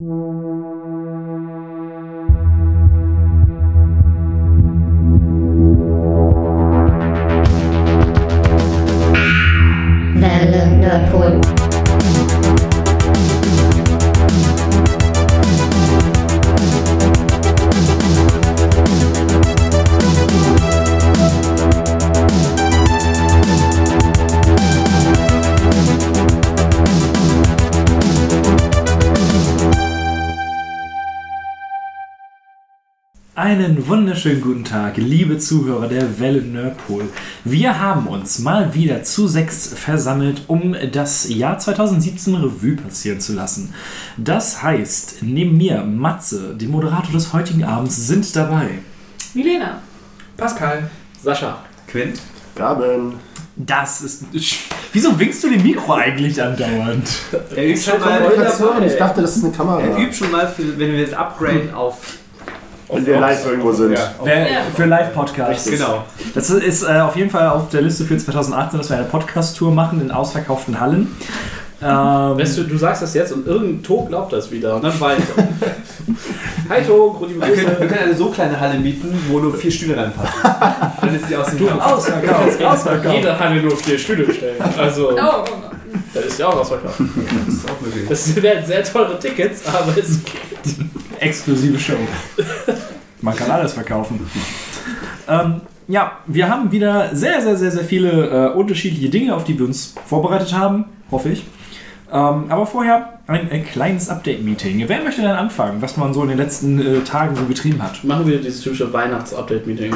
Welle wunderschönen guten Tag, liebe Zuhörer der Welle Nerdpol. Wir haben uns mal wieder zu sechs versammelt, um das Jahr 2017 Revue passieren zu lassen. Das heißt, neben mir, Matze, dem Moderator des heutigen Abends, sind dabei. Milena. Pascal. Sascha. Quint. Gaben. Das ist. Wieso winkst du dem Mikro eigentlich andauernd? Er übt schon mal. Ich dachte, das ist eine Kamera. er übt schon mal für, wenn wir jetzt upgraden auf. Wenn wir live irgendwo sind. Ja, Wer. Für Live-Podcasts. genau. Das ist äh, auf jeden Fall auf der Liste für 2018, dass wir eine Podcast-Tour machen in ausverkauften Hallen. Ähm, Weißt du, du sagst das jetzt und irgendein To glaubt das wieder und dann weint er. Hi To, gute Wir können, wir können eine so kleine Halle mieten, wo nur vier Stühle reinpassen. Dann ist die aus dem du, ausverkauft, ausverkauft. Jede Halle nur vier Stühle stellen. Also, Oh, das ist ja auch ausverkauft. Das ist auch möglich. Das werden sehr teure Tickets, aber es geht. Exklusive Show. Man kann alles verkaufen. ähm, ja, wir haben wieder sehr, sehr, sehr, sehr viele äh, unterschiedliche Dinge, auf die wir uns vorbereitet haben, hoffe ich. Ähm, aber vorher ein, ein kleines Update-Meeting. Wer möchte denn anfangen, was man so in den letzten äh, Tagen so getrieben hat? Machen wir dieses typische Weihnachts-Update-Meeting.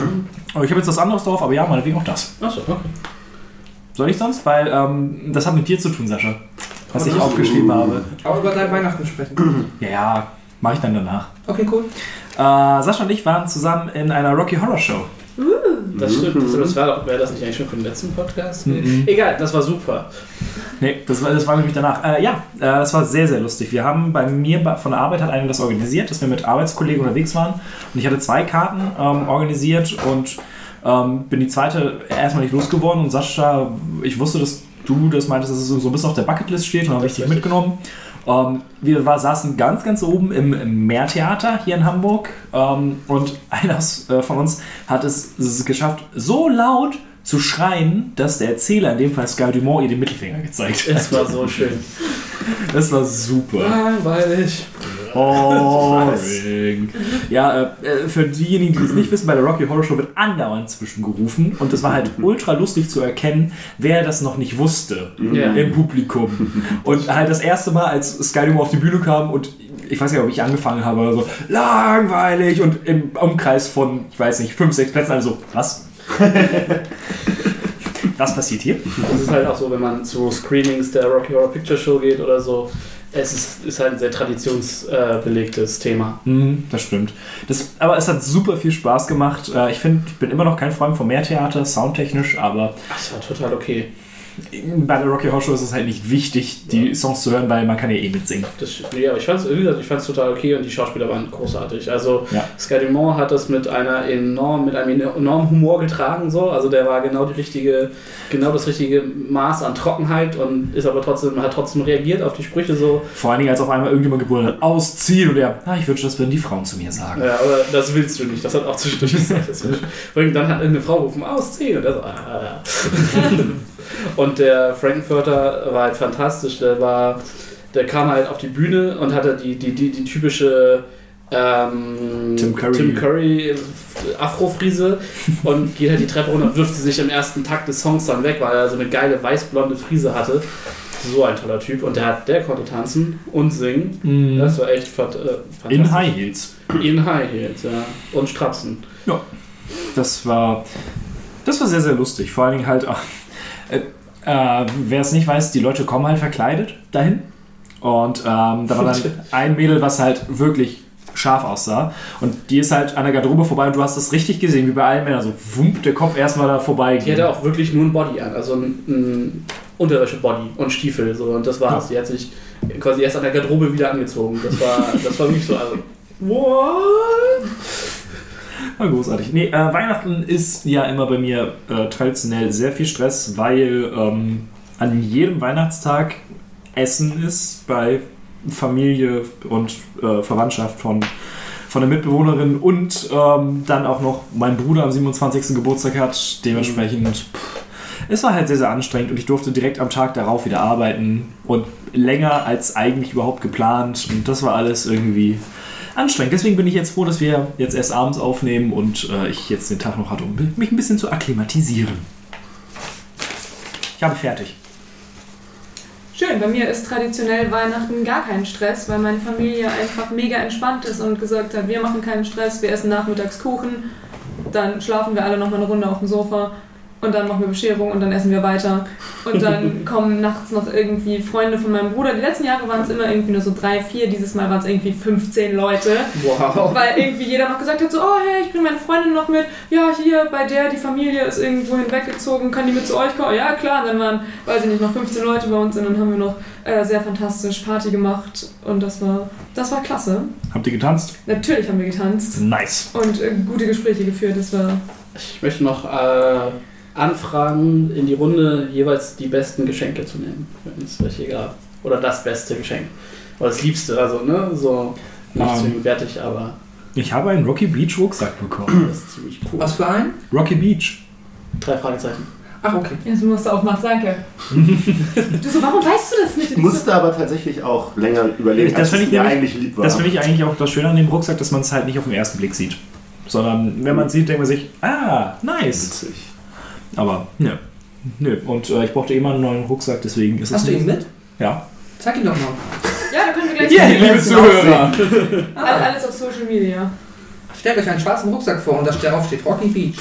Oh, ich habe jetzt was anderes drauf, aber ja, meinetwegen auch das. Achso, okay. Soll ich sonst? Weil ähm, das hat mit dir zu tun, Sascha. Was ich aufgeschrieben habe. Auch über dein Weihnachten sprechen. Ja, ja, mache ich dann danach. Okay, cool. Äh, Sascha und ich waren zusammen in einer Rocky Horror Show. Das stimmt. Das, das war doch, wäre das nicht eigentlich schon für den letzten Podcast? Mhm. Egal, das war super. Nee, das war, das war nämlich danach. Äh, ja, äh, das war sehr, sehr lustig. Wir haben bei mir von der Arbeit hat einer das organisiert, dass wir mit Arbeitskollegen unterwegs waren. Und ich hatte zwei Karten ähm, organisiert und ähm, bin die zweite erstmal nicht losgeworden. Und Sascha, ich wusste, dass du das meintest, dass es so ein bisschen auf der Bucketlist steht und habe ich dich mitgenommen. Ähm, wir war, saßen ganz, ganz oben im, Meertheater hier in Hamburg ähm, und einer äh, von uns hat es geschafft, so laut zu schreien, dass der Erzähler, in dem Fall Sky Dumont, ihr den Mittelfinger gezeigt hat. Es war so schön. Das war super. Langweilig. Boring. Ja, äh, für diejenigen, die es nicht wissen, bei der Rocky Horror Show wird andauernd zwischengerufen und es war halt ultra lustig zu erkennen, wer das noch nicht wusste Ja. im Publikum. Und halt das erste Mal, als Sky Dumont auf die Bühne kam und ich weiß nicht, ob ich angefangen habe oder so, langweilig und im Umkreis von, ich weiß nicht, fünf, sechs Plätzen, also, was? Was passiert hier? Das ist halt auch so, wenn man zu Screenings der Rocky Horror Picture Show geht oder so. Es ist, ist halt ein sehr traditionsbelegtes Thema. Mhm, das stimmt. Das, aber es hat super viel Spaß gemacht. Äh, Ich finde, ich bin immer noch kein Freund vom Mehrtheater, soundtechnisch, aber Das war total okay. Bei der Rocky Horror Show ist es halt nicht wichtig, die Songs zu hören, weil man kann ja eh mitsingen. Das, nee, aber ich fand es total okay und die Schauspieler waren großartig. Also Ja. Sky Dumont hat das mit einer enorm, mit einem enormen Humor getragen so. Also der war genau die richtige, genau das richtige Maß an Trockenheit und ist aber trotzdem, hat trotzdem reagiert auf die Sprüche so. Vor allen Dingen, als auf einmal irgendjemand geboren hat, ausziehen und er, ah, ich wünsche, das würden die Frauen zu mir sagen. Ja, aber das willst du nicht. Das hat auch zwischendurch gesagt. das allem Dann hat irgendeine Frau gerufen, ausziehen. Und, er so, ah. und der Frankfurter war halt fantastisch. Der war, der kam halt auf die Bühne und hatte die, die, die, die typische ähm, Tim Curry. Tim Curry Afro-Frise und geht halt die Treppe runter und wirft sie sich im ersten Takt des Songs dann weg, weil er so eine geile weißblonde Frise hatte. So ein toller Typ. Und der, hat, der konnte tanzen und singen. Mhm. Das war echt fant- äh, fantastisch. In High Heels. In High Heels, ja. Und Strapsen. Das war, das war sehr, sehr lustig. Vor allen Dingen halt, auch, äh, äh, wer es nicht weiß, die Leute kommen halt verkleidet dahin. Und ähm, da war dann ein Mädel, was halt wirklich scharf aussah. Und die ist halt an der Garderobe vorbei und du hast das richtig gesehen, wie bei allen Männern. So, wump, der Kopf erstmal da vorbei. Die hatte auch wirklich nur ein Body an, also ein, ein Unterwäsche-Body und Stiefel. So, und das war's. Die hat sich quasi erst an der Garderobe wieder angezogen. Das war, das war wirklich so. Also, what? War großartig. Nee, äh, Weihnachten ist ja immer bei mir äh, traditionell sehr viel Stress, weil ähm, an jedem Weihnachtstag Essen ist bei Familie und äh, Verwandtschaft von, von der Mitbewohnerin und ähm, dann auch noch mein Bruder am 27. Geburtstag hat. Dementsprechend, pff, es war halt sehr, sehr anstrengend und ich durfte direkt am Tag darauf wieder arbeiten und länger als eigentlich überhaupt geplant und das war alles irgendwie anstrengend. Deswegen bin ich jetzt froh, dass wir jetzt erst abends aufnehmen und äh, ich jetzt den Tag noch hatte, um mich ein bisschen zu akklimatisieren. Ich habe fertig. Schön, bei mir ist traditionell Weihnachten gar kein Stress, weil meine Familie einfach mega entspannt ist und gesagt hat, wir machen keinen Stress, wir essen nachmittags Kuchen, dann schlafen wir alle nochmal eine Runde auf dem Sofa und dann machen wir Bescherung und dann essen wir weiter. Und dann kommen nachts noch irgendwie Freunde von meinem Bruder. Die letzten Jahre waren es immer irgendwie nur so drei, vier, dieses Mal waren es irgendwie 15 Leute. Wow. Weil irgendwie jeder noch gesagt hat, so, oh hey, ich bringe meine Freundin noch mit. Ja, hier bei der, die Familie ist irgendwo hinweggezogen, kann die mit zu euch kommen? Ja, klar. Und dann waren, weiß ich nicht, noch 15 Leute bei uns und dann haben wir noch äh, sehr fantastisch Party gemacht und das war, das war klasse. Habt ihr getanzt? Natürlich haben wir getanzt Nice. und äh, gute Gespräche geführt. Das war Ich möchte noch äh, anfragen, in die Runde jeweils die besten Geschenke zu nehmen, wenn es welche gab. Oder das beste Geschenk. Oder das Liebste, also, ne? So nicht Ähm. zwingend wertig, aber Ich habe einen Rocky Beach Rucksack bekommen. das ist ziemlich cool. Was für ein? Rocky Beach. Drei Fragezeichen. Ach, okay. Jetzt musst du aufmachen, danke. du so, warum weißt du das nicht? Ich musste aber tatsächlich auch länger überlegen, Das als ich mir eigentlich lieb war. Das finde ich eigentlich auch das Schöne an dem Rucksack, dass man es halt nicht auf den ersten Blick sieht. Sondern wenn man es sieht, denkt man sich, ah, nice. witzig. Aber, nö. Nö. Und äh, ich brauchte immer einen neuen Rucksack, deswegen ist es. Hast du ihn mit? Ja. Zeig ihn doch mal. Ja, da können wir gleich Ja, liebe Zuhörer. All- alles auf Social Media. Stellt euch einen schwarzen Rucksack vor und da darauf steht Rocky Beach.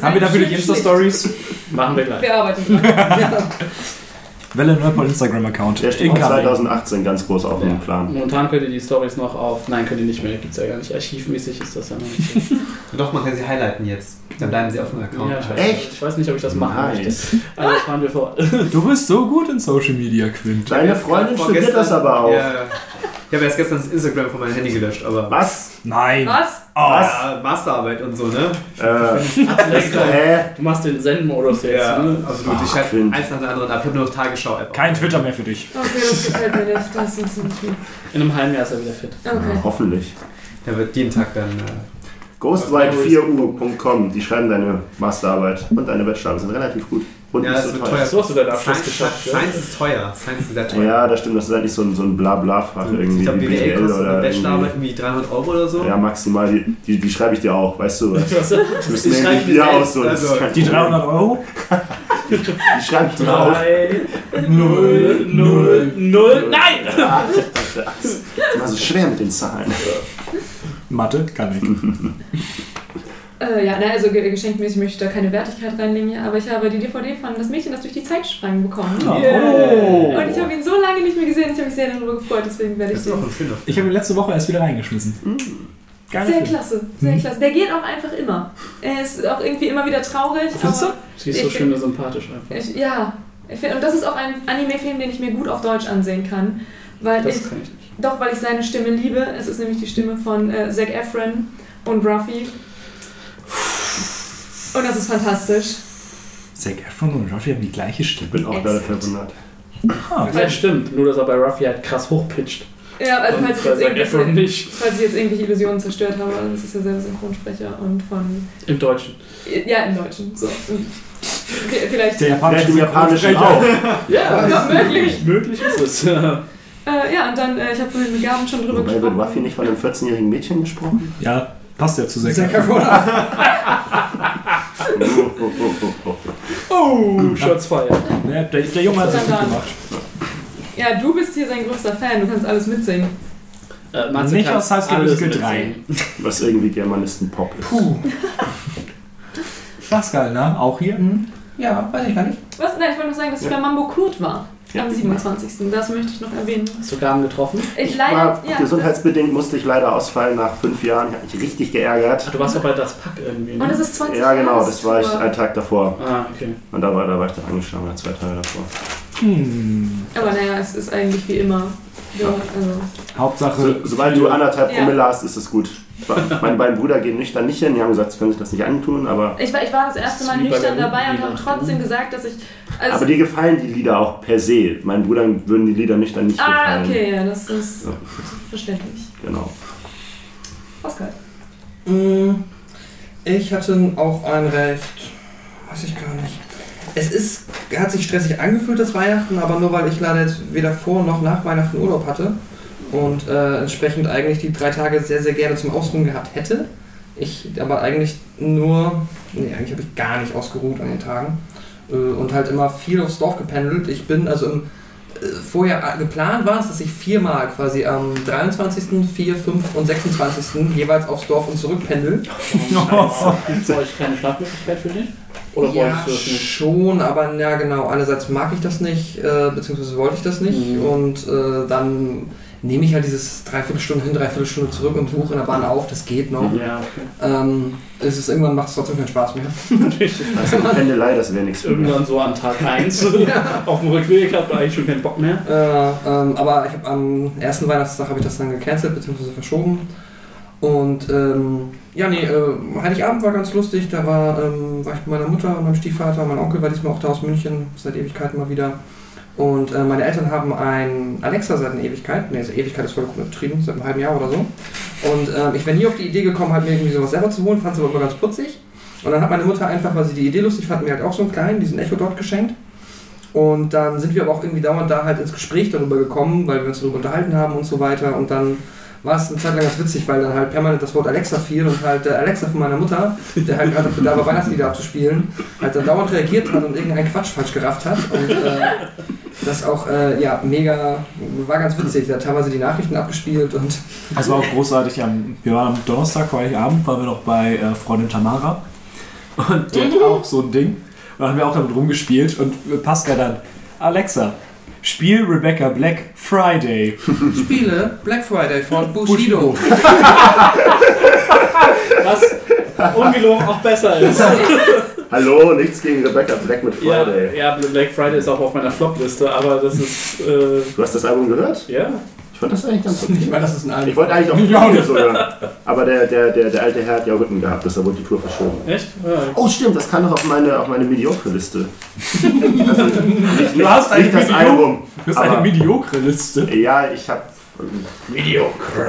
Haben wir dafür die. Insta-Stories? Machen wir gleich. Wir arbeiten dran. Welle Nerdpol Instagram-Account. Der steht In auch Kaffee. 2018 ganz groß auf Ja. dem Plan. Momentan könnt ihr die Stories noch auf. Nein, könnt ihr nicht mehr. Gibt's ja gar nicht. Archivmäßig ist das ja noch nicht. so. Doch, man kann sie highlighten jetzt. Dann bleiben sie auf dem Account. ja, ich, weiß, Echt? ich weiß nicht, ob ich das machen Nice. möchte. Also das fahren wir vor. Du bist so gut in Social Media, Quint. Deine Freundin studiert das aber auch. Ja, ja. Ich habe erst gestern das Instagram von meinem Handy gelöscht, aber. Was? Nein. Was? Oh, Ja, Masterarbeit und so, ne? Äh, hä? Du machst den Zen-Modus jetzt. Ja, Ne? absolut. Ich Ach, schreibe Quint. eins nach dem anderen ab. Ich habe nur noch Tagesschau-App. Kein Twitter mehr für dich. Okay, das gefällt mir nicht. Das ist nicht gut. In einem halben Jahr ist er wieder fit. Ja, Okay. hoffentlich. Der wird jeden Tag dann. Äh, Ghostwrite4u.com, die schreiben deine Masterarbeit und deine Bachelorarbeit sind relativ gut. Und Ja, nicht das so wird teuer. teuer. So hast du deinen Abschluss Science, geschafft. ja? Science ist teuer. Science ist sehr teuer. Ja, das stimmt, das ist halt nicht so ein, so ein Blabla-Fach irgendwie ich glaube, BWL BWL kostet eine Bachelorarbeit irgendwie. irgendwie 300 Euro oder so. Ja, maximal, die, die, die schreibe ich dir auch, weißt du was? Bist Ich nämlich schreibe wieder mir aus so. Das ist also Die Problem. 300 Euro? Die schreibe ich dir auf. Drei, null, null, null. Nein! Ah, das ist immer so schwer mit den Zahlen. Mathe kann ich. Äh, ja, ne, also ge- geschenkmäßig möchte ich da keine Wertigkeit reinlegen, hier, aber ich habe die DVD von Das Mädchen, das durch die Zeit sprang bekommen. Oh. Und ich habe ihn so lange nicht mehr gesehen, ich habe mich sehr darüber gefreut, deswegen werde ich Das ist auch den. ein schöner Ich habe ihn letzte Woche erst wieder reingeschmissen. Geiler Sehr Film. klasse, sehr klasse. Der geht auch einfach immer. Er ist auch irgendwie immer wieder traurig. Findest du? Sie ist so schön und sympathisch einfach. Ich, ja, ich find, und das ist auch ein Anime-Film, den ich mir gut auf Deutsch ansehen kann. Weil ich, Das kann ich nicht. doch, weil ich seine Stimme liebe. Es ist nämlich die Stimme von äh, Zac Efron und Ruffy. Und das ist fantastisch. Zac Efron und Ruffy haben die gleiche Ich Stimme. bin auch gerade verwundert. Ah, Ja, stimmt. Nur, dass er bei Ruffy halt krass hochpitcht. Ja, also falls ich, jetzt falls ich jetzt irgendwelche Illusionen zerstört habe, das ist ja selber Synchronsprecher und von. Im Deutschen. Ja, im Deutschen. So. Vielleicht. der japanische Japanischen auch. Ja, Ja, möglich. Möglich ist es. Äh, ja, und dann, äh, ich habe vorhin mit Gaben schon drüber Wobei wird gesprochen. Ruffy nicht von einem 14-jährigen Mädchen gesprochen? Ja, passt ja zu Zac Zac Efron. Efron. Oh, Shots fired. Ja, der, der Junge hat es gut gemacht. Ja, du bist hier sein größter Fan, du kannst alles mitsingen. Äh, Matze Nicht kann aus High School alles Musical 3. mitsingen. Was irgendwie Germanisten-Pop ist. Puh. Pascal, ne? Auch hier? Hm? Ja, weiß ich gar nicht. Was? Nein, ich wollte noch sagen, dass ich bei Mambo Kurt war. Am 27. Das möchte ich noch erwähnen. Hast du Gaben getroffen? Ich War, leider. Ja, gesundheitsbedingt musste ich leider ausfallen nach fünf Jahren. Ich habe mich richtig geärgert. Ach, du warst doch bei das Pack irgendwie. das, und Ne? es ist 20 Ja, genau, Jahre das war ich einen Tag davor. Ah, okay. Und da war, da war ich dann angeschlagen, zwei Tage davor. Hm. Aber naja, es ist eigentlich wie immer. Ja, also. Hauptsache. So, sobald du anderthalb Ja. Promille hast, ist es gut. Meine beiden Brüder gehen nüchtern nicht hin. Die haben gesagt, sie können sich das nicht antun, aber Ich war, ich war das erste Mal nüchtern dabei und habe trotzdem gesagt, dass ich Also, Aber dir gefallen die Lieder auch per se. Meinen Brüdern würden die Lieder nicht dann nicht ah, gefallen. okay, ja, das ist Ja. verständlich. Genau. Pascal. Mm, Ich hatte auch ein recht, weiß ich gar nicht. Es ist, hat sich stressig angefühlt, das Weihnachten, aber nur weil ich leider jetzt weder vor noch nach Weihnachten Urlaub hatte und äh, entsprechend eigentlich die drei Tage sehr, sehr gerne zum Ausruhen gehabt hätte. Ich aber eigentlich nur, nee, eigentlich habe ich gar nicht ausgeruht an den Tagen äh, und halt immer viel aufs Dorf gependelt. Ich bin also im, äh, vorher äh, geplant war es, dass ich viermal quasi am 23., 4., 5. und 26. jeweils aufs Dorf und zurück pendel. Gibt es euch keine Schlafmöglichkeit für dich? Oder ja, schon, aber ja genau, einerseits mag ich das nicht, äh, beziehungsweise wollte ich das nicht Mhm. und äh, dann nehme ich halt dieses Dreiviertelstunde hin, Dreiviertelstunde zurück und buche in der Bahn auf, das geht noch. Ja, okay. Ähm, es ist irgendwann macht es trotzdem keinen Spaß mehr. Also Pendelei, das wäre nichts für. Irgendwann so an Tag 1 auf dem Rückweg habt ihr eigentlich schon keinen Bock mehr. Äh, ähm, aber ich habe am ersten Weihnachtstag habe ich das dann gecancelt bzw. verschoben. Und ähm, ja, nee, äh, Heiligabend war ganz lustig. Da war, ähm, war ich mit meiner Mutter und meinem Stiefvater. Mein Onkel war diesmal auch da aus München, seit Ewigkeiten mal wieder. Und äh, meine Eltern haben ein Alexa seit einer Ewigkeit. Also Ewigkeit ist voll betrieben, seit einem halben Jahr oder so. Und ähm, ich wäre nie auf die Idee gekommen, halt mir irgendwie sowas selber zu holen, fand es aber immer ganz putzig. Und dann hat meine Mutter einfach, weil sie die Idee lustig fand, mir halt auch so einen kleinen, diesen Echo Dot geschenkt. Und dann sind wir aber auch irgendwie dauernd da halt ins Gespräch darüber gekommen, weil wir uns darüber unterhalten haben und so weiter. Und dann war es eine Zeit lang ganz witzig, weil dann halt permanent das Wort Alexa fiel und halt der Alexa von meiner Mutter, der halt gerade dafür da war, Weihnachtslieder abzuspielen, halt dann dauernd reagiert hat und irgendeinen Quatsch falsch gerafft hat. Und äh, das auch, äh, ja, mega, war ganz witzig. Der hat teilweise die Nachrichten abgespielt und Das war auch großartig. Am, wir waren am Donnerstag, vor Abend, waren wir noch bei äh, Freundin Tamara. Und die hat auch so ein Ding. Und dann haben wir auch damit rumgespielt. Und Pascal dann, Alexa, spiel Rebecca Black Friday. Spiele Black Friday von Bushido. Was ungelogen auch besser ist. Hallo, nichts gegen Rebecca Black mit Ja, Friday. ja, Black Friday ist auch auf meiner Flop-Liste, aber das ist. Äh, Du hast das Album gehört? ja. Ich fand das eigentlich ganz okay. mal, das ist ein Album. Ich wollte eigentlich auch die Tour so hören. Aber der, der, der, der alte Herr hat ja Rücken gehabt, deshalb wurde die Tour verschoben. Echt? Ja. Oh stimmt, das kann noch auf meine, auf meine Mediocre-Liste. Also nicht, Du hast nicht das Medio- Album. Das ist aber- eine mediokre Liste. Ja, ich habe Mediocre.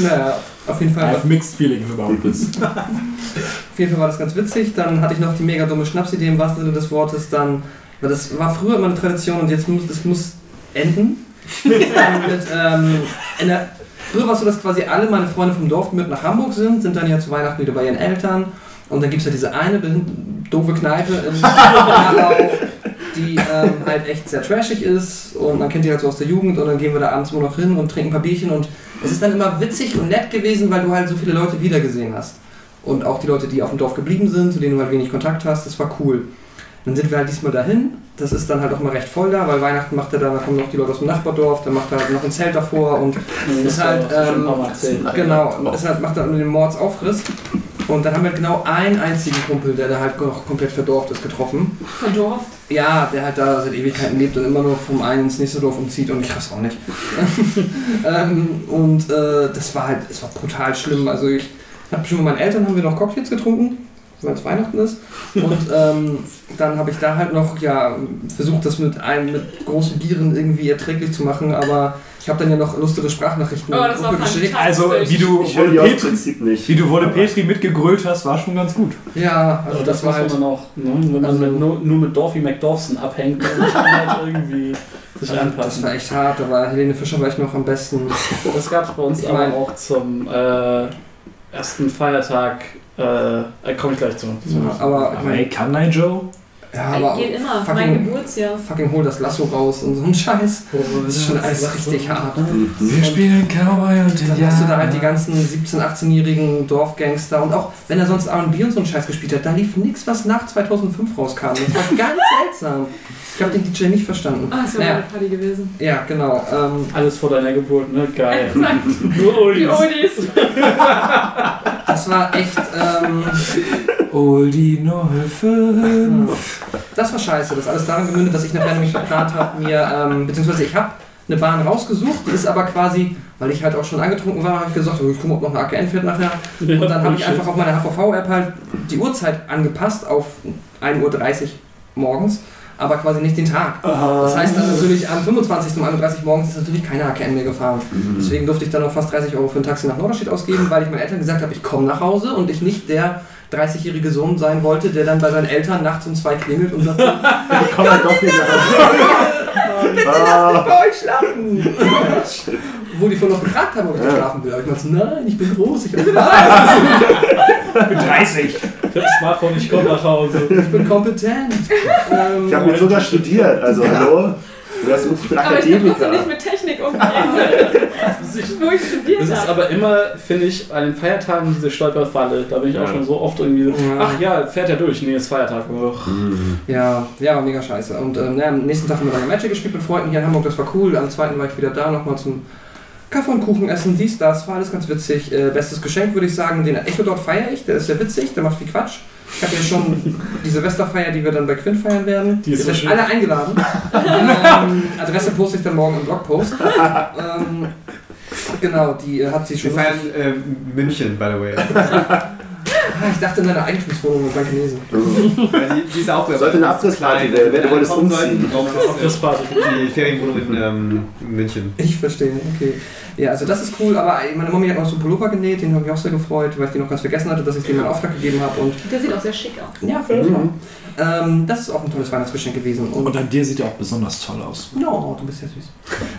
Naja, auf jeden I Fall. have mixed feelings about this. Auf jeden Fall war das ganz witzig. Dann hatte ich noch die mega dumme Schnapsidee im wahrsten Sinne des Wortes. Dann, weil das war früher immer eine Tradition und jetzt muss das muss enden. Mit, ähm, der, früher war es so, dass quasi alle meine Freunde vom Dorf mit nach Hamburg sind, sind dann ja zu Weihnachten wieder bei ihren Eltern. Und dann gibt es ja diese eine doofe Kneipe in Hanau, die ähm, halt echt sehr trashig ist und man kennt die halt so aus der Jugend und dann gehen wir da abends nur noch hin und trinken ein paar Bierchen und es ist dann immer witzig und nett gewesen, weil du halt so viele Leute wiedergesehen hast. Und auch die Leute, die auf dem Dorf geblieben sind, zu denen du halt wenig Kontakt hast, das war cool. Dann sind wir halt diesmal dahin. Das ist dann halt auch mal recht voll da, weil Weihnachten macht er da, da kommen noch die Leute aus dem Nachbardorf, dann macht er halt noch ein Zelt davor und ist halt, ähm, genau, ist halt, macht dann den Mordsaufriss. Und dann haben wir genau einen einzigen Kumpel, der da halt noch komplett verdorft ist, getroffen. Verdorft. Ja, der halt da seit Ewigkeiten lebt und immer nur vom einen ins nächste Dorf umzieht und ich raff's auch nicht. ähm, und äh, das war halt, es war brutal schlimm. Also ich habe schon mit meinen Eltern haben wir noch Cocktails getrunken, weil es Weihnachten ist. Und ähm, dann habe ich da halt noch ja versucht, das mit einem mit großen Bieren irgendwie erträglich zu machen, aber ich habe dann ja noch lustige Sprachnachrichten Oh, das war geschickt. Also, wie du Ich höre Wolle Petri, Prinzip nicht. wie du Wolle Aber- Petri mitgegrölt hast, war schon ganz gut. Ja, also Also das war halt. man auch, ne, wenn man Also- mit, nur, nur mit Dorfy McDorfson abhängt, dann muss man halt irgendwie sich Das anpassen. war echt hart, da war Helene Fischer war ich noch am besten. Das gab es bei uns Ich aber mein- auch zum äh, ersten Feiertag. Äh, äh, Komme ich gleich zu. Ja, aber ich ey, kann dein Joe? ja, aber Geht immer. fucking- Mein Geburtsjahr. fucking hol das Lasso raus und so ein Scheiß. Das ist schon alles richtig hart. Wir spielen Cowboy und Dann hast du da halt die ganzen 17-, 18-jährigen Dorfgangster und auch wenn er sonst R&B und so einen Scheiß gespielt hat, da lief nichts, was nach 2005 rauskam. Das war ganz seltsam. Ich habe den DJ nicht verstanden. Ah, das war Naja, meine Party gewesen. ja, genau. Ähm, Alles vor deiner Geburt, ne? Geil. Exakt. Nur Die Oldies. Oldies. das war echt, ähm, Oldie 05. das war scheiße. Das ist alles daran gemündet, dass ich nachher nämlich verplant habe, mir, ähm, beziehungsweise ich habe eine Bahn rausgesucht, die ist aber quasi, weil ich halt auch schon angetrunken war, habe ich gesagt, oh, ich gucke, ob noch eine AKN fährt nachher. Und dann habe ich einfach auf meiner HVV-App halt die Uhrzeit angepasst auf 1.30 Uhr morgens aber quasi nicht den Tag. Das heißt dann natürlich am 25. um 31 morgens ist natürlich keine HKN mehr gefahren. Deswegen durfte ich dann noch fast 30 Euro für ein Taxi nach Norderstedt ausgeben, weil ich meinen Eltern gesagt habe, ich komme nach Hause und ich nicht der 30-jährige Sohn sein wollte, der dann bei seinen Eltern nachts um zwei klingelt und sagt, Ich komme doch nicht nach Hause. bei euch schlafen. Wo die vorhin noch gefragt haben, ob ich da schlafen will. Aber ich meinte, nein, ich bin groß, ich bin, Ich bin 30. Ich hab das Smartphone, ich komme nach Hause. ich bin kompetent. Ähm, Ich habe jetzt sogar studiert, also hallo? Du hast ich bin Aber ich Akademiker. nicht mit Technik umgehen, wo ich studiert Das ist aber immer, finde ich, an den Feiertagen diese Stolperfalle. Da bin ich auch Ja. schon so oft irgendwie so, Ja. ach ja, fährt ja durch. Nee, ist Feiertag. Och. Ja, ja, war mega scheiße. Und ähm, ja, am nächsten Tag haben wir dann Magic gespielt mit Freunden hier in Hamburg, das war cool. Am zweiten war ich wieder da, nochmal zum Kaffee und Kuchen essen, dies, das, war alles ganz witzig. Äh, bestes Geschenk würde ich sagen, den Echo dort feiere ich, der ist sehr witzig, der macht viel Quatsch. Ich habe ja schon die Silvesterfeier, die wir dann bei Quinn feiern werden. Die ist so schön. alle eingeladen. ähm, Adresse poste ich dann morgen im Blogpost. ähm, genau, die äh, hat sie Wir schon. feiern äh, München, by the way. Ah, ich dachte in deiner Eigentumswohnung Blankenese. Weil die, die ist auch Sollte eine Abrissparty werden, wer- umziehen. Das es, war äh, Die Ferienwohnung in ähm, München. Ich verstehe, okay. Ja, also das ist cool, aber meine Mami hat noch so einen Pullover genäht, den habe ich auch sehr gefreut, weil ich den noch ganz vergessen hatte, dass ich dem in Auftrag gegeben habe. Und Der sieht auch sehr schick aus. ja, finde ich auch. Ähm, das ist auch ein tolles Weihnachtsgeschenk gewesen. Und, Und an dir sieht er auch besonders toll aus. ja, du bist ja süß.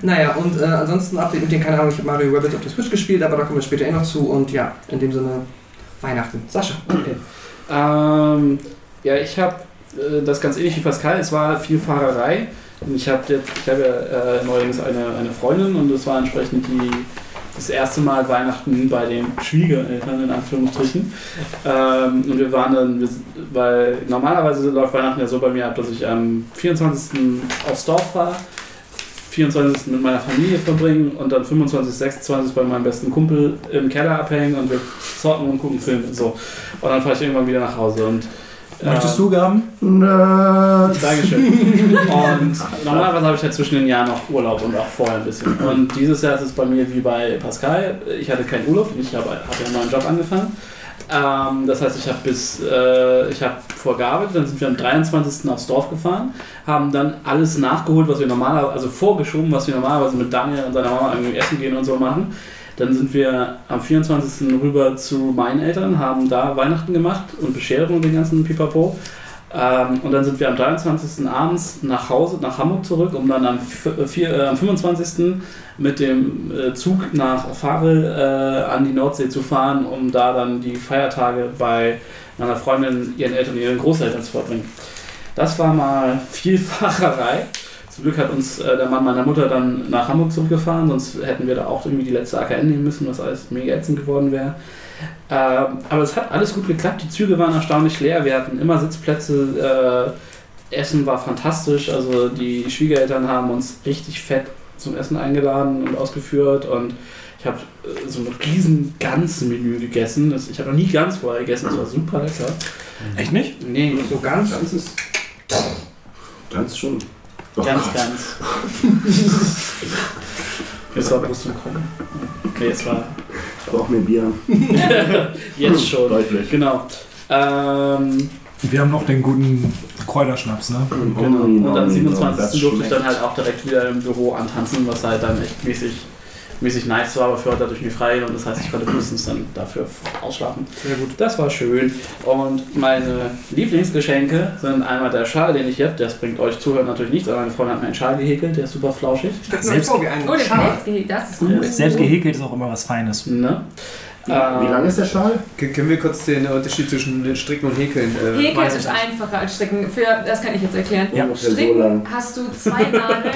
Naja, und äh, ansonsten Update mit den, keine Ahnung, ich habe Mario Rabbit auf der Switch gespielt, aber da kommen wir später eh noch zu. Und ja, in dem Sinne, Weihnachten. Sascha. Okay. Ähm, ja, ich habe äh, das ganz ähnlich wie Pascal. Es war viel Fahrerei. Und ich habe hab ja äh, neuerdings eine, eine Freundin und es war entsprechend die, das erste Mal Weihnachten bei den Schwiegereltern in Anführungsstrichen. Ähm, und wir waren dann, wir, weil normalerweise läuft Weihnachten ja so bei mir ab, dass ich am 24. aufs Dorf fahre. 24. mit meiner Familie verbringen und dann 25, 26 bei meinem besten Kumpel im Keller abhängen und wir zocken und gucken Filme. So. Und dann fahre ich irgendwann wieder nach Hause. Und, Möchtest ähm, du gaben? Nerds. Dankeschön. Und normalerweise habe ich ja zwischen den Jahren noch Urlaub und auch vorher ein bisschen. Und dieses Jahr ist es bei mir wie bei Pascal. Ich hatte keinen Urlaub, ich habe hab ja einen neuen Job angefangen. Ähm, das heißt, ich habe bis, äh, ich habe vorgearbeitet, dann sind wir am 23. aufs Dorf gefahren, haben dann alles nachgeholt, was wir normalerweise, also vorgeschoben, was wir normalerweise mit Daniel und seiner Mama irgendwie essen gehen und so machen. Dann sind wir am 24. rüber zu meinen Eltern, haben da Weihnachten gemacht und Bescherung und den ganzen Pipapo. Ähm, und dann sind wir am 23. abends nach Hause, nach Hamburg zurück, um dann am, f- vier, äh, am 25. mit dem äh, Zug nach Farel äh, an die Nordsee zu fahren, um da dann die Feiertage bei meiner Freundin, ihren Eltern und ihren Großeltern zu verbringen. Das war mal viel Fahrerei. Zum Glück hat uns äh, der Mann meiner Mutter dann nach Hamburg zurückgefahren, sonst hätten wir da auch irgendwie die letzte AKN nehmen müssen, was alles mega ätzend geworden wäre. Ähm, aber es hat alles gut geklappt. Die Züge waren erstaunlich leer. Wir hatten immer Sitzplätze. Äh, Essen war fantastisch. Also die Schwiegereltern haben uns richtig fett zum Essen eingeladen und ausgeführt. Und ich habe äh, so ein riesen Gans-Menü gegessen. Das, ich habe noch nie Gans vorher gegessen. Das war super lecker. Echt nicht? Nee, So ganz. Ganz ist. Ganz schon. Oh ganz, Gott. ganz. Jetzt war Brust und Kommen. Nee, es war Ich brauche mir Bier. jetzt schon. Deutlich. Genau. Ähm, Wir haben noch den guten Kräuterschnaps, ne? Genau. Und am Das 27. durfte ich dann halt auch direkt wieder im Büro antanzen, was halt dann echt mäßig, mäßig nice war, aber für heute hatte ich mir frei und das heißt, ich konnte frühestens dann dafür ausschlafen. Sehr gut. Das war schön. Und meine Lieblingsgeschenke sind einmal der Schal, den ich hier habe. Das bringt euch Zuhören natürlich nichts, aber meine Freundin hat mir einen Schal gehäkelt, der ist super flauschig. Selbst- vor, wie ein Oh, der Schal. Selbstgehegt, das ist gut. Selbst gehäkelt ist auch immer was Feines. Ne? Wie lang ist der Schal? Können wir kurz den Unterschied zwischen Stricken und Häkeln äh, Häkeln ist nicht. einfacher als Stricken. Für, das kann ich jetzt erklären. Ja. So Stricken lang. hast du zwei Nadeln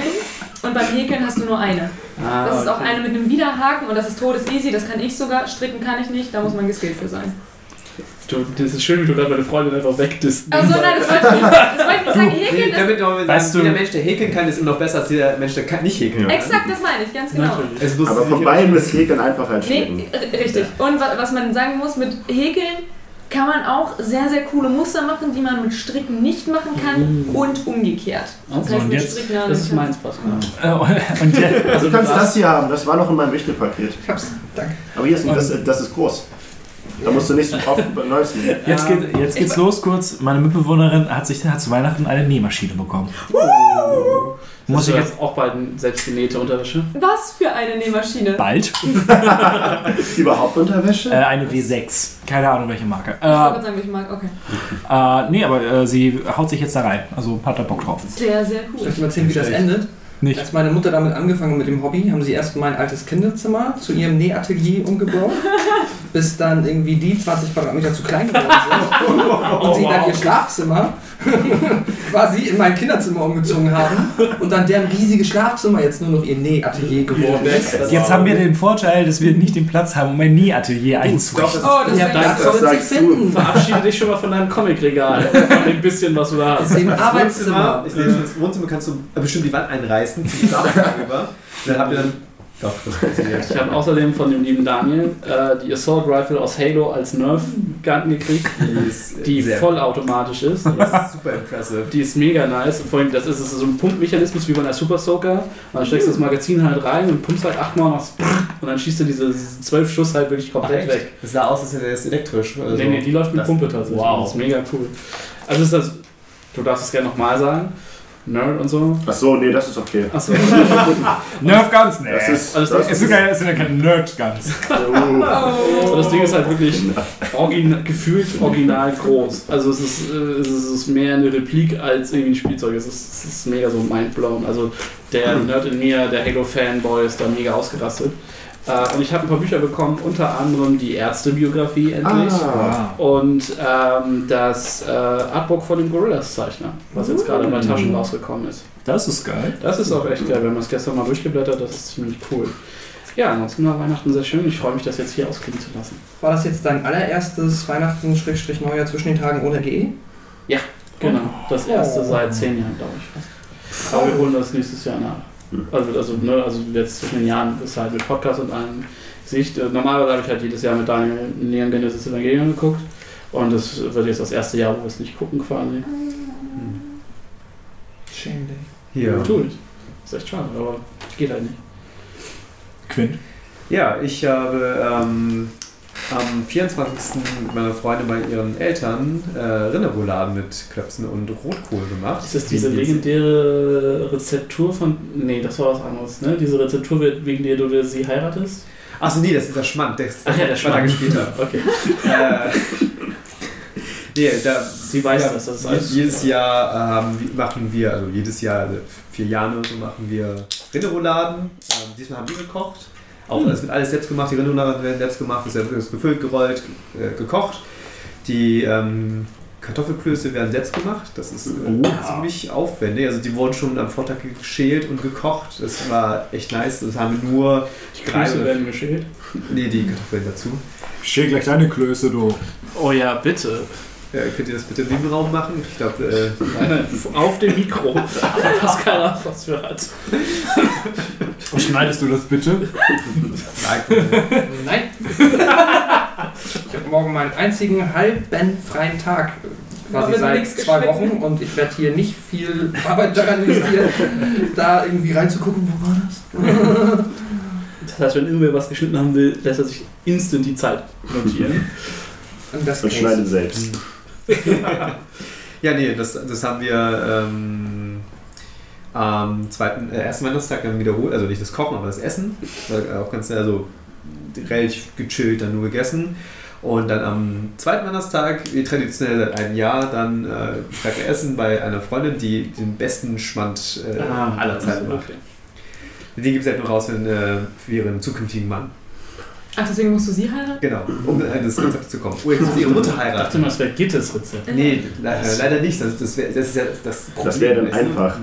und beim Häkeln hast du nur eine. Ah, Das ist auch okay. eine mit einem Widerhaken und das ist todes easy. Das kann ich sogar. Stricken kann ich nicht. Da muss man geskillt für sein. Du, das ist schön, wie du gerade meine Freundin einfach wegdisst. Also nein, das wollte ich nicht. Das wollte ich nicht sagen. Häkeln ist Damit wir Weißt sagen, du- jeder Mensch, der häkeln kann, ist immer noch besser als jeder Mensch, der kann- nicht häkeln kann. exakt, das meine ich, ganz genau. Muss Aber von beiden ist Häkeln einfacher als Stricken. Nee, richtig. Und wa- was man sagen muss, mit Häkeln kann man auch sehr, sehr coole Muster machen, die man mit Stricken nicht machen kann und umgekehrt. Das Okay, heißt, mit jetzt- Das ist meins, Pascal. Äh, Und der, Also du kannst das hier haben, das war noch in meinem Wichtelpaket. Ich hab's. Danke. Aber hier ist das, das ist groß. Da musst du nicht so oft nehmen. Jetzt, geht, jetzt geht's los kurz. Meine Mitbewohnerin hat sich hat zu Weihnachten eine Nähmaschine bekommen. Muss Muss ich du jetzt auch bald eine selbstgenähte Unterwäsche? Was für eine Nähmaschine? bald? Überhaupt Unterwäsche? Äh, eine W6. Keine Ahnung welche Marke. Ich wollte Äh, gerade sagen, ich mag, okay. äh, nee, aber äh, sie haut sich jetzt da rein. Also hat da Bock drauf. Sehr, sehr Soll cool. ich dir mal erzählen, wie das endet? Nicht. Als meine Mutter damit angefangen mit dem Hobby, haben sie erst mein altes Kinderzimmer zu ihrem Nähatelier umgebaut, bis dann irgendwie die 20 Quadratmeter zu klein geworden sind und sie dann ihr Schlafzimmer quasi in mein Kinderzimmer umgezogen haben und dann deren riesiges Schlafzimmer jetzt nur noch ihr Nähatelier geworden ist. Jetzt haben wir den Vorteil, dass wir nicht den Platz haben, um ein Nähatelier einzurichten. Oh, das Ja, ist das ja soll sagst du. finden. Verabschiede dich schon mal von deinem Comicregal. Von dem bisschen, was du da hast. Im Das Arbeitszimmer. Wohnzimmer, ich sehe schon, das Wohnzimmer kannst du bestimmt die Wand einreißen, zu die Wand über. Dann habt ihr dann. Doch, das funktioniert. Ich habe außerdem von dem lieben Daniel äh, die Assault Rifle aus Halo als Nerf Gun gekriegt, Die ist, die vollautomatisch ist. die ist super impressive. Die ist mega nice. Und vor allem, das ist, das so ein Pumpmechanismus wie bei einer Super Soaker. Dann steckst du das Magazin halt rein und pumpst halt achtmal und machst und dann schießt du diese zwölf Schuss halt wirklich komplett weg. Das sah aus, als wäre das elektrisch. Also, nee, nee, die läuft mit das- Pumpe tatsächlich. Wow. Das ist mega cool. Also ist das. Du darfst es gerne nochmal sagen. Nerd und so. Achso, nee, das ist okay. Achso. Nerf Guns? Nee. Das ist. Alles das es sind keine, es sind ja keine Nerd Guns. Oh. Und das Ding ist halt wirklich origin gefühlt original groß. Also es ist, äh, es ist- es ist mehr eine Replik als irgendwie ein Spielzeug. Es ist, es ist mega so mindblown. Also der Nerd in mir, der Halo-Fanboy ist da mega ausgerastet. Äh, und ich habe ein paar Bücher bekommen, unter anderem die Ärzte-Biografie endlich. Ah. Und ähm, das äh, Artbook von dem Gorillas-Zeichner, was jetzt gerade bei Taschen rausgekommen ist. Das ist geil. Das ist auch echt geil, wenn man es gestern mal durchgeblättert, das ist ziemlich cool. Ja, ansonsten war Weihnachten sehr schön. Ich freue mich, das jetzt hier ausklingen zu lassen. War das jetzt dein allererstes Weihnachten-Neujahr zwischen den Tagen ohne GE? Genau, das erste Oh. seit zehn Jahren, glaube ich. fast. Aber wir holen das nächstes Jahr nach. Hm. Also, also, ne, also jetzt zwischen den Jahren ist halt mit Podcast und allem Sicht. Äh, Normalerweise habe ich halt jedes Jahr mit Daniel Neon Genesis Evangelion geguckt. Und das wird jetzt das erste Jahr, wo wir es nicht gucken quasi. Shame Day. Hier. Tu ich. Ist echt schade, aber geht halt nicht. Quint. Ja, ich habe ähm, am 24. mit meiner Freundin bei ihren Eltern äh, Rinderrouladen mit Klöpsen und Rotkohl gemacht. Ist das diese Die- legendäre Rezeptur von. Nee, das war was anderes, ne? Diese Rezeptur, wegen der du sie heiratest? Achso, nee, das ist der Schmand. Der, Ach ja, der zwei Tage Schmand. später. Okay. äh, nee, da, Sie weiß ja, das, das ist alles. jedes Jahr ähm, machen wir, also jedes Jahr, also vier Jahre so machen wir Rinderrouladen. Ähm, diesmal haben wir gekocht. Auch, Es wird alles selbst gemacht, die Rinderrouladen werden selbst gemacht, es wird gefüllt, gerollt, äh, gekocht. Die ähm, Kartoffelklöße werden selbst gemacht. Das ist äh, Oh. ziemlich aufwendig. Also die wurden schon am Vortag geschält und gekocht. Das war echt nice. Das haben wir nur Die Klöße werden geschält. Nee, die Kartoffeln dazu. Schäl gleich deine Klöße, du. Oh ja, bitte. Ja, könnt ihr das bitte im Nebenraum machen? Ich glaube, äh, Nein, nein, auf dem Mikro. Was keiner was für hat. Schneidest du das bitte? nein, Nein. ich habe morgen meinen einzigen halben freien Tag. Quasi seit zwei. Wochen und ich werde hier nicht viel Arbeit daran investieren, da irgendwie reinzugucken, wo war das? Das heißt, wenn irgendwer was geschnitten haben will, lässt er sich instant die Zeit notieren. Und das Und schneidet selbst. Ja, nee, das, das haben wir ähm, am zweiten, äh, ersten Weihnachtstag dann wiederholt. Also nicht das Kochen, aber das Essen. War auch ganz also relativ gechillt dann nur gegessen. Und dann am zweiten Weihnachtstag, wie traditionell seit einem Jahr, dann äh, Stärke Essen bei einer Freundin, die den besten Schmand äh, aller Zeiten macht. Okay. Den gibt es halt nur raus wenn, äh, für ihren zukünftigen Mann. Ach, deswegen musst du sie heiraten? Genau, um an das Rezept zu kommen. Oh, jetzt muss ihre Mutter Ich dachte heiraten. mal, es wäre Gittes Rezept. Nee, le äh, leider nicht. Das, das, wär, das ist ja das Problem. Das wäre dann du? einfach.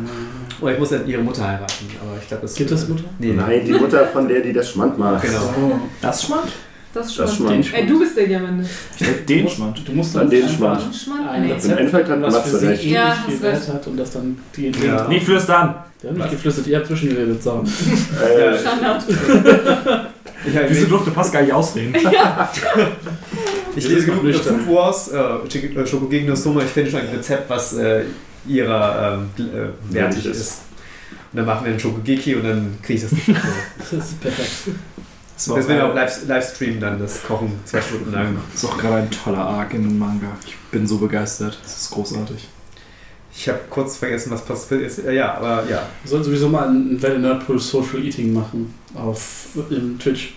Oder ich muss dann ihre Mutter heiraten. Aber ich glaube, das Gittes Mutter? Nee, Nein, die Mutter von der, die das Schmand macht. Genau. Das Schmand? Das schon. Das Schmand. Ey, du bist der Diamant. Den Schmand. Du musst Dann den Schmand. Schmand? ein Nee. Rezept Im Endeffekt hat was Matze für sie recht. Ja, viel hast Wert hat und das dann die Ja. Nicht flüstern. Der hat nicht geflüstert, ihr habt zwischengeredet, sagen. Äh, Standard. Ich, hab- Wieso durfte Pascal nicht ausreden? ich lese genug über. Food Wars, äh, Schoko gegen das Summe. Ich finde schon ein Rezept, was äh, ihrer ähm, äh, wertig ist. ist. Und dann machen wir einen Schokogeki und dann kriege ich das nicht. so. Das ist perfekt. Das Das werden wir auch live, live streamen dann, das Kochen zwei Stunden lang. ist auch gerade ein toller Arc in dem Manga. Ich bin so begeistert. Das ist großartig. Ich habe kurz vergessen, was passiert ist. Äh, Ja, aber ja. Wir sollen sowieso mal ein Welle Nerdpool Social Eating machen auf im Twitch.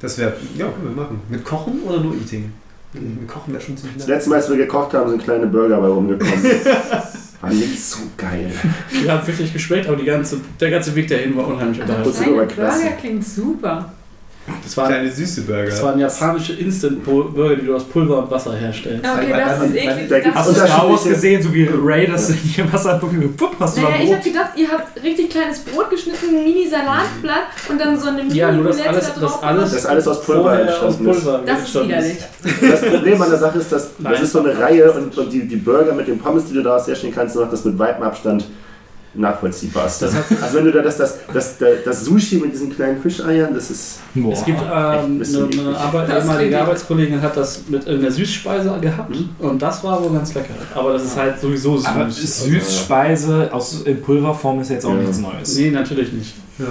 Das wäre, ja, können wir machen. Mit Kochen oder nur Eating? Mit Kochen wäre schon ziemlich Das letzte Mal, als wir gekocht haben, sind kleine Burger bei rumgekommen. War nicht so geil. Wir haben wirklich geschmeckt, aber die ganze, der ganze Weg dahin war unheimlich Klasse. Burger klingt super. Das waren, Kleine süße Burger. das waren japanische Instant-Burger, die du aus Pulver und Wasser herstellst. Okay, das ist eklig. Das Hast du Star Wars gesehen, so wie Ray, das in ihr Wasser pupp, hast du naja, ich hab gedacht, ihr habt richtig kleines Brot geschnitten, ein Mini-Salatblatt und dann so eine mini Ja, nur das alles- da das drauf alles- Das ist alles aus Pulver entstanden. ist. Das ist widerlich. Das Problem an der Sache ist, dass Nein. das ist so eine Reihe und, und die, die Burger mit den Pommes, die du daraus herstellen kannst, macht das mit weitem Abstand nachvollziehbar. ist. Das hat- also wenn du da das, das, das, das, Sushi mit diesen kleinen Fischeiern, das ist Boah. Es gibt ähm, eine, eine. Arbeit, ehemalige Arbeitskollegin hat das mit irgendeiner Süßspeise gehabt Mhm. und das war wohl ganz lecker. Aber das ist halt sowieso süß. Aber Süßspeise aus, in Pulverform ist jetzt auch Ja. nichts Neues. nee, natürlich nicht. Ja.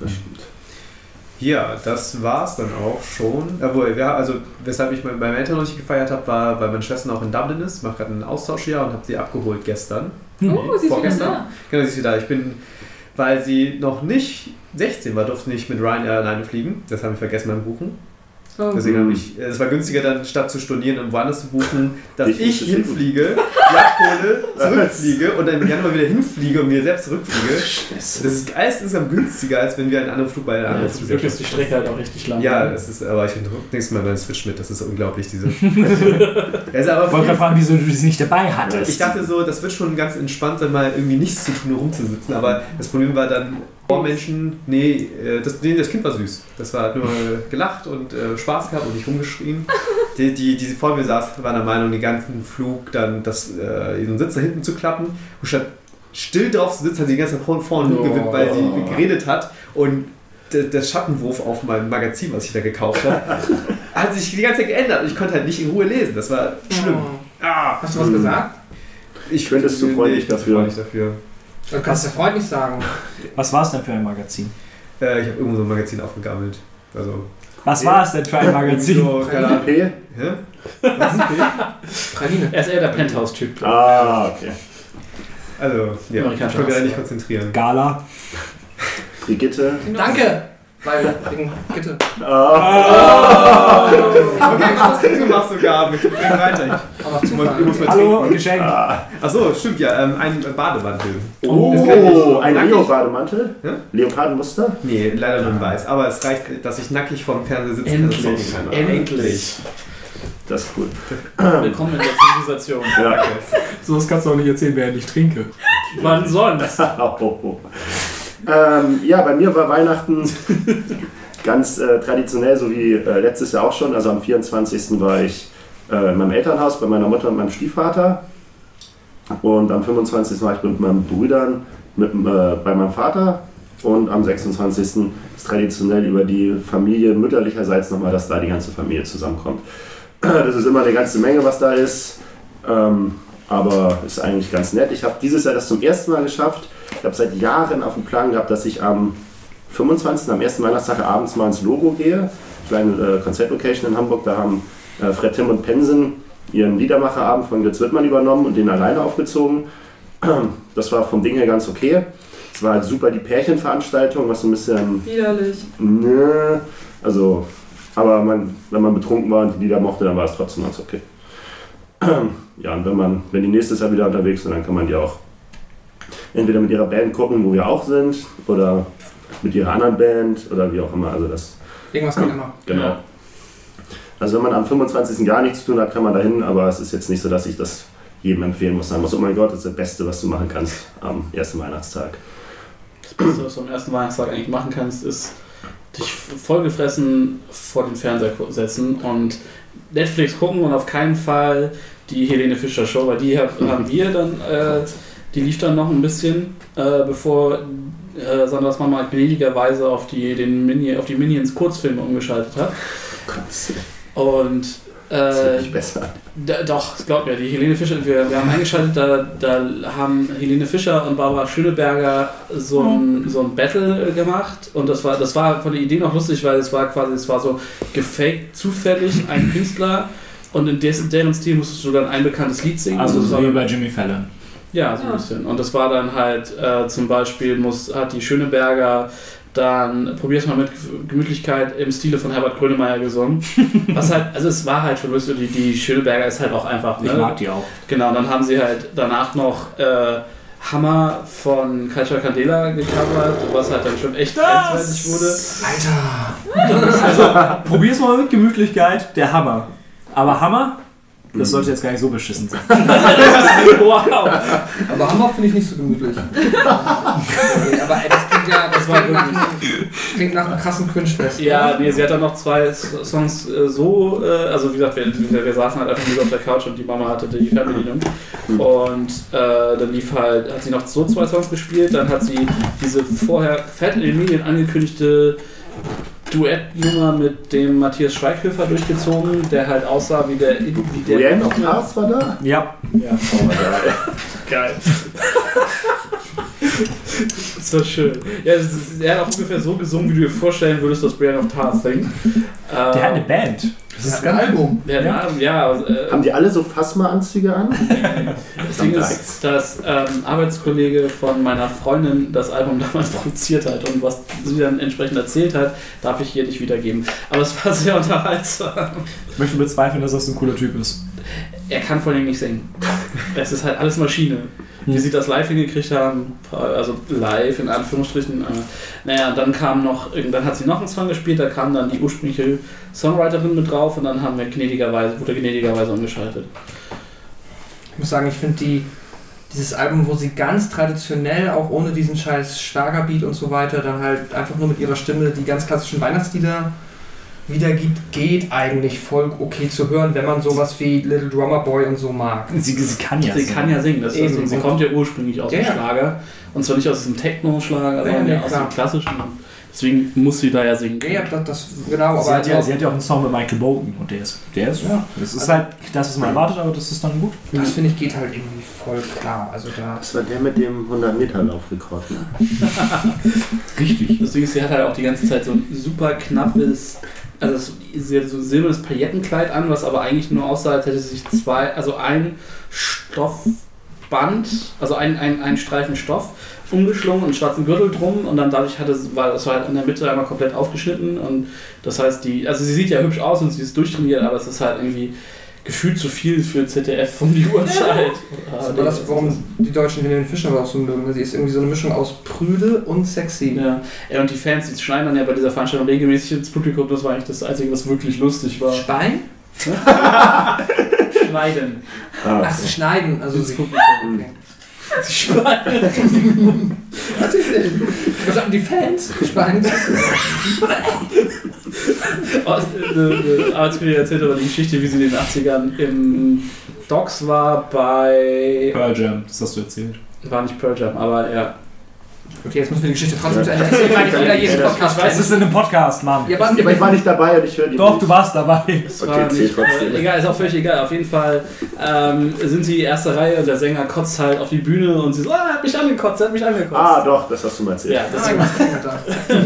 das stimmt. Ja, das war's dann auch schon. Obwohl, ja, also weshalb ich mit meinen Eltern noch nicht gefeiert habe, war, weil meine Schwester noch in Dublin ist. Ich mache gerade einen Austausch hier und habe sie abgeholt gestern. Oh, sie ist wieder da. Genau, sie ist wieder da. Ich bin, weil sie noch nicht 16 war, durfte nicht mit Ryanair alleine fliegen. Das habe ich vergessen beim Buchen. Oh. Deswegen habe ich, es war günstiger dann, statt zu stornieren und woanders zu buchen, dass Ich ich, hinfliege, abhole, zurückfliege und dann im Januar wieder hinfliege und mir selbst zurückfliege. Das ist alles insgesamt günstiger, als wenn wir einen anderen Flug bei einer Ja, anderen jetzt wirklich ist die Strecke halt auch richtig lang. Ja, es ist, aber ich finde nächstes Mal meinen Switch mit, das ist unglaublich, diese. Ist aber Ich wollte gerade fragen, wieso du sie nicht dabei hattest. ich dachte so, das wird schon ganz entspannt sein, mal irgendwie nichts zu tun, rumzusitzen. Aber das Problem war dann, oh Menschen, nee, äh, das, nee, das Kind war süß. Das war hat nur gelacht und äh, Spaß gehabt und nicht rumgeschrien. Die, die, die vor mir saß, war der Meinung, den ganzen Flug dann das, äh, diesen Sitz da hinten zu klappen. Und statt still drauf zu sitzen, hat sie die ganze Zeit vorne vorne Oh. gewippt, weil sie geredet hat. Und der, Schattenwurf auf meinem Magazin, was ich da gekauft habe, hat sich die ganze Zeit geändert. Und ich konnte halt nicht in Ruhe lesen. Das war schlimm. Oh. Ah, Hast du was gesagt? ich finde es zu freundlich ich bin dafür. freundlich dafür. Du kannst ja freundlich sagen. Was war es denn für ein Magazin? Äh, ich habe irgendwo so ein Magazin aufgegammelt. Also, Was war es denn für ein Magazin? So, keine Ahnung. P? Hä? Praline. Er ist eher der Penthouse-Typ. Ah, okay. Also, ja, ich konnte mich Hass. nicht konzentrieren. Gala. Brigitte. Danke! Weil, wegen Gitte. Ah. Okay, was hast du gemacht sogar? Ich bring weiter. Aber Ich muss, ich muss mal Hallo, trinken. Geschenk. Ah. Achso, stimmt ja. Ähm, ein Bademantel. Oh, ein Leo-Bademantel? Ja? Leopardenmuster? Nee, leider nur in weiß. Aber es reicht, dass ich nackig vorm Fernseher sitze Endlich. kann. Endlich. Das ist cool. Willkommen in der Zivilisation. Ja. So was kannst du auch nicht erzählen, während ich trinke. Wann sonst? Ähm, ja, bei mir war Weihnachten ganz äh, traditionell, so wie äh, letztes Jahr auch schon. Also am 24. war ich äh, in meinem Elternhaus bei meiner Mutter und meinem Stiefvater. Und am 25. war ich mit meinen Brüdern mit, äh, bei meinem Vater. Und am 26. ist traditionell über die Familie mütterlicherseits nochmal, dass da die ganze Familie zusammenkommt. Das ist immer eine ganze Menge, was da ist. Ähm, aber ist eigentlich ganz nett. Ich habe dieses Jahr das zum ersten Mal geschafft. Ich habe seit Jahren auf dem Plan gehabt, dass ich am 25. am ersten Weihnachtstag abends mal ins Logo gehe. Kleine äh, Konzertlocation in Hamburg. Da haben äh, Fred Tim und Pensen ihren Liedermacherabend von Götz Wittmann übernommen und den alleine aufgezogen. Das war vom Ding her ganz okay. Es war halt super die Pärchenveranstaltung, was so ein bisschen Widerlich. Nö, also, aber man, wenn man betrunken war und die Lieder mochte, dann war es trotzdem ganz okay. Ja, und wenn man, wenn die nächstes Jahr wieder unterwegs sind, dann kann man die auch entweder mit ihrer Band gucken, wo wir auch sind, oder mit ihrer anderen Band oder wie auch immer. Also das, Irgendwas geht immer. genau. Also wenn man am 25. gar nichts zu tun hat, kann man dahin, aber es ist jetzt nicht so, dass ich das jedem empfehlen muss. Sagen muss, oh mein Gott, das ist das Beste, was du machen kannst am ersten Weihnachtstag. Das Beste, was du am ersten Weihnachtstag eigentlich machen kannst, ist dich vollgefressen vor den Fernseher setzen und Netflix gucken und auf keinen Fall die Helene Fischer Show, weil die hab- haben wir dann, äh, die lief dann noch ein bisschen, äh, bevor äh, Sandras Mama gnädigerweise auf die, den Mini, auf die Minions Kurzfilme umgeschaltet hat. Und Das ist Äh, nicht besser. da, doch, glaub mir, die Helene Fischer, wir, wir haben eingeschaltet, da, da haben Helene Fischer und Barbara Schöneberger so ein, so ein Battle äh, gemacht und das war, das war von der Idee noch lustig, weil es war quasi, es war so gefaked, zufällig ein Künstler und in dessen, deren Stil musstest du dann ein bekanntes Lied singen. Also so wie bei Jimmy Fallon. Ja, so ein Ja. bisschen. Und das war dann halt äh, zum Beispiel, muss, hat die Schöneberger dann probier's mal mit Gemütlichkeit im Stile von Herbert Grönemeyer gesungen. Was halt, also es war halt schon lustig, die, die Schöneberger ist halt auch einfach, Ich ne? mag die auch. Genau, dann haben sie halt danach noch äh, Hammer von Culture Candela gecovert, was halt dann schon echt grenzwertig wurde. Alter! Also, probier's mal mit Gemütlichkeit, der Hammer. Aber Hammer, das sollte jetzt gar nicht so beschissen sein. wow! Aber Hammer finde ich nicht so gemütlich. nee, aber ey, das klingt ja, das war klingt, nach, einem- klingt nach einem krassen Cringe-Fest. Ja, nee, sie hat dann noch zwei Songs äh, so, äh, also wie gesagt, wir, wir, wir saßen halt einfach nur auf der Couch und die Mama hatte die Fernbedienung. Und äh, dann lief halt, hat sie noch so zwei Songs gespielt, dann hat sie diese vorher fett in den Medien angekündigte Duettnummer mit dem Matthias Schweighöfer durchgezogen, der halt aussah wie der. Wie der Brienne of Cars war da? Ja. Ja, Oh, geil. geil. Das war schön. Ja, das ist, er hat auch ungefähr so gesungen, wie du dir vorstellen würdest, dass Brian of Tars singt. Der hat eine Band. Das ist ein Album. Der ja. ja, äh, Haben die alle so Phasma-Anzüge an? das Ding ist, dass ähm, Arbeitskollege von meiner Freundin das Album damals produziert hat und was sie dann entsprechend erzählt hat, darf ich hier nicht wiedergeben. Aber es war sehr unterhaltsam. Ich möchte bezweifeln, dass das ein cooler Typ ist. Er kann vor allem nicht singen. Es ist halt alles Maschine. Wie sie das live hingekriegt haben, also live in Anführungsstrichen. Äh, naja, dann kam noch, dann hat sie noch einen Song gespielt, da kam dann die ursprüngliche Songwriterin mit drauf und dann haben wir gnädigerweise, wurde gnädigerweise umgeschaltet. Ich muss sagen, ich finde die, dieses Album, wo sie ganz traditionell, auch ohne diesen scheiß Schlagerbeat und so weiter, dann halt einfach nur mit ihrer Stimme die ganz klassischen Weihnachtslieder wiedergibt, geht eigentlich voll okay zu hören, wenn man sowas wie Little Drummer Boy und so mag. Sie, sie kann ja sie singen. kann ja singen, das ist. Ding. Sie kommt ja ursprünglich aus Ja, dem ja. Schlager. Und zwar nicht aus diesem Techno-Schlager, Ja, sondern nee, ja, aus dem klassischen. Deswegen muss sie da ja singen. Ja, ja, das, das genau, Sie aber hat, ja, sie hat ja auch einen Song mit Michael Bolton und der ist, der ist, Ja. das ist halt das, was man erwartet, aber das ist dann gut. das finde ich geht halt irgendwie voll klar. Also da. Das war der mit dem 100-Meter-Laufrekord. Ne? Richtig. Deswegen sie hat halt auch die ganze Zeit so ein super knappes, also sie hat so ein silbernes Paillettenkleid an, was aber eigentlich nur aussah, als hätte sie sich zwei, also ein Stoffband, also ein, ein, ein Streifen Stoff umgeschlungen und einen schwarzen Gürtel drum und dann dadurch hatte war das war halt in der Mitte einmal komplett aufgeschnitten und das heißt die, also sie sieht ja hübsch aus und sie ist durchtrainiert, aber es ist halt irgendwie gefühlt zu viel für ZDF um die Uhrzeit. Das ist aber das, warum die Deutschen Helene Fischer aber auch so mögen. Sie ist irgendwie so eine Mischung aus prüde und sexy. Ja. ja, und die Fans, die schneiden dann ja bei dieser Veranstaltung regelmäßig ins Publikum. Das war eigentlich das Einzige, was wirklich lustig war. Spein? Schneiden. Ah, Ach, sie schneiden. Also Ins sie, Publikum. Mhm. Sie schneiden. Verstanden, die Fans? Spein? Oh, Arbeitskollegin erzählt aber die Geschichte, wie sie in den 80ern im Docs war bei. Pearl Jam, das hast du erzählt. War nicht Pearl Jam, aber ja. Okay, jetzt müssen wir die Geschichte trotzdem zu Ende erzählen, weil nicht jeder jeden Podcast Ich weiß, es ist in einem Podcast, Mann. Ja, aber, aber ich war nicht dabei und ich höre die Doch, nicht. du warst dabei. Es Okay, nicht, trotzdem. äh, egal, ist auch völlig egal. Auf jeden Fall ähm, sind sie die erste Reihe und der Sänger kotzt halt auf die Bühne und sie so, ah, er hat mich angekotzt, er hat mich angekotzt. Ah, doch, das hast du mal erzählt. Ja, das Ah,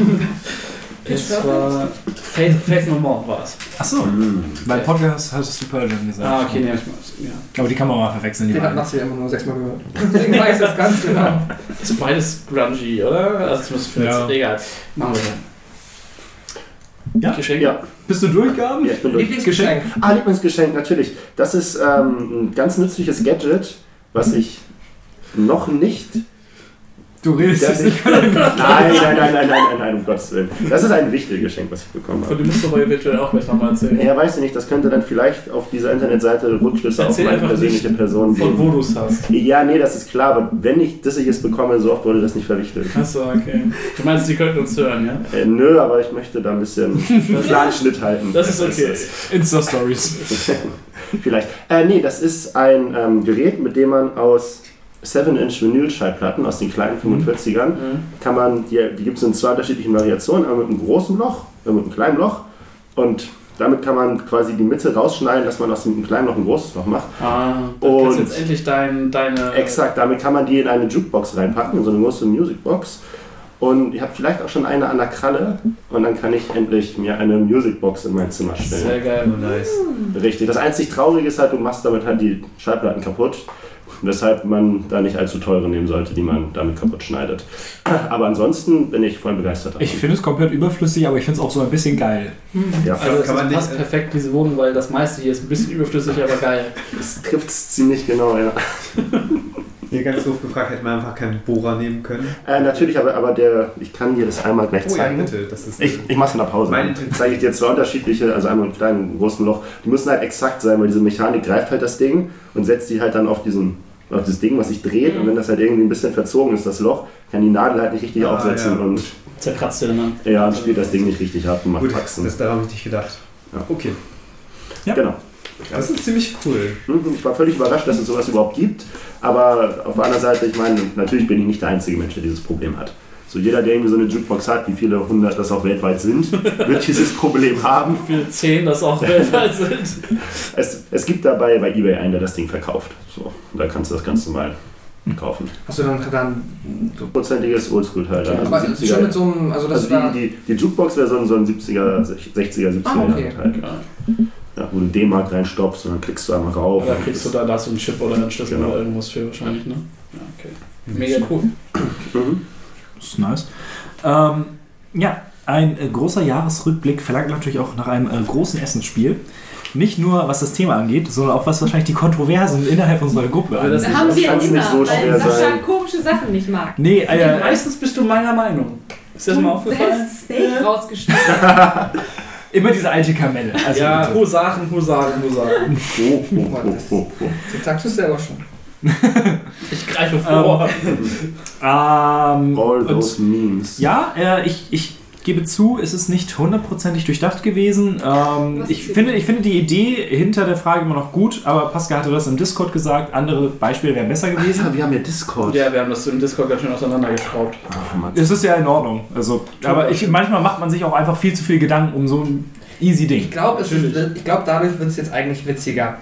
Das war Faith, Faith No More war es. Achso, Mhm. beim Podcast hast du Pearl Jam gesagt. Ah, okay, nee, ich mal. Ja. Aber die kann man mal verwechseln, die Den hat. Nazi immer nur sechsmal gehört. Deswegen weiß ich das ganz genau. Ist beides grungy, oder? Also zumindest für Ja. Egal. Machen wir dann. Ja? Geschenk? Ja, Bist du durchgegangen? ja, ich bin durch. Lieblingsgeschenk. Ah, Lieblingsgeschenk, natürlich. Das ist ähm, ein ganz nützliches Gadget, was ich noch nicht. Du redest jetzt nicht. nein, nein, nein, nein, nein, nein, nein, um Gottes Willen. Das ist ein wichtiges Geschenk, was ich bekommen Von habe. dem musst du aber eventuell auch gleich nochmal erzählen. Ja, weiß ich nicht, das könnte dann vielleicht auf dieser Internetseite Rückschlüsse auf meine persönliche nicht, Person Von wo geben. du es hast. Ja, nee, das ist klar, aber wenn ich das ich jetzt bekomme, so oft wurde das nicht verwichtelt. Achso, okay. Du meinst, die könnten uns hören, ja? Äh, nö, aber ich möchte da ein bisschen einen klaren Schnitt halten. Das ist okay. Insta-Stories. Vielleicht. Äh, nee, das ist ein ähm, Gerät, mit dem man aus 7-Inch Vinylschallplatten aus den kleinen 45ern Mhm. kann man, die, die gibt es in zwei unterschiedlichen Variationen, einmal mit einem großen Loch, einmal mit einem kleinen Loch und damit kann man quasi die Mitte rausschneiden, dass man aus dem kleinen noch ein großes Loch macht. Ah, dann kannst Und- du jetzt endlich dein, deine. Exakt, damit kann man die in eine Jukebox reinpacken, in so eine große Musicbox. Und ich habe vielleicht auch schon eine an der Kralle und dann kann ich endlich mir eine Musicbox in mein Zimmer Sehr stellen. geil. Oh, nice. Richtig. Das einzig Traurige ist halt, du machst damit halt die Schallplatten kaputt. Weshalb man da nicht allzu teure nehmen sollte, die man damit kaputt schneidet. Aber ansonsten bin ich voll begeistert davon. Ich finde es komplett überflüssig, aber ich finde es auch so ein bisschen geil. ja, Also es Kann man passt nicht- perfekt diese Wohnung, weil das meiste hier ist ein bisschen überflüssig, aber geil. das trifft es ziemlich genau, ja. Hier ganz doof gefragt, hätte man einfach keinen Bohrer nehmen können. Äh, natürlich, aber, aber der, ich kann dir das einmal gleich Oh ja, zeigen. bitte. Das ist Ich, ich mache es in der Pause. Meine Dann zeige ich dir zwei unterschiedliche, also einmal mit einem kleinen, großen Loch. Die müssen halt exakt sein, weil diese Mechanik greift halt das Ding und setzt die halt dann auf diesen auf das Ding, was sich dreht. Und wenn das halt irgendwie ein bisschen verzogen ist, das Loch, kann die Nadel halt nicht richtig Ah, aufsetzen. ja. Und Zerkratzt dir dann. ja, dann spielt das Ding nicht richtig ab und macht Gut, Faxen. das daran habe ich nicht gedacht. Ja. Okay. Genau. Das ist ziemlich cool. Mhm, Ich war völlig überrascht, dass es sowas überhaupt gibt. Aber auf der anderen Seite, ich meine, natürlich bin ich nicht der einzige Mensch, der dieses Problem hat. So jeder, der irgendwie so eine Jukebox hat, wie viele hundert das auch weltweit sind, wird dieses Problem haben. Wie viele zehn das auch weltweit sind. Es, es gibt dabei bei eBay einen, der das Ding verkauft. So, und da kannst du das ganz normal kaufen. Hast du dann, dann so, Prozentiges Oldschool-Teil. dann, aber also ist schon mit so einem, also das also die, die, die Jukebox wäre so ein, so ein 70er, 60er, 70er Ah, okay. Teil. Ja, wo du D-Mark reinstopfst und dann klickst du einmal rauf. Da kriegst du da, da hast du einen Chip oder einen Schlüssel Genau. oder irgendwas für wahrscheinlich, ne? Ja, okay. Mega cool. Mhm. Das ist nice. Ähm, ja, ein äh, großer Jahresrückblick verlangt natürlich auch nach einem äh, großen Essensspiel. Nicht nur was das Thema angeht, sondern auch was wahrscheinlich die Kontroversen innerhalb unserer Gruppe das angeht. Da haben das sie kann's Hunger, nicht so schwer weil Sascha sein. komische Sachen nicht mag. Nee, äh, Meistens bist du meiner Meinung. Ist das mal aufgefallen? Steak rausgeschnitten. immer diese alte Kamelle. Also ja. Husaren, Husaren, Husaren. Oh, oh, oh, oh, oh. jetzt sagst du selber schon. Ich greife vor. Ähm, All und- those memes. Ja, äh, ich, ich gebe zu, es ist nicht hundertprozentig durchdacht gewesen. Ähm, ich, finde, ich finde die Idee hinter der Frage immer noch gut, aber Pascal hatte das im Discord gesagt, andere Beispiele wären besser gewesen. Ja, wir haben ja Discord. Ja, wir haben das im Discord ganz schön auseinandergeschraubt. Ach. Es ist ja in Ordnung. Also, aber ich, manchmal macht man sich auch einfach viel zu viel Gedanken um so ein easy Ding. Ich glaube, glaub, dadurch wird es jetzt eigentlich witziger.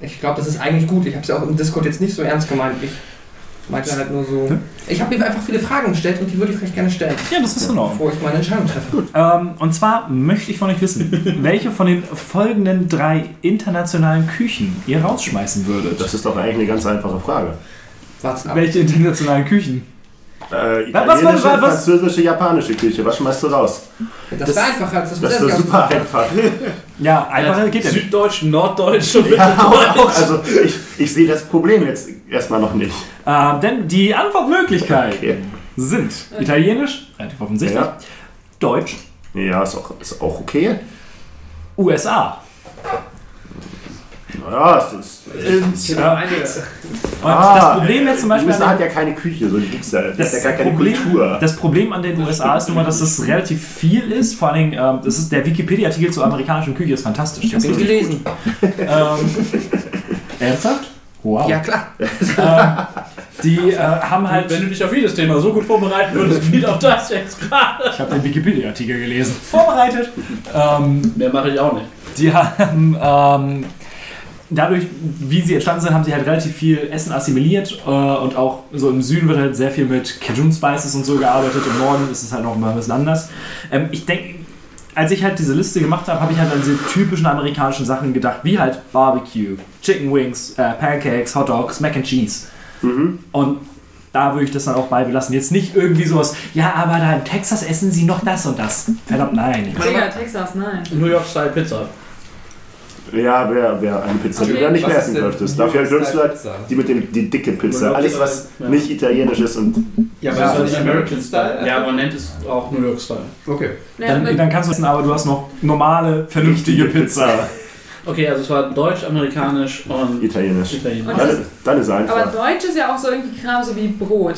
Ich glaube, das ist eigentlich gut. Ich habe es ja auch im Discord jetzt nicht so ernst gemeint. Ich meinte halt nur so. Ich habe mir einfach viele Fragen gestellt und die würde ich recht gerne stellen, Ja, das ist in Ordnung. bevor ich meine Entscheidung treffe. Ähm, und zwar möchte ich von euch wissen, welche von den folgenden drei internationalen Küchen ihr rausschmeißen würdet. Das ist doch eigentlich eine ganz einfache Frage. Wart's ab. Welche internationalen Küchen? Äh, Was- was- italienische, was- was- französische, japanische Küche. Was schmeißt du raus? Das, war einfacher als das, Das doch ich super einfach. Ja, einfacher geht ja nicht. Süddeutsch, Norddeutsch und Ja, auch, auch. Also ich, ich sehe das Problem jetzt erstmal noch nicht. Ähm, denn die Antwortmöglichkeiten Okay. sind Italienisch, relativ offensichtlich, Ja. Deutsch, Ja, ist auch, ist auch okay. USA. Ja, es ist. Und, Ja, äh, eine. und Ah, das Problem jetzt zum Die Beispiel USA an hat den, ja keine Küche, so die gibt's ja. Das das, ist ja gar keine Problem, Kultur. das Problem an den USA ist nun mal, dass es relativ viel ist. Vor allen Dingen, ähm, das ist der Wikipedia-Artikel zur amerikanischen Küche ist fantastisch. Ich habe ihn gelesen. Ähm, ernsthaft? Wow. Ja, klar. Ähm, die äh, haben halt. Wenn du dich auf jedes Thema so gut vorbereiten würdest, wie auf das jetzt gerade. Ich habe den Wikipedia-Artikel gelesen. Vorbereitet. Ähm, Mehr mache ich auch nicht. Die haben ähm, dadurch, wie sie entstanden sind, haben sie halt relativ viel Essen assimiliert äh, und auch so im Süden wird halt sehr viel mit Cajun Spices und so gearbeitet. Im Norden ist es halt noch mal ein bisschen anders. Ähm, ich denke, als ich halt diese Liste gemacht habe, habe ich halt an diese typischen amerikanischen Sachen gedacht, wie halt Barbecue, Chicken Wings, äh, Pancakes, Hot Dogs, Mac and Cheese. Mhm. Und da würde ich das dann auch bei belassen. Jetzt nicht irgendwie sowas, ja, aber da in Texas essen sie noch das und das. Verdammt, nein. Ich Digga, Texas, nein. New York Style Pizza. Ja, wer, wer eine Pizza, die Okay. du ja nicht mehr ist essen dürftest. New Dafür halt Pizza? die mit dem, die dicke Pizza. Alles, was ja. nicht italienisch ist und Ja, aber ist ist nicht das American Style? Ja, man nennt es auch New York Style. Okay. Ja, Dann, aber- dann kannst du essen, aber du hast noch normale, vernünftige Pizza. Okay, also es war Deutsch, Amerikanisch und italienisch. Italienisch. Und Dann, das- ist- dann ist es aber einfach. Deutsch ist ja auch so irgendwie Kram, so wie Brot.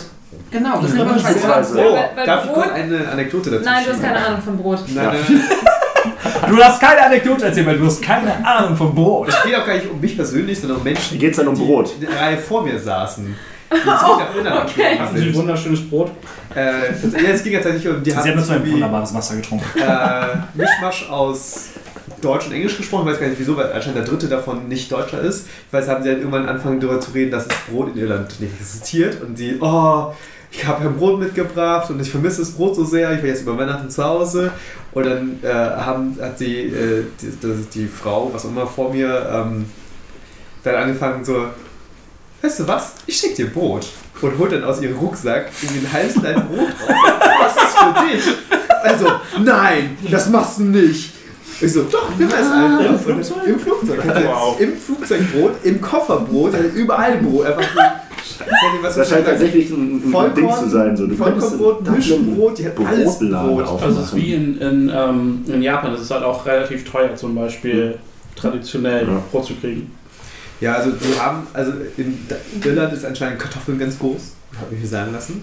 Genau, das ist Ja, aber beispielsweise. Weil- Oh, weil- darf ich Brot- kurz eine Anekdote dazu Nein, du hast keine Ahnung von Brot. Nein, Ja. nein, nein. Du hast keine Anekdote erzählt, weil du hast keine Ahnung vom Brot. Es geht auch gar nicht um mich persönlich, sondern um Menschen, Wie geht's denn um die Brot? in der Reihe vor mir saßen. Die sich erinnern. an okay. Hatten Sie ein wunderschönes Brot? Äh, ja, es ging tatsächlich um die Sie haben so ein wunderbares Wasser getrunken. äh, Mischmasch aus Deutsch und Englisch gesprochen, ich weiß gar nicht wieso, weil anscheinend der dritte davon nicht Deutscher ist. Ich weiß, haben sie halt irgendwann angefangen darüber zu reden, dass das Brot in Irland nicht existiert und sie, oh, ich habe ein Brot mitgebracht und ich vermisse das Brot so sehr, ich bin jetzt über Weihnachten zu Hause. Und dann äh, haben, hat die, äh, die, die, die Frau, was auch immer vor mir, ähm, dann angefangen so, weißt du was, ich schick dir Brot. Und holt dann aus ihrem Rucksack in den halben Leib Brot raus. Was ist für dich? Also, nein, das machst du nicht. Ich so, doch, nimm es einfach. Im Flugzeug? Im Flugzeug. Wow. Im Flugzeug Brot, im Koffer Brot, hatte überall Brot. Einfach so. Das scheint tatsächlich ein, ein Vollkorn- Ding zu sein. So. Du Vollkornbrot, Mischbrot, die hat alles Brotladen Brot. aufmachen. Also es ist wie in, in, ähm, in Japan, es ist halt auch relativ teuer, zum Beispiel traditionell Ja. Brot zu kriegen. Ja, also die haben, also in Irland ist anscheinend Kartoffeln ganz groß, habe ich mir sagen lassen.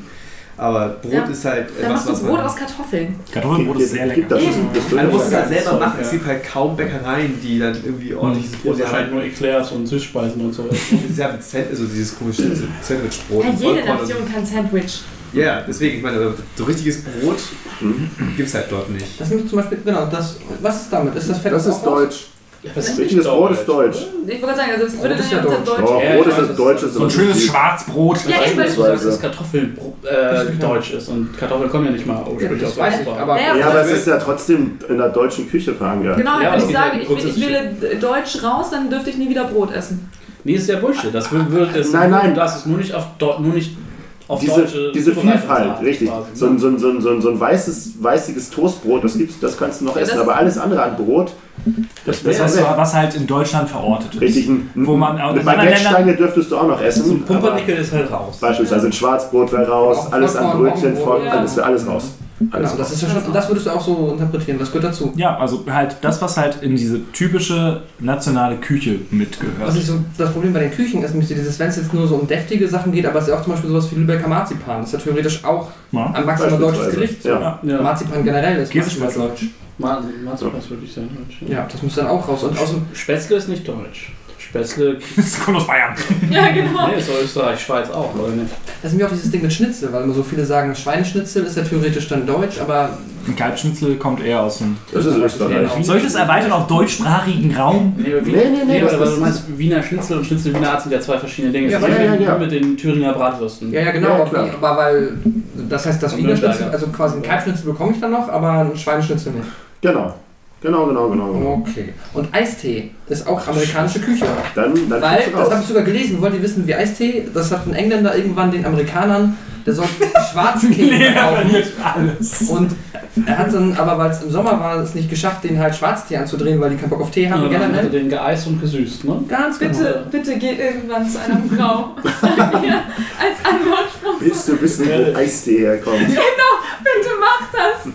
Aber Brot Ja. ist halt Dann etwas, machst du was Brot aus Kartoffeln. Kartoffelbrot ist sehr lecker. Das, das, das Also du musst es halt das selber machen. ja. Es gibt halt kaum Bäckereien, die dann irgendwie ordentliches Brot Brot ist wahrscheinlich haben. nur Eclairs und Süßspeisen und so. Es ist ja mit Sand, also dieses komische Sandwichbrot. Ja, jede Nation kann Sandwich. Ja, deswegen, ich meine, also so richtiges Brot Mhm. gibt es halt dort nicht. Das nimmt zum Beispiel, genau, das, was ist damit? Ist das Fett Das ist raus? Deutsch. Das Richtiges Brot ist deutsch. Ich wollte gerade sagen, also es würde das ist dann ja unter deutsch. Deutsch. Oh, Brot ist das Deutsche. So ein schönes Schwarzbrot. Ja, ich weiß. sagst, dass Kartoffeln äh, deutsch ist und Kartoffeln kommen ja nicht mal ursprünglich aus Europa. aber Ja, aber es ist ja trotzdem in der deutschen Küche verankert. Genau, Ja, wenn ich sage, ich, will- Deutsch raus, dann dürfte ich nie wieder Brot essen. Nee, ist ja Bullshit. Das würde würde das Nein, nein. Das ist nur nicht auf, nur nicht auf Diese, deutsche diese Vielfalt, quasi, richtig. ne? So ein, so ein, so ein, so ein, so ein weißes, weißiges Toastbrot, das gibt's, das kannst du noch Ja, essen, das- aber alles andere an Brot, das, Das heißt, was halt in Deutschland verortet ist. richtig. Ein, Wo man auch eine in anderen Baguette-Stange dürftest du auch noch So ein essen. Pumpernickel ist halt raus. Beispielsweise ein Schwarzbrot wäre raus, Auch alles an Brötchen, voll, ja. alles wäre alles raus. Genau, das ist ja schon, das würdest du auch so interpretieren, das gehört dazu. Ja, also halt das, was halt in diese typische nationale Küche mitgehört. Was ich so das Problem bei den Küchen ist, nämlich dieses, wenn es jetzt nur so um deftige Sachen geht, aber es ist ja auch zum Beispiel sowas wie Lübecker Marzipan. Das ist ja theoretisch auch Ja. ein maximal deutsches. Gericht. Ja. Ja. Marzipan generell ist maximal deutsch. Ma- Marzipan ist wirklich sehr deutsch. Ja, das muss dann auch raus. Und außerdem, Spätzle ist nicht deutsch. Spätzle. Das kommt aus Bayern. Ja, genau. Nee, ist Österreich, Schweiz auch, oder nicht? das ist mir auch dieses Ding mit Schnitzel, weil immer so viele sagen, Schweineschnitzel ist ja theoretisch dann deutsch, aber Ein Kalbschnitzel kommt eher aus dem. Das ist Österreich. Genau. Soll ich das erweitern auf deutschsprachigen Raum? Nee, Nee, nee, nee, nee das aber ist- du meinst Wiener Schnitzel und Schnitzel Wiener Art sind ja zwei verschiedene Dinge. Ja, ja, ja, mit- ja. mit den Thüringer Bratwürsten. ja, ja genau, Ja, aber, weil das heißt, das Und Wiener. Schnitzel, also quasi ein Kalbschnitzel bekomme ich dann noch, aber ein Schweineschnitzel nicht. Genau. Genau, genau, genau. genau. Okay. Und Eistee ist auch amerikanische Küche. Dann, dann Weil, das habe ich sogar gelesen, wollt ihr wissen, wie Eistee, das hat ein Engländer irgendwann den Amerikanern, der sollte Schwarztee verkaufen. alles. Und er hat dann, aber weil es im Sommer war, es nicht geschafft, den halt Schwarztee anzudrehen, weil die keinen Bock auf Tee Ja, haben dann hat er generell. den geeist und gesüßt, ne? Ganz genau. Bitte, bitte geht irgendwann zu einer Frau. Sag mir als Antwortspruch. Willst du wissen, wo Eistee herkommt? Bitte mach das.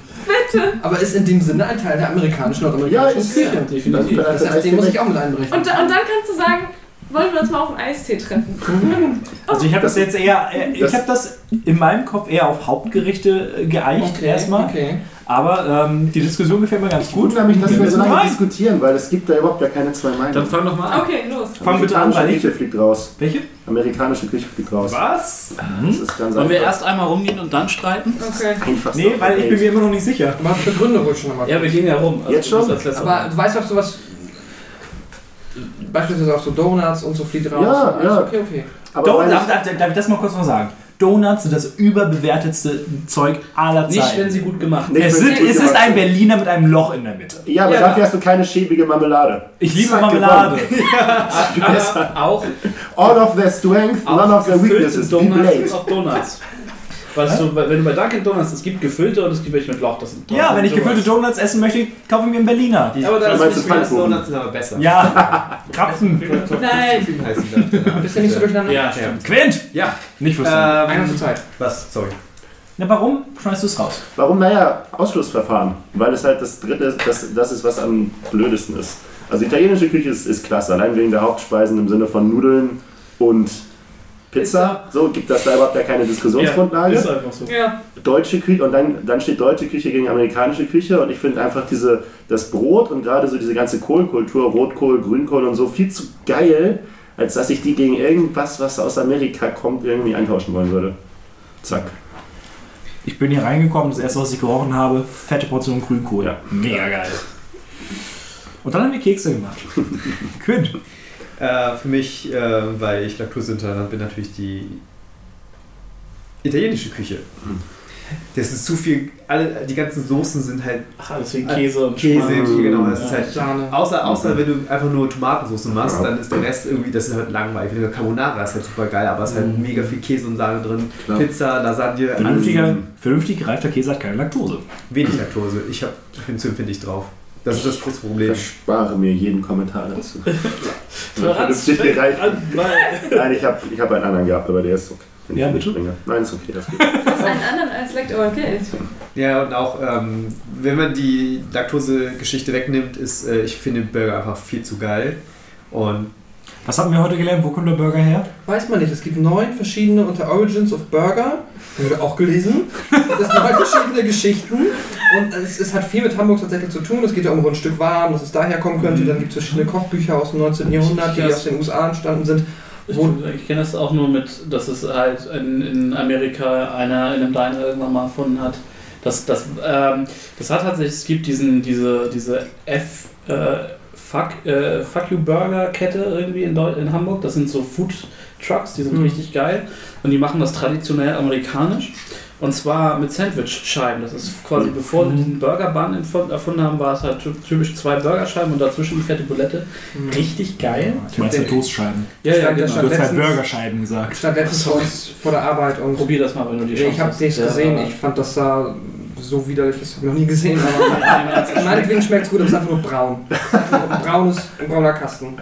Bitte. Aber ist in dem Sinne ein Teil der amerikanischen, nordamerikanischen Ja, ist- Küche. Definitiv. Das heißt, den muss ich auch mit einbrechen. Und, und dann kannst du sagen, wollen wir uns mal auf einen Eistee treffen? Also ich habe das, Das- jetzt eher, äh, ich habe das in meinem Kopf eher auf Hauptgerichte äh, geeicht erstmal. Okay. Aber ähm, die Diskussion gefällt mir ganz Ich gut. wundere mich, dass Wir wir so lange rein. diskutieren, weil es gibt da überhaupt gar keine zwei Dann Meinungen. fang doch mal an. Okay, los. Fang bitte an, Amerikanische ich. Küche fliegt raus. Welche? Amerikanische Küche fliegt raus. Was? Das ist ganz Wollen wir erst einmal rumgehen und dann streiten? Okay. Einfach Nee, weil ich bin mir immer noch nicht sicher. Aber begründe ruhig schon nochmal. Ja, wir gehen ja rum. Also Jetzt schon? Aber du weißt auch sowas. Beispielsweise auch so Donuts und so fliegt raus. Ja, ja. Okay, okay. Aber Don weil darf, ich, darf, darf ich das mal kurz noch sagen? Donuts sind das überbewertetste Zeug aller Nicht, Zeiten. wenn sie gut gemacht Nicht, sind. es, sind, es ist ein. Berliner mit einem Loch in der Mitte. ja, aber Ja, dafür hast du keine schäbige Marmelade. Ich liebe Marmelade. Aber auch, All of their strength, none of their weaknesses. Donuts Donuts. Weißt du, wenn du bei Dunkin' Donuts, es gibt gefüllte und es gibt welche mit Loch. Das sind Ja, wenn ich gefüllte Donuts essen möchte, kaufe ich mir einen Berliner. Die Aber da ist nicht? Donuts sind aber besser. Ja, Krapfen. Nein. Bist du nicht so durcheinander? Ja, stimmt. Quint! Ja. Nicht flüstern. Einer zur Ähm, Zeit. was? Sorry. Na, warum schmeißt du es raus? Warum? Naja, Ausschlussverfahren. Weil es halt das dritte, das, das ist, was am blödesten ist. Also italienische Küche ist, ist klasse, allein wegen der Hauptspeisen im Sinne von Nudeln und Pizza. So gibt das da überhaupt ja keine Diskussionsgrundlage. Ist einfach so. Ja. deutsche Küche und dann, dann steht deutsche Küche gegen amerikanische Küche und ich finde einfach diese, das Brot und gerade so diese ganze Kohlkultur, Rotkohl, Grünkohl und so viel zu geil, als dass ich die gegen irgendwas, was aus Amerika kommt, irgendwie eintauschen wollen würde. Zack. Ich bin hier reingekommen, das erste, was ich gerochen habe, fette Portion Grünkohl. Ja. Mega geil. Und dann haben wir Kekse gemacht. Quint. Äh, für mich, äh, weil ich laktoseintolerant bin, natürlich die italienische Küche. Das ist zu viel, alle, die ganzen Soßen sind halt Ach, alles wegen Käse und Käse, Schmarrn. genau. Das Ja. ist halt, Sahne. außer, außer wenn du einfach nur Tomatensauce machst, dann ist der Rest irgendwie, das ist halt langweilig. Carbonara ist halt super geil, aber es ist halt Mhm. mega viel Käse und Sahne drin. Klar. Pizza, Lasagne, Vernünftiger, alles. vernünftig gereifter Käse hat keine Laktose. Wenig Laktose. Ich, hab, ich bin zu empfindlich drauf. Das ist das große Ich Problem. verspare mir jeden Kommentar dazu. Toleranz an, Nein, ich habe ich hab einen anderen gehabt, aber der ist okay. Den Ja, ich bitte? bringe. Nein, ist okay, das geht. Das ist einen anderen als Lekt, aber okay. Ja, und auch, ähm, wenn man die Laktose-Geschichte wegnimmt, ist, äh, ich finde Burger einfach viel zu geil. Und Was haben wir heute gelernt? Wo kommt der Burger her? Weiß man nicht. Es gibt neun verschiedene unter Origins of Burger. Haben wir auch gelesen. Das sind neun verschiedene Geschichten. Und es, es hat viel mit Hamburg tatsächlich zu tun. Es geht ja um ein Stück warm, dass es daher kommen könnte. Dann gibt es verschiedene Kochbücher aus dem 19. Jahrhundert, die aus den USA entstanden sind. Ich, ich kenne das auch nur mit, dass es halt in, in Amerika einer in einem Diner irgendwann mal erfunden hat. Das, das, ähm, das hat tatsächlich, es gibt diesen, diese, diese F, äh, Fuck, äh, Fuck You Burger Kette irgendwie in, Deu in Hamburg. Das sind so Food Trucks, die sind Mhm. richtig geil. Und die machen das traditionell amerikanisch. Und zwar mit Sandwich-Scheiben. Das ist quasi, bevor sie diesen Burger-Bun erfund- erfunden haben, war es halt ty- typisch zwei Burgerscheiben und dazwischen die fette Bulette. Richtig geil. Du meinst ja Toastscheiben. Ja, ja, genau. Du hast halt Burgerscheiben gesagt. Stand letztens vor der Arbeit und Probier das mal, wenn du die Chance ich habe nichts Ja. gesehen. Ich fand das sah so widerlich, das habe ich noch nie gesehen. Aber meinetwegen schmeckt es gut, aber es ist einfach nur braun. Ein braunes, ein brauner Kasten.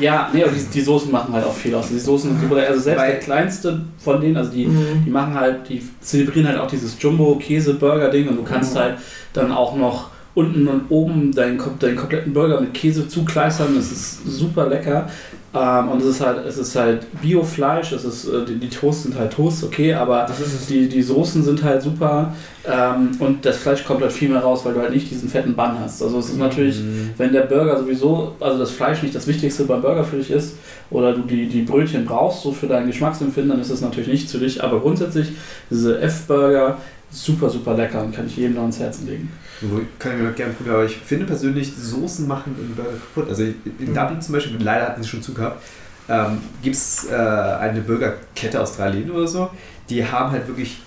Ja, nee, aber die, die Soßen machen halt auch viel aus. Die Soßen sind super. Also selbst Weil- der kleinste von denen, also die, Mhm. die machen halt, die zelebrieren halt auch dieses Jumbo-Käse-Burger-Ding und du kannst halt dann auch noch unten und oben deinen, deinen kompletten Burger mit Käse zukleistern. Das ist super lecker. Ähm, und es ist halt, es ist halt Bio-Fleisch, es ist, äh, die, die Toast sind halt Toast, okay, aber die, die Soßen sind halt super ähm, und das Fleisch kommt halt viel mehr raus, weil du halt nicht diesen fetten Bann hast. Also es ist natürlich, wenn der Burger sowieso, also das Fleisch nicht das Wichtigste beim Burger für dich ist oder du die, die Brötchen brauchst, so für dein Geschmacksempfinden, dann ist das natürlich nicht zu dich. Aber grundsätzlich, diese F-Burger, super, super lecker und kann ich jedem nur ans Herzen legen. Wo- Kann ich mir noch gerne probieren, aber ich finde persönlich, Soßen machen den Burger kaputt. Also in Mhm. Dublin zum Beispiel, leider hatten sie schon zugehabt, ähm, gibt es äh, eine Burgerkette Australien oder so, die haben halt wirklich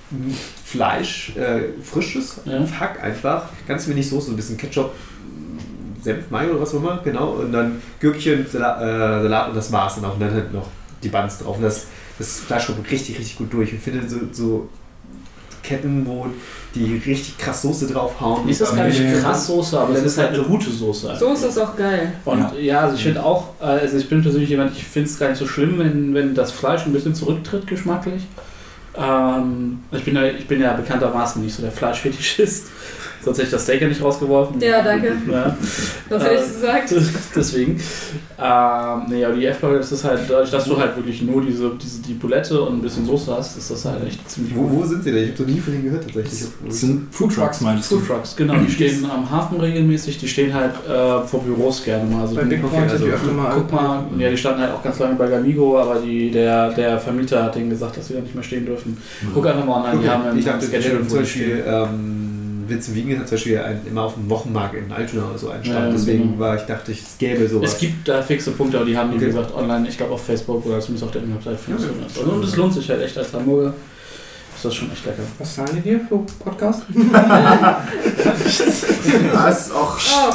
Fleisch, äh, frisches Ja. Hack einfach, ganz wenig Soße, ein bisschen Ketchup, Senf, Mayo oder was auch immer, genau, und dann Gürkchen, Salat, äh, Salat und das war's dann auch. Und dann halt noch die Buns drauf. Und das, das Fleisch kommt richtig, richtig gut durch. Ich finde so, so Ketten, wo die richtig krass Soße draufhauen. Ist das gar nicht Nee. krass Soße, aber Das es ist ist halt eine gute Soße. So ist das auch geil. Und Ja. ja, also ich finde auch, äh, also ich bin persönlich jemand, ich finde es gar nicht so schlimm, wenn, wenn das Fleisch ein bisschen zurücktritt geschmacklich. Ähm, ich, bin ja, ich bin ja bekanntermaßen nicht so der Fleischfetischist. Sonst hätte ich das Steak ja nicht rausgeworfen. Ja, danke. Ja. Das hätte ich Äh, gesagt. Deswegen. Ähm, nee, aber die F-Burger, das ist halt, dadurch, dass du halt wirklich nur diese, diese die Bulette und ein bisschen Soße hast, ist das halt echt ziemlich Wo, gut. wo sind sie denn? Ich habe noch nie von denen gehört tatsächlich. Das sind Food Trucks, meinst du? Food Trucks, genau, die stehen am Hafen regelmäßig, die stehen halt äh, vor Büros gerne mal. Also Bei Big okay, die also öfter mal. Guck mal, ja, die standen halt auch ganz lange bei Gamigo, aber die, der, der Vermieter hat denen gesagt, dass sie da nicht mehr stehen dürfen. Guck einfach mal online, die haben Okay, ein ich dachte, Schedule, zum wo die Beispiel, stehen. ähm, Vincent Wiegen hat zum Beispiel ein, immer auf dem Wochenmarkt in Altona oder so einen Stand. Ja, Deswegen genau. war ich, dachte ich, es gäbe sowas. Es gibt da fixe Punkte, aber die haben, wie Okay. gesagt, online, ich glaube auf Facebook oder zumindest auf der du Ja, das. Also, und es lohnt sich halt echt als Hamburger. Ist das schon echt lecker. Was zahlen die dir für Podcast? Was? Och, Oh,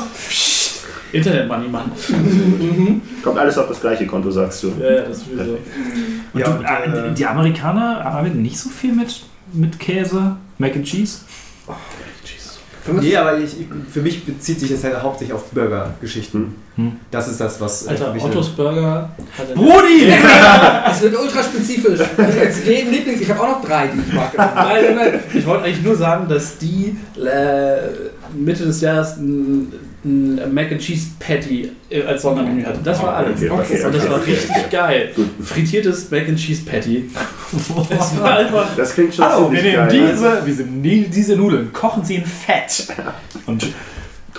Internet Money, Mann. mhm. kommt alles auf das gleiche Konto, sagst du. Ja, ja, das ist sowieso. Und Ja, du, und, äh, äh, die Amerikaner arbeiten nicht so viel mit, mit Käse, Mac and Cheese. Jesus. Nee, aber ich, ich, für mich bezieht sich das halt hauptsächlich auf Burger-Geschichten. Hm. Das ist das, was äh, Alter, Ottos Burger er- Brudi! Es wird ultra spezifisch. Jetzt jeden Lieblings. Ich habe auch noch drei, die ich mag. Nein, nein, nein. Ich wollte eigentlich nur sagen, dass die äh, Mitte des Jahres ein, ein Mac and Cheese Patty äh, als Sondermenü hatte. Das war alles. Okay, okay, Und das war okay. richtig geil. Frittiertes Mac and Cheese Patty. Das war einfach. Das klingt schon Hallo, wir ziemlich nehmen geil. diese, wir nehmen diese Nudeln, kochen sie in Fett und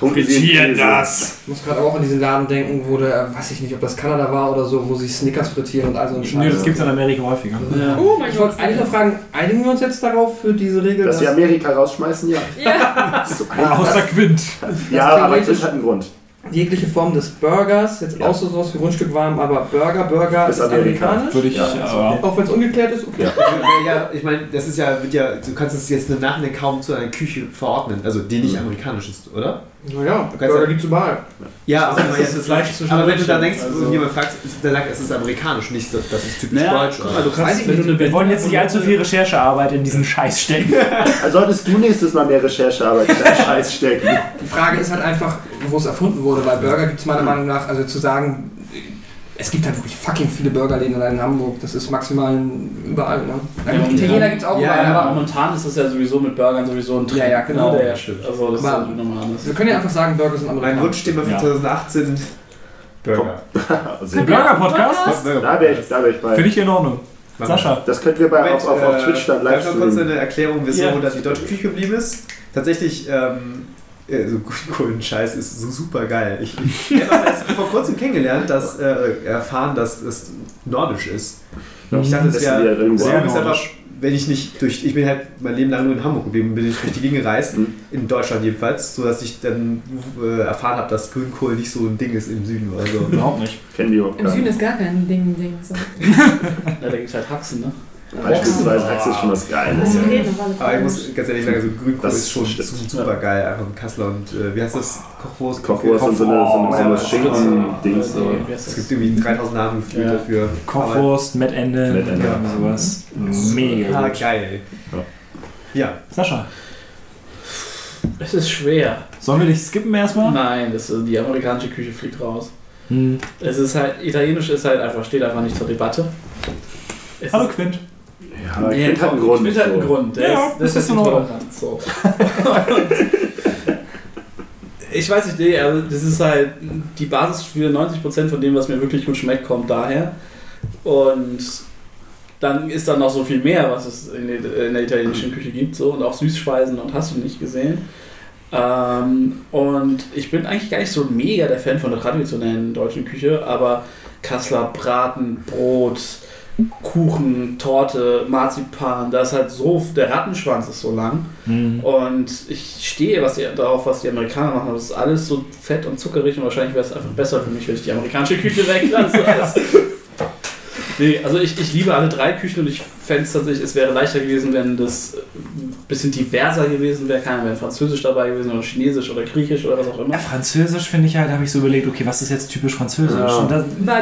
frittieren das. Ich muss gerade auch an diesen Laden denken, wo der, weiß ich nicht, ob das Kanada war oder so, wo sie Snickers frittieren und all so ein Nee, das gibt es in Amerika häufiger. Ja. oh mein Ich wollte eigentlich noch fragen, einigen wir uns jetzt darauf für diese Regel? Dass sie Amerika rausschmeißen, ja. Ja, So Außer Quint. ja, aber theoretisch- das hat einen Grund. jegliche Form des Burgers, jetzt Ja. auch so sowas wie Grundstück warm, aber Burger, Burger Ist ist, Amerika. amerikanisch. Würde ich, Ja, aber Auch wenn es ungeklärt ist, okay. Ja, ich meine, das ist ja, wird ja, du kannst es jetzt im Nachhinein kaum zu einer Küche verordnen, also die nicht amerikanisch ist, oder? Naja, kannst Burger ja- gibt's überall. Ja, aber, das ist Fleisch zwischen aber wenn du da denkst, also- und jemand fragst, ist- der sagt, es ist amerikanisch, nicht so, das ist typisch Naja, deutsch. nicht. eine wir wollen jetzt nicht allzu viel Recherchearbeit in diesen Scheiß stecken. Also solltest du nächstes Mal mehr Recherchearbeit in deinen Scheiß stecken. Die Frage ist halt einfach, wo es erfunden wurde. Bei Burger gibt es meiner Meinung nach, also zu sagen, es gibt halt wirklich fucking viele Burgerläden allein in Hamburg. Das ist maximal überall. Ne? Ja, Ja, Italiener gibt es auch ja, überall. ja, aber momentan ist das ja sowieso mit Burgern sowieso ein Trend. Ja, ja, genau. Der ja stimmt. Also das ist Aber- ja normal wir können ja einfach sagen, Burger sind Mein amerikanisch. Wunschthema für Ja. 2018 Burger. Also, Der Burger-Podcast? da wäre ich, da wär ich bei. Finde ich in Ordnung. Sascha. Das könnten wir bei, Moment, auf, auf, auf äh, Twitch dann live ich noch kurz streamen. eine Erklärung, wieso Ja. da die deutsche Küche geblieben ist. Tatsächlich, ähm, äh, so Grünkohlen-Scheiß ist so super geil. Ich, ich kurzem kennengelernt, dass, äh, erfahren, dass es nordisch ist. Ich dachte, das wäre sehr einfach, nordisch. wenn ich nicht durch, ich bin halt mein Leben lang nur in Hamburg geblieben, bin ich durch die Gegend gereist, Mhm. in Deutschland jedenfalls, so dass ich dann äh, erfahren habe, dass Grünkohl nicht so ein Ding ist im Süden. Also, Überhaupt nicht. Kennen die überhaupt Im Süden ist gar kein Ding, Ding. So. Da gibt es halt Haxen, ne? Beispielsweise Achse ist schon was Geiles. Aber ich muss ganz ehrlich sagen, so Grünkohl Das ist schon super geil, einfach in Kassel und äh, wie heißt das? Kochwurst? Kochwurst und so eine, so eine, so eine Ja, Schinken-Dings. Es gibt irgendwie 3000 Namen gefühlt dafür. Kochwurst, Mettende, Mettende. ja. sowas. Mega Ah, geil. Ja. Ja, Sascha, Es ist schwer. sollen wir dich skippen erstmal? Nein, das, ist- die amerikanische Küche fliegt raus. Hm. Es ist halt, italienisch ist halt einfach, steht einfach nicht zur Debatte. Es Hallo ist- Quint. Ja, ich Nee, halt einen Grund. Finde halt einen. Grund. Der Ja, ist, das das ist in Ordnung. So. ich weiß nicht, nee, also das ist halt die Basis für 90% von dem, was mir wirklich gut schmeckt, kommt daher. Und dann ist dann noch so viel mehr, was es in der, in der italienischen Küche gibt, so und auch Süßspeisen und hast du nicht gesehen. Ähm, und ich bin eigentlich gar nicht so mega der Fan von der traditionellen deutschen Küche, aber Kassler Braten, Brot, Kuchen, Torte, Marzipan, da ist halt so, der Rattenschwanz ist so lang. Hm. Und ich stehe was die, darauf, was die Amerikaner machen. Das ist alles so fett und zuckerig und wahrscheinlich wäre es einfach besser für mich, wenn ich die amerikanische Küche weglasse. als- nee, also ich, ich liebe alle drei Küchen und ich fände es tatsächlich, es wäre leichter gewesen, wenn das ein bisschen diverser gewesen wäre. Keiner wäre Französisch dabei gewesen oder Chinesisch oder Griechisch oder was auch immer. Ja, Französisch finde ich halt, habe ich so überlegt, okay, was ist jetzt typisch Französisch? Ja. Und das, da,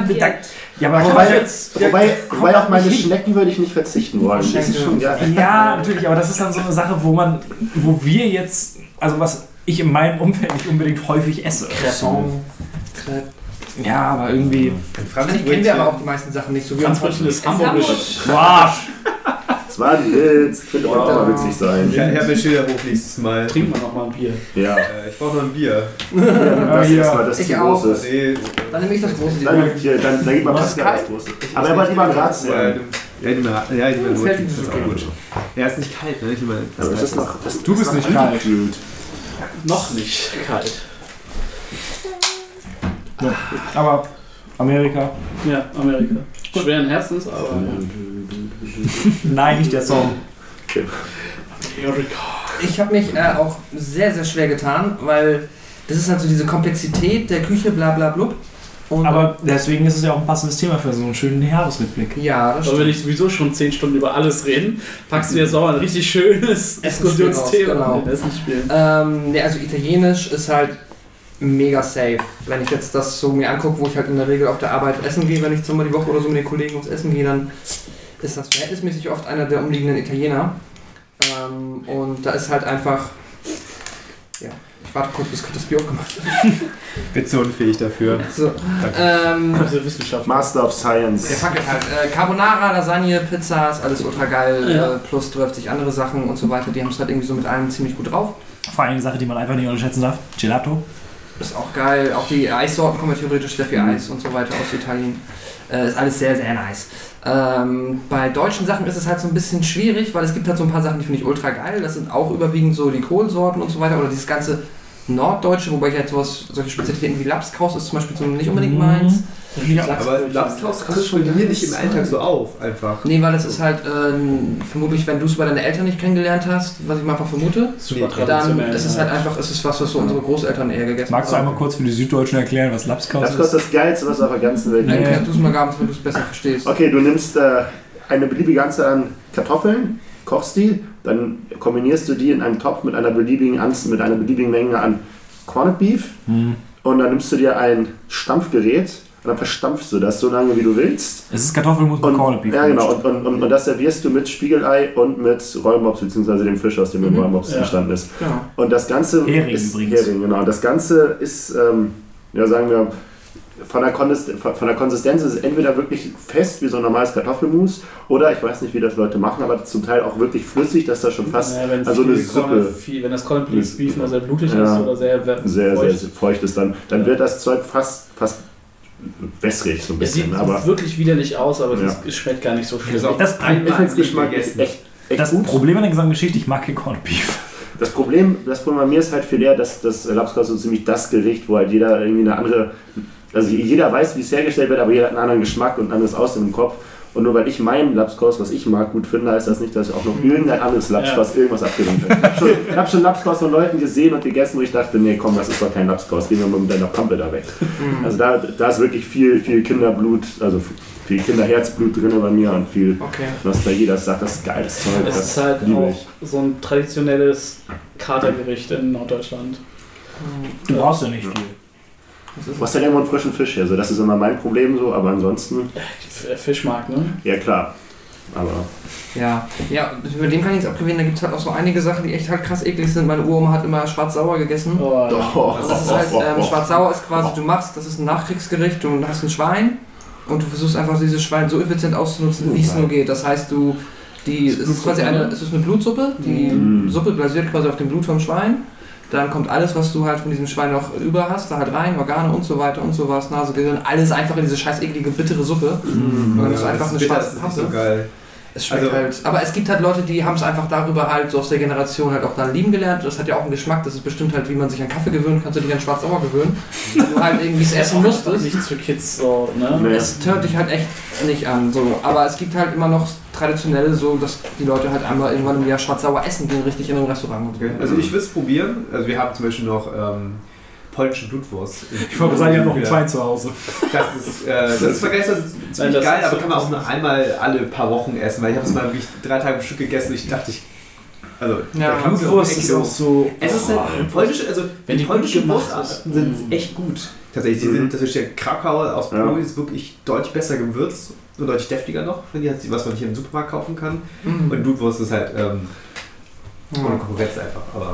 ja, aber Wobei, komm jetzt, wobei, wobei auf meine. Schnecken würde ich nicht verzichten wollen. Schon, ja, Ja, natürlich, aber das ist dann so eine Sache, wo man, wo wir jetzt, also was ich in meinem Umfeld nicht unbedingt häufig esse. Crepe. Ja, aber irgendwie. in Wahrscheinlich kennen wir aber auch die meisten Sachen nicht so wie Franzbrötchen ist Ist hamburgisch. Boah, Das war ein Witz. Könnte auch mal witzig sein. Ja, Herbert Schilder hoch nächstes Mal. Trinkt man noch mal ein Bier. Ja. Äh, ich brauche noch ein Bier. Das Ja. ist mal das Ich zu auch. groß ist. Nee, Dann nehme ich das große Dann, Ding. hier, dann, dann gibt man gar das große. Aber er wollte immer ein Ja, sein. ja, ich nehme ja, ich nehme so das ist gut. gut. Ja, ist nicht kalt, ne? Ich nehme das ist noch, Du bist ist nicht kalt. Noch nicht kalt. Ja. Aber Amerika. Ja, Amerika. Schweren Herzens, aber ja. Nein, nicht der Song. Amerika. Ich habe mich äh, auch sehr, sehr schwer getan, weil das ist halt so diese Komplexität der Küche, bla bla blub. Und Aber deswegen ist es ja auch ein passendes Thema für so einen schönen Jahresrückblick. ja, das Aber wenn stimmt. ich sowieso schon 10 Stunden über alles reden, packst du jetzt auch ein richtig schönes Diskussionsthema genau. mit Essensspielen. Ähm, nee, also Italienisch ist halt mega safe. Wenn ich jetzt das so mir angucke, wo ich halt in der Regel auf der Arbeit essen gehe, wenn ich zweimal die Woche oder so mit den Kollegen ums Essen gehe, dann ist das verhältnismäßig oft einer der umliegenden Italiener. Ähm, und da ist halt einfach. Ja, ich warte kurz, bis das Bier aufgemacht wird. Bin so unfähig dafür. So, ähm, Also Wissenschaft. Master of Der Science. Fakt ist halt, äh, Carbonara, Lasagne, Pizza, ist alles ultra geil, Ja. äh, plus 30 andere Sachen und so weiter. Die haben es halt irgendwie so mit allem ziemlich gut drauf. Vor allem eine Sache, die man einfach nicht unterschätzen darf. Gelato. Ist auch geil. Auch die Eissorten kommen ja theoretisch sehr viel Eis und so weiter aus Italien. Äh, ist alles sehr, sehr nice. Ähm, bei deutschen Sachen ist es halt so ein bisschen schwierig, weil es gibt halt so ein paar Sachen, die finde ich ultra geil. Das sind auch überwiegend so die Kohlsorten und so weiter oder dieses ganze Norddeutsche, wobei ich halt sowas, solche Spezialitäten wie Lapskaus ist zum Beispiel so nicht unbedingt Mhm. Meins. Aber Lapskaus tritt schon hier nicht im Alltag so auf, einfach. Nee, weil das ist halt ähm, vermutlich, wenn du es bei deinen Eltern nicht kennengelernt hast, was ich mal einfach vermute, Super Nee, dann ist es halt einfach, ist es was, was so unsere Großeltern eher gegessen Magst du haben. einmal kurz für die Süddeutschen erklären, was Lapskaus Das ist? kostet das Geilste, was auf der ganzen Welt gibt. Nee. kannst du es mal gabens, wenn du es besser verstehst. Okay, du nimmst äh, eine beliebige Anzahl an Kartoffeln, kochst die, dann kombinierst du die in einen Topf mit einer beliebigen, Anz mit einer beliebigen Menge an Corned Beef Hm. und dann nimmst du dir ein Stampfgerät und dann verstampfst du das so lange, wie du willst. Es ist Kartoffelmus mit Und, Corned Beef. ja, genau. Und, und, und, und das servierst du mit Spiegelei und mit Rollmops, beziehungsweise dem Fisch, aus dem Mhm. der Rollmops Ja. entstanden ist. Genau. Und das Ganze Hering ist übrigens. Hering, genau. Das Ganze ist, ähm, ja, sagen wir, von der, von der Konsistenz ist es entweder wirklich fest wie so ein normales Kartoffelmus oder ich weiß nicht, wie das Leute machen, aber zum Teil auch wirklich flüssig, dass das schon fast Ja, wenn, also eine Suppe viel, wenn das Corned Beef nur sehr blutig Ja. ist oder sehr, sehr, feucht. sehr feucht ist, dann, dann Ja. wird das Zeug fast, fast wässrig so ein Es sieht bisschen. Aber wirklich widerlich aus, aber Ja. es, es schmeckt gar nicht so schlimm. Das ist Das- Geschmack gegessen. echt, echt Das gut. Problem an der gesamten Geschichte, ich mag kein Corned Beef. Das Problem, das Problem bei mir ist halt viel eher, dass das Lapskaus so ziemlich das Gericht, wo halt jeder irgendwie eine andere, also jeder weiß, wie es hergestellt wird, aber jeder hat einen anderen Geschmack und ein anderes Aussehen im Kopf. Und nur weil ich meinen Lapskaus, was ich mag, gut finde, heißt das nicht, dass auch noch irgendein anderes Lapskaus irgendwas abgelehnt wird. Ich habe schon, ich hab schon Lapskaus von Leuten gesehen und gegessen, wo ich dachte, nee, komm, das ist doch kein Lapskaus, gehen wir mal mit deiner Pampe da weg. Also da, da ist wirklich viel, viel Kinderblut, also viel Kinderherzblut drin bei mir und viel Okay. Nostalgie, das sagt, das ist geiles Zeug, Es das ist halt liebe auch ich. so ein traditionelles Katergericht in Norddeutschland. Du brauchst ja nicht viel. Du hast halt irgendwo einen frischen Fisch hier, so das ist immer mein Problem so, aber ansonsten, F- Fischmarkt, ne? ja klar. Aber Ja, ja, über dem kann ich nichts abgewinnen. Da gibt es halt auch so einige Sachen, die echt halt krass eklig sind. Meine Uroma hat immer schwarz-sauer gegessen. Oh, ja. oh, Also das ist halt, ähm, schwarz-sauer ist quasi, du machst, das ist ein Nachkriegsgericht, du hast ein Schwein und du versuchst einfach dieses Schwein so effizient auszunutzen, wie es nur geht. Das heißt, du, die, es ist quasi eine, es ist eine Blutsuppe, die Mhm. Suppe basiert quasi auf dem Blut vom Schwein. Dann kommt alles, was du halt von diesem Schwein noch über hast, da halt rein, Organe und so weiter und so was, Nase, Gehirn, alles einfach in diese scheiß eklige, bittere Suppe. Und dann ist Ja, einfach das eine schwarze ist nicht so Pappe. geil. Es schmeckt Also- halt. Aber es gibt halt Leute, die haben es einfach darüber halt so aus der Generation halt auch dann lieben gelernt. Das hat ja auch einen Geschmack. Das ist bestimmt halt, wie man sich an Kaffee gewöhnt, kannst du dich an Schwarz-Sauer gewöhnen. Weil du halt irgendwie es essen musstest. Nichts für Kids so, ne? Es hört dich halt echt nicht an. So. Aber es gibt halt immer noch traditionelle, so dass die Leute halt einmal irgendwann im Jahr Schwarz-Sauer essen gehen, richtig in einem Restaurant. und so. Okay. Also ich würde es probieren. Also wir haben zum Beispiel noch ähm, polnische Blutwurst. Ich wollte sagen, ich habe noch einen Schwein zu Hause. Das ist, äh, das ist vergessen, das ist ziemlich Nein, das geil, ist aber so- kann man auch nur einmal alle paar Wochen essen, weil ich habe es mal wirklich drei Tage am Stück gegessen und ich dachte, ich. Also, Ja, Blutwurst ist auch so. Es ist halt polnische, also Wenn die die gut polnische gemacht Wurstarten ist. sind echt gut. Tatsächlich, die Mhm. sind, das ist der Krakauer aus Ja. Polen ist wirklich deutlich besser gewürzt und deutlich deftiger noch, was man hier im Supermarkt kaufen kann. Mhm. Und Blutwurst ist halt ähm, ohne Ja. Konkurrenz einfach. Aber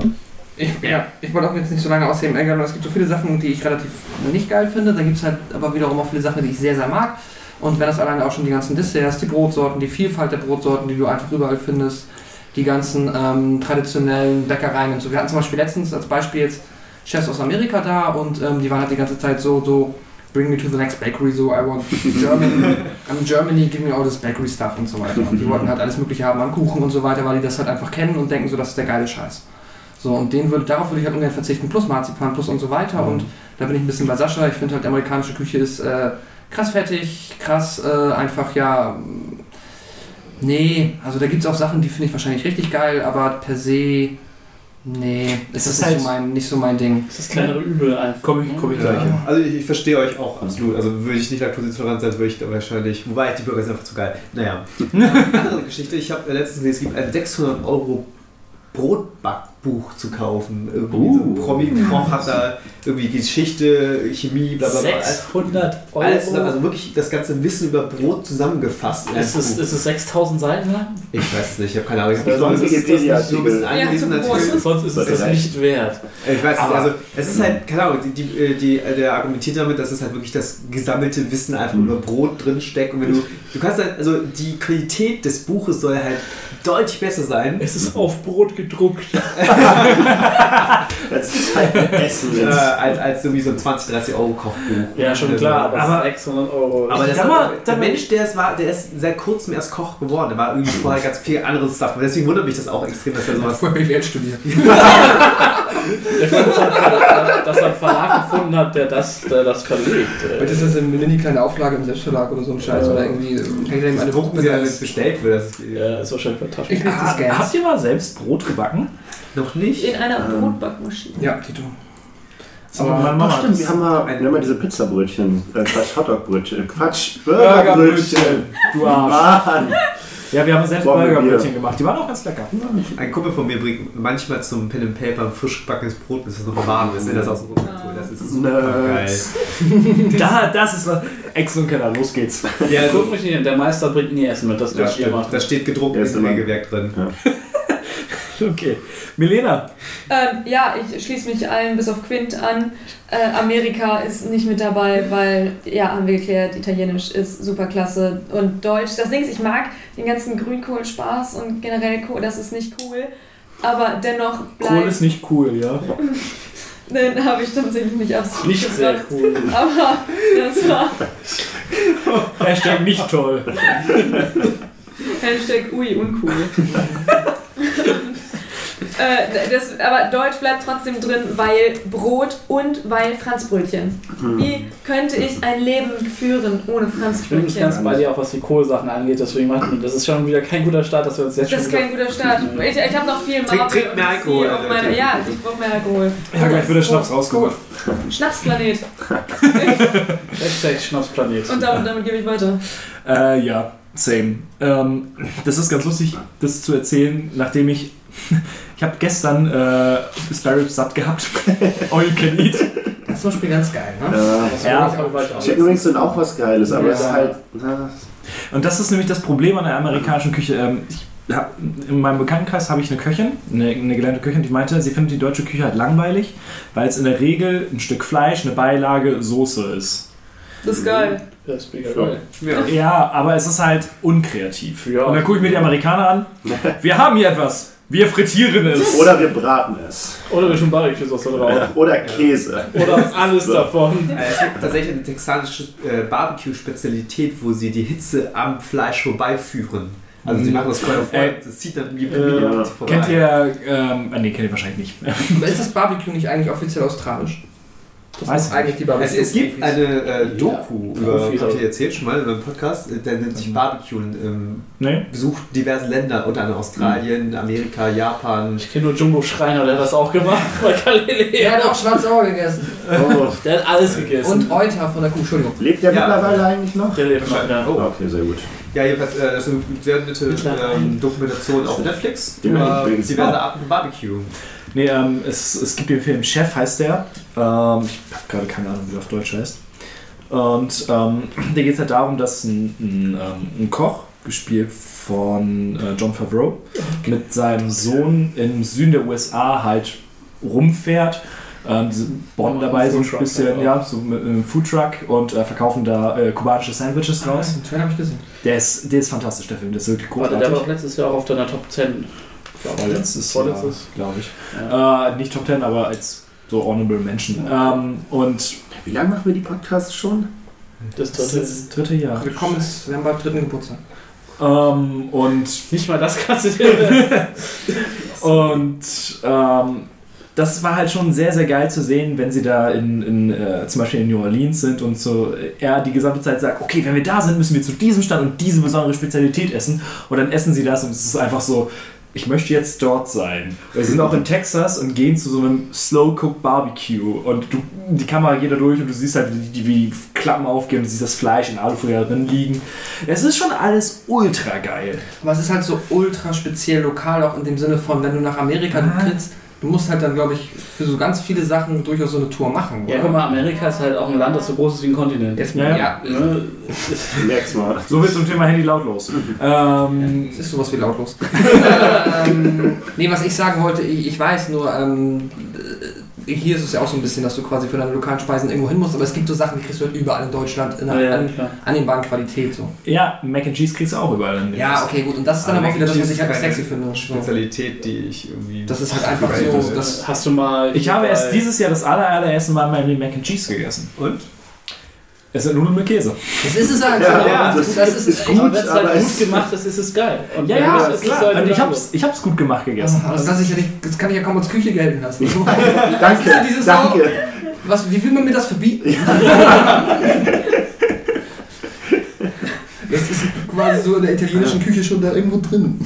Ich, ja, ich wollte auch jetzt nicht so lange ausheben, ärgern. Es gibt so viele Sachen, die ich relativ nicht geil finde. Dann gibt es halt aber wiederum auch viele Sachen, die ich sehr, sehr mag. Und wenn das alleine auch schon die ganzen Desserts, die Brotsorten, die Vielfalt der Brotsorten, die du einfach überall findest, die ganzen ähm, traditionellen Bäckereien und so. Wir hatten zum Beispiel letztens als Beispiel jetzt Chefs aus Amerika da und ähm, die waren halt die ganze Zeit so, so, bring me to the next bakery, so I want German, um Germany, give me all this bakery stuff und so weiter. Und die wollten halt alles mögliche haben an Kuchen und so weiter, weil die das halt einfach kennen und denken so, das ist der geile Scheiß. So, und den würde, darauf würde ich halt ungern verzichten, plus Marzipan, plus und so weiter. Und da bin ich ein bisschen bei Sascha. Ich finde halt, die amerikanische Küche ist äh, krass fettig, krass äh, einfach, ja. Nee, also da gibt es auch Sachen, die finde ich wahrscheinlich richtig geil, aber per se, nee, ist Es das ist nicht, halt- so mein, nicht so mein Ding. Das ist das kleinere Übel einfach. Komm ich, komm ich gleich hin. Also ich, ich verstehe euch auch absolut. Also würde ich nicht laktoseintolerant sein, würde ich da wahrscheinlich. Wobei die Burger sind einfach zu geil. Naja. Andere Geschichte. Ich habe letztens gesehen, es gibt ein 600 Euro Brotbackbuch zu kaufen. Irgendwie so ein Promi-Koch hat da irgendwie Geschichte, Chemie, bla bla bla. 600 Euro. Alles zusammen, also wirklich das ganze Wissen über Brot zusammengefasst. ist, es, ist es 6000 Seiten lang? Ich weiß es nicht, ich habe keine Ahnung. Ich habe sonst ist das nicht so ein bisschen Ja, natürlich. Sonst ist es Das nicht wert. Ich weiß nicht, Aber- also es ist halt, keine Ahnung, die, die, die, der argumentiert damit, dass es halt wirklich das gesammelte Wissen einfach über Brot drin steckt und wenn du, du kannst halt, also die Qualität des Buches soll halt deutlich besser sein, Es ist auf Brot gedruckt. Das ist halt Essen jetzt. als, als so wie so ein 20, 30 Euro Kochbuch. Ja, schon Also, klar, aber, aber- 600 Euro. Aber das mal, der Mensch, der, es war, der ist seit kurzem erst Koch geworden. Der war irgendwie vorher ganz viel anderes Stuff. Und deswegen wundert mich das auch extrem, dass er sowas. Vorher BWL studiert. Der dass- er einen Verlag gefunden hat, der das, der das verlegt. Vielleicht ist das eine mini kleine Auflage im Selbstverlag oder so ein Scheiß. Oder irgendwie kann ich da eine Drucken wenn es bestellt wird. Das ist, Ja, ist wahrscheinlich Taschen. Ich lese das Ah, gerne. habt ihr mal selbst Brot gebacken? Noch nicht. In einer Ähm. Brotbackmaschine. Ja, Tito. Aber Ach Mama stimmt, wir haben mal, wir haben mal diese Pizzabrötchen, äh, Quatsch, Hotdogbrötchen, äh, Quatsch, Burgerbrötchen. Burgerbrötchen. Du Arsch. Mann. Ja, wir haben selbst Burgerbrötchen gemacht. Die waren auch ganz lecker. Ein Kumpel von mir bringt manchmal zum Pen and Paper ein frisch gebackenes Brot, bis es noch warm ist, wenn das aus dem Rucksack holt. Das ist super geil. Da, das ist was. Ex und Keller, los geht's. Ja, Guck also, mich nicht hin, der Meister bringt nie Essen mit, das ja, stimmt. Da steht gedruckt Ja, im ist immer- Regelwerk drin. Okay. Milena. Ähm, ja, ich schließe mich allen bis auf Quint an. Äh, Amerika ist nicht mit dabei, weil, ja, haben wir geklärt, Italienisch ist super klasse und Deutsch. Das Ding ist, ich mag den ganzen Grünkohl-Spaß und generell Kohl, das ist nicht cool. Aber dennoch Kohl bleibt, ist nicht cool, ja. den habe ich tatsächlich nicht absichtlich Nicht sehr cool. Aber das war Hashtag nicht toll. Hashtag ui uncool. Äh, das, aber Deutsch bleibt trotzdem drin, weil Brot und weil Franzbrötchen. Wie könnte ich ein Leben führen ohne Ich bin Franzbrötchen? ganz bei dir, auch was die Kohlsachen angeht, deswegen machen das ist schon wieder kein guter Start, dass wir uns jetzt Das schon ist kein guter Start. Ich, ich habe noch viel Trink- Marvel trink mehr und Alkohol, meiner- Ja, ich brauche mehr Alkohol. Ja, gleich wird der Schnaps rausgeholt. Schnapsplanet. Hashtag Schnapsplanet. Und damit, damit gebe ich weiter. Äh, ja, same. Ähm, das ist ganz lustig, das zu erzählen, nachdem ich. Ich habe gestern äh, Spare Ribs satt gehabt. All you can eat. Das ist zum Beispiel ganz geil, ne? Äh, Ja, Chicken Wings sind auch was Geiles, aber Ja. es ist halt. Na, Und das ist nämlich das Problem an der amerikanischen Küche. Ähm, ich hab, in meinem Bekanntenkreis habe ich eine Köchin, eine, eine gelernte Köchin, die meinte, sie findet die deutsche Küche halt langweilig, weil es in der Regel ein Stück Fleisch, eine Beilage, Soße ist. Das ist geil. Das ist mega geil. Ja. Ja, aber es ist halt unkreativ. Ja. Und dann gucke ich mir die Amerikaner an. Wir haben hier etwas. Wir frittieren es. oder wir braten es. Oder wir schon Barbecue-Sauce drauf. Oder Käse. Oder alles davon. Äh, Es gibt tatsächlich eine texanische äh, Barbecue-Spezialität, wo sie die Hitze am Fleisch vorbeiführen. Also sie machen das Feuer vor, Äh, das zieht dann wie äh. Kennt ihr, ähm, ah, nee, kennt ihr wahrscheinlich nicht. Ist das Barbecue nicht eigentlich offiziell australisch? Das ist eigentlich die Barbecue. Es, es gibt eine äh, Doku Ja, über, Profis auch. ihr erzählt schon mal, über einen Podcast, äh, der nennt sich Barbecue und ähm, Nee? besucht diverse Länder, unter anderem Australien, Amerika, Japan. Ich kenne nur Jumbo Schreiner, der hat das auch gemacht bei Galileo. Der hat auch schwarze Augen gegessen. Oh, Der hat alles gegessen. Und Euter von der Kuh, Entschuldigung. lebt der Ja. mittlerweile eigentlich noch? der lebt noch, ja. Oh. Okay, sehr gut. Ja, jedenfalls, äh, das ist eine sehr nette ähm, Dokumentation auf Netflix über ich diverse Arten von Barbecue. Nee, ähm, es, es gibt den Film Chef, heißt der. Ähm, ich habe gerade keine Ahnung, wie der auf Deutsch heißt. Und ähm, da geht es halt darum, dass ein, ein, ähm, ein Koch, gespielt von äh, John Favreau, mit seinem Sohn im Süden der USA halt rumfährt. Ähm, Bonn Oh, dabei so ein bisschen, ja. so mit einem Foodtruck und äh, verkaufen da äh, kubanische Sandwiches draus. Den Trailer habe ich gesehen. Der ist, der ist fantastisch, der Film, der ist wirklich Warte, großartig. der war doch letztes Jahr auch auf deiner Top 10. Vorletztes Jahr, Vorletztes. glaube ich. Ja. Äh, nicht Top 10, aber als so Honorable Mention. Ähm, und Wie lange machen wir die Podcasts schon? Das das ist dritte. das dritte Jahr. Willkommen, wir haben bald dritten Geburtstag. Ähm, und Nicht mal das kannst du dir. und ähm, das war halt schon sehr, sehr geil zu sehen, wenn sie da in, in äh, zum Beispiel in New Orleans sind und so äh, er die gesamte Zeit sagt, okay, wenn wir da sind, müssen wir zu diesem Stand und diese besondere Spezialität essen. Und dann essen sie das und es ist einfach so, ich möchte jetzt dort sein. Wir sind auch in Texas und gehen zu so einem Slow Cook Barbecue und du, die Kamera geht da durch und du siehst halt, wie die, wie die Klappen aufgehen und du siehst das Fleisch in Alufolie drin liegen. Es ist schon alles ultra geil. Aber es ist halt so ultra speziell lokal, auch in dem Sinne von, wenn du nach Amerika Ah. trittst, du musst halt dann, glaube ich, für so ganz viele Sachen durchaus so eine Tour machen. Ja, oder? guck mal, Amerika ist halt auch ein Land, das so groß ist wie ein Kontinent. Jetzt, Ja, ja, ja. Ne? Merk's mal. So viel zum Thema Handy lautlos. Ähm, Es ist sowas wie lautlos. ähm, nee, was ich sagen wollte, ich, ich weiß nur, ähm, äh, hier ist es ja auch so ein bisschen, dass du quasi für deine lokalen Speisen irgendwo hin musst, aber es gibt so Sachen, die kriegst du halt überall in Deutschland in einer Ja, an, annehmbaren Qualität. So. ja, Mac and Cheese kriegst du auch überall. in Ja, okay, gut. Und das ist dann Aber aber auch wieder das, was ich halt sexy finde. Spezialität, die ich irgendwie. Das ist halt einfach so, das, Hast du mal. Ich habe erst dieses Jahr das aller, allererste Mal mein Mac and Cheese gegessen. Und? Es sind Nudeln mit Käse. Das ist es halt. Ja, so. ja, das, das das ist, ist gut. Aber wenn es halt gut gemacht ist, ist es geil. Und Ja, ja, es- ist es ist klar. halt Und ich hab's, ich hab's gut gemacht gegessen. Aber das, ich ja nicht, das kann ich ja kaum als Küche gelten lassen. So, Danke, dieses danke. was, wie will man mir das verbieten? Das ist quasi so in der italienischen Küche schon da irgendwo drin.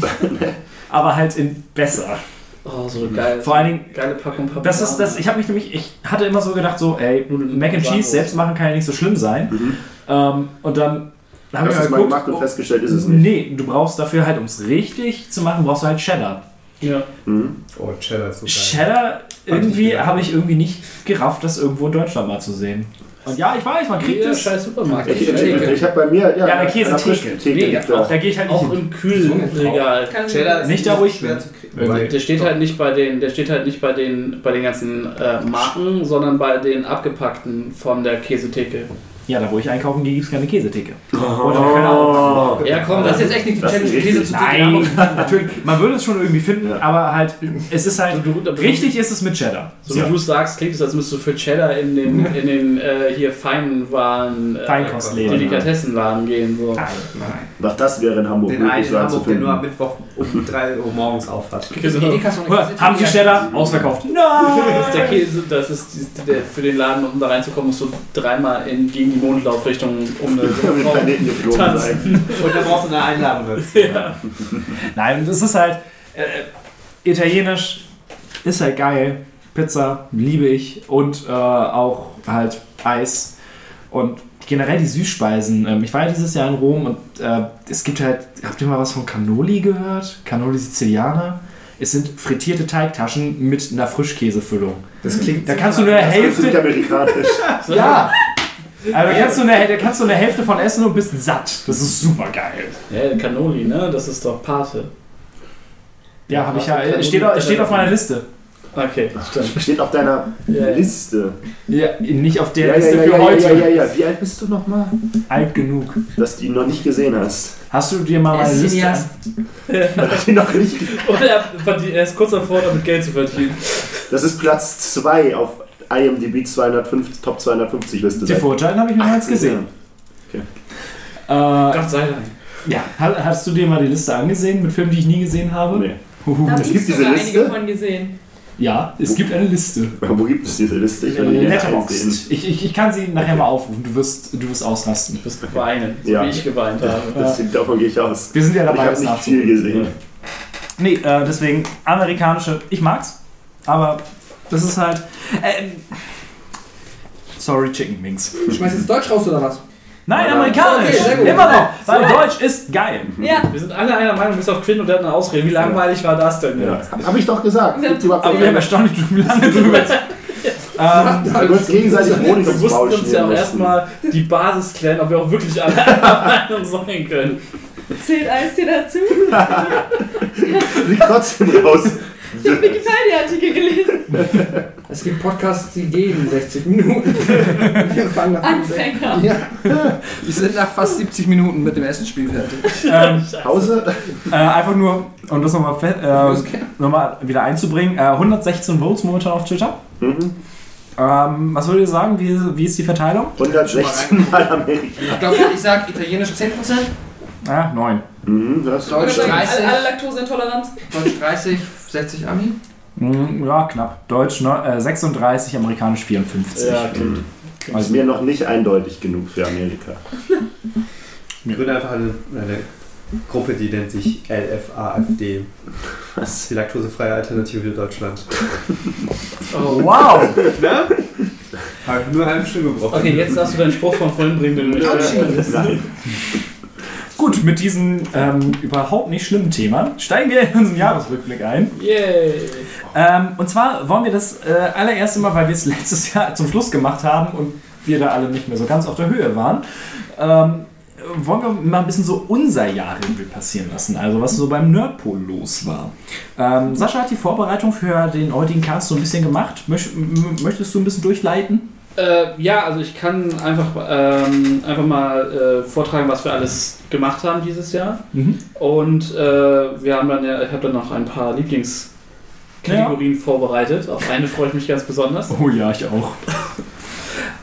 Aber halt in besser. Oh, so geil. Vor allen Dingen, geile Packung Parmesan. das ist das, ich habe mich nämlich, ich hatte immer so gedacht, so, ey, Mac and Cheese selbst machen kann ja nicht so schlimm sein. Mhm. Ähm, und dann habe ich es mal gemacht und festgestellt, ist es nicht. Nee, du brauchst dafür halt, um es richtig zu machen, brauchst du halt Cheddar. Ja. Mhm. Oh, Cheddar ist so geil. Cheddar, irgendwie habe ich irgendwie nicht gerafft, das irgendwo in Deutschland mal zu sehen. Und ja, ich weiß, man kriegt es. scheiß Supermarkt. Ich, ich, habe bei mir ja, Ja, Käsetheke. Frischtheke Nee, da. da gehe ich halt nicht Auch im Kühlregal. Cheddar Nicht da, wo ich schwer bin. Der steht halt nicht bei den, der steht halt nicht bei den, bei den ganzen äh, Marken, sondern bei den abgepackten von der Käsetheke. Ja, da wo ich einkaufen gehe, gibt es keine Käsetheke. Oh. Ja, komm, Das das ist jetzt echt nicht die Challenge. Käse zu Nein, natürlich. Man würde es schon irgendwie finden, Ja. aber halt, es ist halt, Du- du- richtig ist es mit Cheddar. So wie du es sagst, klingt es, als müsstest du für Cheddar in den, in den äh, hier Feinwaren, äh, Feinkostläden. Delikatessenladen gehen. So. Nein, nein. Doch das wäre in Hamburg Den einen in Hamburg, der nur am. Mittwoch um 3 Uhr morgens auf hat. Haben Sie Cheddar? Ausverkauft. Das ist der Käse, das ist der, für den Laden, um da reinzukommen, musst du dreimal in, gegen die Mondlaufrichtung um eine Frau Planeten geflogen tanzen. sein. Und dann brauchst du eine Einladung dazu. Ja. Nein, das ist halt, äh, italienisch ist halt geil. Pizza liebe ich und äh, auch halt Eis und generell die Süßspeisen. Ähm, ich war ja dieses Jahr in Rom und äh, es gibt halt, habt ihr mal was von Cannoli gehört? Cannoli Sizilianer? Es sind frittierte Teigtaschen mit einer Frischkäsefüllung. Das klingt Da kannst du nur eine Das ist Hälfte. nicht amerikanisch. Ja! Also da kannst, du eine, kannst du eine Hälfte von essen und bist satt. Das ist super geil. Ja, Cannoli, ne? Das ist doch Pate. Ja, habe ich ja. Cannoli- Steht, auf- steht auf meiner Liste. Okay, stimmt. Steht auf deiner Ja. Liste. Ja, nicht auf der Ja, Liste ja, für ja, heute. ja, ja, ja. Wie alt bist du nochmal? Alt genug. Dass du ihn noch nicht gesehen hast. Hast du dir mal meine ist Liste. Hast du ihn noch nicht er, verdient- er ist kurz davor, damit Geld zu verdienen. Das ist Platz 2 auf IMDb 250, Top 250 Liste. Die Vorteile habe ich mehrmals gesehen. Äh, Gott sei Dank. ja, ha- hast du dir mal die Liste angesehen mit Filmen, die ich nie gesehen habe? Nee. Huhu. Da habe Es ich gibt diese Liste? einige von gesehen. Ja, es gibt eine Liste. Wo gibt es diese Liste? Ich Äh. Letterboxd. Ich, ich, ich kann sie nachher mal aufrufen. Du wirst, du wirst ausrasten. Du wirst weinen, so Ja. wie ich geweint habe. Das, Davon gehe ich aus. Wir sind ja Ich dabei, habe das nicht viel gesehen. Nee, äh, deswegen amerikanische. Ich mag's, aber das ist halt. Ähm, sorry, Chicken Wings. Du schmeißt jetzt Deutsch raus oder was? Nein, Nein, amerikanisch. okay. Immer noch. Weil Deutsch ist geil. Ja, Wir sind alle einer Meinung, bis auf Quinn und der hat eine Ausrede. Wie langweilig war das denn Ja. jetzt? Habe ich doch gesagt. Ja. Gibt's überhaupt Aber wir haben erstaunlich lange drüber. ähm, wir uns gegenseitig Honig Wir ums mussten Maul uns ja schmieren auch mussten. erstmal die Basis klären, ob wir auch wirklich alle einer Meinung sein können. zählt Eistee dazu? Liegt trotzdem raus. Ich habe Wikipedia-Artikel gelesen. Es gibt Podcasts, die gehen 60 Minuten. Wir fangen nach Anfänger. Ja. Wir sind nach fast 70 Minuten mit dem ersten Spiel fertig. ähm, Hause? äh, einfach nur, um das nochmal äh, noch mal wieder einzubringen, äh, 116 Votes momentan auf Twitter. Mhm. Ähm, was würdet ihr sagen? Wie, wie ist die Verteilung? 116 Mal Amerika. Ich glaube, ich sag italienisch 10%, Ja, 9. Mhm, das Deutsch Alle, 30, alle Laktoseintoleranz. Deutsch 30, 60 Ami. Mm, Ja, knapp. Deutsch ne, äh, 36, amerikanisch 54. Ja, klingt. ist Also mir noch nicht eindeutig genug für Amerika. Ich gründe einfach eine, eine Gruppe, die nennt sich LFAFD. Was? Die laktosefreie Alternative für Deutschland. Oh, Wow! Ne? Habe ich nur halbe Stimme gebraucht. Okay, jetzt darfst du deinen Spruch von vorhin bringen, den du nicht. Gut, mit diesem ähm, überhaupt nicht schlimmen Thema steigen wir in unseren Jahresrückblick ein. Yay! Ähm, und zwar wollen wir das äh, allererste Mal, weil wir es letztes Jahr zum Schluss gemacht haben und wir da alle nicht mehr so ganz auf der Höhe waren, ähm, wollen wir mal ein bisschen so unser Jahr passieren lassen. Also was so beim Nerdpol los war. Ähm, Sascha hat die Vorbereitung für den heutigen Cast so ein bisschen gemacht. Möchtest du ein bisschen durchleiten? Äh, ja, also ich kann einfach, ähm, einfach mal äh, vortragen, was wir alles gemacht haben dieses Jahr. Mhm. Und äh, wir haben dann ja, ich habe dann noch ein paar Lieblingskategorien vorbereitet. Auf eine freue ich mich ganz besonders. Oh ja, ich auch.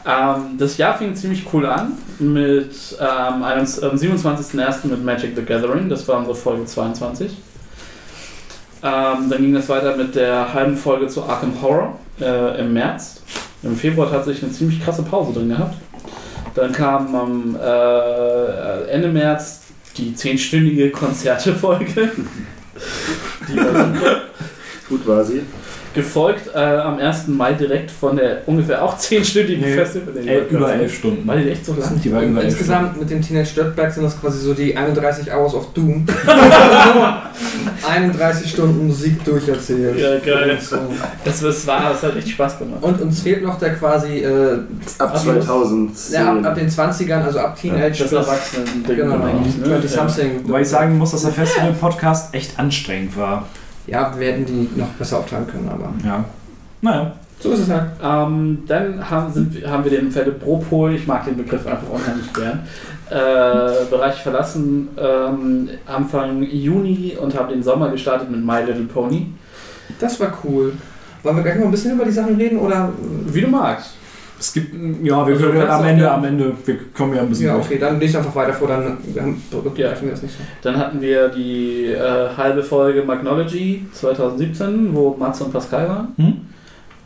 Ähm, das Jahr fing ziemlich cool an mit ähm, am 27.01. mit Magic the Gathering, das war unsere Folge 22. Ähm, dann ging es weiter mit der halben Folge zu Arkham Horror äh, im März. Im Februar tatsächlich eine ziemlich krasse Pause drin gehabt. Dann kam am äh, Ende März die zehnstündige Konzertefolge. Die war super. Gut war sie. Gefolgt äh, am 1. Mai direkt von der ungefähr auch zehnstündigen Nee, Festival. El über elf Stunden. War die echt so lang? Die war über elf Insgesamt mit dem Teenage Dirtbag sind das quasi so die 31 Hours of Doom. 31 Stunden Musik durcherzählt. Ja, geil. So. Das, das war, das hat echt Spaß gemacht. Und uns fehlt noch der quasi äh, Ab Ach, 2010. ja, ab, ab den 20ern, also ab Teenage Das bis Erwachsenen-Ding genau, eigentlich, ne? 20 something. Wobei ich sagen muss, dass der Festival-Podcast echt anstrengend war. Ja, wir hätten die noch besser aufteilen können, aber Ja. Naja. so ist es halt. Ähm, dann haben, sind, wir- haben wir den Fälle Propol, ich mag den Begriff einfach unheimlich gern, äh, Bereich verlassen ähm, Anfang Juni und haben den Sommer gestartet mit My Little Pony. Das war cool. Wollen wir gleich noch ein bisschen über die Sachen reden oder? Wie du magst. Es gibt, ja, wir Also, können am Ende, am Ende, wir kommen ja ein bisschen Ja, durch. okay, dann lese einfach weiter vor, dann wir haben, berücksichtigen wir das nicht so. Dann hatten wir die äh, halbe Folge Magnology 2017, wo Mats und Pascal waren. Hm?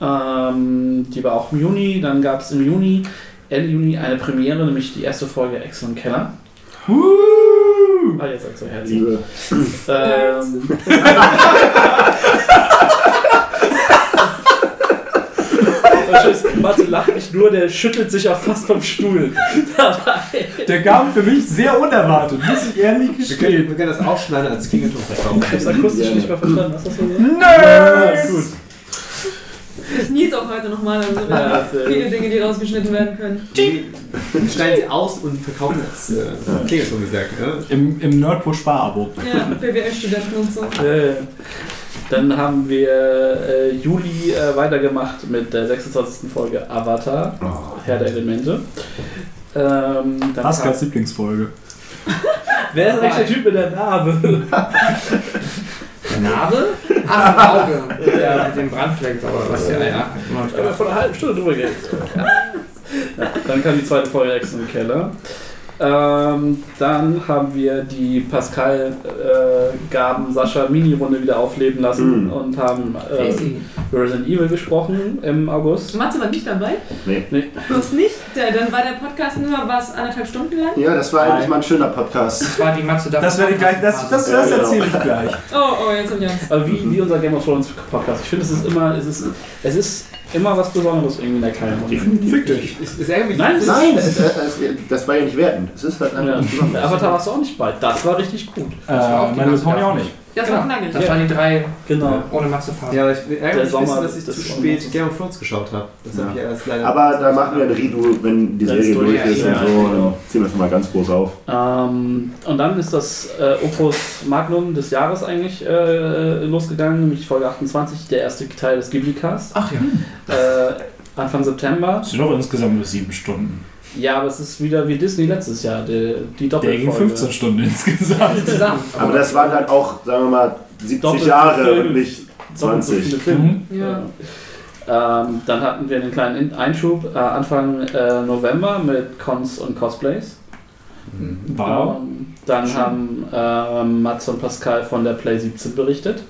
Ähm, die war auch im Juni. Dann gab es im Juni, Ende Juni, eine Premiere, nämlich die erste Folge Ex und Keller. Ah, jetzt sagst du herzlich. Liebe. Ähm, Mathe lacht nur, der schüttelt sich auch fast vom Stuhl. Dabei. Der kam für mich sehr unerwartet, muss ich ehrlich Wir können, gestehen. wir können das aufschneiden als Klingelton verkaufen. Ich hab's akustisch nicht mehr verstanden. Hast du das so gesagt? Nö! Gut. Ich nies auch heute nochmal, also wir Ja, viele. Dinge, die rausgeschnitten werden können. Die schneiden sie aus und verkaufen als äh, Klingelton gesagt. Ne? Im, im Nerdpush Sparabo. Ja, BWL-Studenten und so. Äh, Dann haben wir äh, Juli äh, weitergemacht mit der 26. Folge Avatar, Herr der Elemente. Ähm, Paskals Lieblingsfolge. Wer ist eigentlich der Typ mit der Narbe? Narbe? Ach, im Auge. Der mit dem Brandfleck oder was? Ja, ja. Ich habe ja vor einer halben Stunde drüber geredet. Ja, dann kam die zweite Folge Ex im Keller. Ähm, dann haben wir die Pascal äh, Sascha Mini-Runde wieder aufleben lassen Mhm. und haben äh, Crazy. Resident Evil gesprochen im August. Matze war nicht dabei? Nee. Du hast nicht? Dann war der Podcast nur was anderthalb Stunden lang? Ja, das war eigentlich mal ein schöner Podcast. Das war die Matze da. Das werde ich gleich, das, das, das Ja, genau. erzähle ich gleich. Oh, oh, jetzt ich Angst. Aber wie, wie unser Game of Thrones Podcast. Ich finde, es ist immer, es ist, es ist immer was Besonderes irgendwie in der kleinen Runde. Fick dich. Nein, ist- Nein, das, das, das war ja nicht wertend. Es ist halt Ja. einfach. Avatar warst du auch nicht bei. Das war richtig gut. Äh, war auch die meine Pony auch Staffel. Das Genau. war knackig. Das waren die drei Genau. ohne Matze fahren. Ja, ich ärgere mich ein Sommer bisschen, dass ich des zu spät Game of Thrones geschaut habe. Das Ja. habe ich erst leider Aber da machen wir ein Redo, wenn die Serie durch durch ist ist, und ja, so. genau. Dann ziehen wir es mal ganz groß auf. Ähm, und dann ist das äh, Opus Magnum des Jahres eigentlich äh, losgegangen, nämlich Folge 28, der erste Teil des Ghibli-Casts. Ach ja. Äh, Anfang September. Das sind doch insgesamt nur sieben Stunden. Ja, aber es ist wieder wie Disney letztes Jahr, die, die Der ging Doppelfolge. 15 Stunden insgesamt. Aber das waren halt auch, sagen wir mal, 70 Doppelte Jahre Filme. und nicht Doppelt so 20. viele Filme. Ja. Ähm, dann hatten wir einen kleinen In- Einschub äh, Anfang äh, November mit Cons und Cosplays. Wow. Ähm, dann haben ähm, Mats und Pascal von der Play 17 berichtet,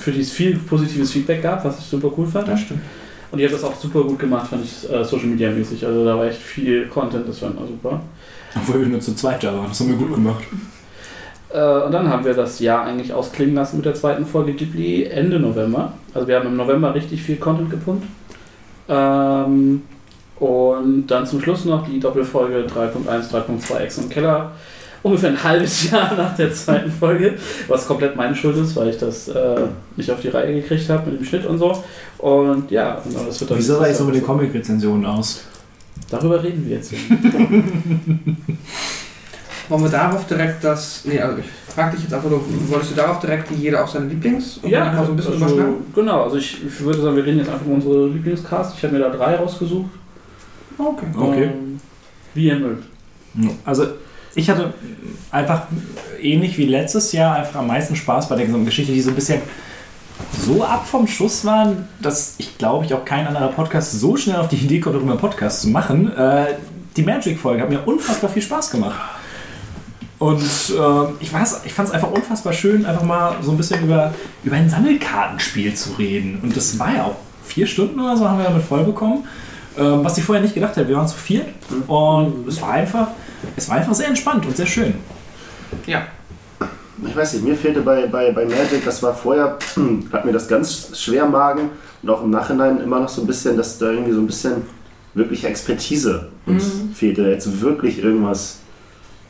für die es viel positives Feedback gab, was ich super cool fand. Das stimmt. Und die hat das auch super gut gemacht, fand ich äh, Social Media mäßig. Also da war echt viel Content, das war immer super. Obwohl wir nur zu zweit da waren. Das haben wir gut gemacht. Äh, und dann haben wir das Jahr eigentlich ausklingen lassen mit der zweiten Folge Ghibli Ende November. Also wir haben im November richtig viel Content gepumpt. Ähm, und dann zum Schluss noch die Doppelfolge 3.1, 3.2 Ex und Keller. Ungefähr ein halbes Jahr nach der zweiten Folge, was komplett meine Schuld ist, weil ich das äh, nicht auf die Reihe gekriegt habe mit dem Schnitt und so. Und ja, und das wird dann. Wie sah das eigentlich so mit den Comic-Rezensionen aus? Darüber reden wir jetzt. Wollen wir darauf direkt das. Nee, also ich frag dich jetzt einfach nur, wolltest du darauf direkt die jeder auch seine Lieblings? Und dann mal so ein bisschen also, genau. Also ich, ich würde sagen, wir reden jetzt einfach über unsere Lieblingscast. Ich habe mir da drei rausgesucht. Okay. Okay. Ähm, wie ihr mögt. Also, ich hatte einfach ähnlich wie letztes Jahr einfach am meisten Spaß bei der gesamten Geschichte, die so ein bisschen so ab vom Schuss waren, dass ich glaube ich auch kein anderer Podcast so schnell auf die Idee kommt, darüber einen Podcast zu machen. Äh, die Magic-Folge hat mir unfassbar viel Spaß gemacht. Und äh, ich, weiß, ich fand es einfach unfassbar schön, einfach mal so ein bisschen über, über ein Sammelkartenspiel zu reden. Und das war ja auch vier Stunden oder so, haben wir damit voll bekommen. Ähm, was ich vorher nicht gedacht hätte. Wir waren zu viert und es war einfach, es war einfach sehr entspannt und sehr schön. Ja. Ich weiß nicht, mir fehlte bei, bei, bei Magic, das war vorher, hat mir das ganz schwer im Magen und auch im Nachhinein immer noch so ein bisschen, dass da irgendwie so ein bisschen wirkliche Expertise uns fehlte. Jetzt wirklich irgendwas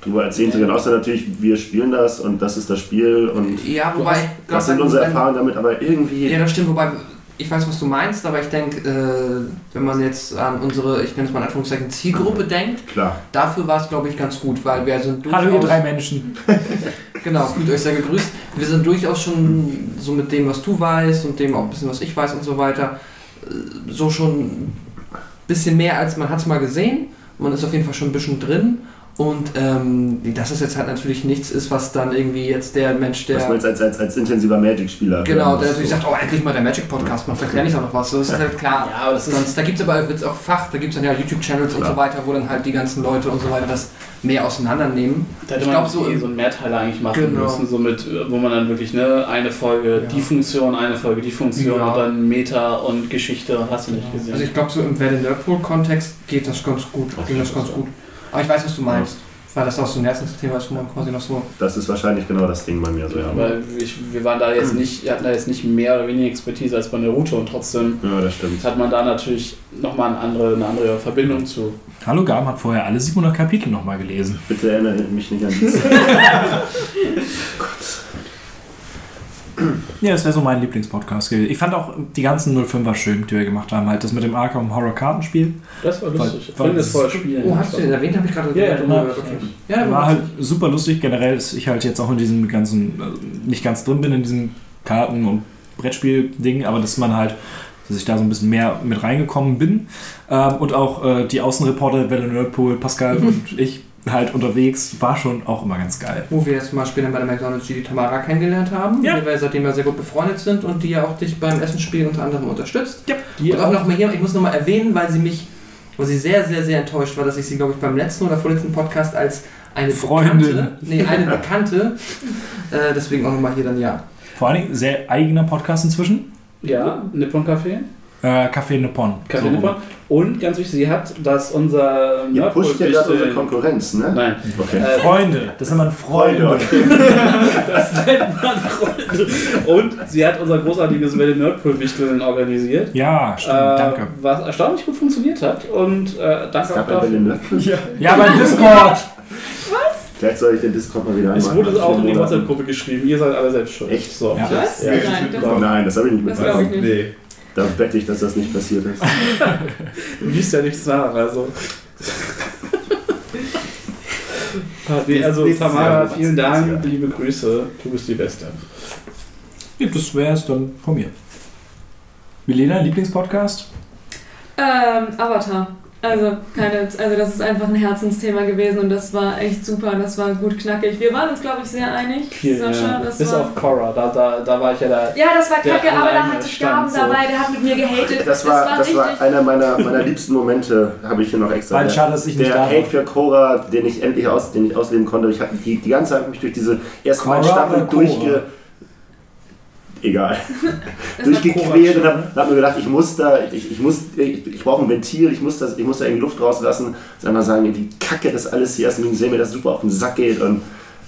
drüber erzählen zu können. Außer natürlich, wir spielen das und das ist das Spiel und Ja, wobei was sind unsere Erfahrungen damit, aber irgendwie. Ja, das stimmt, wobei ich weiß, was du meinst, aber ich denke, äh, wenn man jetzt an unsere, ich nenne es mal in Anführungszeichen, Zielgruppe denkt, Klar. dafür war es, glaube ich, ganz gut, weil wir sind durchaus... Hallo ihr drei Menschen. Genau, fühlt euch sehr gegrüßt. Wir sind durchaus schon so mit dem, was du weißt und dem auch ein bisschen, was ich weiß und so weiter, äh, so schon ein bisschen mehr, als man hat es mal gesehen. Man ist auf jeden Fall schon ein bisschen drin. Und ähm, dass es jetzt halt natürlich nichts ist, was dann irgendwie jetzt der Mensch, der... was man jetzt als, als, als intensiver Magic-Spieler. Genau, der natürlich so. sagt, oh, endlich mal der Magic-Podcast, man verklärt nicht auch noch was. Das ist halt klar. Ja, aber das ist- Sonst, da gibt es aber wird's auch Fach, da gibt es dann ja YouTube-Channels und so weiter, wo dann halt die ganzen Leute und so weiter das mehr auseinandernehmen. Da hätte Ich glaube, so eh so einen Mehrteiler eigentlich machen Genau. müssen, so mit, wo man dann wirklich ne, eine Folge Ja. die Funktion, eine Folge die Funktion Ja. und dann Meta und Geschichte hast du nicht gesehen. Also ich glaube, so im Welle Nerdpool-Kontext geht das ganz gut, ging das ganz gut. Aber ich weiß, was du meinst. Weil das auch so ein Herzensthema ist, wo man quasi noch so... Das ist wahrscheinlich genau das Ding bei mir. So, ja. aber ich, wir waren da jetzt nicht, wir hatten da jetzt nicht mehr oder weniger Expertise als bei Naruto und trotzdem ja, das stimmt. hat man da natürlich nochmal eine andere, eine andere Verbindung zu. Hallo Gam hat vorher alle 700 Kapitel nochmal gelesen. Bitte erinnere mich nicht an die Zeit. Ja, das wäre so mein Lieblingspodcast gewesen. Ich fand auch die ganzen 05er schön, die wir gemacht haben. Halt das mit dem Arkham Horror Kartenspiel. Das war lustig. Weil- Ich wollte das weil- vorher spielen. Oh, hast du den erwähnt? Habe ich gerade Ja, ja, gehört. ja. okay. Ja, War halt super lustig. Generell ist ich halt jetzt auch in diesem ganzen, äh, nicht ganz drin bin in diesem Karten- und Brettspiel-Ding, aber dass man halt, dass ich da so ein bisschen mehr mit reingekommen bin. Ähm, und auch äh, die Außenreporter, Welle Nerdpool, Pascal und ich halt unterwegs, war schon auch immer ganz geil. Wo wir jetzt mal später bei der McDonalds die Tamara kennengelernt haben, Ja. der wir seitdem ja sehr gut befreundet sind und die ja auch dich beim Essensspiel unter anderem unterstützt. Die und auch noch mal hier, ich muss nochmal erwähnen, weil sie mich, wo sie sehr, sehr, sehr enttäuscht war, dass ich sie, glaube ich, beim letzten oder vorletzten Podcast als eine Freundin. Bekannte, nee, eine Bekannte, äh, deswegen auch nochmal hier dann ja. Vor allen Dingen sehr eigener Podcast inzwischen. Ja, Nippon Café. Äh, Café Nippon. Café So rum. Nippon. Und ganz wichtig, sie hat, dass unser Ihr pusht ja gerade unsere Nerdpool- Konkurrenz, ne? Nein. Okay. Äh, Freunde, das sind man Freunde. okay. Das nennt man Freunde. Und sie hat unser großartiges Welle Nerdpool-Wichteln organisiert. Ja, stimmt, äh, danke. Was erstaunlich gut funktioniert hat. Und äh, Es danke auch gab dafür. Ja. Ja, beim Discord. Vielleicht soll ich den Discord mal wieder Es anmachen. wurde nach auch in die. WhatsApp-Gruppe geschrieben. Ihr seid alle selbst schuld. Echt? So. Ja. Was? Ja. Nein, das, habe ich nicht mitbekommen. Nee. Da wette ich, dass das nicht passiert ist. Du liest ja nichts nach, also. nee, also Tamara, vielen Dank, liebe Grüße. Du bist die Beste. Ja, das wäre es dann von mir. Milena, Lieblingspodcast? Ähm, Avatar. Also, keine, also das ist einfach ein Herzensthema gewesen und das war echt super, das war gut knackig. Wir waren uns, glaube ich, sehr einig, Viel, Sascha. ja. Das Bis war, auf Cora, da, da, da war ich ja da. ja, das war kacke, aber da hatte Staben so. dabei, der hat mit mir gehatet. Das war, das war richtig. einer meiner, meiner liebsten Momente, habe ich hier noch extra. Weil Der- schade, dass ich nicht der da Hate war. für Cora, den ich endlich aus, den ich ausleben konnte. Ich hatte die, die ganze Zeit mich durch diese beiden Staffeln oder Cora? Egal. War durchgequält und habe hab mir gedacht, ich muss da, ich, ich muss, ich, ich brauche ein Ventil, ich muss, das, ich muss da irgendwie Luft rauslassen. Sag mal sagen, wie kacke das alles hier ist und ich sehe mir das super auf den Sack geht und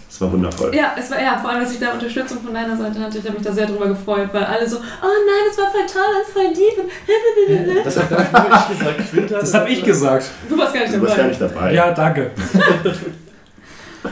es war wundervoll. Ja, es war ja vor allem, dass ich da Unterstützung von deiner Seite hatte. Ich habe mich da sehr drüber gefreut, weil alle so, oh nein, das war voll toll, voll lieb. und Das nicht ich gesagt. Das habe ich gesagt. Du warst gar nicht Du warst gar dabei. nicht dabei. Ja, danke.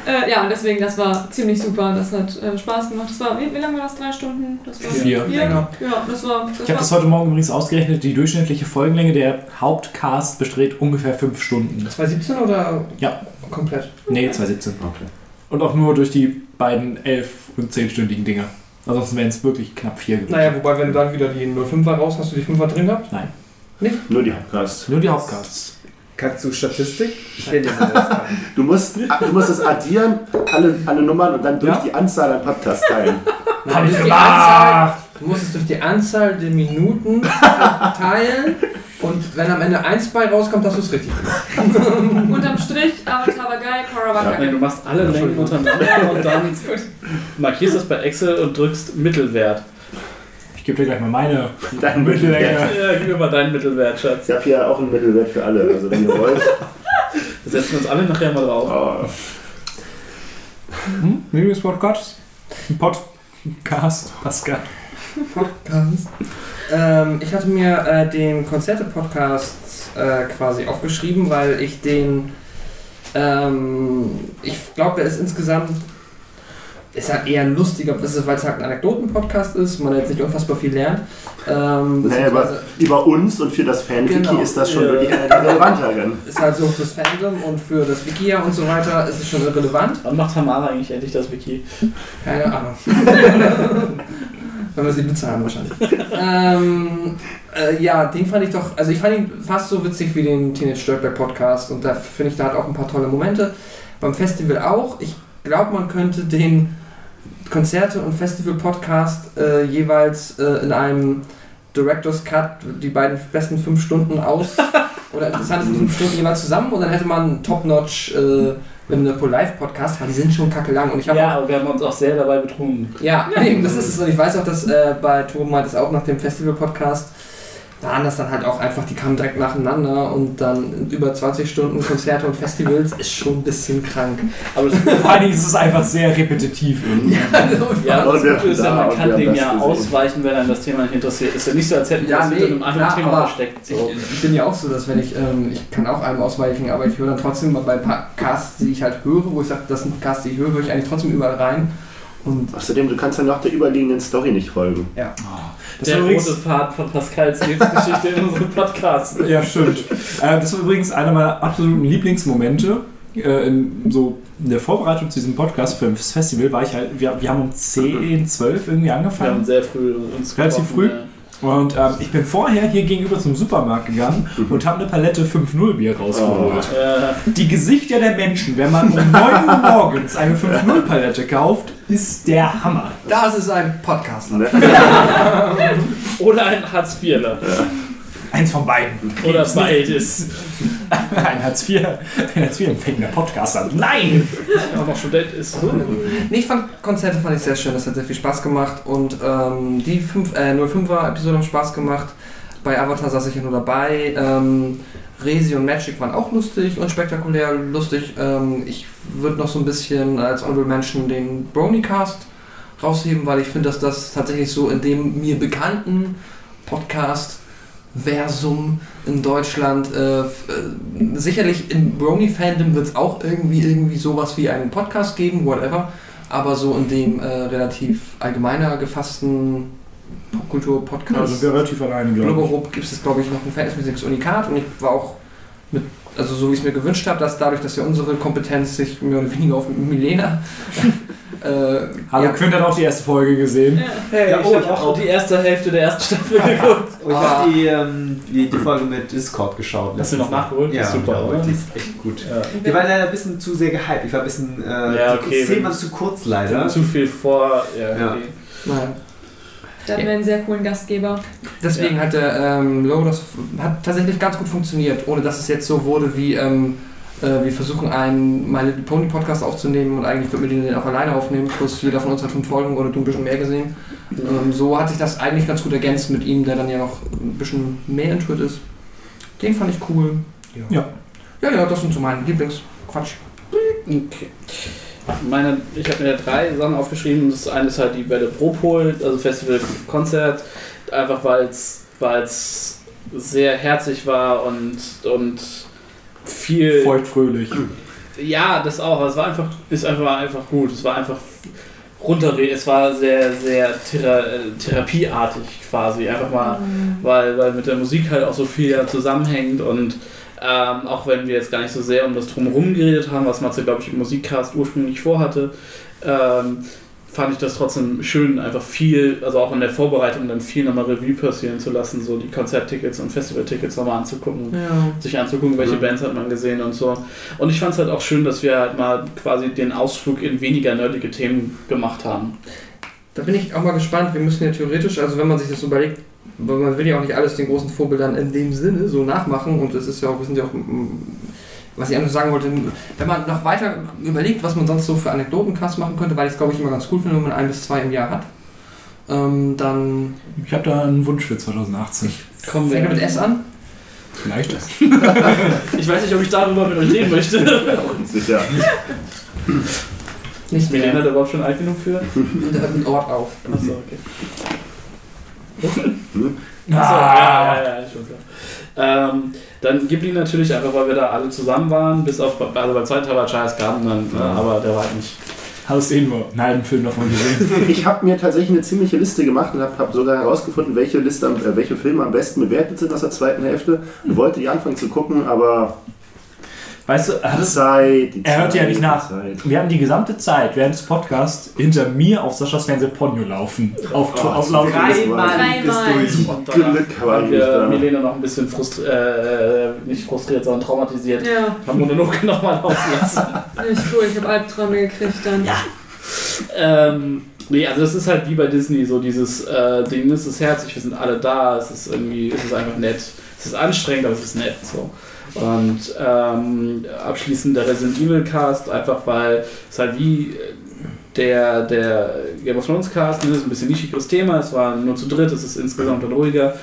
Äh, ja, und deswegen, das war ziemlich super. Das hat äh, Spaß gemacht. Das war, wie, wie lange war das? Drei Stunden? Das war Vier. Vier? Länger. Ja, das war. Das Ich habe das heute Morgen übrigens ausgerechnet. Die durchschnittliche Folgenlänge der Hauptcast bestrebt ungefähr fünf Stunden. 2017 oder Ja. komplett? Nee, 2017. Okay. Und auch nur durch die beiden elf- und zehnstündigen Dinger. Ansonsten wären es wirklich knapp vier gewesen. Naja, wobei, wenn du dann wieder die 05er raus hast, du die 5er drin gehabt? Nein. Nur die Hauptcast. Nur die Hauptcasts. Kannst du Statistik? Ich mal das. Du musst, du musst es addieren, alle, alle Nummern und dann durch Ja. die Anzahl an Podcasts teilen. Hab ich gemacht! Du musst es durch die Anzahl der Minuten teilen und wenn am Ende eins bei rauskommt, hast du es richtig gemacht. Unterm Strich, Avatar war geil, Korra war Nein, geil. du machst alle Längen untereinander und dann markierst das bei Excel und drückst Mittelwert. Ich gebe dir gleich mal meine Dein Mittellänge. Ja, gib mir mal deinen Mittelwert, Schatz. Ich habe hier auch einen Mittelwert für alle. Also wenn ihr wollt. Wir setzen uns alle nachher mal drauf. Oh, Hm? Lieblingspodcast? Podcast, Pascal. Podcast. Ähm, ich hatte mir äh, den Konzerte-Podcast äh, quasi aufgeschrieben, weil ich den. Ähm, ich glaube, er ist insgesamt. Ist halt eher ein lustiger, weil es halt ein Anekdoten-Podcast ist, man jetzt nicht unfassbar viel lernt. Ähm, Nee, aber über uns und für das Fan-Wiki Genau. ist das schon Ja. wirklich der relevanteren. ist halt so fürs Fandom und für das Wikia und so weiter ist es schon relevant. Wann macht Tamara eigentlich endlich das Wiki? Keine Ahnung. Wenn wir sie bezahlen wahrscheinlich. ähm, äh, ja, den fand ich doch, also ich fand ihn fast so witzig wie den Teenage Dirtbag Podcast und da finde ich, da hat auch ein paar tolle Momente. Beim Festival auch. Ich glaube, man könnte den Konzerte- und Festival-Podcast äh, jeweils äh, in einem Director's Cut die beiden besten fünf Stunden aus oder interessantesten fünf Stunden jeweils zusammen und dann hätte man Top-Notch äh, Liverpool Live-Podcast, weil die sind schon kacke lang und ich habe Ja, aber wir haben uns auch sehr dabei betrunken. ja, eben, das ist es. Und ich weiß auch, dass äh, bei Toben meint es auch nach dem Festival-Podcast, waren das dann halt auch einfach, die kamen direkt nacheinander und dann über 20 Stunden Konzerte und Festivals ist schon ein bisschen krank. Aber Vor allen Dingen ist es einfach sehr repetitiv. irgendwie. ja, Und das Gute ist ja, man kann dem ja ausweichen, wenn einem das Thema nicht interessiert. Ist ja nicht so, als hätten wir Ja, das nee, hinter einem anderen klar, Thema versteckt. So. Ich, ich bin ja auch so, dass wenn ich, ähm, ich kann auch einem ausweichen, aber ich höre dann trotzdem bei Podcasts, die ich halt höre, wo ich sage, das sind Podcasts, die ich höre, höre ich eigentlich trotzdem überall rein. Und Außerdem, du kannst ja noch der überliegenden Story nicht folgen. Das Der war übrigens, rote Pfad von Pascals Lebensgeschichte in unserem Podcast. ja, stimmt. Äh, das war übrigens einer meiner absoluten Lieblingsmomente. Äh, in, so in der Vorbereitung zu diesem Podcast für das Festival war ich halt, wir, wir haben um 10, 12 irgendwie Wir haben angefangen. sehr früh uns Relativ getroffen, früh? ja. Und ähm, ich bin vorher hier gegenüber zum Supermarkt gegangen und habe eine Palette 5-0 Bier rausgeholt. Ja. Die Gesichter der Menschen, wenn man um 9 Uhr morgens eine 5-0 Palette kauft, ist der Hammer. das ist ein Podcast. Ne? Oder ein Hartz-IVler. Eins von beiden. Oder beides. Ein Hartz IV, ein Hartz IV empfängender Podcaster. Nein! Auch noch Student ist. Nee, ich fand Konzerte fand ich sehr schön, das hat sehr viel Spaß gemacht und ähm, die 5, äh, 05er Episode haben Spaß gemacht. Bei Avatar saß ich ja nur dabei. Ähm, Resi und Magic waren auch lustig und spektakulär lustig. Ähm, ich würde noch so ein bisschen als Honorable Mention den Bronycast rausheben, weil ich finde, dass das tatsächlich so in dem mir bekannten Podcast Versum in Deutschland. Äh, äh, sicherlich im Brony-Fandom wird es auch irgendwie, irgendwie sowas wie einen Podcast geben, whatever. Aber so in dem äh, relativ allgemeiner gefassten Popkultur-Podcast. Also wir relativ alleine, glaube ich. Gibt es, glaube ich, noch ein verhältnismäßiges Unikat und ich war auch mit, also so wie ich es mir gewünscht habe, dass dadurch, dass ja unsere Kompetenz sich mehr oder weniger auf Milena. äh, Hallo, ja, Quint hat auch die erste Folge gesehen. Hey, Ja, ich oh, habe ich auch auch. die erste Hälfte der ersten Staffel geguckt. Und ich Ah. habe die, ähm, die, die Folge mit Discord geschaut. Hast du noch nachgeholt? Ja, Super, oder? Die ist echt gut. Ja. Die war leider ein bisschen zu sehr gehypt. Ich war ein bisschen. Äh, Ja, die okay, Szenen wenn- waren zu kurz Ja. leider. Zu viel vor. Ja, Ja. okay. nein. Da hatten wir einen sehr coolen Gastgeber. Deswegen hat der ähm, Low das hat tatsächlich ganz gut funktioniert, ohne dass es jetzt so wurde wie ähm, äh, wir versuchen einen My Little Pony Podcast aufzunehmen und eigentlich würden wir den auch alleine aufnehmen, plus jeder von uns hat fünf Folgen oder du ein bisschen mehr gesehen. Ähm, so hat sich das eigentlich ganz gut ergänzt mit ihm, der dann ja noch ein bisschen mehr intuit ist. Den fand ich cool. Ja. Ja, ja, das sind so meine Lieblingsquatsch. Okay. Meine, ich habe mir drei Sachen aufgeschrieben. Das eine ist halt die Welle Propol, also Festival Konzert. Einfach weil es sehr herzig war und, und viel. Feuchtfröhlich. Ja, das auch. Es war einfach, ist einfach, war einfach gut. Es war einfach runterreden. Es war sehr, sehr thera äh, therapieartig quasi. Einfach mal, weil, weil mit der Musik halt auch so viel zusammenhängt und ähm, auch wenn wir jetzt gar nicht so sehr um das Drumherum geredet haben, was Matze, glaube ich, im Musikcast ursprünglich vorhatte, ähm, fand ich das trotzdem schön, einfach viel, also auch in der Vorbereitung dann viel nochmal Revue passieren zu lassen, so die Konzerttickets und Festivaltickets nochmal anzugucken Ja. sich anzugucken, welche Mhm. Bands hat man gesehen und so. Und ich fand es halt auch schön, dass wir halt mal quasi den Ausflug in weniger nerdige Themen gemacht haben. Da bin ich auch mal gespannt. Wir müssen ja theoretisch, also wenn man sich das so überlegt, weil man will ja auch nicht alles den großen Vorbildern in dem Sinne so nachmachen und es ist ja auch, wir sind ja auch, was ich einfach sagen wollte, wenn man noch weiter überlegt, was man sonst so für Anekdotencasts machen könnte, weil ich es glaube ich immer ganz cool finde, wenn man ein bis zwei im Jahr hat, ähm, dann Ich habe da einen Wunsch für 2018. Kommen fängt er mit S an. Vielleicht. Ich weiß nicht, ob ich darüber mit euch reden möchte. Sicher. Nicht Milena mehr. hat überhaupt schon alt genug für? Und er hat einen Ort auf. Achso, okay. Ah, Achso, ja, ja, ja, schon klar. Ähm, dann Ghibli natürlich, einfach weil wir da alle zusammen waren, bis auf, also beim zweiten Teil war Charles Garden, dann, äh, aber der war halt nicht. Hast du eh nur einen halben Film davon gesehen? Ich habe mir tatsächlich eine ziemliche Liste gemacht und habe hab sogar herausgefunden, welche, Liste, äh, welche Filme am besten bewertet sind aus der zweiten Hälfte. Und wollte die anfangen zu gucken, aber Weißt du, die Zeit, die er hört ja nicht nach. Zeit. Wir haben die gesamte Zeit während des Podcasts hinter mir auf Saschas Fernseher Ponyo laufen. Auf, Oh, auf laut. Dreimal. Dreimal. Und danach Glück haben ich wir da. Milena noch ein bisschen frustriert, äh, nicht frustriert, sondern traumatisiert. Ja, Haben Monologe nochmal laufen lassen. nicht cool. Ich habe Albträume gekriegt dann. Ja. Ähm, nee, also das ist halt wie bei Disney, so dieses äh, Ding, es ist herzlich, wir sind alle da, es ist irgendwie, es ist einfach nett. Es ist anstrengend, aber es ist nett. So. Und ähm, abschließend der Resident Evil Cast, einfach weil es halt wie der, der Game of Thrones Cast, ne, ist ein bisschen nischigeres Thema, es war nur zu dritt, es ist insgesamt dann ruhiger.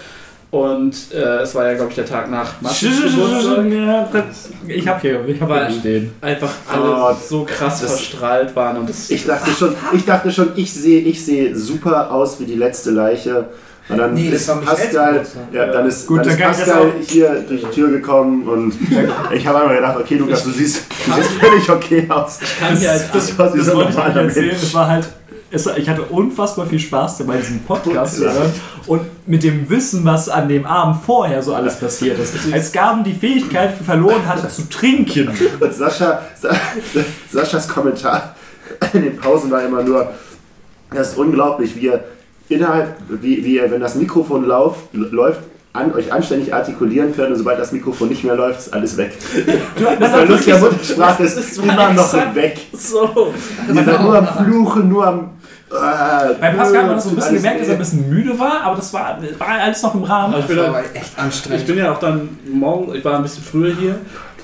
Und äh, es war ja, glaube ich, der Tag nach Geburtstag. Ich hab hier, ich hab Aber- hier stehen. Einfach alle Oh, so krass das- verstrahlt waren und das Ich dachte schon, ich dachte schon, ich sehe ich sehe super aus wie die letzte Leiche. Und dann Nee, das ist Pascal, ja, dann ist, Gut, dann ist ich das Pascal hier durch die Tür gekommen und ich habe einmal gedacht, okay, Lukas, du siehst, du siehst völlig okay aus. kann hier halt Das war Das so wollte ich nicht erzählen. War halt, ich hatte unfassbar viel Spaß dabei, diesen Podcast zu hören. Und mit dem Wissen, was an dem Abend vorher so alles passiert ist. Als Gaben die Fähigkeit verloren hatte zu trinken. Und Sascha, Sa, Saschas Kommentar in den Pausen war immer nur, das ist unglaublich, wie ihr innerhalb, wie, wie ihr, wenn das Mikrofon lauft, läuft, an, euch anständig artikulieren könnt und sobald das Mikrofon nicht mehr läuft, ist alles weg. Das war Lust der Muttersprache ist, Das ist immer noch exakt weg. so. Ihr seid nur am Fluchen, nur am. Äh, Bei Pascal hat man das so ein bisschen gemerkt, dass er ein bisschen müde war, aber das war, war alles noch im Rahmen. Ich, Das bin war halt, aber echt ich anstrengend. bin ja auch dann morgen, ich war ein bisschen früher hier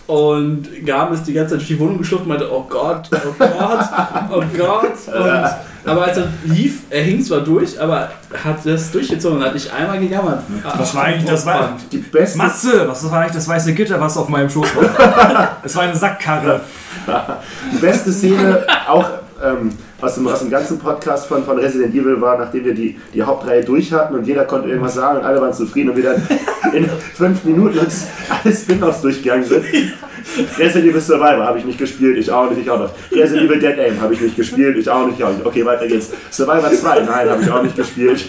und Gaben ist die ganze Zeit durch die Wohnung geschlupft und meinte, oh Gott, oh Gott, oh Gott. Und, aber als er lief, er hing zwar durch, aber hat das durchgezogen und hat nicht einmal gejammert. Was war eigentlich das war? Die beste, Matze, was war eigentlich das weiße Gitter, was auf meinem Schoß war? Es war eine Sackkarre. die beste Szene, auch ähm, aus, dem, aus dem ganzen Podcast von, von Resident Evil war, nachdem wir die, die Hauptreihe durch hatten und jeder konnte irgendwas sagen und alle waren zufrieden und wir dann in fünf Minuten uns alle Spin-Offs durchgegangen sind. Resident Evil Survivor habe ich nicht gespielt, ich auch nicht, ich auch nicht. Resident Evil Dead Aim habe ich nicht gespielt, ich auch nicht, ich auch nicht. Okay, weiter geht's. Survivor 2, nein, habe ich auch nicht gespielt.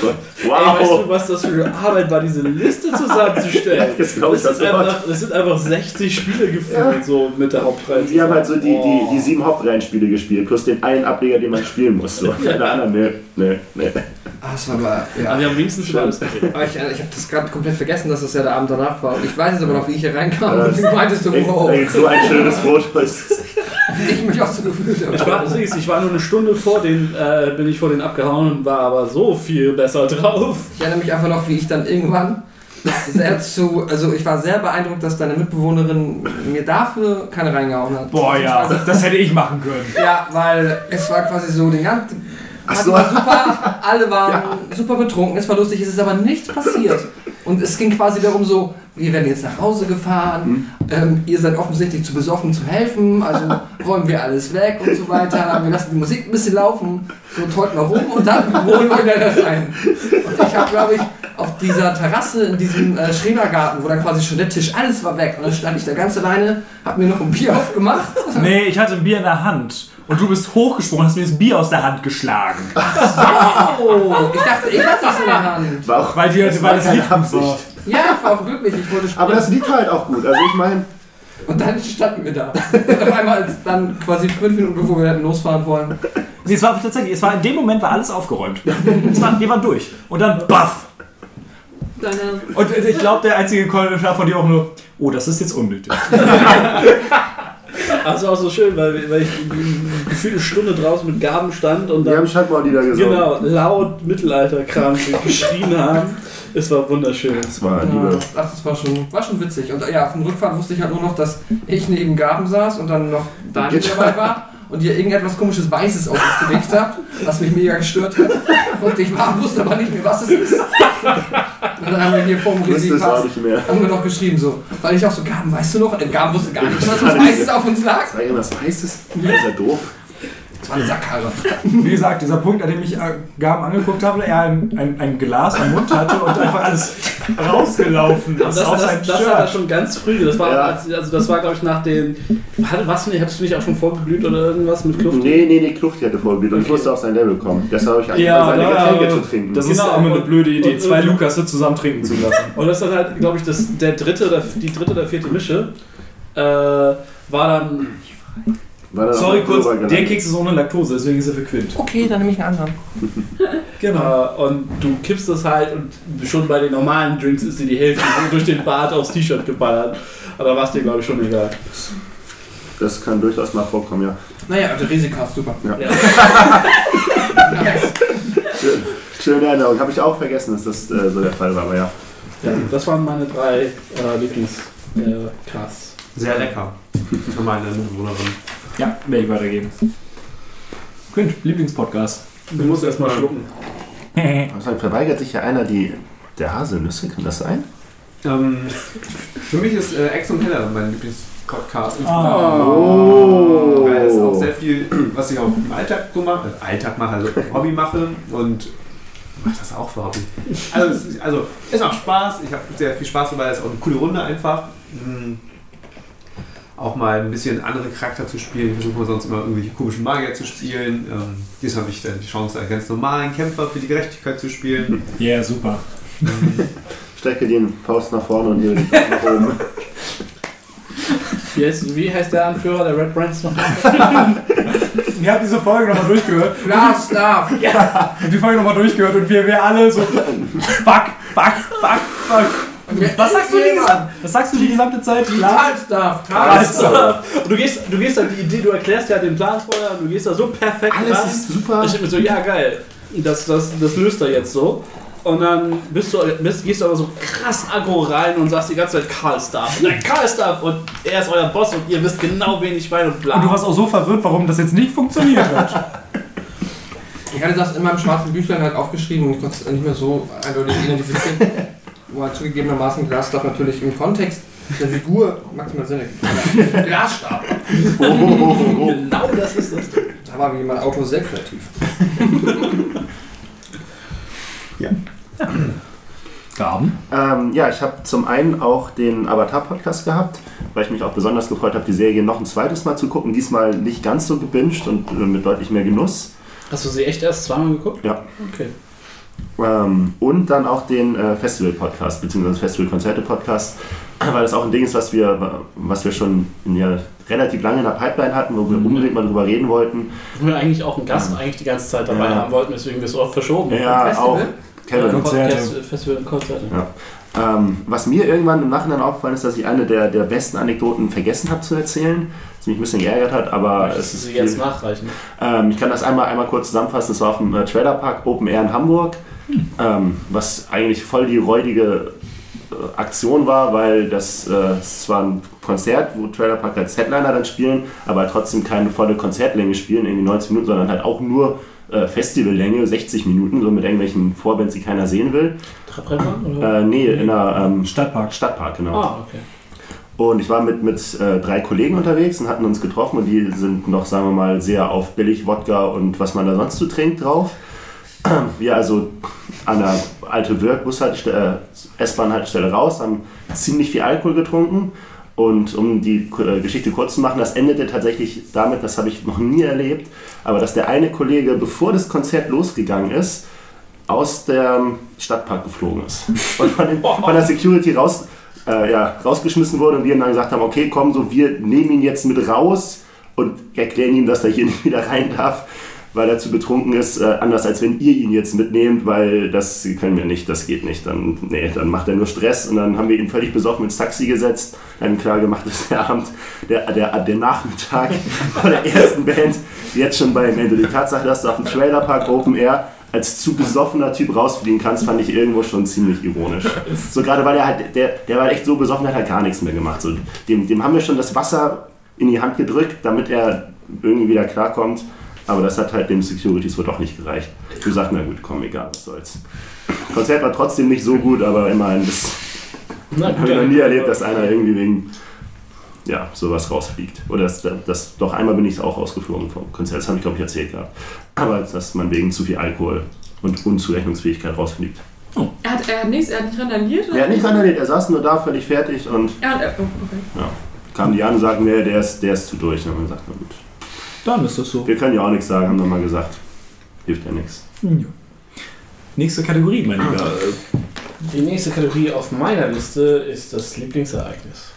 So, Ey, weißt Wow! du, was das für eine Arbeit war, diese Liste zusammenzustellen? Das glaub ich, das, sind einfach, das sind einfach 60 Spiele gefühlt, so mit der Hauptreihe. Wir haben halt so die, die, Oh. die sieben Hauptreihenspiele gespielt, plus den einen Ableger, den man spielen muss. So. Alle anderen, ne, ne, ne. Ah, das war aber, Aber ja. wir haben wenigstens schon alles. Aber ich, ich habe das gerade komplett vergessen, dass das ja der Abend danach war. Und ich weiß jetzt aber noch, wie ich hier reinkam. Ja, und du meintest du, wow, ey, so ein schönes Foto ist. ich mich auch so gefühlt Ich habe. war, Ding ist, ich war nur eine Stunde vor den, äh, bin ich vor den abgehauen und war aber so viel besser drauf. Ich erinnere mich einfach noch, wie ich dann irgendwann sehr zu, also ich war sehr beeindruckt, dass deine Mitbewohnerin mir dafür keine reingehauen hat. Boah, ja, das hätte ich machen können. Ja, weil es war quasi so den ganzen. Ach so. war super, alle waren super betrunken, es war lustig, es ist aber nichts passiert. Und es ging quasi darum so, wir werden jetzt nach Hause gefahren, ähm, ihr seid offensichtlich zu besoffen zu helfen, also räumen wir alles weg und so weiter, wir lassen die Musik ein bisschen laufen, so tollten wir rum und dann holen wir wieder rein. Und ich habe, glaube ich, auf dieser Terrasse in diesem äh, Schrebergarten, wo dann quasi schon der Tisch, alles war weg. Und dann stand ich da ganz alleine, hab mir noch ein Bier aufgemacht. Nee, ich hatte ein Bier in der Hand. Und du bist hochgesprungen, hast mir das Bier aus der Hand geschlagen. Oh, ich dachte, ich hatte das in der Hand. War auch, Weil, die, das weil war das keine Lied gut Absicht. war. Ja, ich war auch glücklich, ich wollte spielen. Aber das Lied war halt auch gut. Also ich meine, Und dann standen wir da. Und auf einmal, dann quasi fünf Minuten bevor wir hätten losfahren wollen. Nee, es war tatsächlich, es war in dem Moment war alles aufgeräumt. Es war, wir waren durch. Und dann baff. Deine Und ich glaube, der einzige Kommentar von dir auch nur, oh, das ist jetzt unnötig. Also auch so schön, weil, weil ich gefühlt eine Stunde draußen mit Gaben stand und Wir haben dann Schandmaullieder gesungen. genau laut Mittelalterkram geschrien haben. Es war wunderschön. Das war Ja, Liebe. ach, das war schon, war schon witzig. Und ja, vom Rückfahrt wusste ich halt nur noch, dass ich neben Gaben saß und dann noch Daniel dabei war und ihr irgendetwas komisches Weißes auf uns gelegt habt, was mich mega gestört hat. Und ich war, wusste aber nicht mehr, was es ist. Und dann haben wir hier vor dem Ich wusste es auch Resi nicht mehr. haben wir noch geschrieben so. Weil ich auch so, Gaben, weißt du noch? Und Gaben wusste gar nicht, was Weißes auf uns lag. Das war irgendwas Weißes. Das ist ja doof. Das war eine Sackkarre. Wie gesagt, dieser Punkt, an dem ich äh, Gaben angeguckt habe, er ein, ein, ein Glas am Mund hatte und einfach alles rausgelaufen Das, ist das, aus das, seinem das war schon ganz früh. Das war, Ja. als- also das war glaube ich nach den. Hatte, was, nee, hattest du nicht auch schon vorgeglüht oder irgendwas mit Kluft? Nee, nee, nee, Kluft hätte vorgebildet und ich Okay. musste auf sein Level kommen. Deshalb habe ich angefangen, Ja, seine Getränke zu trinken. Das Genau, ist immer eine blöde Idee, und- zwei und- Lukasse zusammen trinken zu lassen. Und das dann halt, glaube ich, das, der dritte oder die dritte oder vierte Mische äh, war dann. Sorry kurz, der. Keks ist ohne Laktose, deswegen ist er verquillt. Okay, dann nehme ich einen anderen. Genau. Äh, und du kippst das halt und schon bei den normalen Drinks ist dir die Hälfte durch den Bart aufs T-Shirt geballert. Aber da war es dir, glaube ich, schon egal. Das kann durchaus mal vorkommen, ja. Naja, der Risika ist super. Ja. Ja. Nice. Schön, schöne Erinnerung. Habe ich auch vergessen, dass das äh, so der Fall war, aber ja. Ja, das waren meine drei äh, Lieblings-Casts. Sehr lecker. Für meine Mitbewohnerin. Ja, werde ich weitergeben. Quint, Lieblingspodcast. du musst erstmal schlucken. Muss sagen, verweigert sich ja einer die der Haselnüsse, kann das sein? Ähm, für mich ist äh, Ex und Heller mein Lieblingspodcast. Oh. Weil es auch sehr viel, was ich auch im Alltag so mache, äh, Alltag mache, also Hobby mache und mache das auch für Hobby. Also also es macht Spaß, ich habe sehr viel Spaß dabei, es ist auch eine coole Runde einfach. Mm, Auch mal ein bisschen andere Charakter zu spielen. Ich versuche mal sonst immer irgendwelche komischen Magier zu spielen. Ähm, diesmal habe ich dann die Chance, einen ganz normalen Kämpfer für die Gerechtigkeit zu spielen. Ja, yeah, super. Strecke den Faust nach vorne und hier die Faust nach oben. Wie heißt, wie heißt der Anführer der Red Brands noch? Ihr habt diese Folge nochmal durchgehört. Lars darf. Ja, und die Folge nochmal durchgehört und wir, wir alle so. Fuck, fuck, fuck, fuck. Was sagst du die gesamte, was sagst du die gesamte Zeit? Karls darf. Alles Und du gehst, du gehst dann die Idee, du erklärst ja den Plan vorher und du gehst da so perfekt Alles rein. ist super. Ich denke mir so, ja geil, das, das, das löst er jetzt so. Und dann bist du, bist, gehst du aber so krass aggro rein und sagst die ganze Zeit Karl Staff. Nein, Karl Staff und er ist euer Boss und ihr wisst genau, wen ich meine und bla. Und du warst auch so verwirrt, warum das jetzt nicht funktioniert hat. Ich hatte das in meinem schwarzen Büchlein halt aufgeschrieben und ich konnte es nicht mehr so eindeutig identifizieren. Wo halt zugegebenermaßen Glasstaff natürlich im Kontext der Figur maximal Sinn ergibt. Glasstab. genau das ist das. Da war wie mein Autor sehr kreativ. Gaben? Ähm, ja, ich habe zum einen auch den Avatar-Podcast gehabt, weil ich mich auch besonders gefreut habe, die Serie noch ein zweites Mal zu gucken. Diesmal nicht ganz so gebinged und äh, mit deutlich mehr Genuss. Hast du sie echt erst zweimal geguckt? Ja. Okay. Ähm, und dann auch den äh, Festival-Podcast, beziehungsweise Festival-Konzerte-Podcast, weil das auch ein Ding ist, was wir, was wir schon ja, relativ lange in der Pipeline hatten, wo wir unbedingt mal drüber reden wollten. Wo wir eigentlich auch einen Gast eigentlich die ganze Zeit dabei Ja. haben wollten, deswegen wir es oft verschoben. Ja, Festival? auch Kevin. Konzerte. Festival und Konzerte. Ja. Ähm, was mir irgendwann im Nachhinein aufgefallen ist, dass ich eine der, der besten Anekdoten vergessen habe zu erzählen, was mich ein bisschen geärgert hat, aber es Möchtest ist du sie viel, jetzt nachreichen? ähm, ich kann das einmal, einmal kurz zusammenfassen. Es war auf dem äh, Trailer Park Open Air in Hamburg, ähm, was eigentlich voll die räudige äh, Aktion war, weil das, äh, war ein Konzert, wo Trailer Park als Headliner dann spielen, aber trotzdem keine volle Konzertlänge spielen, irgendwie 90 Minuten, sondern halt auch nur äh, Festivallänge, 60 Minuten, so mit irgendwelchen Vorbands, die keiner sehen will. Trepprennbahn? Oder? Äh, nee, in einer ähm, Stadtpark. Stadtpark, genau. Ah, okay. Und ich war mit, mit äh, drei Kollegen unterwegs und hatten uns getroffen und die sind noch, sagen wir mal, sehr auf billig Wodka und was man da sonst so trinkt drauf. Wir also an der alte Bushaltestelle, äh, S-Bahn-Haltestelle raus, haben ziemlich viel Alkohol getrunken. Und um die äh, Geschichte kurz zu machen, das endete tatsächlich damit, das habe ich noch nie erlebt, aber dass der eine Kollege, bevor das Konzert losgegangen ist, aus dem Stadtpark geflogen ist. Und von, den, von der Security raus, äh, ja, rausgeschmissen wurde und wir dann gesagt haben, okay, komm, so, wir nehmen ihn jetzt mit raus und erklären ihm, dass er hier nicht wieder rein darf. Weil er zu betrunken ist, äh, anders als wenn ihr ihn jetzt mitnehmt, weil das können wir nicht, das geht nicht. Dann, nee, dann macht er nur Stress und dann haben wir ihn völlig besoffen ins Taxi gesetzt, ihm klar gemacht, dass der Abend, der, der, der Nachmittag vor der ersten Band jetzt schon beim Ende. Die Tatsache, dass du auf dem Trailerpark Open Air als zu besoffener Typ rausfliegen kannst, fand ich irgendwo schon ziemlich ironisch. So gerade weil er halt, der, der war echt so besoffen, der hat halt gar nichts mehr gemacht. So, dem, dem haben wir schon das Wasser in die Hand gedrückt, damit er irgendwie wieder klarkommt. Aber das hat halt dem Securities wohl doch nicht gereicht. Du sagst, na gut, komm, egal, was soll's. Konzert war trotzdem nicht so gut, aber immerhin, das habe ich noch nie erlebt, dass einer irgendwie wegen ja, sowas rausfliegt. Oder das, das, doch einmal bin ich auch rausgeflogen vom Konzert, das habe ich glaube ich erzählt gehabt. Aber dass man wegen zu viel Alkohol und Unzurechnungsfähigkeit rausfliegt. Er hat, er hat nichts, er hat nicht randaliert? Oder? Er hat nicht randaliert, er saß nur da völlig fertig und Er hat, oh, okay. ja, kamen die an und sagten, nee, der ist, der ist zu durch. Und dann haben wir gesagt, na gut. Dann ist das so. Wir können ja auch nichts sagen, haben dann mal gesagt. Hilft ja nichts. Ja. Nächste Kategorie, mein Lieber. Die nächste Kategorie auf meiner Liste ist das Lieblingsereignis.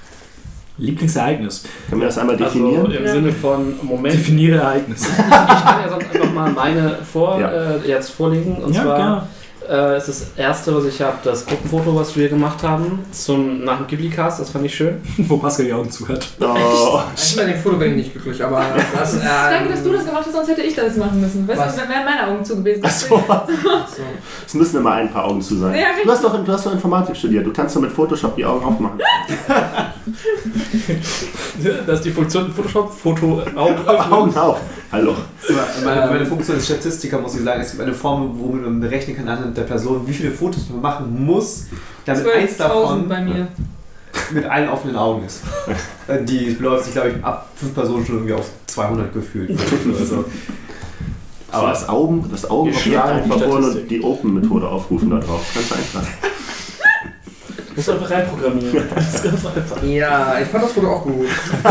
Lieblingsereignis. Können wir das einmal Also definieren? im Ja. Sinne von Moment. Definiere Ereignis. Ich kann ja sonst einfach mal meine vor, Ja. äh, jetzt vorlegen. Und ja, zwar gerne. Äh, ist das erste, was ich habe, das Gruppenfoto, was wir gemacht haben zum, nach dem Ghibli-Cast. Das fand ich schön. Wo Pascal die Augen zu hat. Oh, Ich bei dem Foto bin ich nicht glücklich, aber das, ähm, Danke, dass du das gemacht hast, sonst hätte ich das machen müssen. Weißt Was? du, wären meine Augen zu gewesen. Ach so. Es müssen immer ein paar Augen zu sein. Ja, du, hast doch, du hast doch Informatik studiert. Du kannst doch mit Photoshop die Augen aufmachen. Das ist die Funktion Photoshop, Foto, Augen. Augen auf. Hallo. Meine, meine Funktion als Statistiker muss ich sagen, es gibt eine Formel, womit man berechnen kann anhand der Person, wie viele Fotos man machen muss, damit eins 12.000 davon bei mir. mit allen offenen Augen ist. Äh, Die beläuft sich, glaube ich, ab fünf Personen schon irgendwie auf 200 gefühlt. Also, Aber das Augen, das Augen Wir auf schieben einfach die Open-Methode aufrufen da drauf. Ganz einfach. Muss einfach reinprogrammieren. Das ist ganz einfach. Ja, ich fand das Foto auch gut.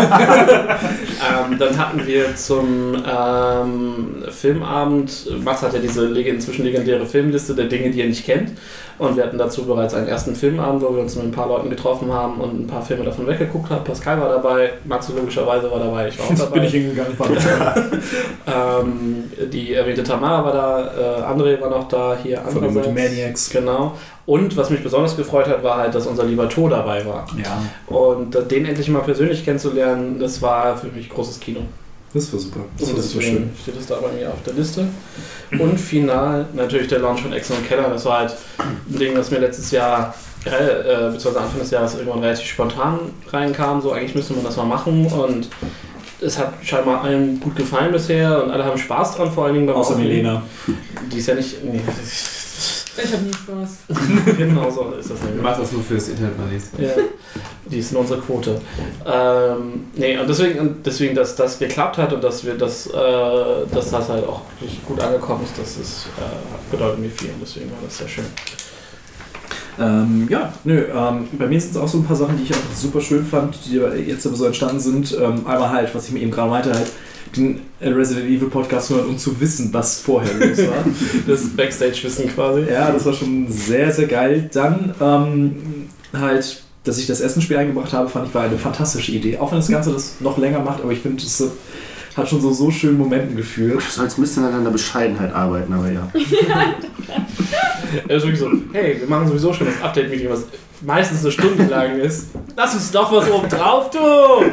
Ähm, dann hatten wir zum ähm, Filmabend, Max hat ja diese inzwischen legendäre Filmliste der Dinge, die er nicht kennt. Und wir hatten dazu bereits einen ersten Filmabend, wo wir uns mit ein paar Leuten getroffen haben und ein paar Filme davon weggeguckt haben. Pascal war dabei, Max logischerweise war dabei, ich war auch Jetzt dabei. bin ich hingegangen. Ähm, die erwähnte Tamara war da, äh, André war noch da, hier Von den andererseits. Multimaniacs. Genau. Und was mich besonders gefreut hat, war halt, dass unser lieber To dabei war. Ja, Und den endlich mal persönlich kennenzulernen, das war für mich großes Kino. das war super. Das Und war super schön. steht es da bei mir auf der Liste. Und final natürlich der Launch von Exxon Keller. Das war halt ein Ding, das mir letztes Jahr, äh, beziehungsweise Anfang des Jahres irgendwann relativ spontan reinkam. So, eigentlich müsste man das mal machen. Und es hat scheinbar allen gut gefallen bisher und alle haben Spaß dran, vor allen Dingen beim Außer. Milena. Die ist ja nicht. Nee, Ich habe nie Spaß. genau so ist das wir nämlich. machen das nur fürs Internet mal Mal. Ja, die ist in unserer Quote. Ähm, nee, und deswegen, und deswegen, dass das geklappt hat und dass wir das, äh, dass das halt auch wirklich gut angekommen ist, das ist, äh, bedeutet mir viel und deswegen war das sehr schön. Ähm, ja, nö, ähm, bei mir sind es auch so ein paar Sachen, die ich einfach super schön fand, die jetzt aber so entstanden sind. Ähm, einmal halt, was ich mir eben gerade meinte, halt den Resident Evil Podcast hören, um zu wissen, was vorher los war. Das Backstage-Wissen quasi. ja, das war schon sehr, sehr geil. Dann ähm, halt, dass ich das Essensspiel eingebracht habe, fand ich war eine fantastische Idee. Auch wenn das Ganze das noch länger macht, aber ich finde, es hat schon so, so schönen Momenten geführt. Du sollst ein bisschen an deiner Bescheidenheit arbeiten, aber ja. Er ist wirklich so, hey, wir machen sowieso schon das Update-Meeting, was meistens eine Stunde lang ist. Lass uns doch was oben drauf tun!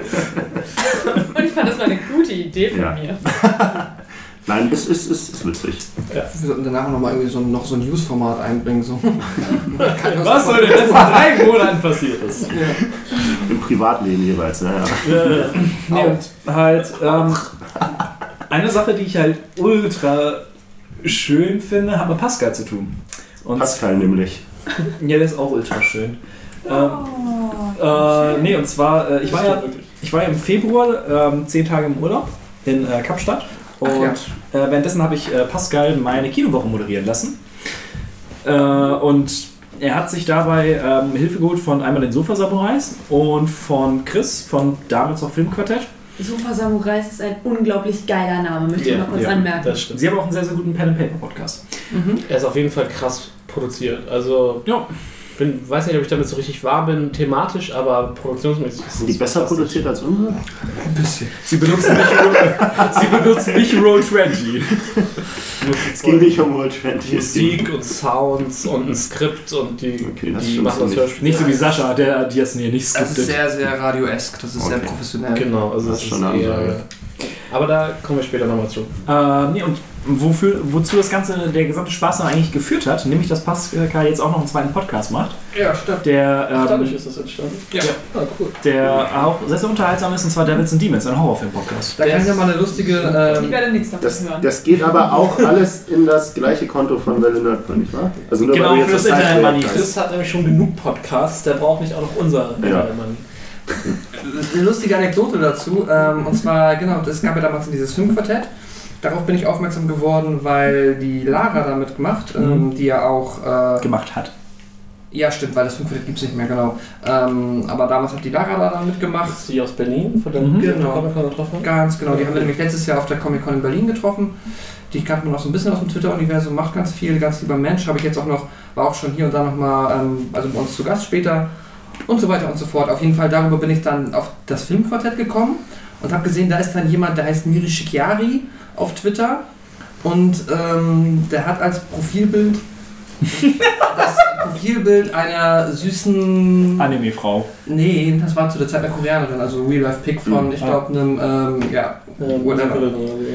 Und ich fand, das war eine gute Idee von Ja. mir. Nein, es ist, ist, ist witzig. Wir sollten danach nochmal irgendwie so, noch so ein News-Format einbringen. So. Was soll in den letzten drei Monaten passiert ist? Im Privatleben jeweils, naja. Nee, und halt ähm, eine Sache, die ich halt ultra schön finde, hat mit Pascal zu tun. Und Pascal nämlich. Ja, der ist auch ultra schön. Ähm, Oh. äh, nee, und zwar, äh, ich, war ja, ich war ja im Februar ähm, zehn Tage im Urlaub in äh, Kapstadt. Und Ach äh, währenddessen habe ich äh, Pascal meine Kinowoche moderieren lassen. Äh, und er hat sich dabei ähm, Hilfe geholt von einmal den Sofa-Samurais und von Chris von damals noch Filmquartett. Sofa Samurais ist ein unglaublich geiler Name, möchte ich Ja, mal kurz ja, anmerken. Das stimmt. Sie haben auch einen sehr, sehr guten Pen-and-Paper-Podcast. Mhm. Er ist auf jeden Fall krass produziert. Also, Ja. Bin, weiß nicht, ob ich damit so richtig warm bin, thematisch, aber produktionsmäßig ist Sind die es besser produziert als unsere? Ein bisschen. Sie benutzen nicht, Roll- Sie benutzen nicht Roll 20. Es ging nicht um World 20. Musik und Sounds und ein Skript und die, Okay, das die machen das nicht. Hörspiel. Nicht so wie Sascha, der die das nee, nicht Das ist skriptet. sehr, sehr radioesk. Das ist sehr Okay. professionell. Genau, also Das das, ist schon eine eher. Ansage. Aber da kommen wir später nochmal zu. Äh, nee, und wofür, wozu das Ganze, der gesamte Spaß dann eigentlich geführt hat, nämlich dass Pascal jetzt auch noch einen zweiten Podcast macht, Ja, stimmt. der, Dadurch ähm, ist das entstanden. Ja. Ah, cool. der auch sehr, sehr unterhaltsam ist, und zwar Devils and Demons, ein Horrorfilm-Podcast. Da kann ich ja mal eine lustige. Ich Ähm, werde nichts davon Das, hören. das geht aber auch alles in das gleiche Konto von Welle Nerdpoint, nicht wahr? Also nur Genau, weil du für jetzt das Internet Money. Chris hat nämlich schon genug Podcasts, der braucht nicht auch noch unser Ja. Mann. eine lustige Anekdote dazu. Ähm, und zwar, genau, es gab ja damals dieses Filmquartett. Darauf bin ich aufmerksam geworden, weil die Lara da mitgemacht, ähm, die ja auch. Äh, Gemacht hat. ja, stimmt, weil das Filmquartett gibt es nicht mehr, genau. Ähm, aber damals hat die Lara da dann mitgemacht. Ist die aus Berlin, von der Mhm. Genau. Comic-Con getroffen? Ganz genau, die haben wir nämlich letztes Jahr auf der Comic Con in Berlin getroffen. Die kannte man auch so ein bisschen aus dem Twitter-Universum, macht ganz viel, ganz lieber Mensch. Habe ich jetzt auch noch, war auch schon hier und da nochmal, ähm, also bei uns zu Gast später und so weiter und so fort. Auf jeden Fall darüber bin ich dann auf das Filmquartett gekommen und habe gesehen, da ist dann jemand, der heißt Miri Shikiari auf Twitter und ähm, der hat als Profilbild das Profilbild einer süßen Anime-Frau. Nee, das war zu der Zeit eine Koreanerin, also Real Life Pick von, Mhm. ich glaube, einem, ähm, ja, Ähm, whatever.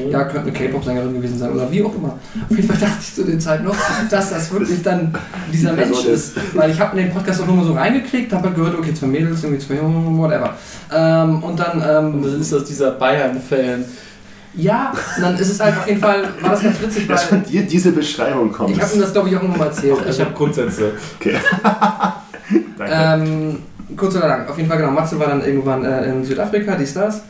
Ja. Könnte eine K-Pop-Sängerin gewesen sein oder wie auch immer. Auf jeden Fall dachte ich zu der Zeit noch, dass das wirklich dann dieser Die Person Mensch ist. Weil ich habe in den Podcast auch nur mal so reingeklickt, habe halt gehört, okay, zwei Mädels, irgendwie zwei Jungen, whatever. Ähm, und dann, Und ähm, dann ist das dieser Bayern-Fan. Ja, und dann ist es halt auf jeden Fall, war das ganz witzig, Dass weil von dir diese Beschreibung kommt. ich habe ihm das, glaube ich, auch immer mal erzählt. Ich habe Grundsätze. Danke. Ähm, kurz oder lang, auf jeden Fall genau. Matze war dann irgendwann äh, in Südafrika, dies, das,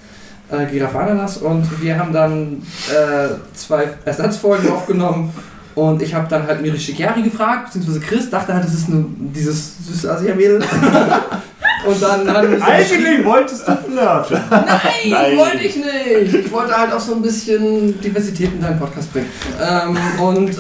äh, Giraffe Ananas und wir haben dann äh, zwei Ersatzfolgen aufgenommen und ich habe dann halt Miri Shikiari gefragt, beziehungsweise Chris dachte halt, das ist eine, dieses süße Asia-Mädel. und dann haben Eigentlich wolltest du flirten. Nein, Nein. wollte ich nicht. Ich wollte halt auch so ein bisschen Diversität in deinen Podcast bringen. Ähm, und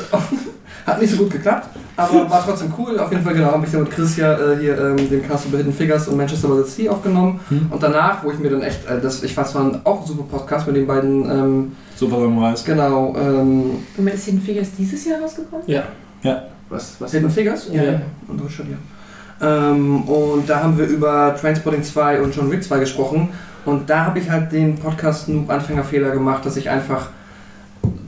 hat nicht so gut geklappt, aber war trotzdem cool. Auf jeden Fall, genau, habe ich dann mit Chris ja äh, hier ähm, den Cast über Hidden Figures und Manchester by the Sea aufgenommen. Hm. Und danach, wo ich mir dann echt, äh, das, ich fand es war ein auch ein super Podcast mit den beiden, ähm, Super Samurais. genau, ähm, Moment, ist Hidden Figures dieses Jahr rausgekommen? Ja. Was, was? Hidden Figures? Ja. Unsere schon, ja. Ähm, und da haben wir über Transporting 2 und John Wick 2 gesprochen. Und da habe ich halt den Podcast Noob Anfängerfehler gemacht, dass ich einfach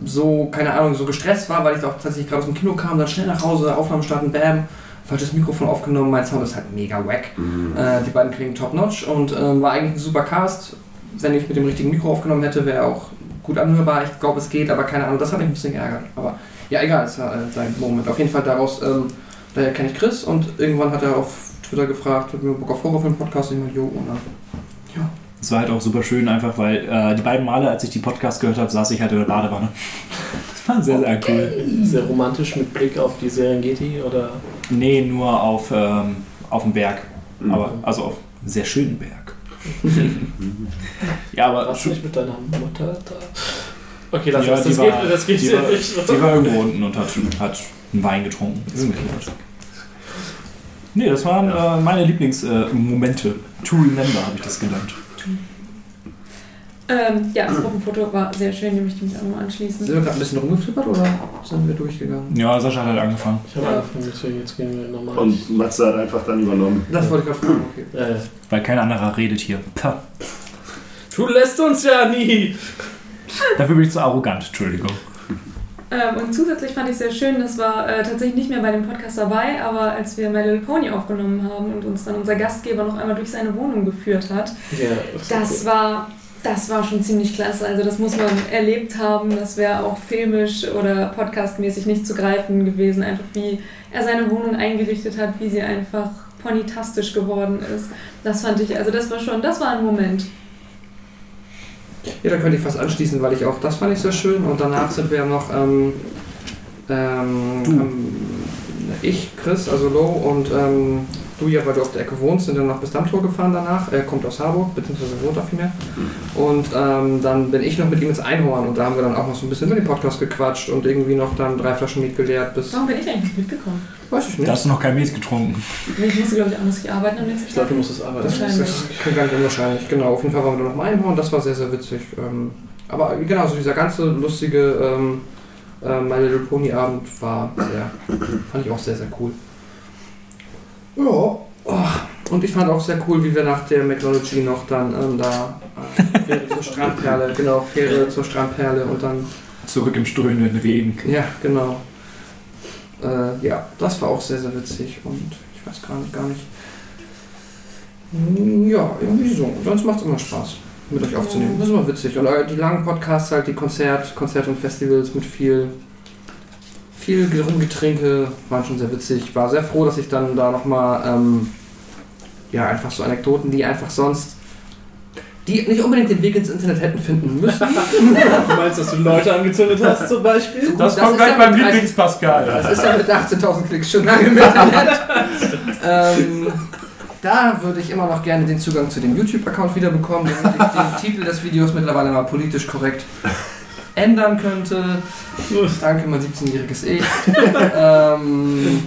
so, keine Ahnung, so gestresst war, weil ich auch tatsächlich gerade aus dem Kino kam, dann schnell nach Hause, Aufnahmen starten, bam, falsches Mikrofon aufgenommen, mein Sound ist halt mega wack. Mhm. Äh, die beiden klingen top notch und ähm, war eigentlich ein super Cast. Wenn ich mit dem richtigen Mikro aufgenommen hätte, wäre auch gut anhörbar. Ich glaube, es geht, aber keine Ahnung, das hat mich ein bisschen geärgert. Aber ja, egal, es war äh, sein Moment. Auf jeden Fall daraus, ähm, daher kenne ich Chris und irgendwann hat er auf Twitter gefragt, hat mir Bock auf Horrorfilm-Podcast, ich meine, jo, und dann, ja. Es war halt auch super schön, einfach weil äh, die beiden Male, als ich die Podcast gehört habe, saß ich halt in der Badewanne. Das war sehr, sehr cool. Sehr romantisch mit Blick auf die Serengeti oder. Nee, nur auf, ähm, auf dem Berg. Mhm. Aber, also auf einem sehr schönen Berg. ja, aber Warst du nicht mit deiner Mutter da? Okay, lass Ja, uns. Das war- geht, das geht die sehr war- nicht. die war irgendwo unten und hat, hat einen Wein getrunken. Ist mir klar. Nee, das waren äh, meine Lieblingsmomente. to remember habe ich das genannt. Ähm, ja, das Gruppenfoto war sehr schön, dem möchte ich mich auch nochmal anschließen. Sind wir gerade ein bisschen rumgeflippert oder sind wir durchgegangen? Ja, Sascha hat halt angefangen. Ich habe Ja. angefangen, deswegen jetzt gehen wir nochmal. Und Matze hat einfach dann übernommen. Das wollte ich gerade fragen, okay. Äh, Weil kein anderer redet hier. Pah. du lässt uns ja nie! Dafür bin ich zu arrogant, Entschuldigung. Ähm, und zusätzlich fand ich sehr schön, das war äh, tatsächlich nicht mehr bei dem Podcast dabei, aber als wir My Little Pony aufgenommen haben und uns dann unser Gastgeber noch einmal durch seine Wohnung geführt hat, Ja, das war, das war schon ziemlich klasse. Also das muss man erlebt haben. Das wäre auch filmisch oder podcastmäßig nicht zu greifen gewesen. Einfach wie er seine Wohnung eingerichtet hat, wie sie einfach ponytastisch geworden ist. Das fand ich, also das war schon, das war ein Moment. Ja, da könnte ich fast anschließen, weil ich auch, das fand ich sehr schön. Und danach sind wir ja noch, ähm, ähm, Du. ähm, ich, Chris, also Lo und ähm, du ja, weil du auf der Ecke wohnst, sind dann noch bis Dammtor gefahren danach. Er kommt aus Harburg, beziehungsweise wohnt da vielmehr. Und ähm, dann bin ich noch mit ihm ins Einhorn und da haben wir dann auch noch so ein bisschen über den Podcast gequatscht und irgendwie noch dann drei Flaschen Miet geleert bis. Warum bin ich eigentlich mitgekommen? Weiß ich Da nicht. hast du noch kein Mies getrunken. Nee, ich musste, glaube ich, auch muss ich arbeiten am nächsten Ich glaube, Tag. du musst es arbeiten. Das, das klingt gar nicht unwahrscheinlich. Genau, auf jeden Fall waren wir dann noch im Einhorn, das war sehr, sehr witzig. Ähm, aber genau, so dieser ganze lustige ähm, äh, My Little Pony Abend war sehr, fand ich auch sehr, sehr cool. Ja, oh, und ich fand auch sehr cool, wie wir nach der McNology noch dann ähm, da äh, Fähre zur Strandperle, genau, Fähre zur Strandperle und dann Zurück im strömenden Regen. ja, genau. Äh, ja, das war auch sehr, sehr witzig und ich weiß gar nicht, gar nicht. Hm, Ja, irgendwie so. Sonst macht es immer Spaß, mit euch aufzunehmen. Das ist immer witzig. Und die langen Podcasts halt, die Konzert, Konzerte und Festivals mit viel, viel Rumgetränke waren schon sehr witzig. Ich war sehr froh, dass ich dann da nochmal, ähm, ja, einfach so Anekdoten, die einfach sonst, die nicht unbedingt den Weg ins Internet hätten finden müssen. Du meinst, dass du Leute angezündet hast zum Beispiel? Das, Das kommt gleich ja beim mit 30 Lieblings-Pascal. Das ist ja mit 18.000 Klicks schon lange im Internet. ähm, da würde ich immer noch gerne den Zugang zu dem YouTube-Account wiederbekommen, damit ich den Titel des Videos mittlerweile mal politisch korrekt ändern könnte. Danke, mein 17-jähriges Ich. ähm,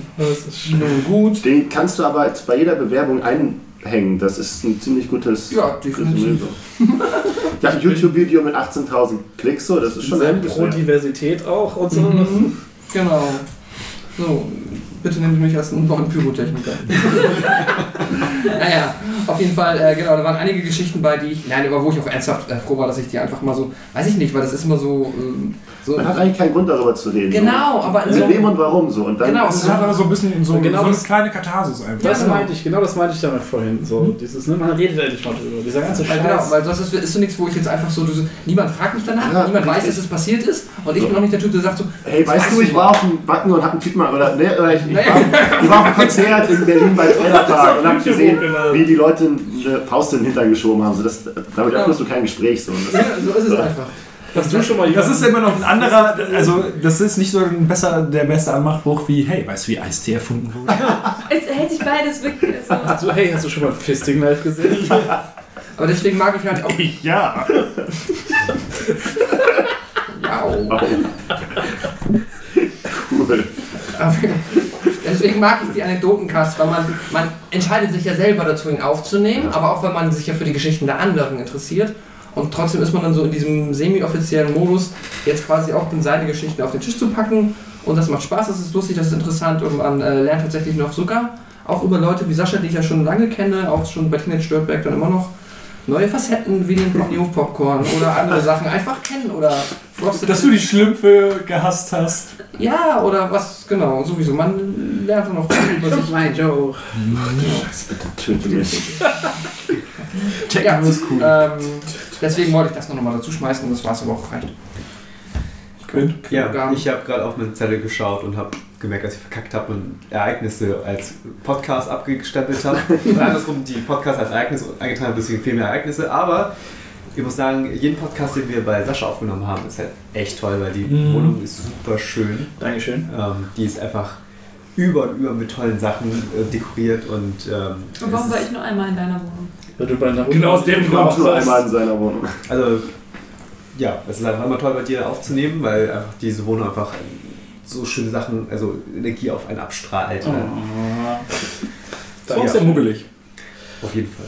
nun gut. Den kannst du aber jetzt bei jeder Bewerbung einhängen. Das ist ein ziemlich gutes. Ja, definitiv. Habe ein YouTube-Video mit 18.000 Klicks, so, das ist schon ein pro Diversität auch und so. Mhm, genau. So, bitte nehmt mich als einen neuen Pyrotechniker. naja, auf jeden Fall, äh, genau, da waren einige Geschichten bei, die ich, nein, aber wo ich auch ernsthaft äh, froh war, dass ich die einfach mal so, weiß ich nicht, weil das ist immer so, ähm, so Man hat eigentlich keinen Grund darüber zu reden. genau, aber So. so, Mit wem und warum so. Und dann Genau, Das ist einfach so ein bisschen so, Genau so eine das- kleine Katharsis einfach. Das genau. meinte ich, genau das meinte ich damit vorhin. So, dieses, ne, man redet endlich mal drüber. Dieser ganze weil, Scheiß. genau, weil das ist, ist so nichts, wo ich jetzt einfach so, du, so- niemand fragt mich danach, Ja, niemand weiß, dass es passiert ist und ich bin auch nicht der Typ, der sagt so, Hey, weißt du, ich war auf dem Backen und hab einen Typen mal, oder, ne, oder ich, ich, Naja. war, ich war auf einem Konzert in Berlin bei Trailerpark und hab gesehen, wie die Leute eine Faust in den Hintern geschoben haben. So, das, damit Ja. öffnest du kein Gespräch. So. Und ja, das, so ist es einfach. Hast du schon mal Das ist immer noch ein anderer, also das ist nicht so ein besser, der beste Anmachspruch wie, hey, weißt du, wie Eistee erfunden wurde? Es hält sich beides wirklich so. Hast du, hey, hast du schon mal Fisting Live gesehen? Aber deswegen mag ich halt auch, ja. wow. wow. cool. Deswegen mag ich die Anekdotencast, weil man, man entscheidet sich ja selber dazu, ihn aufzunehmen, aber auch weil man sich ja für die Geschichten der anderen interessiert. Und trotzdem ist man dann so in diesem semi-offiziellen Modus, jetzt quasi auch seine Geschichten auf den Tisch zu packen. Und das macht Spaß, das ist lustig, das ist interessant und man äh, lernt tatsächlich noch sogar auch über Leute wie Sascha, die ich ja schon lange kenne, auch schon bei Teenage Störtberg dann immer noch neue Facetten wie den New Popcorn oder andere Sachen einfach kennen oder Frosted Dass du die Schlümpfe gehasst hast. Ja, oder was, genau, sowieso. Man lernt dann noch viel über sich. mein Joe. Scheiße, bitte töte mich. Checken Ja, ist cool. ähm, deswegen wollte ich das noch mal dazu schmeißen und das war es aber auch recht. Quint? Ja, ich habe gerade auf meine Zettel geschaut und habe gemerkt, dass ich verkackt habe und Ereignisse als Podcast abgestempelt habe. und andersrum die Podcast als Ereignis eingetragen habe, deswegen viel mehr Ereignisse. Aber ich muss sagen, jeden Podcast, den wir bei Sascha aufgenommen haben, ist halt echt toll, weil die Mhm. Wohnung ist super schön. Dankeschön. Ähm, die ist einfach über und über mit tollen Sachen äh, dekoriert und ähm, Und warum war ich nur einmal in deiner Wohnung? Weil du bei einer Genau aus dem Grund. nur einmal in seiner Wohnung. Also, ja, es ist einfach immer toll, bei dir aufzunehmen, weil einfach diese Wohnung einfach so schöne Sachen, also Energie auf einen abstrahlt. Oh. So ist ja muggelig. Auf jeden Fall.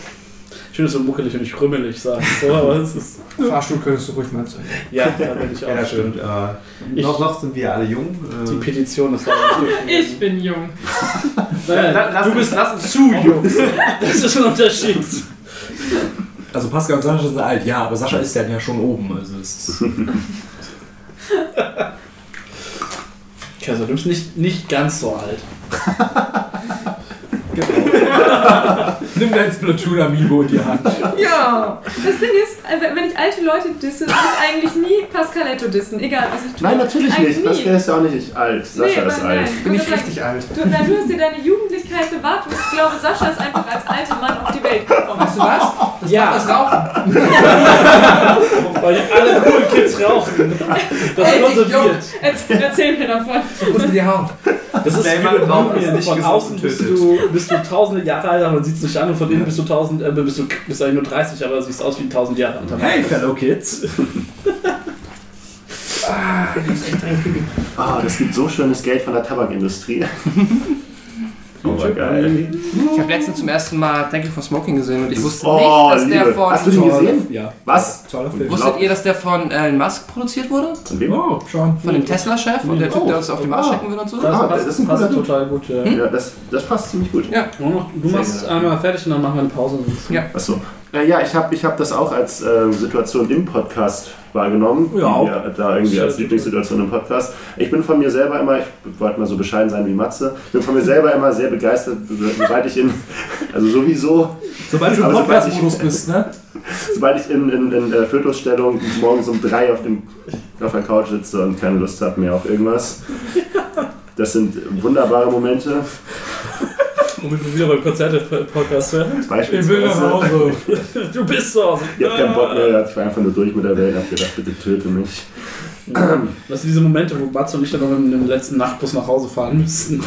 Schön, dass du muckelig und nicht krümmelig sagst. So, aber es ist. Fahrstuhl könntest du ruhig mal zeigen. Ja, da bin ich auch. Ja, das stimmt. Äh, Ich- noch, noch sind wir alle jung. Äh, Die Petition ist nicht Ich bin jung. Nein, lass du bist lass uns- zu jung. Das ist ein Unterschied. Also Pascal und Sascha sind alt, ja, aber Sascha ist ja ja schon oben. Also es ist Okay, also du bist nicht, nicht ganz so alt. Nimm dein Splatoon Amiibo in die Hand. Ja! Das Ding ist, äh, wenn ich alte Leute disse, will ich eigentlich nie Pascaletto dissen. Egal, was ich tue. Nein, natürlich Eigentlich nicht. Pascal ist ja auch nicht alt. Sascha Nee, ist nein, alt. Bin ich richtig alt. Du, du hast dir deine Jugendlichkeit bewahrt und ich glaube, Sascha ist einfach als alter Mann auf die Welt gekommen. Weißt du was? Das Ja. das Rauchen. Weil alle coolen Kids rauchen. Das Ey, ist konserviert. Erzähl, erzähl mir davon. Wo ist die Haut? Das ist immer mit Rauchen. ist nicht Von außen und bist tötet. du, bist du tausende Jahre alt, aber man sieht es nicht an. Und von innen bist du tausend, äh, bist du bist eigentlich nur 30, aber siehst aus wie ein tausend Jahre Mann. Hey, Fellow Kids. Ah, das gibt so schönes Geld von der Tabakindustrie. Oh, war geil. Ich habe letztens zum ersten Mal Thank You for Smoking gesehen und ich wusste Oh, nicht, dass der Liebe. von. Hast du den gesehen? Ja. Was? Toller Film. Wusstet ihr, dass der von Elon Musk produziert wurde? Von wem? Oh, schon. Von dem Tesla-Chef und der Typ, Oh. der uns auf den Mars Ah. schicken will und so? Das Ah, passt, das ist ein passt Typ. total gut. Ja. Ja, das, das passt ziemlich gut. Ja. Nur noch- Du machst einmal fertig und dann machen wir eine Pause. Achso. Äh, ja, ich habe ich hab das auch als äh, Situation im Podcast wahrgenommen. Ja, die wir da irgendwie als Lieblingssituation im Podcast. Ich bin von mir selber immer, ich wollte mal so bescheiden sein wie Matze, bin von mir selber immer sehr begeistert, sobald ich in, also sowieso, Sobald du im Podcast-Modus bist, ne? sobald ich in, in, in äh, Fötusstellung morgens um drei auf, dem, auf der Couch sitze und keine Lust habe mehr auf irgendwas. Das sind wunderbare Momente. Womit wir wieder beim Konzerte-Podcast werden. Beispielsweise. Hause. Du bist zu Hause. Ich habe keinen Bock mehr, ich war einfach nur durch mit der Welt und habe gedacht, bitte töte mich. Das sind diese Momente, wo Batz und ich dann noch mit dem letzten Nachtbus nach Hause fahren müssen.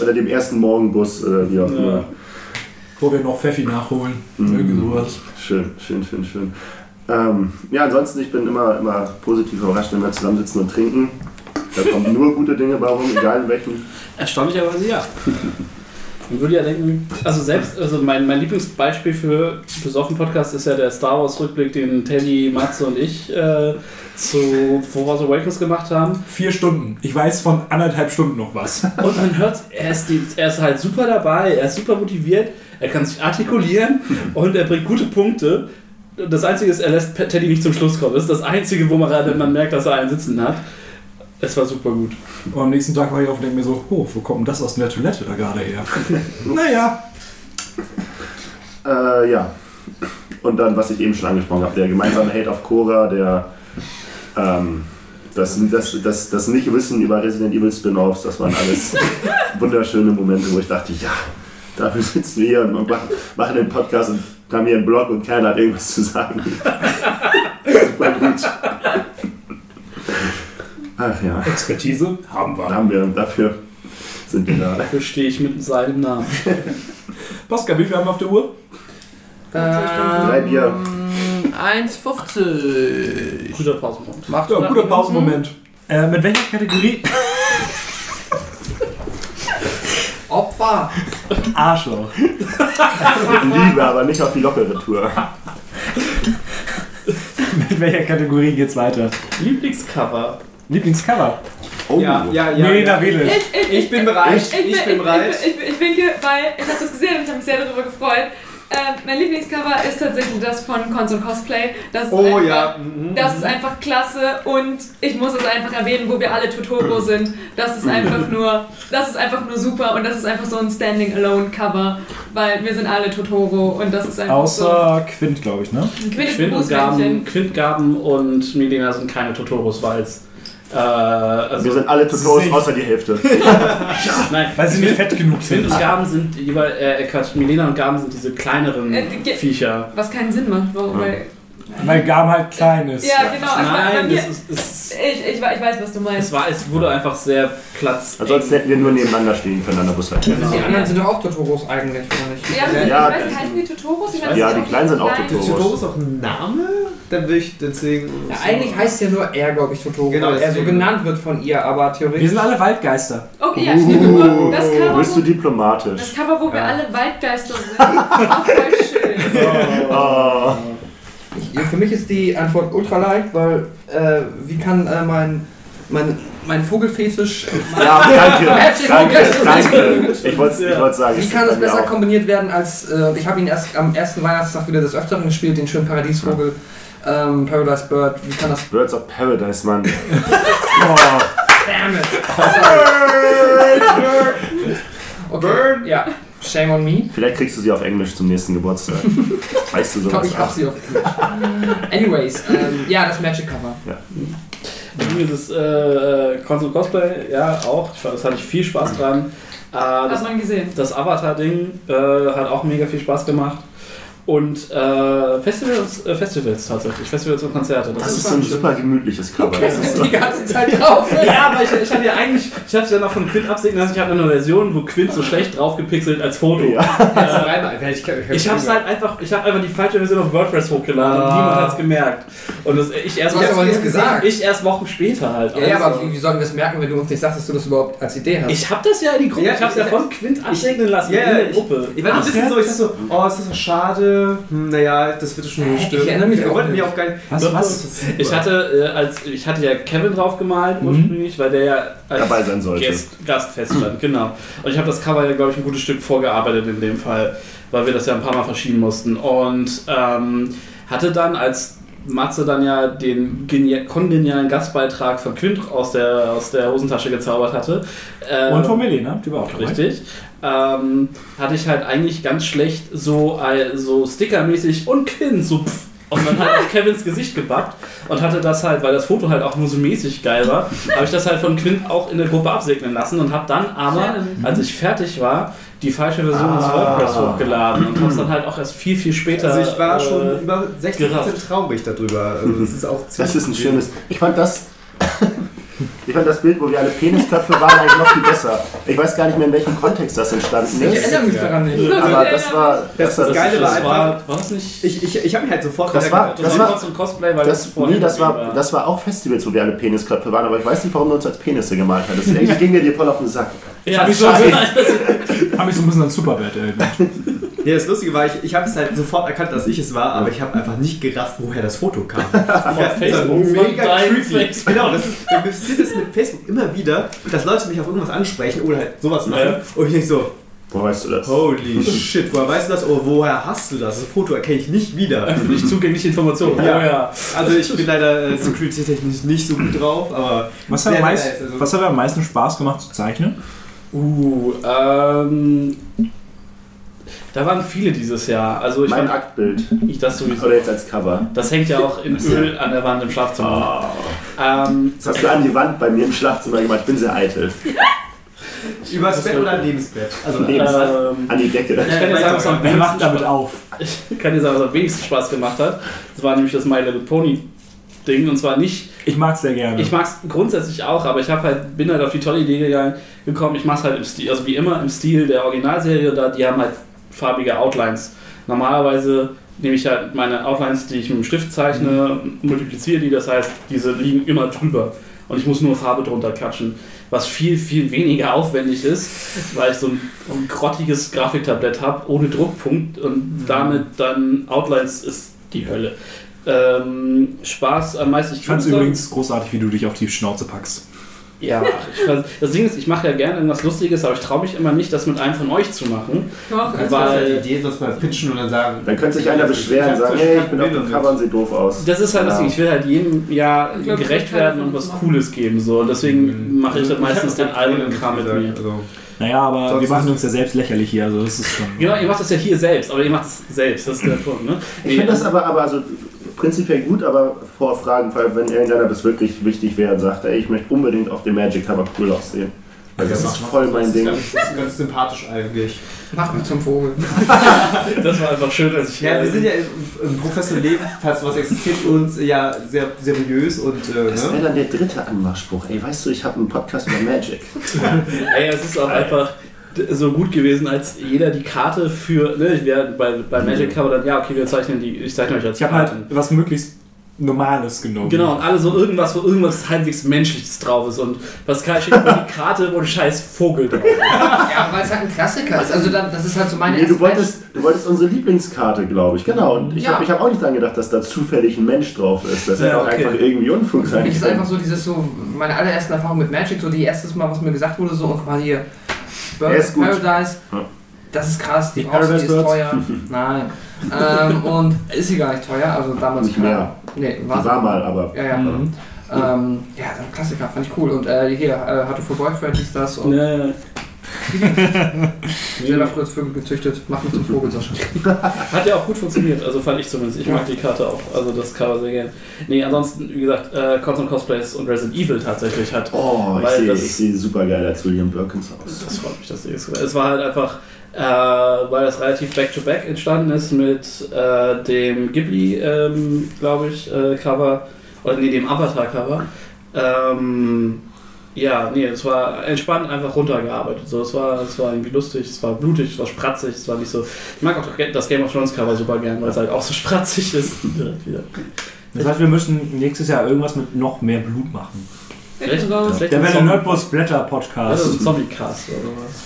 Oder dem ersten Morgenbus oder wie auch immer. Ja. Wo wir noch Pfeffi nachholen. Irgendwie sowas. Schön, schön, schön, schön. Ähm, ja, ansonsten, ich bin immer, immer positiv überrascht, wenn wir zusammensitzen und trinken. Da kommen nur gute Dinge bei rum, egal in welchen. Erstaunlicherweise ja. Man würde ja denken, also selbst, also mein, mein Lieblingsbeispiel für besoffen Podcast ist ja der Star Wars Rückblick, den Teddy, Matze und ich äh, zu Force Awakens gemacht haben. Vier Stunden. Ich weiß von anderthalb Stunden noch was. Und man hört, er ist, die, er ist halt super dabei, er ist super motiviert, er kann sich artikulieren und er bringt gute Punkte. Das Einzige ist, er lässt Teddy nicht zum Schluss kommen. Das ist das Einzige, wo man man merkt, dass er einen sitzen hat. Es war super gut. Und am nächsten Tag war ich auf und denke mir so, oh, wo kommt denn das aus der Toilette da gerade her? naja. Äh, ja. Und dann, was ich eben schon angesprochen habe, der gemeinsame Hate auf Cora, der ähm, das, das, das, das Nicht-Wissen über Resident Evil Spin-Offs, das waren alles wunderschöne Momente, wo ich dachte, ja, dafür sitzen wir hier und machen, machen den Podcast und haben hier einen Blog und keiner hat irgendwas zu sagen. Super gut. Ach ja, Expertise haben wir. haben wir und dafür sind wir da. Dafür stehe ich mit seinem Namen. Pascal, wie viel haben wir auf der Uhr? Drei Bier. 1,50. Guter Pausenpunkt. Macht Ja, 100 guter. Pausenmoment. Äh, mit welcher Kategorie? Opfer. Arschloch. Liebe, aber nicht auf die lockere Tour. Mit welcher Kategorie geht's weiter? Lieblingscover. Lieblingscover. Oh, Ja, ja, ja. Melina ja. Wedel. Ich, Ich bin bereit. Ich, Ich bin bereit. Ich, ich, ich winke, weil ich habe das gesehen und ich habe mich sehr darüber gefreut. Äh, mein Lieblingscover ist tatsächlich das von Cons und Cosplay. Das ist Oh einfach, ja. mhm. Das ist einfach klasse und ich muss es einfach erwähnen, wo wir alle Totoro sind. Das ist einfach nur, das ist einfach nur super und das ist einfach so ein Standing Alone Cover, weil wir sind alle Totoro und das ist einfach Außer Quint, glaube ich, ne? so. ein Quint ist ein Quint und. Gaben, Quint, Gaben und Milena sind keine Totoros, weil es. Äh, also, Wir sind alle Safe. außer die Hälfte. nein, Weil sie nicht fett genug sind. und Gaben sind jeweils, äh, Quatsch, Milena und Gaben sind diese kleineren Äh, Viecher. Was keinen Sinn macht, warum, weil. Weil Gam halt klein ist. Ja, genau. also Nein, das ist, es, ich, ich, we- ich weiß, was du es, meinst. war, es wurde einfach sehr Platz. Ansonsten hätten wir nur nebeneinander stehen können an der Bushaltestelle. Genau. Die anderen sind doch auch Totoros eigentlich, oder nicht? Ja, Ja, ich weiß, heißen die Totoros? Ich weiß Ja, die Kleinen sind auch Totoros. Totoro ist auch ein Name? Dann will ich deswegen. Ja, eigentlich heißt ja nur er, glaube ich, Totoro, Genau, weil er so genannt wird von ihr, aber Wir theoretisch. sind alle Waldgeister. Okay, ja, stimmt. Uh, Das Cover, bist du diplomatisch? das Cover, wo wir Ja. alle Waldgeister sind, war voll schön. Oh. Für mich ist die Antwort ultra leicht, weil äh, wie kann äh, mein, mein, mein Vogelfetisch. Mein, Ja, danke, danke, danke. Ich wollte sagen, Wie kann das besser auch. kombiniert werden als. Äh, ich habe ihn erst am ersten Weihnachtstag wieder des Öfteren gespielt, den schönen Paradiesvogel, ähm, Paradise Bird. Wie kann das. Birds of Paradise, Mann. Oh, Damn it! Okay. Ja, shame on me. vielleicht kriegst du sie auf Englisch zum nächsten Geburtstag. Weißt du Ich glaube, sowas? ich hab sie auf Englisch. Anyways, ähm, ja, das Magic Cover. Dieses äh, Console Cosplay, ja, auch. Ich fand, das hatte ich viel Spaß dran. Äh, das, Hat man gesehen. das Avatar-Ding äh, hat auch mega viel Spaß gemacht. Und äh, Festivals, äh, Festivals tatsächlich, Festivals und Konzerte. Das ist so ein super gemütliches Cover. Das ist die ganze Zeit drauf. Ja, aber ich, ich hatte ja eigentlich, ich habe es ja noch von Quint absegnen lassen, ich habe eine Version, wo Quint so schlecht draufgepixelt als Foto. Ja. Äh, ich habe es halt einfach, ich habe einfach die falsche Version auf WordPress hochgeladen und Ah. niemand hat es gemerkt. Und das, ich erst Du hast aber nichts gesagt. Ich erst Wochen später halt. Ja, ja, Also- aber wie, wie sollen wir das merken, wenn du uns nicht sagst, dass du das überhaupt als Idee hast? Ich habe das ja in die Gruppe, Ja, ich habe es ja ich- von Quint absegnen lassen Ja, in der ich- Gruppe. Ich war ein bisschen ja? so, ich dachte so, oh, ist das doch schade. Naja, das wird schon Ich stimmen. erinnere mich Wir auch wollten mich auch gar nicht. Was, Doch, was? Ich hatte, äh, als, ich hatte ja Kevin drauf gemalt Mhm. ursprünglich, weil der ja als Dabei sein sollte. Gast, Gast feststand, genau. Und ich habe das Cover ja, glaube ich, ein gutes Stück vorgearbeitet in dem Fall, weil wir das ja ein paar Mal verschieben mussten. Und ähm, hatte dann, als Matze dann ja den genia- kongenialen Gastbeitrag von Quint aus der, aus der Hosentasche gezaubert hatte. äh, Und von Melina, die war auch dabei. Richtig. Ähm, hatte ich halt eigentlich ganz schlecht so, äh, so stickermäßig und Quinn so pff, und dann halt auf Kevins Gesicht gebackt und hatte das halt, weil das Foto halt auch nur so mäßig geil war, habe ich das halt von Quinn auch in der Gruppe absegnen lassen und habe dann aber, als ich fertig war, die falsche Version des Ah. WordPress hochgeladen und habe es dann halt auch erst viel, viel später. Also ich war äh, schon über 60% gerafft. traurig darüber. Also das ist auch Das ist ein ziemlich- schönes. Ich fand das. Ich fand das Bild, wo wir alle Penisköpfe waren, eigentlich noch viel besser. Ich weiß gar nicht mehr, in welchem Kontext das entstanden Ich ist. erinnere mich daran nicht. Aber das war. Das- Das, das war Geile war das war, einfach- war das nicht. Ich, ich, ich habe mich halt sofort Das war- das, das war war- zum Cosplay, weil das, vorher nee, das dabei war, das war auch Festivals, wo wir alle Penisköpfe waren, aber ich weiß nicht, warum du uns als Penisse gemalt hast. Irgendwie ging mir dir voll auf den Sack. Ja, hab ich so-. Hab mich so ein bisschen an Superbad erinnert. Ja, das Lustige war, ich, ich habe es halt sofort erkannt, dass ich es war, aber ich habe einfach nicht gerafft, woher das Foto kam. Von Facebook, mega creepy. Facebook. Genau, das ist, mir passiert es mit Facebook immer wieder, dass Leute mich auf irgendwas ansprechen oder halt sowas machen. Ja. Und ich denke so, Woher weißt du das? holy shit, woher weißt du das? Oder woher hast du das? Das Foto erkenne ich nicht wieder. Öffentlich zugängliche Informationen. Ja. Oh ja. Also ich bin leider äh, security-technisch nicht so gut drauf, aber Was hat, meist, also- was hat am meisten Spaß gemacht zu zeichnen? Uh, ähm. Da waren viele dieses Jahr. Also ich Mein fand Aktbild. ich das sowieso. Oder jetzt als Cover. Das hängt ja auch in Öl an der Wand im Schlafzimmer. Ähm, Das hast du an die Wand bei mir im Schlafzimmer gemacht. Ich bin sehr eitel. übers Bett oder neben das Bett? Also Nee. ähm, An die Decke. ich kann dir sagen, was am wenigsten damit Spaß- auf? ich kann dir sagen, was am wenigsten Spaß gemacht hat. Das war nämlich das My Little Pony Ding. Und zwar nicht Ich mag es sehr gerne. Ich mag es grundsätzlich auch, aber ich halt, bin halt auf die tolle Idee gegangen, gekommen, ich mache es halt im Stil, also wie immer im Stil der Originalserie, da die haben halt farbige Outlines. Normalerweise nehme ich halt meine Outlines, die ich mit dem Stift zeichne, multipliziere die, das heißt, diese liegen immer drüber. Und ich muss nur Farbe drunter klatschen. Was viel, viel weniger aufwendig ist, weil ich so ein, ein grottiges Grafiktablett habe, ohne Druckpunkt und damit dann Outlines ist die Hölle. Ähm, Spaß am meisten. ich fand es übrigens großartig, wie du dich auf die Schnauze packst. ja, ich weiß, das Ding ist, ich mache ja gerne irgendwas Lustiges, aber ich traue mich immer nicht, das mit einem von euch zu machen. Doch, Weil- Das ist ja die Idee, sonst mal pitchen und dann sagen. Dann könnte sich einer beschweren und sagen, hey, ich bin auf dem Cover und sieht doof aus. Das ist halt das Ja. Ding, ich will halt jedem Jahr Ich glaub, gerecht das werden und was machen. Cooles geben. So. Und deswegen mache ich Also, hab meistens das den nicht Kram mit mir. Also, Naja, aber Sonst wir machen uns ja selbst lächerlich hier, also das ist schon. Genau, ihr macht das ja hier selbst, aber ihr macht es selbst, das ist der Punkt. Ne? Ich finde das aber, aber also prinzipiell gut, aber vor Fragen, weil wenn irgendeiner das wirklich wichtig wäre und sagt, ey, ich möchte unbedingt auf dem Magic Cover cool aussehen. Weil das ist voll mein das Ding. Ist ganz, das ist ganz sympathisch eigentlich. Mach mich zum Vogel. das war einfach schön, dass ich Ja, wir sind ja im, im professionellen Leben, falls was existiert für uns, ja sehr seriös und äh, Das wäre ne? dann der dritte Anmachspruch. Ey, weißt du, ich habe einen Podcast über Magic. Ey, es ist auch einfach so gut gewesen, als jeder die Karte für, ne, ich wär bei, bei Magic Cover dann, ja, okay, wir zeichnen die, ich zeichne euch als Ich habe halt was möglichst Normales genommen. Genau, und alle so irgendwas, wo irgendwas halbwegs Menschliches drauf ist. Und Pascal schickt mir die Karte, wo ein scheiß Vogel drauf ist. Ja, weil es halt ein Klassiker ist. Also dann, das ist halt so meine Nee, du erste wolltest, du wolltest unsere Lieblingskarte, glaube ich. Genau. Und ich Ja. habe ich hab auch nicht dran gedacht, dass da zufällig ein Mensch drauf ist. Das hätte Ja, auch okay. einfach irgendwie Unfug sein mich ist können. einfach so dieses so, meine allerersten Erfahrungen mit Magic, so die erstes Mal, was mir gesagt wurde, so, und quasi hier, Er Bird ist gut. Paradise, Ja. das ist krass, die Die du, die Paradise ist Birds? teuer. Nein. ähm, und ist sie gar nicht teuer, also damals. Nicht mehr. Nee, Die war mal, aber. Ja, ja. Mhm. Ähm, ja, so ein Klassiker, fand ich cool. Und äh, hier, äh, to for Boyfriend hieß das. Und Ne, selber früher Vögel gezüchtet, mach mich zum Vogel, Sascha. hat ja auch gut funktioniert, also fand ich zumindest. Ich mag die Karte auch, also das Cover sehr gern. Nee, ansonsten, wie gesagt, äh, Constant Cosplays und Resident Evil tatsächlich hat. Oh, ich sehe das- ich sehe super geil als William Birkins aus. Das freut mich, dass ihr es Es war halt einfach äh, weil das relativ back-to-back entstanden ist mit äh, dem Ghibli, ähm, glaube ich, äh, Cover, oder nee, dem Avatar-Cover. Ähm, ja, nee, es war entspannt einfach runtergearbeitet. So, es, war, es war irgendwie lustig, es war blutig, es war spratzig, es war nicht so. Ich mag auch das Game of Thrones Cover super gern, weil es halt auch so spratzig ist. Direkt wieder. Das heißt, wir müssen nächstes Jahr irgendwas mit noch mehr Blut machen. Vielleicht, raus. vielleicht Der ein wäre der Zombie- Nerdbus Splatter Podcast. also ein Zombie-Cast oder sowas.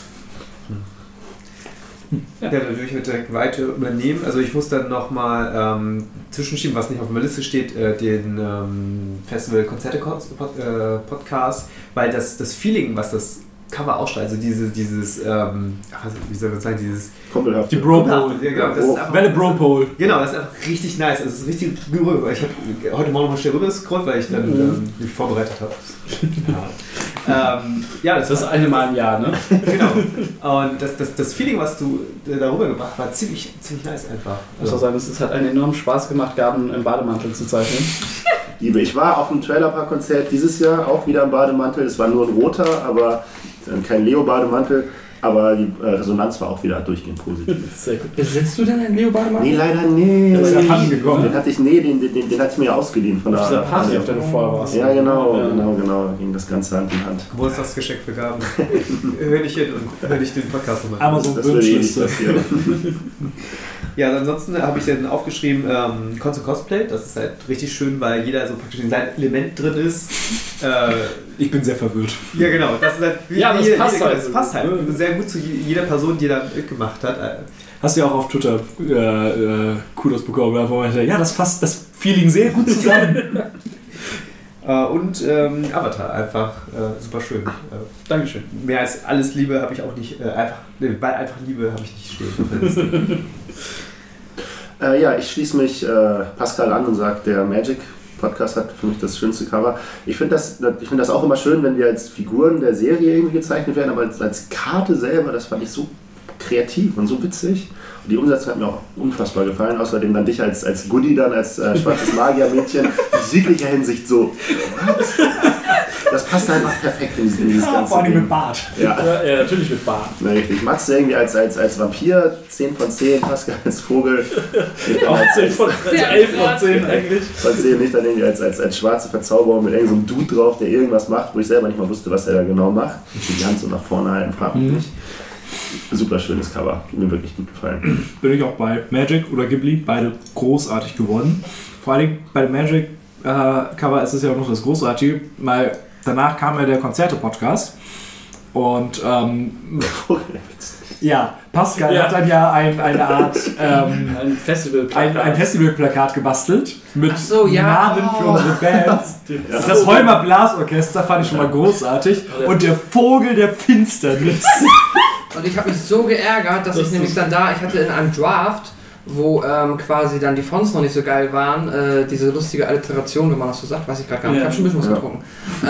Ja, dann würde ich mit direkt weiter übernehmen. Also ich muss dann nochmal ähm, zwischenschieben, was nicht auf meiner Liste steht, äh, den ähm, Festival Konzerte Pod, äh, Podcast, weil das, das Feeling, was das Cover ausstrahlt, also diese, dieses, ähm, ach, wie soll man sagen, dieses Kumpelhaft. Die Bro Pole. Ja, genau, das ist einfach- Welle Bro Pole. Genau, das ist einfach richtig nice. Also es ist richtig gerührt. Ich habe heute Morgen noch schnell rüber gescrollt, weil ich dann ähm, mich vorbereitet habe. Ja. ähm, ja, das Das ist war eine Mal im Jahr, ne? genau. Und das, das, das Feeling, was du äh, darüber gebracht hast, war ziemlich, ziemlich nice einfach. Ich muss auch sagen, es hat einen enormen Spaß gemacht, Gaben im Bademantel zu zeichnen. Liebe, ich war auf dem Trailerpark-Konzert dieses Jahr auch wieder im Bademantel. Es war nur ein roter, aber äh, kein Leo-Bademantel. Aber die äh, Resonanz war auch wieder durchgehend positiv. Sehr gut. Besitzt du denn einen Leo Bademantel? nee, leider nicht. Das ist ja Pannen gekommen. Den hatte ich, nee, den, den, den hatte ich mir ausgeliehen von Auf der Party, auf der du vorher warst. Ja, genau, Ja. genau, genau. Ging das Ganze Hand in Hand. Geburtstagsgeschenk für Gaben. hör nicht hin und hör nicht den Podcast nochmal. Amazon Das würde eh nicht passieren. Ja, ansonsten habe ich dann aufgeschrieben, ähm, Konzo Cosplay. Das ist halt richtig schön, weil jeder so praktisch in seinem Element drin ist. Äh, Ich bin sehr verwirrt. ja, genau. Das, ist halt, Ja, das jeder- passt jeder- halt Das so passt halt ne? Sehr gut zu jeder Person, die da mitgemacht hat. Äh, Hast du ja auch auf Twitter äh, äh, Kudos bekommen, wo man ja, das fasst das Feeling sehr gut zusammen. äh, und ähm, Avatar, einfach äh, super schön. Äh, Dankeschön. mehr als alles Liebe habe ich auch nicht, äh, einfach, nee, weil einfach Liebe habe ich nicht stehen. Liste. Äh, ja, ich schließe mich äh, Pascal an und sage, der Magic Podcast hat für mich das schönste Cover. Ich finde das, find das auch immer schön, wenn wir als Figuren der Serie irgendwie gezeichnet werden, aber als, Karte selber, das fand ich so kreativ und so witzig. Und die Umsetzung hat mir auch unfassbar gefallen. Außerdem dann dich als, als Goodie dann, als äh, schwarzes Magiermädchen, in jeglicher Hinsicht so. What? Das passt einfach perfekt in, dieses- dieses ganze Vor allem Ding. mit Bart. Ja. Ja, ja natürlich mit Bart. Na, richtig. Max irgendwie als, als, als Vampir, 10 von 10, Pascal als Vogel. Auch als, 10 von Sehr 11 von gut. 10 eigentlich. von 10 nicht dann irgendwie als, als, als schwarze Verzauberung mit irgendeinem so einem Dude drauf, der irgendwas macht, wo ich selber nicht mal wusste, was er da genau macht. Die Hand so nach vorne halten, frag mich nicht. Super schönes Cover. Mir wirklich gut gefallen. Bin ich auch bei Magic oder Ghibli, beide großartig geworden. Vor allem bei dem Magic äh, Cover ist es ja auch noch das Großartige, weil danach kam ja der Konzerte-Podcast und ähm, ja, Pascal Ja. hat dann ja ein, eine Art ähm, Ein Festival. ein, ein Festivalplakat gebastelt mit Ach so, ja. Namen für Oh. unsere Bands. Das Holmer Blasorchester fand ich schon mal großartig und der Vogel der Finsternis. Und ich habe mich so geärgert, dass Das ich nämlich dann da, ich hatte in einem Draft, wo ähm, quasi dann die Fonts noch nicht so geil waren, äh, diese lustige Alliteration, wenn man das so sagt, weiß ich gerade gar nicht, ich Ja. habe schon ein bisschen was Ja. getrunken. Ähm,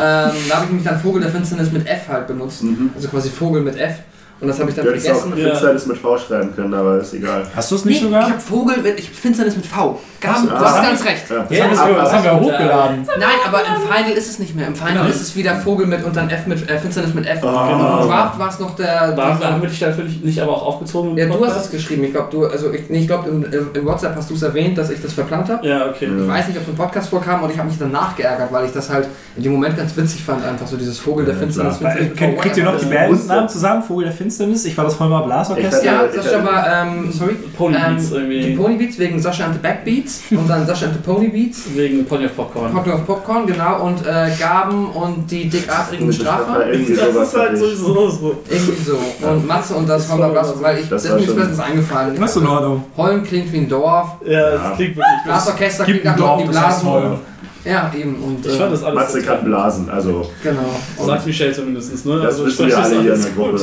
da habe ich nämlich dann Vogel der Finsternis mit F halt benutzt, Mhm. also quasi Vogel mit F. Und das habe ich dann Du hättest auch vergessen. Ja. Finsternis mit V schreiben können, aber ist egal. Hast du es Nee, ich habe Vogel mit, ich Finsternis mit V. Gaben, du hast ganz recht. Ja. Das haben wir, das haben wir hochgeladen. Nein, aber im Final ist es nicht mehr. Im Final Genau. ist es wieder Vogel mit und dann F mit äh, Finsternis mit F. Oh. Im Draft war es noch der. War, dieser- haben wir dich da natürlich nicht aber auch aufgezogen? ja, du hast es geschrieben. Ich glaube, du, also ich, nee, ich glaube, im, im, WhatsApp hast du es erwähnt, dass ich das verplant habe. Ja, okay. Ich weiß nicht, ob es im Podcast vorkam und ich habe mich danach geärgert, weil ich das halt in dem Moment ganz witzig fand, einfach so dieses Vogel der Ja, Finsternis. klar. Finsternis Kennt- Kriegt ihr noch die Ja. Bandnamen zusammen? Vogel der Finsternis? Ich war das Holmer Blasorchester. Ja, Ich Sascha war, ähm, sorry, Ponybeats ähm, die irgendwie. Ponybeats wegen Sascha and the Backbeats und dann Sascha and the Ponybeats. Wegen Pony of Popcorn. Popcorn of Popcorn, genau, und äh, Gaben und die dickartigen Strafer. Irgendwie Das ist halt sowieso so. Irgendwie so. Und Matze und das Das Holmer war- Blas, weil ich, das ist mir Besseres eingefallen. Das ist in Ordnung. Holm klingt wie ein Dorf, Ja, Ja. das klingt wirklich. Blasorchester Gibt klingt ein nach Dorf, die das heißt blasen. Ja, eben. Und, Ich fand äh, das alles. Matze kann blasen, also genau. Sagt Michelle zumindest, ne? das Also wissen wir alle hier in der gut.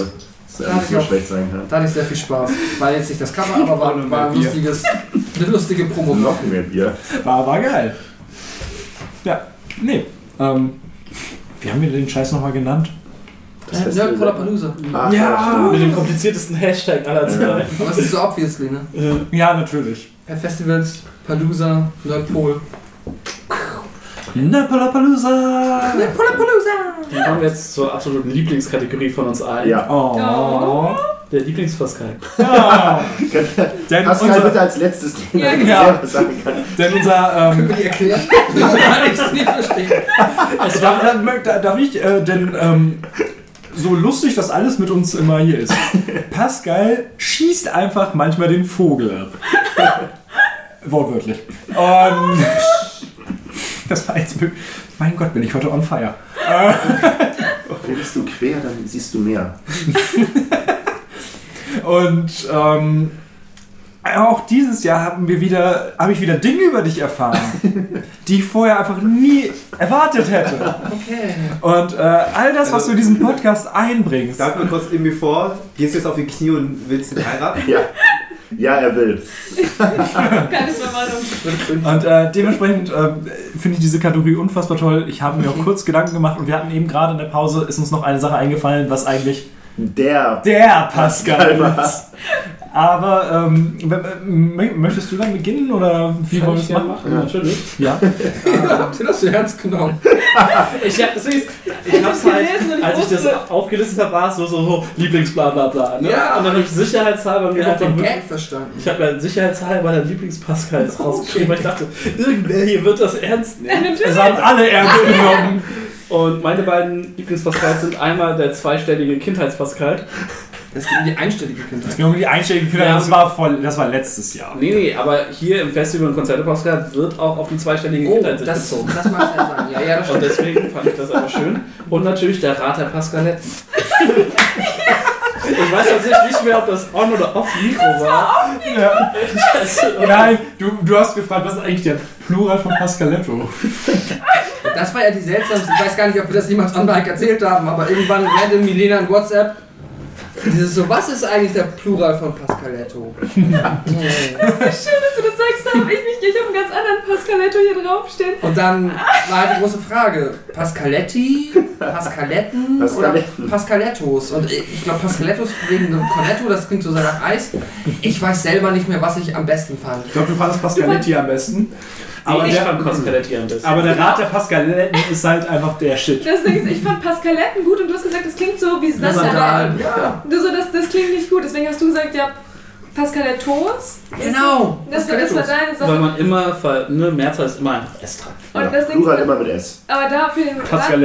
Er nicht so schlecht sein kann. da hatte ich sehr viel Spaß. War jetzt nicht das Cover, aber war, war ein lustiges, eine lustige Promo. Noch mehr Bier. War, war geil. Ja, nee. Ähm, wie haben wir den Scheiß nochmal genannt? Das Äh, Festival Nerd Pollapalooza. Ach, Ja. Mit dem kompliziertesten Hashtag aller Ja. Zeiten. Aber es ist so obviously, ne? Ja, natürlich. Festivals, Palooza, Nerdpol. Napalapalooza! Pollapalooza! Dann kommen wir jetzt zur absoluten Lieblingskategorie von uns allen. Ja. Oh. Der Lieblingspascal. Ja. Denn Pascal unser, bitte als letztes, den Ja, genau. selber sagen kann. denn unser ähm, Können wir die erklären? Kann ich es nicht verstehen. Also darf, darf, darf ich, äh, denn ähm, so lustig das alles mit uns immer hier ist, Pascal schießt einfach manchmal den Vogel ab. Wortwörtlich. Und das war jetzt, mein Gott, bin ich heute on fire. Äh, Fällst du quer, dann siehst du mehr. Und ähm, auch dieses Jahr haben wir wieder, habe ich wieder Dinge über dich erfahren, die ich vorher einfach nie erwartet hätte. Okay. Und äh, all das, was du in diesen Podcast einbringst, Sag mal kurz irgendwie vor, gehst du jetzt auf die Knie und willst ihn heiraten? Ja. Ja, er will. Keine Verwarnung. Und äh, dementsprechend äh, finde ich diese Kategorie unfassbar toll. Ich habe mir auch kurz Gedanken gemacht und wir hatten eben gerade in der Pause, ist uns noch eine Sache eingefallen, was eigentlich Der. der Pascal Pascal ist. Aber ähm, möchtest du dann beginnen oder wie wollen wir es machen? Ja, natürlich. Ja. Habt ihr das so ernst genommen? Ich hab, deswegen, ich hab's halt, als ich das aufgelistet habe, war es so, so, so Lieblingsbla bla bla. Ne? Ja. Und dann habe ich sicherheitshalber mir Ich hab einfach den wirklich- Gag verstanden. Ich habe ja sicherheitshalber der Lieblingspascal jetzt rausgeschrieben, weil ich dachte, irgendwer hier wird das ernst nehmen. Es haben alle ernst genommen. Und meine beiden Lieblingspascals sind einmal der zweistellige Kindheitspascal. Es geht um die einstellige Es Kindheit. ging um die einstellige Kinder, Ja. das war voll, das war letztes Jahr. Nee, nee, aber hier im Festival und Konzerte Pascal wird auch auf die zweistellige Oh, Kindheit sich das, bezogen. das mag ja sein. Ja, ja, das Und stimmt. deswegen fand ich das aber schön. Und natürlich der Rat der Pascaletten. Ich weiß tatsächlich nicht mehr, ob das on oder off Mikro war. Ja. Scheiße. Nein, du, du hast gefragt, was ist eigentlich der Plural von Pascaletto? Das war ja die seltsamste. Ich weiß gar nicht, ob wir das jemals on Mike erzählt haben, aber irgendwann random Milena in WhatsApp. Dieses so, was ist eigentlich der Plural von Pascaletto? Oh. Schön, dass du das sagst, da hab ich mich, ich habe einen ganz anderen Pascaletto hier draufstehen. Und dann war halt die große Frage: Pascaletti, Pascaletten oder Pascalettos? Und ich ich glaube, Pascalettos wegen dem Cornetto, das klingt so sehr nach Eis. Ich weiß selber nicht mehr, was ich am besten fand. Ich glaube, du fandest Pascaletti am besten. Aber ich der, fand Pascaletti am besten. aber der Rat der Pascaletten ist halt einfach der Shit. Das Ding ist, ich fand Pascaletten gut und du hast gesagt, das klingt so wie das Sandal. Ja. Du so, das, das klingt nicht gut, deswegen hast du gesagt, ja, Pascalettos. Genau. Das, war- das war deine Weil Sache. man immer, ne, Mehrzahl ist immer einfach S dran. Und das Ding ist, immer mit S. aber da für den, Rat, für den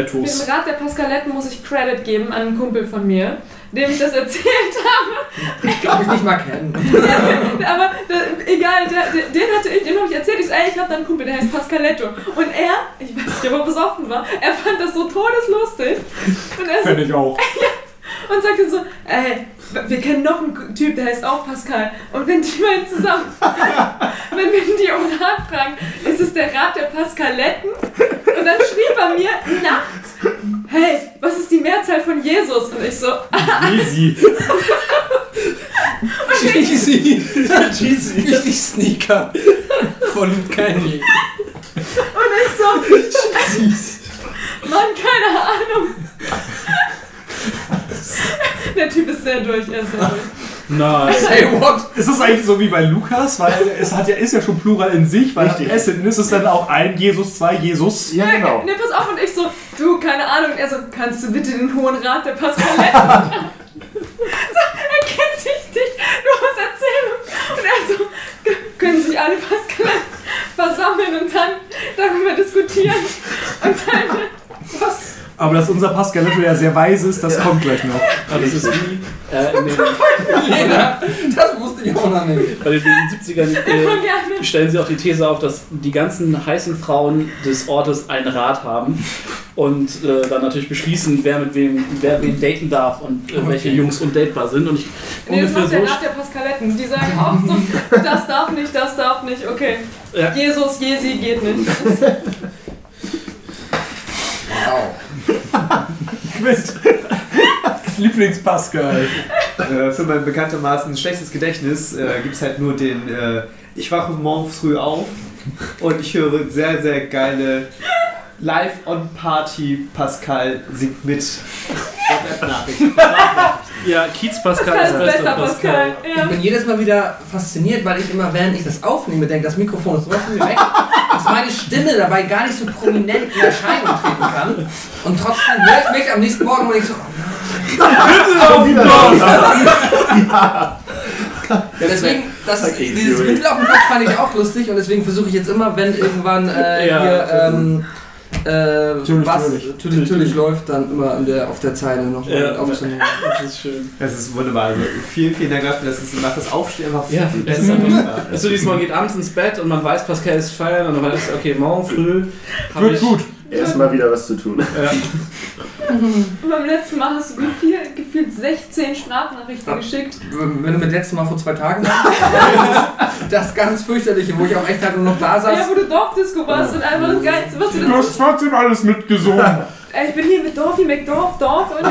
Rat der Pascaletten muss ich Credit geben an einen Kumpel von mir, dem ich das erzählt habe. Ich glaube, ich nicht mal kennen. Aber da, egal, der, der, den, hatte ich, dem habe ich erzählt. Ich so, ey, ich habe da einen Kumpel, der heißt Pascaletto. Und er, ich weiß nicht, ob er besoffen war, er fand das so todeslustig. Und er so, Finde ich auch. und sagte so, ey, wir kennen noch einen Typ, der heißt auch Pascal. Und wenn die beiden zusammen, wenn wir die um Rat fragen, ist es der Rat der Pascaletten? Und dann schrieb er mir nachts, hey, was ist die Mehrzahl von Jesus? Und ich so, Easy. Cheesy. Cheesy. Richtig Sneaker. Von Kanye. und ich so, Mann, keine Ahnung. Der Typ ist sehr durch, er ist sehr durch. Nein. Say what? Ist das eigentlich so wie bei Lukas? Weil es hat ja, ist ja schon Plural in sich, weil Richtig. es ist es dann auch ein Jesus, zwei Jesus. Ja, genau. Ne, pass auf, und ich so, du, keine Ahnung. Und er so, kannst du bitte den Hohen Rat der Pascaletten fragen? so, er kennt dich nicht, nur aus Erzählung. Und er so, "K- können sich alle Pascaletten versammeln und dann darüber diskutieren. Und dann, was? Aber dass unser Pascaletto ja sehr weise ist, das kommt gleich noch. Aber das ist wie äh, in den, Lena, das wusste ich auch noch nicht. bei den 70ern Immer äh, gerne. stellen sie auch die These auf, dass die ganzen heißen Frauen des Ortes einen Rat haben und äh, dann natürlich beschließen, wer mit wem, wer wen daten darf und äh, welche Jungs undatebar sind. Und ich Nee, das ungefähr macht der so Rat der Pascaletten. Die sagen auch so, das darf nicht, das darf nicht, okay. Ja. Jesus, Jesi geht nicht. Wow. Mit Lieblings-Pascal. Äh, für mein bekanntermaßen schlechtes Gedächtnis äh, gibt es halt nur den äh, Ich wache morgen früh auf und ich höre sehr, sehr geile Live on Party Pascal singt mit. Ja, Kiez Pascal Das ist besser, Pascal. Ich Ja. bin jedes Mal wieder fasziniert, weil ich immer, während ich das aufnehme, denke, das Mikrofon ist so von mir weg, dass meine Stimme dabei gar nicht so prominent in Erscheinung treten kann. Und trotzdem höre ich mich am nächsten Morgen und ich so, oh wieder. Ja, deswegen, das ist, Okay, dieses Fury. Mittel auf dem Kopf fand ich auch lustig und deswegen versuche ich jetzt immer, wenn irgendwann äh, Ja. hier ähm, äh, Natürlich, was natürlich. natürlich, natürlich läuft, dann immer der, auf der Zeile noch Ja. aufzunehmen. Das ist schön. Das ist wunderbar. Also vielen, vielen Dank dafür, dass es macht das Aufstehen einfach Ja, besser. ist Also diesmal geht abends ins Bett und man weiß, Pascal ist feiern und man weiß, okay, morgen früh Wird ich, gut. Erstmal wieder was zu tun. Ja, Und beim letzten Mal hast du gefühlt, gefühlt 16 Sprachnachrichten Ja. geschickt. Wenn du mit letztem Mal vor zwei Tagen das, das ganz fürchterliche, wo ich auch echt halt nur noch da Ja, saß. wo du Dorfdisco warst und einfach das Geilste, was du denn so... trotzdem alles mitgesungen. Ey, Ich bin hier mit Dorfi McDorf, Dorf und...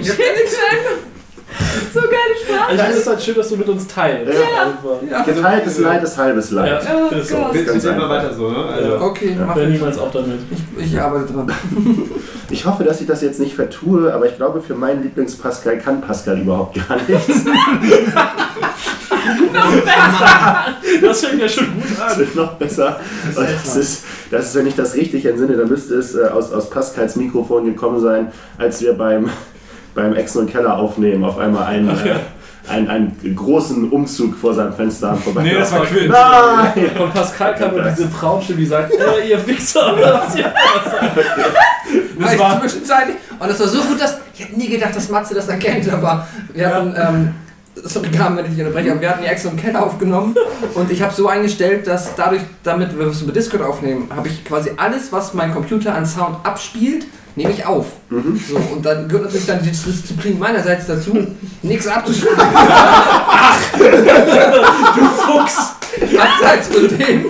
Ich hätte einfach so geile Sprache. ich finde es halt schön, dass du mit uns teilst. Ja. Ja, Geteiltes Leid ist halbes Leid. Ja, Oh ist so. Ganz bitte immer einfach. weiter so, ne? Also, okay, mach Wäre ich. niemals auch damit. ich. Ich arbeite dran. Ich hoffe, dass ich das jetzt nicht vertue, aber ich glaube, für meinen Lieblings-Pascal kann Pascal überhaupt gar nichts. Das fängt ja schon gut Das an. wird noch besser. Und das ist, das ist, wenn ich das richtig entsinne, dann müsste es äh, aus, aus Pascals Mikrofon gekommen sein, als wir beim, beim und Keller aufnehmen, auf einmal einen, äh, einen, einen großen Umzug vor seinem Fenster haben vorbei. Nee, das war Quinn. Nein! Von Pascal kam nur diese Frauenstimme, die sagt, äh, ihr Wichser. Das ja. Weil ich war- zwischenzeitlich, und das war so gut, dass ich hätte nie gedacht, dass Matze das erkennt, aber wir hatten, ähm, sorry, Carmen, wenn ich dich unterbreche, aber wir hatten die extra im Keller aufgenommen und ich habe so eingestellt, dass dadurch, damit wir es über Discord aufnehmen, habe ich quasi alles, was mein Computer an Sound abspielt, nehme ich auf. So, und dann gehört natürlich dann die Disziplin meinerseits dazu, nichts abzuspielen. Fuchs. abseits von dem,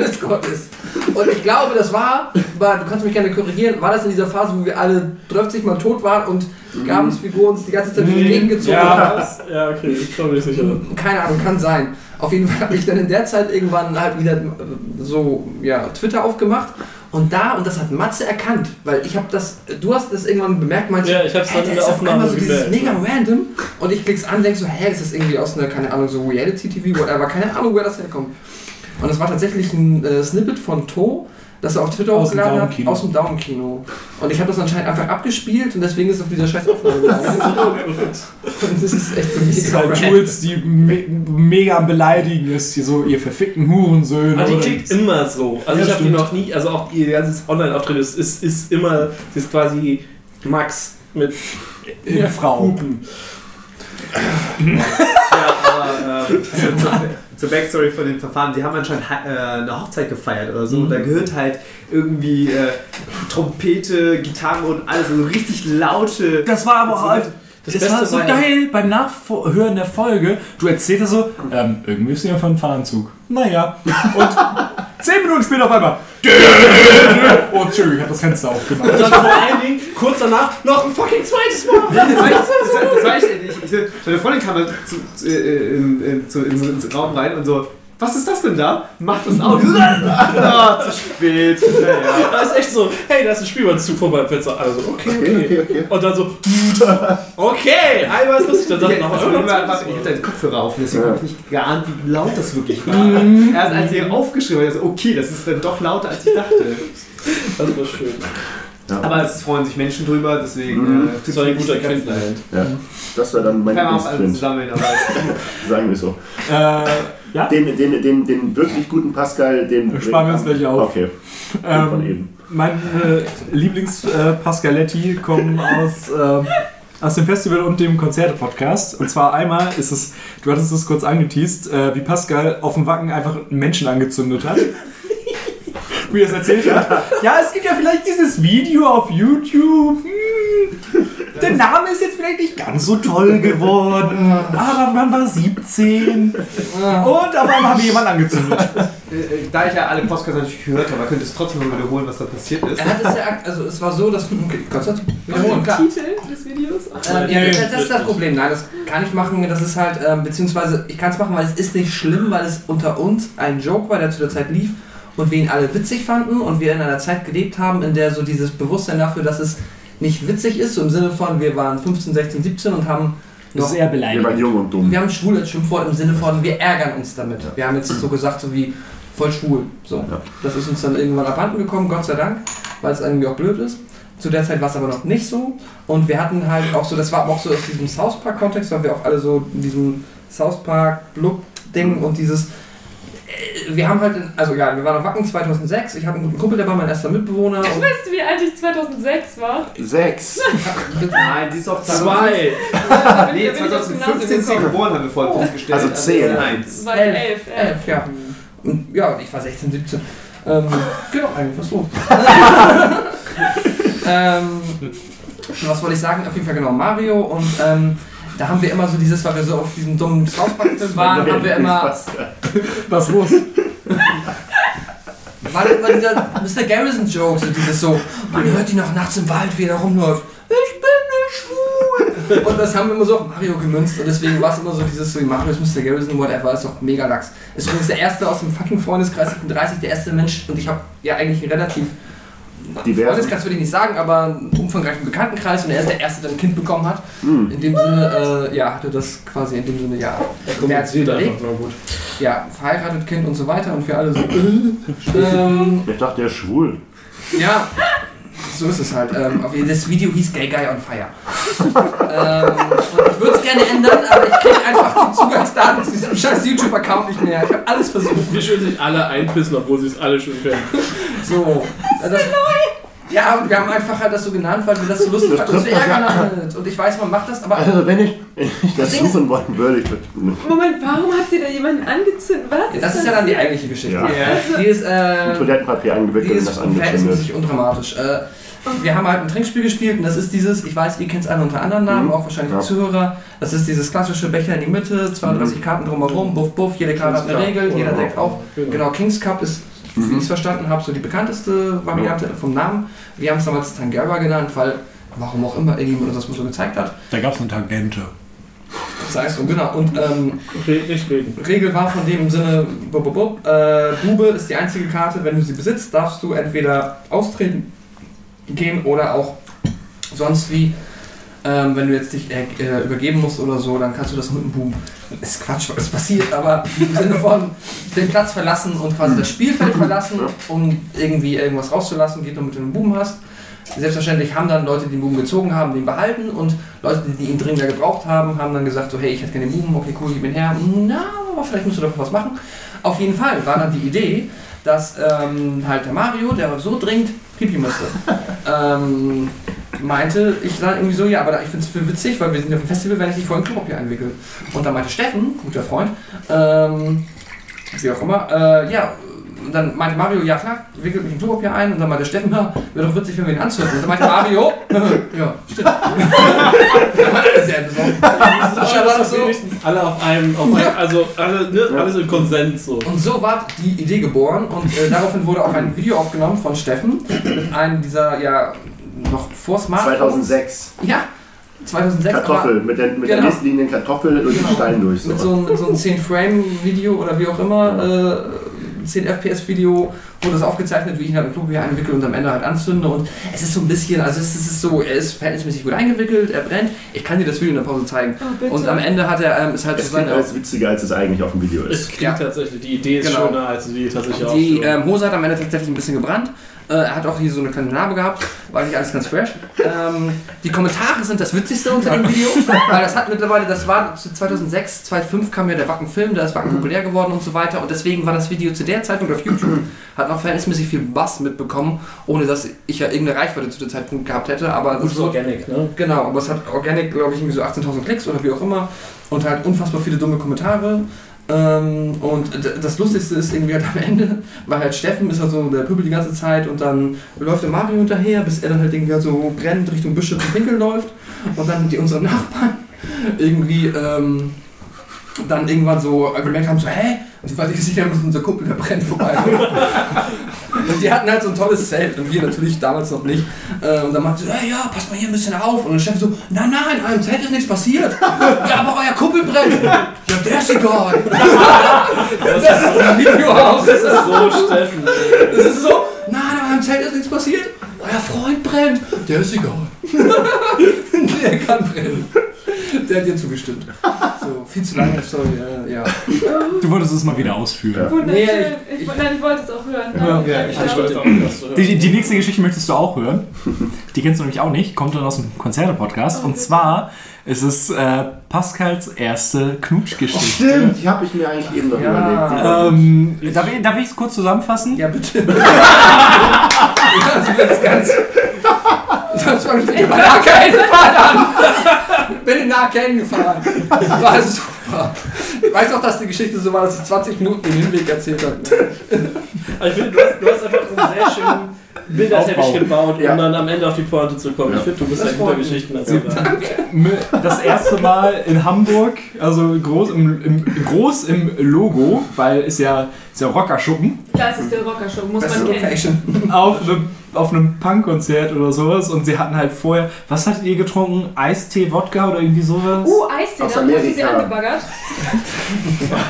Discord ist. Und ich glaube, das war, war, du kannst mich gerne korrigieren, war das in dieser Phase, wo wir alle 30 Mal tot waren und Gabens Figur uns die ganze Zeit durch die Gegend gezogen hat? Ja, ja, okay, ich glaube nicht sicher. Keine Ahnung, kann sein. Auf jeden Fall habe ich dann in der Zeit irgendwann halt wieder so ja, Twitter aufgemacht und da, und das hat Matze erkannt, weil ich habe das, du hast das irgendwann bemerkt, meinst Ja, ich hab's dann in der Aufnahme so dieses mega random und ich klick's an, denk so, hä, ist das irgendwie aus einer, keine Ahnung, so Reality-TV, whatever, keine Ahnung, woher das herkommt. Und das war tatsächlich ein äh, Snippet von To, das auf Twitter Aus dem hochgeladen hat, Daumenkino. aus dem Daumenkino. Und ich habe das anscheinend einfach abgespielt und deswegen ist es auf dieser scheiß Aufnahme das ist echt Das ist mega halt random. Jules, die me mega Beleidigen ist. Hier so, ihr verfickten Hurensöhne. Aber die klingt immer so. Also Ja, ich habe die noch nie, also auch ihr ganzes Online-Auftritt ist, ist, ist immer, sie ist quasi Max mit Ja, Frau. Hupen. Ja, aber äh, zur, Backstory von dem Verfahren, die haben anscheinend äh, eine Hochzeit gefeiert oder so. Und da gehört halt irgendwie äh, Trompete, Gitarre und alles, also richtig laute. Das war aber So, halt. Das Das, Beste war so war ja- geil beim Nachhören der Folge. Du erzählst so, ähm, irgendwie ist jemand von Fahranzug. Naja. Und zehn Minuten später auf einmal. Oh, Entschuldigung, ich hab das Fenster aufgemacht. Und dann vor allen Dingen, kurz danach, noch ein fucking zweites Mal. Das war ich, das, das war ich, ich, ich, meine Freundin kam dann zu, zu, äh, in, in, zu, in so ins Raum rein und so, was ist das denn da? Macht das aus. ah, zu spät. Naja. Da ist echt so, hey, da ist ein Spielmannszug vorbei im Fenster. Also, okay, Okay, okay. okay, okay. Und dann so, okay, einmal ist lustig. Dann sagt Ich, noch das oh, war noch immer einfach, zweites ich hatte den Kopfhörer auf, deswegen Ja. habe ich nicht geahnt, wie laut das wirklich war. Erst als ich aufgeschrieben habe, so, okay, das ist dann doch lauter, als ich dachte. Das war schön. Aber es freuen sich Menschen drüber, deswegen Mhm. äh, Das war ein guter Quintlein. Ja, das war dann mein. Kann man auch alles Lieblingsprint. sammeln, aber Sagen wir so. Äh, ja. Den, den, den, den wirklich guten Pascal, den. Sparen wir uns gleich auf. Okay, von Ähm, eben. meine Lieblings-Pascaletti kommen aus, ähm, aus dem Festival und dem Konzerte-Podcast. Und zwar einmal ist es, du hattest es kurz angeteased, äh, wie Pascal auf dem Wacken einfach einen Menschen angezündet hat. Wie er es erzählt hat. Ja, es gibt ja vielleicht dieses Video auf YouTube. Hm, der Name ist jetzt vielleicht nicht ganz so toll geworden. Aber man war 17. Und auf einmal haben wir jemanden angezündet. äh, äh, da ich ja alle Podcasts natürlich gehört habe, könnte es trotzdem mal wiederholen, was da passiert ist. Er hat es ja, also es war so, dass. Okay, kannst du das wiederholen? Klar. Titel des Videos. Ähm, ja, das, das ist das Problem. Nein, das kann ich machen. Das ist halt, ähm, beziehungsweise ich kann es machen, weil es ist nicht schlimm, weil es unter uns ein Joke war, der zu der Zeit lief und wir ihn alle witzig fanden und wir in einer Zeit gelebt haben, in der so dieses Bewusstsein dafür, dass es nicht witzig ist, so im Sinne von, wir waren 15, 16, 17 und haben noch ist eher Wir waren jung und dumm. wir haben schwul als Schimpfwort im Sinne von, wir ärgern uns damit. Wir haben jetzt so gesagt, so wie voll schwul. So. Ja. Das ist uns dann irgendwann abhanden gekommen, Gott sei Dank, weil es irgendwie auch blöd ist. Zu der Zeit war es aber noch nicht so. Und wir hatten halt auch so, das war aber auch so aus diesem South Park-Kontext, weil wir auch alle so in diesem South Park-Look-Ding und dieses. Äh, Wir haben halt, in, also ja, wir waren auf Wacken 2006. Ich habe einen guten Kumpel, der war mein erster Mitbewohner. Und Weißt du, wie alt ich 2006 war? Sechs. Nein, die ist auch Zwei. Bin Nee, ich- da bin ich aufs 2015 ist sie geboren, haben wir vorhin festgestellt. Also zehn. Eins. Elf, elf. elf, ja. Und, ja, und ich war 16, 17. Ähm, genau, eigentlich, was los? ähm, was wollte ich sagen? Auf jeden Fall genau Mario und ähm, da haben wir immer so dieses, weil wir so auf diesem dummen South Park-Film waren, haben wir immer, Was los? war, war dieser Mr. Garrison-Joke, so dieses so, man hört die noch nachts im Wald, wie er rumläuft. Ich bin nicht schwul. Und das haben wir immer so auf Mario gemünzt und deswegen war es immer so dieses so, Mario ist Mr. Garrison, whatever, ist doch mega lax. Ist übrigens der erste aus dem fucking Freundeskreis, ich bin 30, der erste Mensch und ich habe ja eigentlich relativ Divers. Freundeskreis würde ich nicht sagen, aber einen umfangreichen Bekanntenkreis und er ist der erste, der ein Kind bekommen hat. Hm. In dem Sinne, äh, ja, hatte das quasi in dem Sinne, ja, Er einfach nur gut. ja, verheiratet, Kind und so weiter und wir alle so, äh, ähm, Ich dachte, der ist schwul. ja, so ist es halt. Ähm, das Video hieß Gay Guy on Fire. ähm, und ich würde es gerne ändern, aber ich kriege einfach die Zugangsdaten zu diesem scheiß YouTube-Account nicht mehr. Ich habe alles versucht. Wie schön sich alle einpissen, obwohl sie es alle schon können. So. äh, Das, ja, und wir haben einfach halt das so genannt, weil wir das so lustig Das fanden. das ja. Und ich weiß, man macht das, aber Also wenn ich, ich das Das ist- suchen wollen würde, ich würde... Moment, warum hat sie da jemanden angezündet? Was? das ist ja dann die eigentliche Geschichte. Ja. Die ist, äh, Toilettenpapier eingewickelt und ist das angezündet. verhältnismäßig undramatisch. Äh, wir haben halt ein Trinkspiel gespielt und das ist dieses, ich weiß, ihr kennt es alle unter anderen Namen, Mhm. auch wahrscheinlich Ja. die Zuhörer. Das ist dieses klassische Becher in die Mitte, 32 Karten drumherum, buff, buff, jede Karte hat eine Regel, jeder deckt auf. Genau. Genau, Kings Cup ist, Mhm. wie ich es verstanden habe, so die bekannteste Variante vom Namen. Wir haben es damals Tangera genannt, weil, warum auch immer, irgendjemand uns das mal so gezeigt hat. Da gab es eine Tangente. Das heißt, und genau, und ähm. Regel war von dem im Sinne, bub, bub, bub, äh, Bube ist die einzige Karte, wenn du sie besitzt, darfst du entweder austreten gehen oder auch sonst wie, ähm, wenn du jetzt dich äh, äh, übergeben musst oder so, dann kannst du das mit dem Buben. Ist Quatsch, was passiert, aber im Sinne von den Platz verlassen und quasi das Spielfeld verlassen, um irgendwie irgendwas rauszulassen, geht nur mit dem Buben hast. Selbstverständlich haben dann Leute, die den Buben gezogen haben, den behalten und Leute, die ihn dringender gebraucht haben, haben dann gesagt, so hey, ich hätte gerne den Buben, okay, cool, gib ihn her. Na, aber vielleicht musst du dafür was machen. Auf jeden Fall war dann die Idee, dass ähm, halt der Mario, der so dringend pipi musste, ähm, meinte, ich sage irgendwie so, ja, aber ich finde es für witzig, weil wir sind ja auf dem Festival, wenn ich dich vor ein Klopapier einwickel. Und dann meinte Steffen, guter Freund, ähm, wie auch immer, äh, ja, und dann meinte Mario, ja klar, wickelt mich in Klopapier ein. Und dann meinte Steffen, ja, wäre doch witzig, wenn wir ihn anzünden. Und dann meinte Mario, ja, stimmt. dann war alle sehr besorgt. Und dann war das so, alle auf einem, auf einem also alle, ne, alles im Konsens so. Und so war die Idee geboren und äh, daraufhin wurde auch ein Video aufgenommen von Steffen mit einem dieser, ja, noch vor Smartphones. 2006. Ja, 2006. Kartoffel, mit der, mit der Genau. nächstligen Kartoffel und Genau. den Stein durch. Aber mit So. so, einem- so einem 10-Frame-Video oder wie auch immer, äh, 10 FPS-Video wurde das aufgezeichnet, wie ich ihn halt im Klopapier einwickel und am Ende halt anzünde. Und es ist so ein bisschen, also es ist so, er ist verhältnismäßig gut eingewickelt, er brennt. Ich kann dir das Video in der Pause zeigen. Oh. Und am Ende hat er, ähm, ist halt Es so seine. alles witziger, als es eigentlich auf dem Video Es ist. klingt Ja. tatsächlich, die Idee ist Genau. schöner als die tatsächliche Die Ausführung. ähm, Hose hat am Ende tatsächlich ein bisschen gebrannt. Äh, er hat auch hier so eine kleine Narbe gehabt, war nicht alles ganz fresh. Ähm, die Kommentare sind das Witzigste unter dem Video, weil das hat mittlerweile, das war zu 2006, 2005 kam ja der Wacken-Film, da ist Wacken populär geworden und so weiter. Und deswegen war das Video zu der Zeitpunkt auf YouTube, hat noch verhältnismäßig viel Bass mitbekommen, ohne dass ich ja irgendeine Reichweite zu dem Zeitpunkt gehabt hätte, aber Gut das so organic, ne? Genau, aber es hat Organic, glaube ich, irgendwie so 18.000 Klicks oder wie auch immer. Und halt unfassbar viele dumme Kommentare. Ähm, und das Lustigste ist irgendwie halt am Ende, weil halt Steffen ist halt so der Pöbel die ganze Zeit und dann läuft der Mario hinterher, bis er dann halt irgendwie halt so brennend Richtung Büsche zum Pinkeln läuft und dann die unsere Nachbarn irgendwie ähm, dann irgendwann so gemerkt haben, so, hä? Und gesehen haben, dass unser Kumpel, der brennt vorbei. und die hatten halt so ein tolles Zelt und wir natürlich damals noch nicht. Äh, und dann meinte so, hey, ja, passt mal hier ein bisschen auf. Und der Chef so, nein, nein, in eurem Zelt ist nichts passiert. ja, aber euer Kumpel brennt. Ja, der ist egal. das ist ein Video aus. Das ist so Steffen. Das ist so, nein, in eurem Zelt ist nichts passiert. Euer Freund brennt. Der ist egal. der kann brennen. Der hat dir zugestimmt. So, viel zu lange Story, äh, ja. Du wolltest es mal wieder ausführen. Wunderschön. Nee, ich, nein, ich wollte es auch hören. Ja, Ja, ich wollte auch das hören. Die, die nächste Geschichte möchtest du auch hören. Die kennst du nämlich auch nicht. Kommt dann aus dem Konzerte-Podcast. Und zwar ist es äh, Pascals erste Knutschgeschichte. Stimmt, die habe ich mir eigentlich eben noch Ja. überlegt. Ähm, darf, ich, ich es kurz zusammenfassen? Ja, bitte. ja, das wird ganz. Sonst fange ich mit dem AK gefahren. Bin in AK gefahren. War super. Ich weiß auch, dass die Geschichte so war, dass ich 20 Minuten den Hinweg erzählt habe. Aber ich finde, du du hast einfach einen sehr schönen Bilderteppich Aufbau. gebaut, Ja. um dann am Ende auf die Pointe zu kommen. Ja. Ich finde, du bist Das ein guter. Geschichtenerzähler. Das erste Mal in Hamburg, also groß im, im, groß im Logo, weil ist ja, ist ja Rockerschuppen, Das ist der Rockershow, muss Beste man kennen. Location. auf einem, auf einem Punkkonzert oder sowas. Und sie hatten halt vorher, was hattet ihr getrunken? Eistee, Wodka oder irgendwie sowas? Uh, Eistee, da du sie angebaggert.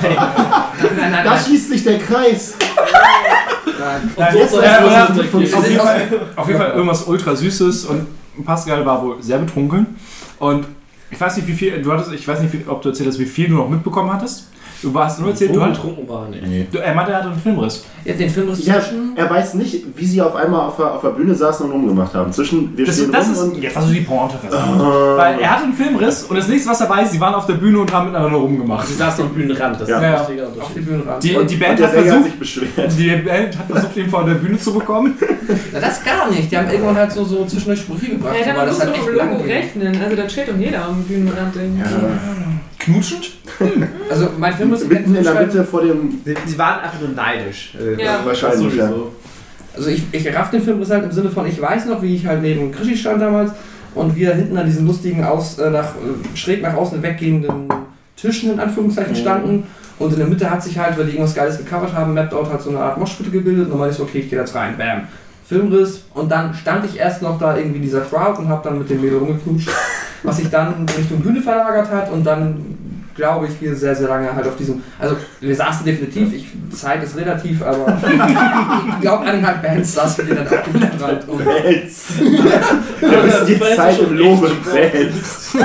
Nein, nein, Da nein. schließt sich der Kreis. nein. Und jetzt so weiß soll funktioniert. erklären. Auf jeden, Fall, auf jeden Fall irgendwas ultra süßes und Pascal war wohl sehr betrunken und ich weiß nicht wie viel du hattest ich weiß nicht ob du erzählt hast wie viel du noch mitbekommen hattest du warst nur erzählt du, Wo hattest, betrunken war, nee. du er meinte er hatte einen Filmriss Ja, den Film ist Ja, zwischen. er weiß nicht, wie sie auf einmal auf der, auf der Bühne saßen und rumgemacht haben. Zwischen wir das, stehen das rum ist und jetzt hast du die Pointe versaut Äh, weil er hatte einen Filmriss und das nächste was er weiß sie waren auf der Bühne und haben miteinander rumgemacht Sie saßen am Bühnenrand, das Ja. ist ein Ja. wichtiger Auf die Unterschied. Bühne ran. die, Und- die und Band der hat versucht sich beschwert. die Band hat versucht ihn von der Bühne zu bekommen Na, das gar nicht. Die haben irgendwann halt so, so zwischendurch Sprüche gebracht, Ja, das musst du dem Logo rechnen. Also da steht doch jeder am Bühnenrand irgendwie. Knutschend Also mein Film ist Mitten in der Mitte vor dem. Sie, sie waren einfach nur neidisch. Äh, Ja. Wahrscheinlich, ja. Also ich, ich raff den Filmriss halt im Sinne von, ich weiß noch, wie ich halt neben Krischi stand damals und wir hinten an diesen lustigen, aus, äh, nach, äh, schräg nach außen weggehenden Tischen in Anführungszeichen standen. Und in der Mitte hat sich halt, weil die irgendwas Geiles gecovert haben, Mapped Out hat so eine Art Moschpite gebildet. Und dann meinte ich so, okay, ich gehe jetzt rein, bam. Filmriss. Und dann stand ich erst noch da irgendwie in dieser Crowd und habe dann mit dem Mädel rumgeknutscht, was sich dann Richtung Bühne verlagert hat und dann glaube ich, wir sehr, sehr lange halt auf diesem. Also, wir saßen definitiv, ich, Zeit ist relativ, aber ich glaube, eineinhalb Bands saßen wir dann auf dem Bands. Da ist die Bands Zeit schon im Lobe. Bands.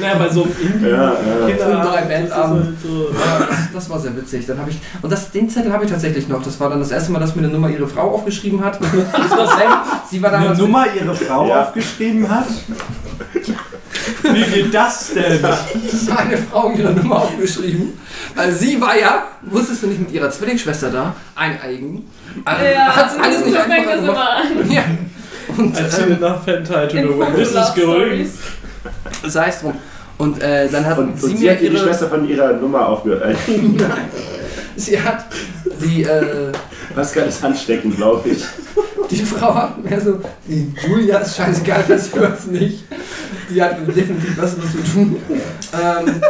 Naja, bei so einem Indie Ja, ja. Kinder drei Bandabend. das ist halt so- ja, das, das war sehr witzig. Dann habe ich und das, den Zettel habe ich tatsächlich noch. Das war dann das erste Mal, dass mir eine Nummer ihre Frau aufgeschrieben hat. Das war sie war eine damals Nummer ihre Frau Ja. aufgeschrieben hat wie geht das denn eine Frau ihre Nummer aufgeschrieben, weil sie war ja, wusstest du nicht, mit ihrer Zwillingsschwester da, eineigen. Also, Ja, hat's alles nicht das gemacht. Ja. Und Als ähm, sie nach Fanteil to. Das ist Love gerügt. Stories. sei es drum. Und äh, dann hat Und, sie und sie mir hat ihr die ihre, Schwester von ihrer Nummer aufgehört. sie hat die, äh, Pascal ist ansteckend, glaube ich. die Frau hat mehr so, die Julia ist scheißegal, das hört's nicht. Die hat definitiv Besseres zu tun. Ähm,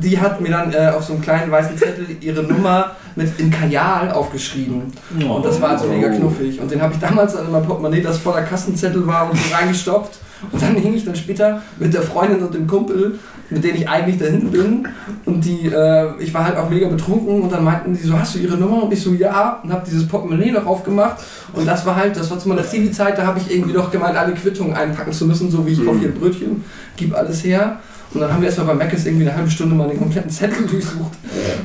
die hat mir dann äh, auf so einem kleinen weißen Zettel ihre Nummer mit in Kajal aufgeschrieben. Und das war also mega knuffig. Und den habe ich damals an meinem Portemonnaie, das voller Kassenzettel war, und so reingestopft. Und dann hing ich dann später mit der Freundin und dem Kumpel, mit denen ich eigentlich da hinten bin. Und die, äh, ich war halt auch mega betrunken. Und dann meinten die so, hast du ihre Nummer? Und ich so, ja. Und habe dieses Portemonnaie noch aufgemacht. Und das war halt, das war zu meiner Zivi-Zeit, da habe ich irgendwie noch gemeint, alle Quittungen einpacken zu müssen, so wie ich kaufe hier Brötchen, gib alles her. Und dann haben wir erstmal bei Mac irgendwie eine halbe Stunde mal den kompletten Zettel durchsucht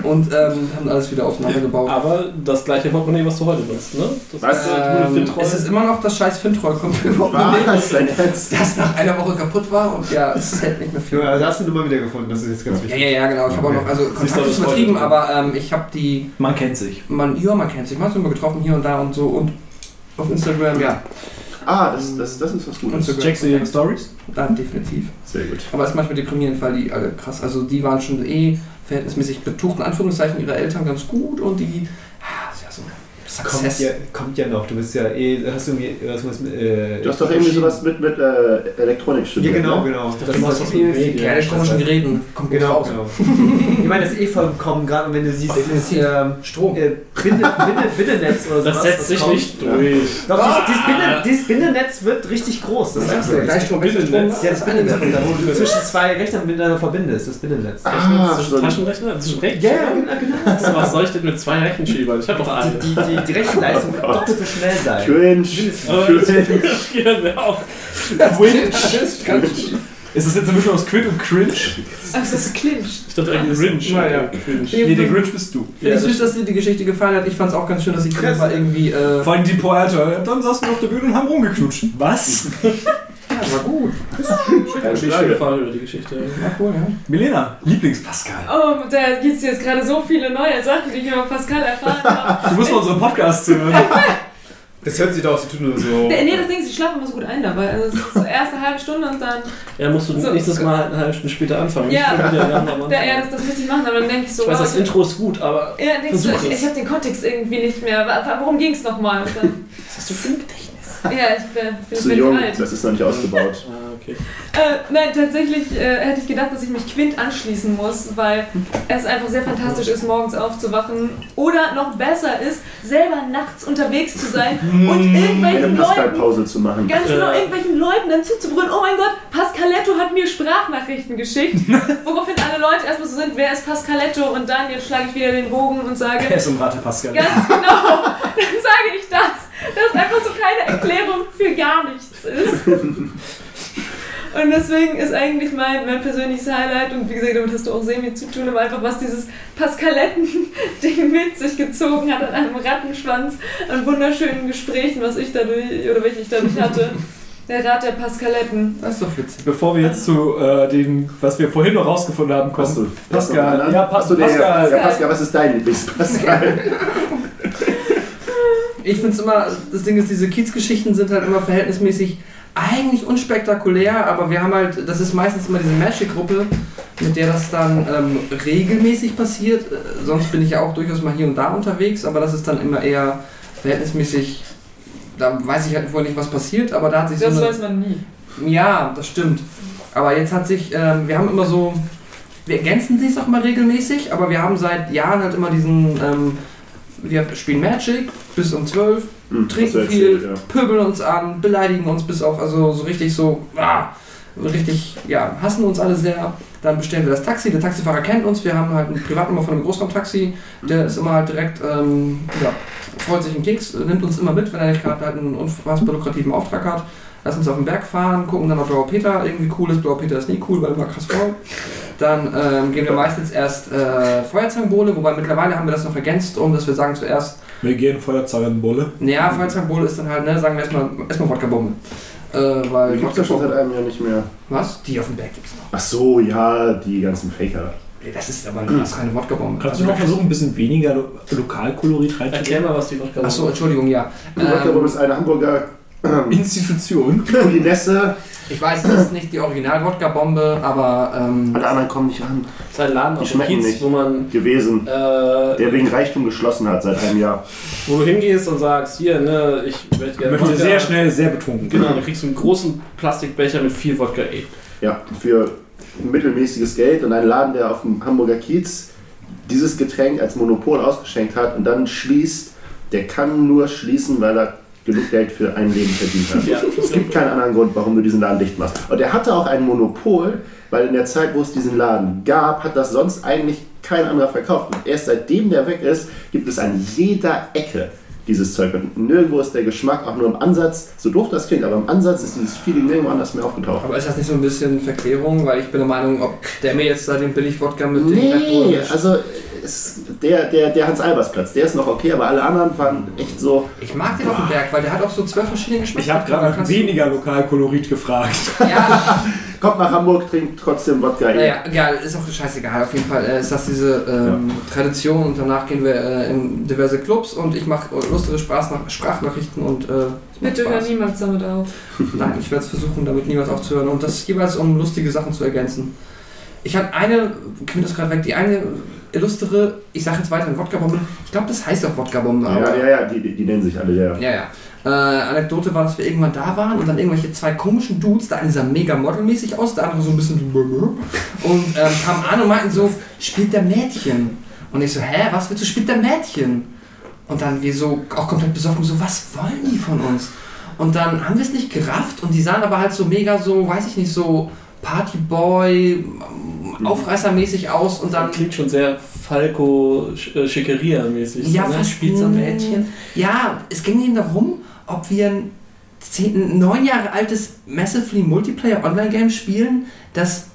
und ähm, haben alles wieder aufeinander gebaut. Aber das gleiche Portemonnaie, was du heute nutzt, ne? Das Was? ist, äh, Ähm, Fintroll. es ist immer noch das scheiß Fintroll-Portemonnaie, Was denn jetzt? das nach einer Woche kaputt war und ja, es hält nicht mehr viel. Ja, da hast du Nummer wieder gefunden, das ist jetzt ganz Ja, wichtig. ja, ja, genau. Ich habe auch noch, also du, Kontakt das ist übertrieben, aber ähm, ich habe die, man kennt sich man, ja, man kennt sich, man hat sich immer getroffen hier und da und so und auf Instagram, ja, Ah, das, das, das ist was Gutes. Instagram. checkst du ihre Stories da definitiv. Sehr gut. Aber es ist manchmal deprimierend, weil die alle krass, also die waren schon eh verhältnismäßig betucht, in Anführungszeichen, ihre Eltern ganz gut und die, ah, ist ja so Kommt Success. ja, kommt ja noch, du bist ja eh, hast du irgendwie was mit. Äh, Du hast doch irgendwie sowas mit, mit äh, Elektronik Ja, studiert. genau, ne? genau. Das machst du viel, mit viel Medien. elektronischen Geräten kommt Genau, raus. genau. ich meine, das ist eh vollkommen, gerade wenn du siehst, das ähm, Strom. äh, Binde, Binde, oder so. Das setzt sich nicht durch. Doch, dieses, dieses, Binde, dieses Bindennetz wird richtig groß. Das sagst du. Gleichstrom, Bindennetz. Wechselstrom. Ja, das Bindennetz, wo du zwischen zwei Rechnern miteinander verbindest, das Bindennetz. Ah, Zwischen Taschenrechner? Das ist recht. Ja, ja, genau, genau. Was soll ich denn mit zwei Rechenschiebern? Ich hab doch eine. Die, die, die Rechenleistung Oh doppelt so schnell sein. Cringe. Aber Cringe. ich. Das ist. Ist das jetzt eine Mischung aus Quid und Cringe? Ach, das clincht. Ich dachte eigentlich Grinch. Naja. Grinch. Nee, der Grinch bist du. Finde Ja, ich süß, das- dass dir die Geschichte gefallen hat. Ich fand es auch ganz schön, dass die Kinder mal irgendwie. Äh, Vor allem die Pointe. Dann saßen wir auf der Bühne und haben rumgeknutscht. Was? ja, war gut. Keine Ich bin gefallen über die Geschichte. War cool, ja. Milena, Lieblings-Pascal. Oh, da gibt es jetzt gerade so viele neue Sachen, die ich über Pascal erfahren habe. Du musst mal unsere Podcasts hören. Das hört sich doch aus, sie tun nur so. Nee, nee, das Ding ist, ich schlafe immer so gut ein dabei. Also, es ist so erste halbe Stunde und dann. Ja, musst du So. nächstes Mal halt eine halbe Stunde später anfangen. Ja. Ja, ja das, das müsste ich machen, aber dann denke ich so. ich weiß, wow, das Intro ist gut, aber Ja, denkst du, ich, ich habe den Kontext irgendwie nicht mehr. Worum ging es nochmal? Was hast du für ein Gedächtnis? Ja, ich bin, bin, Zu jung, alt. das ist noch nicht ausgebaut. Ah, okay. Äh, nein, tatsächlich äh, hätte ich gedacht, dass ich mich Quint anschließen muss, weil es einfach sehr fantastisch ist, morgens aufzuwachen. Oder noch besser ist, selber nachts unterwegs zu sein und Eine irgendwelchen Leuten, Pascal-Pause zu machen. ganz genau, Äh. irgendwelchen Leuten dann zuzubrüllen, oh mein Gott, Pascaletto hat mir Sprachnachrichten geschickt. Woraufhin alle Leute erstmal so sind, wer ist Pascaletto? Und dann, jetzt schlage ich wieder den Bogen und sage, Er ist im Rate Pascal. Ganz genau. Dann sage ich das. Dass einfach so keine Erklärung für gar nichts ist. Und deswegen ist eigentlich mein, mein persönliches Highlight, und wie gesagt, damit hast du auch sehr viel zu tun, aber einfach was dieses Paskaletten-Ding mit sich gezogen hat an einem Rattenschwanz, an wunderschönen Gesprächen, was ich dadurch, oder welche ich dadurch hatte. Der Rat der Paskaletten. Das ist doch witzig. Bevor wir jetzt zu äh, dem, was wir vorhin noch rausgefunden haben, kommen. Hast du Pascal. Ja, Pa- den, Pascal. Ja, Pascal, was ist dein Lieblings-Pascal? Ich finde es immer, das Ding ist, diese Kiez-Geschichten sind halt immer verhältnismäßig eigentlich unspektakulär, aber wir haben halt, das ist meistens immer diese Magic-Gruppe, mit der das dann ähm, regelmäßig passiert. Äh, Sonst bin ich ja auch durchaus mal hier und da unterwegs, aber das ist dann immer eher verhältnismäßig, da weiß ich halt vorher nicht, was passiert, aber da hat sich so Das weiß man nie. Ja, das stimmt. Aber jetzt hat sich, ähm, wir haben immer so, wir ergänzen sich auch mal regelmäßig, aber wir haben seit Jahren halt immer diesen, ähm, wir spielen Magic bis um 12, Hm, trinken viel, erzählt, ja. pöbeln uns an, beleidigen uns bis auf, also so richtig so, ah, richtig, ja, hassen uns alle sehr. Dann bestellen wir das Taxi, der Taxifahrer kennt uns, wir haben halt eine Privatnummer von einem Großraumtaxi, der ist immer halt direkt, ähm, ja, freut sich einen Keks, nimmt uns immer mit, wenn er nicht gerade halt einen unfassbar lukrativen Auftrag hat. Lass uns auf den Berg fahren, gucken dann, ob Blauer Peter irgendwie cool ist. Blauer Peter ist nie cool, weil immer krass voll. Dann ähm, gehen wir meistens erst äh, Feuerzangenbowle, wobei mittlerweile haben wir das noch ergänzt, um dass wir sagen zuerst, Wir gehen Feuerzangenbulle. naja, Feuerzangenbowle ist dann halt, ne, sagen wir erstmal, erstmal Wodka-Bombe. Äh, weil Die gibt's ja schon seit Wodka-Bombe- einem Jahr nicht mehr. Was? Die auf dem Berg gibt's noch. Ach so, ja, die ganzen Faker. Das ist aber das ist keine Wodka-Bombe. Kannst du noch versuchen, ein bisschen weniger Lo Lokalkolorit Erklär reinzugeben? mal, was die Wodka Achso, Entschuldigung, ja. Die Wodka-Bombe Ähm, ist eine Hamburger Institution. Kulinesse. ich weiß, das ist nicht die Original-Wodka-Bombe, aber ähm, Alle anderen kommen nicht ran. Das ist ein Laden auf dem Kiez, nicht. wo man Gewesen. äh, Der wegen Reichtum geschlossen hat seit einem Jahr. wo du hingehst und sagst, hier, ne, ich möchte Ich gerne möchte Wodka. sehr schnell, sehr betrunken. Genau, dann kriegst du einen großen Plastikbecher mit viel Wodka ey. Ja, für mittelmäßiges Geld und ein Laden, der auf dem Hamburger Kiez dieses Getränk als Monopol ausgeschenkt hat und dann schließt, der kann nur schließen, weil er genug Geld für ein Leben verdient hat. Ja, Es gibt keinen anderen Grund, warum du diesen Laden dicht machst. Und er hatte auch ein Monopol, weil in der Zeit, wo es diesen Laden gab, hat das sonst eigentlich kein anderer verkauft. Und erst seitdem der weg ist, gibt es an jeder Ecke dieses Zeug. Und nirgendwo ist der Geschmack auch nur im Ansatz, so doof das klingt, aber im Ansatz ist dieses Feeling nirgendwo anders mehr aufgetaucht. Aber ist das nicht so ein bisschen Verklärung? Weil ich bin der Meinung, ob der mir jetzt da den Billig-Wodka mit dem Red Bull Nee, mischt. also es, der, der, der Hans-Albers-Platz, der ist noch okay, aber alle anderen waren echt so. Ich mag den auf dem Berg, weil der hat auch so zwölf verschiedene Geschmäcker. Ich habe gerade nach weniger Lokalkolorit gefragt. Ja, Kommt nach Hamburg, trinkt trotzdem Wodka. naja, egal, ist auch scheißegal. Auf jeden Fall äh, ist das diese ähm, Tradition und danach gehen wir äh, in diverse Clubs und ich mache lustige Sprachnach Sprachnachrichten und äh, Bitte hör niemals damit auf. Nein, ich werde es versuchen, damit niemals aufzuhören und das jeweils um lustige Sachen zu ergänzen. Ich habe eine, Quint ist gerade weg, die eine illustre, ich sage jetzt weiter, Wodka-Bombe. Ich glaube, das heißt auch Wodka-Bombe. Ja, ja, ja, die, die, die nennen sich alle der. Ja, ja. Äh, Anekdote war, dass wir irgendwann da waren und dann irgendwelche zwei komischen Dudes, der eine sah mega modelmäßig aus, der andere so ein bisschen und ähm, kamen an und meinten so, spielt der Mädchen? Und ich so, hä, was willst du, spielt der Mädchen? Und dann wir so, auch komplett besoffen, so, was wollen die von uns? Und dann haben wir es nicht gerafft und die sahen aber halt so mega so, weiß ich nicht, so Partyboy, ähm, aufreißermäßig aus und dann... Klingt schon sehr Falco-Schickeria-mäßig. Ja, ne? was spielt so ein Mädchen. Ja, es ging ihnen darum, ob wir ein zehn, neun Jahre altes Massively Multiplayer Online-Game spielen, das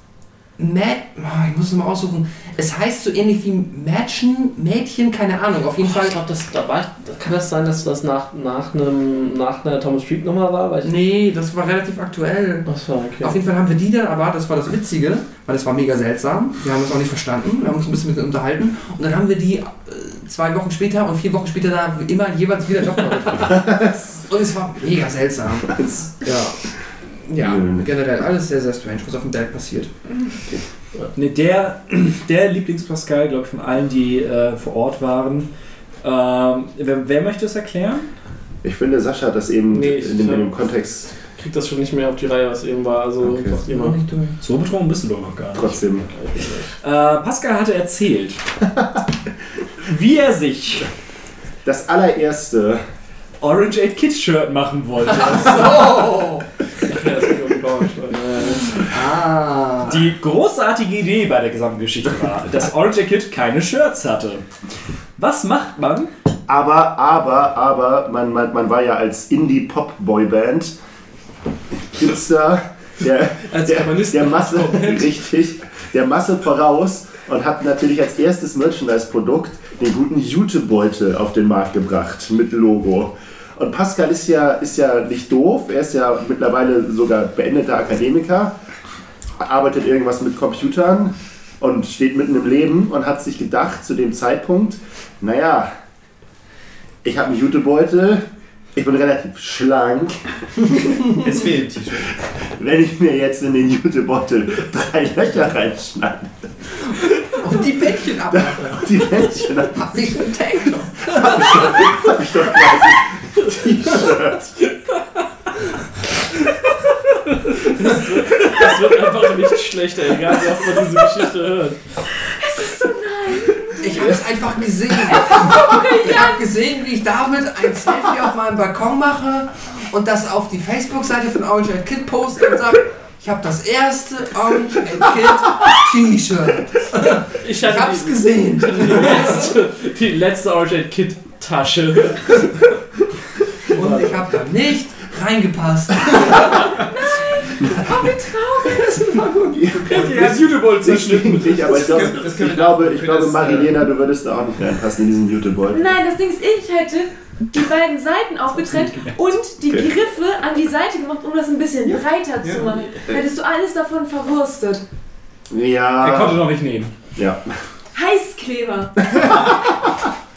Mad, oh, ich muss es mal aussuchen. Es heißt so ähnlich wie Mädchen, Mädchen, keine Ahnung. Auf jeden Ich Fall. glaube, das, da war ich, kann das sein, dass das nach, nach, einem, nach einer Thomas Street Nummer war? Weil ich, Nee, das war relativ aktuell. Achso, okay. Auf jeden Fall haben wir die dann, aber das war das Witzige, weil das war mega seltsam. Wir haben uns auch nicht verstanden, wir haben uns ein bisschen mit unterhalten und dann haben wir die äh, zwei Wochen später und vier Wochen später da immer jeweils wieder doch mal getroffen. Und es war mega seltsam. Ja. Ja, generell alles sehr, sehr strange, was auf dem Berg passiert. Ne, der, der Lieblings-Pascal, glaube ich, von allen, die äh, vor Ort waren. Ähm, wer, wer möchte es erklären? Ich finde, Sascha hat das eben Nee, in, dem, in dem Kontext krieg das schon nicht mehr auf die Reihe, was eben war. Also Okay. nicht durch. So betrunken bist du doch noch gar nicht. trotzdem. Äh, Pascal hatte erzählt, wie er sich Das allererste, Orange 8 Kids Shirt machen wollte. Oh! Ja, das geht um die Bauernsteuer. Ah. Die großartige Idee bei der gesamten Geschichte war, dass Orange 8 Kid keine Shirts hatte. Was macht man? aber, aber, aber, man, man, man war ja als Indie-Pop-Boyband Hipster, der, Als der, der Masse, richtig, der Masse voraus und hat natürlich als erstes Merchandise-Produkt den guten Jutebeutel auf den Markt gebracht mit Logo. Und Pascal ist ja, ist ja nicht doof, er ist ja mittlerweile sogar beendeter Akademiker, arbeitet irgendwas mit Computern und steht mitten im Leben und hat sich gedacht zu dem Zeitpunkt, naja, ich habe einen Jutebeutel, ich bin relativ schlank. Es fehlt ein T-Shirt. Wenn ich mir jetzt in den Jutebeutel drei Löcher reinschneide, Und die Bäckchen abmachen. die Männchen, dann Mach nicht einen Tanktop. habe ich doch quasi T-Shirt. Das wird einfach nicht schlechter, egal wie oft man diese Geschichte hört. Ich habe es einfach gesehen. Ich habe gesehen, wie ich damit ein Selfie auf meinem Balkon mache und das auf die Facebook-Seite von Orange and Kid poste und sage, ich habe das erste Orange and Kid T-Shirt. Ich Ich hab's die, gesehen. die letzte, die letzte Orange Aid Kid Tasche. Und ich habe da nicht reingepasst. Das Jutebeutel Nicht gegen dich, aber ich glaube, Das können ich glaube, ich glaube Marilena, du würdest da auch nicht reinpassen in diesen Jutebeutel. Nein, das Ding ist, ich hätte die beiden Seiten aufgetrennt und die Okay. Griffe an die Seite gemacht, um das ein bisschen breiter zu Ja. machen. Hättest du alles davon verwurstet. Er konnte Ja, noch nicht nehmen. ja. Heißkleber,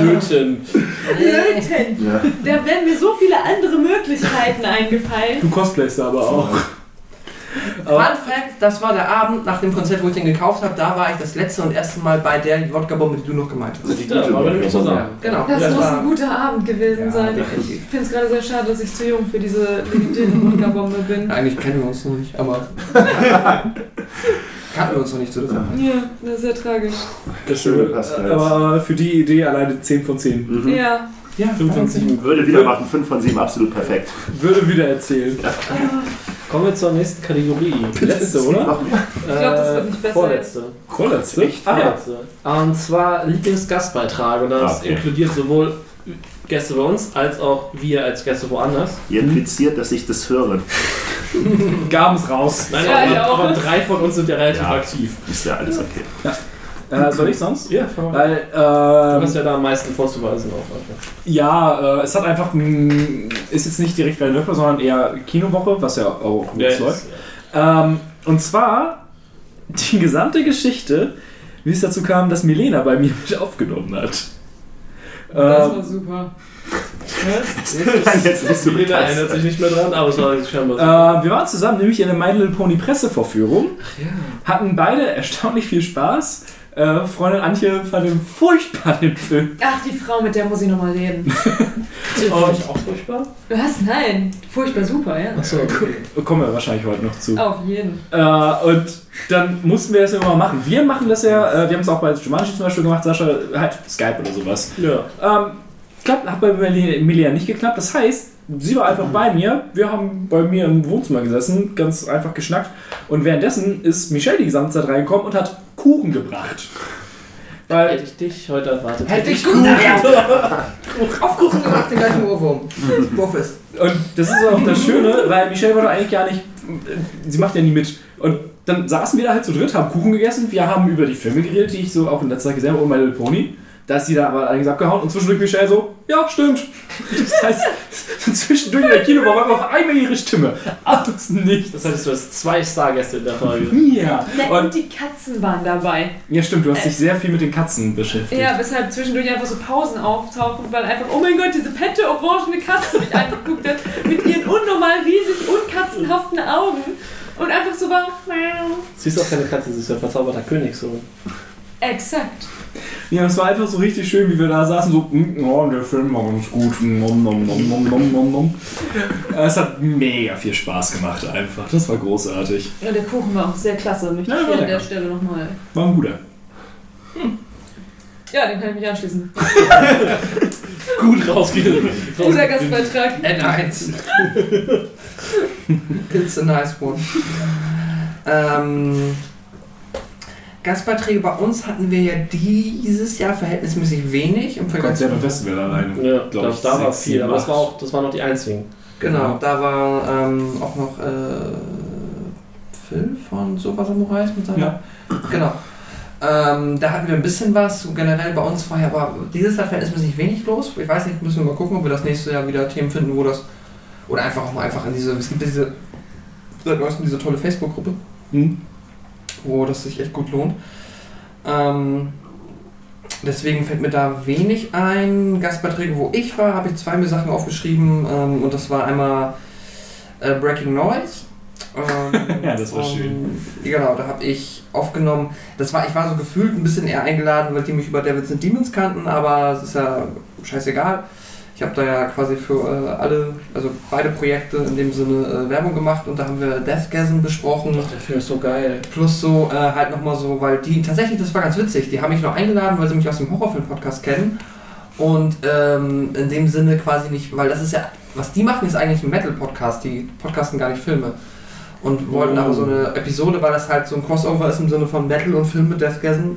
Blödchen. Löten. ja. Da wären mir so viele andere Möglichkeiten eingefallen. Du cosplayst aber auch. Fun Fact, das war der Abend nach dem Konzert, wo ich den gekauft habe. Da war ich das letzte und erste Mal bei der Wodka-Bombe, die du noch gemeint hast. Die Ja, aber zusammen. Genau. Das das muss war, ein guter Abend gewesen Ja, sein. Ich finde es gerade sehr schade, dass ich zu jung für diese legendäre Wodka-Bombe bin. Eigentlich kennen wir uns noch nicht, aber. Kannten wir uns noch nicht zu Zeit. Ja, das ist sehr tragisch. Das Schöne. Pascals. Aber für die Idee alleine 10 von 10. Mhm. Ja. Ja, 5 von 10. Würde wieder machen, 5 von 7, absolut perfekt. Würde wieder erzählen. Kommen wir zur nächsten Kategorie. Letzte, oder? Ich glaube, das wird nicht besser. Vorletzte. Vorletzte? Ah, Vorletzte. Und zwar Lieblingsgastbeitrag. Und das Okay. inkludiert sowohl Gäste bei uns als auch wir als Gäste woanders. Ihr impliziert, dass ich das höre. Gaben es raus. Nein, Ja, aber, auch. aber drei von uns sind ja relativ Ja. aktiv. Ist ja alles okay. Äh, soll ich sonst? Ja, fang mal. Weil, Du ähm, hast ja da am meisten vorzuweisen auf. Alter. ja, äh, es hat einfach, ein, ist jetzt nicht direkt Welle sondern eher Kinowoche, was ja auch gut Ja, läuft. Ähm, und zwar die gesamte Geschichte, wie es dazu kam, dass Milena bei mir mit aufgenommen hat. Das Ähm, war super. Nein, jetzt nicht so Jeder erinnert sich nicht mehr dran, aber es war scheinbar so. Äh, wir waren zusammen nämlich in der My Little Pony Pressevorführung. Hatten beide erstaunlich viel Spaß. Äh, Freundin Antje fand ihn furchtbar den Film. Ach, die Frau, mit der muss ich nochmal reden. Ist das nicht auch furchtbar? Was? Nein. Furchtbar super, ja. Achso, okay. Kommen wir wahrscheinlich heute noch zu. Auf jeden. Äh, und dann mussten wir das immer mal machen. Wir machen das ja, äh, wir haben es auch bei Jumanji zum Beispiel gemacht, Sascha, halt Skype oder sowas. Ja. Ähm, klappt, hat bei Emilia nicht geklappt. Das heißt, sie war einfach bei mir. Wir haben bei mir im Wohnzimmer gesessen, ganz einfach geschnackt. Und währenddessen ist Michelle die gesamte Zeit reingekommen und hat Kuchen gebracht. Weil, Hätte ich dich heute erwartet. Hätte ich Kuchen. Auf Kuchen gemacht, den gleichen Ohrwurm. Ist. Und das ist auch das Schöne, weil Michelle wollte eigentlich gar nicht, sie macht ja nie mit. Und dann saßen wir da halt zu dritt, haben Kuchen gegessen, wir haben über die Filme geredet, die ich so auch in letzter Zeit gesehen habe, oh My Little Pony. Da ist sie da aber eigentlich abgehauen und zwischendurch Michelle so, ja, stimmt. Das heißt, zwischendurch in der Kino war auf einmal ihre Stimme. Ach, das nicht. Das heißt, du hast zwei Stargäste in der Folge. Ja. Und Und, die Katzen waren dabei. ja, stimmt, du hast dich sehr viel mit den Katzen beschäftigt. Ja, weshalb zwischendurch einfach so Pausen auftauchen, weil einfach, oh mein Gott, diese fette, orangene Katze mich angeguckt hat, mit ihren unnormal riesig unkatzenhaften Augen und einfach so war, miau. Sie ist auch keine Katze, sie ist ein verzauberter Königssohn. Exakt. Ja, es war einfach so richtig schön, wie wir da saßen, so, "Mm, oh, der Film war ganz gut. Nom, nom, nom, nom, nom, nom, nom. Es hat mega viel Spaß gemacht einfach. Das war großartig. Ja, der Kuchen war auch sehr klasse, möchte Ja, ich an der. Stelle nochmal. War ein guter. Ja, den kann ich mich anschließen. Gut rausgehen. Guter Gastbeitrag. N1. It's a nice one. Ähm, Gastbeiträge bei uns hatten wir ja dieses Jahr verhältnismäßig wenig im Vergleich Konzert und Festival alleine. Ja, Glaub da, ich, da war viel, aber das war, auch, das waren noch die einzigen. Genau, da war ähm, auch noch äh, Phil von Sofa Samurais mit seiner. Ja. Genau. Ähm, da hatten wir ein bisschen was. Generell bei uns war ja aber dieses Jahr verhältnismäßig wenig los. Ich weiß nicht, müssen wir mal gucken, ob wir das nächste Jahr wieder Themen finden, wo das. Oder einfach auch mal einfach in diese. Es gibt ja diese. Seit neuestem diese tolle Facebook-Gruppe, Hm? Wo das sich echt gut lohnt. Ähm, deswegen fällt mir da wenig ein. Gastbeiträge, wo ich war, habe ich zwei mir Sachen aufgeschrieben. Ähm, und das war einmal äh, Breaking Noise. Ähm, Ja, das war und- schön. Genau, da habe ich aufgenommen. Das war, ich war so gefühlt ein bisschen eher eingeladen, weil die mich über Devils and Demons kannten, aber es ist ja scheißegal. Ich habe da ja quasi für äh, alle, also beide Projekte in dem Sinne äh, Werbung gemacht und da haben wir Deathgasm besprochen. Der Film ist so geil. Plus so äh, halt nochmal so, weil die tatsächlich, das war ganz witzig, die haben mich noch eingeladen, weil sie mich aus dem Horrorfilm-Podcast kennen. Und ähm, in dem Sinne quasi nicht, weil das ist ja, was die machen, ist eigentlich ein Metal-Podcast, die podcasten gar nicht Filme. Und wollten aber so eine Episode, weil das halt so ein Crossover ist im Sinne von Metal und Film mit Deathgasm.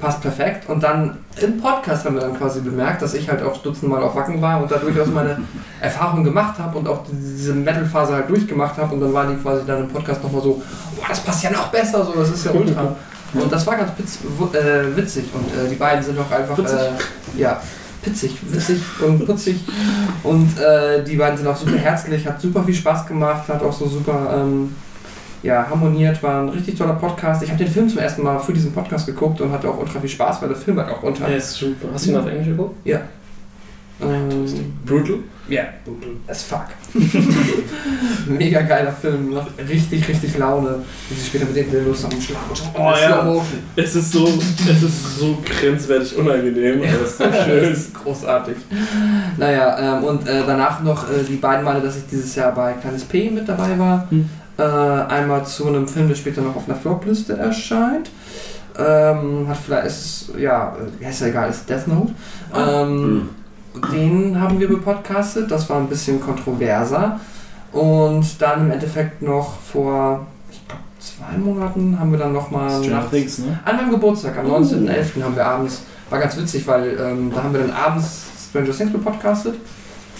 Passt perfekt. Und dann im Podcast haben wir dann quasi bemerkt, dass ich halt auch dutzendmal auf Wacken war und da durchaus meine Erfahrung gemacht habe und auch diese Metal-Phase halt durchgemacht habe. Und dann waren die quasi dann im Podcast nochmal so, boah, das passt ja noch besser, so, das ist ja ultra. Und das war ganz pitz, äh, witzig und äh, die beiden sind auch einfach, Witzig? äh, ja, pitzig, witzig und putzig. Und äh, die beiden sind auch super herzlich, hat super viel Spaß gemacht, hat auch so super ähm, ja, harmoniert, war ein richtig toller Podcast. Ich habe den Film zum ersten Mal für diesen Podcast geguckt und hatte auch ultra viel Spaß, weil der Film halt auch unter. Der ist super. Hast du ihn auf Englisch geguckt? Ähm, Brutal? ja, as fuck. Mega geiler Film, macht richtig, richtig Laune. Wie sie später mit den Dildos am Schlag und Oh, ja. Es ist so, es ist so grenzwertig unangenehm, aber es ist so schön. ist großartig. Naja, ähm, und äh, danach noch äh, die beiden Male, dass ich dieses Jahr bei Kleines P mit dabei war. Hm. Äh, einmal zu einem Film, der später noch auf einer Flopliste erscheint. Ähm, hat vielleicht, ist, ja, äh, ist ja egal, ist Death Note. Ähm, Den haben wir bepodcastet, das war ein bisschen kontroverser. Und dann im Endeffekt noch vor, ich glaube, zwei Monaten haben wir dann nochmal Things, ne? an meinem Geburtstag, am 19.11. haben wir abends, war ganz witzig, weil ähm, da haben wir dann abends Stranger Things podcastet.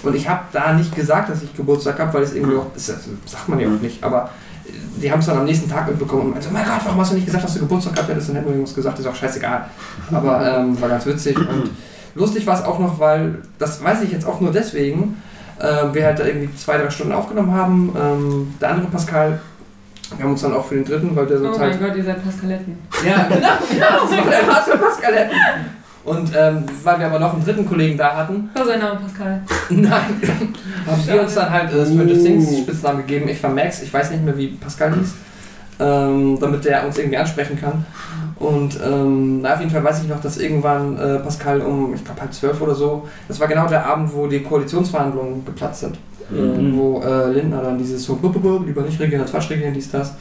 Und ich habe da nicht gesagt, dass ich Geburtstag habe, weil es irgendwie auch, das sagt man ja auch nicht, aber äh, die haben es dann am nächsten Tag mitbekommen und meinten so, mein Gott, warum hast du nicht gesagt, dass du Geburtstag gehabt hättest? Dann hätten wir irgendwas gesagt, ist auch scheißegal. Aber ähm, war ganz witzig und lustig war es auch noch, weil, das weiß ich jetzt auch nur deswegen, äh, wir halt da irgendwie zwei, drei Stunden aufgenommen haben. Ähm, der andere Pascal, wir haben uns dann auch für den dritten, weil der so Oh Zeit mein Gott, ihr seid Paskaletten. ja, genau, ja, das war der Master Pascal. Und ähm, weil wir aber noch einen dritten Kollegen da hatten, Was ist sein Name, Pascal? nein, haben wir uns dann halt äh, Stranger Things Spitznamen gegeben. Ich war Max, ich weiß nicht mehr, wie Pascal hieß, ähm, damit der uns irgendwie ansprechen kann. Und ähm, na, auf jeden Fall weiß ich noch, dass irgendwann äh, Pascal um, ich glaube halb zwölf oder so, das war genau der Abend, wo die Koalitionsverhandlungen geplatzt sind. Mhm. Wo äh, Lindner dann dieses so, "Bup, bup, bup, lieber nicht regieren als falsch regieren, dies, das.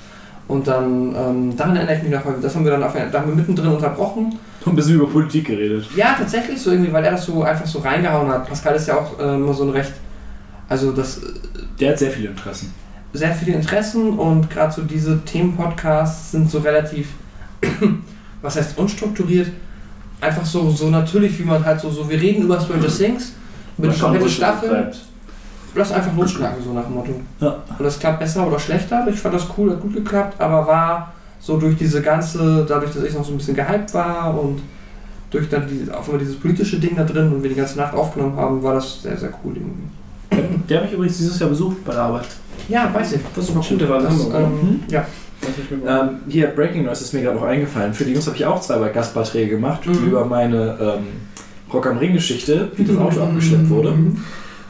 Und dann, ähm, daran erinnere ich mich noch, weil das haben wir dann auf, da haben wir mittendrin unterbrochen. Ein bisschen über Politik geredet. Ja, tatsächlich so irgendwie, weil er das so einfach so reingehauen hat. Pascal ist ja auch äh, immer so ein recht, also das äh, Der hat sehr viele Interessen. sehr viele Interessen und gerade so diese Themenpodcasts sind so relativ, was heißt unstrukturiert, einfach so, so natürlich, wie man halt so, so wir reden über Stranger Things, über die komplette Staffel. lass einfach losschlagen, so nach dem Motto. Ja. Und das klappt besser oder schlechter. Ich fand das cool, hat gut geklappt, aber war so durch diese ganze, dadurch, dass ich noch so ein bisschen gehypt war und durch dann die, auch immer dieses politische Ding da drin und wir die ganze Nacht aufgenommen haben, war das sehr, sehr cool irgendwie. Der hat mich übrigens dieses Jahr besucht bei der Arbeit. Ja, weiß ich. Das ist Stimmt, gut. der war in das, Hamburg, ähm, Ja. Ähm, hier, Breaking Noise ist mir gerade noch eingefallen. Für die Jungs habe ich auch zwei Gastbeiträge gemacht Mhm. über meine ähm, Rock am Ring-Geschichte, wie das Auto abgeschleppt wurde. Mhm.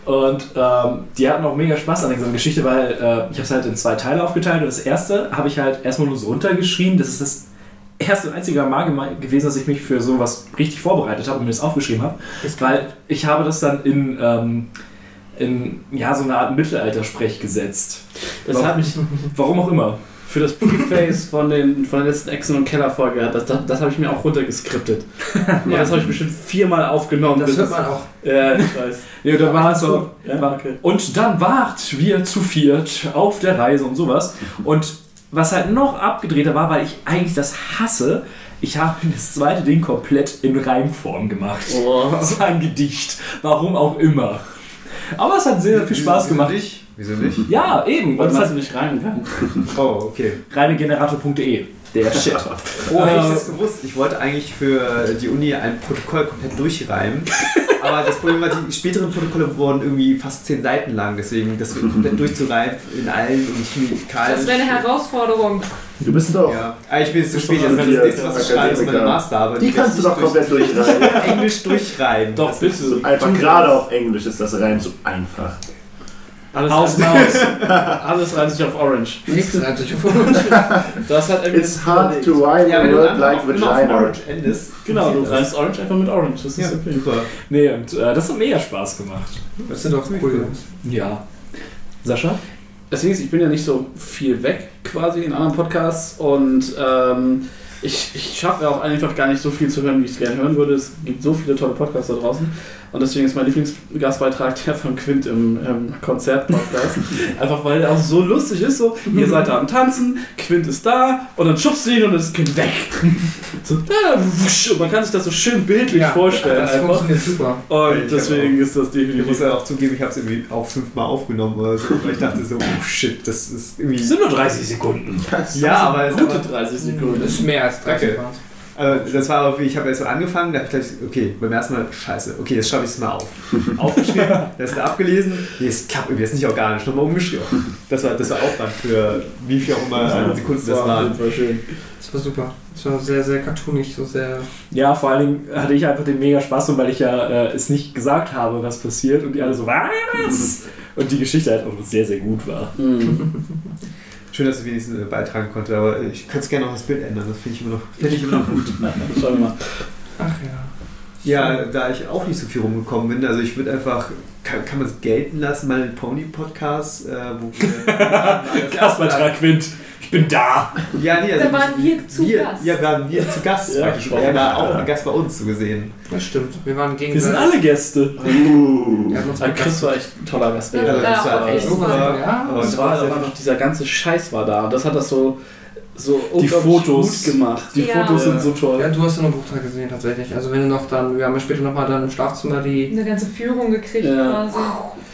Und ähm, die hatten auch mega Spaß an der gesamten Geschichte, weil äh, ich habe es halt in zwei Teile aufgeteilt. Und das erste habe ich halt erstmal nur so runtergeschrieben. Das ist das erste und einzige Mal gewesen, dass ich mich für sowas richtig vorbereitet habe und mir das aufgeschrieben habe. Weil ich habe das dann in, ähm, in ja, so eine Art Mittelaltersprech gesetzt. Das hat mich Warum auch immer. Für das Preface von, den, von der letzten Echsen- und Keller-Folge, das, das, das habe ich mir auch runtergeskriptet. ja. Das habe ich bestimmt viermal aufgenommen. Das hört man auch. Ja, ich weiß. Ja, da war es so. Ja, okay. Und dann wart wir zu viert auf der Reise und sowas. Und was halt noch abgedrehter war, weil ich eigentlich das hasse, ich habe das zweite Ding komplett in Reimform gemacht. Oh. Das war ein Gedicht. Warum auch immer. Aber es hat sehr viel Spaß gemacht. Nicht? Wieso nicht? Ja, eben. Und Weil man es nicht reimen kann. Oh, okay. reinegenerator.de. Der Shit. Oh, hätte ich das gewusst. Ich wollte eigentlich für die Uni ein Protokoll komplett durchreimen. Aber das Problem war, die späteren Protokolle wurden irgendwie fast zehn Seiten lang. Deswegen das komplett durchzureimen in allen und chemikalisch. Das wäre eine Herausforderung. Du bist doch. Ja, aber ich bin jetzt zu spät. doch Das ist die das nächste, was ich schreibe, ist meine. Masterarbeit. Die kannst du doch komplett durchreiben. durch Englisch durchreiben. Doch, bitte. Einfach gerade auf Englisch ist das Reim so einfach. Alles, Haus, Maus. alles reimt sich auf Orange. Nichts reimt sich auf Das hat irgendwie It's hard to rhyme Ja, a word einfach like vagina. Orange endest. Genau, du reimst Orange einfach mit Orange. Das ist Ja, super. Nee, und äh, das hat mega Spaß gemacht. Das sind doch cool. Ja. Sascha? Deswegen ist, ich bin ja nicht so viel weg quasi in anderen Podcasts und ähm, ich, ich schaffe auch einfach gar nicht so viel zu hören, wie ich es gerne hören würde. Es gibt so viele tolle Podcasts da draußen und deswegen ist mein Lieblingsgastbeitrag der von Quint im, im Konzertpodcast. einfach weil der auch so lustig ist. So, ihr seid da am Tanzen, Quint ist da und dann schubst du ihn und dann ist Quint weg. so, ah, wusch, und man kann sich das so schön bildlich vorstellen. Das einfach. funktioniert super. Und Ich deswegen ist das Ich muss definitiv. ja auch zugeben, ich habe es irgendwie auch fünfmal aufgenommen oder so. Weil ich dachte so, oh shit, das ist irgendwie. Das sind nur 30 Sekunden. Ja, aber es Gute 30 Sekunden. Das ist mehr als 30 Okay. Also das war aber, wie ich habe jetzt so angefangen, da habe ich gleich, okay, beim ersten Mal, scheiße, okay, jetzt schreibe ich es mal auf. Aufgeschrieben, das ist abgelesen, nee, es klappt irgendwie, das ist nicht organisch, nochmal umgeschrieben. Das war, das war Aufwand für wie viel auch immer an Sekunden das war waren. war schön. Das war super. Das war sehr, sehr cartoonig, so sehr. Ja, vor allen Dingen hatte ich einfach den mega Spaß, weil ich ja äh, es nicht gesagt habe, was passiert und die alle so, was? Und die Geschichte halt auch sehr, sehr gut war. Schön, dass ich wenigstens äh, beitragen konnte, aber ich könnte gerne noch das Bild ändern, das finde ich immer noch, finde ich immer noch gut. Schauen wir mal. Ach ja. Ja, da ich auch nicht so viel rumgekommen bin, also ich würde einfach, kann, kann man es gelten lassen, mal einen Pony-Podcast, äh, wo wir... Gastbeitrag Quint, ich bin da. Ja, nee, also Da waren wir zu wir, Gast. Ja, waren wir zu Gast Ja. Er war auch ein Gast bei uns so gesehen. Das stimmt. Wir waren gegen Wir sind alle Gäste. Uh. Wir Aber Chris war echt ein toller Gastgeber. Ja, Also das war jeden super. Ja, Und Das war, war noch dieser ganze Scheiß war da. Und das hat das so, so Die Fotos. gut gemacht. Die Ja. Fotos sind so toll. Ja, du hast ja noch einen Bruchteil gesehen tatsächlich. Also wenn du noch dann, wir haben ja später nochmal dann im Schlafzimmer die. Eine ganze Führung gekriegt Ja. quasi.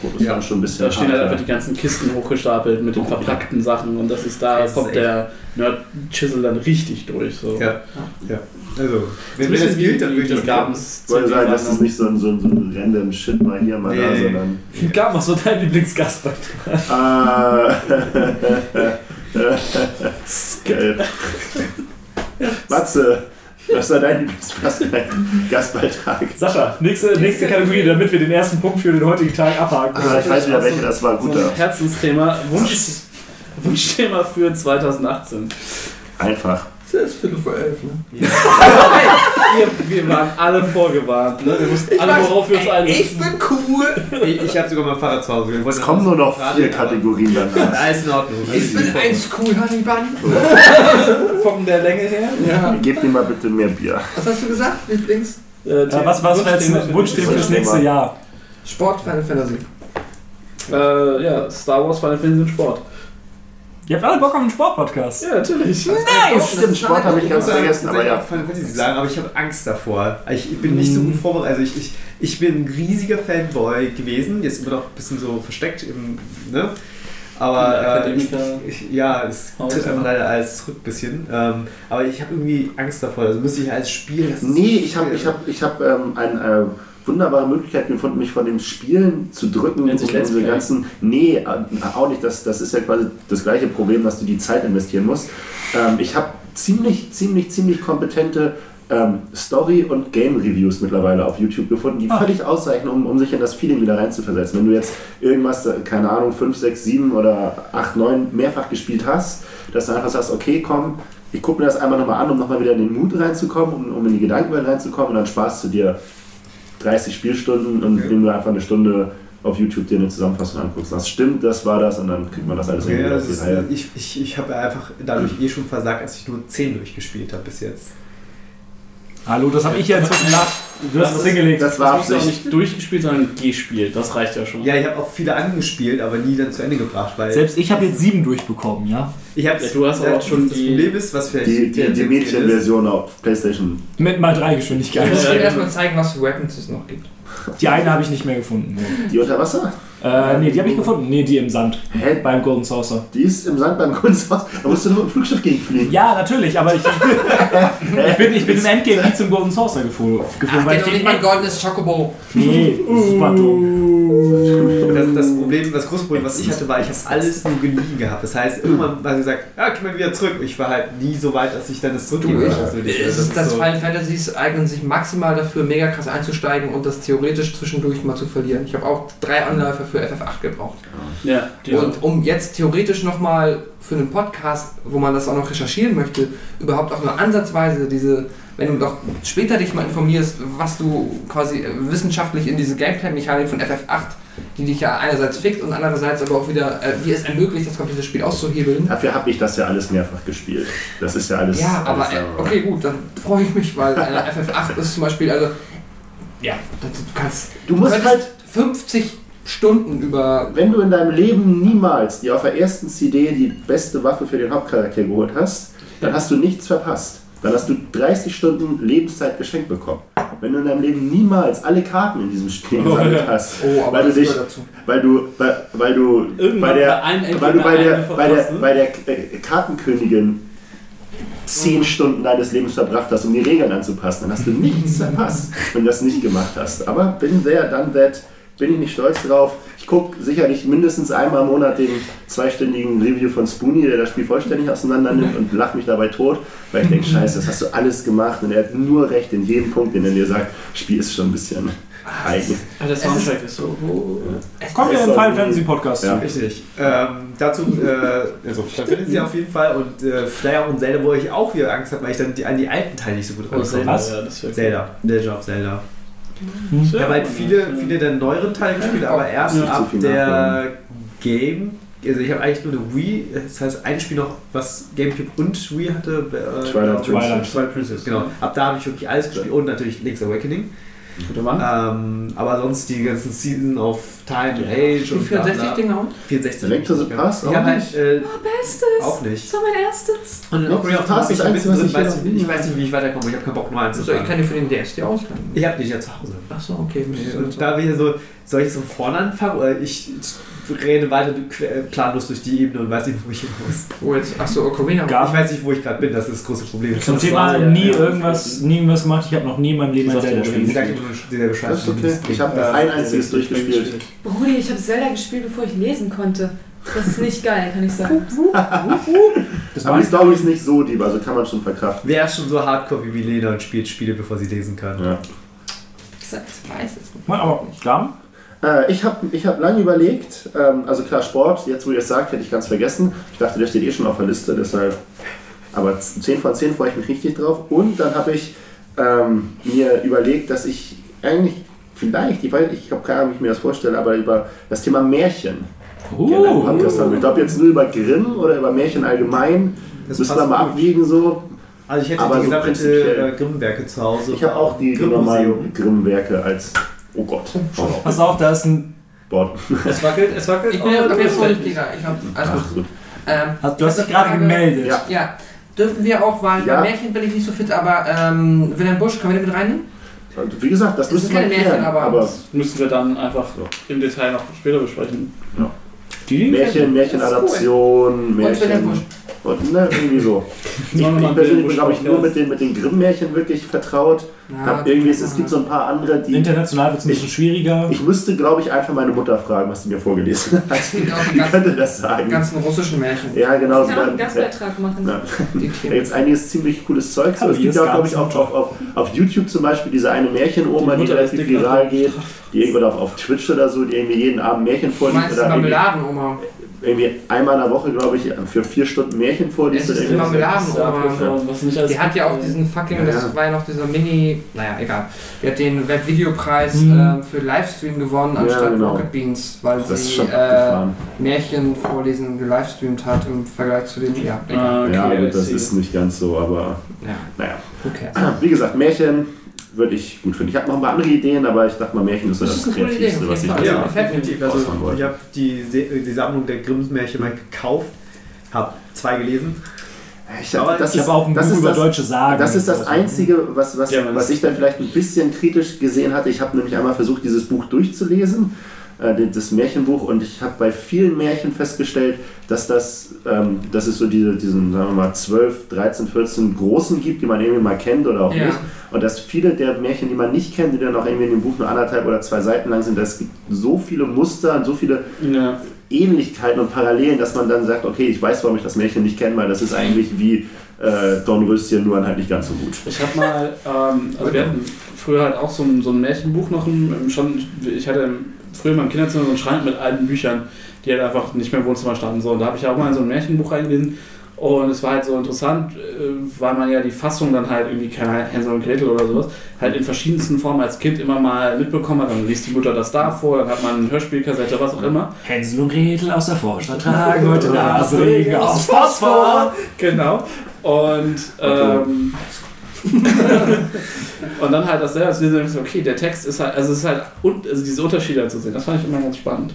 Gut, das Ja. schon ein bisschen Da stehen halt einfach die ganzen Kisten hochgestapelt mit den verpackten Sachen und das ist da, Das ist kommt echt- der Nerd-Chisel dann richtig durch. So. Ja. ja. Also, wenn, wenn das gilt, dann würde ich das. Gabens- Ich wollte sagen, das ist nicht so ein, so ein, so ein random Shit mal hier, mal da, Nee. sondern. Gab noch so dein Lieblingsgastbeitrag. Geil. Matze, was war dein Lieblingsgast- Gastbeitrag? Sascha, nächste, nächste Kategorie, damit wir den ersten Punkt für den heutigen Tag abhaken. Ah, ich weiß wieder, welche das war. So Guter. Herzensthema, Wunsch, Wunschthema für 2018. Einfach. Das ist Viertel vor elf, ne? Wir, wir waren alle vorgewarnt, ne? Wir wussten alle, worauf wir uns einsetzen. bin cool! Ich, ich habe sogar mein Fahrrad zu Hause. Es kommen nur noch vier Kategorien danach. Alles in Ordnung. Ich bin eins cool, Hannibal. Von der Länge her. Ja. Gebt mir mal bitte mehr Bier. Was hast du gesagt? Lieblings? Äh, Ja, was was wäre jetzt ein Wunschthema fürs nächste Jahr? Sport, Final Fantasy. Äh, ja, Star Wars Final Fantasy und Sport. Ihr habt alle Bock auf einen Sportpodcast. Ja, natürlich. Nice! Stimmt, Sport habe ich ganz vergessen, aber ja. Fantasy sagen, aber ich habe Angst davor. Ich, ich bin nicht so gut vorbereitet. Also ich, ich, ich bin ein riesiger Fanboy gewesen, jetzt immer noch ein bisschen so versteckt im, ne? Aber äh, ich, ich, ja, es tritt einfach leider alles zurück ein bisschen. Ähm, aber ich habe irgendwie Angst davor. Also müsste ich als Spiel. Nee, ich habe ich hab, ich hab, ähm, eine äh, wunderbare Möglichkeit gefunden, mich von dem Spielen zu drücken Nennt sich Let's ganzen. Nee, äh, auch nicht. Das, das ist ja quasi das gleiche Problem, dass du die Zeit investieren musst. Ähm, ich habe ziemlich, ziemlich, ziemlich kompetente ähm, Story- und Game-Reviews mittlerweile auf YouTube gefunden, die Ah. völlig ausreichen, um, um sich in das Feeling wieder reinzuversetzen. Wenn du jetzt irgendwas, äh, keine Ahnung, 5, 6, 7 oder 8, 9 mehrfach gespielt hast, dass du einfach sagst, okay, komm, ich gucke mir das einmal nochmal an, um nochmal wieder in den Mut reinzukommen, um, um in die Gedankenwelt reinzukommen und dann sparst du dir 30 Spielstunden und indem du einfach eine Stunde auf YouTube dir eine Zusammenfassung anguckst. Das stimmt, das war das und dann kriegt man das alles Okay, irgendwie das ist, Reihe. ich ich, ich habe einfach dadurch eh schon versagt, als ich nur 10 durchgespielt habe bis jetzt. Hallo, das habe ich ja inzwischen nach. Du hast das hingelegt. Das war Du hast auch nicht durchgespielt, sondern gespielt. Das reicht ja schon. Ja, ich habe auch viele angespielt, aber nie dann zu Ende gebracht, weil Selbst ich habe jetzt sieben durchbekommen, ja? ich habe Ja, du hast aber auch schon das die- Problem ist, was vielleicht Die, die, die Mädchenversion auf PlayStation. Mit mal drei Geschwindigkeit. Ich will erstmal zeigen, was für Weapons es noch gibt. Die eine habe ich nicht mehr gefunden. Die unter Wasser? Äh, nee, die habe ich gefunden. Nee, die im Sand. Hä? Beim Golden Saucer. Die ist im Sand beim Kunsthaus. Da musst du nur mit dem Flugschiff gegenfliegen. Ja, natürlich, aber ich, ich, bin, ich bin im Endgame nie zum Golden Saucer geflogen. geflogen ich nicht mein goldenes Chocobo. Nee, super dumm. Das, das Problem, das große Problem, was ich hatte, war, ich habe alles nur geliehen gehabt. Das heißt, irgendwann war sie gesagt, ja, komm mal wieder zurück. Ich war halt nie so weit, dass ich dann das konnte. Das Das, ist das so- Final Fantasies eignen sich maximal dafür, mega krass einzusteigen und das theoretisch zwischendurch mal zu verlieren. Ich habe auch drei Anläufe für FF8 gebraucht. Ja, die Und um jetzt theoretisch nochmal für einen Podcast, wo man das auch noch recherchieren möchte, überhaupt auch nur ansatzweise diese, wenn du doch später dich mal informierst, was du quasi wissenschaftlich in diese Gameplay-Mechanik von FF8, die dich ja einerseits fickt und andererseits aber auch wieder, äh, wie es ermöglicht, das komplette Spiel auszuhebeln. Dafür habe ich das ja alles mehrfach gespielt. Das ist ja alles. Ja, aber alles äh, okay, gut, dann freue ich mich, weil äh, FF8 ist zum Beispiel, also, ja, du kannst, Du musst halt 50 Stunden über Wenn du in deinem Leben niemals dir auf der ersten CD die beste Waffe für den Hauptcharakter geholt hast, dann hast du nichts verpasst. Dann hast du 30 Stunden Lebenszeit geschenkt bekommen. Wenn du in deinem Leben niemals alle Karten in diesem Spiel gesammelt hast, Oh, aber weil du dich, weil du, weil, weil du Irgendwann bei der, weil du bei der, bei der, verpassen. bei der äh, Kartenkönigin 10 Stunden deines Lebens verbracht hast, um die Regeln anzupassen, dann hast du nichts verpasst, wenn du das nicht gemacht hast. Aber bin there, done that, bin ich nicht stolz drauf. Ich gucke sicherlich mindestens einmal im Monat den zweistündigen Review von Spoonie, der das Spiel vollständig auseinander nimmt und lacht mich dabei tot, weil ich denke, scheiße, das hast du alles gemacht und er hat nur recht in jedem Punkt, den er dir sagt. Spiel ist schon ein bisschen eigen. Ah, der Soundtrack ist so. Kommt ja im Final Fantasy Podcast Ja. zu. Richtig. Ähm, dazu, äh, also Final Fantasy auf jeden Fall und äh, Flare und Zelda, wo ich auch wieder Angst habe, weil ich dann die, an die alten Teile nicht so gut Oh, rankomme. Zelda, Was? ja, das Zelda, Legend of Zelda. Ich habe halt viele, viele der neueren Teile gespielt, aber erst Ja. ab der Game. Also ich habe eigentlich nur eine Wii, das heißt ein Spiel noch, was Gamecube und Wii hatte. Äh, Twilight genau, Princess. Twilight Princess, genau. Ab da habe ich wirklich alles gespielt und natürlich Link's Awakening. Gute Mann. Ähm, aber sonst die ganzen Season of Time and Age Die und bla, 64 bla. Dinge auch? 64. Link to the Past Ich auch nicht? halt äh, Bestes! auch nicht. Das war mein erstes. Und Ocarina the of Time Past ich ist ein das bisschen Einzige, drin, was weiß ich ich, ich noch weiß nicht, wie ich weiterkomme. Ich habe keinen Bock, nur Also, ich einzufangen. kann dir für den DS die ausleihen. Ich habe dich ja zu Hause. Achso, okay. Nee, Und da wieder so, soll ich so vorne anfangen oder ich rede weiter que- planlos durch die Ebene und weiß nicht, wo ich hin muss. Oh, jetzt, achso, Ocarina. Gar- Ich weiß nicht, wo ich gerade bin, das ist das große Problem. Zum Thema nie ja. irgendwas, nie irgendwas gemacht. Ich habe noch nie in meinem Leben ein Zelda gespielt. okay. Ich habe das ein einziges durchgespielt. Brudi, ich habe Zelda gespielt, bevor ich lesen konnte. Das ist nicht geil, kann ich sagen. Das Aber die Story ist nicht so deep, also kann man schon verkraften. Wer ist schon so hardcore wie Milena und spielt Spiele, bevor sie lesen kann? Ja. Ich sag, Ich weiß es nicht. aber Gaben? Äh, ich habe ich hab lange überlegt, ähm, also klar Sport, jetzt wo ihr es sagt, hätte ich ganz vergessen. Ich dachte, der steht eh schon auf der Liste, deshalb. Aber 10 von 10 freue ich mich richtig drauf. Und dann habe ich ähm, mir überlegt, dass ich eigentlich vielleicht, ich, weiß, ich habe keine Ahnung, wie ich mir das vorstelle, aber über das Thema Märchen gerne einen Uh, Podcast haben. Ich glaube jetzt nur über Grimm oder über Märchen allgemein. Das Müssen wir mal gut. abwiegen so. Also ich hätte Aber die so gesammelte Grimm-Werke zu Hause. Ich habe auch die, Grimm-Werke als. Oh Gott. Oh, pass auf, da ist ein. Board. Es wackelt, es wackelt. Ich bin Oh, voll fertig. Digga. Ich hab. Alles Ach, gut. Ähm, Du hast dich gerade Frage. gemeldet. Ja. Ja, dürfen wir auch, weil Ja. bei Märchen bin ich nicht so fit, aber ähm, Wilhelm Busch, können wir den mit reinnehmen? Wie gesagt, das Das müssen wir keine Märchen, klären. aber- Aber Das müssen wir dann einfach im Detail noch später besprechen. Die Märchen, Märchenadaption, Und Wilhelm Busch. Märchen. Und, ne, irgendwie so. Ich, persönlich bin, Busch glaube ich, nur mit den, mit den Grimm-Märchen wirklich vertraut. Ja, Hab irgendwie, es, es gibt so ein paar andere, die. International wird es ein bisschen schwieriger. Ich müsste, glaube ich, einfach meine Mutter fragen, was sie mir vorgelesen hat. Auch die Die ganzen, könnte das sagen. ganzen russischen Märchen. Ja, genau. Ich kann auch einen Da- Gastbeitrag machen. Ja. Die Da gibt es einiges ziemlich cooles Zeug. Hallo, es gibt ja auch, glaube ich, Garten. auf, auf, auf, YouTube zum Beispiel diese eine Märchenoma, Die die relativ viral geht, die irgendwo auf, auf Twitch oder so, die irgendwie jeden Abend Märchen Du vorliest. meinst die Oder Marmeladenoma. Irgendwie einmal in der Woche, glaube ich, für vier Stunden Märchen vorliest. Ist so. Marmeladenoma. Was nicht alles Die hat ja auch diesen fucking, Ja, das ja. war ja noch dieser Mini, naja, egal. Die hat den Webvideopreis Mhm. ähm, für Livestream gewonnen, Ja, anstatt genau. Rocket Beans, weil Das ist sie schon äh. Märchen vorlesen gelivestreamt hat im Vergleich zu den, ja, egal. Ah, okay, ja, das ist nicht ganz so, aber ja, naja. Wie gesagt, Märchen würde ich gut finden. Ich habe noch ein paar andere Ideen, aber ich dachte mal, Märchen ist so Das das, ist eine coole Idee, Kreativste, was ich ja. Definitiv. Also, ich habe die, die Sammlung der Grimms Märchen mal gekauft, habe zwei gelesen. Ich, hab- das Ich ist, habe auch ein das Buch ist über das, deutsche Sagen. Das ist das Einzige, was, was, Ja, was ich dann vielleicht ein bisschen kritisch gesehen hatte. Ich habe nämlich einmal versucht, dieses Buch durchzulesen, äh, das Märchenbuch, und ich habe bei vielen Märchen festgestellt, dass, das, ähm, dass es so diese, diesen, sagen wir mal, 12, 13, 14 großen gibt, die man irgendwie mal kennt oder auch Ja. nicht. Und dass viele der Märchen, die man nicht kennt, die dann auch irgendwie in dem Buch nur anderthalb oder zwei Seiten lang sind, es gibt so viele Muster und so viele Ja. Ähnlichkeiten und Parallelen, dass man dann sagt, okay, ich weiß, warum ich das Märchen nicht kenne, weil das ist eigentlich wie äh, Dornröschen, nur halt nicht ganz so gut. Ich habe mal, ähm, also wir hatten früher halt auch so ein, so ein Märchenbuch noch im, schon, ich hatte im, früher in meinem Kinderzimmer so einen Schrank mit alten Büchern, die halt einfach nicht mehr im Wohnzimmer standen. So, und da habe ich auch mal in so ein Märchenbuch reingelesen und es war halt so interessant, äh, weil man ja die Fassung dann halt irgendwie, keine Hänsel und Gretel oder sowas, halt in verschiedensten Formen als Kind immer mal mitbekommen hat. Dann liest die Mutter das da vor, dann hat man eine Hörspielkassette, was auch immer. Hänsel und Gretel aus der Vorstadt tragen heute Nasenregen aus Phosphor. Genau. Und, ähm, und dann halt das selber zu lesen ich okay, der Text ist halt, also es ist halt, und, also diese Unterschiede zu sehen, das fand ich immer ganz spannend.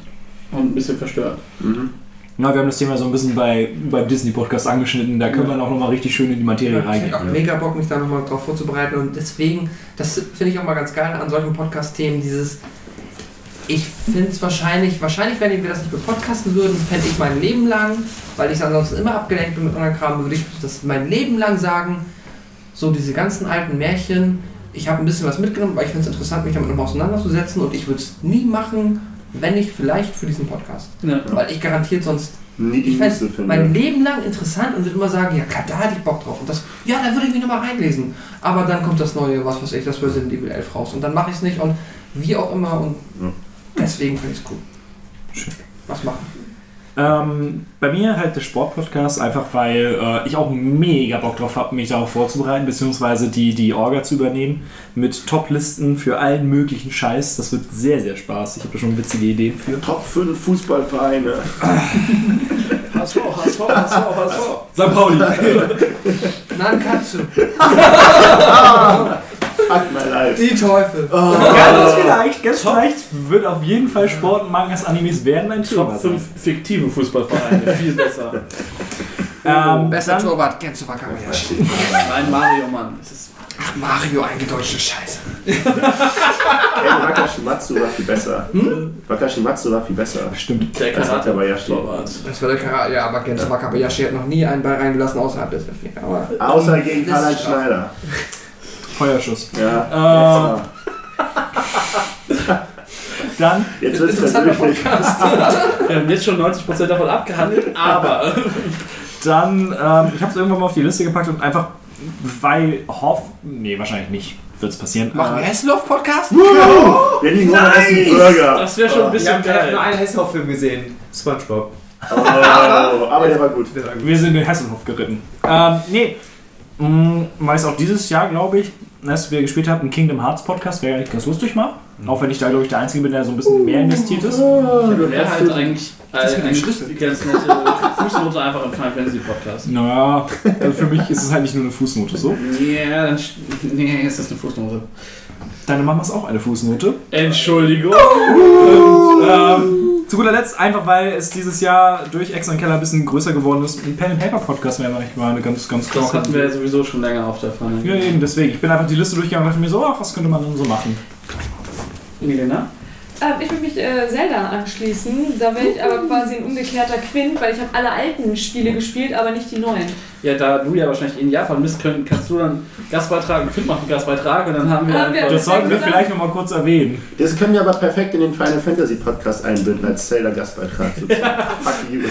Und ein bisschen verstört. Mhm. Na, wir haben das Thema so ein bisschen bei, beim Disney-Podcast angeschnitten. Da können wir auch nochmal richtig schön in die Materie Ich reingehen. hätte auch mega Bock, mich da nochmal drauf vorzubereiten und deswegen, das finde ich auch mal ganz geil an solchen Podcast-Themen, dieses, ich finde es wahrscheinlich, wahrscheinlich, wenn wir das nicht bepodcasten würden, fände ich mein Leben lang, weil ich ansonsten immer abgelenkt bin mit anderen Kram, würde ich das mein Leben lang sagen, so diese ganzen alten Märchen, ich habe ein bisschen was mitgenommen, weil ich finde es interessant, mich damit nochmal auseinanderzusetzen und ich würde es nie machen, wenn nicht vielleicht für diesen Podcast. Ja. Weil ich garantiert sonst Nie die ich fände mein Leben lang interessant und würde immer sagen, ja klar, da hätte ich Bock drauf. Und das, ja, da würde ich mich nochmal reinlesen. Aber dann kommt das neue, was weiß ich, das Resident Evil 11 raus. Und dann mache ich es nicht und wie auch immer. Und Ja. deswegen finde ich es cool. Schön. Was machen? Ähm, bei mir halt der Sportpodcast, einfach weil äh, ich auch mega Bock drauf habe, mich darauf vorzubereiten, beziehungsweise die, die Orga zu übernehmen mit Top-Listen für allen möglichen Scheiß. Das wird sehr, sehr spaßig. Ich habe da schon witzige Ideen für. Top 5 Fußballvereine. HSV, HSV, HSV, HSV. St. Pauli. Nankatsu. Fuck my life. Die Teufel. ganz vielleicht, ganz vielleicht wird auf jeden Fall Sport und Mangas, Animes werden ein Thema Top sein. 5 fiktive Fußballvereine, viel besser. Ähm, Bester dann, Torwart, Genzo Wakabayashi. Nein, Mario, Mann. Ach, Mario, eingedeutschte Scheiße. Ey, Wakashimatsu war viel besser. Wakashimatsu war viel besser. Stimmt. der Das hat der Bayashi. Das war der Karate, ja, aber Genzo Wakabayashi hat noch nie einen Ball reingelassen außerhalb des. Aber Außer gegen ist- Schneider. Feuerschuss. Ja. Dann, Jetzt wird es. Podcast. Wir haben jetzt schon 90% davon abgehandelt, aber dann ähm, ich habe es irgendwann mal auf die Liste gepackt und einfach, weil Hoff, nee, wahrscheinlich nicht, wird es passieren. Machen wir Hesselhoff-Podcast? Wir liegen nur noch essen Burger. das wäre schon ein Ich bisschen habe hab nur geil. einen Hesselhoff-Film gesehen. Spongebob. Oh, aber der war gut. Wir sind in Hesselhoff geritten. Ähm, nee. Mm, Weil es auch dieses Jahr, glaube ich, als wir gespielt haben, ein Kingdom Hearts Podcast, wäre eigentlich ganz lustig mal. Auch wenn ich da, glaube ich, der Einzige bin, der so ein bisschen mehr investiert ist. Wäre halt eigentlich, Das äh, eigentlich Schlüssel. die ganz nette Fußnote einfach im Final Fantasy Podcast. Naja, also für mich ist es halt nicht nur eine Fußnote so. Ja, dann. Nee, ist eine Fußnote. Deine Mama ist auch eine Fußnote. Entschuldigung. Und, ähm, Zu guter Letzt, einfach weil es dieses Jahr durch Ex und Keller ein bisschen größer geworden ist, ein Pen and Paper Podcast wäre eigentlich mal eine ganz, ganz Das hatten wir ja sowieso schon länger auf der Pfanne. Ja, eben, deswegen. Ich bin einfach die Liste durchgegangen und dachte mir so, ach, was könnte man denn so machen? Milena? Ähm, ich würde mich äh, Zelda anschließen. Da wäre ich aber quasi ein umgekehrter Quint, weil ich habe alle alten Spiele gespielt, aber nicht die neuen. Ja, da du ja wahrscheinlich in Japan bist, können, kannst du dann Gastbeitrag, ein Kind macht einen Gastbeitrag und dann haben wir Haben wir-. Das sollten wir vielleicht nochmal kurz erwähnen. Das können wir aber perfekt in den Final Fantasy Podcast einbinden als. Fuck you.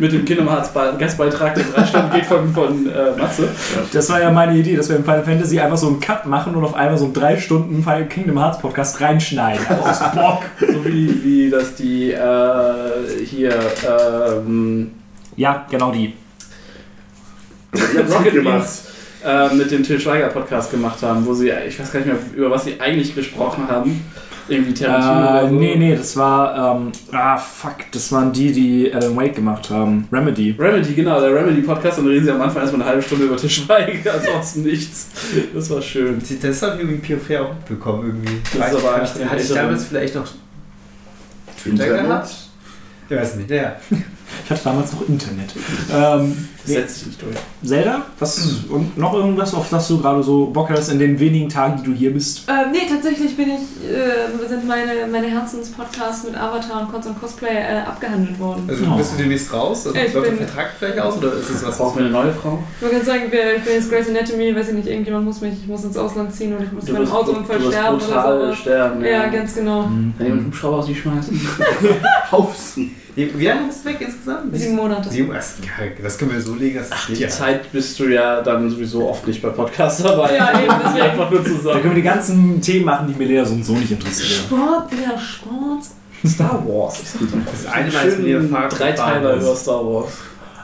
mit dem Kingdom Hearts Be- Gastbeitrag, der drei Stunden geht von, von äh, Matze. Das war ja meine Idee, dass wir im Final Fantasy einfach so einen Cut machen und auf einmal so einen drei Stunden Final Kingdom Hearts Podcast reinschneiden. Aus Bock. So wie, wie das die äh, hier ähm, Ja, genau die. Ich hab's gut Rocket gemacht. Beans äh, mit dem Till Schweiger Podcast gemacht haben, wo sie, ich weiß gar nicht mehr, über was sie eigentlich gesprochen haben. Irgendwie Tarantino Äh, oder so. nee, nee, das war, ähm, ah, fuck, das waren die, die Alan Wake gemacht haben. Remedy. Remedy, genau, der Remedy-Podcast und da reden sie am Anfang erstmal eine halbe Stunde über Til Schweiger, ansonsten nichts. Das war schön. Das habe ich irgendwie Fair auch mitbekommen irgendwie. Das ist aber hatte, ich damals vielleicht noch Twitter gehabt? Ich weiß nicht, naja. Ich hatte damals noch Internet. Ähm, Das setzt sich nicht durch. Zelda? Was, und noch irgendwas, auf das du gerade so Bock hast in den wenigen Tagen, die du hier bist? Ähm, nee, tatsächlich bin ich, äh, sind meine, meine Herzenspodcasts mit Avatar und Cons und Cosplay äh, abgehandelt worden. Also Oh. bist du demnächst raus? Also Ich läuft der bin- Vertrag gleich aus oder ist das was? Brauchen wir eine neue Frau? Man kann sagen, ich bin jetzt Grey's Anatomy, weiß ich nicht, irgendjemand muss mich, ich muss ins Ausland ziehen und ich muss Du bei einem Autounfall sterben oder so. sterben. Ja, ganz genau. Hm. Wenn jemand einen Hubschrauber aus die schmeißen. Auf sie. Wie lange bist du weg insgesamt? Sieben Monate. Sieben, das, das können wir so legen, dass das Die Zeit bist du ja dann sowieso oft nicht bei Podcasts dabei. Ja, eben, deswegen. Einfach nur Da zusammen. können wir die ganzen Themen machen, die Milena so und so nicht interessieren. Sport, ja, Sport. Star Wars. Das eine wir Schönen Fahrrad drei Teile ist. über Star Wars.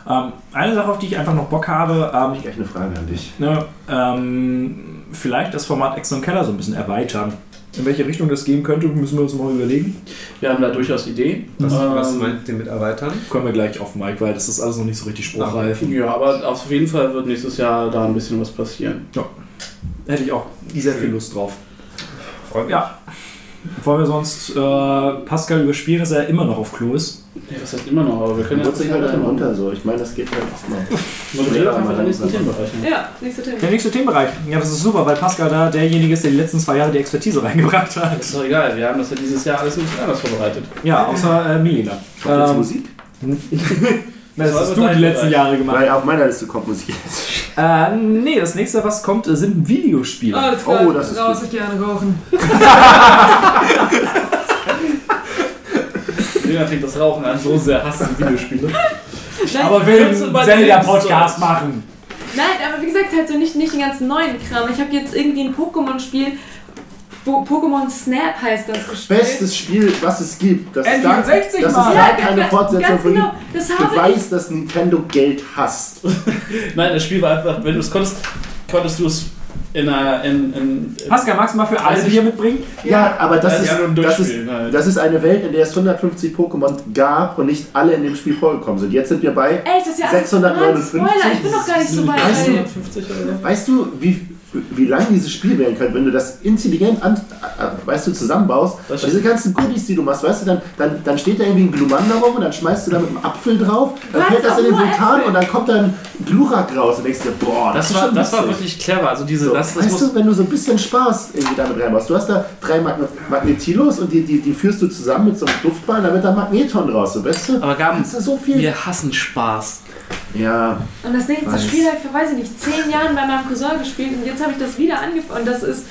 Ähm, eine Sache, auf die ich einfach noch Bock habe, ähm, Gleich eine Frage an dich. ne, ähm, vielleicht das Format Exxon Keller so ein bisschen erweitern. In welche Richtung das gehen könnte, müssen wir uns mal überlegen. Wir haben da durchaus Ideen. Was, was Ähm, meint ihr mit erweitern? Kommen wir gleich auf Mike, weil das ist alles noch nicht so richtig spruchreif. Ja, aber auf jeden Fall wird nächstes Jahr da ein bisschen was passieren. Hätte ich auch sehr viel Lust drauf. Freut mich. Ja. Wollen wir sonst äh, Pascal überspielen, dass er immer noch auf Klo ist? Ja, das heißt immer noch, aber wir können wird sich halt runter so. Ich meine, das geht halt auch mal. Moderiere einfach den nächsten Themenbereich. ne? Ja, nächster Thema. Der nächste Themenbereich. Ja, das ist super, weil Pascal da derjenige ist, der die letzten zwei Jahre die Expertise reingebracht hat. Ist doch egal, wir haben das ja dieses Jahr alles ein bisschen anders vorbereitet. Ja, außer äh, Milena. Kommt jetzt Ähm, Musik? Das Das hast du die letzten Bereich. Jahre gemacht. Weil auf meiner Liste kommt Musik jetzt. Äh, nee, das nächste, was kommt, äh, sind Videospiele. Alles klar, Oh, das ist raus, gut. ich gerne rauchen. Lena fängt das Rauchen an, so sehr hasst sie Videospiele. Aber will einen mal Zelda-Podcast machen. Nein, aber wie gesagt, halt so nicht, nicht den ganzen neuen Kram. Ich habe jetzt irgendwie ein Pokémon-Spiel, wo Pokémon Snap heißt das gespielt. Bestes Spiel, was es gibt. Das ist da, N64 das ist da Ja, keine ganz- Fortsetzung ganz von genau. Das Du habe ich. weißt, dass Nintendo Geld hasst. Nein, das Spiel war einfach, wenn du es konntest, konntest du es in einer. In, in, Pascal, magst du mal für alle Bier mitbringen? Ja, aber das, Ja, ist, das, ist, halt. das ist eine Welt, in der es 150 Pokémon gab und nicht alle in dem Spiel vorgekommen sind. Jetzt sind wir bei. Ey, das ist ja 659. Mann, Spoiler, ich bin doch gar nicht so weit. Weißt du- ey. 50 oder so. Weißt du, wie, wie lang dieses Spiel werden könnte, wenn du das intelligent an, äh, weißt du, zusammenbaust? Das diese ganzen Goodies, die du machst, weißt du, dann, dann, dann steht da irgendwie ein Glumanda rum und dann schmeißt du da mit einem Apfel drauf, dann fällt das in den Vulkan und dann kommt da ein Glurak raus und denkst dir, boah, Das, ist war, schon das war wirklich clever. Also diese, So, das, das weißt du, wenn du so ein bisschen Spaß irgendwie damit reinmachst, du hast da drei Magn Magnetilos und die, die, die führst du zusammen mit so einem Duftball, dann wird da Magneton raus, so, weißt du? aber Gaben, so viel? wir hassen Spaß. Ja, Und das nächste Weiß. Spiel habe ich vor, weiß ich nicht, zehn Jahren bei meinem Cousin gespielt und jetzt habe ich das wieder angefangen. Und das ist,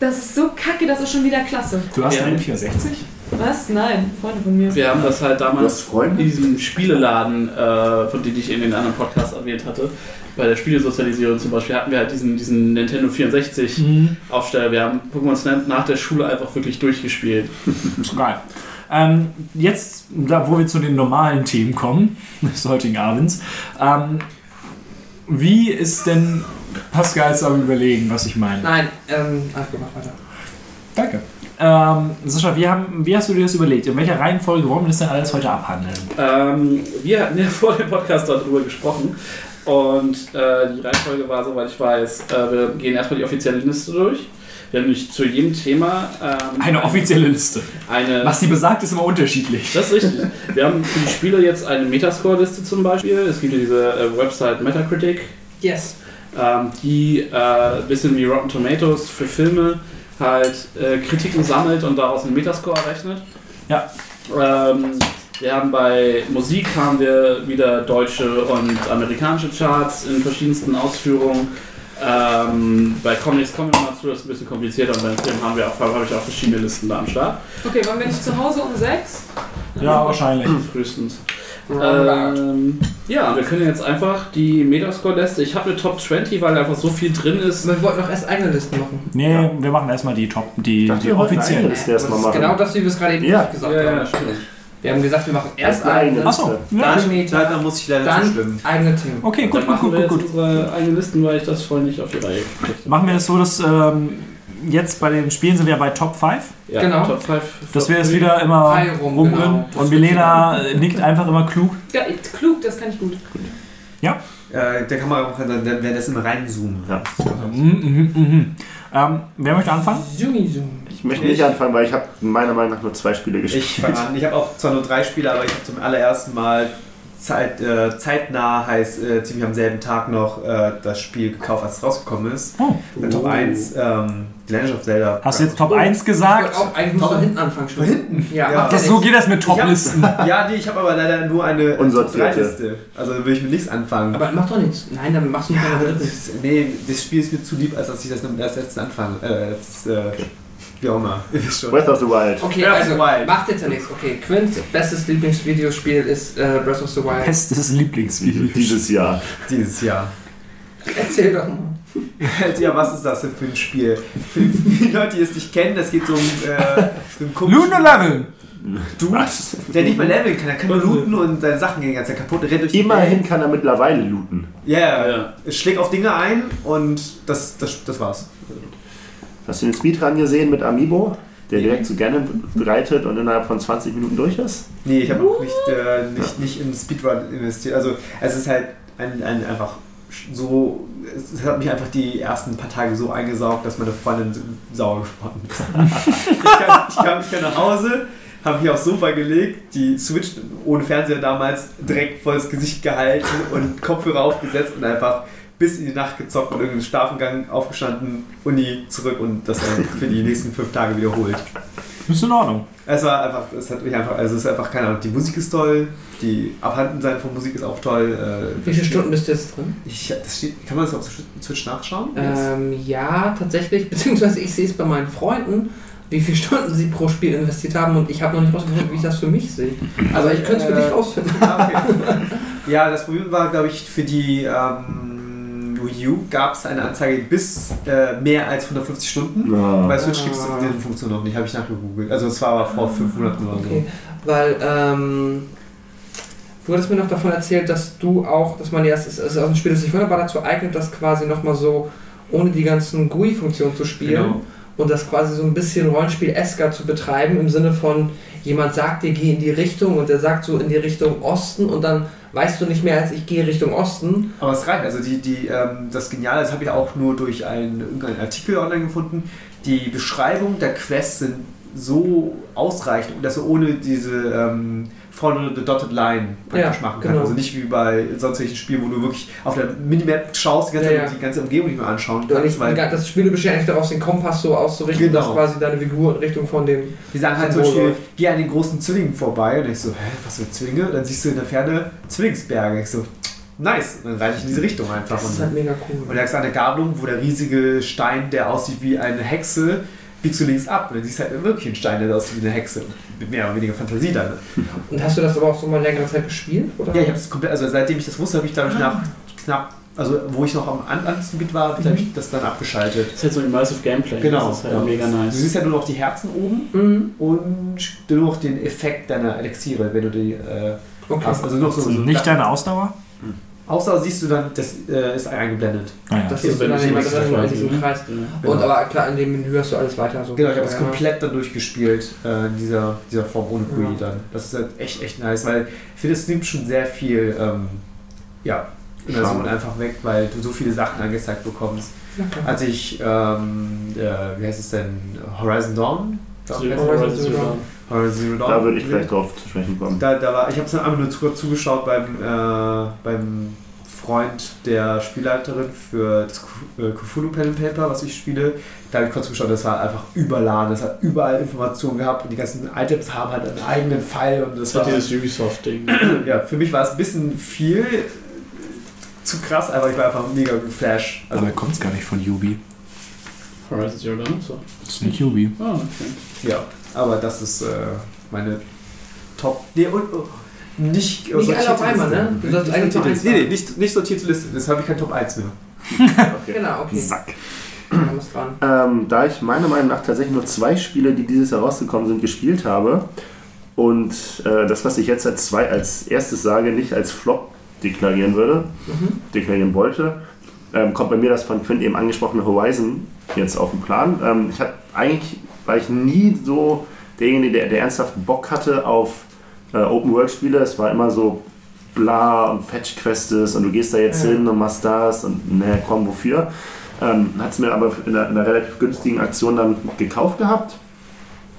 das ist so kacke, das ist schon wieder klasse. Du hast Ja. einen 64? Was? Nein, Freunde von mir. Wir haben das halt damals in diesem Spieleladen, äh, von dem ich in den anderen Podcasts erwähnt hatte, bei der Spielesozialisierung zum Beispiel, hatten wir halt diesen, diesen Nintendo 64 Mhm. Aufsteller. Wir haben Pokémon Snap nach der Schule einfach wirklich durchgespielt. Geil. Ähm, jetzt, da, wo wir zu den normalen Themen kommen, des heutigen Abends, ähm, wie ist denn Pascal jetzt am überlegen, was ich meine? Nein, ähm, ach, mach weiter. Danke. Ähm, Sascha, wie, haben, wie hast du dir das überlegt? In welcher Reihenfolge wollen wir das denn alles heute abhandeln? Ähm, wir hatten ja vor dem Podcast darüber gesprochen und äh, die Reihenfolge war, soweit ich weiß, äh, wir gehen erstmal die offizielle Liste durch. Wir haben nämlich zu jedem Thema ähm, Eine offizielle Liste. eine Was die besagt, ist immer unterschiedlich. Das ist richtig. Wir haben für die Spiele jetzt eine Metascore-Liste zum Beispiel. Es gibt ja diese äh, Website Metacritic, Yes. ähm, die äh, ein bisschen wie Rotten Tomatoes für Filme halt äh, Kritiken sammelt und daraus einen Metascore errechnet. Ja. Ähm, wir haben bei Musik haben wir wieder deutsche und amerikanische Charts in verschiedensten Ausführungen. Ähm, bei Comics kommen wir mal zu, das ist ein bisschen komplizierter und beim Film haben wir auch, habe ich auch verschiedene Listen da am Start. Okay, waren wir nicht zu Hause um sechs? Ja, wahrscheinlich. Frühestens. Ähm, ja, wir können jetzt einfach die Metascore-Liste. Ich habe eine Top 20, weil einfach so viel drin ist. Wir wollten noch erst eigene Listen machen. Nee, wir machen erstmal die Top, die, Ich dachte, die offiziellen. Liste erstmal machen. genau das, wie wir es gerade eben Ja. gesagt Ja, ja, haben. stimmt. Wir haben gesagt, wir machen erst eigene, Achso, ja. dann Meta, Da muss ich leider dann zustimmen. eigene Themen. Okay, gut, Dann gut, machen gut, wir gut, jetzt gut. unsere eigenen Listen, weil ich das vorhin nicht auf die Reihe gekriegt habe. Machen wir das so, dass ähm, jetzt bei den Spielen sind wir bei Top 5. Ja, Genau. Top 5. Dass wir jetzt wieder immer rum, rumrennen. genau. Und Milena nickt einfach immer klug. Ja, klug, das kann ich gut. Äh, der Kamera kann dann, dann wäre das immer reinzoomen. Ja. Mhm, mhm, mhm. Ähm, wer möchte anfangen? Zoom, zoom. Ich möchte nicht anfangen, weil ich habe meiner Meinung nach nur zwei Spiele gespielt. Ich fange an. Ich habe auch zwar nur drei Spiele, aber ich habe zum allerersten Mal Zeit, äh, zeitnah, heißt äh, ziemlich am selben Tag noch, äh, das Spiel gekauft, als es rausgekommen ist. Oh. Bei Top 1, ähm, The Legend of Zelda. Hast du jetzt Top 1 Ich gesagt? wollte auch eigentlich muss von hinten anfangen schon. Hinten? Ja, Ja. Das, so geht das mit Ich Top-Listen. Ja, nee, ich habe aber leider nur eine Top Unsortierte. 3 Liste. Also will ich mit nichts anfangen. Aber mach doch nichts. Nein, dann machst du nicht ja, das, nee, das Spiel ist mir zu lieb, als dass ich das als letztes anfange. Äh, das, äh, Wie auch immer. Breath of the Wild. Okay, Breath of also the Wild. macht jetzt ja nichts. Okay, Quints bestes Lieblingsvideospiel ist äh, Breath of the Wild. Bestes Lieblingsvideo. Dieses Jahr. Dieses Jahr. Erzähl doch mal. Ja, was ist das denn für ein Spiel? Für die Leute, die es nicht kennen, das geht so um äh, so einen komischen Luno Level. Dude, Was? der nicht mal leveln kann. Er kann nur looten und seine Sachen gehen ganz kaputt. Er rennt durch Immerhin kann er mittlerweile looten. Ja, yeah. Ja. es schlägt auf Dinge ein und das, das, das war's. Hast du den Speedrun gesehen mit Amiibo? Der direkt zu Ganon reitet und innerhalb von 20 Minuten durch ist? Nee, ich habe auch nicht, äh, nicht, nicht in Speedrun investiert. Also es ist halt ein, ein einfach so, es hat mich einfach die ersten paar Tage so eingesaugt, dass meine Freundin sauer geworden ist. ich, kam, ich, kam, ich kam nach Hause, habe mich aufs Sofa gelegt, die Switch ohne Fernseher damals direkt vor das Gesicht gehalten und Kopfhörer aufgesetzt und einfach bis in die Nacht gezockt und irgendeinen Schlafengang aufgestanden, Uni zurück und das dann für die nächsten fünf Tage wiederholt. Ist in Ordnung. Es war einfach, es hat mich einfach, also es ist einfach, keine Ahnung, die Musik ist toll, die Abhandensein von Musik ist auch toll. Äh, Wie viele Stunden bist du jetzt drin? Ich, das steht, kann man das auf Switch nachschauen? Ähm, ja, tatsächlich, beziehungsweise ich sehe es bei meinen Freunden, wie viele Stunden sie pro Spiel investiert haben und ich habe noch nicht rausgefunden, wie ich das für mich sehe. Also ich könnte es für Äh, dich rausfinden. Ah, okay. ja, das Problem war, glaube ich, für die ähm, Wii U gab es eine Anzeige bis äh, mehr als 150 Stunden. Ja. Bei Switch gibt es diese Funktion noch nicht, habe ich nachgegoogelt. Also es war aber vor fünf Monaten oder so. Okay, weil ähm, du hattest mir noch davon erzählt, dass du auch, dass man ja, es ist, es ist auch ein Spiel, das sich wunderbar dazu eignet, das quasi nochmal so ohne die ganzen GUI-Funktionen zu spielen Genau. und das quasi so ein bisschen Rollenspiel-esker zu betreiben, im Sinne von, jemand sagt dir, geh in die Richtung und der sagt so in die Richtung Osten und dann weißt du nicht mehr als ich gehe Richtung Osten. Aber es reicht. Also die, die, ähm, das Geniale, das habe ich auch nur durch einen, irgendeinen Artikel online gefunden. Die Beschreibung der Quests sind so ausreichend dass du ohne diese ähm, vorne the dotted line praktisch Ja, machen kannst. genau. Also nicht wie bei sonstigen Spielen, wo du wirklich auf der Minimap schaust, die ganze, Ja, ja. die ganze Umgebung nicht mehr anschauen kannst. nicht, Weil das Spiel besteht eigentlich daraus, den Kompass so auszurichten, Genau. dass quasi deine Figur in Richtung von dem. die sagen halt zum Beispiel, geh an den großen Zwillingen vorbei und ich so, hä, was für Zwillinge? Und dann siehst du in der Ferne Zwillingsberge. Ich so, nice. Und dann reite ich in diese Richtung einfach. Das ist halt mega cool. Und da ist eine Gabelung, wo der riesige Stein, der aussieht wie eine Hexe, biegst du links ab. Und dann siehst du halt wirklich einen Stein, der aussieht wie eine Hexe. Mit mehr oder weniger Fantasie dann. Und hast du das aber auch so mal längere Zeit gespielt? Oder? Ja, ich habe das komplett, also seitdem ich das wusste, habe ich glaube ich nach knapp, also wo ich noch am An- Anfangsgebiet war, habe ich das dann abgeschaltet. Das ist halt so Immersive Gameplay. Genau. Das ist halt ja. mega Du nice. siehst ja nur noch die Herzen oben Mhm. und nur noch den Effekt deiner Elixiere, wenn du die äh, Okay. hast. Also noch so, so Nicht deine Ausdauer? Außer siehst du dann, das äh, ist eingeblendet. Naja. Das Also ist dann du immer so drin diesem ne? Kreis. Ja. Und aber klar, in dem Menü hast du alles weiter so. Genau, ich habe das Ja. komplett dann durchgespielt, äh, in dieser, dieser Form ohne GUI Ja. dann. Das ist halt echt, echt nice, weil ich finde, es nimmt schon sehr viel, ähm, ja, in der Schade. Zone einfach weg, weil du so viele Sachen angezeigt bekommst. Als ich, ähm, äh, wie heißt es denn, Horizon Dawn? Horizon Dawn. Horizon Zero Dawn. Da würde ich vielleicht drauf zu sprechen kommen. Da, da war, ich habe es einfach nur zu, zugeschaut beim, äh, beim Freund der Spielleiterin für das äh, Cthulhu Pen and Paper, was ich spiele. Da habe ich kurz zugeschaut, das war einfach überladen, das hat überall Informationen gehabt und die ganzen Items haben halt einen eigenen Pfeil und das Das war, dieses Ubisoft-Ding. ja, für mich war es ein bisschen viel, zu krass, aber ich war einfach mega geflasht. Also, Dabei kommt es gar nicht von Yubi. Horizon Zero Dawn, so. Das ist nicht Yubi. Ah, okay. ja, aber das ist äh, meine Top. Nee, und, oh, nicht, Nicht alle auf einmal, ne? Du sollst eigene Top 1 Nee, nee, nicht, nicht sortierte Liste, das habe ich kein Top 1 mehr. Genau, okay. Sack. Ähm, da ich meiner Meinung nach tatsächlich nur zwei Spiele, die dieses Jahr rausgekommen sind, gespielt habe und äh, das, was ich jetzt als, zwei, als erstes sage, nicht als Flop deklarieren würde, deklarieren wollte, ähm, kommt bei mir das von Quint eben angesprochene Horizon jetzt auf den Plan. Ähm, ich hatte eigentlich, war ich nie so derjenige, der, der ernsthaft Bock hatte auf äh, Open-World-Spiele. Es war immer so bla und Fetch-Quests und du gehst da jetzt Ja. hin und machst das und ne, komm, wofür? Ähm, hat es mir aber in einer, in einer relativ günstigen Aktion dann gekauft gehabt.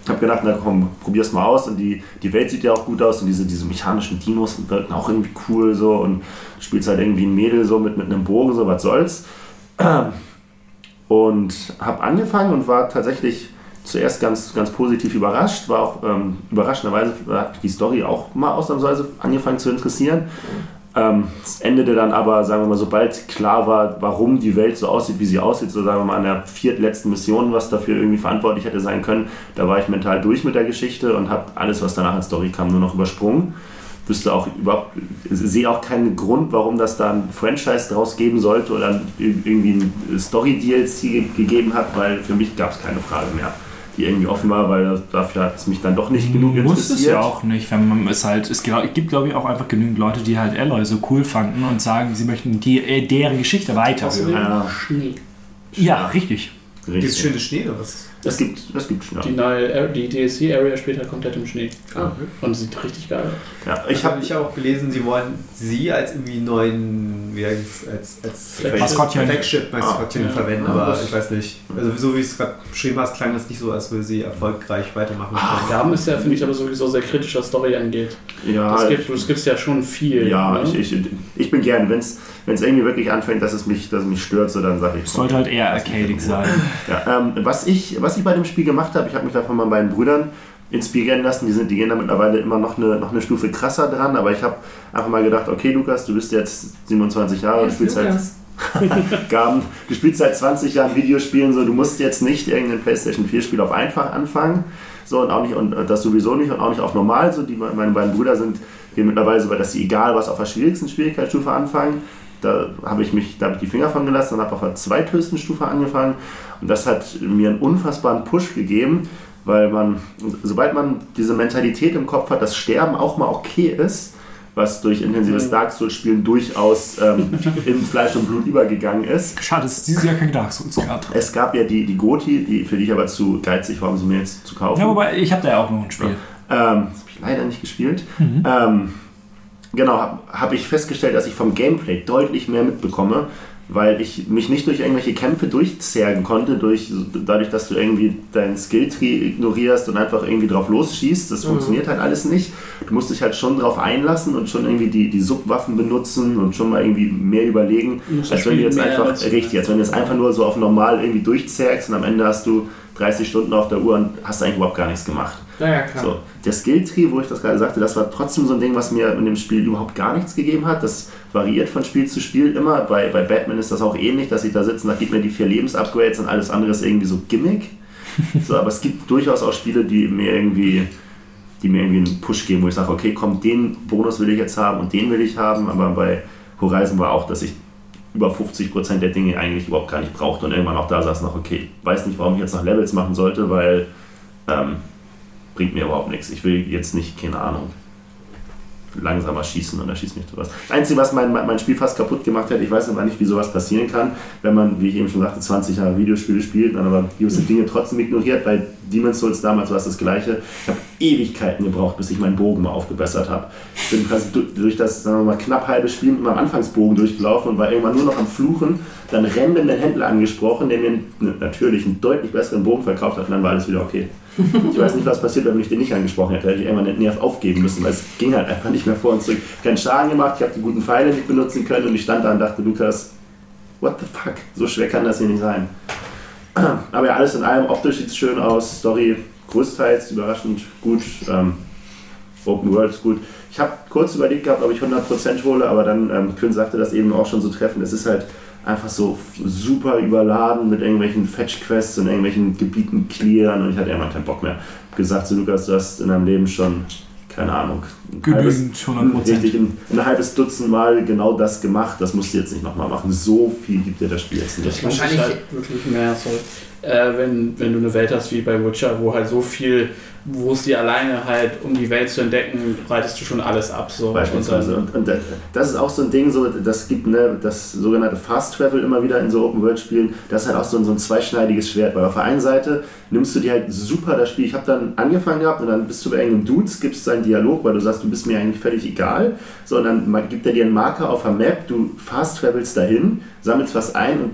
Hab gedacht, na komm, probier's mal aus. Und die, die Welt sieht ja auch gut aus und diese, diese mechanischen Dinos wirken auch irgendwie cool so. Und du spielst halt irgendwie ein Mädel so mit, mit einem Bogen, so was soll's. Und habe angefangen und war tatsächlich zuerst ganz, ganz positiv überrascht. War auch ähm, überraschenderweise hat die Story auch mal ausnahmsweise angefangen zu interessieren. Ähm, es endete dann aber, sagen wir mal, sobald klar war, warum die Welt so aussieht, wie sie aussieht, so sagen wir mal an der viertletzten Mission, was dafür irgendwie verantwortlich hätte sein können, da war ich mental durch mit der Geschichte und habe alles, was danach als Story kam, nur noch übersprungen. Wüsste auch überhaupt, sehe auch keinen Grund, warum das da ein Franchise draus geben sollte oder irgendwie ein Story-DLC gegeben hat, weil für mich gab es keine Frage mehr, die irgendwie offen war, weil dafür hat es mich dann doch nicht genug Muss es interessiert. ja auch nicht, wenn man es halt, es gibt, glaube ich auch einfach genügend Leute, die halt Alloy so cool fanden und sagen, sie möchten die, äh, deren Geschichte weiterhören. Ja. Schnee. Ja, richtig. Richtig. es schöne Schnee oder was? Es gibt, es gibt ja. Die neue, Ar- die DLC-Area spielt halt komplett im Schnee. Ah. Und sieht richtig geil aus. ja. Ich habe ich auch gelesen, sie wollen sie als irgendwie neuen, wie heißt als, als Flagship. Maskottchen. Flagship-Maskottchen Ah, ja. verwenden, Ah, aber das- ich weiß nicht. Also so wie es gerade beschrieben hast, klang das nicht so, als würde sie erfolgreich weitermachen können. Gaben ist ja, finde ich, aber sowieso sehr kritisch, was Story angeht. ja, Das gibt es gibt's ja schon viel. ja, ne? ich, ich, ich bin gern, wenn es irgendwie wirklich anfängt, dass es mich, dass es mich stört, so dann sage ich. Es sollte halt eher arcadig sein. Ja, ähm, was, ich, was ich bei dem Spiel gemacht habe, ich habe mich da von meinen beiden Brüdern inspirieren lassen. Die, sind, die gehen da mittlerweile immer noch eine, noch eine Stufe krasser dran, aber ich habe einfach mal gedacht, okay Lukas, du bist jetzt 27 Jahre, du spielst halt Gaben, du spielst seit 20 Jahren Videospielen, so du musst jetzt nicht irgendein PlayStation 4 Spiel auf einfach anfangen, so und auch nicht und das sowieso nicht und auch nicht auf normal, so die meine beiden Brüder sind gehen mittlerweile so weit, dass sie egal was auf der schwierigsten Schwierigkeitsstufe anfangen. Da habe ich mich, da habe ich die Finger von gelassen und habe auf der zweithöchsten Stufe angefangen und das hat mir einen unfassbaren Push gegeben, weil man, sobald man diese Mentalität im Kopf hat, dass Sterben auch mal okay ist, was durch intensives Dark Souls Spielen durchaus ähm, in Fleisch und Blut übergegangen ist. Schade, dass es dieses Jahr kein Dark Souls gab. Es gab ja die, die Goti, die, für die ich aber zu geizig war, um sie mir jetzt zu kaufen. Ja, wobei, ich habe da ja auch noch ein Spiel. Ähm, das habe ich leider nicht gespielt. Ähm, genau, habe hab ich festgestellt, dass ich vom Gameplay deutlich mehr mitbekomme, weil ich mich nicht durch irgendwelche Kämpfe durchzergen konnte, durch, dadurch, dass du irgendwie deinen Skilltree ignorierst und einfach irgendwie drauf losschießt. Das funktioniert halt alles nicht. Du musst dich halt schon drauf einlassen und schon irgendwie die, die Subwaffen benutzen und schon mal irgendwie mehr überlegen, als wenn du jetzt einfach, richtig, als wenn du jetzt einfach nur so auf normal irgendwie durchzergst und am Ende hast du 30 Stunden auf der Uhr und hast eigentlich überhaupt gar nichts gemacht. Naja, klar. So, der Skilltree, wo ich das gerade sagte, das war trotzdem so ein Ding, was mir in dem Spiel überhaupt gar nichts gegeben hat. Das variiert von Spiel zu Spiel immer. Bei, bei Batman ist das auch ähnlich, dass ich da sitze und sage, gib mir die vier Lebensupgrades und alles andere ist irgendwie so Gimmick. So, aber es gibt durchaus auch Spiele, die mir irgendwie die mir irgendwie einen Push geben, wo ich sage, okay, komm, den Bonus will ich jetzt haben und den will ich haben. Aber bei Horizon war auch, dass ich über 50% der Dinge eigentlich überhaupt gar nicht brauchte und irgendwann auch da saß noch, okay, weiß nicht, warum ich jetzt noch Levels machen sollte, weil ähm, bringt mir überhaupt nichts. Ich will jetzt nicht, keine Ahnung, langsamer schießen oder schießt mich sowas. Das Einzige, was mein, mein Spiel fast kaputt gemacht hat, ich weiß aber nicht, wie sowas passieren kann, wenn man, wie ich eben schon sagte, 20 Jahre Videospiele spielt, dann aber gewisse Dinge trotzdem ignoriert, weil Demon's Souls damals war es das gleiche. Ich habe Ewigkeiten gebraucht, bis ich meinen Bogen mal aufgebessert habe. Ich bin quasi du- durch das sagen wir mal, knapp halbe Spiel mit meinem Anfangsbogen durchgelaufen und war irgendwann nur noch am Fluchen, dann random den Händler angesprochen, der mir natürlich einen deutlich besseren Bogen verkauft hat und dann war alles wieder okay. Ich weiß nicht, was passiert, wenn ich den nicht angesprochen hätte. Hätte ich irgendwann den Nerv aufgeben müssen, weil es ging halt einfach nicht mehr vor und zurück. Keinen Schaden gemacht, ich habe die guten Pfeile nicht benutzen können und ich stand da und dachte, Lukas, what the fuck, so schwer kann das hier nicht sein. Aber ja, alles in allem, optisch sieht es schön aus, Story größtenteils überraschend gut, ähm, Open World ist gut. Ich habe kurz überlegt gehabt, ob ich 100% hole, aber dann, ähm, Quinn sagte das eben auch schon so treffend, es ist halt einfach so super überladen mit irgendwelchen Fetch-Quests und irgendwelchen Gebieten clearen und ich hatte irgendwann keinen Bock mehr. Hab gesagt zu Lukas, du hast in deinem Leben schon, keine Ahnung, ein halbes, Genügend, 100%. richtig, ein, ein halbes Dutzend Mal genau das gemacht, das musst du jetzt nicht nochmal machen. So viel gibt dir das Spiel jetzt nicht. Das Wahrscheinlich- halt wirklich mehr. So. Äh, wenn, wenn du eine Welt hast wie bei Witcher, wo halt so viel, wo es dir alleine halt, um die Welt zu entdecken, reitest du schon alles ab. So. Beispielsweise. Und Und, und das- ist auch so ein Ding, so, das gibt ne, das sogenannte Fast Travel immer wieder in so Open-World-Spielen. Das ist halt auch so ein, so ein zweischneidiges Schwert, weil auf der einen Seite nimmst du dir halt super das Spiel. Ich habe dann angefangen gehabt und dann bist du bei irgendeinem Dude, skippst seinen Dialog, weil du sagst, du bist mir eigentlich völlig egal. So, und dann ma- gibt er dir einen Marker auf der Map, du fast travelst dahin, sammelst was ein und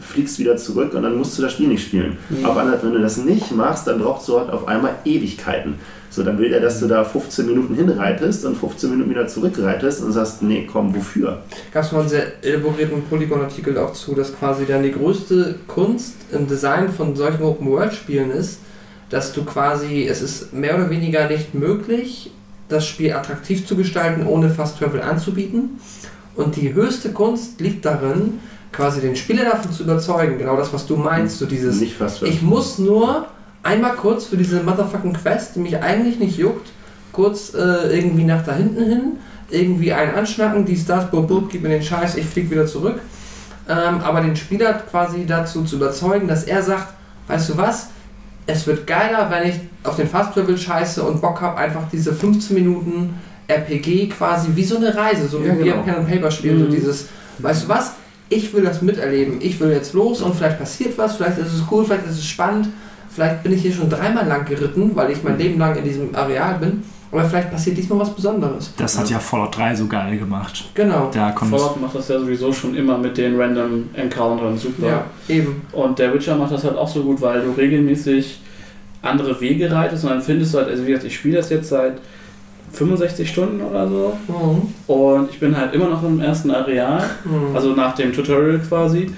fliegst wieder zurück und dann musst du das Spiel nicht spielen. Auf der anderen Seite, wenn du das nicht machst, dann brauchst du halt auf einmal Ewigkeiten. So, dann will er, dass du da 15 Minuten hinreitest und 15 Minuten wieder zurückreitest und sagst, nee, komm, wofür? gab es mal einen sehr elaborierten Polygon-Artikel auch zu, dass quasi dann die größte Kunst im Design von solchen Open-World-Spielen ist, dass du quasi, es ist mehr oder weniger nicht möglich, das Spiel attraktiv zu gestalten, ohne Fast Travel anzubieten. Und die höchste Kunst liegt darin, quasi den Spieler davon zu überzeugen, genau das, was du meinst, so dieses, nicht fast ich muss nur einmal kurz für diese motherfucking Quest, die mich eigentlich nicht juckt, kurz äh, irgendwie nach da hinten hin, irgendwie einen anschnacken, dies, das, bub, bub, gib mir den Scheiß, ich flieg wieder zurück. Ähm, aber den Spieler quasi dazu zu überzeugen, dass er sagt, weißt du was, es wird geiler, wenn ich auf den Fast Travel scheiße und Bock habe, einfach diese 15 Minuten RPG quasi wie so eine Reise, so wie Ja, wir genau. Pen and Paper spielen, so Mhm. dieses, weißt du was, ich will das miterleben, ich will jetzt los und vielleicht passiert was, vielleicht ist es cool, vielleicht ist es spannend, vielleicht bin ich hier schon dreimal lang geritten, weil ich mein Leben lang in diesem Areal bin, aber vielleicht passiert diesmal was Besonderes. Das hat ja Fallout 3 so geil gemacht. Genau. Da Fallout macht das ja sowieso schon immer mit den Random Encountern super. Ja, eben. Und der Witcher macht das halt auch so gut, weil du regelmäßig andere Wege reitest und dann findest du halt, also wie gesagt, ich spiele das jetzt seit 65 Stunden oder so Mhm. und ich bin halt immer noch im ersten Areal, Mhm. also nach dem Tutorial quasi.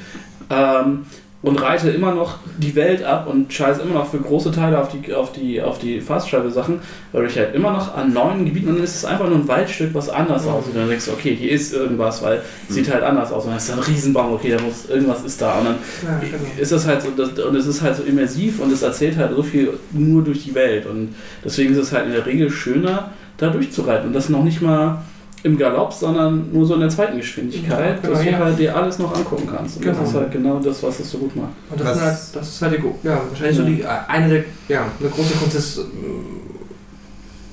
Ähm, und reite immer noch die Welt ab und scheiße immer noch für große Teile auf die, auf die, auf die Fast Sachen, weil ich halt immer noch an neuen Gebieten und dann ist es einfach nur ein Waldstück, was anders Mhm. aussieht. Und dann denkst du, okay, hier ist irgendwas, weil es sieht halt anders aus. Und dann ist da ein Riesenbaum, okay, da muss irgendwas ist da. Und dann ja, genau. ist das halt so, das, und es ist halt so immersiv und es erzählt halt so viel nur durch die Welt. Und deswegen ist es halt in der Regel schöner, da durchzureiten. Und das noch nicht mal im Galopp, sondern nur so in der zweiten Geschwindigkeit, Ja, genau, dass du ja. halt dir alles noch angucken kannst. Und Genau. das ist halt genau das, was es so gut macht. Und das, halt, das ist halt die, ja, wahrscheinlich so Ja. die, äh, eine der, ja, eine große Kunst des ähm,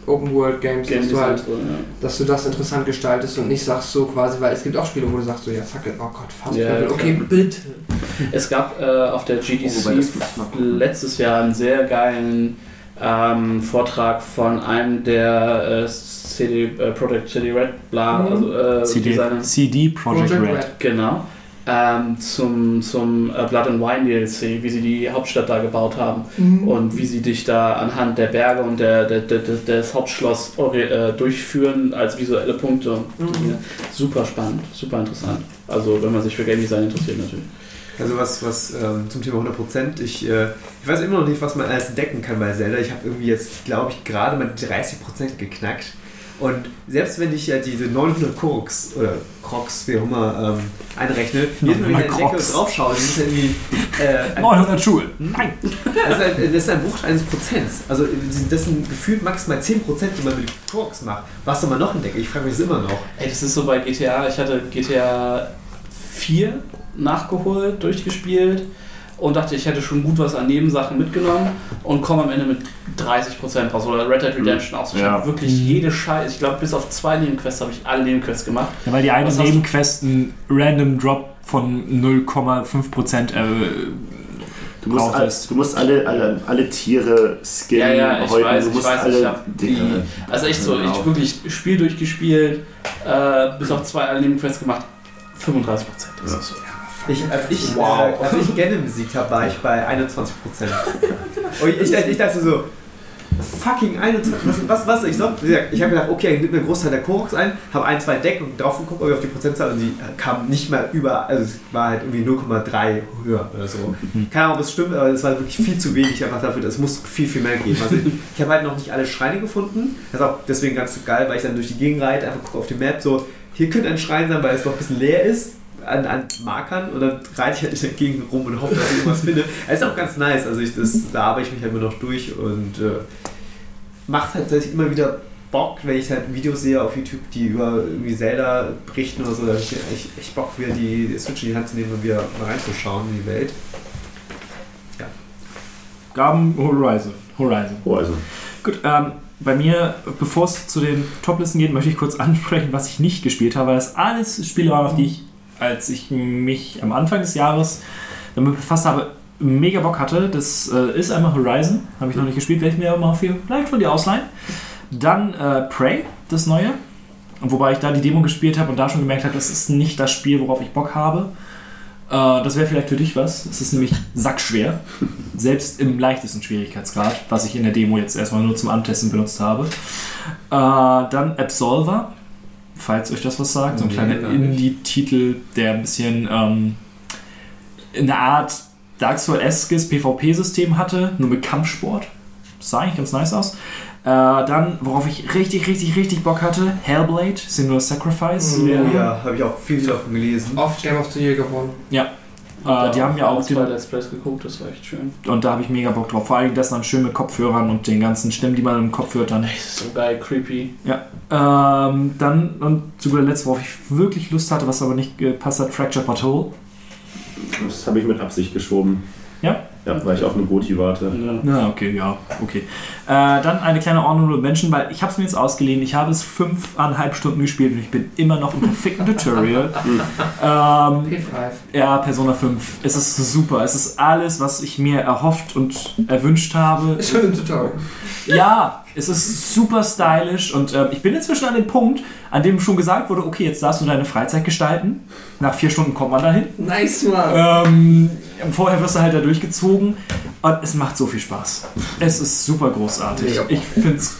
Open World Games, Game dass du halt, so, ja. dass du das interessant gestaltest und nicht sagst so quasi, weil es gibt auch Spiele, wo du sagst so, ja fuck it, oh Gott, Fast klar. okay, bitte. Es gab äh, auf der GDC Oh, letztes Jahr einen sehr geilen ähm, Vortrag von einem der äh, CD, äh, Project CD Red bla, Mhm. also äh, CD, Designer. CD Projekt Project Red. Red. Genau. Ähm, zum zum äh, Blood and Wine DLC, wie sie die Hauptstadt da gebaut haben und wie sie dich da anhand der Berge und der, der, der, der des Hauptschloss äh, durchführen als visuelle Punkte. Mhm. Ja, super spannend, super interessant. Also wenn man sich für Game Design interessiert natürlich. Also was, was ähm, zum Thema 100%, ich, äh, ich weiß immer noch nicht, was man alles entdecken kann bei Zelda. Ich habe irgendwie jetzt, glaube ich, gerade mal 30% geknackt. Und selbst wenn ich ja diese 900 Crocs oder Crocs, wie auch immer, ähm, einrechne, jedes Mal, wenn ich 900 entdecke und Crocs. draufschaue, das ist ja irgendwie äh, ein, 900 Schuhe. Nein. das ist, ein, das ist ein Bruch eines Prozents. Also das sind gefühlt maximal 10%, die man mit Crocs macht. Was soll man noch entdecken? Ich frage mich das immer noch. Ey, das ist so bei GTA. Ich hatte GTA 4 nachgeholt, durchgespielt und dachte, ich hätte schon gut was an Nebensachen mitgenommen und komme am Ende mit 30% raus. Oder Red Dead Redemption auch so. Ich Ja. habe wirklich jede Scheiße. Ich glaube, bis auf zwei Nebenquests habe ich alle Nebenquests gemacht. Ja, weil die eine Nebenquest einen Random Drop von 0,5% äh, Du musst, all, du musst alle, alle, alle Tiere scannen, Ja, ja, ich häuten, weiß, du ich musst weiß, alle ich hab die, also echt so, Genau. ich wirklich Spiel durchgespielt, äh, bis auf zwei Nebenquests gemacht, 35 Prozent. Ist so. Ich, als ich, Wow. äh, als ich Ganon besiegt habe, war ich bei 21 Prozent. Und ich, ich, ich dachte so, fucking 21, was, was, was ich so? Ich habe gedacht, okay, ich nehme mir einen Großteil der Koroks ein, habe ein, zwei Deck und drauf geguckt irgendwie auf die Prozentzahl und die kam nicht mal über, also es war halt irgendwie 0,3 höher oder so. Keine Ahnung, ob es stimmt, aber es war wirklich viel zu wenig einfach dafür, es muss viel, viel mehr geben. Also ich habe halt noch nicht alle Schreine gefunden, das ist auch deswegen ganz geil, weil ich dann durch die Gegend reite, einfach gucke auf die Map, so, hier könnte ein Schrein sein, weil es noch ein bisschen leer ist an, an Markern und dann reite ich halt in der Gegend rum und hoffe, dass ich irgendwas finde. Es ist auch ganz nice, also ich, das, da arbeite ich mich halt immer noch durch und äh, macht halt tatsächlich immer wieder Bock, wenn ich halt Videos sehe auf YouTube, die über irgendwie Zelda berichten oder so, da habe ich echt, echt Bock, wieder die, Switch in die Hand zu nehmen und wieder mal reinzuschauen in die Welt. Gaben Horizon. Horizon. Also. Gut, ähm, bei mir, bevor es zu den Toplisten geht, möchte ich kurz ansprechen, was ich nicht gespielt habe, weil das alles Spiele waren, auf die ich, als ich mich am Anfang des Jahres damit befasst habe, mega Bock hatte. Das äh, ist einmal Horizon, habe ich noch nicht gespielt, werde ich mir aber mal viel vielleicht von dir ausleihen. Dann äh, Prey, das neue. Wobei ich da die Demo gespielt habe und da schon gemerkt habe, das ist nicht das Spiel, worauf ich Bock habe. Äh, das wäre vielleicht für dich was. Es ist nämlich sackschwer. Selbst im leichtesten Schwierigkeitsgrad, was ich in der Demo jetzt erstmal nur zum Antesten benutzt habe. Äh, dann Absolver, falls euch das was sagt. So ein Nee, kleiner. Indie-Titel, der ein bisschen ähm, in einer Art Dark Souls-eskes PvP-System hatte, nur mit Kampfsport. Das sah eigentlich ganz nice aus. Äh, dann, worauf ich richtig, richtig, richtig Bock hatte, Hellblade, Singular Sacrifice. Oh ja, habe ich auch viel davon gelesen. Oft Game of the Year gewonnen. Äh, die haben ja auch zwei Let's Plays geguckt, das war echt schön. und da habe ich mega Bock drauf. Vor allem das dann schön mit Kopfhörern und den ganzen Stimmen, die man im Kopf hört dann. Das ist so geil, creepy. Ähm, dann und zu guter Letzt, worauf ich wirklich Lust hatte, was aber nicht gepasst hat, Fractured But Whole. Das habe ich mit Absicht geschoben. Ja? Ja, weil ich auf eine Goti warte. Ja. Na, okay, ja, okay. Äh, dann eine kleine Honorable Mention, weil ich habe es mir jetzt ausgeliehen. Ich habe es fünfeinhalb Stunden gespielt und ich bin immer noch im perfekten Tutorial. ähm, P5. ja, Persona 5. Es ist super. Es ist alles, was ich mir erhofft und erwünscht habe. Im Tutorial. Ja, es ist super stylisch und äh, ich bin inzwischen an dem Punkt, an dem schon gesagt wurde, okay, jetzt darfst du deine Freizeit gestalten. Nach vier Stunden kommt man dahin. Nice, Mann. Ähm, vorher wirst du halt da durchgezogen und es macht so viel Spaß. Es ist super großartig. Ich find's,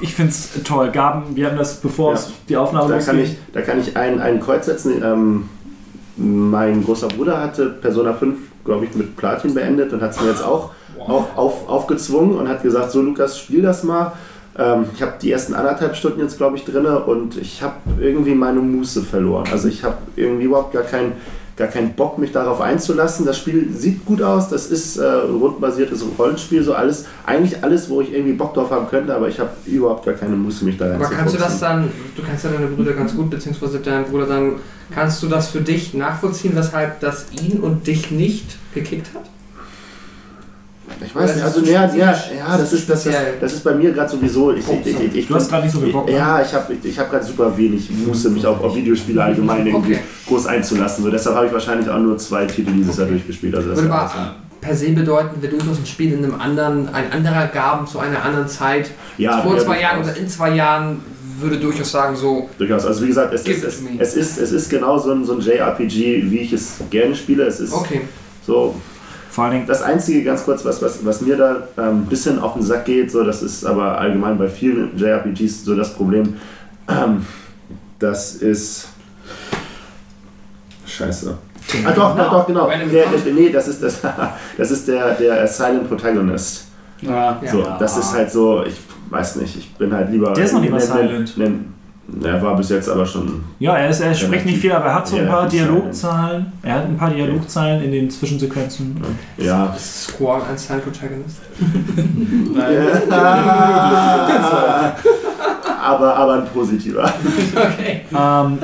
ich find's toll. Gaben, wir haben das, bevor Ja. es die Aufnahme Da kann ich, da kann ich ein, ein Kreuz setzen. Ähm, mein großer Bruder hatte Persona 5, glaube ich, mit Platin beendet und hat es mir jetzt auch, auch auf, aufgezwungen und hat gesagt, so Lukas, spiel das mal. Ähm, ich habe die ersten anderthalb Stunden jetzt, glaube ich, drin und ich habe irgendwie meine Muße verloren. Also ich habe irgendwie überhaupt gar keinen gar keinen Bock, mich darauf einzulassen. Das Spiel sieht gut aus, das ist äh, rundbasiertes Rollenspiel, so alles, eigentlich alles, wo ich irgendwie Bock drauf haben könnte, aber ich habe überhaupt gar keine Muße, mich da Aber kannst du das dann, du kennst ja deine Brüder ganz gut, beziehungsweise deinen Bruder dann, kannst du das für dich nachvollziehen, weshalb das ihn und dich nicht gekickt hat? Ich weiß nicht, also ist ja, ja, ja, das ist, das, das, ist bei mir gerade sowieso. Ich, ich, ich, ich, Du hast gerade nicht so viel Bock. ne? Ja, ich habe ich, ich hab gerade super wenig Muße, mich auf, auf Videospiele allgemein irgendwie Okay. groß einzulassen. So, deshalb habe ich wahrscheinlich auch nur zwei Titel dieses Jahr durchgespielt. Also das Würde aber per se bedeuten, wir durchaus ein Spiel in einem anderen, ein anderer Gaben zu einer anderen Zeit, ja, vor zwei Jahren oder in zwei Jahren, würde durchaus sagen, so, Durchaus. Also wie gesagt, es, ist, es, es, ist, es ist genau so ein, so ein JRPG, wie ich es gerne spiele. Es ist okay. so Vor allen Dingen, Das Einzige, ganz kurz, was, was, was mir da ein ähm, bisschen auf den Sack geht, so, das ist aber allgemein bei vielen JRPGs so das Problem, ähm, das ist. Scheiße. Ah, doch, doch, doch, genau. Der, der, nee, das ist, das, das ist der, der Silent Protagonist. Ja. Ja. So, das ist halt so, ich weiß nicht, ich bin halt lieber. Der ist noch nicht mal nen- silent. nen- Er war bis jetzt aber schon. ja, er, ist, er spricht nicht viel, aber er hat so ein paar Dialogzahlen. Er hat ein paar Dialogzahlen in den Zwischensequenzen. Ja. Ist Squall ein Silent Protagonist? aber, aber ein positiver. Okay. Ähm,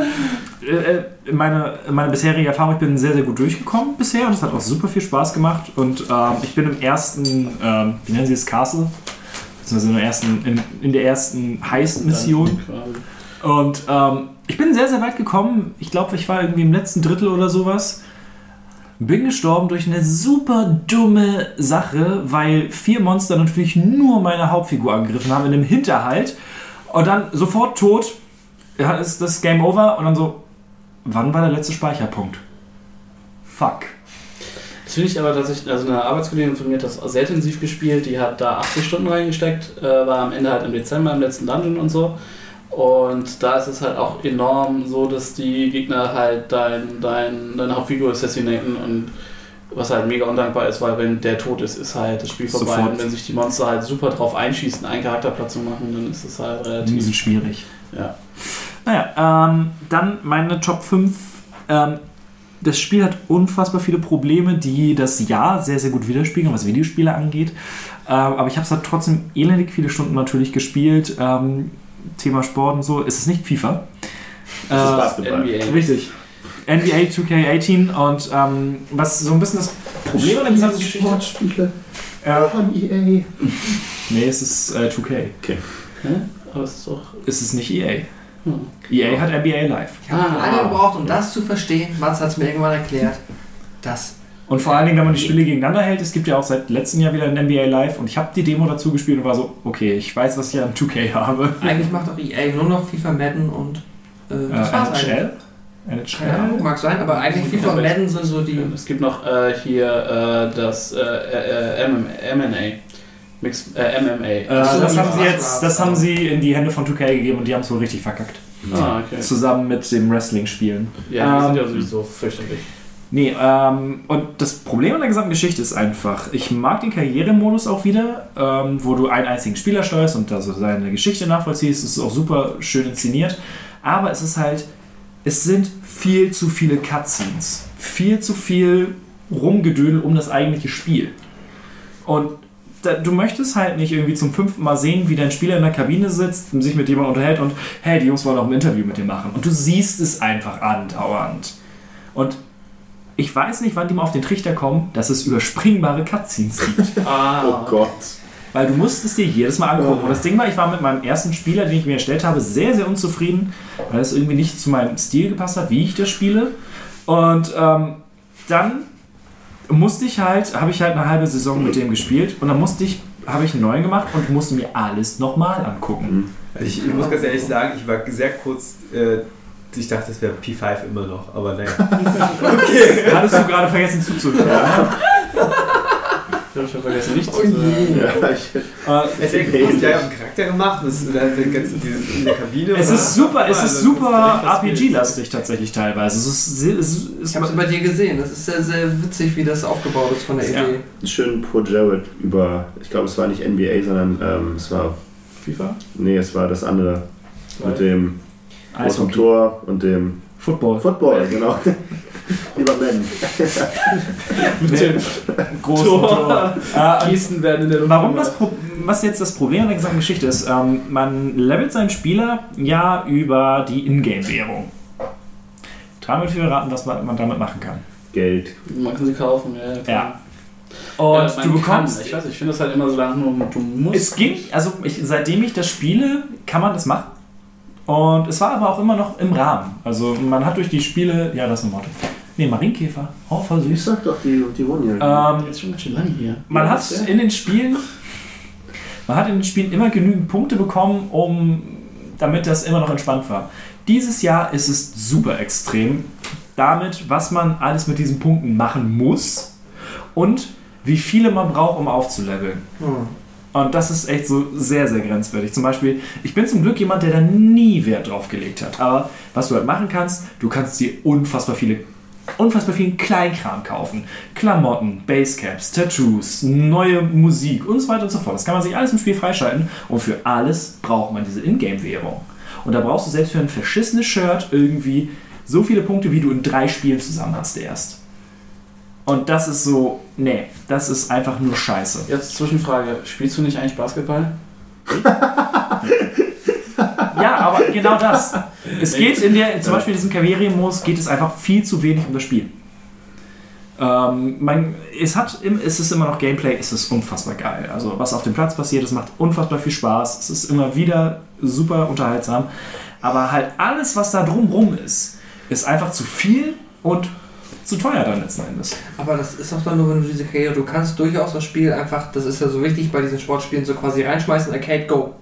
äh, äh, meine, meine bisherige Erfahrung, ich bin sehr, sehr gut durchgekommen bisher und es hat auch super viel Spaß gemacht. Und ähm, ich bin im ersten, ähm, wie nennen sie es, Castle? Beziehungsweise in der ersten, in, in der ersten Heist-Mission. Und ähm, ich bin sehr, sehr weit gekommen. Ich glaube, ich war irgendwie im letzten Drittel oder sowas. Bin gestorben durch eine super dumme Sache, weil vier Monster natürlich nur meine Hauptfigur angegriffen haben in einem Hinterhalt. Und dann sofort tot. Ja, ist das Game over. Und dann so, wann war der letzte Speicherpunkt? Fuck. Das finde ich aber tatsächlich, also eine Arbeitskollegin von mir hat das sehr intensiv gespielt, die hat da 80 Stunden reingesteckt, äh, war am Ende halt im Dezember im letzten Dungeon und so. Und da ist es halt auch enorm so, dass die Gegner halt dein, dein, deine Hauptfigur assassinaten und was halt mega undankbar ist, weil wenn der tot ist, ist halt das Spiel vorbei. Sofort. Und wenn sich die Monster halt super drauf einschießen, einen Charakterplatz zu machen, dann ist es halt relativ. sind schwierig. Ja. Naja, ähm, dann meine Top 5. Ähm, das Spiel hat unfassbar viele Probleme, die das Jahr sehr, sehr gut widerspiegeln, was Videospiele angeht. Ähm, aber ich habe es halt trotzdem elendig viele Stunden natürlich gespielt. Ähm, Thema Sport und so. Es ist nicht FIFA. Das ist Äh, Basketball. NBA. Richtig. NBA 2K18 und ähm, was so ein bisschen das Problem an der gesamten Geschichte Sportspiele äh, von EA. Nee, es ist äh, 2K. Hä? Aber es ist doch. Es ist nicht EA. Hm. EA hat NBA Live. Ich habe Ah. lange gebraucht, um das zu verstehen. Mats hat es mir irgendwann erklärt. Das. Und vor allen Dingen, wenn man die Spiele gegeneinander hält, es gibt ja auch seit letztem Jahr wieder ein NBA Live und ich habe die Demo dazu gespielt und war so, okay, ich weiß, was ich an 2K habe. Eigentlich macht auch EA nur noch FIFA, Madden und. Äh, Äh, das war's eigentlich. NHL? Keine Ahnung, mag sein, aber eigentlich FIFA und Madden sind so die. Es gibt noch äh, hier äh, das äh, äh, äh, MM, MNA. Mix, äh, MMA. Äh, das die haben sie war's, jetzt, war's, das haben sie in die Hände von 2K gegeben und die haben es wohl richtig verkackt. ah, okay. Zusammen mit dem Wrestling-Spielen. Ja, die Ähm, sind ja sowieso fürchterlich. Nee, ähm, und das Problem an der gesamten Geschichte ist einfach, ich mag den Karrieremodus auch wieder, ähm, wo du einen einzigen Spieler steuerst und also seine Geschichte nachvollziehst. Es ist auch super schön inszeniert. Aber es ist halt, es sind viel zu viele Cutscenes. Viel zu viel Rumgedödel um das eigentliche Spiel. Und da, du möchtest halt nicht irgendwie zum fünften Mal sehen, wie dein Spieler in der Kabine sitzt und sich mit jemandem unterhält und hey, die Jungs wollen auch ein Interview mit dir machen. Und du siehst es einfach andauernd. Und ich weiß nicht, wann die mal auf den Trichter kommen, dass es überspringbare Cutscenes gibt. Ah, Oh Gott. Weil du musst es dir jedes Mal angucken. Und das Ding war, ich war mit meinem ersten Spieler, den ich mir erstellt habe, sehr, sehr unzufrieden, weil es irgendwie nicht zu meinem Stil gepasst hat, wie ich das spiele. Und ähm, dann musste ich halt, habe ich halt eine halbe Saison mit dem gespielt und dann musste ich, habe ich einen neuen gemacht und musste mir alles nochmal angucken. Ich, ich muss ganz ehrlich sagen, ich war sehr kurz. Äh, ich dachte, das wäre P5 immer noch, aber naja. Hattest du gerade vergessen zuzuhören? ich habe schon vergessen, nicht Oh zu je. Ja, ich, Äh, Es ist ja einen Charakter gemacht, das den ganzen, dieses in der Kabine. es ist super, es Also, ist das super das. RPG-lastig tatsächlich teilweise. Es ist, es ist, es Ich habe es bei dir gesehen. Das ist sehr, sehr witzig, wie das aufgebaut ist von der Ja. Idee. einen schönen Pro Jared über, ich glaube, es war nicht NBA, sondern ähm, es war, FIFA? nee, es war das andere. Mit dem Eishockey. Tor und dem Football. Football, genau. Über Men. Mit dem Großen Tor. Tor. Äh, Gießen werden in der Luft. Warum das Pro was jetzt das Problem an der gesamten Geschichte ist, ähm, man levelt seinen Spieler ja über die Ingame-Währung. Drei mit vier raten, was man, man damit machen kann. Geld. Man kann sie kaufen, ja. klar. Ja. Und Ja, du kann. bekommst. Ich weiß, ich finde das halt immer so lang, nur du musst. Es ging, also ich, seitdem ich das spiele, kann man das machen. Und es war aber auch immer noch im Rahmen. Also man hat durch die Spiele, ja, das ist ein Wort. Nee, Marienkäfer. Oh, voll Ich süß. sag doch, die, die wohnen hier. Ähm, Jetzt schon ganz schön lange hier. Man Ja, hat ja- in den Spielen, man hat in den Spielen immer genügend Punkte bekommen, um damit das immer noch entspannt war. Dieses Jahr ist es super extrem damit, was man alles mit diesen Punkten machen muss und wie viele man braucht, um aufzuleveln. Hm. Und das ist echt so sehr, sehr grenzwertig. Zum Beispiel, ich bin zum Glück jemand, der da nie Wert drauf gelegt hat. Aber was du halt machen kannst, du kannst dir unfassbar viele, unfassbar vielen Kleinkram kaufen. Klamotten, Basecaps, Tattoos, neue Musik und so weiter und so fort. Das kann man sich alles im Spiel freischalten. Und für alles braucht man diese Ingame-Währung. Und da brauchst du selbst für ein verschissenes Shirt irgendwie so viele Punkte, wie du in drei Spielen zusammen hast erst. Und das ist so, nee, das ist einfach nur Scheiße. Jetzt Zwischenfrage: Spielst du nicht eigentlich Basketball? Ja, aber genau das. Es geht in der, zum Beispiel in diesem Karrieremodus geht es einfach viel zu wenig um das Spiel. Ähm, man, es, hat, es ist immer noch Gameplay, es ist unfassbar geil. Also was auf dem Platz passiert, es macht unfassbar viel Spaß, es ist immer wieder super unterhaltsam. Aber halt alles, was da drumrum ist, ist einfach zu viel und zu teuer dann letzten Endes. Aber das ist auch dann nur, wenn du diese Karriere, du kannst durchaus das Spiel einfach, das ist ja so wichtig bei diesen Sportspielen, so quasi reinschmeißen, Arcade, go.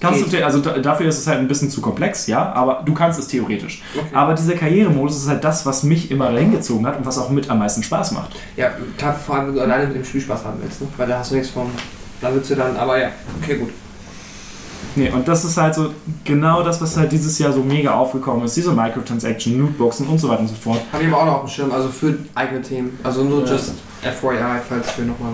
Kannst Geht. du, also da- dafür ist es halt ein bisschen zu komplex, ja, aber du kannst es theoretisch. Okay. Aber dieser Karrieremodus ist halt das, was mich immer hingezogen hat und was auch mit am meisten Spaß macht. Ja, vor allem, wenn du alleine mit dem Spiel Spaß haben willst, ne? weil da hast du nichts von, da willst du dann, aber ja, okay, gut. Nee, und das ist halt so genau das, was halt dieses Jahr so mega aufgekommen ist. Diese Microtransaction, Lootboxen und so weiter und so fort. Habe ich aber auch noch auf dem Schirm, also für eigene Themen. Also nur Ja. just FYI, falls wir nochmal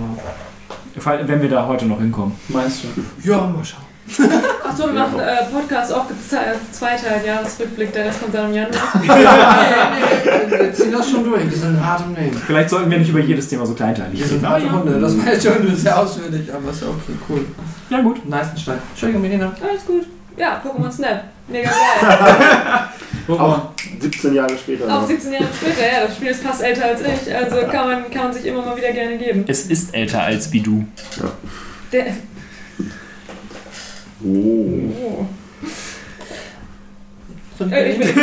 Wenn wir da heute noch hinkommen. Meinst du? Ja, mal schauen. Achso, wir machen äh, Podcast auch geze- zweiter Jahresrückblick, der Rest kommt dann im Januar. Wir ziehen das schon durch, wir sind hart im Nehmen. Vielleicht sollten wir nicht über jedes Thema so kleinteilig Wir sind reden. harte Hunde, das war jetzt schon sehr ausführlich, aber ist ja okay, cool. Ja, gut. Nice Stein. Entschuldigung, Melina. Alles gut. Ja, Pokémon Snap. Mega geil. Auch 17 Jahre später. Auch noch. 17 Jahre später, ja, das Spiel ist fast älter als ich, also kann man, kann man sich immer mal wieder gerne geben. Es ist älter als wie du. Der, Oh. oh. Äh, äh.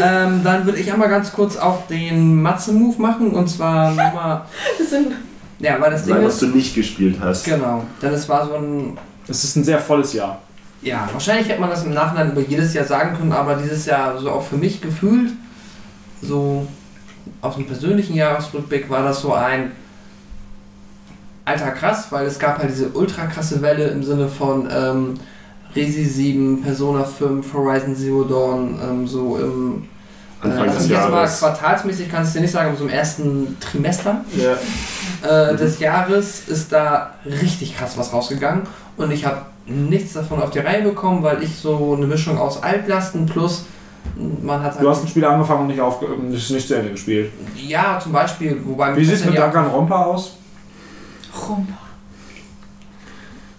Ähm, dann würde ich einmal ganz kurz auch den Matze-Move machen und zwar nochmal. Das sind Ja, weil das Ding was ist. du nicht gespielt hast. Genau, denn es war so ein. Es ist ein sehr volles Jahr. Ja, wahrscheinlich hätte man das im Nachhinein über jedes Jahr sagen können, aber dieses Jahr so auch für mich gefühlt, so aus dem persönlichen Jahresrückblick war das so ein alter krass, weil es gab halt diese ultra krasse Welle im Sinne von ähm, Resi 7, Persona 5, Horizon Zero Dawn, ähm, so im Anfang äh, des jetzt mal Jahres. quartalsmäßig kann ich es dir nicht sagen, aber so im ersten Trimester Ja. äh, des Jahres ist da richtig krass was rausgegangen und ich habe nichts davon auf die Reihe bekommen, weil ich so eine Mischung aus Altlasten plus man hat halt Du hast ein Spiel angefangen und nicht, aufge nicht, nicht zu Ende gespielt. ja zum Beispiel wobei Wie sieht es mit ja Danganronpa aus? Rum.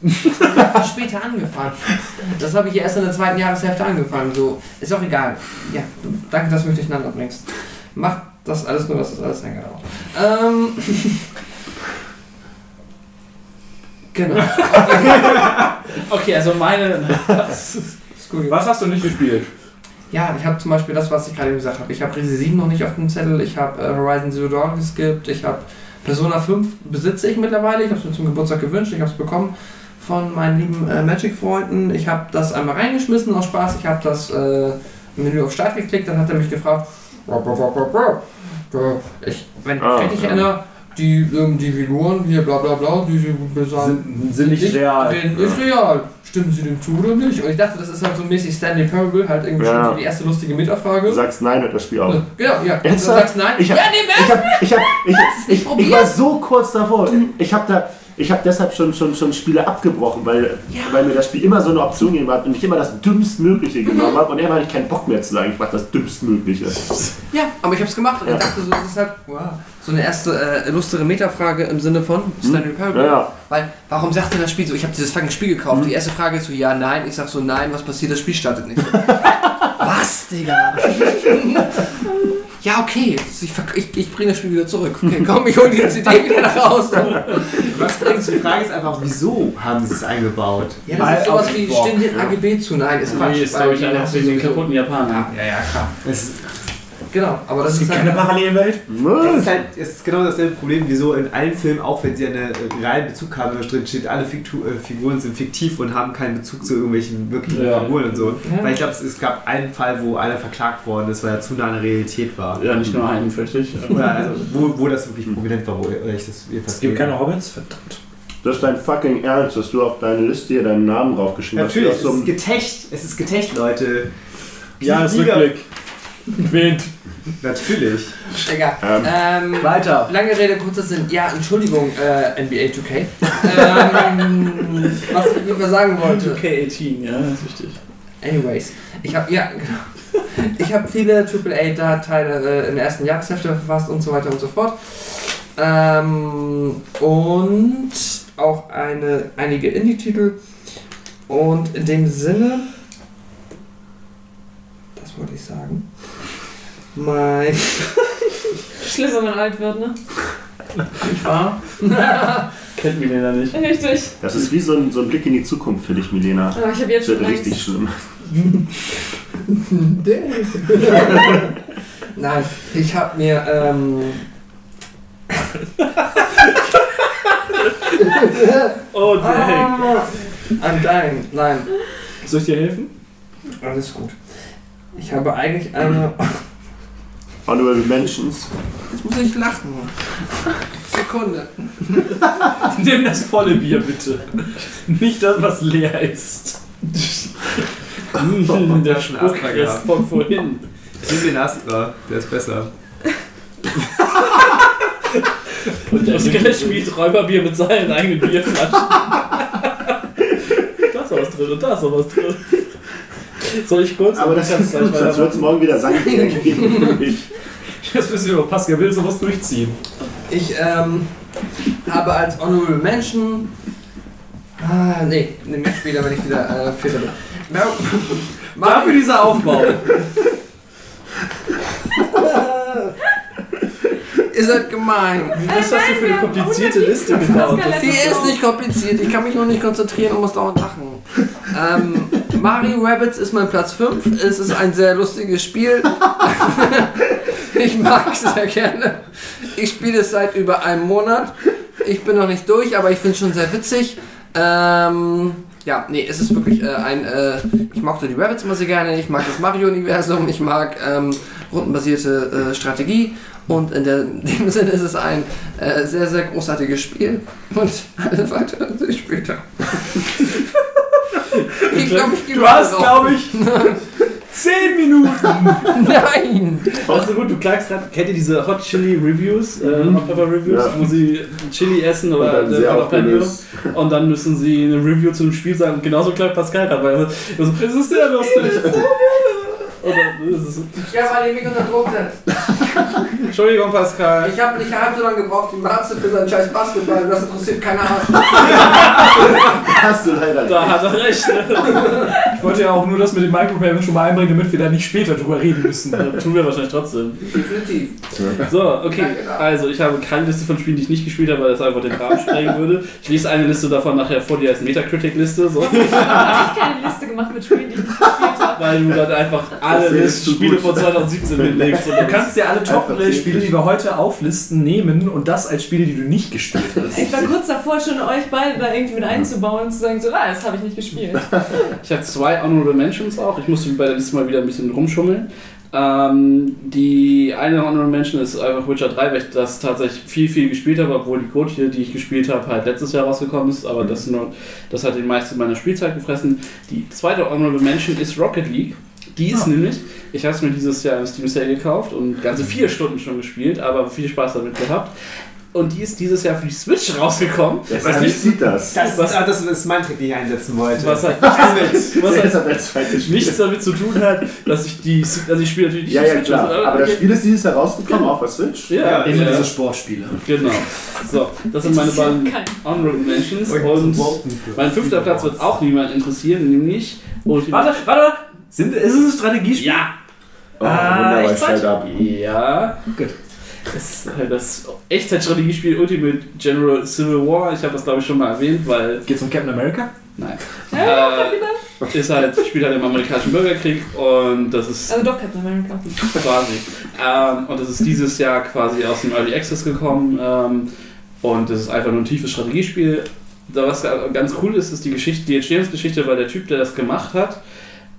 viel später angefangen. Das habe ich erst in der zweiten Jahreshälfte angefangen. So ist auch egal. Ja, danke, dass du mich durcheinander bringst. Mach das alles nur, dass das alles länger dauert. Ähm, genau. Okay, also meine. Ist gut. Was hast du nicht gespielt? Ja, ich habe zum Beispiel das, was ich gerade gesagt habe. Ich habe Resi 7 noch nicht auf dem Zettel, ich habe äh, Horizon Zero Dawn geskippt, ich habe Persona 5 besitze ich mittlerweile, ich habe es mir zum Geburtstag gewünscht, ich habe es bekommen von meinen lieben äh, Magic-Freunden. Ich habe das einmal reingeschmissen aus Spaß, ich habe das äh, im Menü auf Start geklickt, dann hat er mich gefragt, ich, wenn ich Ah, mich richtig ja. erinnere, die, ähm, die Figuren hier bla bla bla, die sie besagen, Sind, sind nicht real. sind nicht real. Stimmen Sie dem zu oder nicht? Und ich dachte, das ist halt so mäßig Stanley Parable, halt irgendwie Ja. schon so die erste lustige Metafrage. Du sagst nein und das Spiel auch. Genau, ja. Und du Ernsthaft? sagst nein. Ich hab- ja, nee, Ich, hab, ich, hab, ich, ich, ich, probier's. war so kurz davor. Ich habe da, ich habe deshalb schon, schon, schon Spiele abgebrochen, weil, weil mir das Spiel immer so eine Option gegeben hat und ich immer das dümmstmögliche genommen habe und irgendwann hatte ich keinen Bock mehr zu sagen, ich mache das dümmstmögliche. Ja, aber ich hab's gemacht und ich dachte so, das ist halt wow, so eine erste äh, illustre Metafrage im Sinne von Stanley Parable. Ja, ja. Weil, warum sagt denn das Spiel so, ich habe dieses fucking Spiel gekauft? Mhm. Die erste Frage ist so, ja, nein. Ich sag so, nein, was passiert? Das Spiel startet nicht. was, Digga? ja, okay. Ich, ich, ich bringe das Spiel wieder zurück. Okay, komm, ich hol die CD wieder nach Hause. Was denkst du? Die Frage ist einfach, wieso haben sie es eingebaut? Ja, das Weil ist sowas wie, stimmt den ja. AGB zu? Nein, ist Quatsch. Nee, ist glaube ich einfach wegen den kaputten Japanern. Ja, ja, ja, klar. Es, Genau, aber das Es ist gibt halt... keine Parallelwelt. es ist halt es ist genau dasselbe Problem, wieso in allen Filmen, auch wenn sie einen äh, realen Bezug haben, da drin steht, alle Fiktu äh, Figuren sind fiktiv und haben keinen Bezug zu irgendwelchen wirklichen Ja. Figuren und so. Ja. Weil ich glaube, es, es gab einen Fall, wo einer verklagt worden ist, weil er zu nah an der Realität war. Ja, nicht nur einen, richtig. Oder also, wo, wo das wirklich prominent war, wo ich das Es gibt keine Hobbits? Verdammt. Das ist dein fucking Ernst, dass du auf deine Liste hier deinen Namen draufgeschrieben habe. Natürlich, hast. es hast ist getecht, es ist getecht, Leute. Jahresrückblick. Wind. Natürlich. Digga. Ähm. Ähm, Weiter. Lange Rede, kurzer Sinn. Ja, Entschuldigung, äh, NBA 2K. ähm, was ich mir sagen wollte. K18, ja, das ist wichtig. Anyways, ich habe ja, genau. Ich habe viele AAA-Teile äh, in der ersten Jahreshälfte verfasst und so weiter und so fort. Ähm, und auch eine, einige Indie-Titel. Und in dem Sinne, das wollte ich sagen, mein Schlimm, wenn man alt wird, ne? Nicht wahr? Kennt da nicht. Richtig. Das ist wie so ein, so ein Blick in die Zukunft für dich, Milena. Aber ich habe jetzt Das schon wird Angst. richtig schlimm. Nein, ich habe mir, ähm, Oh, dang. ah, I'm dying. Nein, Soll ich dir helfen? alles gut. Ich habe eigentlich eine, Honorable Mentions. jetzt muss ich lachen. Sekunde. Nimm das volle Bier bitte. Nicht das, was leer ist. Mm, der Astra ist von vorhin. Nimm den Astra, der ist besser. Und der Skelett spielt Räuberbier mit seinen eigenen Bierflaschen. da ist auch was drin und da ist auch was drin. Soll ich kurz? Aber das Kannst ist gleich sonst wird es morgen wieder Sangbier geben für mich. Jetzt wissen wir, ob Pascal will sowas durchziehen. Ich ähm, habe als Honorable Mention. Ah, nee, nehme ich später, wenn ich wieder äh, Vierter bin. Mar Dafür dieser Aufbau. Ihr seid gemein. Was hast du für eine komplizierte Liste gebaut? Die ist nicht kompliziert, ich kann mich nur nicht konzentrieren und muss dauernd lachen. Ähm, Mario Rabbits ist mein Platz 5. Es ist ein sehr lustiges Spiel. ich mag es sehr gerne. Ich spiele es seit über einem Monat. Ich bin noch nicht durch, aber ich finde es schon sehr witzig. Ähm, ja, nee, es ist wirklich äh, ein. Äh, ich mochte die Rabbits immer sehr gerne. Ich mag das Mario-Universum. Ich mag ähm, rundenbasierte äh, Strategie. Und in, der, dem Sinne ist es ein äh, sehr, sehr großartiges Spiel. Und alle weiteren später. ich glaube, ich Du hast, glaube ich, 10 Minuten. Nein! Also gut, du klagst gerade, kennt ihr diese Hot Chili Reviews, äh, Hot Pepper Reviews, Ja. wo sie Chili essen Und oder dann äh, Jalapeno und dann müssen sie eine Review zu dem Spiel sagen. Und genauso klagt Pascal gerade, weil er so, es ist sehr lustig. Oder, es ist, Ich habe alle mich unter Druck gesetzt. Entschuldigung, Pascal. Ich habe nicht halb so lange gebraucht wie Marze für seinen scheiß Basketball. Das interessiert keine Ahnung. Hast du leider Da hat er recht. Ich wollte ja auch nur das mit dem Micropayment schon mal einbringen, damit wir da nicht später drüber reden müssen. Das tun wir wahrscheinlich trotzdem. Definitiv. So, okay. Also, ich habe keine Liste von Spielen, die ich nicht gespielt habe, weil das einfach den Rahmen sprengen würde. Ich lese eine Liste davon nachher vor, die heißt Metacritic-Liste. So. Ich habe keine Liste gemacht mit Spielen, die ich nicht gespielt habe. Weil du dann einfach alle Spiele von 2017 hinlegst. Und Du kannst dir alle Einfach Top-Spiele, die wir heute auflisten, nehmen und das als Spiele, die du nicht gespielt hast. Ich war kurz davor, schon euch beide da irgendwie mit einzubauen und zu sagen, so, ah, das habe ich nicht gespielt. Ich habe zwei Honorable Mentions auch. Ich musste bei der mal wieder ein bisschen rumschummeln. Ähm, die eine Honorable Mention ist einfach Witcher 3, weil ich das tatsächlich viel, viel gespielt habe, obwohl die Code hier, die ich gespielt habe, halt letztes Jahr rausgekommen ist, aber das, nur, das hat den meisten meiner Spielzeit gefressen. Die zweite Honorable Mention ist Rocket League. Die ist nämlich, ich habe es mir dieses Jahr im Steam Sale gekauft und ganze vier Stunden schon gespielt, aber viel Spaß damit gehabt. Und die ist dieses Jahr für die Switch rausgekommen. Das Was nicht- sieht das. Das, Was- ah, das ist mein Trick, den ich einsetzen wollte. Was halt, was halt das zweites Spiel? nichts damit zu tun hat, dass ich die, also ich spiele natürlich nicht Ja, die ja, Switch, klar. also, Aber das. Spiel ist dieses Jahr rausgekommen auf der Switch. Ja, Immer ja, diese Sportspiele. genau. So, das sind meine beiden. Honorable Mentions Und mein fünfter Platz wird auch niemand interessieren, nämlich. Warte, warte. Sind, ist es ein Strategiespiel? Ja! Oh, Ah, wunderbar, echt schalt ab. Ja. Gut. Das ist halt das Echtzeitstrategiespiel Ultimate General Civil War. Ich habe das glaube ich schon mal erwähnt, weil. Geht's um Captain America? Nein. Ja, Äh, ist halt, spielt halt im amerikanischen Bürgerkrieg und das ist Also doch Captain America. quasi. Ähm, und das ist dieses Jahr quasi aus dem Early Access gekommen. Ähm, und das ist einfach nur ein tiefes Strategiespiel. Da was ganz cool ist, ist die Geschichte, die Entstehungsgeschichte, weil der Typ, der das gemacht hat,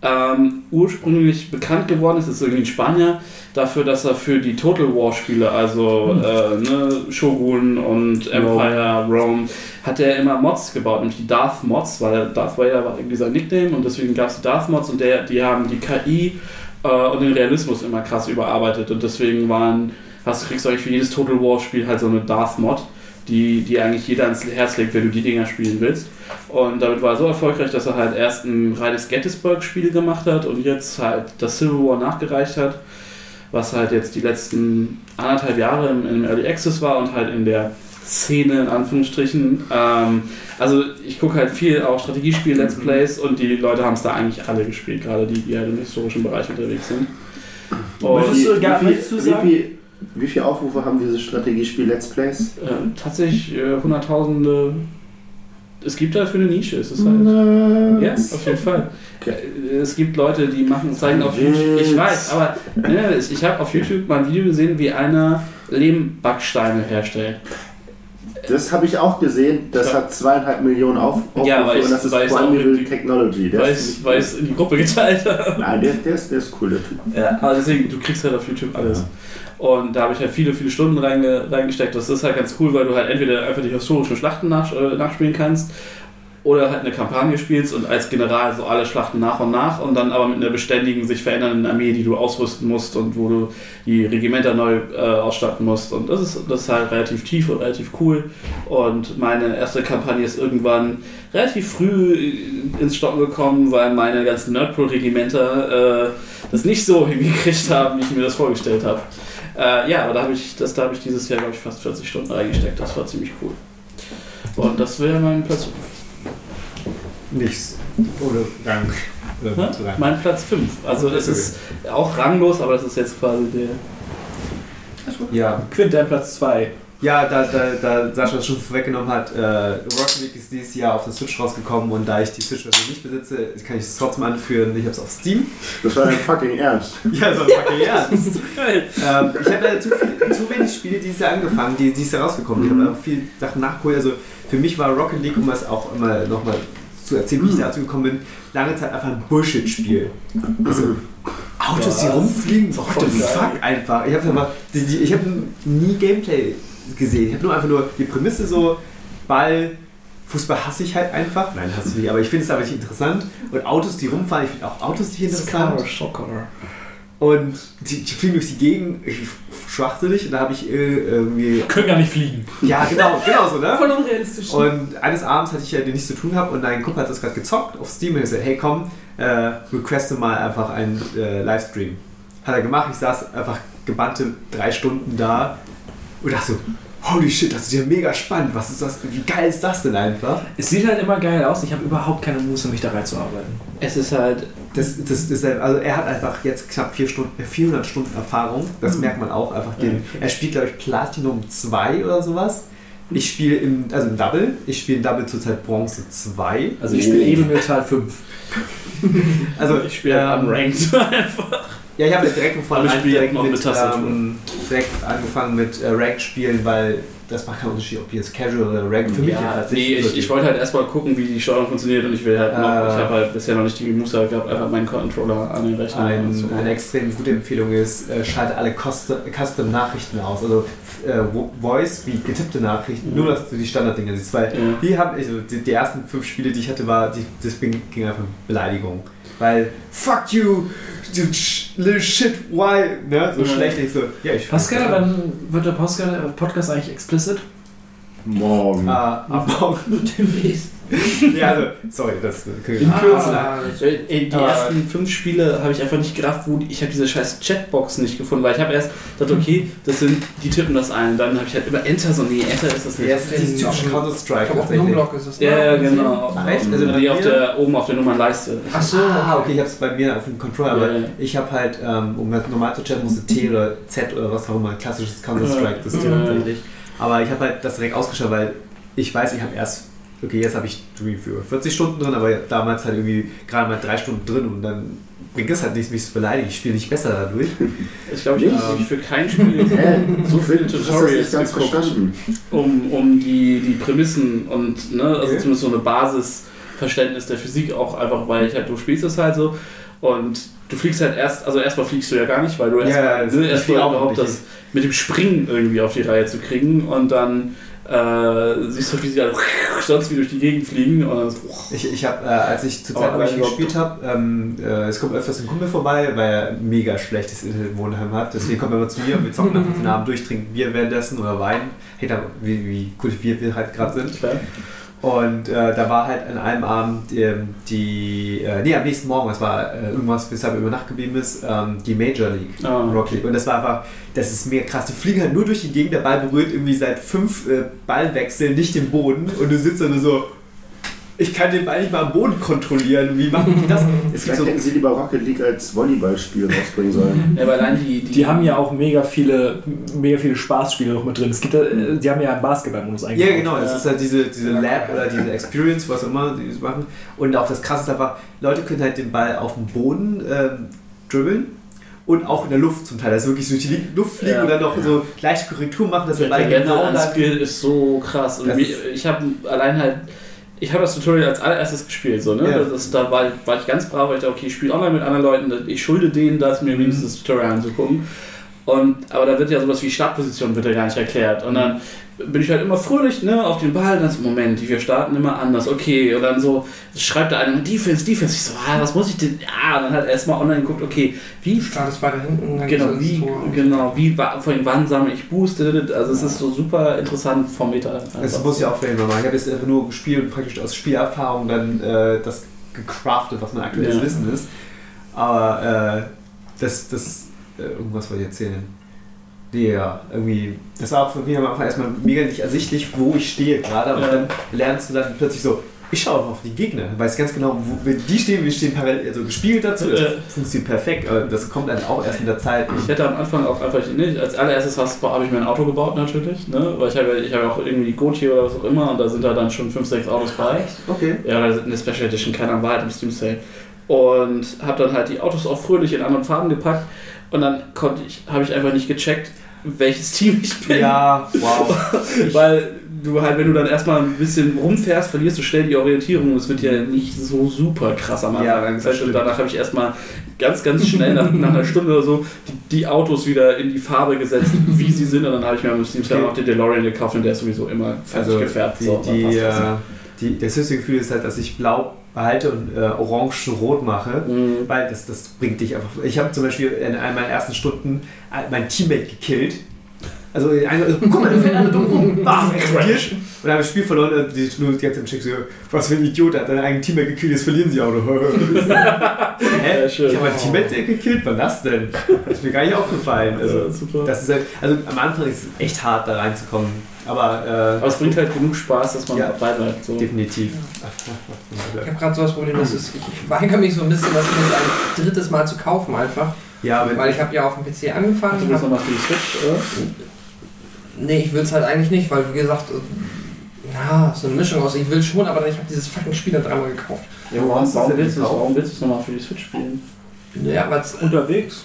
ähm, ursprünglich bekannt geworden ist, ist irgendwie ein Spanier, dafür, dass er für die Total War Spiele, also äh, ne, Shogun und Empire, Rome, hat er immer Mods gebaut, nämlich die Darth Mods, weil Darth Vader war irgendwie sein Nickname und deswegen gab es die Darth Mods und der, die haben die KI äh, und den Realismus immer krass überarbeitet und deswegen waren, hast, kriegst du eigentlich für jedes Total War Spiel halt so eine Darth Mod, die, die eigentlich jeder ans Herz legt, wenn du die Dinger spielen willst. Und damit war er so erfolgreich, dass er halt erst ein reines Gettysburg-Spiel gemacht hat und jetzt halt das Civil War nachgereicht hat, was halt jetzt die letzten anderthalb Jahre im, im Early Access war und halt in der Szene in Anführungsstrichen. Ähm, also ich gucke halt viel auch Strategiespiel, Let's Plays und die Leute haben es da eigentlich alle gespielt, gerade die, die halt im historischen Bereich unterwegs sind. Und Möchtest du- gar- möchtest du wie, sagen? Wie, viele Aufrufe haben dieses Strategiespiel Let's Plays? äh, tatsächlich äh, hunderttausende es gibt dafür eine Nische. Es ist halt. Ja, auf jeden Fall. Äh, Es gibt Leute, die machen, zeigen auf YouTube. Ich weiß, aber ne, ich habe auf YouTube mal ein Video gesehen, wie einer Lehmbacksteine herstellt. Das habe ich auch gesehen. Das Ja. hat zweieinhalb Millionen Auf Aufrufe Ja, weil ich- und das ist Primeval Technology. Der Weil ich weil ich es in die Gruppe geteilt habe. nein, der, der, ist, der ist cool, der Typ. Ja, aber deswegen, du kriegst halt auf YouTube alles. Und da habe ich halt viele, viele Stunden reinge, reingesteckt. Das ist halt ganz cool, weil du halt entweder einfach die historischen Schlachten nach, äh, nachspielen kannst oder halt eine Kampagne spielst und als General so alle Schlachten nach und nach und dann aber mit einer beständigen, sich verändernden Armee, die du ausrüsten musst und wo du die Regimenter neu äh, ausstatten musst. Und das ist, das ist halt relativ tief und relativ cool. Und meine erste Kampagne ist irgendwann relativ früh ins Stocken gekommen, weil meine ganzen Nerdpool-Regimenter äh, das nicht so hingekriegt haben, wie ich mir das vorgestellt habe. Äh, ja, aber da habe ich, das- da habe ich dieses Jahr, glaube ich, fast 40 Stunden reingesteckt. Das war ziemlich cool. Und das wäre mein Platz, Nichts. Ohne Rang. Oder Rang. mein Platz 5. Also es ist auch ranglos, aber das ist jetzt quasi der. Ja, Quint, dein Platz 2. Ja, da, da, da Sascha das schon vorweggenommen hat, äh, Rocket League ist dieses Jahr auf der Switch rausgekommen und da ich die Switch-Version nicht besitze, kann ich es trotzdem anführen. Ich habe es auf Steam. Das war dein fucking Ernst. Ja, so okay, ja. Geil. ähm, ich habe leider zu, viel, zu wenig Spiele dieses Jahr angefangen, die dieses Jahr rausgekommen. Ich habe auch viel Sachen nachgeholt. Also für mich war Rocket League, um es auch immer nochmal zu erzählen, wie ich dazu gekommen bin, lange Zeit einfach ein Bullshit-Spiel. Also Autos, die rumfliegen, what the fuck einfach. Ich habe hab nie Gameplay gesehen. Ich habe nur einfach nur die Prämisse so, Ball, Fußball hasse ich halt einfach. Nein, hasse ich nicht, aber ich finde es aber nicht interessant. Und Autos, die rumfahren, ich finde auch Autos nicht interessant. Soccer. Und die, die fliegen durch die Gegend, ich schwachsinnig, und da habe ich äh, irgendwie. Können gar nicht fliegen. Ja, genau, genau so, ne? Voll unrealistisch. Und eines Abends hatte ich ja nichts zu tun gehabt und ein Kumpel hat das gerade gezockt auf Steam und ich gesagt, hey komm, äh, requeste mal einfach einen äh, Livestream. Hat er gemacht, ich saß einfach gebannte drei Stunden da und dachte so, holy shit, das ist ja mega spannend, was ist das, wie geil ist das denn einfach? Es sieht halt immer geil aus. Ich habe überhaupt keine Muße, mich da reinzuarbeiten. Es ist halt. Das, das, das, also er hat einfach jetzt knapp vier Stunden, äh, 400 Stunden Erfahrung, das merkt man auch einfach. Den, er spielt glaube ich Platinum 2 oder sowas. Ich spiele im, also im Double, ich spiele im Double zurzeit Bronze 2. Also ich spiele Edelmetall 5. Also Ich spiele ähm, unranked einfach. Ja, ich habe direkt von Anfang direkt noch mit, mit ähm, direkt angefangen mit äh, Ranked spielen, weil das macht keinen Unterschied, ob jetzt Casual oder Ranked. Für mich ja, nee, ich, ich wollte halt erstmal gucken, wie die Steuerung funktioniert und ich will halt noch, Äh. ich habe halt bisher noch nicht die Muße gehabt, einfach meinen Controller an den Rechner ein, so. eine extrem gute Empfehlung ist, äh, schalte alle Custom- Custom-Nachrichten aus. Also äh, Vo- Voice wie getippte Nachrichten, Mhm. nur dass du die Standarddinger siehst. Weil Ja. hier haben, also die, die ersten fünf Spiele, die ich hatte, war, die, das ging einfach um Beleidigung. Weil, fuck you, little shit, why, ne? So Ja. schlecht. Ich so, ja, ich Pascal, wann wird der Podcast, Podcast eigentlich explicit? Morgen. Ah, abbauen. Demnächst. Ja, also, sorry, das können In wir Kürze. Ah, Ey, die Aber- ersten fünf Spiele habe ich einfach nicht gerafft, wo die, ich habe diese scheiß Chatbox nicht gefunden, weil ich habe erst gedacht, okay, das sind, die tippen das ein, dann habe ich halt über Enter so, nee, Enter ist das nicht. Ja, das ist Ich Counter-Strike auf dem tatsächlich. Numblock ist es. ne? Ja, genau. Ah, echt? Also die auf der, oben auf der Nummernleiste. Ach so. Ah, okay, ich habe es bei mir auf dem Controller, aber ja. ich habe halt, ähm, um das normal zu chatten, musste T oder Z oder was auch immer, ein klassisches Counter-Strike-System tatsächlich. Aber ich habe halt das direkt ausgeschaut, weil ich weiß, ich habe erst, okay, jetzt habe ich irgendwie für 40 Stunden drin, aber damals halt irgendwie gerade mal drei Stunden drin und dann bringt es halt nichts, mich zu beleidigen. Ich spiele nicht besser dadurch. Ich glaube, ich Nicht? habe nämlich für kein Spiel so viele Tutorials ganz geguckt, verstanden. um, um die, die Prämissen und ne, also Okay. zumindest so eine Basisverständnis der Physik auch einfach, weil ich halt, du spielst es halt so und du fliegst halt erst, also erstmal fliegst du ja gar nicht, weil du Ja, erstmal ne, ich erst mal auch überhaupt das mit dem Springen irgendwie auf die Reihe zu kriegen und dann äh, siehst du, wie sie alle sonst wie durch die Gegend fliegen und dann so, Ich, ich habe, äh, als ich zur Oh, Zeit, ich glaub- gespielt habe, ähm, äh, es kommt öfters ein Kumpel vorbei, weil er mega schlechtes Internet im Wohnheim hat. Deswegen kommt er immer zu mir und wir zocken einfach den Abend durch, trinken Bier währenddessen oder Wein. Hey, da, wie, wie kultiviert wir halt gerade sind. klar. Und äh, da war halt an einem Abend ähm, die, äh, nee, am nächsten Morgen, das war äh, irgendwas, weshalb er über Nacht geblieben ist, ähm, die Major League, Ah. Rock League. Und das war einfach, das ist mega krass. Die fliegen halt nur durch die Gegend, der Ball berührt irgendwie seit fünf äh, Ballwechseln nicht den Boden und du sitzt da nur so, ich kann den Ball nicht mal am Boden kontrollieren. Wie machen die das? Es gibt Vielleicht so, hätten sie lieber Rocket League als Volleyballspiel rausbringen sollen. Ja, weil allein die, die, Die haben ja auch mega viele, mega viele Spaßspiele noch mit drin. Es gibt, äh, die haben ja einen Basketballmodus eingebaut. ja, genau, das ist halt diese, diese Lab oder diese Experience, was auch immer die das machen. Und auch das Krasse ist einfach, Leute können halt den Ball auf dem Boden ähm, dribbeln und auch in der Luft zum Teil. Also wirklich durch die Luft fliegen Ja. und dann noch so leichte Korrektur machen, dass der Ball genau an da Skill ist so krass. Und Das ich habe allein halt, ich habe das Tutorial als allererstes gespielt. So, ne? Ja. das ist, da war, war ich ganz brav, weil ich dachte, okay, ich spiele online mit anderen Leuten, ich schulde denen das, mir wenigstens das Tutorial anzugucken. Und, aber da wird ja sowas wie Startposition wird ja gar nicht erklärt. Und dann bin ich halt immer fröhlich ne, auf den Ball. Dann so, Moment, wir starten immer anders. Okay, und dann so schreibt da einer Defense, Defense. Ich so, ah, was muss ich denn? Ah, und dann halt erstmal online geguckt, okay, wie Startest weiter hinten, dann Genau, geht's wie, genau, wie, allem wann sammle ich Boost, also es ist so super interessant vom Meta. Das muss ich auch vielleicht mal machen. Ich habe jetzt einfach nur gespielt und praktisch aus Spielerfahrung dann äh, das gecraftet, was mein aktuelles Ja. Wissen ist. Aber äh, das, das, äh, irgendwas wollte ich erzählen. Ja, irgendwie, das war auch für mich am Anfang erstmal mega nicht ersichtlich, wo ich stehe gerade, aber Ja. dann lernst du dann plötzlich so, ich schaue auf die Gegner, weiß ganz genau, wo, die stehen, wir stehen parallel, also gespiegelt dazu, das Ja. funktioniert perfekt, aber das kommt dann auch erst mit der Zeit. Ich hätte am Anfang auch einfach, ne, als allererstes habe ich mir ein Auto gebaut natürlich, ne, weil ich habe ich habe auch irgendwie Gotye oder was auch immer und da sind da dann schon 5, 6 Autos bei. Okay. Ja, oder eine Special Edition, keine Ahnung, war halt im Steam Sale. Und habe dann halt die Autos auch fröhlich in anderen Farben gepackt und dann konnte ich, habe ich einfach nicht gecheckt, welches Team ich bin. Ja, wow. Weil du halt, wenn du dann erstmal ein bisschen rumfährst, verlierst du schnell die Orientierung und es wird ja nicht so super krass am Ja, Anfang. das Das heißt, danach habe ich erstmal ganz, ganz schnell nach, nach einer Stunde oder so die, die Autos wieder in die Farbe gesetzt, wie sie sind. Und dann habe ich mir am Sale Okay. auch den DeLorean gekauft und der ist sowieso immer fertig Also gefärbt. die, so, die, äh, die, das höchste Gefühl ist halt, dass ich blau behalte und äh, orange rot mache. Mhm. Weil das, das bringt dich einfach. Ich habe zum Beispiel in einer meiner ersten Stunden äh, mein Teammate gekillt. Also, einer, so, guck mal, der fällt einer dumm rum, bam, explodiert. Und dann habe ich das Spiel verloren und die nur die ganze Zeit im Check so, was für ein Idiot, der hat deinen eigenen Teammate gekillt, jetzt verlieren sie auch noch. Hä? Ja, schön. Ich habe meinen Teammate gekillt, wann das denn? Das ist mir gar nicht aufgefallen. Also, Ja, das ist halt, also am Anfang ist es echt hart, da reinzukommen. Aber, äh, Aber es bringt halt genug Spaß, dass man Ja. dabei bleibt. So. definitiv. Ich habe gerade so das Problem, dass es, ich, ich weigere mich so ein bisschen, das mir ein drittes Mal zu kaufen einfach. Ja, Weil ich habe ja auf dem PC angefangen. Du willst nochmal für die Switch, oder? nee, ich will es halt eigentlich nicht, weil wie gesagt, äh, na, so eine Mischung aus, ich will schon, aber ich habe dieses fucking Spiel dann dreimal gekauft. Ja, warum denn willst du es gekauft? warum willst du es nochmal für die Switch spielen? Ja, weil es Unterwegs.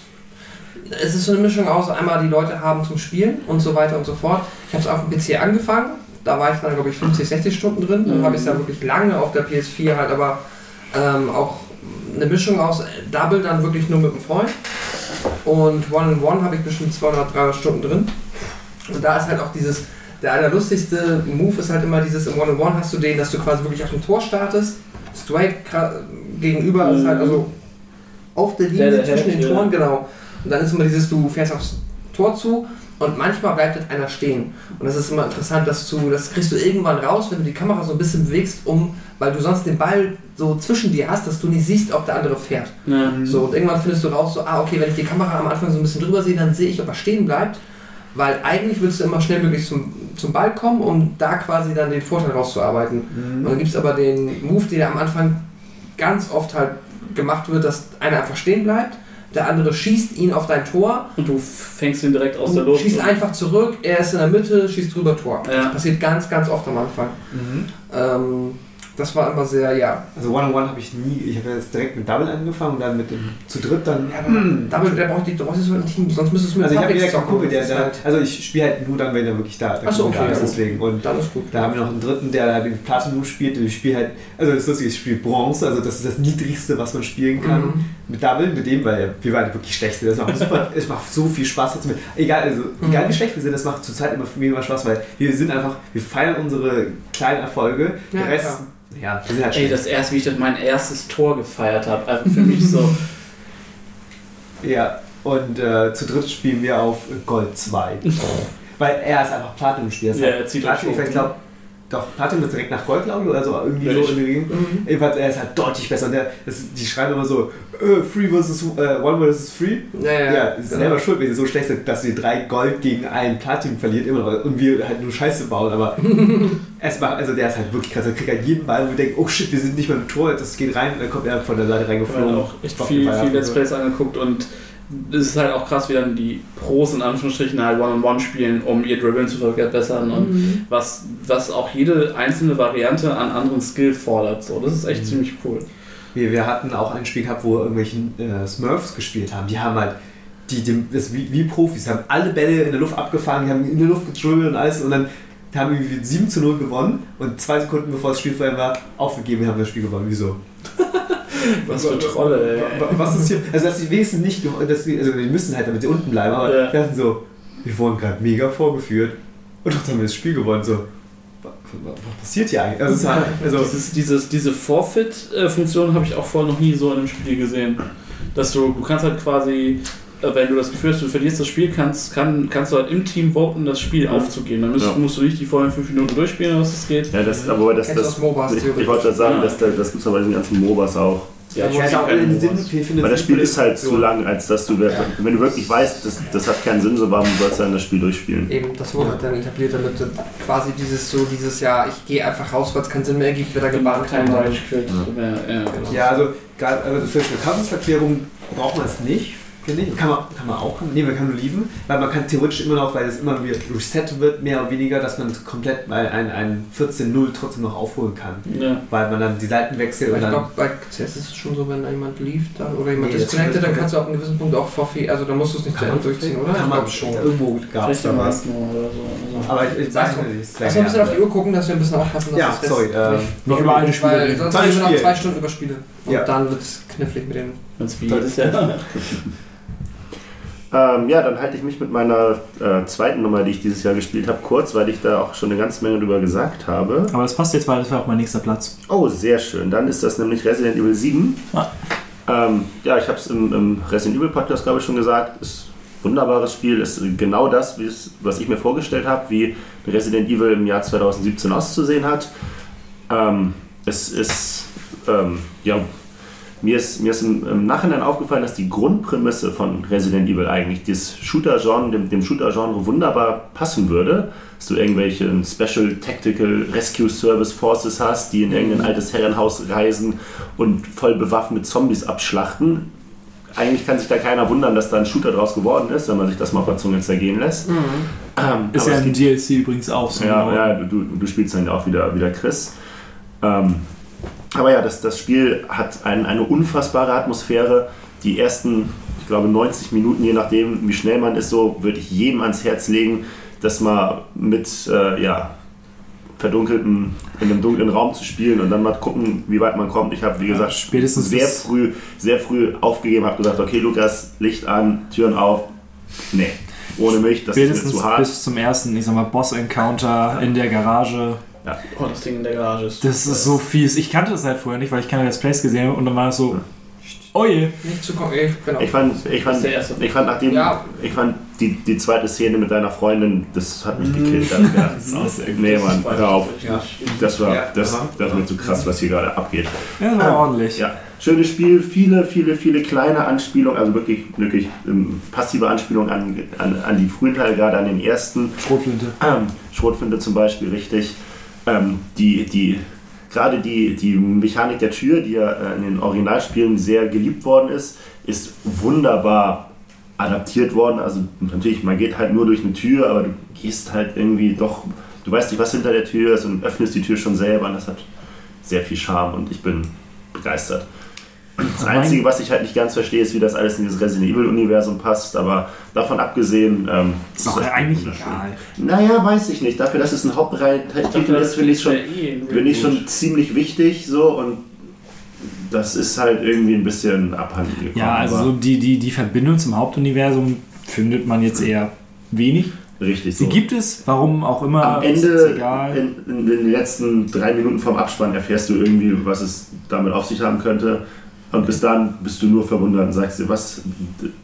Es ist so eine Mischung aus, einmal die Leute haben zum Spielen und so weiter und so fort. Ich habe es auf dem PC angefangen, da war ich dann glaube ich 50, 60 Stunden drin, dann Mhm. habe ich es ja wirklich lange auf der PS4 halt, aber ähm, auch eine Mischung aus Double dann wirklich nur mit einem Freund und One in One habe ich bestimmt 200, 300 Stunden drin. Und da ist halt auch dieses, der allerlustigste Move ist halt immer dieses, im One in One hast du den, dass du quasi wirklich auf dem Tor startest, straight gegenüber ist halt also auf der Linie Der, der zwischen den ja. Toren, genau. Und dann ist immer dieses, du fährst aufs Tor zu und manchmal bleibt halt einer stehen. Und das ist immer interessant, dass du, das kriegst du irgendwann raus, wenn du die Kamera so ein bisschen bewegst, um, weil du sonst den Ball so zwischen dir hast, dass du nicht siehst, ob der andere fährt. Ja. So, und irgendwann findest du raus, so, ah, okay, wenn ich die Kamera am Anfang so ein bisschen drüber sehe, dann sehe ich, ob er stehen bleibt. Weil eigentlich willst du immer schnellmöglich zum, zum Ball kommen, um da quasi dann den Vorteil rauszuarbeiten. Und dann gibt es aber den Move, der am Anfang ganz oft halt gemacht wird, dass einer einfach stehen bleibt, der andere schießt ihn auf dein Tor, Und du fängst ihn direkt aus der Luft. schießt einfach zurück, er ist in der Mitte, schießt drüber Tor. Ja. Das passiert ganz, ganz oft am Anfang. Mhm. Ähm, das war immer sehr, ja. Also One-on-One habe ich nie, ich habe jetzt direkt mit Double angefangen und dann mit dem zu dritt dann. ja aber Double, der braucht die, du brauchst so ein Team, sonst müsstest du mit Also ich habe direkt einen. Kumpel, der ist da, halt- also ich spiele halt nur dann, wenn er wirklich da, der Ach so, Kumpel da okay, ist, ja. deswegen. Und Dann ist gut. da haben wir noch einen dritten, der halt den Platinum spielt und ich spiele halt, also das ist lustig, ich spiele Bronze, also das ist das niedrigste, was man spielen kann. Mhm. Mit Double, mit dem, weil wir waren wirklich schlecht. Das macht super, es macht so viel Spaß. Egal, also, egal wie schlecht wir sind, das macht zurzeit immer für mich immer Spaß, weil wir sind einfach, wir feiern unsere kleinen Erfolge. Ja, Der Rest, klar. Ja, wir sind halt Ey, das erste, wie ich das mein erstes Tor gefeiert habe. Also für mich so. Ja, und äh, zu dritt spielen wir auf Gold 2. Weil er ist einfach Platinum-Spieler. Ja, er zieht Platinum, ich glaube, doch, Platinum ist direkt nach Gold, glaube ich, oder so, irgendwie Ja, so in der Gegend. Mhm. Jedenfalls, er ist halt deutlich besser. Und der, das, die schreiben immer so, äh, Free versus äh, One versus Free. Ja, ja, Ja, ist genau. selber schuld, wenn sie so schlecht sind, dass sie drei Gold gegen einen Platin verliert immer noch. Und wir halt nur Scheiße bauen, aber erstmal, also der ist halt wirklich krass. Er kriegt halt jeden Ball, wo wir denken, oh shit, wir sind nicht mehr im Tor, das geht rein und dann kommt er von der Seite Ich habe reingeflogen. auch echt Stoppt viel, viel Let's. Plays angeguckt und es ist halt auch krass, wie dann die Pros in Anführungsstrichen halt One-on-One spielen, um ihr Dribbeln zu verbessern und Mhm. was, was auch jede einzelne Variante an anderen Skill fordert. So. Das ist echt Mhm. ziemlich cool. Wir, wir hatten auch ein Spiel gehabt, wo irgendwelche äh, Smurfs gespielt haben. Die haben halt, die, die, das, wie, wie Profis, haben alle Bälle in der Luft abgefangen, die haben in der Luft gedribbelt und alles und dann haben wir 7 zu 0 gewonnen und zwei Sekunden bevor das Spiel vorbei war, aufgegeben, wir haben das Spiel gewonnen. Wieso? Was für Trolle, ey. Wa- Was ist hier? Also, dass die wenigstens nicht, dass die, also die müssen halt, damit sie unten bleiben, aber Ja. wir hatten so, wir wurden gerade mega vorgeführt und doch haben wir das Spiel gewonnen. So, wa- wa- was passiert hier eigentlich? Also, halt, also Dieses, dieses, diese Forfeit-Funktion habe ich auch vorher noch nie so in einem Spiel gesehen. Dass du, du kannst halt quasi, äh, wenn du das Gefühl hast, du verlierst das Spiel, kannst, kann, kannst du halt im Team voten, das Spiel aufzugeben. Dann musst, Ja. musst du nicht die vollen fünf Minuten durchspielen, was es geht. Ja, das, aber das, das, MOBAs ich, ich wollte gerade sagen, Ja. dass da, das gibt es aber in den ganzen MOBAs auch. Ja, ich weiß auch keine den Sinn, ich finde Weil das Spiel ist halt zu lang, als dass du, wenn du wirklich weißt, das, das hat keinen Sinn, so warum sollst du dann das Spiel durchspielen? Eben, das wurde dann etabliert, damit du quasi dieses so dieses Jahr, ich gehe einfach raus, weil es keinen Sinn mehr ergibt, wird er gebannt. Ja. Ja, genau. Ja, also, also für eine Kaufungserklärung braucht man es nicht, finde ich. Kann man, kann man auch, nee, man kann nur lieben, weil man kann theoretisch immer noch, weil es immer wieder reset wird, mehr oder weniger, dass man komplett mal ein, ein 14-0 trotzdem noch aufholen kann. Ja. Weil man dann die Seiten wechselt Ich glaube, bei CS ist es schon so, wenn jemand lief dann, oder jemand Nee, disconnected, dann kannst du ab einem gewissen Punkt auch verfehlen. Also da musst du es nicht zu Ende durchziehen, oder? Kann man schon. Irgendwo gab es da was. so. Aber ich, ich weiß nicht. Lass mal ein bisschen auf die Uhr gucken, dass wir ein bisschen aufpassen, dass Ja, das sorry. Äh, nicht- über alte Spiele reden. sonst sind wir noch zwei Stunden über Spiele. Und Ja. dann wird es knifflig mit den. Wenn's wie ist, ja. Ähm, ja, dann halte ich mich mit meiner äh, zweiten Nummer, die ich dieses Jahr gespielt habe, kurz, weil ich da auch schon eine ganze Menge drüber gesagt habe. Aber das passt jetzt, weil das wäre auch mein nächster Platz. Oh, sehr schön. Dann ist das nämlich Resident Evil 7. Ah. Ähm, ja, ich habe es im, im Resident Evil Podcast, glaube ich, schon gesagt. Ist ein wunderbares Spiel. Ist genau das, was ich mir vorgestellt habe, wie Resident Evil im Jahr 2017 auszusehen hat. Ähm, es ist, ähm, ja, mir ist, mir ist im, im Nachhinein aufgefallen, dass die Grundprämisse von Resident Evil eigentlich das Shooter-Genre, dem, dem Shooter-Genre wunderbar passen würde. Dass du irgendwelche Special Tactical Rescue Service Forces hast, die in irgendein altes Herrenhaus reisen und voll bewaffnet Zombies abschlachten. Eigentlich kann sich da keiner wundern, dass da ein Shooter draus geworden ist, wenn man sich das mal auf der Zunge zergehen lässt. Ähm, Ist ja im DLC übrigens auch so. ja, ja du, du, du spielst dann ja auch wieder, wieder Chris. Ähm, aber ja, das, das Spiel hat ein, eine unfassbare Atmosphäre. Die ersten, ich glaube, 90 Minuten, je nachdem, wie schnell man ist, so würde ich jedem ans Herz legen, das mal mit äh, ja, verdunkeltem, in einem dunklen Raum zu spielen und dann mal gucken, wie weit man kommt. Ich habe, wie gesagt, spätestens sehr früh, sehr früh aufgegeben, habe gesagt, okay, Lukas, Licht an, Türen auf. Nee, ohne mich, das ist mir zu hart. bis zum ersten, ich sag mal, Boss-Encounter in der Garage. Oh, das Ding in der Garage ist. Das ist so fies. Ich kannte das halt vorher nicht, weil ich keine Let's Plays gesehen habe und dann war es so, oh je. Nicht zu kommen. Ich bin auch. Ich fand, ich fand, ich fand nachdem, Ja. ich fand die, die zweite Szene mit deiner Freundin, das hat mich gekillt. Das, ja, nee, Mann, hör auf. Ja. Das war, Ja, das, das wird zu krass, was hier gerade abgeht. Ja, das war Ah, ordentlich. Ja, schönes Spiel, viele, viele, viele kleine Anspielungen, also wirklich, wirklich ähm, passive Anspielungen an, an, an die frühen Teile, gerade an den ersten. Schrotflinte. Ähm, Schrotflinte zum Beispiel, richtig. Ähm, die, die, gerade die, die Mechanik der Tür, die ja äh, in den Originalspielen sehr geliebt worden ist, ist wunderbar adaptiert worden. Also natürlich, man geht halt nur durch eine Tür, aber du gehst halt irgendwie doch, du weißt nicht, was hinter der Tür ist und öffnest die Tür schon selber und das hat sehr viel Charme und ich bin begeistert. Das Einzige, was ich halt nicht ganz verstehe, ist, wie das alles in dieses Resident Evil-Universum passt, aber davon abgesehen. Ähm, Ist doch das eigentlich wunderschön. egal. Naja, weiß ich nicht. Dafür, dass es ein Hauptreihe-Titel ist, finde ich schon, eh finde ich schon ziemlich wichtig so und das ist halt irgendwie ein bisschen abhanden gekommen. Ja, also die, die, die Verbindung zum Hauptuniversum findet man jetzt eher wenig. richtig Sie so. gibt es, warum auch immer, Am ist Ende, egal. in, in den letzten drei Minuten vom Abspann, erfährst du irgendwie, was es damit auf sich haben könnte. Und bis dann bist du nur verwundert und sagst dir, was,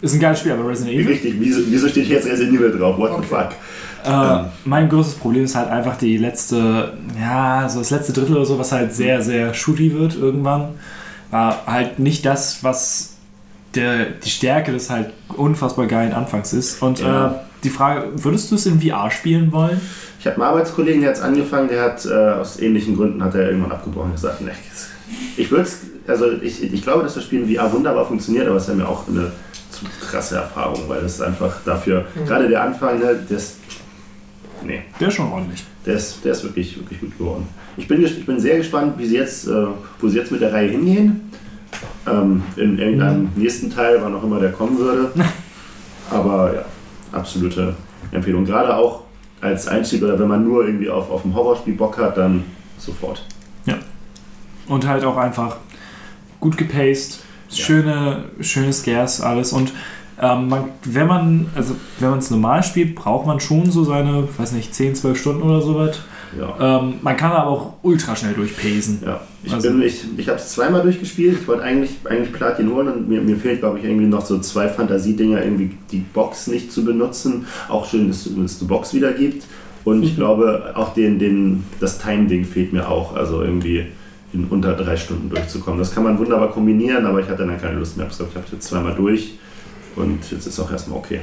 Ist ein geiles Spiel, aber Resident Evil. richtig, wieso, wieso steht hier jetzt Resident Evil drauf? What the Okay. fuck? Äh, mein größtes Problem ist halt einfach die letzte, ja, so das letzte Drittel oder so, was halt sehr, sehr shooty wird irgendwann. War halt nicht das, was der, die Stärke des halt unfassbar geilen Anfangs ist. Und Ja. äh, die Frage, würdest du es in VR spielen wollen? Ich habe einen Arbeitskollegen, der hat angefangen, der hat äh, aus ähnlichen Gründen hat er irgendwann abgebrochen und gesagt, nee, ich würde also ich, ich glaube, dass das Spiel in VR wunderbar funktioniert, aber es ist ja mir auch eine zu krasse Erfahrung, weil es ist einfach dafür, gerade der Anfang, ne, das, nee, Der ist schon ordentlich. der ist, der ist wirklich, wirklich gut geworden. Ich bin, ich bin sehr gespannt, wie sie jetzt, äh, wo sie jetzt mit der Reihe hingehen. Ähm, in irgendeinem nächsten Teil, wann auch immer der kommen würde. Aber ja, absolute Empfehlung. Gerade auch als Einstieg oder wenn man nur irgendwie auf, auf ein Horrorspiel Bock hat, dann sofort. Und halt auch einfach gut gepaced, Ja. schöne, schöne Scares, alles. Und ähm, man, wenn man, also wenn man es normal spielt, braucht man schon so seine, weiß nicht, 10, 12 Stunden oder so was. Ja. Ähm, man kann aber auch ultra schnell durchpacen. Ja, ich, Also- bin- ich, ich habe es zweimal durchgespielt. Ich wollte eigentlich, eigentlich Platin holen und mir, mir fehlt, glaube ich, irgendwie noch so zwei Fantasiedinger, irgendwie die Box nicht zu benutzen. Auch schön, dass es die Box wieder gibt. Und ich glaube, auch den, den, das Time-Ding fehlt mir auch. Also irgendwie in unter drei Stunden durchzukommen. Das kann man wunderbar kombinieren, aber ich hatte dann keine Lust mehr. Ich habe gesagt, ich habe jetzt zweimal durch und jetzt ist auch erstmal okay.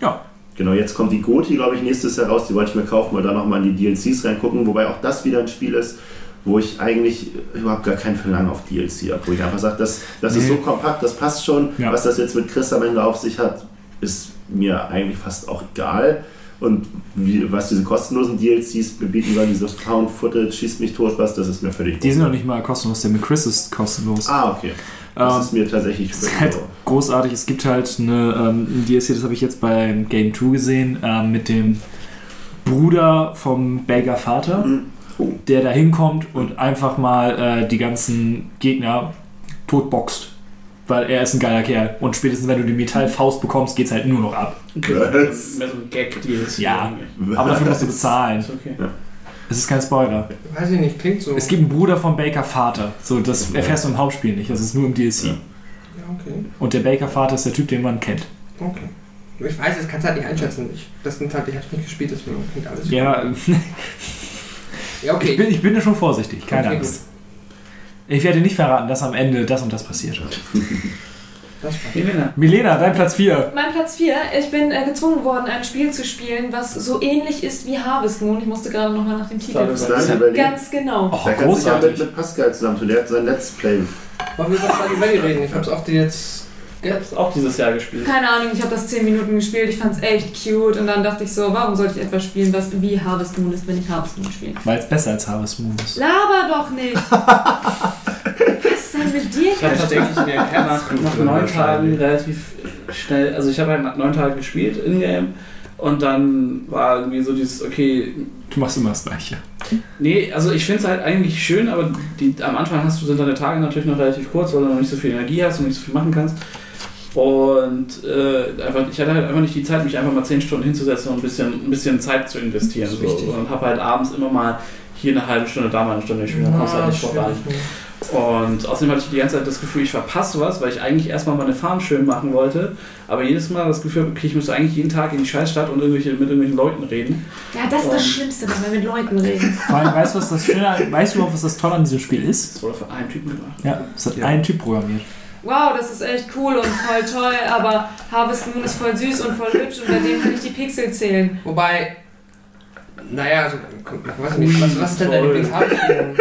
Ja. Genau, jetzt kommt die Goti, glaube ich, nächstes Jahr raus. Die wollte ich mir kaufen, weil da nochmal in die DLCs reingucken. Wobei auch das wieder ein Spiel ist, wo ich eigentlich überhaupt gar kein Verlangen auf DLC habe. Wo ich einfach sage, das, das ist Nee. so kompakt, das passt schon. Ja. Was das jetzt mit Chris am Ende auf sich hat, ist mir eigentlich fast auch egal. Und wie, was diese kostenlosen DLCs bieten sollen, diese Found Footage, schießt mich tot, was, das ist mir völlig Die sind noch nicht mal kostenlos, der mit Chris ist kostenlos. Ah, okay. Das Ähm, ist mir tatsächlich Das ist halt großartig. Es gibt halt eine, ähm, ein DLC, das habe ich jetzt beim Game 2 gesehen, ähm, mit dem Bruder vom Baker Vater, Mhm. Oh. der da hinkommt und einfach mal äh, die ganzen Gegner totboxt. Weil er ist ein geiler Kerl. Und spätestens wenn du die Metallfaust bekommst, geht's halt nur noch ab. Okay, Was? mehr so ein Gag, die ist Ja. Aber dafür musst du bezahlen. Ist okay. Es ist kein Spoiler. Weiß ich nicht, klingt so. Es gibt einen Bruder vom Baker Vater. So, das erfährst du im Hauptspiel nicht. Das ist nur im DLC. Ja. Ja, okay. Und der Baker Vater ist der Typ, den man kennt. Okay. Ich weiß, das kannst du halt nicht einschätzen. Ich, das sind halt, ich hab's nicht gespielt, deswegen klingt alles. Ja, ja okay. ich bin, ich bin da schon vorsichtig. Keine Okay, Angst. Ich werde nicht verraten, dass am Ende das und das passiert. Das Helena. Milena, dein Platz 4. Mein Platz 4. Ich bin äh, gezwungen worden, ein Spiel zu spielen, was so ähnlich ist wie Harvest Moon. Ich musste gerade nochmal nach dem Titel fragen. Ganz genau. Oh, Da kannst du dich ja mit, großartig. mit Pascal zusammen tun. Der hat sein Let's Play. Wollen wir über Stardew Valley reden? Ich hab's auch dir jetzt. Ich hab's auch dieses Jahr gespielt. Keine Ahnung, ich habe das 10 Minuten gespielt. Ich fand's echt cute. Und dann dachte ich so, warum sollte ich etwas spielen, was wie Harvest Moon ist, wenn ich Harvest Moon spiele? Weil es besser als Harvest Moon ist. Laber doch nicht! was ist denn mit dir? Ich habe tatsächlich mir nach, neun. Tagen relativ schnell, also ich habe halt nach neun Tagen gespielt in-game und dann war irgendwie so dieses, okay, Du machst immer das Gleiche. nee, also ich finde es halt eigentlich schön, aber die, am Anfang hast du, sind deine Tage natürlich noch relativ kurz, weil du noch nicht so viel Energie hast und nicht so viel machen kannst. Und äh, einfach, ich hatte halt einfach nicht die Zeit, mich einfach mal zehn Stunden hinzusetzen und ein bisschen, ein bisschen Zeit zu investieren. Das So. Und habe halt abends immer mal hier eine halbe Stunde, da mal eine Stunde gespielt, dann kommst halt nicht vorbei. Und außerdem hatte ich die ganze Zeit das Gefühl, ich verpasse was, weil ich eigentlich erstmal meine Farm schön machen wollte. Aber jedes Mal das Gefühl, okay, ich müsste eigentlich jeden Tag in die Scheißstadt und irgendwelche, mit irgendwelchen Leuten reden. Ja, das ist das Und- Schlimmste, wenn wir mit Leuten reden. Vor allem, weißt du, was das Schöne, weißt du, überhaupt, was das Tolle an diesem Spiel ist? Das wurde von einem Typen gemacht. Ja, es hat Ja. ein Typ programmiert. Wow, das ist echt cool und voll toll, aber Harvest Moon ist voll süß und voll hübsch und bei dem kann ich die Pixel zählen. Wobei, naja, also, nicht, was, was ist denn dein Toll. Lieblingshaarspiel?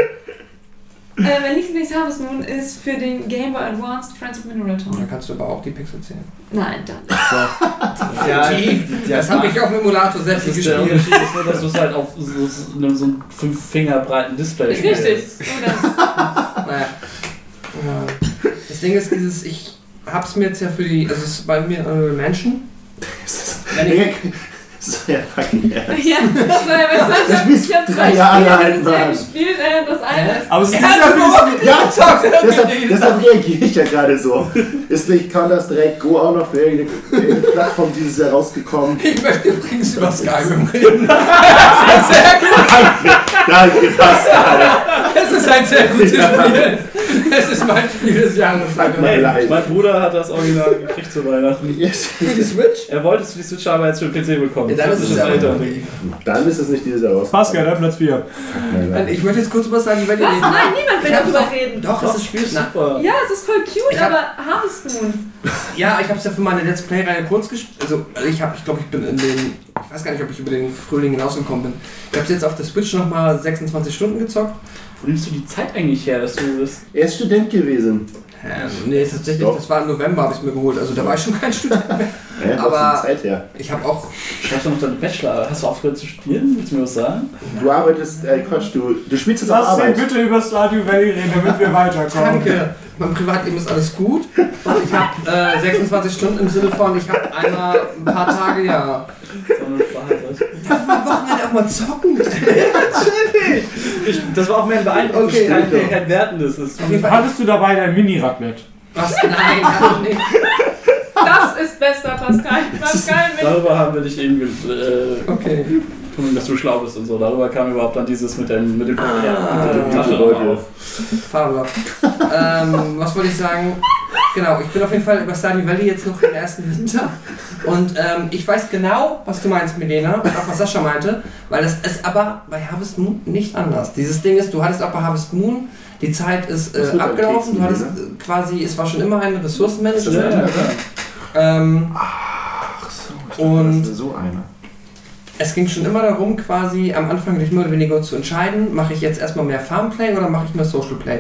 Äh, mein Lieblings Harvest Moon ist für den Game Boy Advanced Friends of Da Minotaur. kannst du aber auch die Pixel zählen. Nein, dann nicht. Ja, Das habe ich auf dem Emulator sehr Das viel ist der gespielt. Unterschied ist nur, dass du es halt auf so, so, einem- so einem 5 Finger breiten Display Richtig. spielst. Oh, das. Naja. Ja. Das Ding ist dieses, ich hab's mir jetzt ja für die, also es ist bei mir Honorable Mansion. Wenn ich, So, ja, ja. Ja, weißt du, ich Das hab- spielst ich habe drei Jahre Spiele alt, dieses Jahr Mann. gespielt. Äh, das eine ist Aber es ist Ja, gezockt, er hat deshalb, nicht deshalb reagiere ich ja gerade so. Ist nicht Counter-Strike Go auch noch für irgendeine Plattform dieses Jahr rausgekommen? Ich möchte übrigens über Skyrim reden. Sehr gut. Danke, Pascal. Es ist ein sehr gutes Spiel. Das ist mein Spiel des Jahres. Hey, mein Bruder hat das Original gekriegt zu Weihnachten. Yes. Für die Switch? Er wollte es für die Switch, aber jetzt für den PC bekommen. Dann ist es Eltern-Ding. Dann ist es nicht dieses Jahr raus. Pascal, dein Platz 4. Ich möchte jetzt kurz was sagen, Was? reden. Nein, niemand will darüber reden. Doch, es ist Spiel. Na, Super. Ja, es ist voll cute, Ich hab- aber Harvest Moon. Ja, ich habe es ja für meine Let's Play-Reihe kurz gespielt. Also, ich habe, ich glaube, ich bin in den. Ich weiß gar nicht, ob ich über den Frühling hinausgekommen bin. Ich habe jetzt auf der Switch nochmal 26 Stunden gezockt. Wo nimmst du die Zeit eigentlich her, dass du das. Er ist Student gewesen. Ähm, nee, tatsächlich, Doch. das war im November, habe ich mir geholt. Also, da war ich schon kein Student mehr. Ja, Aber- Zeit her. Ich habe auch. Schreibst du noch deine Bachelor? Hast du aufgehört zu studieren? Willst du mir was sagen? Du arbeitest, äh, Quatsch, du, du spielst jetzt auf Lass den Arbeit. bitte über Stardew Valley reden, damit wir weiterkommen. Danke. Mein Privatleben ist alles gut. Und ich habe äh, 26 Stunden im Sinne von, ich habe einmal ein paar Tage, ja. Sondern verheiratet. Darf man am Wochenende auch mal zocken? Ich, das war auch mehr ein Beeindruckendes, Okay, kein, okay. kein Wertendes. Hattest du dabei dein Mini-Raclette? Was? Nein, hab ich nicht. Das ist bester Pascal. Pascal mit Darüber haben wir dich eben äh, Okay. Gefunden, dass du schlau bist und so. Darüber kam überhaupt dann dieses mit dem, mit dem, Ah, mit dem Tasche Leute. auf. Fabelhaft. ähm, was wollte ich sagen? Genau, ich bin auf jeden Fall über Stardew Valley jetzt noch im ersten Winter. Und ähm, ich weiß genau, was du meinst, Milena, und auch was Sascha meinte, weil es ist aber bei Harvest Moon nicht anders. Dieses Ding ist, du hattest auch bei Harvest Moon, die Zeit ist Das äh, abgelaufen, du hattest äh, quasi, es war schon immer ein Ressourcenmanagement. Ja, ja, klar. Ähm, Ach so, ich Und- dachte, das ist so einer. Es ging schon immer darum, quasi am Anfang dich mehr oder weniger zu entscheiden, mache ich jetzt erstmal mehr Farmplay oder mache ich mehr Social Play.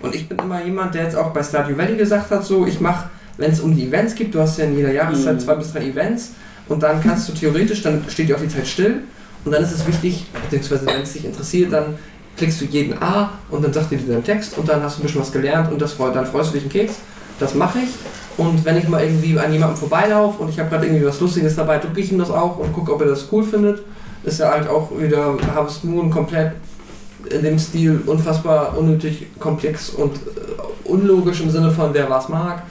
Und ich bin immer jemand, der jetzt auch bei Stardew Valley gesagt hat, so ich mache, wenn es um die Events geht, du hast ja in jeder Jahreszeit Mhm. zwei bis drei Events und dann kannst du theoretisch, dann steht ja auch die Zeit still und dann ist es wichtig, beziehungsweise wenn es dich interessiert, dann klickst du jeden A und dann sagt dir deinen Text und dann hast du ein bisschen was gelernt und das, dann freust du dich einen Keks. Das mache ich. Und wenn ich mal irgendwie an jemandem vorbeilaufe und ich habe gerade irgendwie was Lustiges dabei, drücke ich ihm das auch und gucke, ob er das cool findet. Ist ja halt auch wieder Harvest Moon komplett in dem Stil unfassbar unnötig komplex und äh, unlogisch im Sinne von wer was mag.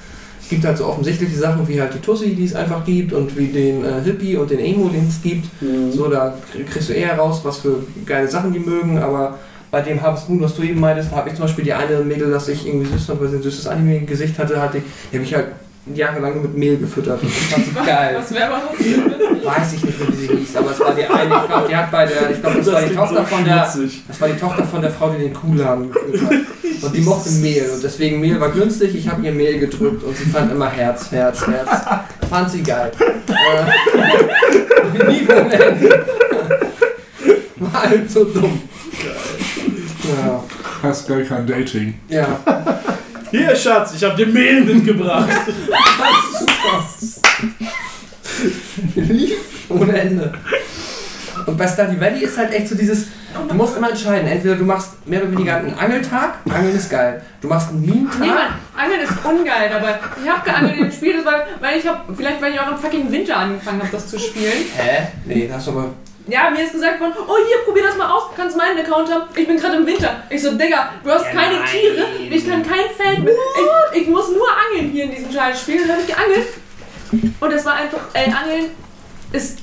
Es gibt halt so offensichtliche Sachen wie halt die Tussi, die es einfach gibt und wie den äh, Hippie und den Emo, den es gibt. So, da kriegst du eher raus, was für geile Sachen die mögen, aber bei dem Harvest Moon, was du eben meintest, habe ich zum Beispiel die eine Mädel, das ich irgendwie süß fand, weil sie ein süßes Anime-Gesicht hatte, hatte ich, die habe ich halt jahrelang mit Mehl gefüttert. Das fand ich geil. Was wäre aber noch Weiß ich nicht wie sie hieß, aber es war die eine, ich glaube, die hat bei der, ich glaube, das, war die Tochter so von der, das war die Tochter von der Frau, die den Kuhladen geführt hat. Und die mochte Mehl und deswegen Mehl war günstig, ich habe ihr Mehl gedrückt und sie fand immer Herz, Herz, Herz. Fand sie geil. Äh, nie. War halt so dumm. Ja. Pascal kann Dating. Ja. Hier, Schatz, ich habe dir Mehl mitgebracht. Lief ohne Ende. Und bei Stardew Valley ist halt echt so dieses, du musst immer entscheiden, entweder du machst mehr oder weniger einen Angeltag, Angeln ist geil. Du machst einen Nee, Minentag. Mann, Angeln ist ungeil, aber ich habe geangelt in dem Spiel, das war, weil ich habe, vielleicht weil ich auch im fucking Winter angefangen habe, das zu spielen. Hä? Nee, das hast du aber. Ja, mir ist gesagt worden, oh hier, probier das mal aus, kannst meinen Account haben, ich bin gerade im Winter. Ich so, Digga, du hast keine Tiere, ich kann kein Feld mit, ich, ich muss nur angeln hier in diesem scheiß Spiel. Dann habe ich geangelt. Und es war einfach, ey, Angeln ist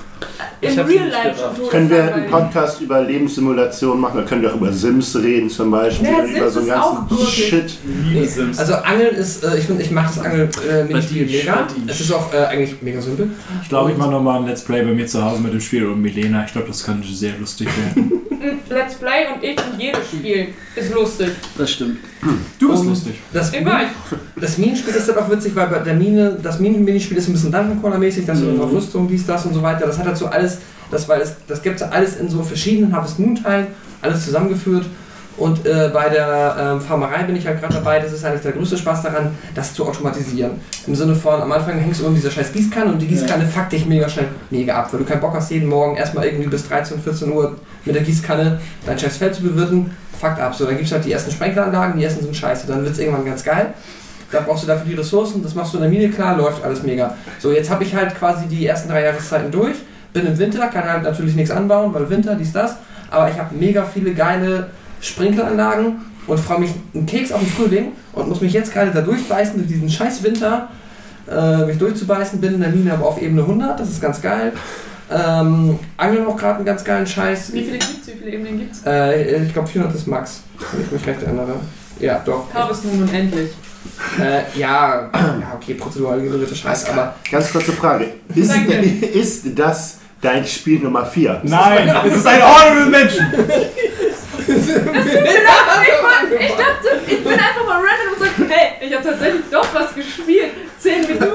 im hab's Real nicht Life schon Können wir einen. Podcast über Lebenssimulation machen? Da können wir auch über Sims reden zum Beispiel. Ja, über Sims so einen ist auch ganzen. Shit. Sims. Also Angeln ist, äh, ich finde, ich mag das Angeln äh, Minispiel Badisch, mega. Es ist auch äh, eigentlich mega simpel. Ich glaube, ich mache nochmal ein Let's Play bei mir zu Hause mit dem Spiel und Milena. Ich glaube, das kann sehr lustig werden. Let's Play und ich und jedes Spiel ist lustig. Das stimmt. Du bist Und lustig. Das, das Minenspiel ist halt auch witzig, weil bei der Mine, das Minen-Minispiel ist ein bisschen Dungeon-Crawler-mäßig, dass du Mhm. dann noch Rüstung, dies, das und so weiter. Das hat dazu alles, das, weil es, das gibt es alles in so verschiedenen Harvest Moon-Teilen, alles zusammengeführt. Und äh, bei der ähm, Farmerei bin ich halt gerade dabei, das ist eigentlich der größte Spaß daran, das zu automatisieren. Im Sinne von, am Anfang hängst du um dieser scheiß Gießkanne und die Gießkanne fuckt dich mega schnell mega ab, weil du keinen Bock hast, jeden Morgen erstmal irgendwie bis 13, 14 Uhr mit der Gießkanne dein scheiß Feld zu bewirten. Fuckt ab. So, dann gibt es halt die ersten Sprenkleranlagen, die ersten sind scheiße, dann wird es irgendwann ganz geil. Da brauchst du dafür die Ressourcen, das machst du in der Mine klar, läuft alles mega. So, jetzt habe ich halt quasi die ersten drei Jahreszeiten durch, bin im Winter, kann halt natürlich nichts anbauen, weil Winter, dies, das, aber ich habe mega viele geile Sprinkleranlagen und freue mich einen Keks auf den Frühling und muss mich jetzt gerade da durchbeißen durch diesen scheiß Winter, äh, mich durchzubeißen, bin in der Mine aber auf Ebene 100, das ist ganz geil. Ähm, Angeln auch gerade einen ganz geilen Scheiß. Wie viele gibt's? Wie viele Ebenen gibt's? Äh, ich glaube 400 ist Max, wenn ich mich recht erinnere. Ja, doch. Harvest Moon unendlich. Äh, ja, ja, okay, prozedural generierte Scheiß, aber Ganz kurze Frage. Ist, Danke. ist das dein Spiel Nummer 4? Nein, es ist Horde mit Menschen. Ich dachte, ich bin einfach mal random und sagte, hey, ich habe tatsächlich doch was gespielt. 10 Minuten.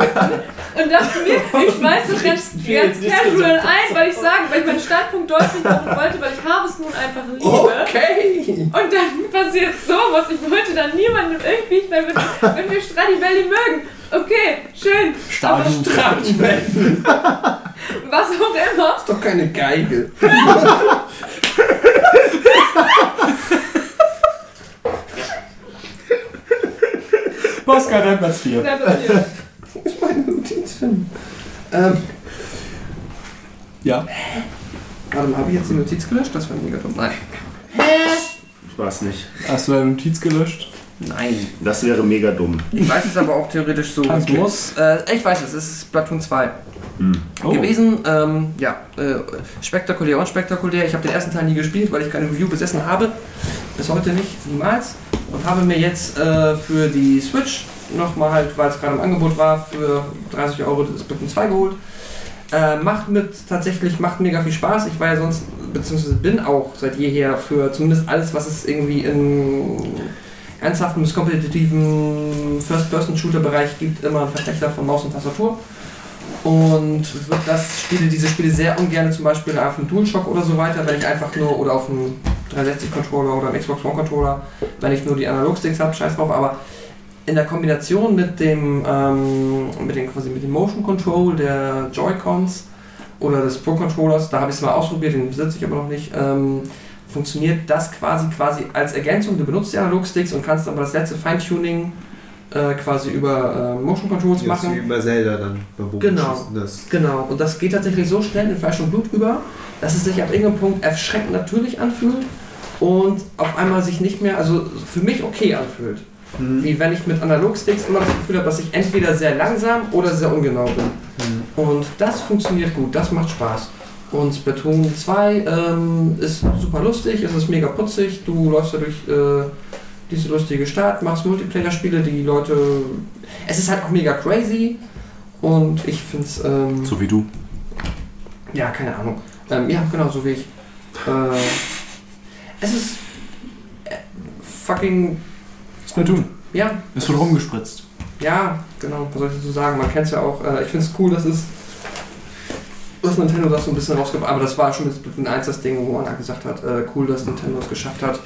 Und dachte mir, ich schmeiß das ganz, ganz casual ein, weil ich sagen, weil ich meinen Standpunkt deutlich machen wollte, weil ich Harvest Moon einfach liebe. okay. Und dann passiert sowas. Ich wollte dann niemandem irgendwie, wenn wir, wenn wir Stradivelli mögen. Okay, schön. Strahlenwellen. Was auch immer. Ist doch keine Geige. Pascal, dein Platz 4. Da passiert. Wo ist meine Notiz hin? Ähm, Ja. warte mal, habe ich jetzt die Notiz gelöscht? Das war mega dumm. Nein. Ich weiß nicht. Hast du deine Notiz gelöscht? Nein. Das wäre mega dumm. Ich weiß es aber auch theoretisch so, wie es muss. Äh, ich weiß es, es ist Splatoon 2 Oh. gewesen. Ähm, ja, äh, spektakulär, unspektakulär. Ich habe den ersten Teil nie gespielt, weil ich keine Review besessen habe. Bis heute nicht, niemals. Und habe mir jetzt äh, für die Switch nochmal halt, weil es gerade im Angebot war, für 30 Euro das Splatoon 2 geholt. Äh, macht mit tatsächlich, macht mega viel Spaß. Ich war ja sonst, beziehungsweise bin auch seit jeher für zumindest alles, was es irgendwie in ernsthaften bis kompetitiven First-Person-Shooter-Bereich gibt, immer ein Verfechter von Maus und Tastatur. Und wird das Spiele, diese Spiele sehr ungern zum Beispiel auf dem DualShock oder so weiter, wenn ich einfach nur, oder auf einem 360-Controller oder einem Xbox One-Controller, wenn ich nur die Analog-Sticks habe, scheiß drauf, aber in der Kombination mit dem, ähm, mit dem quasi mit dem Motion Control der Joy-Cons oder des Pro-Controllers, da habe ich es mal ausprobiert, den besitze ich aber noch nicht, ähm, funktioniert das quasi quasi als Ergänzung. Du benutzt die Analog-Sticks und kannst aber das letzte Feintuning äh, quasi über äh, Motion Controls ist machen. wie bei Zelda dann. Bei Genau. Genau, und das geht tatsächlich so schnell in Fleisch und Blut über, dass es sich ab irgendeinem Punkt erschreckend natürlich anfühlt und auf einmal sich nicht mehr, also für mich okay anfühlt. Mhm. Wie wenn ich mit Analogsticks immer das Gefühl habe, dass ich entweder sehr langsam oder sehr ungenau bin. Mhm. Und das funktioniert gut, das macht Spaß. Und Splatoon 2 ähm, ist super lustig, es ist mega putzig, du läufst da durch äh, diese lustige Stadt, machst Multiplayer-Spiele, die Leute. Es ist halt auch mega crazy und ich finde es. Ähm, So wie du. ja, keine Ahnung. Ähm, ja, genau, so wie ich. Äh, es ist äh, fucking. Splatoon. Ja, Es wird rumgespritzt. ja, genau, was soll ich dazu sagen? Man kennt es ja auch. Äh, ich finde es cool, dass es. Dass Nintendo das so ein bisschen rausgibt, aber das war schon mit Splatoon 1 das Ding, wo man halt gesagt hat, äh, cool, dass Nintendo es geschafft hat,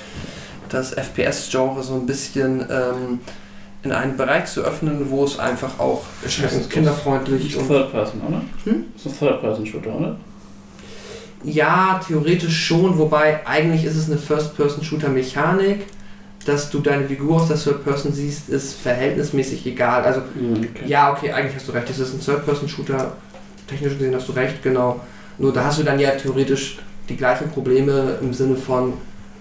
das FPS-Genre so ein bisschen ähm, in einen Bereich zu öffnen, wo es einfach auch kinderfreundlich und Third Person, oder? Hm? Das ist ein Third Person Shooter, oder? Ja, theoretisch schon, wobei eigentlich ist es eine First-Person-Shooter-Mechanik. Dass du deine Figur aus der Third Person siehst, ist verhältnismäßig egal. Also, Okay. ja, okay, eigentlich hast du recht. Es ist ein Third-Person-Shooter. Technisch gesehen hast du recht, genau. Nur da hast du dann ja theoretisch die gleichen Probleme im Sinne von.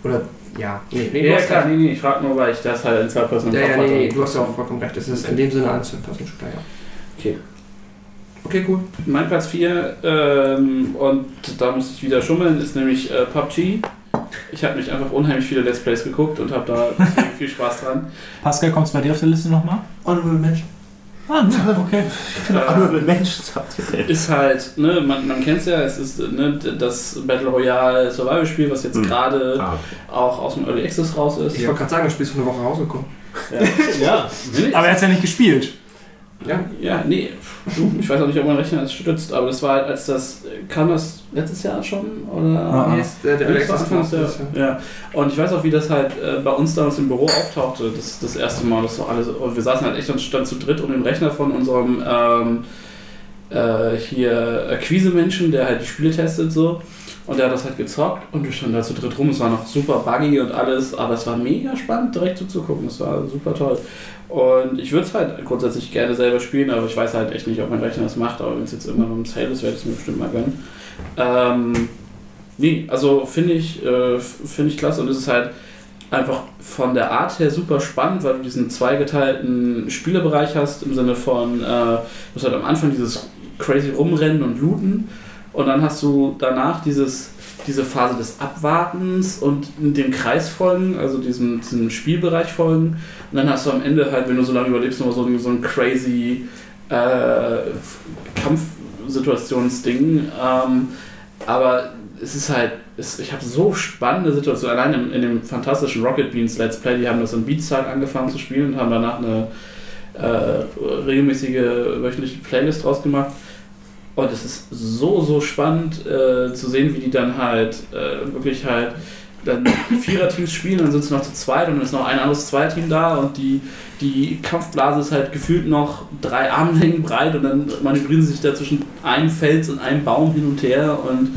Oder, ja, nee, nee, Ja, klar, nee, nee, ich frage nur, weil ich das halt in Third Person Ja, ja, nee, nee, du hast ja auch vollkommen recht. Es ist in dem Sinne ein Third-Person-Shooter, ja. Okay. Okay, cool. Mein Platz 4, ähm, und da muss ich wieder schummeln, ist nämlich äh, PUBG. Ich habe mich einfach unheimlich viele Let's Plays geguckt und habe da viel Spaß dran. Pascal, kommst du bei dir auf der Liste nochmal? Honorable Mention. Ah, okay. Äh, mit Menschen sagt ist halt, ne, man, man kennt es ja, es ist ne, das Battle Royale Survival Spiel, was jetzt Hm. gerade Ah, auch aus dem Early Access raus ist. Ich wollte gerade sagen, das Spiel ist vor einer Woche rausgekommen. Ja, ja. Aber er hat ja nicht gespielt. Ja, Ja, nee, du, ich weiß auch nicht, ob mein Rechner das stützt, aber das war halt, als das, kam das letztes Jahr schon, oder? Ah, nee, ist, äh, der Early Das der, ja. ja. Und ich weiß auch, wie das halt äh, bei uns damals im Büro auftauchte, das, das erste Mal, das war alles, und wir saßen halt echt und standen zu dritt um den Rechner von unserem ähm, äh, hier Akquise-Menschen, der halt die Spiele testet so. Und der hat das halt gezockt und wir standen da zu dritt rum. Es war noch super buggy und alles, aber es war mega spannend, direkt zuzugucken. Es war super toll. Und ich würde es halt grundsätzlich gerne selber spielen, aber ich weiß halt echt nicht, ob mein Rechner das macht. Aber wenn es jetzt noch im Sale ist, werde ich es mir bestimmt mal gönnen. Ähm, nee, also finde ich, äh, finde ich klasse und es ist halt einfach von der Art her super spannend, weil du diesen zweigeteilten Spielebereich hast, im Sinne von, äh, du hast halt am Anfang dieses crazy Rumrennen und Looten Und dann hast du danach dieses, diese Phase des Abwartens und dem Kreis folgen, also diesem, diesem Spielbereich folgen. Und dann hast du am Ende halt, wenn du so lange überlebst, nochmal so, ein- so ein crazy äh, Kampfsituationsding. Ähm, aber es ist halt, es, ich habe so spannende Situationen. Allein in, in dem fantastischen Rocket Beans Let's Play, die haben das in Beatstyle angefangen zu spielen und haben danach eine äh, regelmäßige wöchentliche Playlist draus gemacht. Und es ist so, so spannend äh, zu sehen, wie die dann halt äh, wirklich halt dann Viererteams spielen, dann sind sie noch zu zweit und dann ist noch ein anderes Zweierteam da und die, die Kampfblase ist halt gefühlt noch drei Armlängen breit und dann manövrieren sie sich da zwischen einem Fels und einem Baum hin und her und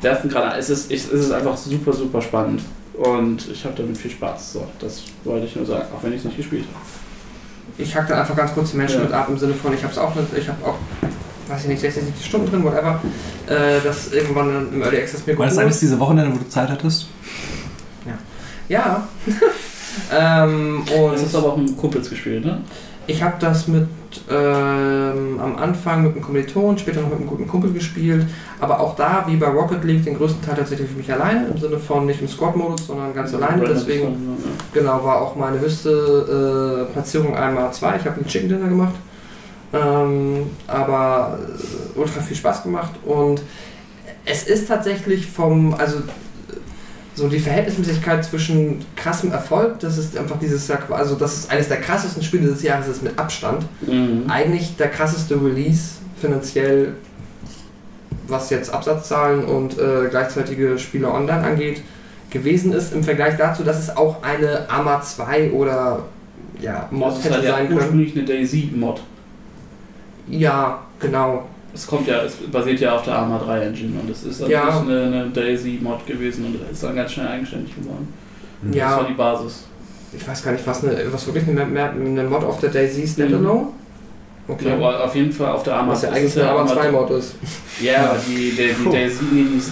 werfen gerade. Es ist, es ist einfach super, super spannend und ich habe damit viel Spaß. So, das wollte ich nur sagen, auch wenn ich es nicht gespielt habe. Ich hack dann einfach ganz kurz die Menschen Ja. mit ab im Sinne von, ich habe es auch ich habe auch, weiß ich nicht, 60, 70 Stunden drin, whatever, äh, das irgendwann im Early Access mir War das geholt. alles diese Wochenende, wo du Zeit hattest? Ja. ähm, und Das ist aber auch mit Kumpels gespielt, ne? ich habe das mit ähm, am Anfang mit einem Kommiliton, später noch mit einem guten Kumpel gespielt, aber auch da, wie bei Rocket League, den größten Teil tatsächlich für mich alleine, im Sinne von nicht im Squad-Modus, sondern ganz alleine, deswegen Genau, war auch meine höchste äh, Platzierung einmal zwei. Ich habe einen Chicken Dinner gemacht. Ähm, aber äh, ultra viel Spaß gemacht und es ist tatsächlich vom, also so die Verhältnismäßigkeit zwischen krassem Erfolg, das ist einfach dieses Jahr, also das ist eines der krassesten Spiele des Jahres, ist mit Abstand. Mhm. Eigentlich der krasseste Release finanziell, was jetzt Absatzzahlen und äh, gleichzeitige Spiele online angeht, gewesen ist im Vergleich dazu, dass es auch eine AMA 2 oder ja, Mod Das ist hätte halt ja sein können. ursprünglich eine Daisy-Mod. Ja, genau. Es kommt ja, es basiert ja auf der Arma 3 Engine und es ist natürlich Ja. eine, eine Daisy-Mod gewesen und ist dann ganz schnell eigenständig geworden. Das Ja, war die Basis. ich weiß gar nicht, was, eine, was wirklich eine, eine, Mod auf der Daisy Standalone? Okay. Ja, aber auf jeden Fall auf der Arma was ja eigentlich ist ja eine AMA Arma 2 Mod ist. Ja, die, die, die. Daisy,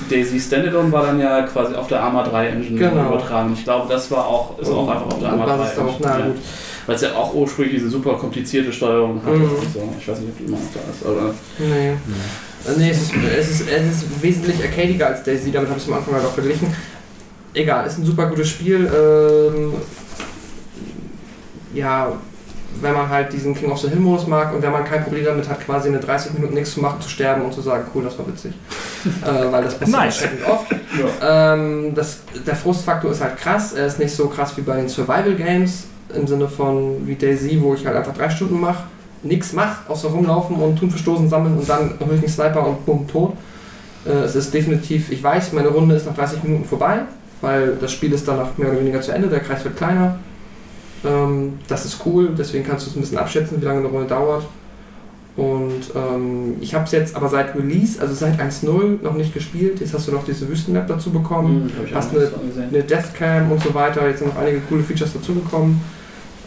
Daisy Standalone war dann ja quasi auf der Arma 3 Engine Genau. übertragen. Ich glaube, das war auch, ist auch einfach auf der Arma 3 Basis darauf, na ja. gut. Weil es ja auch ursprünglich diese super komplizierte Steuerung hatte. Mhm. Und so. Ich weiß nicht, ob die immer noch da ist, aber Nee. Äh, Nee, es ist, es, ist, es ist wesentlich arcadiger als Daisy, damit habe ich es am Anfang halt auch verglichen. Egal, ist ein super gutes Spiel. Ähm, ja, wenn man halt diesen King of the Hill Modus mag und wenn man kein Problem damit hat, quasi eine 30 Minuten nichts zu machen, zu sterben und zu sagen, cool, das war witzig. äh, weil das passiert Nice. oft. Ähm, das, der Frustfaktor ist halt krass. Er ist nicht so krass wie bei den Survival Games im Sinne von wie Daisy, wo ich halt einfach drei Stunden mache, nichts mache, außer rumlaufen und Tun verstoßen sammeln und dann hole ich einen Sniper und bumm, tot. Äh, es ist definitiv, ich weiß, meine Runde ist nach 30 Minuten vorbei, weil das Spiel ist danach mehr oder weniger zu Ende, der Kreis wird kleiner. Ähm, das ist cool, deswegen kannst du es ein bisschen abschätzen, wie lange eine Runde dauert. Und ähm, ich habe es jetzt aber seit Release, also seit 1.0 noch nicht gespielt. Jetzt hast du noch diese Wüstenmap dazu bekommen ich hast eine- eine Deathcam und so weiter. Jetzt sind noch einige coole Features dazugekommen.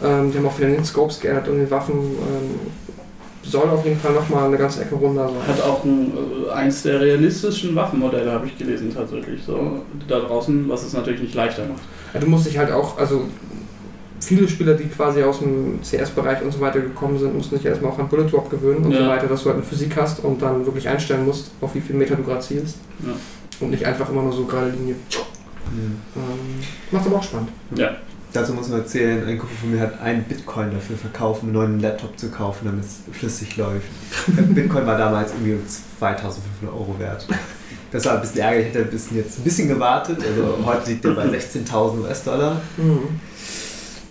Ähm, die haben auch wieder den Scopes geändert und den Waffen. Ähm, soll auf jeden Fall nochmal eine ganze Ecke runter sein. Hat auch ein, äh, eins der realistischen Waffenmodelle, habe ich gelesen, tatsächlich. So, da draußen, was es natürlich nicht leichter macht. Ja, du musst dich halt auch, also viele Spieler, die quasi aus dem CS-Bereich und so weiter gekommen sind, mussten sich erstmal auch an Bullet Drop gewöhnen und so Ja. weiter, dass du halt eine Physik hast und dann wirklich einstellen musst, auf wie viel Meter du gerade zielst. Ja. Und nicht einfach immer nur so gerade Linie. Mhm. Ähm, macht aber auch spannend. Dazu muss man erzählen, ein Kumpel von mir hat einen Bitcoin dafür verkauft, um einen neuen Laptop zu kaufen, damit es flüssig läuft. Bitcoin war damals irgendwie um 2500 Euro wert. Das war ein bisschen ärgerlich, hätte ein bisschen jetzt ein bisschen gewartet. Also heute liegt er bei 16.000 US-Dollar. Mhm.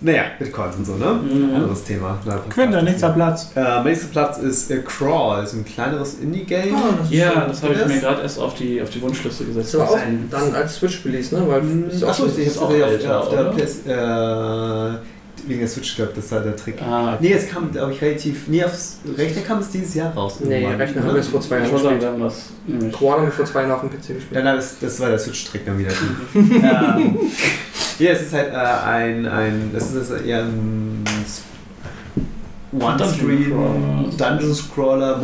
Naja, Bitcoins und so, ne? Mhm. Anderes Thema. Quinter, nächster Platz. Äh, nächster Platz ist äh, Crawl, ist ein kleineres Indie-Game. Ah, das Ja, das habe ich mir gerade erst auf die, auf die Wunschliste gesetzt. Das aber auch ein- dann als Switch-Release, ne? Weil ist auch Achso, ist auch auch auf, älter, auf der? PS, äh, wegen der Switch, glaube das war der Trick. Ah, Nee, es kam, glaube ich, relativ. Nee, aufs Rechner kam es dieses Jahr raus. Nee, Rechner ne? haben wir es vor zwei Jahren gespielt. wir haben das nämlich. Quad haben wir vor zwei Jahren auf dem PC gespielt. Ja, nein, das, das war der Switch-Trick dann wieder. ähm, ja, es ist halt äh, ein, ein. Es ist eher ein One-Screen Dungeon Scroller.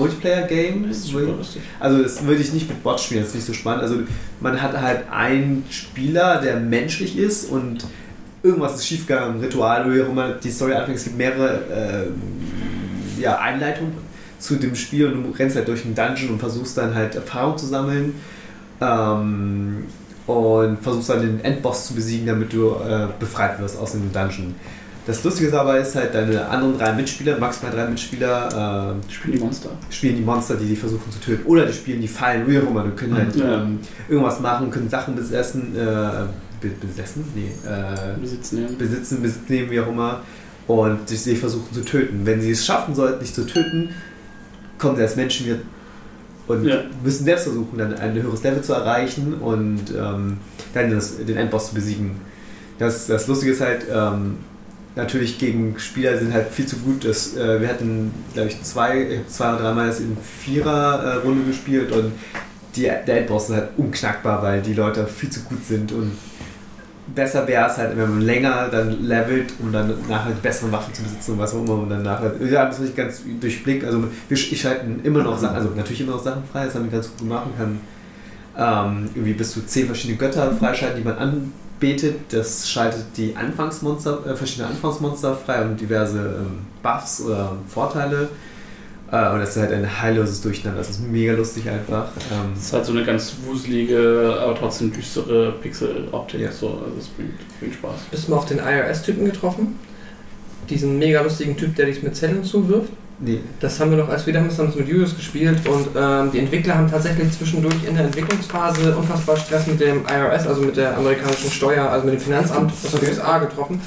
Das super lustig. Also das würde ich nicht mit Bot spielen, das ist nicht so spannend. Also man hat halt einen Spieler, der menschlich ist und irgendwas ist schiefgegangen, Ritual, wie auch immer die Story anfängt. Es gibt mehrere ähm, ja, Einleitungen zu dem Spiel und du rennst halt durch einen Dungeon und versuchst dann halt Erfahrung zu sammeln. Ähm, und versuchst dann den Endboss zu besiegen, damit du äh, befreit wirst aus dem Dungeon. Das Lustige ist aber, ist halt deine anderen drei Mitspieler, maximal drei Mitspieler, äh, Spiel die Monster. spielen die Monster, die die versuchen zu töten. Oder die spielen die Fallen, wie auch immer. Du können halt Ja. ähm, irgendwas machen, können Sachen besessen, äh, besessen? Nee, äh, Besitzen, ja. besitzen, Besitz nehmen, wie auch immer. Und sich sie versuchen zu töten. Wenn sie es schaffen sollten, dich zu töten, kommen sie als Menschen wieder und Ja. müssen selbst versuchen, dann ein höheres Level zu erreichen und ähm, dann das, den Endboss zu besiegen. Das, das Lustige ist halt, ähm, natürlich gegen Spieler sind halt viel zu gut. Das, äh, wir hatten, glaube ich, zwei, ich zwei oder dreimal das in Vierer-Runde gespielt und die, der Endboss ist halt unknackbar, weil die Leute viel zu gut sind und besser wäre es halt, wenn man länger dann levelt, um dann nachher die besseren Waffen zu besitzen und was auch immer und dann nachher, ja, das habe ich ganz durchblickt, also ich schalten immer noch Sachen, also natürlich immer noch Sachen frei, das haben wir ganz gut gemacht, kann ähm, irgendwie bis zu zehn verschiedene Götter freischalten, die man anbetet, das schaltet die Anfangsmonster, äh, verschiedene Anfangsmonster frei und diverse ähm, Buffs oder Vorteile und das ist halt ein heilloses Durcheinander, das ist mega lustig einfach. Ähm, Das ist halt so eine ganz wuselige, aber trotzdem düstere Pixel-Optik. Ja. So, also es bringt, bringt Spaß. Bist du mal auf den IRS-Typen getroffen? Diesen mega lustigen Typ, der dich mit Zellen zuwirft? nee, Das haben wir noch, als wir damals haben wir das mit Julius gespielt und ähm, die Entwickler haben tatsächlich zwischendurch in der Entwicklungsphase unfassbar Stress mit dem IRS, also mit der amerikanischen Steuer, also mit dem Finanzamt aus den USA getroffen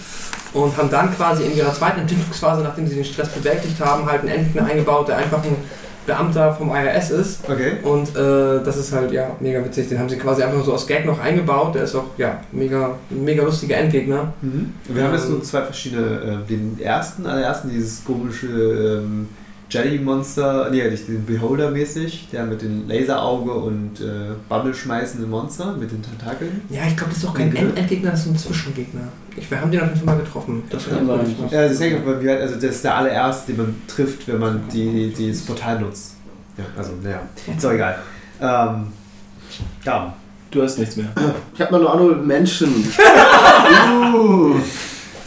und haben dann quasi in ihrer zweiten Entwicklungsphase, nachdem sie den Stress bewältigt haben, halt einen Endgegner eingebaut, der einfach ein Beamter vom IRS ist. okay. Und äh, das ist halt ja mega witzig. Den haben sie quasi einfach so aus Gag noch eingebaut. Der ist auch ja mega, mega lustiger Endgegner. Mhm. Wir haben jetzt nur zwei verschiedene, äh, den ersten, allerersten, dieses komische ähm, Jelly-Monster, nee, nicht den Beholder-mäßig, der mit dem Laserauge und äh, Bubble schmeißenden Monster mit den Tentakeln. Ja, ich glaube, das ist auch kein. End Endgegner, das ist ein Zwischengegner. Ich, wir haben den auf jeden Fall mal getroffen. Das kann sein. Ja, das, weil wir halt, also das ist der allererste, den man trifft, wenn man die, die das Portal nutzt. Ja, also, naja, ist auch egal. Ähm, ja, Du hast nichts mehr. Ich habe mal nur andere Menschen. uh,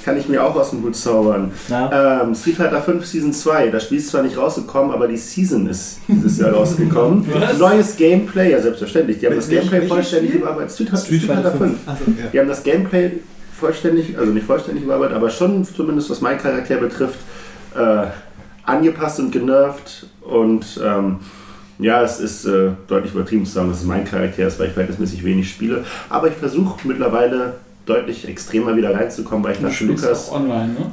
kann ich mir auch aus dem Hut zaubern. Ähm, Street Fighter 5 Season 2. Das Spiel ist zwar nicht rausgekommen, aber die Season ist dieses Jahr rausgekommen. Was? Neues Gameplay, ja selbstverständlich. Die haben das Gameplay vollständig überarbeitet. Street, Street Street Fighter 5. also, ja. Die haben das Gameplay vollständig, also nicht vollständig überarbeitet, aber schon zumindest was meinen Charakter betrifft, äh, angepasst und genervt. Und ähm, ja, es ist äh, deutlich übertrieben zu sagen, dass es mein Charakter ist, weil ich verhältnismäßig wenig spiele. Aber ich versuche mittlerweile deutlich extremer wieder reinzukommen, weil ich spielst Lukas, auch online, ne?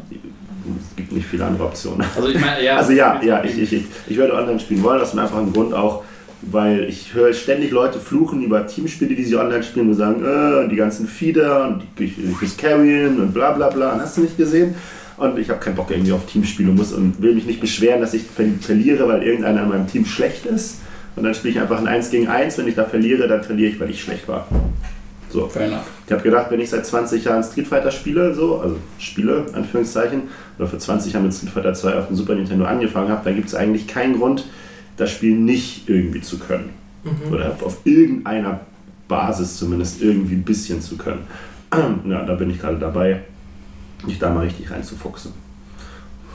es gibt nicht viele andere Optionen. Also ich meine, ja. Also ja, ja, ich, ich, ich, ich würde online spielen wollen, aus dem einfachen Grund auch, weil ich höre ständig Leute fluchen über Teamspiele, die sie online spielen und sagen, äh, die ganzen Feeder und muss carryen und bla bla bla. Hast du nicht gesehen? Und ich habe keinen Bock irgendwie auf Teamspiele und muss und will mich nicht beschweren, dass ich ver verliere, weil irgendeiner in meinem Team schlecht ist. Und dann spiele ich einfach ein 1 gegen 1. Wenn ich da verliere, dann verliere ich, weil ich schlecht war. So. Fair enough. Ich habe gedacht, wenn ich seit 20 Jahren Street Fighter spiele, so, also spiele, Anführungszeichen, oder für 20 Jahre mit Street Fighter 2 auf dem Super Nintendo angefangen habe, dann gibt es eigentlich keinen Grund, das Spiel nicht irgendwie zu können. Mhm. Oder auf irgendeiner Basis zumindest irgendwie ein bisschen zu können. Ja, da bin ich gerade dabei, mich da mal richtig reinzufuchsen.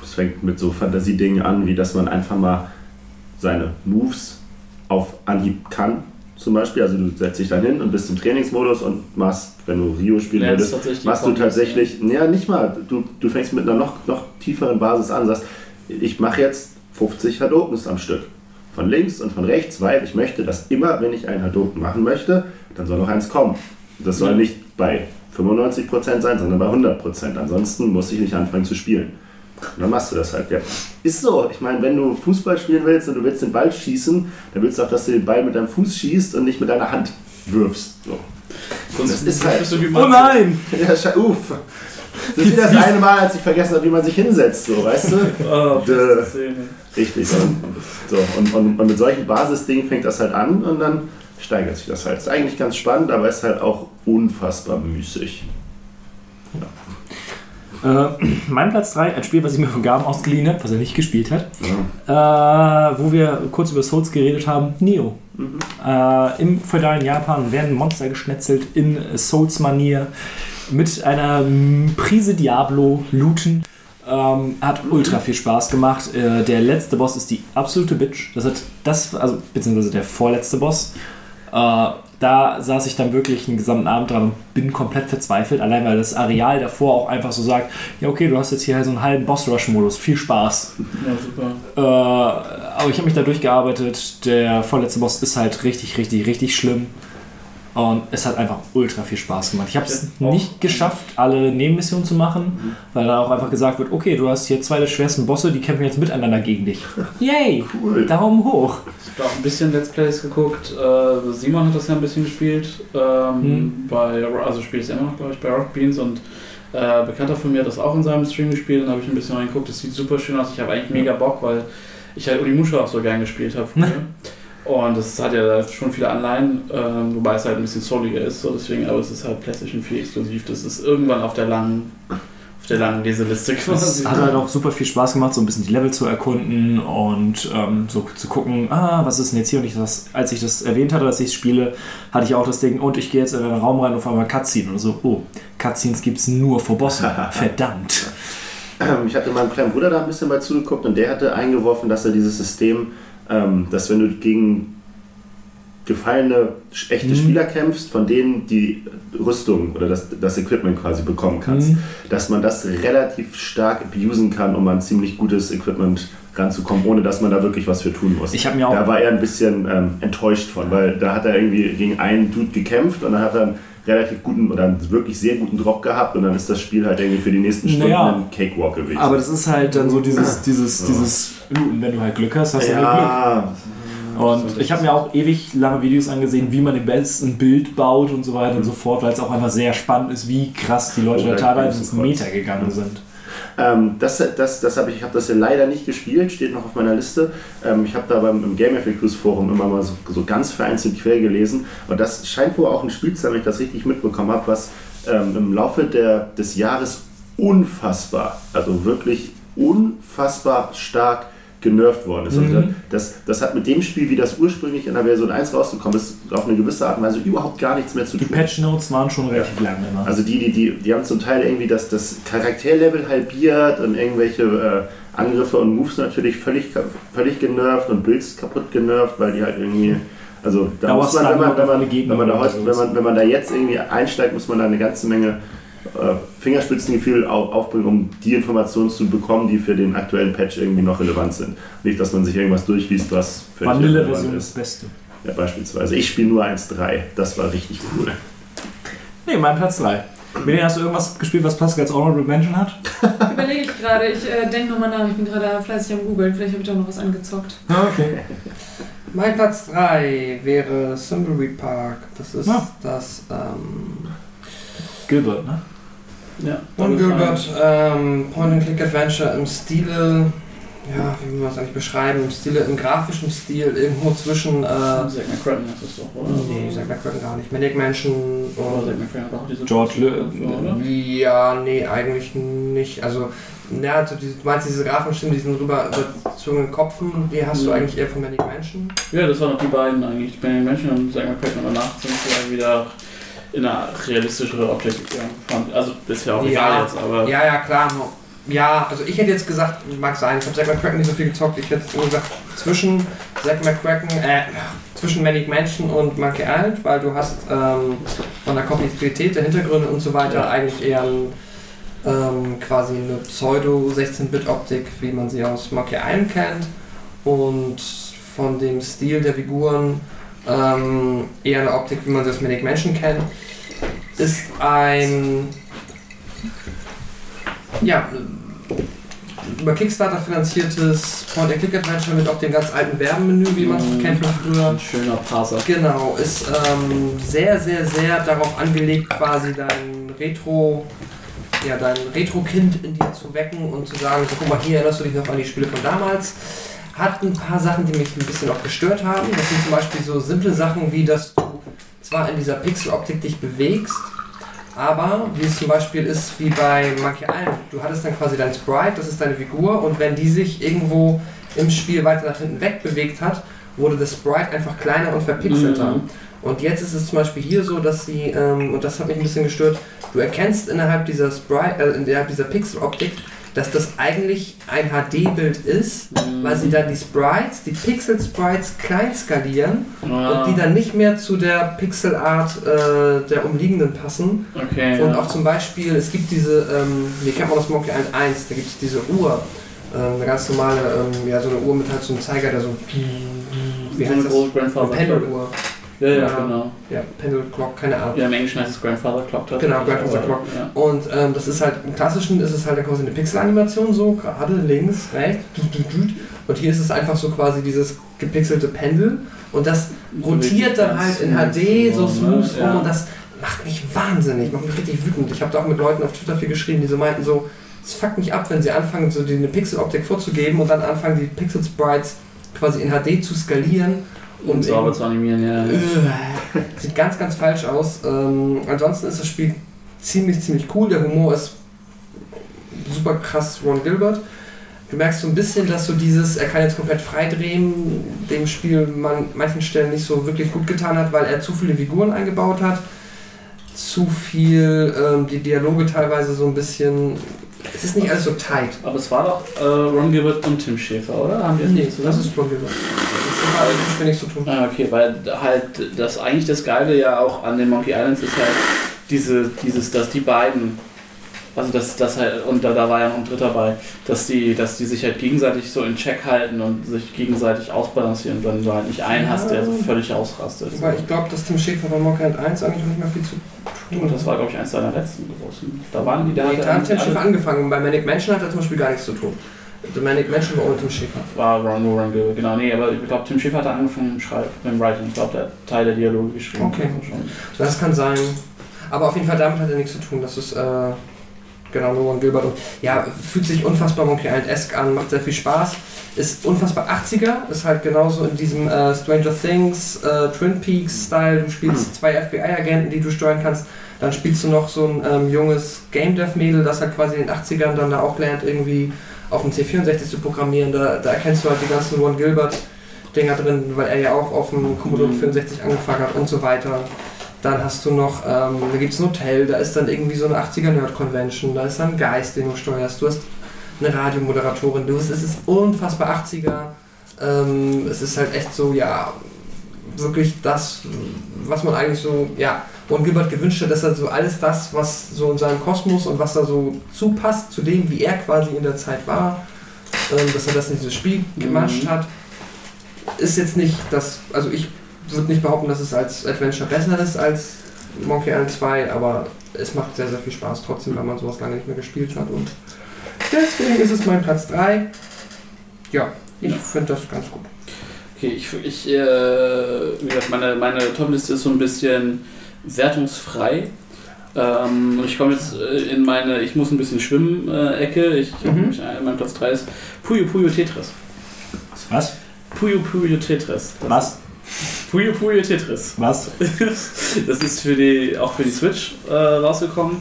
Es fängt mit so Fantasiedingen an, wie dass man einfach mal seine Moves auf Anhieb kann. Zum Beispiel, also du setzt dich dann hin und bist im Trainingsmodus und machst, wenn du Rio spielen Lernst würdest, machst du tatsächlich, ja nicht mal, du, du fängst mit einer noch, noch tieferen Basis an, sagst, ich mache jetzt 50 Hadokens am Stück. Von links und von rechts, weil ich möchte, dass immer, wenn ich einen Hadoken machen möchte, dann soll noch eins kommen. Das soll Ja. nicht bei 95% sein, sondern bei 100%. Ansonsten muss ich nicht anfangen zu spielen. Und dann machst du das halt, ja. Ist so. Ich meine, wenn du Fußball spielen willst und du willst den Ball schießen, dann willst du auch, dass du den Ball mit deinem Fuß schießt und nicht mit deiner Hand wirfst. So. Sonst Das ist halt- du wie Oh nein! Ja, uff. Das ist wie das eine Mal, als ich vergessen habe, wie man sich hinsetzt, so, weißt du? Oh. Richtig. Und, so, und, und, und mit solchen Basisdingen fängt das halt an und dann steigert sich das halt. Ist eigentlich ganz spannend, aber ist halt auch unfassbar müßig. Äh, mein Platz 3, ein Spiel, was ich mir von Gaben ausgeliehen habe, was er nicht gespielt hat, Ja. äh, wo wir kurz über Souls geredet haben, Neo. Äh, Im feudalen Japan werden Monster geschnetzelt in Souls-Manier mit einer Prise Diablo looten. Ähm, hat ultra viel Spaß gemacht. Äh, der letzte Boss ist die absolute Bitch. Das hat das, also beziehungsweise der vorletzte Boss. Äh, da saß ich dann wirklich einen gesamten Abend dran und bin komplett verzweifelt, allein weil das Areal davor auch einfach so sagt, ja okay, du hast jetzt hier so einen halben Boss-Rush-Modus, viel Spaß. Ja, super. Äh, aber ich habe mich da durchgearbeitet. Der vorletzte Boss ist halt richtig, richtig, richtig schlimm. Und es hat einfach ultra viel Spaß gemacht. Ich habe es nicht geschafft, alle Nebenmissionen zu machen, weil da auch einfach gesagt wird, okay, du hast hier zwei der schwersten Bosse, die kämpfen jetzt miteinander gegen dich. Yay! Cool. Daumen hoch! Ich habe auch ein bisschen Let's Plays geguckt. Äh, Simon hat das ja ein bisschen gespielt. Ähm, Hm. bei, also spielt es immer noch, glaube ich, bei Rock Beans und äh, Bekannter von mir hat das auch in seinem Stream gespielt und habe ich ein bisschen reingeguckt. Das sieht super schön aus. Ich habe eigentlich mega Bock, weil ich halt Unimusha auch so gern gespielt habe. Und das hat ja schon viele Anleihen, ähm, wobei es halt ein bisschen soliger ist, so deswegen, aber es ist halt PlayStation 4 exklusiv. Das ist irgendwann auf der langen, auf der langen Leseliste Es quasi. hat halt auch super viel Spaß gemacht, so ein bisschen die Level zu erkunden und ähm, so zu gucken, ah, was ist denn jetzt hier? Und ich das, als ich das erwähnt hatte, dass ich es spiele, hatte ich auch das Ding, und ich gehe jetzt in einen Raum rein und auf einmal Cutscene und so, oh, Cutscenes gibt es nur vor Bossen. Verdammt. Ich hatte meinem kleinen Bruder da ein bisschen bei zugeguckt und der hatte eingeworfen, dass er dieses System, ähm, dass wenn du gegen gefallene echte Mhm. Spieler kämpfst, von denen die Rüstung oder das, das Equipment quasi bekommen kannst, Mhm. dass man das relativ stark abusen kann, um an ziemlich gutes Equipment ranzukommen, ohne dass man da wirklich was für tun muss. Ich habe mir auch Da war er ein bisschen ähm, enttäuscht von, weil da hat er irgendwie gegen einen Dude gekämpft und dann hat er relativ guten oder einen wirklich sehr guten Drop gehabt und dann ist das Spiel halt irgendwie für die nächsten Stunden Naja. ein Cakewalk gewesen. Aber das ist halt dann so dieses, dieses, Ja. dieses Looten, wenn du halt Glück hast, hast du halt Glück. ja, Und ich habe mir auch ewig lange Videos angesehen, wie man den besten Bild baut und so weiter und so fort, weil es auch einfach sehr spannend ist, wie krass die Leute da Oder teilweise ins. Meter gegangen sind. Ähm, das das, das habe ich, ich habe das ja leider nicht gespielt, steht noch auf meiner Liste. Ähm, ich habe da beim im Game FAQs Forum immer mal so, so ganz vereinzelt quer gelesen und das scheint wohl auch ein Spiel zu sein, wenn ich das richtig mitbekommen habe, was ähm, im Laufe der, des Jahres unfassbar, also wirklich unfassbar stark genervt worden ist. Mhm. Also das, das hat mit dem Spiel, wie das ursprünglich in der Version 1 rausgekommen ist, auf eine gewisse Art und Weise überhaupt gar nichts mehr zu Die tun. Patch Notes waren schon relativ lang immer. Also die, die, die, die haben zum Teil irgendwie das, das Charakterlevel halbiert und irgendwelche äh, Angriffe und Moves natürlich völlig, völlig genervt und Builds kaputt genervt, weil die halt irgendwie. Also da muss man, wenn man, wenn man, wenn man, da heute, wenn man, wenn man da jetzt irgendwie einsteigt, muss man da eine ganze Menge Fingerspitzengefühl auf, aufbringen, um die Informationen zu bekommen, die für den aktuellen Patch irgendwie noch relevant sind. Nicht, dass man sich irgendwas durchliest, was völlig Vanille-Version irrelevant ist das Beste. Ja, beispielsweise. Ich spiele nur 1.3. Das war richtig cool. Nee, mein Platz 3. Mini, hast du irgendwas gespielt, was Pascal als Honorable Mention hat? Überlege ich gerade, ich äh, denke nochmal nach, ich bin gerade fleißig am Googeln, vielleicht habe ich auch noch was angezockt. Okay. Mein Platz 3 wäre Thimbleweed Park. Das ist Ah. das ähm, Gilbert, ne? Ja, Von Gilbert ähm, Point-and-Click-Adventure im Stile, ja, wie will man das eigentlich beschreiben? Im Stile, im grafischen Stil, irgendwo zwischen, äh, Zack McCracken ist das doch, oder? nee, Zack McCracken gar nicht, Manic Mansion Oder Zack und, McCracken hat auch diese George Le- oder? ja, nee, eigentlich nicht, also, ja, also diese, du meinst diese grafischen Stimmen, diesen rüber überzogenen Kopfen, die hast du Ja. eigentlich eher von Manic Mansion? Ja, das waren noch die beiden eigentlich. Benjamin Menschen und Zack McCracken und danach sind sie ja wieder in eine realistischere Optik gegangen. Also ist ja auch Ja. egal jetzt, aber Ja, ja, klar. Ja, also ich hätte jetzt gesagt, mag sein, ich habe Zack McCracken nicht so viel gezockt, ich hätte jetzt nur gesagt, zwischen Zack McCracken, äh, zwischen Manic Mansion und Monkey Island, weil du hast ähm, von der Komplexität der Hintergründe und so weiter Ja. eigentlich eher ein, ähm, quasi eine Pseudo-16-Bit-Optik, wie man sie aus Monkey Island kennt und von dem Stil der Figuren ähm, eher eine Optik, wie man sie aus Manic Mansion kennt. Ist ein ja, über Kickstarter finanziertes Point-and-Click-Adventure mit auch dem ganz alten Werbemenü, wie man es Mhm. kennt von früher. ein schöner Parser. Genau, ist ähm, sehr, sehr, sehr darauf angelegt, quasi dein Retro, ja, dein Retro-Kind in dir zu wecken und zu sagen, so, guck mal, hier erinnerst du dich noch an die Spiele von damals. Hat ein paar Sachen, die mich ein bisschen auch gestört haben. Das sind zum Beispiel so simple Sachen wie, dass du zwar in dieser Pixel-Optik dich bewegst, aber wie es zum Beispiel ist wie bei Monkey Island, du hattest dann quasi dein Sprite, das ist deine Figur, und wenn die sich irgendwo im Spiel weiter nach hinten weg bewegt hat, wurde das Sprite einfach kleiner und verpixelter. Mhm. Und jetzt ist es zum Beispiel hier so, dass sie, ähm, und das hat mich ein bisschen gestört, du erkennst innerhalb dieser Sprite, äh, innerhalb dieser Pixel-Optik dass das eigentlich ein HD-Bild ist, Mhm. weil sie dann die Sprites, die Pixel-Sprites klein skalieren Ah, und die dann nicht mehr zu der Pixelart äh, der umliegenden passen. okay, Und ja. auch zum Beispiel, es gibt diese, ähm, wie kennt man das Monkey Island 1, da gibt es diese Uhr, ähm, eine ganz normale, ähm, ja, so eine Uhr mit halt so einem Zeiger, der so, wie heißt eine das? Eine. Pendeluhr. Ja, ja, genau. Ja, Pendle Clock, keine Ahnung. Ja, im Englischen heißt es Grandfather Clock. Genau, Grandfather Clock. Ja. Und ähm, das ist halt, im klassischen ist es halt quasi eine Pixelanimation so, gerade links, rechts, und hier ist es einfach so quasi dieses gepixelte Pendel und das rotiert dann halt in HD so smooth rum und das macht mich wahnsinnig, macht mich richtig wütend. Ich habe da auch mit Leuten auf Twitter viel geschrieben, die so meinten so, es fuckt mich ab, wenn sie anfangen, so eine Pixeloptik vorzugeben und dann anfangen, die Pixel-Sprites quasi in HD zu skalieren Und und sauber zu animieren, ja. äh, Sieht ganz, ganz falsch aus. Ähm, ansonsten ist das Spiel ziemlich, ziemlich cool. Der Humor ist super krass Ron Gilbert. Du merkst so ein bisschen, dass so dieses, er kann jetzt komplett freidrehen, dem Spiel man manchen Stellen nicht so wirklich gut getan hat, weil er zu viele Figuren eingebaut hat. Zu viel, ähm, die Dialoge teilweise so ein bisschen. Es ist nicht alles so tight. Aber es war doch äh, Ron Gilbert und Tim Schäfer, oder? Haben die Nee, nicht das ist Ron Gilbert. Das hat mit nichts zu tun. Ah, okay, weil halt das eigentlich das Geile ja auch an den Monkey Islands ist halt diese, dieses, dass die beiden, also das, das halt, und da, da war ja noch ein dritter bei, dass die, dass die sich halt gegenseitig so in Check halten und sich gegenseitig ausbalancieren, wenn du halt nicht einen hast, der so völlig ausrastet. Weil ich glaube, dass Tim Schäfer bei Monkey Island 1 eigentlich noch nicht mehr viel zu tun Und hat. das war, glaube ich, eins seiner letzten großen. Da waren die da. Nee, da hat Tim Schäfer angefangen. Bei Manic Mansion hat er zum Beispiel gar nichts zu tun. The Manic Mansion war ohne Tim Schäfer. War Ron, Ron Gilbert, genau. Nee, aber ich glaube, Tim Schäfer hat angefangen mit dem Writing. Ich glaube, der hat Teil der Dialoge geschrieben. Okay. Also schon. Das kann sein. Aber auf jeden Fall damit hat er nichts zu tun. Das ist äh, genau Ron Gilbert. Und ja, fühlt sich unfassbar Monkey Island-esque an, macht sehr viel Spaß. Ist unfassbar 80er, ist halt genauso in diesem äh, Stranger Things, äh, Twin Peaks-Style. Du spielst zwei FBI-Agenten, die du steuern kannst. Dann spielst du noch so ein ähm, junges Game Dev-Mädel, das halt quasi in den 80ern dann da auch lernt, irgendwie auf dem C64 zu programmieren. Da, da erkennst du halt die ganzen Ron Gilbert-Dinger drin, weil er ja auch auf dem Commodore 64 angefangen hat und so weiter. Dann hast du noch, ähm, da gibt es ein Hotel, da ist dann irgendwie so eine 80er Nerd-Convention, da ist dann ein Geist, den du steuerst, du hast eine Radiomoderatorin, du, es ist unfassbar 80er. Ähm, es ist halt echt so, ja, wirklich das, was man eigentlich so, ja, Ron Gilbert gewünscht hat, dass er so alles das, was so in seinem Kosmos und was da so zupasst zu dem, wie er quasi in der Zeit war, ähm, dass er das in dieses Spiel gematscht Mhm. hat. Ist jetzt nicht das, also ich würde nicht behaupten, dass es als Adventure besser ist als Monkey Island 2, aber es macht sehr, sehr viel Spaß trotzdem, weil man sowas lange nicht mehr gespielt hat und deswegen ist es mein Platz 3. Ja, ich finde das ganz gut. Okay, ich, ich äh, wie gesagt, meine, meine Top-Liste ist so ein bisschen wertungsfrei. Ähm, ich komme jetzt äh, in meine Ich muss ein bisschen schwimmen-Ecke. Ich, Mhm. ich, mein Platz 3 ist Puyo Puyo Tetris. Was? Puyo Puyo Tetris. Das Was? Puyo Puyo Tetris. Was? Das ist für die, auch für die Switch äh, rausgekommen.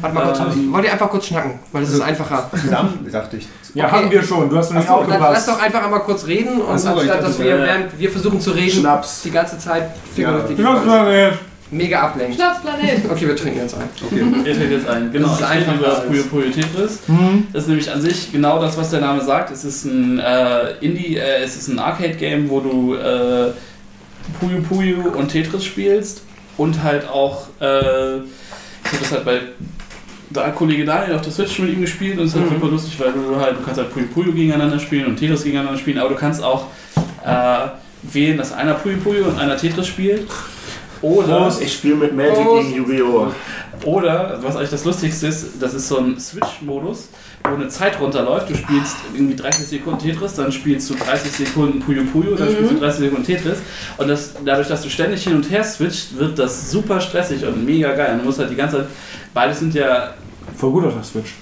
Warte mal kurz, Ähm, wollt ihr einfach kurz schnacken, weil das ist einfacher. Zusammen, dachte ich. Ja, Okay. haben wir schon. Du hast noch nicht Achso, dann lass aufgepasst. doch einfach einmal kurz reden und Ach so, ich anstatt dass das wir, während wir versuchen zu reden, Schnaps. die ganze Zeit figurativ Ja. Mega ablenken. Schnapsplanet! Okay, wir trinken jetzt ein. Okay. Ihr fällt jetzt ein. Genau, Das ist ich rede einfacher über Puyo Puyo Tetris. Das ist nämlich an sich genau das, was der Name sagt. Es ist ein äh, Indie, äh, es ist ein Arcade-Game, wo du äh, Puyo Puyo und Tetris spielst und halt auch, äh, ich habe das halt bei der Kollege Daniel auf der Switch mit ihm gespielt und es ist halt Mhm. super lustig, weil du halt, du kannst halt Puyo Puyo gegeneinander spielen und Tetris gegeneinander spielen, aber du kannst auch äh, wählen, dass einer Puyo Puyo und einer Tetris spielt. Oder, Ich spiele mit Magic Prost. gegen Yu-Gi-Oh! oder, was eigentlich das Lustigste ist, das ist so ein Switch-Modus, wo eine Zeit runterläuft. Du spielst irgendwie 30 Sekunden Tetris, dann spielst du 30 Sekunden Puyo Puyo, dann Mhm. spielst du 30 Sekunden Tetris. Und das, dadurch, dass du ständig hin und her switcht, wird das super stressig und mega geil. Und du musst halt die ganze Zeit, beides sind ja Voll gut auf der Switch.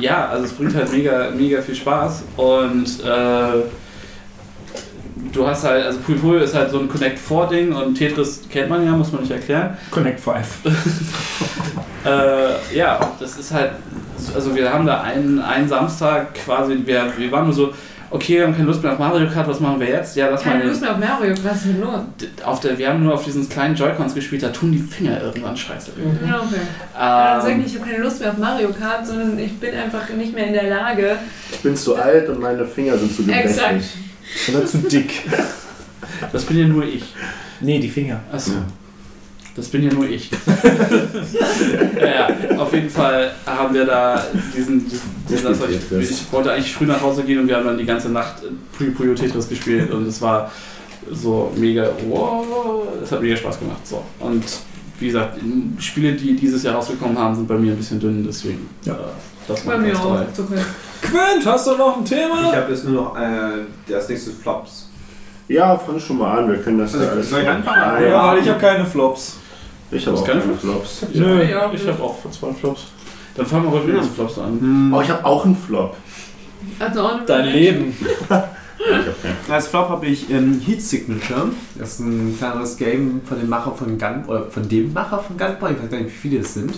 ja, also es bringt halt mega, mega viel Spaß und äh, du hast halt, also Puyo Puyo ist halt so ein Connect-4-Ding und Tetris kennt man ja, muss man nicht erklären. Connect 5. Äh, ja, das ist halt, also wir haben da einen, einen Samstag quasi, wir, wir waren nur so, okay, wir haben keine Lust mehr auf Mario Kart, was machen wir jetzt? Ja, lass Keine mal Lust mehr auf Mario, was ist denn los? auf der, wir haben nur auf diesen kleinen Joy-Cons gespielt, da tun die Finger irgendwann scheiße. Ja, okay. Ja, dann sag Ähm, nicht, ich habe keine Lust mehr auf Mario Kart, sondern ich bin einfach nicht mehr in der Lage. Ich bin zu alt und meine Finger sind zu gebrechlich. Exakt. Oder zu dick. das bin ja nur ich. Nee, die Finger. Achso. Das bin ja nur ich. ja, ja, auf jeden Fall haben wir da diesen. diesen, ich, ich wollte eigentlich früh nach Hause gehen und wir haben dann die ganze Nacht Puyo Puyo Tetris gespielt und es war so mega. Wow, es hat mega Spaß gemacht. So. Und wie gesagt, Spiele, die dieses Jahr rausgekommen haben, sind bei mir ein bisschen dünn, deswegen. Ja. Äh, das Bei mir auch. Quint, hast du noch ein Ich Thema? habe jetzt nur noch äh, das nächste Flops. Ja, fang schon mal an, wir können das Also, ja alles. soll ich anfangen? Ah, Ja, ja. ich habe keine Flops. Ich habe auch keine keine Flops. Nö. Ja, Ich habe auch zwei Flops. Dann fangen wir heute mit den Flops an. Oh, ich habe auch einen Flop. Also auch Dein Leben. Als Flop habe ich ähm, Heat Signature. Das ist ein kleineres Game von dem Macher von Gun oder von dem Macher von Gunpoint. Ich weiß gar nicht, wie viele es sind.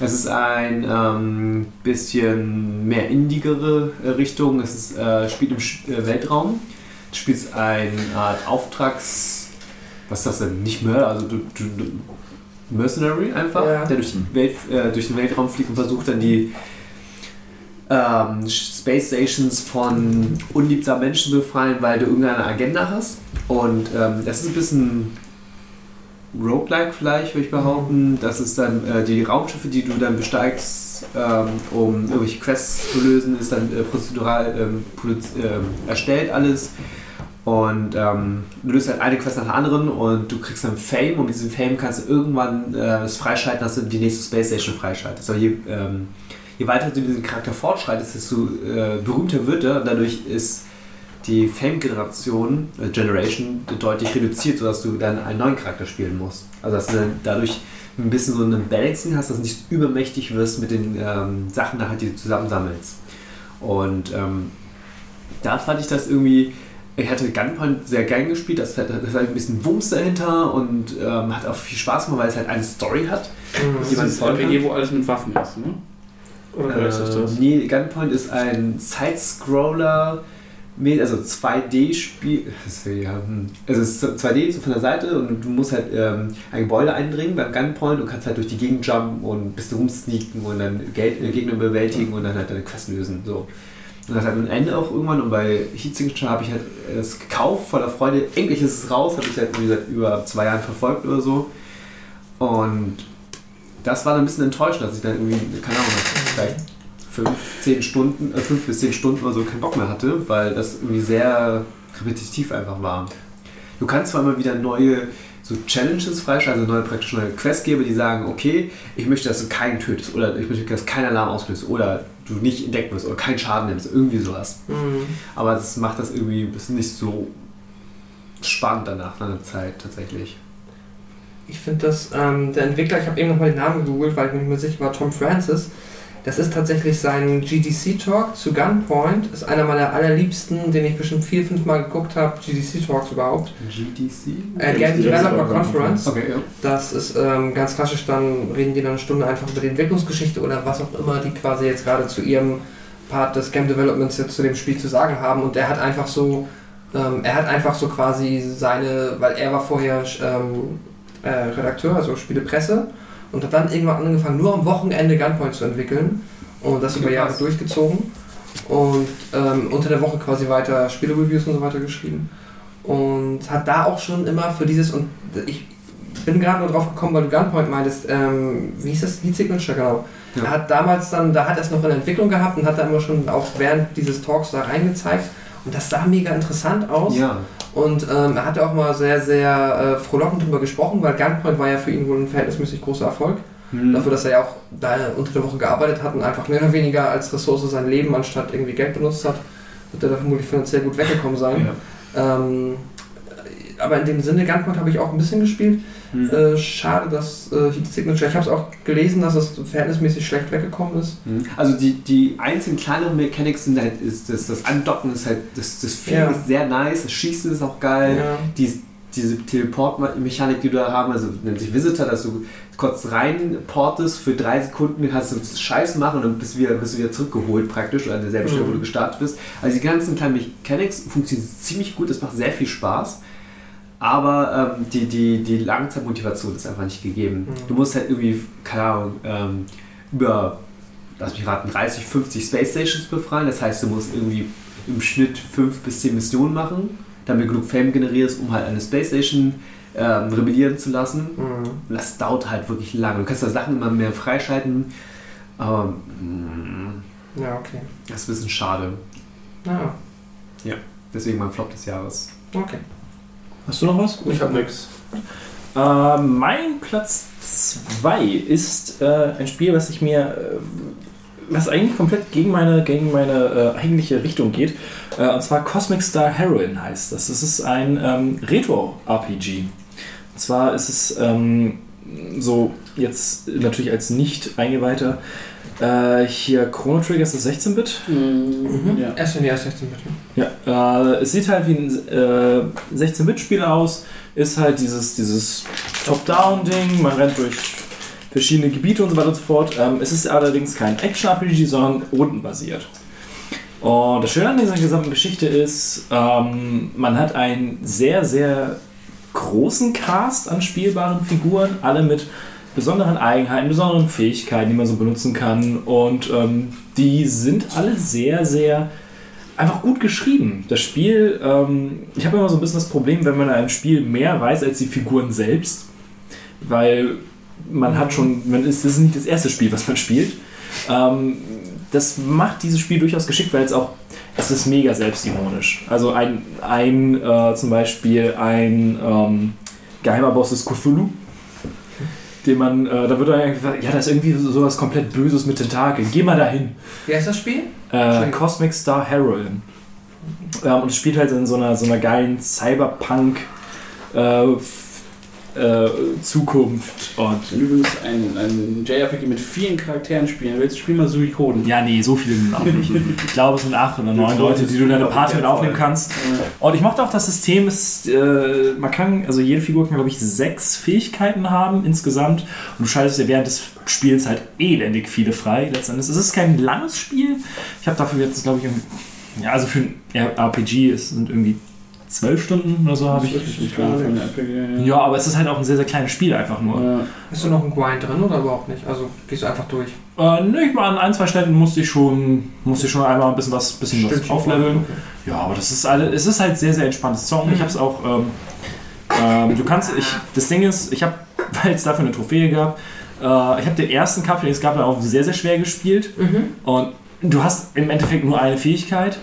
Es ist ein ähm, bisschen mehr indigere äh, Richtung. Es ist, äh, spielt im äh, Weltraum. Du spielst eine Art Auftrags. Was ist das denn? Nicht Mörder, also du, du, du Mercenary einfach, Ja. der durch, die Welt, äh, durch den Weltraum fliegt und versucht dann die ähm, Space Stations von unliebsamen Menschen zu befreien, weil du irgendeine Agenda hast. Und ähm, das ist ein bisschen roguelike vielleicht, würde ich behaupten. Das ist dann äh, die Raumschiffe, die du dann besteigst, ähm, um irgendwelche Quests zu lösen, ist dann äh, prozedural ähm, ähm, erstellt alles. Und ähm, du löst halt eine Quest nach der anderen und du kriegst dann Fame und mit diesem Fame kannst du irgendwann äh, es freischalten, dass du die nächste Space Station freischaltest. Aber je, ähm, je weiter du diesen Charakter fortschreitest, desto äh, berühmter wird er und dadurch ist die Fame-Generation, äh, Generation, deutlich reduziert, sodass du dann einen neuen Charakter spielen musst. Also dass du dann dadurch ein bisschen so ein Balancing hast, dass du nicht übermächtig wirst mit den ähm, Sachen, nachher, die du zusammensammelst. Und ähm, da fand ich das irgendwie, ich hatte Gunpoint sehr gern gespielt, das hat, das hat ein bisschen Wumms dahinter und ähm, hat auch viel Spaß gemacht, weil es halt eine Story hat. Das die man ist kann. RPG, wo alles mit Waffen ist, ne? Oder Äh, das? nee, Gunpoint ist ein Side-Scroller, also 2D-Spiel. das ist ja, hm. Also es ist 2D so von der Seite und du musst halt ähm, ein Gebäude eindringen beim Gunpoint und kannst halt durch die Gegend jumpen und bist rumsneaken und dann äh, Gegner bewältigen und dann halt deine Quest lösen. So. Und das hat ein Ende auch irgendwann und bei Heat Signature habe ich halt es gekauft voller Freude. Endlich ist es raus, habe ich halt gesagt, über zwei Jahren verfolgt oder so. Und das war dann ein bisschen enttäuschend, dass ich dann irgendwie, keine Ahnung, vielleicht fünf, zehn Stunden, äh, fünf bis zehn Stunden oder so keinen Bock mehr hatte, weil das irgendwie sehr repetitiv einfach war. Du kannst zwar immer wieder neue so Challenges freischalten, also neue praktisch neue Questgeber, die sagen, okay, ich möchte, dass du keinen tötest oder ich möchte, dass kein Alarm auslöst oder du nicht entdeckt wirst oder keinen Schaden nimmst, irgendwie sowas. Mhm. Aber das macht das irgendwie ein bisschen nicht so spannend danach, nach einer Zeit tatsächlich. Ich finde das, ähm, der Entwickler, ich habe eben nochmal den Namen gegoogelt, weil ich mir nicht mehr sicher war, Tom Francis. Das ist tatsächlich sein GDC-Talk zu Gunpoint. Ist einer meiner allerliebsten, den ich bestimmt vier, fünf Mal geguckt habe. GDC-Talks überhaupt. GDC? Äh, Game Developer Conference. Okay, ja. Das ist ähm, ganz klassisch, dann reden die dann eine Stunde einfach über die Entwicklungsgeschichte oder was auch immer die quasi jetzt gerade zu ihrem Part des Game Developments jetzt zu dem Spiel zu sagen haben. Und er hat einfach so, ähm, er hat einfach so quasi seine, weil er war vorher ähm, äh, Redakteur, also Spielepresse, und hat dann irgendwann angefangen, nur am Wochenende Gunpoint zu entwickeln und das über Jahre durchgezogen und ähm, unter der Woche quasi weiter Spielereviews und so weiter geschrieben und hat da auch schon immer für dieses und ich bin gerade nur drauf gekommen, weil du Gunpoint meintest, ähm, wie hieß das? Lead Signature, genau. Ja. Er hat damals dann, da hat er es noch in der Entwicklung gehabt und hat da immer schon auch während dieses Talks da reingezeigt und das sah mega interessant aus. Ja. Und ähm, er hatte auch mal sehr, sehr äh, frohlockend drüber gesprochen, weil Gunpoint war ja für ihn wohl ein verhältnismäßig großer Erfolg. Hm. Dafür, dass er ja auch da unter der Woche gearbeitet hat und einfach mehr oder weniger als Ressource sein Leben anstatt irgendwie Geld benutzt hat, wird er da vermutlich finanziell gut weggekommen sein. Ja. Ähm, aber in dem Sinne, Gunpoint habe ich auch ein bisschen gespielt. Hm. Äh, schade, dass äh, Heat Signature, ich habe es auch gelesen, dass es verhältnismäßig schlecht weggekommen ist. Hm. Also die, die einzelnen kleineren Mechanics sind halt, ist das, das Andocken ist halt, das, das Feeling Ja. ist sehr nice, das Schießen ist auch geil, Ja. die, diese Teleport-Mechanik, die du da haben, also nennt sich Visitor, dass du kurz rein portest, für drei Sekunden kannst du Scheiß machen und dann bist du wieder, bist du wieder zurückgeholt praktisch oder an derselben Stelle, wo du gestartet bist. Also die ganzen kleinen Mechanics funktionieren ziemlich gut, es macht sehr viel Spaß. Aber ähm, die, die, die Langzeitmotivation ist einfach nicht gegeben. Du musst halt irgendwie, keine Ahnung, ähm, über, lass mich raten, 30, 50 Space Stations befreien. Das heißt, du musst irgendwie im Schnitt 5 bis 10 Missionen machen, damit genug Fame generierst, um halt eine Space Station ähm, rebellieren zu lassen. Mhm. Und das dauert halt wirklich lange. Du kannst da Sachen immer mehr freischalten, aber mm, Ja, okay. das ist ein bisschen schade. Ah, Deswegen mein Flop des Jahres. okay. Hast du noch was? Ich hab nix. Äh, mein Platz 2 ist äh, ein Spiel, was ich mir, äh, was eigentlich komplett gegen meine, gegen meine äh, eigentliche Richtung geht. Äh, und zwar Cosmic Star Heroine heißt das. Das ist ein ähm, Retro-RPG. Und zwar ist es ähm, so jetzt natürlich als nicht eingeweihter äh, hier Chrono Trigger ist das 16-Bit. Mhm. Ja. Erst wenn die erst 16 bitte. Ja, äh, es sieht halt wie ein äh, 16-Bit-Spiel aus. Ist halt dieses, dieses Top-Down-Ding. Man rennt durch verschiedene Gebiete und so weiter und so fort. Ähm, es ist allerdings kein Action-RPG, sondern rundenbasiert. Und das Schöne an dieser gesamten Geschichte ist, ähm, man hat einen sehr, sehr großen Cast an spielbaren Figuren, alle mit besonderen Eigenheiten, besonderen Fähigkeiten, die man so benutzen kann. Und ähm, die sind alle sehr, sehr einfach gut geschrieben. Das Spiel, ähm, ich habe immer so ein bisschen das Problem, wenn man in einem Spiel mehr weiß als die Figuren selbst, weil man hat schon, man ist, das ist nicht das erste Spiel, was man spielt. Ähm, das macht dieses Spiel durchaus geschickt, weil es auch, es ist mega selbstironisch. Also ein, ein äh, zum Beispiel ein ähm, geheimer Boss ist Cthulhu, den man, äh, da wird dann gesagt, ja, das ist irgendwie so- sowas komplett Böses mit Tentakeln. Geh mal dahin. Wie heißt das Spiel? Äh. Cosmic Star Heroine. Ähm, und es spielt halt in so einer, so einer geilen Cyberpunk äh, äh, Zukunft. Und übrigens ein, ein JRPG mit vielen Charakteren spielen willst, spiel mal Suikoden. ja, nee, so viele sind auch nicht. Ich glaube, es sind acht oder neun Leute, die du in deine Party mit aufnehmen kannst. Und ich mochte auch das System, ist, äh, man kann, also jede Figur kann, glaube ich, sechs Fähigkeiten haben insgesamt. Und du schaltest dir während des Spiels halt elendig viele frei. Letztendlich. Es ist kein langes Spiel. Ich habe dafür jetzt, glaube ich, ja, also für ein RPG es sind irgendwie zwölf Stunden oder so habe ich. Der RPG, Ja, aber es ist halt auch ein sehr, sehr kleines Spiel einfach nur. ja. Hast du noch einen Grind drin oder überhaupt nicht? Also gehst du einfach durch? Äh, ne, ich mal an ein, zwei Stellen musste ich schon, musste ich schon einmal ein bisschen was, bisschen was aufleveln. Okay. Ja, aber das ist alle, es ist halt sehr, sehr entspanntes Zocken. Ich habe es auch, ähm, ähm, du kannst, ich, das Ding ist, ich habe, weil es dafür eine Trophäe gab, äh, ich habe den ersten Kampf, den es gab, auch sehr, sehr schwer gespielt. Mhm. Und du hast im Endeffekt nur eine Fähigkeit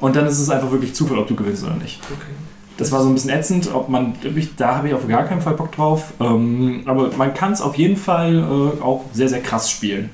und dann ist es einfach wirklich Zufall, ob du gewinnst oder nicht. Okay. Das war so ein bisschen ätzend, ob man, da habe ich auf gar keinen Fall Bock drauf. Ähm, aber man kann es auf jeden Fall äh, auch sehr, sehr krass spielen,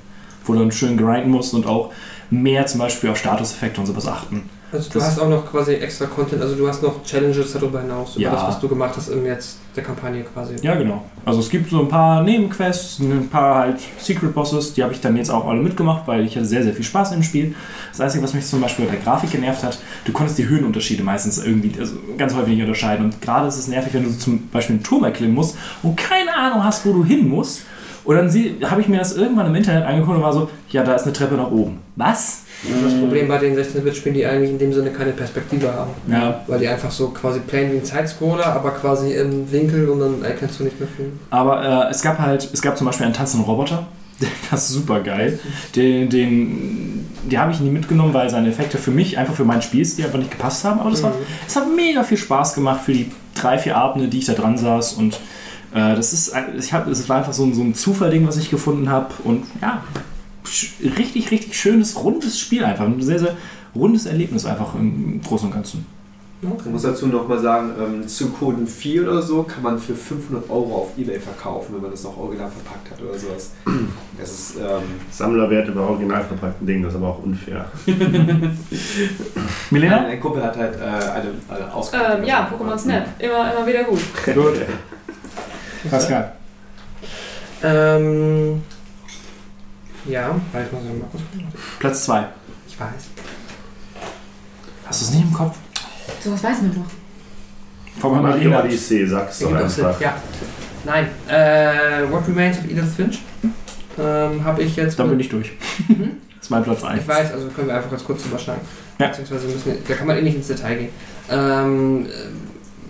wo du dann schön grinden musst und auch mehr zum Beispiel auf Statuseffekte und sowas achten. Also du Das- hast auch noch quasi extra Content, also du hast noch Challenges darüber hinaus, über Ja. das, was du gemacht hast im jetzt der Kampagne quasi. Ja, genau. Also es gibt so ein paar Nebenquests, ein paar halt Secret Bosses, die habe ich dann jetzt auch alle mitgemacht, weil ich hatte sehr, sehr viel Spaß im Spiel. Das Einzige, was mich zum Beispiel bei der Grafik genervt hat, du konntest die Höhenunterschiede meistens irgendwie, also ganz häufig nicht unterscheiden. Und gerade ist es nervig, wenn du zum Beispiel einen Turm erklimmen musst und keine Ahnung hast, wo du hin musst. Und dann habe ich mir das irgendwann im Internet angeguckt und war so, ja, da ist eine Treppe nach oben. Was? Das Problem bei den 16-Bit-Spielen, die eigentlich in dem Sinne keine Perspektive haben. Ja. Weil die einfach so quasi plain wie ein Sidescroller, aber quasi im Winkel und dann erkennst du nicht mehr viel. Aber äh, es gab halt, es gab zum Beispiel einen tanzenden Roboter. Das ist super geil. Den, den, die habe ich nie mitgenommen, weil seine Effekte für mich, einfach für meinen Spielstil einfach nicht gepasst haben. Aber das, war, das hat mega viel Spaß gemacht für die drei, vier Abende, die ich da dran saß. Und äh, das ist, ich hab, es war einfach so ein, so ein Zufallding, was ich gefunden habe. Und ja, richtig, richtig schönes, rundes Spiel einfach. Ein sehr, sehr rundes Erlebnis einfach im Großen und Ganzen. Ich muss dazu noch mal sagen, ähm, zu Coden 4 oder so kann man für 500 Euro auf Ebay verkaufen, wenn man das noch original verpackt hat oder sowas. Das ist, ähm, Sammlerwerte bei original verpackten Dingen, das ist aber auch unfair. Milena? ein, ein Kumpel hat halt äh, eine, eine Ausgabe. Ähm, ja, Pokémon Snap. Immer, immer wieder gut. Gut. Pascal. Ähm. Ja, weiß man so mal kurz. Platz 2. Ich weiß. Hast du es nicht im Kopf? Sowas weiß man doch. Von Mario Marina. Odyssey, sag's doch Ergibt auch Sinn, einfach. Ja. Nein. Äh, What Remains of Edith Finch ähm, habe ich jetzt. Dann bin ich durch. Mhm. Das ist mein Platz 1. Ich weiß, also können wir einfach ganz kurz drüber schnacken. Ja. Beziehungsweise müssen wir, da kann man eh nicht ins Detail gehen. Ähm,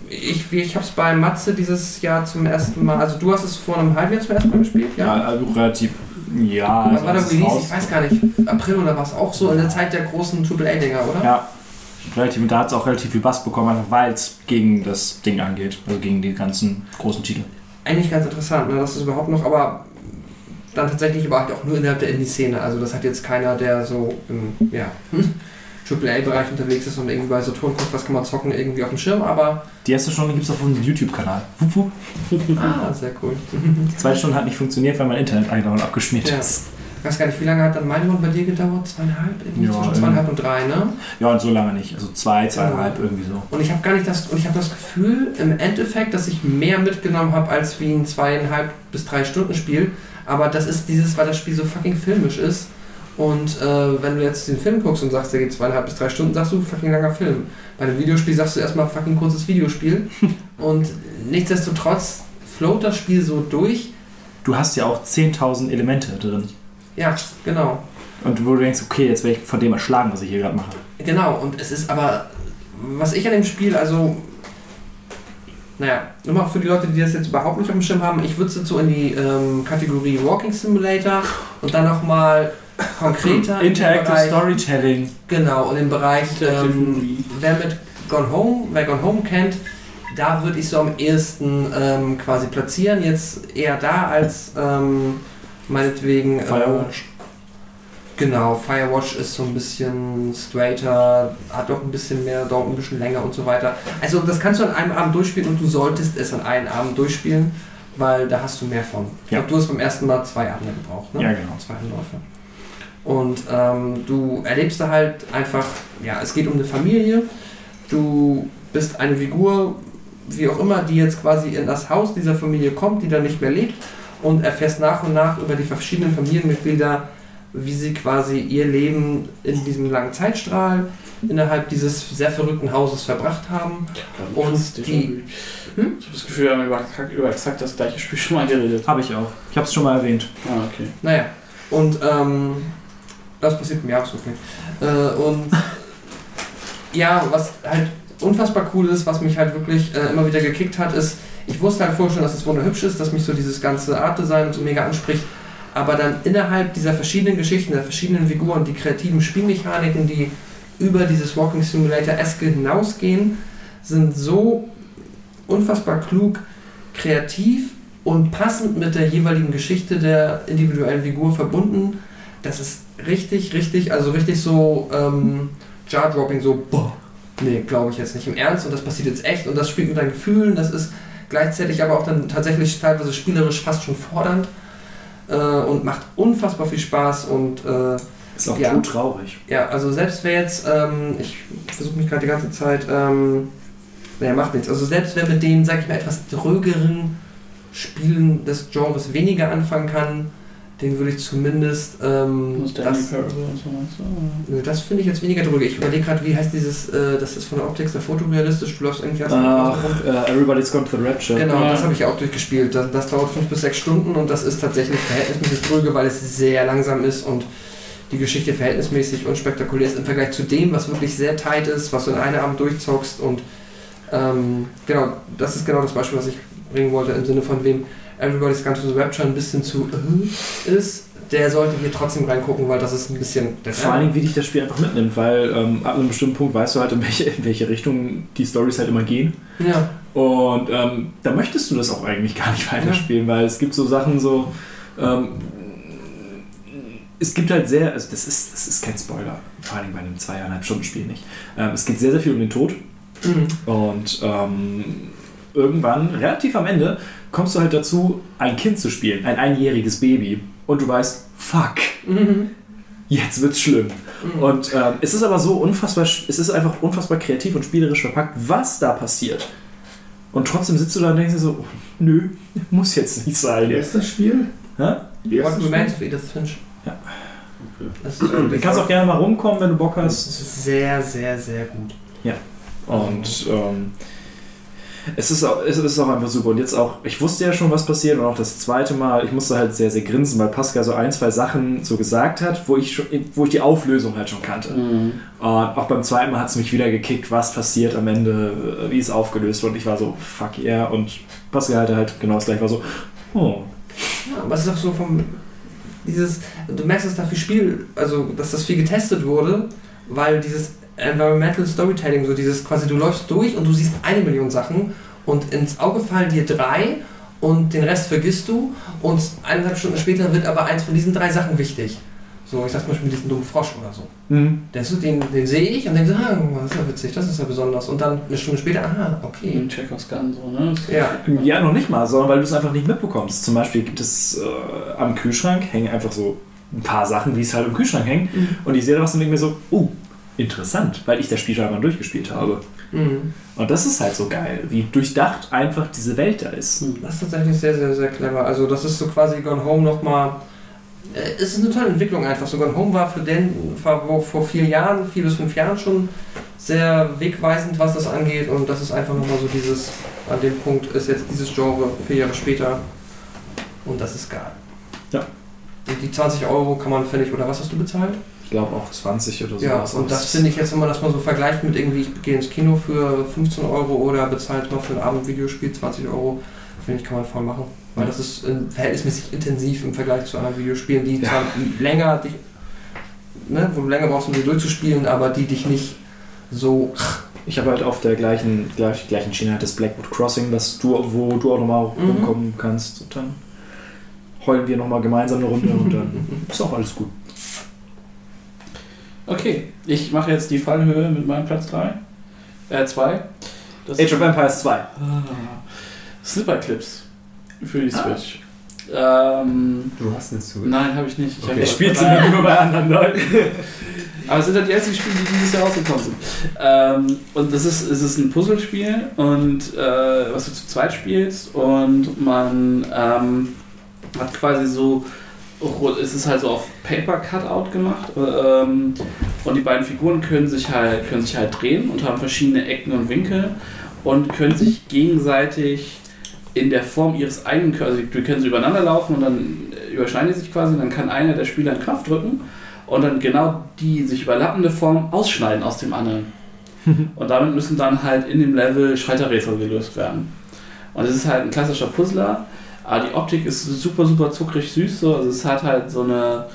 ich ich habe es bei Matze dieses Jahr zum ersten Mal, also du hast es vor einem halben Jahr zum ersten Mal gespielt, Ja, also relativ. Ja, Was war der als es Release? Ich weiß gar nicht. April oder was? Auch so in der Zeit der großen AAA-Dinger, oder? Ja, relativ. Und da hat es auch relativ viel Bass bekommen, einfach weil es gegen das Ding angeht. Also gegen die ganzen großen Titel. Eigentlich ganz interessant, ne? dass es überhaupt noch, aber dann tatsächlich aber halt auch nur innerhalb der Indie-Szene. Also das hat jetzt keiner, der so im ja, AAA-Bereich unterwegs ist und irgendwie bei Saturn guckt, was kann man zocken, irgendwie auf dem Schirm, aber Die erste Stunde gibt es auf unserem YouTube-Kanal. Wupp. ah, sehr cool. Die zweite Stunde hat nicht funktioniert, weil mein Internet eigentlich noch abgeschmiert Ja. ist. Ich weiß gar nicht, wie lange hat dann mein Run bei dir gedauert? Zweieinhalb? Irgendwie Ja, zwischen zweieinhalb und drei, ne? Ja, und so lange nicht. Also zwei, zweieinhalb irgendwie so. Und ich habe gar nicht das, und ich habe das Gefühl im Endeffekt, dass ich mehr mitgenommen habe als wie ein zweieinhalb bis drei Stunden Spiel. Aber das ist dieses, weil das Spiel so fucking filmisch ist. Und äh, wenn du jetzt den Film guckst und sagst, der geht zweieinhalb bis drei Stunden, sagst du fucking langer Film. Bei einem Videospiel sagst du erstmal fucking kurzes Videospiel. und nichtsdestotrotz float das Spiel so durch. Du hast ja auch 10.000 Elemente drin. Ja, genau. Und wo du denkst, okay, jetzt werde ich von dem erschlagen, was ich hier gerade mache. Genau, und es ist aber, was ich an dem Spiel, also, naja, nur mal für die Leute, die das jetzt überhaupt nicht auf dem Schirm haben, ich würde es jetzt so in die ähm, Kategorie Walking Simulator und dann nochmal konkreter Interactive Bereich, Storytelling. Genau, und im Bereich, ähm, wer mit Gone Home, wer Gone Home kennt, da würde ich so am ehesten ähm, quasi platzieren, jetzt eher da als ähm, meinetwegen... äh, Firewatch. Genau, Firewatch ist so ein bisschen straighter, hat auch ein bisschen mehr, dauert ein bisschen länger und so weiter. Also das kannst du an einem Abend durchspielen und du solltest es an einem Abend durchspielen, weil da hast du mehr von. Ich Ja. glaube, du hast beim ersten Mal zwei Abende gebraucht, ne? Ja, genau. Zwei Anläufe. Und ähm, du erlebst da halt einfach, ja, es geht um eine Familie, du bist eine Figur, wie auch immer, die jetzt quasi in das Haus dieser Familie kommt, die da nicht mehr lebt und erfährst nach und nach über die verschiedenen Familienmitglieder, wie sie quasi ihr Leben in diesem langen Zeitstrahl innerhalb dieses sehr verrückten Hauses verbracht haben. Und die- Hm? Ich habe das Gefühl, wir haben über, über exakt das gleiche Spiel schon mal geredet. Habe ich auch. Ich habe es schon mal erwähnt. Ah, okay. Naja, und ähm, das passiert im Jahresrückblick. Äh, und ja, was halt unfassbar cool ist, was mich halt wirklich äh, immer wieder gekickt hat, ist, ich wusste halt vorher schon, dass es wunderhübsch ist, dass mich so dieses ganze Art-Design so mega anspricht, aber dann innerhalb dieser verschiedenen Geschichten, der verschiedenen Figuren, die kreativen Spielmechaniken, die über dieses Walking Simulator-eske hinausgehen, sind so unfassbar klug, kreativ und passend mit der jeweiligen Geschichte der individuellen Figur verbunden. Das ist richtig, richtig, also richtig so ähm, Jar-Dropping, so, boah, nee, glaube ich jetzt nicht im Ernst und das passiert jetzt echt und das spielt mit deinen Gefühlen, das ist gleichzeitig aber auch dann tatsächlich teilweise spielerisch fast schon fordernd äh, und macht unfassbar viel Spaß und äh, Ist auch Ja. traurig. ja, also selbst wer jetzt, ähm, ich versuche mich gerade die ganze Zeit, ähm, naja, macht nichts. Also selbst wer mit den, sag ich mal, etwas drögeren Spielen des Genres weniger anfangen kann, den würde ich zumindest, ähm, Das so? Nö, das finde ich jetzt weniger dröge. Ich überlege gerade, wie heißt dieses, äh, das ist von der Optik sehr fotorealistisch, du läufst irgendwie als Ach, äh, Everybody's Gone to the Rapture. Genau, Ja. das habe ich auch durchgespielt. Das, das dauert fünf bis sechs Stunden und das ist tatsächlich verhältnismäßig dröge, weil es sehr langsam ist und die Geschichte verhältnismäßig unspektakulär ist im Vergleich zu dem, was wirklich sehr tight ist, was du in einem Abend durchzockst und ähm, genau, das ist genau das Beispiel, was ich bringen wollte im Sinne von wem Everybody's Gone to the Rapture ein bisschen zu äh, ist, der sollte hier trotzdem reingucken, weil das ist ein bisschen der Vor allen Dingen, wie dich das Spiel einfach mitnimmt, weil ähm, ab einem bestimmten Punkt weißt du halt, in welche, in welche Richtung die Stories halt immer gehen. Ja, Und ähm, da möchtest du das auch eigentlich gar nicht weiterspielen, weil es gibt so Sachen so. Ähm, es gibt halt sehr, also das ist, das ist kein Spoiler, vor allem bei einem zweieinhalb Stunden Spiel nicht. Ähm, es geht sehr, sehr viel um den Tod mhm. und ähm, irgendwann, relativ am Ende, kommst du halt dazu, ein Kind zu spielen, ein einjähriges Baby. Und du weißt, fuck, Mhm. jetzt wird's schlimm. Mhm. Und ähm, es ist aber so unfassbar, es ist einfach unfassbar kreativ und spielerisch verpackt, was da passiert. Und trotzdem sitzt du da und denkst dir so, oh, nö, muss jetzt nicht sein. Wie heißt das Spiel? Hä? Wie heißt What das Remains Spiel? of Edith Finch. Ja. Ist Du kannst auch gerne mal rumkommen, wenn du Bock das hast. ist sehr, sehr, sehr gut. Und ähm, Es ist, auch, es ist auch einfach super. Und jetzt auch, ich wusste ja schon, was passiert. Und auch das zweite Mal, ich musste halt sehr, sehr grinsen, weil Pascal so ein, zwei Sachen so gesagt hat, wo ich, schon, wo ich die Auflösung halt schon kannte. Mhm. Und auch beim zweiten Mal hat es mich wieder gekickt, was passiert am Ende, wie es aufgelöst wird. Und ich war so, fuck yeah. Und Pascal hatte halt genau das gleiche, war so, oh. Ja, aber es ist auch so vom. Dieses. Du merkst, dass da viel Spiel. Also, dass das viel getestet wurde, weil dieses Environmental Storytelling, so dieses quasi, du läufst durch und du siehst eine Million Sachen und ins Auge fallen dir drei und den Rest vergisst du und eineinhalb Stunden später wird aber eins von diesen drei Sachen wichtig. So, ich sag zum Beispiel diesen dummen Frosch oder so. Mhm. Der den, den sehe ich und denke so, ah, das ist ja witzig, das ist ja besonders. Und dann eine Stunde später, aha, okay. In Chekhovs Gun so, ne? Ja. Ja, noch nicht mal, sondern weil du es einfach nicht mitbekommst. Zum Beispiel gibt es äh, am Kühlschrank hängen einfach so ein paar Sachen, wie es halt im Kühlschrank hängt. Mhm. Und ich sehe da was und denke mir so, oh, interessant, weil ich das Spiel schon einmal durchgespielt habe. Mhm. Und das ist halt so geil, wie durchdacht einfach diese Welt da ist. Das ist tatsächlich sehr, sehr, sehr clever. Also das ist so quasi Gone Home nochmal. äh, Es ist eine tolle Entwicklung einfach. So Gone Home war für den war vor vier Jahren, vier bis fünf Jahren schon sehr wegweisend, was das angeht. Und das ist einfach nochmal so dieses, an dem Punkt ist jetzt dieses Genre vier Jahre später. Und das ist geil. Ja. Und die 20 Euro kann man, finde ich, oder was hast du bezahlt? Ich glaube auch 20 oder so. Ja, und das finde ich jetzt, wenn man das mal so vergleicht mit irgendwie, ich gehe ins Kino für 15 Euro oder bezahlt mal für ein Abendvideospiel 20 Euro, finde ich, kann man voll machen. Weil das ist äh, verhältnismäßig intensiv im Vergleich zu anderen Videospielen, die Ja. zwar länger dich, ne, wo du länger brauchst, um sie durchzuspielen, aber die dich nicht so. Ich habe halt auf der gleichen, gleich, gleichen Schiene halt das Blackwood Crossing, was du, wo du auch nochmal Mhm. rumkommen kannst. Und dann heulen wir nochmal gemeinsam eine Runde und dann ist auch alles gut. Okay, ich mache jetzt die Fallhöhe mit meinem Platz 3. Äh, 2. Das Age of Empires 2. Ah, Slipper Clips für die Switch. Ähm, Du hast nichts zu. nein, habe ich nicht. Ich Okay. Ich spiele sie nur bei anderen Leuten. Aber es sind halt die einzigen Spiele, die dieses Jahr rausgekommen sind. Ähm, und das ist, es ist ein Puzzlespiel und äh, was du zu zweit spielst und man ähm, hat quasi so, es ist halt so auf Paper Cutout gemacht ähm, und die beiden Figuren können sich halt können sich halt drehen und haben verschiedene Ecken und Winkel und können sich gegenseitig in der Form ihres eigenen Körpers, also die können sie übereinander laufen und dann überschneiden die sich quasi und dann kann einer der Spieler einen Knopf drücken und dann genau die sich überlappende Form ausschneiden aus dem anderen. und damit müssen dann halt in dem Level Schalterrätsel gelöst werden. Und es ist halt ein klassischer Puzzler, aber die Optik ist super, super zuckrig süß. So. Also es hat halt so eine,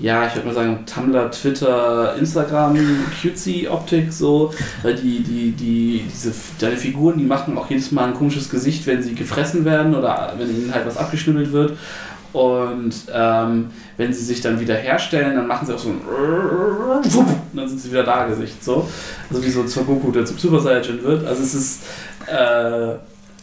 ja, ich würde mal sagen, Tumblr, Twitter, Instagram, Cutesy-Optik so. Weil die, die, die, diese, deine Figuren, die machen auch jedes Mal ein komisches Gesicht, wenn sie gefressen werden oder wenn ihnen halt was abgeschnibbelt wird. Und ähm, wenn sie sich dann wieder herstellen, dann machen sie auch so ein und dann sind sie wieder da Gesicht so. Also wie so Goku, der zum Super Saiyajin wird. Also es ist äh,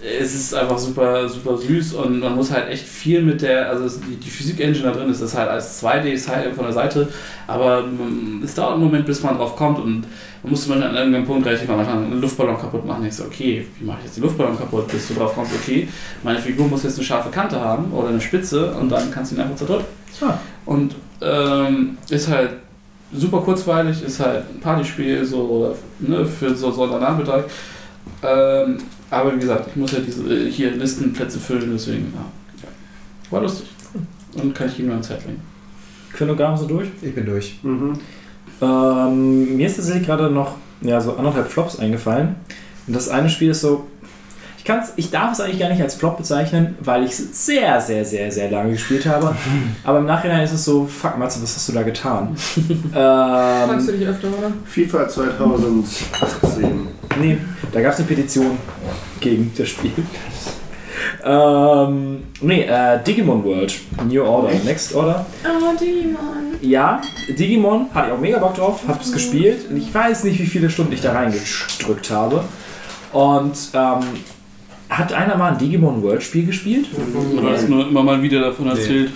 es ist einfach super, super süß und man muss halt echt viel mit der, also die, die Physik-Engine da drin ist das halt als 2D ist halt von der Seite, aber mm, es dauert einen Moment, bis man drauf kommt und man muss man an irgendeinem Punkt relativ am Anfang einen Luftballon kaputt machen. Ich so, okay, wie mache ich jetzt den Luftballon kaputt, bis du drauf kommst, okay, meine Figur muss jetzt eine scharfe Kante haben oder eine Spitze und dann kannst du ihn einfach zerdrücken. Ah. Und ähm, ist halt super kurzweilig, ist halt ein Partyspiel so ne, für so Sonntagnachmittag. Ähm, aber wie gesagt, ich muss ja diese äh, hier Listenplätze füllen, deswegen ja. War lustig. Und kann ich ihm nur ans Herz legen. Chronogramm so durch. Ich bin durch. Mhm. Ähm, mir ist tatsächlich gerade noch ja, so anderthalb Flops eingefallen. Und das eine Spiel ist so. Ich, kann's, ich darf es eigentlich gar nicht als Flop bezeichnen, weil ich es sehr, sehr, sehr, sehr lange gespielt habe. Aber im Nachhinein ist es so, fuck Matze, was hast du da getan? Fragst du ähm, dich öfter, oder? FIFA 2018. nee, da gab es eine Petition gegen das Spiel. Ähm, nee, äh, Digimon World, New Order, Next Order. Oh, Digimon. Ja, Digimon, hatte ich auch mega Bock drauf, hab's gespielt. Und ich weiß nicht, wie viele Stunden ich da reingedrückt habe. Und ähm, hat einer mal ein Digimon World Spiel gespielt? Du hast nur immer mal wieder davon erzählt.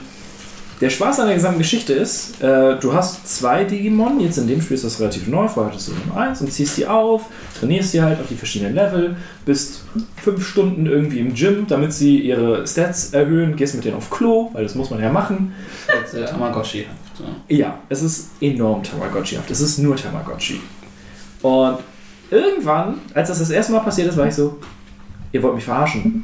Der Spaß an der gesamten Geschichte ist, äh, du hast zwei Digimon, jetzt in dem Spiel ist das relativ neu, vorher hattest du nur eins und ziehst die auf, trainierst die halt auf die verschiedenen Level, bist fünf Stunden irgendwie im Gym, damit sie ihre Stats erhöhen, gehst mit denen auf Klo, weil das muss man ja machen. Sehr Tamagotchi. So. Ja, es ist enorm Tamagotchi-haft. Es ist nur Tamagotchi. Und irgendwann, als das das erste Mal passiert ist, war ich so, ihr wollt mich verarschen.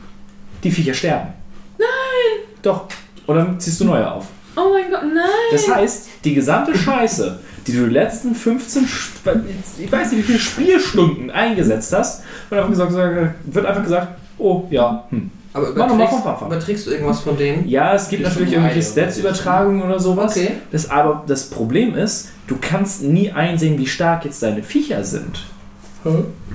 Die Viecher sterben. Nein! Doch. Und dann ziehst du neue auf. Oh mein Gott, nein! Das heißt, die gesamte Scheiße, die du die letzten 15, Sp- ich weiß nicht wie viele Spielstunden eingesetzt hast, wird einfach gesagt, wird einfach gesagt oh ja, hm. Aber Mach noch mal überträgst, überträgst du irgendwas von denen? Ja, es gibt natürlich irgendwelche Stats-Übertragungen oder sowas. Okay. Das, aber das Problem ist, du kannst nie einsehen, wie stark jetzt deine Viecher sind.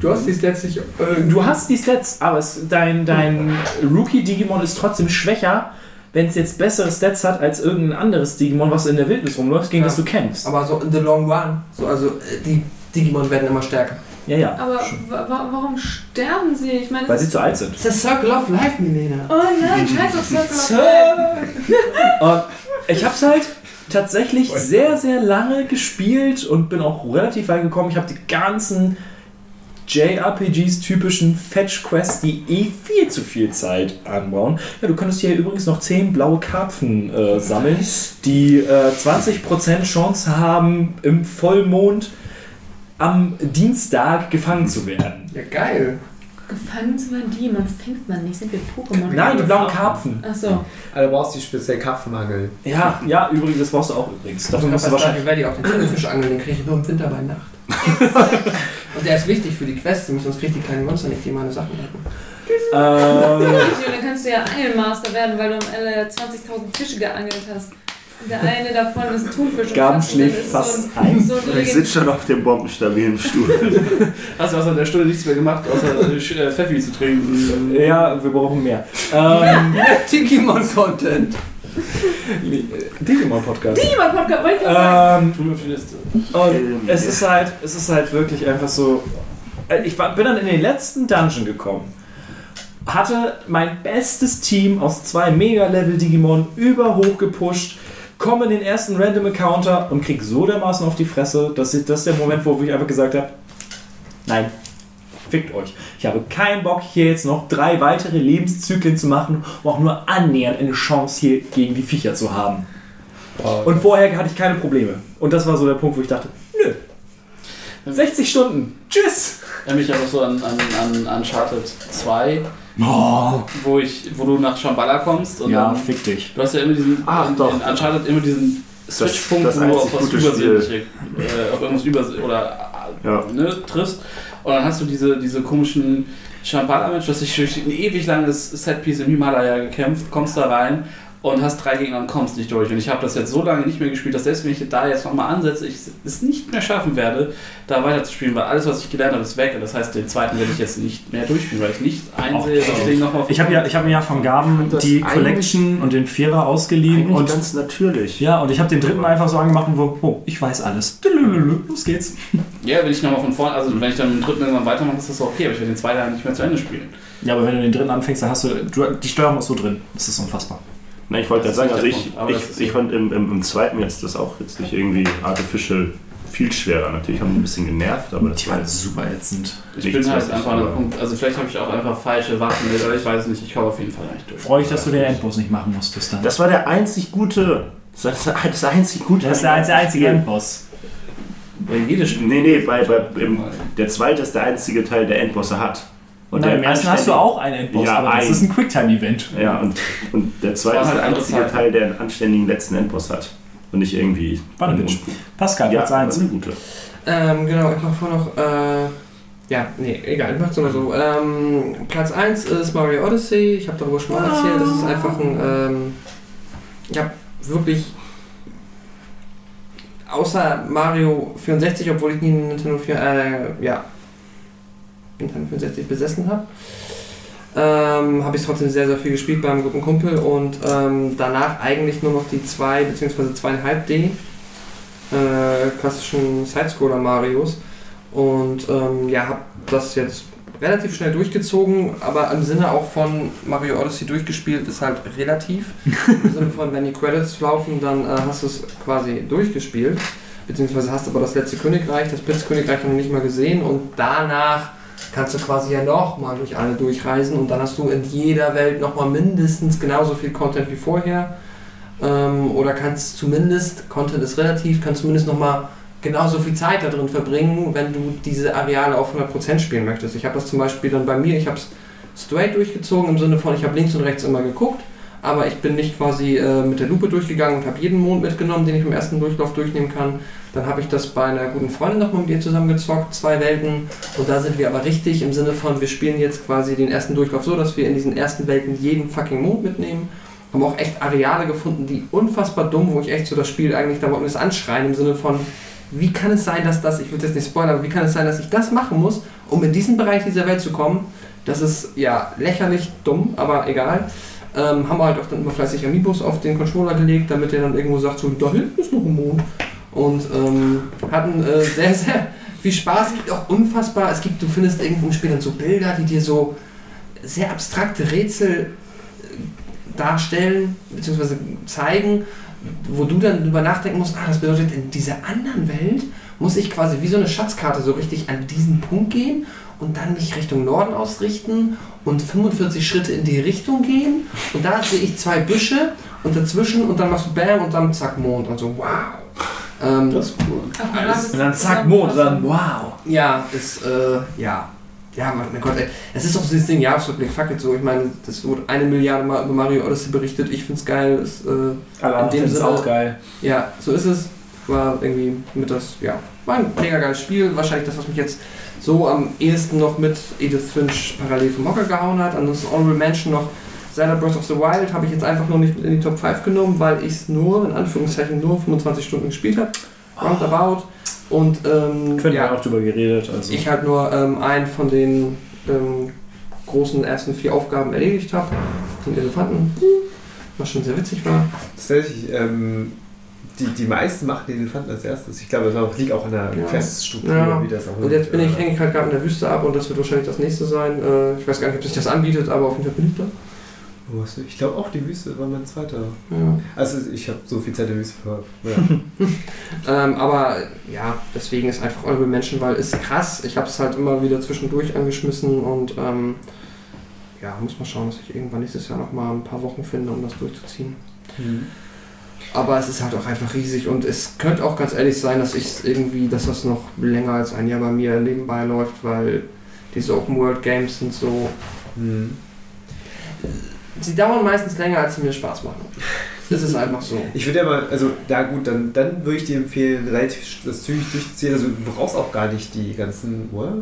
Du hast die Stats nicht. Äh, Du hast die Stats, aber es, dein, dein Rookie-Digimon ist trotzdem schwächer, wenn es jetzt bessere Stats hat als irgendein anderes Digimon, was in der Wildnis rumläuft, gegen Ja. das du kämpfst. aber so in the long run. So, also äh, die Digimon werden immer stärker. Ja, ja. Aber wa wa warum sterben sie? Ich meine, Weil sie zu alt sind. Das ist Circle of Life, Milena. Oh nein, scheiß auf Circle of Life. Und ich habe es halt tatsächlich sehr, sehr lange gespielt und bin auch relativ weit gekommen. Ich habe die ganzen JRPGs typischen Fetch-Quests, die eh viel zu viel Zeit anbauen. Ja, du könntest hier übrigens noch 10 blaue Karpfen äh, sammeln, die äh, 20% Chance haben, im Vollmond am Dienstag gefangen zu werden. Ja, geil. Gefangen sind wir die, man fängt man nicht. Sind wir Pokémon? Nein, die blauen Karpfen. Achso. Also du brauchst die speziell Karpfenangel. Ja, ja, übrigens, das brauchst du auch übrigens. Dafür musst du wahrscheinlich Ich werde auch den Tintenfisch angeln, den kriege ich nur im Winter bei Nacht. Und der ist wichtig für die Quest, sonst kriege ich die kleinen Monster nicht, die meine Sachen hätten. Ähm, Dann kannst du ja Angelmaster werden, weil du am Ende 20.000 Fische geangelt hast. Und der eine davon ist ein Thunfisch. Gaben schläft fast so ein. So ein Ich sitze schon auf dem bombenstabilen Stuhl. Hast du außer der Stunde nichts mehr gemacht, außer äh, Pfeffi zu trinken? ja, wir brauchen mehr. Ähm, Digimon-Content. Digimon-Podcast. Niemand Podcast, wollte ich sagen. Ähm, mir auf die Liste. und es ist halt, es ist halt wirklich einfach so. äh, Ich war, bin dann in den letzten Dungeon gekommen. Hatte mein bestes Team aus zwei Mega-Level-Digimon überhoch gepusht. Komme in den ersten Random Encounter und krieg so dermaßen auf die Fresse, dass ich, das ist der Moment, wo ich einfach gesagt habe: Nein, fickt euch. Ich habe keinen Bock, hier jetzt noch drei weitere Lebenszyklen zu machen, um auch nur annähernd eine Chance hier gegen die Viecher zu haben. Und vorher hatte ich keine Probleme. Und das war so der Punkt, wo ich dachte, nö. 60 Stunden. Tschüss. Erinnere mich aber so an, an, an Uncharted 2, Oh. wo, ich, wo du nach Shambhala kommst und Ja, dann, fick dich. du hast ja immer diesen, Ach, in, doch. in Uncharted immer diesen Switchpunkt, wo du auf was gute Übersinnliche, äh, auf irgendwas Übersinnliches oder Ja. ne, triffst. Und dann hast du diese, diese komischen Shambhala-Mensch, du hast durch ein ewig langes Setpiece im Himalaya gekämpft, kommst da rein und hast drei Gegner und kommst nicht durch. Und ich habe das jetzt so lange nicht mehr gespielt, dass selbst wenn ich da jetzt nochmal ansetze, ich es nicht mehr schaffen werde, da weiterzuspielen, weil alles, was ich gelernt habe, ist weg. Und das heißt, den zweiten werde ich jetzt nicht mehr durchspielen, weil ich nicht einsehe, das Ding nochmal Ich habe ja, ich hab mir ja von Gaben die Collection und den Vierer ausgeliehen. Und, ganz natürlich. ja, und ich habe den dritten einfach so angemacht und wo, oh, ich weiß alles. Los geht's. Ja, wenn ich nochmal von vorne, also wenn ich dann mit dem dritten irgendwann weitermache, ist das okay, aber ich werde den zweiten nicht mehr zu Ende spielen. Ja, aber wenn du den dritten anfängst, dann hast du, du die Steuerung ist so drin. Das ist unfassbar. Na, ich wollte gerade sagen, also ich, Punkt, ich, ich fand im, im, im zweiten jetzt das auch jetzt nicht irgendwie artificial viel schwerer. Natürlich haben die ein bisschen genervt, aber das Die waren super ätzend. Ich Nichts, bin halt einfach an einem Punkt, also vielleicht habe ich auch einfach falsche Waffen mit, oder ich weiß es nicht, ich komme auf jeden Fall nicht durch. Freue ich, dass du den Endboss nicht machen musstest dann. Das war der einzig gute. Das war das einzig gute. Das ist der einzige, einzige Endboss. Weil jedes Spiel. Nee, nee, bei, bei, im, der zweite ist der einzige Teil, der Endbosse hat. Und der im ersten hast du auch einen Endboss, Ja, aber das ein. ist ein Quicktime-Event. Ja, und, und der zweite Das ist der halt einzige. Teil, der einen anständigen letzten Endboss hat. Und nicht irgendwie. War eine Bitch. Pascal, Ja, Platz das 1. ist eine gute. Ähm, genau, ich mach vor noch. Äh, ja, nee, egal, ich mach's nur so. Ähm, Platz 1 ist Mario Odyssey. Ich habe darüber schon mal erzählt. Das ist einfach ein. Ähm, ich habe wirklich. Außer Mario 64, obwohl ich nie einen Nintendo 4, äh, ja, Nintendo 64 besessen habe, ähm, habe ich trotzdem sehr, sehr viel gespielt beim guten Kumpel und ähm, danach eigentlich nur noch die 2 bzw. 2,5D äh, klassischen Sidescroller Marios und ähm, ja, habe das jetzt relativ schnell durchgezogen, aber im Sinne auch von Mario Odyssey durchgespielt ist halt relativ. Im Sinne von, wenn die Credits laufen, dann äh, hast du es quasi durchgespielt, beziehungsweise hast aber das letzte Königreich, das Blitzkönigreich noch nicht mal gesehen und danach kannst du quasi ja nochmal durch alle durchreisen und dann hast du in jeder Welt nochmal mindestens genauso viel Content wie vorher. Ähm, oder kannst zumindest, Content ist relativ, kannst zumindest nochmal genauso viel Zeit da drin verbringen, wenn du diese Areale auf 100% spielen möchtest. Ich habe das zum Beispiel dann bei mir, ich habe es straight durchgezogen, im Sinne von, ich habe links und rechts immer geguckt, aber ich bin nicht quasi äh, mit der Lupe durchgegangen und habe jeden Mond mitgenommen, den ich im ersten Durchlauf durchnehmen kann. Dann habe ich das bei einer guten Freundin nochmal mit ihr zusammengezockt, zwei Welten. Und da sind wir aber richtig im Sinne von, wir spielen jetzt quasi den ersten Durchlauf so, dass wir in diesen ersten Welten jeden fucking Mond mitnehmen. Haben auch echt Areale gefunden, die unfassbar dumm, wo ich echt so das Spiel eigentlich, da wollten wir es anschreien im Sinne von, wie kann es sein, dass das, ich will jetzt nicht spoilern, aber wie kann es sein, dass ich das machen muss, um in diesen Bereich dieser Welt zu kommen? Das ist ja lächerlich dumm, aber egal. Ähm, haben wir halt auch dann immer fleißig Amiibos auf den Controller gelegt, damit er dann irgendwo sagt, so, da hinten ist noch ein Mond. Und ähm, hatten äh, sehr, sehr viel Spaß. Es gibt auch unfassbar, es gibt, du findest irgendwo im Spiel dann so Bilder, die dir so sehr abstrakte Rätsel äh, darstellen, beziehungsweise zeigen, wo du dann drüber nachdenken musst, ah, das bedeutet, in dieser anderen Welt muss ich quasi wie so eine Schatzkarte so richtig an diesen Punkt gehen und dann mich Richtung Norden ausrichten und 45 Schritte in die Richtung gehen und da sehe ich zwei Büsche und dazwischen und dann machst du Bam und dann zack Mond und so wow. Ähm, Das ist cool. Ach, Und dann zack, Mond, und dann wow. ja, ist, äh, ja. Ja, mein Gott, ey. Es ist doch so dieses Ding, Jahresrückblick, fuck it so. Ich meine, das wurde eine Milliarde Mal über Mario Odyssey berichtet. Ich find's geil. Es, äh, Alle In dem anderen ist Sinne- auch geil. ja, so ist es. War irgendwie mit das, ja, war ein mega geiles Spiel. Wahrscheinlich das, was mich jetzt so am ehesten noch mit Edith Finch parallel vom Hocker gehauen hat. Ansonsten Honorable Mention noch Zelda Breath of the Wild habe ich jetzt einfach nur nicht in die Top 5 genommen, weil ich es nur, in Anführungszeichen, nur 25 Stunden gespielt habe. Roundabout. Und ähm, Können ja, wir auch drüber geredet. Also. ich halt nur ähm, einen von den ähm, großen ersten vier Aufgaben erledigt habe. Den Elefanten, was schon sehr witzig war. Tatsächlich, ähm, die, die meisten machen den Elefanten als erstes. Ich glaube, das liegt auch an der Ja. Queststruktur, Ja. wie das auch Und jetzt bin ich, äh, hänge ich halt gerade in der Wüste ab und das wird wahrscheinlich das nächste sein. Äh, ich weiß gar nicht, ob sich das anbietet, aber auf jeden Fall bin ich da. du- Ich glaube auch die Wüste war mein zweiter. Ja. Also ich habe so viel Zeit in der Wüste verbracht. Ja. Ähm, aber ja, deswegen ist einfach Honorable Menschen, weil ist krass. Ich habe es halt immer wieder zwischendurch angeschmissen und ähm, ja, muss mal schauen, dass ich irgendwann nächstes Jahr noch mal ein paar Wochen finde, um das durchzuziehen. Aber es ist halt auch einfach riesig und es könnte auch ganz ehrlich sein, dass ich irgendwie, dass das noch länger als ein Jahr bei mir nebenbei läuft, weil diese Open World Games sind so. Hm. Sie dauern meistens länger, als sie mir Spaß machen. Das ist einfach so. Ich würde ja mal, also da gut, dann, dann würde ich dir empfehlen, relativ das zügig durchzuziehen. Also du brauchst auch gar nicht die ganzen, oder?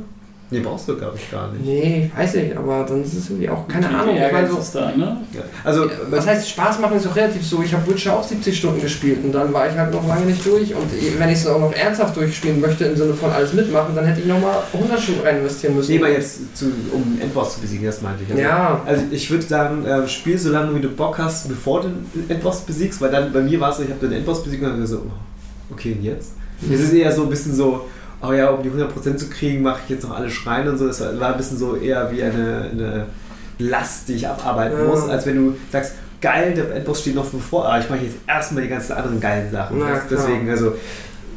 Nee, brauchst du glaube ich gar nicht. Nee, weiß ich, aber dann ist es irgendwie auch, keine Die Ahnung. Ehrgeiz ist da, ne? Ja. Also, was heißt Spaß machen ist auch relativ so. Ich habe Witcher auch 70 Stunden gespielt und dann war ich halt noch lange nicht durch. Und wenn ich es auch noch ernsthaft durchspielen möchte, im Sinne von alles mitmachen, dann hätte ich nochmal 100 Stunden rein investieren müssen. nee, mal jetzt, zu, um Endboss zu besiegen, das meinte ich. Also, Ja, Also ich würde sagen, äh, spiel so lange, wie du Bock hast, bevor du den Endboss besiegst, weil dann bei mir war es so, ich habe den Endboss besiegt und dann so, oh, okay, und jetzt? Es ist eher so ein bisschen so, oh ja, um die 100% zu kriegen, mache ich jetzt noch alle Schreine und so. Das war ein bisschen so eher wie eine, eine Last, die ich abarbeiten Ja. muss, als wenn du sagst, geil, der Endboss steht noch bevor, aber ich mache jetzt erstmal die ganzen anderen geilen Sachen. Na. Deswegen, also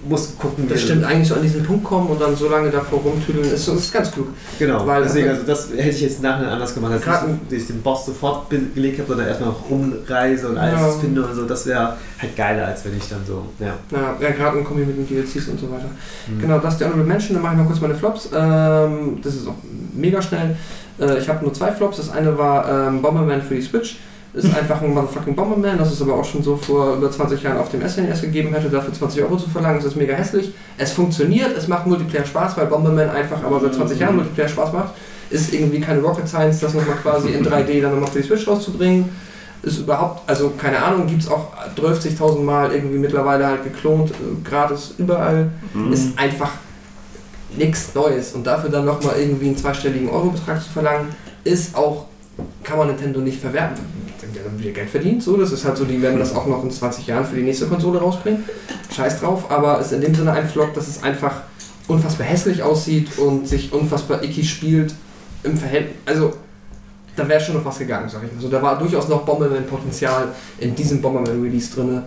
musst gucken, das stimmt. Eigentlich so an diesen Punkt kommen und dann so lange davor rumtüdeln, ist, ist ganz klug. Genau, Weil- deswegen, also das hätte ich jetzt nachher anders gemacht, als Gerade- ich, dass ich den Boss sofort gelegt habe, sondern erstmal rumreise und alles Ja. finde und so. Das wäre halt geiler, als wenn ich dann so, ja. Ja, ja gerade ein Kombi mit den DLCs und so weiter. Mhm. Genau, das ist der Honorable Mention. Dann mache ich mal kurz meine Flops. Ähm, das ist auch mega schnell. Äh, ich habe nur zwei Flops. Das eine war ähm, Bomberman für die Switch. Ist einfach ein motherfucking Bomberman, das es aber auch schon so vor über 20 Jahren auf dem SNES gegeben hätte, dafür 20 Euro zu verlangen. Das ist mega hässlich. Es funktioniert, es macht Multiplayer Spaß, weil Bomberman einfach aber seit 20 Jahren Multiplayer Spaß macht. Ist irgendwie keine Rocket Science, das nochmal quasi in 3D dann nochmal für die Switch rauszubringen. Ist überhaupt, also keine Ahnung, gibt es auch 12.000 Mal irgendwie mittlerweile halt geklont, äh, gratis überall Mhm. ist einfach nichts Neues. Und dafür dann nochmal irgendwie einen zweistelligen Eurobetrag zu verlangen, ist auch, kann man Nintendo nicht verwerten. Die haben wieder Geld verdient, so, das ist halt so, die werden das auch noch in 20 Jahren für die nächste Konsole rausbringen. Scheiß drauf, aber ist in dem Sinne ein Vlog, dass es einfach unfassbar hässlich aussieht und sich unfassbar icky spielt im Verhältnis. Also, da wäre schon noch was gegangen, sag ich mal. So, da war durchaus noch Bomberman-Potenzial in diesem Bomberman-Release drin.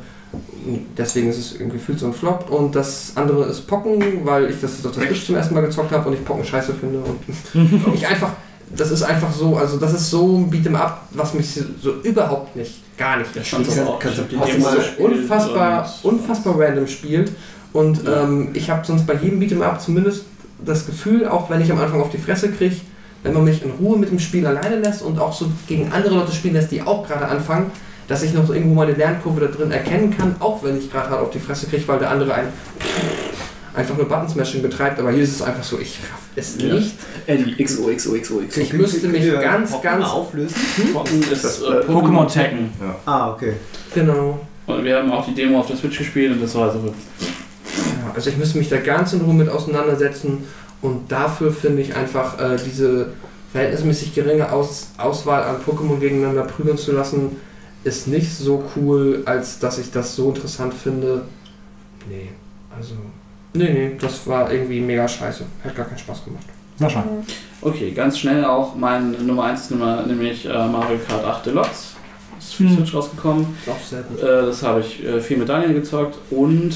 Deswegen ist es gefühlt so ein Flop. Und das andere ist Pocken, weil ich das auf der Switch zum ersten Mal gezockt habe und ich Pocken scheiße finde. Und ich einfach, das ist einfach so, also das ist so ein Beat'em Up, was mich so überhaupt nicht, gar nicht Ich fand das mal- gespielt unfassbar, und- unfassbar random spielt. Und Ja. ähm, ich habe sonst bei jedem Beat'em Up zumindest das Gefühl, auch wenn ich am Anfang auf die Fresse kriege, wenn man mich in Ruhe mit dem Spiel alleine lässt und auch so gegen andere Leute spielen lässt, die auch gerade anfangen, dass ich noch so irgendwo meine Lernkurve da drin erkennen kann, auch wenn ich gerade hart auf die Fresse kriege, weil der andere ein einfach nur Button-Smashing betreibt, aber hier ist es einfach so, ich raff es Ja. nicht. Eddie, XO, XO, XO, XO. Ich müsste mich wir ganz, Pokémon ganz... auflösen. Pokémon ist Das, äh, äh, Pokémon Tekken. Ah, okay. Genau. Und wir haben auch die Demo auf der Switch gespielt und das war so. Ja, also ich müsste mich da ganz in Ruhe mit auseinandersetzen und dafür finde ich einfach äh, diese verhältnismäßig geringe Aus Auswahl an Pokémon gegeneinander prügeln zu lassen, ist nicht so cool, als dass ich das so interessant finde. Nee, also. Nee, nee, das war irgendwie mega scheiße. Hat gar keinen Spaß gemacht. Sascha. Okay, ganz schnell auch mein Nummer 1 Nummer, nämlich äh, Mario Kart 8 Deluxe. Ist für die Hm. Switch rausgekommen. Auch sehr gut. Äh, das habe ich äh, viel mit Daniel gezockt und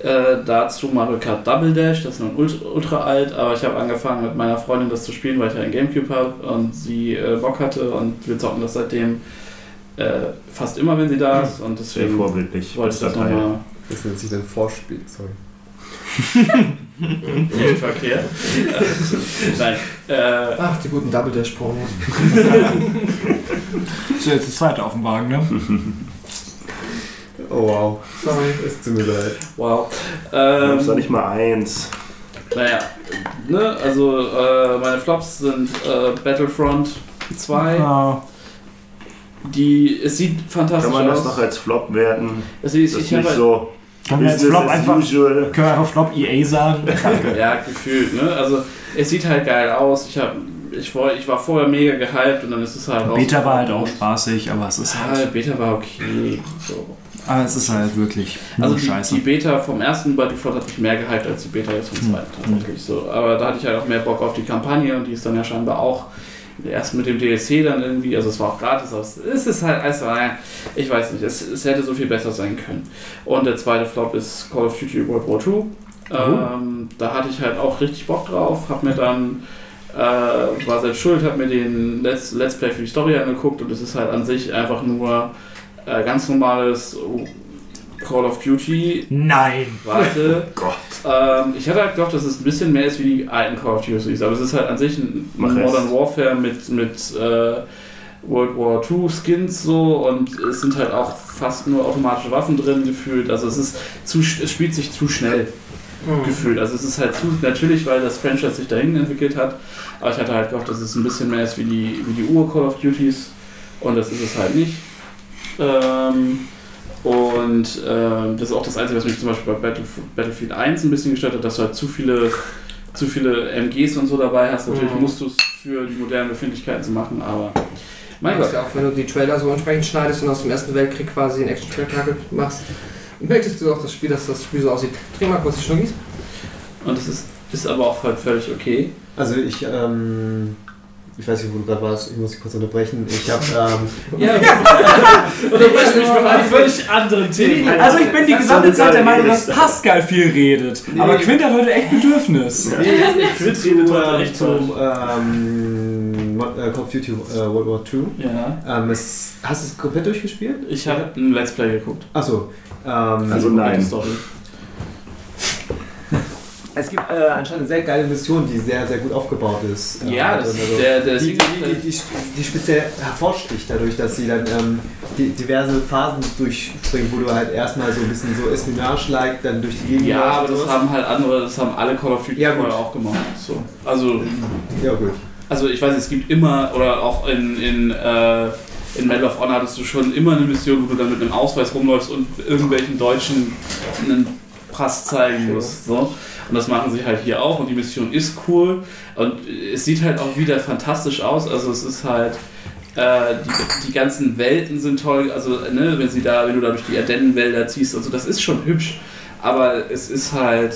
äh, dazu Mario Kart Double Dash, das ist nun ultra, ultra alt, aber ich habe angefangen mit meiner Freundin das zu spielen, weil ich ja ein Gamecube habe und sie äh, Bock hatte und wir zocken das seitdem äh, fast immer, wenn sie da ist und Sehr deswegen vorbildlich. wollte ich das nochmal Das nennt sich dann Vorspiel. Sorry. Nicht verkehrt. Nein, äh, Ach, die guten Double Dash Pornos. Ist ja jetzt das zweite auf dem Wagen, ne? Oh wow. Sorry. Es tut mir leid. wow. Ähm, ist doch Ähm, nicht mal eins. naja, ne, also äh, meine Flops sind äh, Battlefront 2. Ja. Die, es sieht fantastisch Kann man das aus. noch als Flop werten? es sieht, Das ist nicht so Können wir Flop einfach, usual. können wir einfach Flop EA sagen? ja gefühlt, ne? Also es sieht halt geil aus. Ich habe, ich, war- ich war vorher mega gehypt und dann ist es halt Beta war halt auch spaßig, aber es ist Ja, halt. Beta war okay. So. Aber es ist halt wirklich nur Also die, scheiße. die Beta vom ersten Battlefront hat mich mehr gehypt als die Beta jetzt vom Hm. zweiten tatsächlich so. Aber da hatte ich halt auch mehr Bock auf die Kampagne und die ist dann ja scheinbar auch erst mit dem DLC dann irgendwie, also es war auch gratis, aber es ist halt, also, ich weiß nicht, es, es hätte so viel besser sein können. Und der zweite Flop ist Call of Duty World War II. Ähm, da hatte ich halt auch richtig Bock drauf, hab mir dann, äh, war selbst schuld, hab mir den Let's, Let's Play für die Story angeguckt und es ist halt an sich einfach nur äh, ganz normales Call of Duty. Nein! Warte. Gott. Ähm, ich hatte halt gedacht, dass es ein bisschen mehr ist wie die alten Call of Duties, aber es ist halt an sich ein Mach Modern es. Warfare mit, mit äh, World War II Skins so und es sind halt auch fast nur automatische Waffen drin gefühlt. Also es ist zu, es spielt sich zu schnell Hm. gefühlt. Also es ist halt zu natürlich, weil das Franchise sich dahin entwickelt hat, aber ich hatte halt gehofft, dass es ein bisschen mehr ist wie die, wie die Ur Call of Duties und das ist es halt nicht. Ähm, und ähm, das ist auch das Einzige, was mich zum Beispiel bei Battlef Battlefield 1 ein bisschen gestört hat, dass du halt zu viele, zu viele MGs und so dabei hast. Natürlich Mhm. musst du es für die modernen Befindlichkeiten zu machen, aber mein Gott. ja auch, wenn du die Trailer so entsprechend schneidest und aus dem Ersten Weltkrieg quasi ein Action-Spektakel machst, möchtest du auch das Spiel, dass das Spiel so aussieht. Trink mal kurz die Schnuggis. Und das ist, ist aber auch halt völlig okay. Also ich, ähm, ich weiß nicht, wo du gerade warst, ich muss dich kurz unterbrechen. Ich habe, ähm, Ja, ich mich bei einem völlig anderen Themen. Also ich bin die gesamte Zeit der Meinung, dass Pascal viel redet. Aber Quint hat heute echt Bedürfnis. nee, ich zu, redet heute echt zum ähm, äh, Call of Duty äh, World War II. ja. Ähm, es, hast du es komplett durchgespielt? Ich habe ein Let's Play geguckt. Achso. Ähm, Also nein. Story. Es gibt äh, anscheinend eine sehr geile Mission, die sehr, sehr gut aufgebaut ist. Ja, Ähm, das, also, der, der die, die, die, die, speziell hervorsticht dadurch, dass sie dann ähm, die, diverse Phasen durchspringen, wo du halt erstmal so ein bisschen so Espionage-like dann durch die Gegend Ja, aber das haben halt andere, das haben alle Call of Duty Ja, vorher auch gemacht. So. Also, Ja, gut. also ich weiß, es gibt immer, oder auch in, in, äh, in Medal of Honor hattest du schon immer eine Mission, wo du dann mit einem Ausweis rumläufst und irgendwelchen Deutschen einen Pass zeigen musst. So. Und das machen sie halt hier auch und die Mission ist cool und es sieht halt auch wieder fantastisch aus. Also es ist halt, äh, die, die ganzen Welten sind toll, also ne, wenn sie da, wenn du da durch die Ardennenwälder ziehst und so, das ist schon hübsch. Aber es ist halt.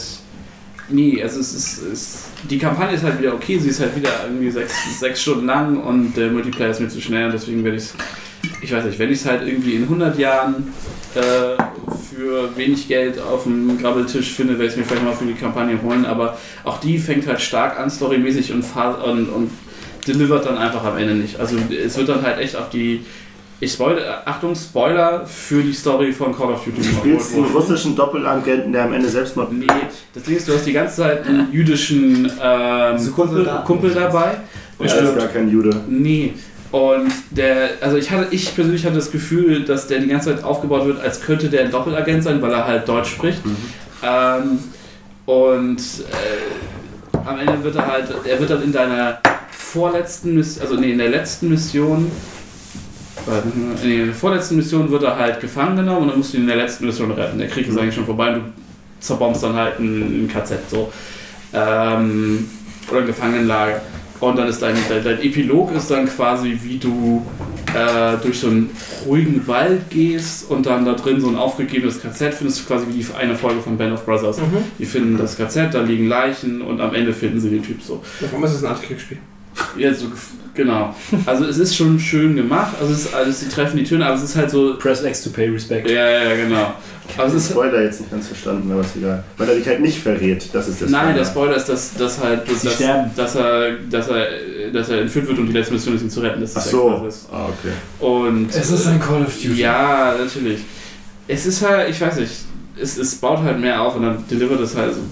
Nee, also es ist, es, die Kampagne ist halt wieder okay, sie ist halt wieder irgendwie sechs, sechs Stunden lang und der Multiplayer ist mir zu schnell und deswegen werde ich es, ich weiß nicht, wenn ich es halt irgendwie in 100 Jahren äh, für wenig Geld auf dem Grabbeltisch finde, werde ich es mir vielleicht mal für die Kampagne holen, aber auch die fängt halt stark an, storymäßig und, und, und delivert dann einfach am Ende nicht. Also es wird dann halt echt auf die, ich spoilere, Achtung, Spoiler für die Story von Call of Duty. Du spielst einen russischen Doppelagenten, der am Ende Selbstmord Nee, das Ding ist, du hast die ganze Zeit einen jüdischen ähm, Kumpel. Kumpel dabei Er ist gar kein Jude. Nee. Und der, also ich hatte, ich persönlich hatte das Gefühl, dass der die ganze Zeit aufgebaut wird, als könnte der ein Doppelagent sein, weil er halt Deutsch spricht. Ähm, und äh, am Ende wird er halt, er wird dann in deiner vorletzten Mission, also nee, in der letzten Mission, in der vorletzten Mission wird er halt gefangen genommen und dann musst du ihn in der letzten Mission retten. Der Krieg ist eigentlich schon vorbei und du zerbombst dann halt ein, ein KZ so. Ähm, oder ein Gefangenenlager. Und dann ist dein, dein, dein Epilog ist dann quasi, wie du äh, durch so einen ruhigen Wald gehst und dann da drin so ein aufgegebenes KZ findest, quasi wie die eine Folge von Band of Brothers. Mhm. Die finden das KZ, da liegen Leichen und am Ende finden sie den Typ so. Warum ist es ein Antikriegsspiel? Ja, so genau. Also es ist schon schön gemacht, also, es ist, also sie treffen die Töne, aber es ist halt so. Press X to pay respect. Ja, ja, genau. Aber es Den ist, Spoiler jetzt nicht ganz verstanden, aber ist egal. Weil er dich halt nicht verrät, das ist das Nein, der Spoiler ist, dass, dass halt, dass, dass, dass, er, dass, er, dass er entführt wird und die letzte Mission ist, ihn zu retten. Das ist Ach ja so. das. Ah, okay. Und Es ist ein Call of Duty. Ja, natürlich. Es ist halt, ich weiß nicht, es, es baut halt mehr auf und dann delivert es halt. Also,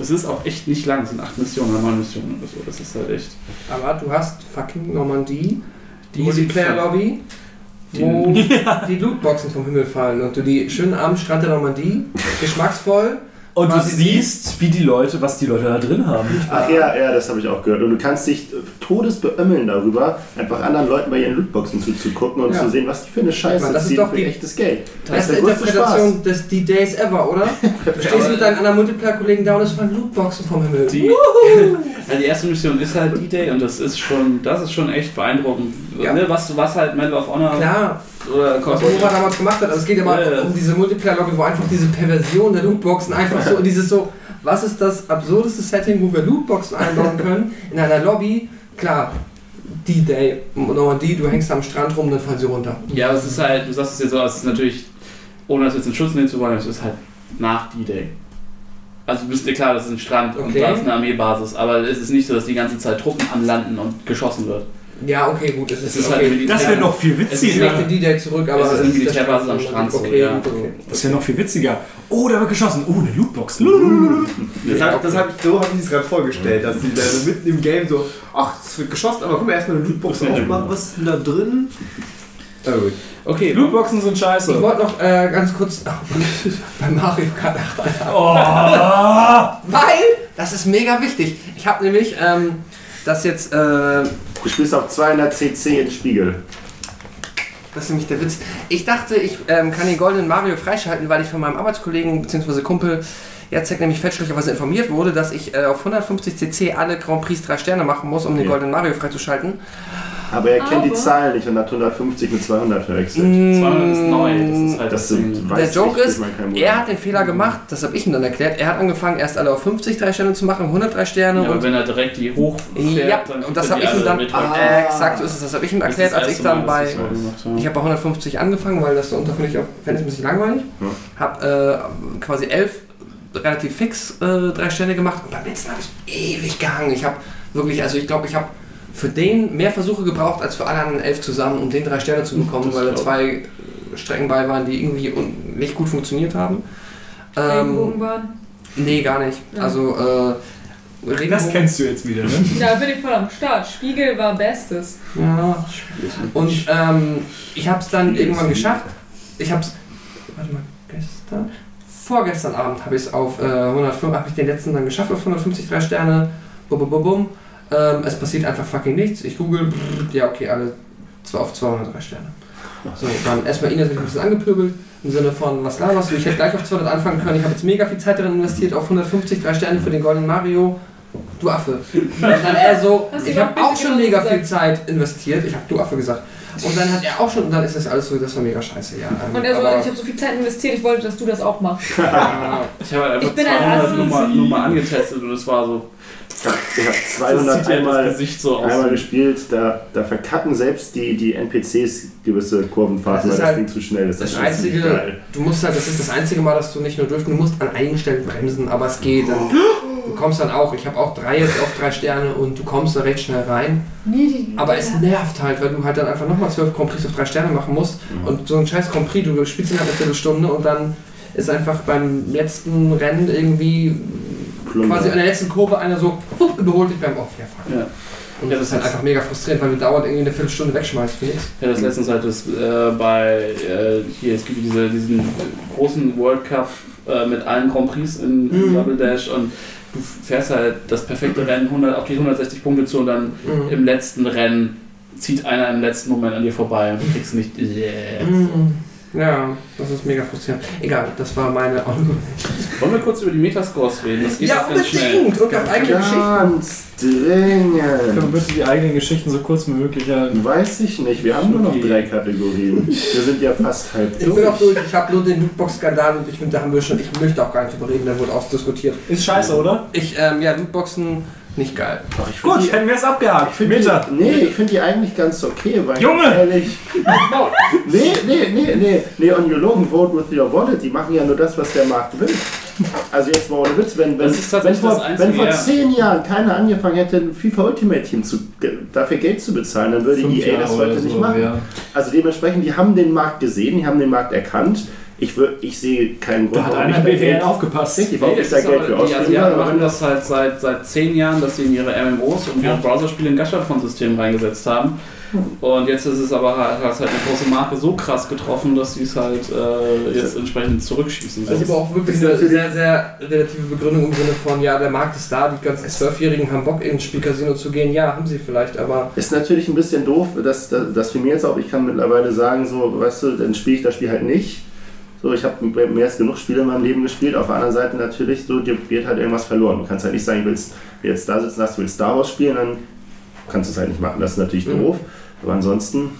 es ist auch echt nicht lang, es sind acht Missionen oder neun Missionen oder so. Das ist halt echt. Aber du hast fucking Normandie, die Wo die- Multiplayer-Lobby, wo die Lootboxen vom Himmel fallen und du die schönen armen Strand der Normandie, geschmacksvoll, Und du Quasi siehst, wie die Leute, was die Leute da drin haben. Ach ja, ja, das habe ich auch gehört. Und du kannst dich äh, todesbeömmeln darüber, einfach anderen Leuten bei ihren Lootboxen zuzugucken und Ja. zu sehen, was die für eine Scheiße Mann, das ist doch für die echtes Geld. Das ist größte Interpretation des D-Days ever, oder? Du stehst mit deinen anderen Multiplayer-Kollegen da und es fallen Lootboxen vom Himmel. Die, die erste Mission ist halt D-Day und das ist schon, das ist schon echt beeindruckend. Ja. Ne, was, was halt Medal of Honor Klar, oder was Cosmo Nova damals gemacht hat, also es geht ja mal Ja, ja. um diese Multiplayer-Lobby, wo einfach diese Perversion der Lootboxen einfach so, dieses so, was ist das absurdeste Setting, wo wir Lootboxen einbauen können, in einer Lobby, klar, D-Day, Normandie, du hängst am Strand rum, dann fallen sie runter. Ja, es ist halt, du sagst es jetzt so, es ist natürlich, ohne das jetzt in Schutz nehmen zu wollen, es ist halt nach D-Day. Also du bist dir klar, das ist ein Strand und Okay. da ist eine Armeebasis, aber es ist nicht so, dass die ganze Zeit Truppen anlanden und geschossen wird. Ja, okay, gut, es Es ist, ist halt okay. Militär. Das wäre noch viel Es ist witziger. nicht der D-Day zurück, aber Es ist eine der Militärbasis am Strand. Strand, so, Okay, ja. okay. Das wäre noch viel witziger. Oh, da wird geschossen. Oh, eine Lootbox. Das habe das hab ich, so habe ich es gerade vorgestellt, dass die da so mitten im Game so, ach, es wird geschossen, aber guck mal erstmal eine Lootbox aufmachen, was ist denn da drin? Oh, gut. Okay, Lootboxen sind Ich scheiße. wollte noch äh, ganz kurz ach, bei Mario Kart 8 Oh. Weil, das ist mega wichtig. Ich habe nämlich ähm, das jetzt, äh, Du spielst auf 200 cc in Spiegel. das ist nämlich der Witz. Ich dachte, ich ähm, kann den goldenen Mario freischalten, weil ich von meinem Arbeitskollegen bzw. Kumpel Jacek nämlich fälschlicherweise informiert wurde, dass ich äh, auf 150 cc alle Grand Prix 3 Sterne machen muss, um den Ja. goldenen Mario freizuschalten. Aber er kennt die Zahlen nicht und hat 150 mit 200 verwechselt. 200 ist neu, das ist halt Das sind, Der Joke ist Er hat den Fehler gemacht, das habe ich ihm dann erklärt. Er hat angefangen, erst alle auf 50 3 Sterne zu machen, 103 Sterne Ja, und wenn er direkt die hochfährt, Ja, dann und das habe ich ihm dann. Ah, exakt, so ist es. Das habe ich ihm erklärt, als ich dann Mal, bei. ich habe. Ich habe bei 150 angefangen, weil das darunter finde ich auch verhältnismäßig langweilig. Ja. Habe äh, quasi 11 relativ fix äh, drei Sterne gemacht und beim letzten habe ich ewig gehangen. Ich habe wirklich, also ich glaube, ich habe für den mehr Versuche gebraucht als für alle anderen elf zusammen, um den drei Sterne zu bekommen, Das weil da zwei Strecken bei waren, die irgendwie nicht gut funktioniert haben. Ähm, Regenbogenbahn. nee, gar nicht. Ja. Also, äh, Das Regenbogen- kennst du jetzt wieder, ne? Da bin ich voll am Start. Spiegel war Bestes. Ja, und ähm, ich habe es dann irgendwann geschafft. Ich habe es, warte mal, gestern, vorgestern Abend habe ich es auf äh, 105, habe ich den letzten dann geschafft auf 150 drei Sterne. Bum, bum, bum, bum. Ähm, es passiert einfach fucking nichts. Ich google, brrr, ja okay, alle zwar auf 203 Sterne. So, dann erstmal Ines hat mich ein bisschen angepöbelt im Sinne von, was laberst du? Ich hätte gleich auf 200 anfangen können. Ich habe jetzt mega viel Zeit darin investiert, auf 150 drei Sterne für den goldenen Mario. Du Affe. Und dann er so, ich habe auch schon mega gesagt? viel Zeit investiert. Ich habe du Affe gesagt. Und dann hat er auch schon, und dann ist das alles so, das war mega scheiße, ja. Ähm, Und er so, ich habe so viel Zeit investiert, ich wollte, dass du das auch machst. Ich habe halt einfach Ich bin ein 200 Assi. Nummer, Nummer angetestet und es war so, Ich habe das 200 sieht ja einmal, das so einmal gespielt, da, da verkacken selbst die, die NPCs gewisse Kurvenfahrten, Das weil das halt Ding zu schnell ist. das ist ziemlich einzige, geil. du musst halt, das ist das einzige Mal, dass du nicht nur driften, du musst an einigen Stellen bremsen, aber es geht. Dann, du kommst dann auch, ich habe auch drei jetzt auf drei Sterne und du kommst da recht schnell rein. Aber es nervt halt, weil du halt dann einfach nochmal zwölf Grand Prix auf drei Sterne machen musst. Mhm. Und so ein scheiß Grand Prix, du spielst ihn halt eine Viertelstunde und dann ist einfach beim letzten Rennen irgendwie Plunder. quasi an der letzten Kurve einer so wupp, überholt dich beim Off. Ja. Ja. Und Ja, das ist halt das- einfach mega frustrierend, weil du dauernd irgendwie eine Viertelstunde wegschmeißt. Ich hatte das letztens halt das, äh, bei, äh, hier, es gibt diese, diesen großen World Cup äh, mit allen Grand Prix in, in Mhm. Double Dash und du fährst halt das perfekte Rennen 100, auf die 160 Punkte zu und dann Mhm. im letzten Rennen zieht einer im letzten Moment an dir vorbei und du kriegst nicht. Yeah. Mhm. Ja, das ist mega frustrierend. Egal, das war meine Wollen wir kurz über die Metascores reden? Das geht Ja, ganz schnell. unbedingt! Und auf eigene Geschichten. Ganz Können wir dringend. bitte die eigenen Geschichten so kurz wie möglich halten? Weiß ich nicht, wir haben nur noch drei Kategorien. Wir sind ja fast halb Ich bin auch durch. durch, ich habe nur den Lootbox-Skandal und ich finde, da haben wir schon, ich möchte auch gar nicht drüber reden, da wurde ausdiskutiert. Ist scheiße, oder? Ich, ähm, ja, Lootboxen, nicht geil. Find Gut, die- hätten wir es abgehakt. Ich Meter. die, nee, ich finde die eigentlich ganz okay, weil Junge! ehrlich. Nee, nee, nee, nee, nee, on your Logan, vote with your wallet, die machen ja nur das, was der Markt will. Also jetzt mal ohne Witz, wenn, wenn, wenn, vor, wenn vor zehn Jahren keiner angefangen hätte, ein FIFA Ultimate Team zu, dafür Geld zu bezahlen, dann würde EA das heute oder nicht so, machen. ja. Also dementsprechend, die haben den Markt gesehen, die haben den Markt erkannt. Ich, ich sehe keinen Grund, Da hat warum einer ich da BWL Geld, aufgepasst. Richtig, warum Nee, ich es da ist Geld für die ausgeben Asiaten soll. machen das halt seit, seit zehn Jahren, dass sie in ihre MMOs und ihre Ja. Browserspiele ein Gashapon-System reingesetzt haben. Und jetzt ist es aber halt, hat halt eine große Marke so krass getroffen, dass sie es halt äh, jetzt entsprechend zurückschießen. Also aber auch wirklich eine sehr, sehr relative Begründung im Sinne von, ja, der Markt ist da, die ganzen Zwölfjährigen haben Bock ins Spielcasino zu gehen. Ja, haben sie vielleicht, aber Ist natürlich ein bisschen doof, dass, dass, dass für mir jetzt auch, ich kann mittlerweile sagen, so, weißt du, dann spiele ich das Spiel halt nicht. So, ich habe mehr als genug Spiele in meinem Leben gespielt. Auf der anderen Seite natürlich, so, dir wird halt irgendwas verloren. Du kannst halt nicht sagen, du willst jetzt da sitzen lassen, du willst Star Wars spielen, dann kannst du es halt nicht machen. Das ist natürlich Mhm. doof. Aber ansonsten,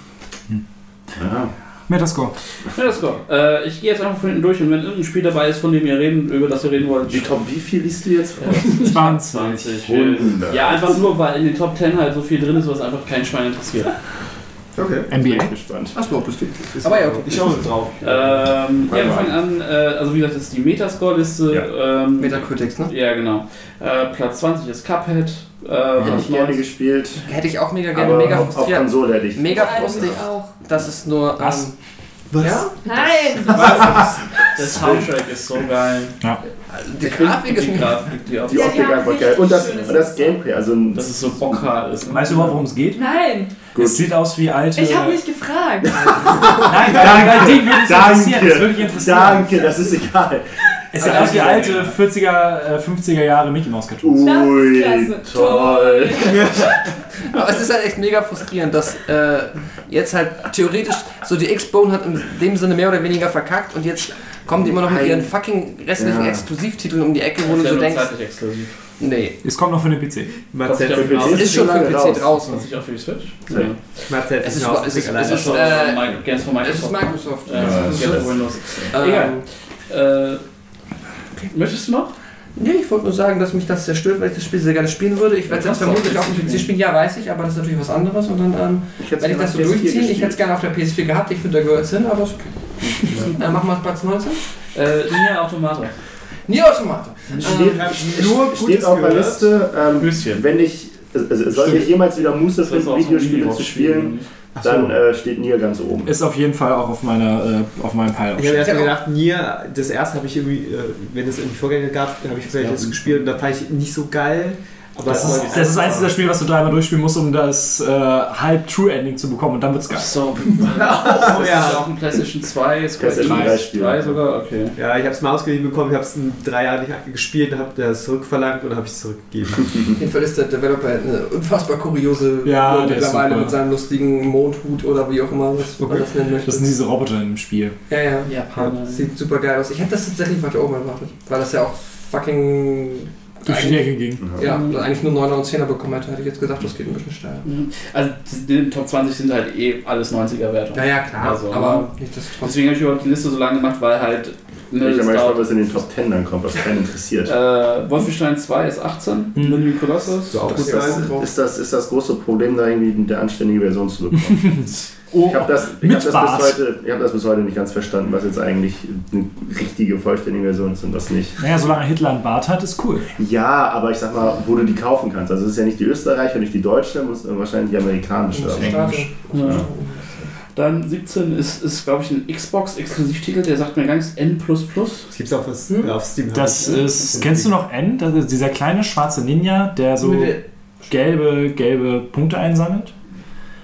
ja. Metascore. Ja, das go. Äh, ich gehe jetzt einfach von hinten durch und wenn irgendein Spiel dabei ist, von dem ihr reden, über das ihr reden wollt, Die Top, wie viel liest du jetzt vor? 20. 20. Hundert. Ja, einfach nur, weil in den Top 10 halt so viel drin ist, was einfach kein Schwein interessiert. Okay. Bin NBA. ich gespannt. Achso, bist du. Ist Aber ja, okay. Ich schaue drauf. Ähm, ja, wir fangen an, äh, also wie gesagt, das ist die Metascore-Liste. Ähm, Metacritics, ne? Ja, genau. Äh, Platz 20 ist Cuphead. Äh, Hätte ich gerne 19 gespielt, Hätte ich auch mega gerne, aber mega auf, auf. Konsole hätte ich. Mega Ja, frustig, auch. dass es nur. Was? Ähm, Was? Ja? Nein! Der Soundtrack ist so geil. Die Grafik ist die. Grafik, die Ja, Optik haben einfach geil. Und das, und das. Gameplay, also dass es so bockhart ist. Weißt du überhaupt, worum es geht? Nein! Gut. Es sieht aus wie alte. Ich habe mich gefragt. Nein, danke. Die würde es interessieren. Das würde interessieren. Danke, das ist egal. Es sieht aus wie alte 40er, äh, 50er Jahre Mickey Mouse Cartoons. Ui, toll. Aber es ist halt echt mega frustrierend, dass äh, jetzt halt theoretisch so die X-Bone hat in dem Sinne mehr oder weniger verkackt und jetzt kommen die immer noch mit ihren fucking restlichen Ja. Exklusivtiteln um die Ecke, wo Das du ist so ja nur denkst, zeitlich exklusiv. nee, Es kommt noch für den PC. Das hat ist Ist ist schon für lange PC raus. draußen. Ist auch für die Switch? Hat Es sich ist- es ist- es ist, schon- äh, Mi- Games von Es ist Microsoft. Microsoft. Ja, Ja, das ist ist- Windows. Ähm, Egal. Äh, möchtest du noch? Nee, ich wollte nur sagen, dass mich das sehr stört, weil ich das Spiel sehr gerne spielen würde. Ich werde es vermutlich auf dem PC spielen, ja, weiß ich, aber das ist natürlich was anderes. Und dann ähm, Ich werde ich das so gerne auf PS4 durchziehen. Ich hätte es gerne auf der PS4 gehabt. Ich finde, da gehört es hin, aber ist okay. Dann machen wir Platz 19. Äh, Nier Automata. Nie Automate. Steht, Ähm, nur steht auf der. Liste, ähm, wenn ich, also sollte ich jemals wieder Muße finden, Videospiele zu spielen, so. dann äh, steht Nier ganz oben. Ist auf jeden Fall auch auf meiner äh, auf meinem Pile. Ich habe erst mal Ja, gedacht, Nier, das erste habe ich irgendwie, äh, wenn es irgendwie Vorgänger gab, habe ich vielleicht das gespielt und da fand ich nicht so geil. Aber Das ist, das ist eins dieser Spiele, was du dreimal durchspielen musst, um das äh, halb True Ending zu bekommen und dann wird's geil. So. Oh, Das ist ja. auch ein PlayStation 2, Square PlayStation Enix 3 Spiel. 3 sogar, okay. Ja, ich habe es mal ausgeliehen bekommen, ich habe es in drei Jahren nicht gespielt, habe das zurückverlangt und habe es zurückgegeben. Auf jeden Fall ist der Developer eine unfassbar kuriose Ja, mittlerweile super. mit seinem lustigen Mondhut oder wie auch immer was man Okay. das nennen möchte. Das sind diese Roboter im Spiel. ja, ja. Japaner. Sieht super geil aus. Ich hätte das tatsächlich weiter oben erwartet, weil das ja auch fucking. Durch die Decke ging. Ja, eigentlich nur 9er und 10er bekommen hätte, hätte ich jetzt gedacht, das geht ein bisschen steiler. Mhm. Also die Top 20 sind halt eh alles 90er Werte. Ja, ja, klar, Also, aber trotzdem. Deswegen habe ich überhaupt die Liste so lange gemacht, weil halt ne, ich habe mal gespannt, was in den Top 10 dann kommt, was keinen interessiert. Äh, Wolfenstein 2 ist 18, Mhm. New Colossus. So, ist, das, ist, das, ist das große Problem, da irgendwie eine anständige Version zu bekommen? Oh, Ich habe das, ich hab das, bis heute- ich hab das bis heute nicht ganz verstanden, was jetzt eigentlich eine richtige, vollständige Version ist und was nicht. Naja, solange Hitler einen Bart hat, ist cool. Ja, aber ich sag mal, wo du die kaufen kannst. Also es ist ja nicht die österreichische, nicht die deutsche, muss wahrscheinlich die amerikanische. Aber starten. Ja. Dann 17 ist, ist glaube ich, ein Xbox-Exklusivtitel, der sagt mir gar nichts, N++. Das gibt es auf, Hm? auf Steam. Das ich, ist, kennst du noch N? Das ist dieser kleine schwarze Ninja, der so. Gelbe, gelbe Punkte einsammelt.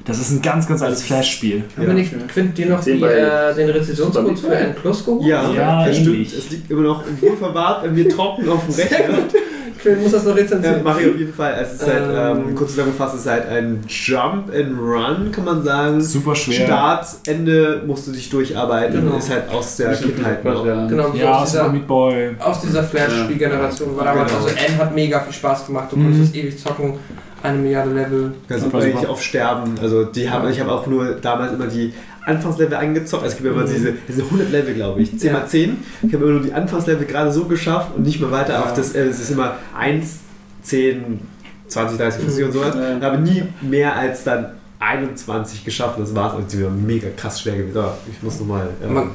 Das ist ein ganz, ganz altes Flash-Spiel. Haben wir nicht, Quint, dir noch Den die, bei äh, den Rezessionscode für N Plus geholt? Ja, Ja, das stimmt. Es liegt immer noch im Wohl verwahrt, wenn wir trocken auf dem Sehr Rechner. gut. Quint muss das noch Ja, rezensieren. mache ich auf jeden Fall. Es ist halt, Ähm. ähm, kurz zusammengefasst, es ist halt ein Jump and Run, kann man sagen. Super schwer. Start, Ende musst du dich durcharbeiten. Genau. Ist halt aus der Kindheit noch. ja. Genau, so Ja, aus Super dieser, Meat Boy. aus dieser Flash-Spielgeneration war damals. Genau. Also N hat mega viel Spaß gemacht. Du Mhm. konntest ewig zocken. Eine Milliarde Level. Da Super, sind wir nicht auf Sterben. Also die haben, ich habe auch nur damals immer die Anfangslevel angezockt. Also es gibt ja immer Mhm. diese, diese 100 Level, glaube ich. 10 Ja. mal 10. Ich habe immer nur die Anfangslevel gerade so geschafft und nicht mehr weiter Ja. auf das. Äh, es ist immer 1, 10, 20, 30, 50 und so was. Ja. Ich habe nie mehr als dann 21 geschafft. Das war es. Und sie war mega krass schwer gewesen. Aber ich muss nochmal. Ähm, Man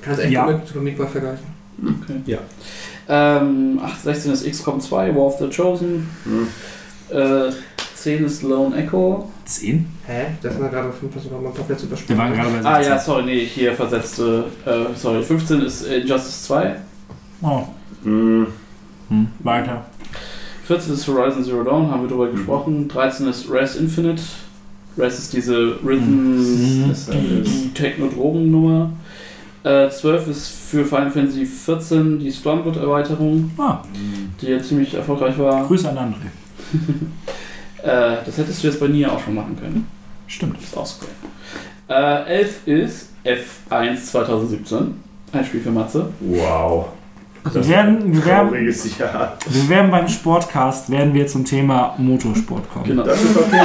kann es echt Ja. mit Super Meat Boy vergleichen. Ähm, 816 ist XCOM 2, War of the Chosen. Hm. Äh, 10 ist Lone Echo. 10? Hä? Das ja gerade fünf Personen mal komplett Wir überspielt. waren gerade bei 16. Ah ja, sorry, nee, hier versetzte. Äh, sorry, 15 ist Injustice 2. Oh. Hm. Hm. Weiter. 14 ist Horizon Zero Dawn, haben wir drüber gesprochen. 13 ist Res Infinite. Res ist diese Rhythm Mhm. das ist Techno-Drogen-Nummer. Äh, 12 ist für Final Fantasy 14 die Stormblood-Erweiterung, Ah, die ja ziemlich erfolgreich war. Grüße an André. Äh, das hättest du jetzt bei Nier auch schon machen können. Stimmt. Das ist auch square. Äh, 11 ist F1 2017. Ein Spiel für Matze. Wow. Wir werden, wir, werden, wir werden beim Sportcast werden wir zum Thema Motorsport kommen. Genau. Das ist okay,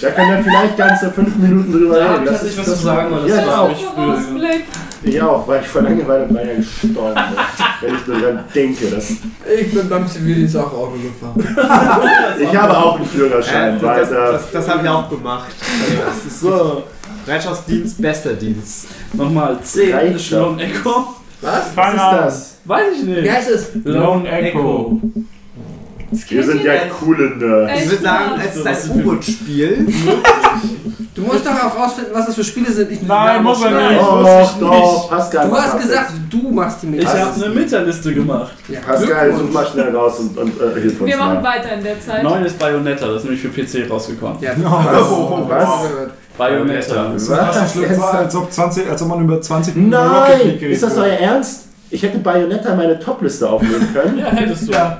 da, da können wir vielleicht ganze fünf Minuten drüber habe reden. ich Das ist, was zu sagen, weil das ja, ich war auch. ich früher. Ausblick. Ich auch, weil ich vor Langeweile beinahe gestorben bin. wenn ich nur dran denke. Das, Ich bin beim Zivildienst auch Auto gefahren. ich habe auch einen Führerschein, äh, weil das, da, das, das habe ich auch gemacht. Also, das ist so. Bereitschaftsdienst, bester Dienst. Nochmal 10 ist Bereitschaft. Lone Echo. Was? was ist das? Weiß ich Wie nicht. heißt es? Lone Echo. Wir sind ja coole Nerds. Ich würde sagen, es ist ein U-Boot-Spiel. Du musst doch auch rausfinden, was das für Spiele sind. Ich Nein, muss er Nein. nicht. Doch, doch, Pascal. Du hast gesagt, du machst die mit. Ich habe eine Meta-Liste gemacht. Ja, Pascal, such mal schnell raus und, und äh, hilf uns Wir machen mal. weiter in der Zeit. 9 ist Bayonetta, das ist nämlich für PC rausgekommen. Ja, Oh, Was? Bayonetta. Das ist fast so schlimm, Ernsthaft? als ob, 20, als ob man über 20 Minuten Rocket Nein! League geredet Ist das euer Ernst? Ich hätte Bayonetta in meine Topliste aufnehmen können. Ja, hättest du. Ja.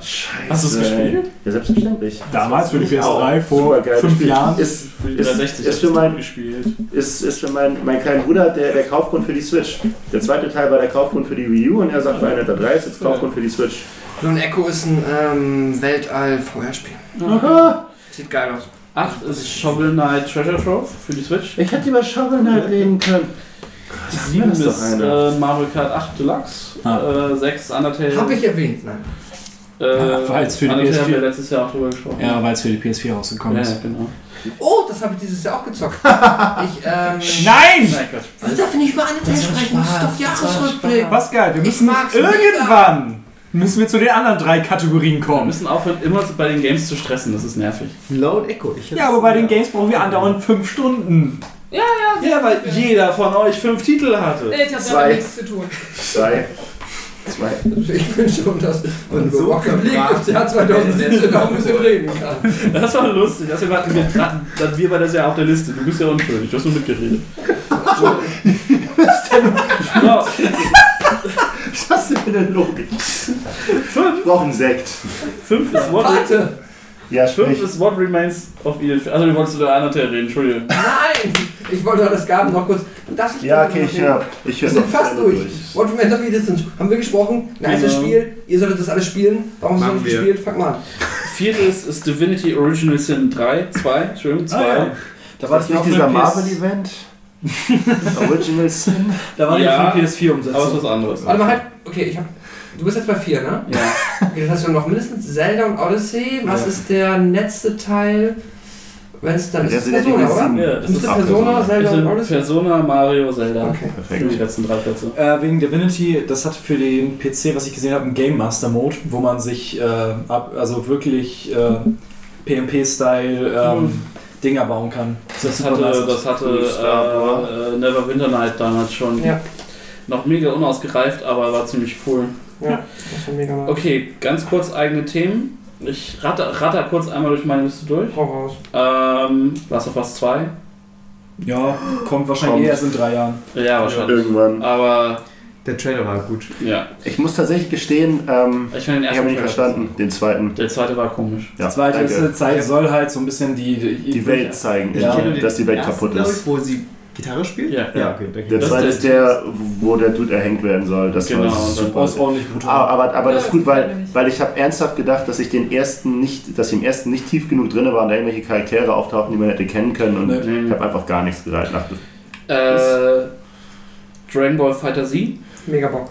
Hast du es gespielt? Ja, selbstverständlich. Damals für die Auch. PS3 vor fünf Spiel. Jahren. Ist, ist, 360 ist für, mein, gespielt. ist, ist für mein, mein kleinen Bruder der, der Kaufgrund für die Switch. Der zweite Teil war der Kaufgrund für die Wii U und er sagt, Bayonetta 3 ist jetzt Kaufgrund für die Switch. Lone Echo ist ein ähm, Weltall-VR-Spiel. Aha! Sieht geil aus. 8 ist Shovel Knight Treasure Trove für die Switch. Ich hätte über Shovel Knight reden können. Sag mir 7 das doch ist äh, Mario Kart 8 Deluxe. Ah. Äh, 6 Undertale. Hab ich erwähnt, nein. Äh, Ja, war jetzt für die Undertale PS4. haben wir letztes Jahr auch drüber gesprochen. Ja, weil es für die PS4 rausgekommen ja, ist. genau. Oh, das habe ich dieses Jahr auch gezockt. Ich, ähm. Nein! Was darf ich nicht über Undertale sprechen? Das ist doch Jahresrückblick. Pascal, wir Ich müssen irgendwann müssen wir zu den anderen drei Kategorien Wir kommen. müssen aufhören, immer bei den Games zu stressen, das ist nervig. Lone Echo. Ich Ja, aber bei den Games brauchen wir andauernd fünf Stunden. Ja, ja. Ja, weil jeder von euch fünf Titel hatte. Nee, ich hab Zwei. damit nichts zu tun. Zwei. Zwei. Ich finde schon, dass man Und so verbracht. im Jahr 2017 auch ein bisschen reden kann. Das war lustig. Hatten wir, hatten wir bei das ja auf der Liste. Du bist ja unschuldig, du hast nur mitgeredet. so, Was hast du für eine Logik? Ich brauche einen Sekt. fünf ist what, Warte! Ja, fünf ist what remains of Edith. Also du wolltest über Undertale reden, Entschuldigung. Nein! Ich wollte das Gaben noch kurz. Du darfst nicht Ja, okay, ich höre. Ich Wir höre sind fast durch. What Remains of Edith sind- haben wir gesprochen. Nice Genau. Spiel. Ihr solltet das alles spielen. Warum hast du Machen nicht wir. gespielt? Fang mal an. Viertes ist Divinity Original Sin 3, 2, Entschuldigung, 2. Ah, ja. Da war Das nicht noch dieser Marvel-Event? Original Sin? Da war die Ja, für PS4-Umsetzung. Aber es ist was anderes. Warte mal halt. Okay, ich hab. Du bist jetzt bei 4, ne? Ja. Okay, das heißt, wir haben noch mindestens Zelda und Odyssey. Was Ja. ist der letzte Teil? Wenn es dann ist Persona, oder? 7. Ja, das ist Persona, Zelda und Odyssey? Persona, Mario, Zelda. Okay. Für die letzten drei Plätze. Äh, wegen Divinity, das hat für den PC, was ich gesehen habe, einen Game Master Mode, wo man sich äh, ab, also wirklich äh, PMP-Style ähm, Dinger bauen kann. Das hatte, nice. das hatte äh, äh, Never Winter Night damals schon. Ja. Noch mega unausgereift, aber war ziemlich cool. Ja, das war mega nice. Okay, ganz kurz eigene Themen. Ich ratter, ratter kurz einmal durch meine Liste durch. Hau raus. Ähm, Last of Us 2. Ja, kommt wahrscheinlich Kommt. erst in drei Jahren. Ja, wahrscheinlich. Irgendwann. Aber Der Trailer war gut. ja, Ich muss tatsächlich gestehen, ähm, ich ich habe nicht Trailer verstanden, den zweiten. Der zweite war komisch. Ja, Die zweite danke. Zeit soll halt so ein bisschen die, Die Welt zeigen, Ja. ja, dass die Welt ersten, kaputt ist. Ich, wo sie Gitarre spielt? Ja. Ja, okay. Der Das zweite ist ist der, wo der Dude erhängt werden soll. Das Genau, war super. Aus ordentlich brutal. Ah, aber, aber Ja, das ist das gut, weil, weil ich habe ernsthaft gedacht, dass ich den ersten nicht, dass ich im ersten nicht tief genug drin war und da irgendwelche Charaktere auftauchen, die man hätte kennen können und Nee. ich habe einfach gar nichts gereicht. Nach Äh, Dragon Ball Fighter Z. Mega Bock.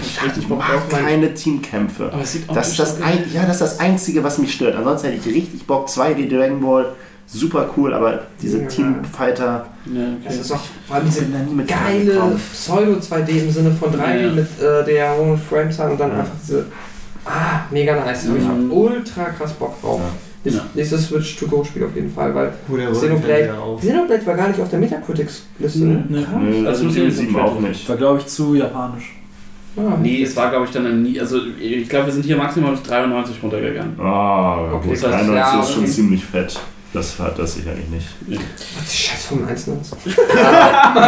Ich richtig Bock mag drauf. mein- keine Teamkämpfe. Aber es sieht auch Das ist das, ein, ja, das ist das Einzige, was mich stört. Ansonsten hätte ich richtig Bock. 2D Dragon Ball, super cool, aber diese Ja. Teamfighter, Ja, Das okay. ist auch vor allem diese geile klargekommen. Pseudo-2D im Sinne von 3D Ja. mit äh, der hohen Framezahl und dann Ja. einfach diese. Ah, mega nice. Ich Mhm. ultra krass Bock drauf. Ja. Nächstes- Ja. Nächstes Switch-to-Go-Spiel auf jeden Fall, weil Xenoblade-. Xenoblade war gar nicht auf der Metacritics-Liste. ne? Nee. Nö, Also also ich- 7 auch nicht. War, glaube ich, zu japanisch. Ah, Nee, es war glaube ich dann ein nie. Also ich glaube, wir sind hier maximal auf 93 runtergegangen. Ah, Okay, heißt, 93 ja, ist schon okay. ziemlich fett. Das hat das sicherlich nicht. Was die scheiß Formel 1 Nutz.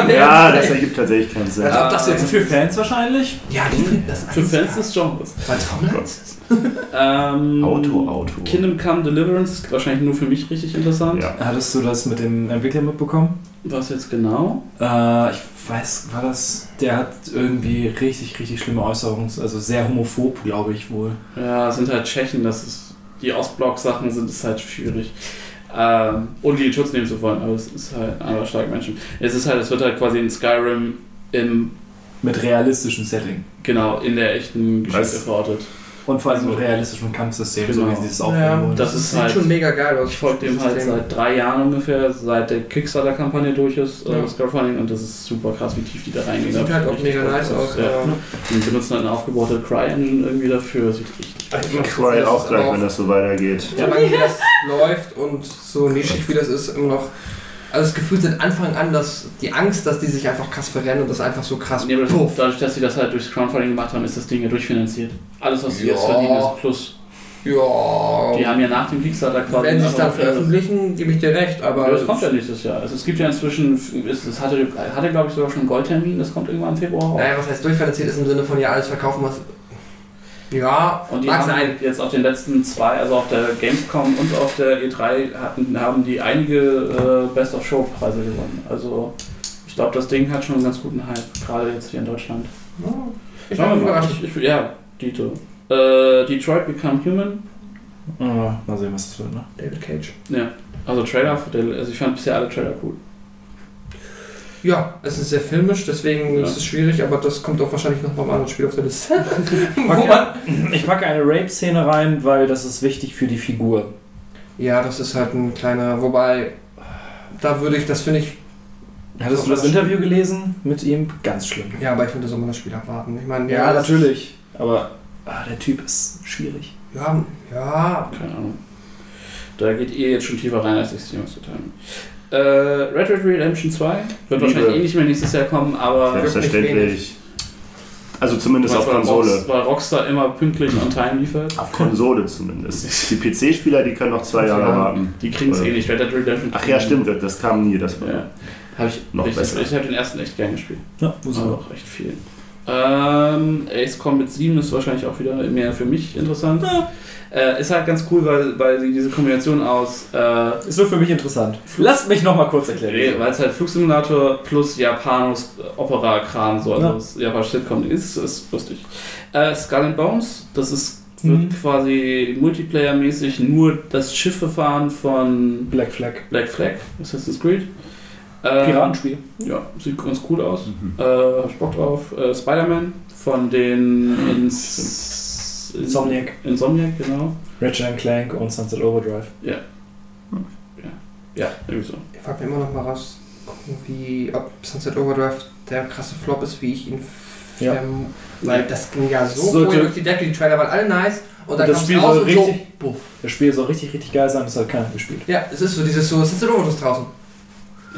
Ja, das ergibt tatsächlich keinen Sinn. Als ob das jetzt Für Fans wahrscheinlich. Ja, die finden das Für Fans des Genres. Weil es Formel 1 ist. Ähm, Auto, Auto. Kingdom Come Deliverance ist wahrscheinlich nur für mich richtig interessant. Ja. Hattest du das mit dem Entwickler mitbekommen? Was jetzt genau? Äh, ich weiß, war das. Der hat irgendwie richtig, richtig schlimme Äußerungen, also sehr homophob, glaube ich wohl. Ja, es sind halt Tschechen, das ist. Die Ostblock-Sachen sind es halt schwierig. Ähm, ohne die in Schutz nehmen zu wollen, aber es ist halt ein anderer stark Menschen. Es ist halt, es wird halt quasi in Skyrim im, Mit realistischem Setting. genau, in der echten Geschichte Was? verortet. Und vor allem Also- mit realistischem Kampfsystem, Genau. so wie sie es aufbauen Ja, wollen. Das Das ist sieht halt- schon mega geil aus. Ich folge dem halt System. seit drei Jahren ungefähr, seit der Kickstarter-Kampagne durch ist, Ja. äh, das Crowdfunding, und das ist super krass, wie tief die da reingehen. Sieht halt auch mega nice drauf. aus. Ja. Ja. Die benutzen halt eine aufgebaute Cry-Engine irgendwie dafür, sieht richtig Ich Cry auch gleich, wenn das so weitergeht. Solange wie das läuft und so nischig wie das ist, immer noch. Also das Gefühl seit Anfang an, dass die Angst, dass die sich einfach krass verrennen und das einfach so krass Nee, aber das, dadurch, dass sie das halt durchs Crowdfunding gemacht haben, ist das Ding ja durchfinanziert. Alles, was sie Ja. jetzt verdienen, ist plus. Ja. Die haben ja nach dem Kickstarter quasi. Wenn sie es dann veröffentlichen, gebe ich dir recht, aber. Aber das kommt ja nächstes Jahr. Also es gibt ja inzwischen, es hatte, hatte glaube ich sogar schon einen Goldtermin, das kommt irgendwann im Februar. Naja, was heißt durchfinanziert ist im Sinne von ja alles verkaufen, was. Ja, Und die mag haben sein. jetzt auf den letzten zwei, also auf der Gamescom und auf der E3, hatten, haben die einige äh, Best of Show Preise gewonnen. Also ich glaube, das Ding hat schon einen ganz guten Hype, gerade jetzt hier in Deutschland. Ja, Ich Schauen wir mal. überrascht. Ich, ich, ja, Dito. Äh, Detroit Become Human. Ja, mal sehen, was das wird, ne? David Cage. Ja, also Trailer, also ich fand bisher alle Trailer cool. Ja, es ist sehr filmisch, deswegen Ja. ist es schwierig, aber das kommt auch wahrscheinlich noch beim anderen Spiel auf der Liste. Ich packe eine Rape-Szene rein, weil das ist wichtig für die Figur. ja, das ist halt ein kleiner, wobei, da würde ich, das finde ich, Hattest du das Interview gelesen mit ihm? Ganz schlimm. ja, aber ich würde so mal das Spiel abwarten. Ich meine, Ja, das- natürlich. Aber ah, der Typ ist schwierig. Ja, ja, Keine Ahnung. Da geht ihr jetzt schon tiefer rein, als ich es jemals getan habe. Äh, Red Red Redemption 2 wird Liebe. wahrscheinlich eh nicht mehr nächstes Jahr kommen, aber Selbstverständlich. Also zumindest auf weil Konsole. Rox- weil Rockstar immer pünktlich on time liefert. Auf Konsole zumindest. Die PC-Spieler, die können noch zwei Jahre Ja. warten. Die kriegen es eh nicht. Red Dead Redemption. Ach ja, stimmt, das kam nie. Das war Ja. Habe ich Noch ich, besser. Ich habe den ersten echt gern gespielt. Ja, muss Also auch echt viel. Ähm, Ace Combat 7 ist wahrscheinlich auch wieder mehr für mich interessant. Äh, ist halt ganz cool, weil, weil sie diese Kombination aus äh, Ist nur für mich interessant. Lass mich noch mal kurz erklären. weil es halt Flugsimulator plus Japanos Opera-Kram, so also Ja. das japanische Sitcom ist, ist lustig. Äh, Skull and Bones, das ist wird Mhm. quasi Multiplayer-mäßig nur das Schiffefahren von Black Flag. Black Flag, Assassin's Creed. Ähm, Piratenspiel. Ja, sieht ganz cool aus. Mhm. Äh, hab ich Bock drauf. Äh, Spider-Man von den Ins Insomniac. Insomniac, genau. Ratchet and Clank und Sunset Overdrive. Ja, irgendwie so. ich frage mir immer noch mal raus, gucken, wie, ob Sunset Overdrive der krasse Flop ist, wie ich ihn Ja. verm- weil das ging ja so Sollte- vorher durch die Decke, die Trailer waren alle nice und dann Das Spiel soll und richtig- so, buff. Das Spiel soll richtig, richtig geil sein, das hat keiner gespielt. Ja, es ist so dieses so, Sunset Overdrive draußen.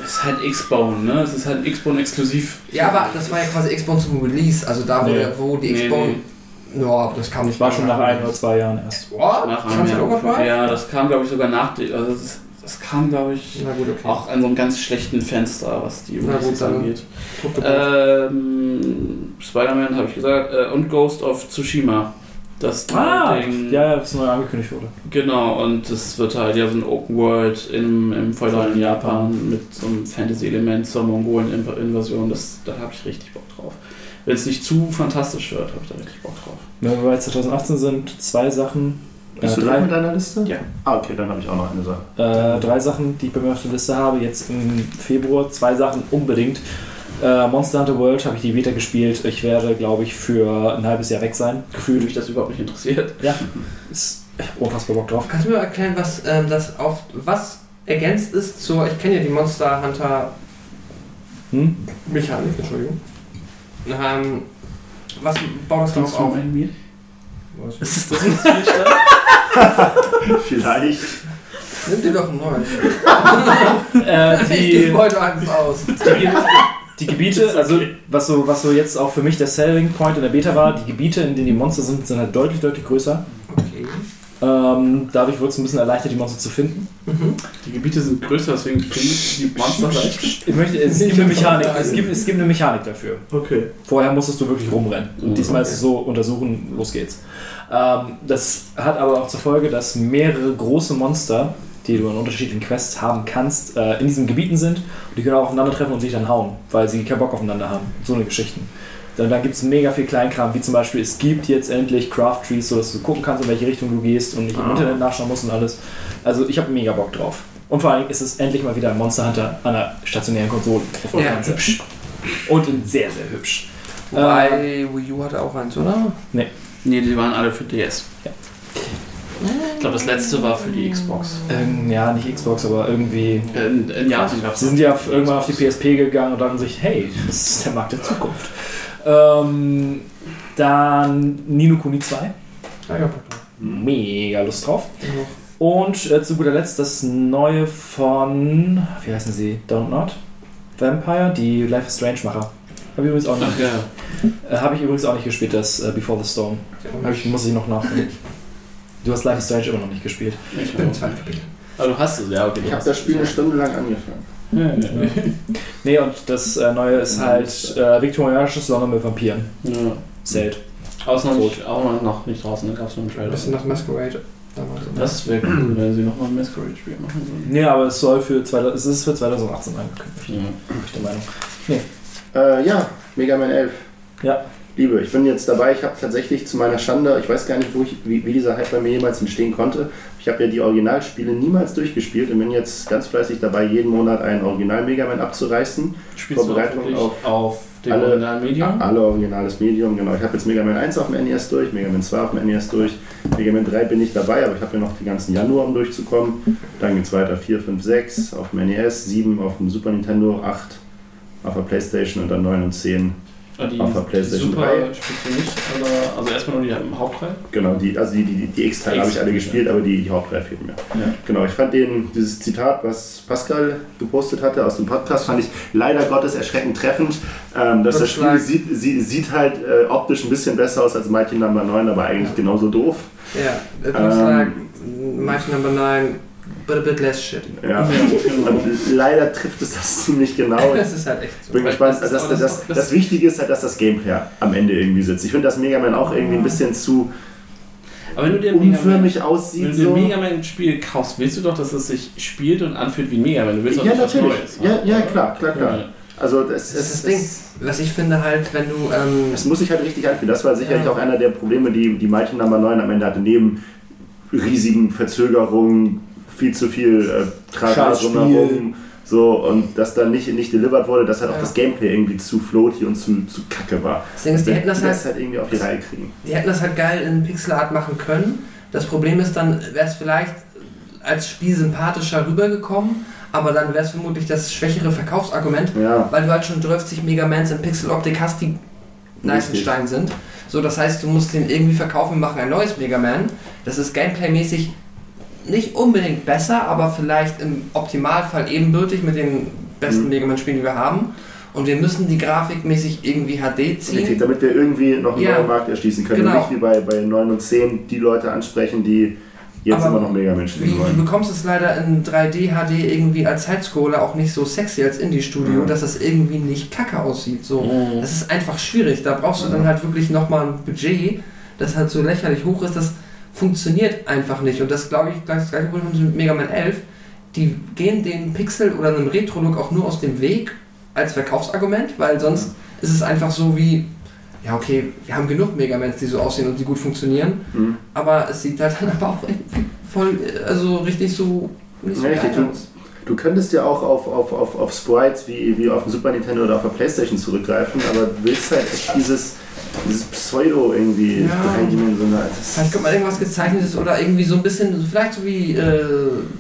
Es ist halt X-Bone, ne? Es ist halt X-Bone exklusiv. Ja, aber das war ja quasi X-Bone zum Release, also da, wo, Nee. der, wo die Nee, X-Bone... nee. Ja, aber das kam nicht Das war schon nach ein oder zwei Jahren erst. What? Nach einem? Jahr. Ja, das kam, glaube ich, sogar nach. Also das, das kam, glaube ich, Na gut, okay. auch an so einem ganz schlechten Fenster, was die Releases angeht. Ähm, Spider-Man habe ich gesagt äh, und Ghost of Tsushima. Das neue Ah, Ding. ja, ja, das neu angekündigt wurde. Genau, und es wird halt ja so ein Open World im, im feudalen Japan mit so einem Fantasy-Element zur Mongolen-Invasion. Das, da habe ich richtig Bock. Wenn es nicht zu fantastisch wird, habe ich da richtig Bock drauf. Wenn wir bei 2018 sind, zwei Sachen. Bist äh, du drei, mit deiner Liste? Ja. Ah, okay, dann habe ich auch noch eine Sache. Äh, drei Sachen, die ich bei mir auf der Liste habe. Jetzt im Februar zwei Sachen unbedingt. Äh, Monster Hunter World habe ich die Beta gespielt. Ich werde, glaube ich, für ein halbes Jahr weg sein. Gefühlt. mich das überhaupt nicht interessiert. Ja, ist unfassbar Bock drauf. Kannst du mir erklären, was ähm, das auf was ergänzt ist zur, ich kenne ja die Monster Hunter Hm? Mechanik, Entschuldigung. Ähm, was baut das darauf auf? ein Bier? Was? Ist das nicht nüchtern? Vielleicht. Nimm dir doch ein neues. Äh, Ich die, gebe heute eins aus. die, die Gebiete, also was so, was so jetzt auch für mich der Selling Point in der Beta war, die Gebiete, in denen die Monster sind, sind halt deutlich, deutlich größer. Okay. Ähm, dadurch wurde es ein bisschen erleichtert, die Monster zu finden. Mhm. Die Gebiete sind größer, deswegen finde ich die Monster leicht. Ich möchte, es, gibt eine Mechanik, es, gibt, es gibt eine Mechanik dafür. Okay. Vorher musstest du wirklich rumrennen. Und Mhm. diesmal ist es so, untersuchen, los geht's. Ähm, das hat aber auch zur Folge, dass mehrere große Monster, die du in unterschiedlichen Quests haben kannst, äh, in diesen Gebieten sind. Und die können auch aufeinandertreffen und sich dann hauen, weil sie keinen Bock aufeinander haben. So eine Geschichten. Dann, dann gibt es mega viel Kleinkram, wie zum Beispiel, es gibt jetzt endlich Craft Trees, sodass du gucken kannst, in welche Richtung du gehst und nicht im Ah. Internet nachschauen musst und alles. Also ich habe mega Bock drauf. Und vor allem ist es endlich mal wieder ein Monster Hunter an einer stationären Konsole. auf der Ja, hübsch. Und in sehr, sehr hübsch. Wobei Wii U hatte auch eins, oder? Nee, die waren alle für DS. Ja. Ich glaube, das letzte war für die Xbox. Ähm, ja, nicht Xbox, aber irgendwie. Japan gab es Sie sind ja irgendwann auf die PSP gegangen und dachten sich, hey, das ist der Markt der Zukunft. Ähm, dann Nino Kuni 2. Ja, ja. Mega Lust drauf. Und äh, zu guter Letzt das neue von, wie heißen sie? Don't Not? Vampire, die Life is Strange Macher. Habe ich übrigens auch nicht, Ach ja. äh, habe ich übrigens auch nicht gespielt, das äh, Before the Storm. Ich, muss ich noch nachholen. Du hast Life is Strange immer noch nicht gespielt. Ich bin zweiten Kapitel. Aber du hast es, ja, okay. Ich habe das es, Spiel eine Stunde lang angefangen. Ja. Nee, und das äh, neue ist halt äh, viktorianisches London mit Vampiren. ja. Zelt. Aber ist noch Tot. nicht, auch noch- noch nicht draußen, da gab es nur einen Ein Trailer. bisschen nach Masquerade. Das wäre cool, wenn sie nochmal ein Masquerade-Spiel machen würden. Nee, aber es soll für, 2000 es ist für 2018 angekündigt. Ja. Bin ich der Meinung. Äh, ja, Mega Man 11. Ja. Liebe, ich bin jetzt dabei. Ich habe tatsächlich zu meiner Schande, ich weiß gar nicht, wo ich, wie, wie dieser Hype bei mir jemals entstehen konnte. Ich habe ja die Originalspiele niemals durchgespielt und bin jetzt ganz fleißig dabei, jeden Monat einen Original Mega Man abzureißen. Spielst du Vorbereitung wirklich auf auf dem alle- originalen Medium? Alle originales Medium, genau. Ich habe jetzt Mega Man 1 auf dem NES durch, Mega Man 2 auf dem NES durch. Mega Man 3 bin ich dabei, aber ich habe ja noch die ganzen Januar, um durchzukommen. Dann geht es weiter 4, 5, 6 auf dem NES, 7 auf dem Super Nintendo, 8 auf der Playstation und dann 9 und 10 Ah, die, auf der PlayStation die Super 3. spielst du nicht, aber, also erstmal nur die im Hauptteil. Genau, die, also die, die, die X-Teile habe ich alle gespielt, aber die, die Hauptdrei fehlen mir. Ja. Genau, ich fand den, dieses Zitat, was Pascal gepostet hatte aus dem Podcast, fand ich leider Gottes erschreckend treffend. Ähm, dass das Spiel sieht, sie, sieht halt äh, optisch ein bisschen besser aus als Mighty Number 9, aber eigentlich genauso doof. Ja, it Ähm, looks like Mighty Number 9, but a bit less shitty. Ja. Und leider trifft es das ziemlich genau. Das ist halt echt so. bin gespannt. das Das, ist das, das, das- das- das Wichtige ist halt, dass das Gameplay am Ende irgendwie sitzt. Ich finde, dass Mega Man auch irgendwie ein bisschen zu Aber wenn du dir Mega Man, unförmig wenn aussieht. du So. ein Mega Man-Spiel kaufst, willst du doch, dass es sich spielt und anfühlt wie ein Mega Man. Du willst doch Ja, nicht was natürlich. Neues. Ja, ja, klar, klar, klar. Ja. Also das, Das ist das, Ding. Was ich finde halt, wenn du. Ähm, Es muss sich halt richtig anfühlen. Das war sicherlich Ja. auch einer der Probleme, die, die Mighty Number 9 am Ende hatte. Neben riesigen Verzögerungen, viel zu viel äh, Trara drumherum. So, und dass dann nicht, nicht delivered wurde, dass halt auch Ja. das Gameplay irgendwie zu floaty und zu, zu kacke war. das Ding ist, die hätten das halt halt irgendwie auf die Reihe kriegen. Die hätten das halt geil in Pixel Art machen können. Das Problem ist, dann wäre es vielleicht als Spiel sympathischer rübergekommen, aber dann wäre es vermutlich das schwächere Verkaufsargument, Ja, weil du halt schon 30 Megamans in Pixel-Optik hast, die Neisenstein sind. So, das heißt, du musst den irgendwie verkaufen, wir machen ein neues Mega Man. Das ist gameplaymäßig nicht unbedingt besser, aber vielleicht im Optimalfall ebenbürtig mit den besten Mhm. Mega Man-Spielen, die wir haben. und wir müssen die grafikmäßig irgendwie HD Richtig, ziehen. damit wir irgendwie noch einen Ja. neuen Markt erschließen können. Genau. Und nicht wie bei, bei 9 und 10 die Leute ansprechen, die jetzt Aber immer noch Mega Man Wie, spielen du wollen. bekommst es leider in 3D HD irgendwie als Sidescroller auch nicht so sexy als Indie-Studio, Mhm. dass es irgendwie nicht kacke aussieht. So. Mhm. Das ist einfach schwierig. Da brauchst du dann halt wirklich nochmal ein Budget, das halt so lächerlich hoch ist. Das funktioniert einfach nicht. Und das glaube ich, das gleiche Problem haben sie mit Mega Man 11. Die gehen dem Pixel oder einem Retro-Look auch nur aus dem Weg als Verkaufsargument, weil sonst ist es einfach so wie, ja okay, wir haben genug Megamans, die so aussehen und die gut funktionieren, Mhm. aber es sieht halt dann aber auch voll, also richtig so nicht so Ja, richtig. aus. Du könntest ja auch auf, auf, auf, auf Sprites wie, wie auf dem Super Nintendo oder auf der Playstation zurückgreifen, aber du willst halt echt dieses, dieses Pseudo irgendwie Ja. dreidimensional. Vielleicht kommt mal irgendwas gezeichnetes oder irgendwie so ein bisschen, vielleicht so wie äh,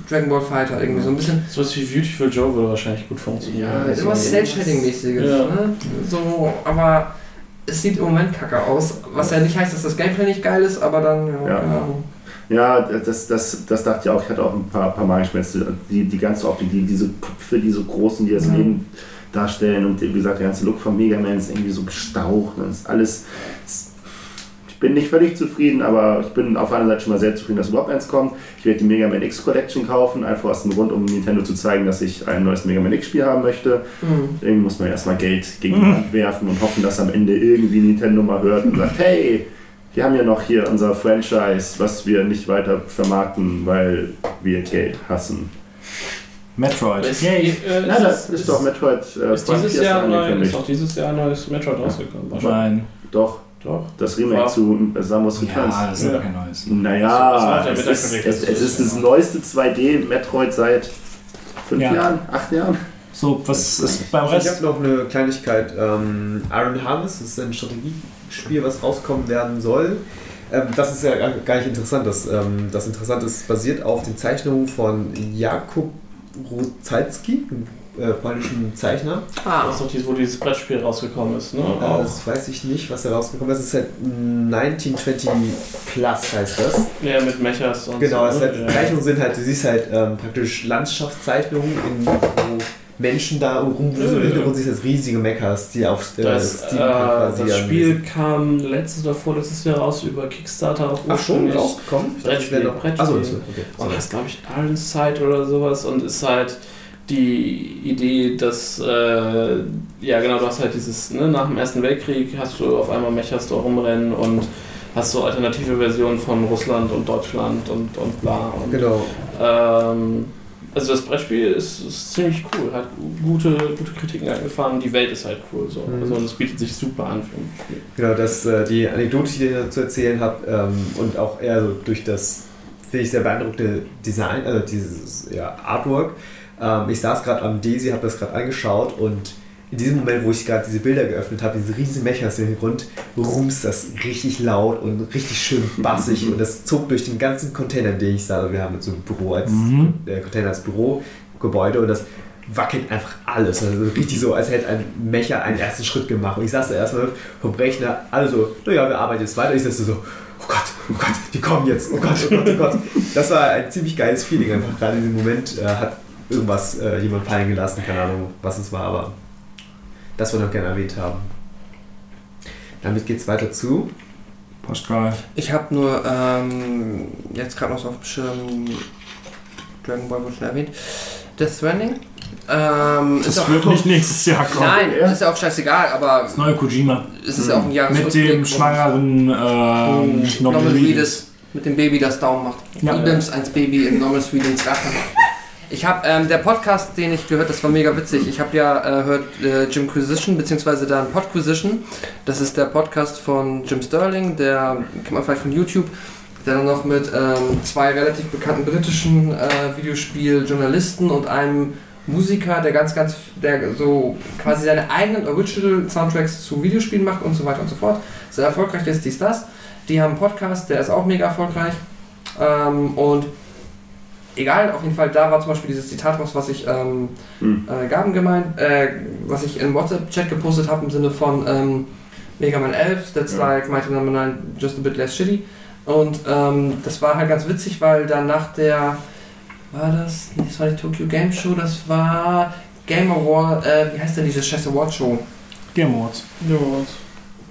Dragon Ball Fighter, irgendwie so ein bisschen, So was wie Beautiful Joe würde wahrscheinlich gut funktionieren. ja, Also irgendwas Cell-Shading-mäßiges, Ja. ne? So, aber es sieht im Moment kacke aus, was ja nicht heißt, dass das Gameplay nicht geil ist, aber dann, ja, Ja. Ahnung. Ja, das, das, das dachte ich auch. Ich hatte auch ein paar, paar Magenschmerzen. Die, die ganze Optik, die, diese Köpfe, die so großen, die das Mhm. Leben darstellen und wie gesagt, der ganze Look von Mega Man ist irgendwie so gestaucht. Das ist alles. ist- Ich bin nicht völlig zufrieden, aber ich bin auf einer Seite schon mal sehr zufrieden, dass überhaupt eins kommt. Ich werde die Mega Man X Collection kaufen, einfach aus dem Grund, um Nintendo zu zeigen, dass ich ein neues Mega Man X Spiel haben möchte. Mhm. Irgendwie muss man erstmal Geld gegen die Wand werfen und hoffen, dass am Ende irgendwie Nintendo mal hört und sagt, hey, wir haben ja noch hier unser Franchise, was wir nicht weiter vermarkten, weil wir Geld hassen. Metroid. Ist, Yay. äh, Na, das ist doch Metroid äh, Ist dieses Jahr neu, ist auch dieses Jahr ein neues Metroid rausgekommen. Nein. Doch, Doch. das Remake War- zu äh, Samus Returns. Ja, das ist Ja. kein neues. Das Naja, der es ist, es, das es ist ist das neueste 2D-Metroid seit fünf Ja. Jahren, acht Jahren. So, was ist beim Ich Rest? habe noch eine Kleinigkeit. Ähm, Iron Harvest das ist ein Strategiespiel, was rauskommen werden soll. Ähm, das ist ja gar- gar nicht interessant. Das, ähm, das Interessante ist, basiert auf den Zeichnungen von Jakub Einem äh, polnischen Zeichner. Ah, Das ist doch dieses, wo dieses Brettspiel rausgekommen ist, ne? Äh, das weiß ich nicht, was da rausgekommen ist. Es ist halt 1920 Plus heißt das. Ja, mit Mechas und Genau, so. es halt, ne? Zeichnungen sind halt, du siehst halt ähm, praktisch Landschaftszeichnungen, in, wo Menschen da rumwuseln. Im. Hintergrund du das riesige Mechas, die auf äh, Das, äh, Steampunk das Spiel kam letztes oder vorletztes Jahr raus über Kickstarter auch Ach schon, rausgekommen? Wäre noch. Brettspiel. Achso, okay. Und das ist, glaube ich, Ironside oder sowas und ist halt die Idee, dass, äh, ja genau, du hast halt dieses, ne, nach dem Ersten Weltkrieg hast du auf einmal Mechas da rumrennen und hast so alternative Versionen von Russland und Deutschland und, und bla. Und, Genau. ähm, also das Brettspiel ist, ist ziemlich cool, hat gute, gute Kritiken eingefahren, die Welt ist halt cool so. Mhm. Also und es bietet sich super an für ein Spiel. Genau, das, äh, die Anekdote, die ich dir zu erzählen habe, ähm, und auch eher so durch das, finde ich, sehr beeindruckende Design, also dieses ja, Artwork. Ähm, ich saß gerade am Desi, habe das gerade angeschaut und in diesem Moment, wo ich gerade diese Bilder geöffnet habe, diese riesen Mechas im Hintergrund, rumst das richtig laut und richtig schön bassig und das zog durch den ganzen Container, den ich sah. Also wir haben so ein Büro als Mhm. äh, Container als Bürogebäude und das wackelt einfach alles. Also richtig so, als hätte ein Mecher einen ersten Schritt gemacht. Und ich saß da erstmal vom Rechner, alle so, naja, wir arbeiten jetzt weiter. Ich saß so, oh Gott, oh Gott, die kommen jetzt, oh Gott, oh Gott, oh Gott. Das war ein ziemlich geiles Feeling einfach. Gerade in diesem Moment äh, hat irgendwas äh, jemand fallen gelassen, keine Ahnung, was es war, aber das wollte ich noch gerne erwähnt haben. Damit geht es weiter zu. Pascal. ich habe nur ähm, jetzt gerade noch so auf dem Schirm Dragon Ball wurde schon erwähnt. Death Stranding. Ähm, ist Das auch, wird nicht nächstes Jahr kommen. Nein, ist ja auch scheißegal, aber Das neue Kojima. es ist ja auch ein Mit Jahresrückblick. dem und- schwangeren ähm, Norman Norman Reedus. Mit dem Baby, das Daumen macht. Ja. Du nimmst eins Baby in Norman Reedus Rachen. Ich habe ähm, der Podcast, den ich gehört, das war mega witzig. Ich habe ja äh, hört äh, beziehungsweise dann Podquisition. Das ist der Podcast von Jim Sterling, der kennt man vielleicht von YouTube, der dann noch mit ähm, zwei relativ bekannten britischen äh, Videospieljournalisten und einem Musiker, der ganz, ganz, der so quasi seine eigenen Original Soundtracks zu Videospielen macht und so weiter und so fort. Sehr erfolgreich ist dies, das. Die haben einen Podcast, der ist auch mega erfolgreich. Ähm, und egal, auf jeden Fall, da war zum Beispiel dieses Zitat raus, was ich ähm, Hm. äh, Gaben gemeint, äh, was ich im WhatsApp-Chat gepostet habe im Sinne von ähm, Mega Man 11, that's Ja. like Mighty Number 9, just a bit less shitty. Und ähm, das war halt ganz witzig, weil dann nach der, war das, nee, das war die Tokyo Game Show, das war Game Award, äh, wie heißt denn diese scheiß Award Show? Game Awards.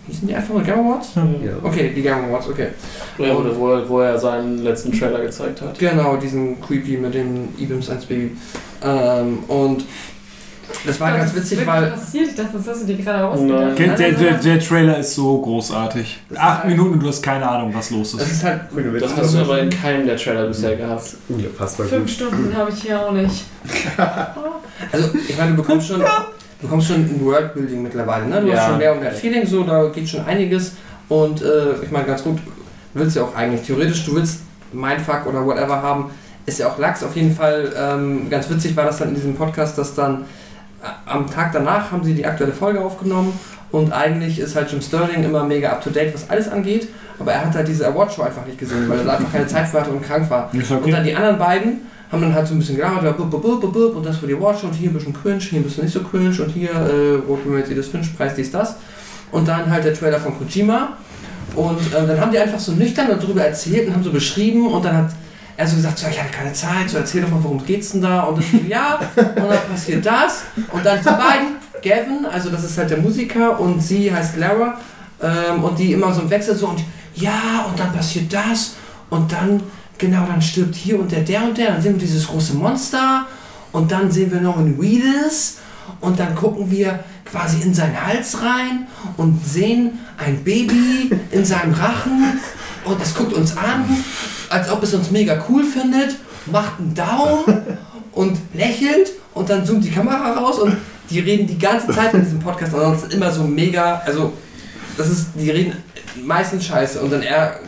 Hießen die einfach nur Game Awards? Ja. Okay, die Game Awards, okay. Ja, wo, wo, wo er seinen letzten Trailer gezeigt hat. Genau, diesen Creepy mit dem Ibims 1 Baby. Ähm, und das war ganz witzig, Was weil. passiert? Ich dachte, das hast du dir gerade ausgedacht. Der, der, der, Trailer ist so großartig. Das ist Acht halt- Minuten und du hast keine Ahnung, was los Das ist. ist halt. Das hast du aber in keinem der Trailer bisher gehabt. Unfassbar Fünf gut. Stunden habe ich hier auch nicht. Also, ich meine, du bekommst schon, du bekommst schon ein Worldbuilding mittlerweile, ne? Du hast Ja. schon mehr und mehr Feeling, so, da geht schon einiges. Und äh, ich meine, ganz gut, du willst ja auch eigentlich, theoretisch, du willst Mindfuck oder whatever haben, ist ja auch Lachs auf jeden Fall. Ähm, ganz witzig war das dann in diesem Podcast, dass dann äh, am Tag danach haben sie die aktuelle Folge aufgenommen und eigentlich ist halt Jim Sterling immer mega up to date, was alles angeht, aber er hat halt diese Awardshow einfach nicht gesehen, weil er einfach keine Zeit für hatte und krank war. Ist Und okay. dann die anderen beiden haben dann halt so ein bisschen gelabert, und das für die Watch und hier ein bisschen cringe, hier ein bisschen nicht so cringe und hier äh, Rot Mercedes Finch, Preis dies, das. Und dann halt der Trailer von Kojima. Und äh, dann haben die einfach so nüchtern darüber erzählt und haben so beschrieben und dann hat er so gesagt, so, ich hatte keine Zeit, so erzähl doch mal, worum geht's denn da? Und dann so, ja, und dann passiert das. Und dann die beiden, Gavin, also das ist halt der Musiker und sie heißt Lara, ähm, und die immer so im Wechsel so und ja, und dann passiert das und dann, genau, dann stirbt hier und der, der und der, dann sehen wir dieses große Monster. Und dann sehen wir noch einen Weedus und dann gucken wir quasi in seinen Hals rein und sehen ein Baby in seinem Rachen. Und es guckt uns an, als ob es uns mega cool findet, macht einen Daumen und lächelt. Und dann zoomt die Kamera raus und die reden die ganze Zeit in diesem Podcast. Das ist immer so mega, also das ist, die reden meistens scheiße. Und dann er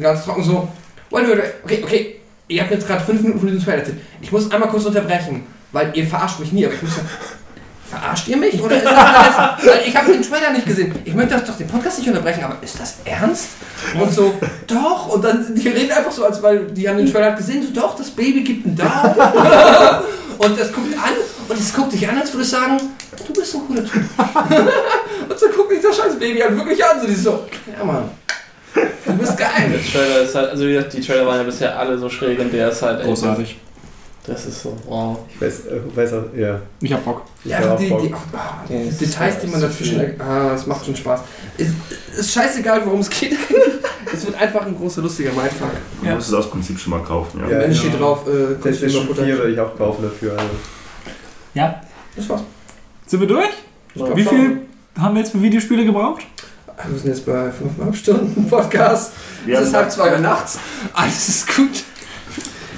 ganz trocken so, wait, wait, wait, okay, okay, ihr habt jetzt gerade fünf Minuten von diesem Trailer erzählt. Ich muss einmal kurz unterbrechen, weil ihr verarscht mich nie, aber ich muss Verarscht ihr mich? Oder ist das alles? Weil ich habe den Trailer nicht gesehen. Ich möchte das doch den Podcast nicht unterbrechen, aber ist das ernst? Und so, doch. Und dann, die reden einfach so, als weil die haben den Trailer gesehen, so, doch, das Baby gibt einen Daumen. und das guckt an und es guckt dich an, als würde es sagen, du bist ein cooler Typ. und so guckt mich das scheiß Baby halt wirklich an, so, die so, ja Mann, du bist Der geil. Trailer ist halt, also wie gesagt, die Trailer waren ja bisher alle so schräg und der ist halt echt- Großartig. Das ist so, wow. Ich weiß, äh, weiß auch, ja. Ich hab Bock. Ja, Ja, die, die, voll. ach, ah, die Ja, Details, die man ist dazwischen. Ah, es macht schon Spaß. Ist, ist scheißegal, worum es geht. es wird einfach ein großer, lustiger Mindfuck. Du musst es aus Prinzip schon mal kaufen, ja. Ja. Am Ende steht drauf, äh, PlayStation Consumer 4 würde ich auch kaufen dafür. Also. Ja. Das war's. Sind wir durch? Ja. Wie viel haben wir jetzt für Videospiele gebraucht? Wir sind jetzt bei 5,5 Stunden Podcast. Wir es ist halb zwei Uhr nachts. Alles ist gut.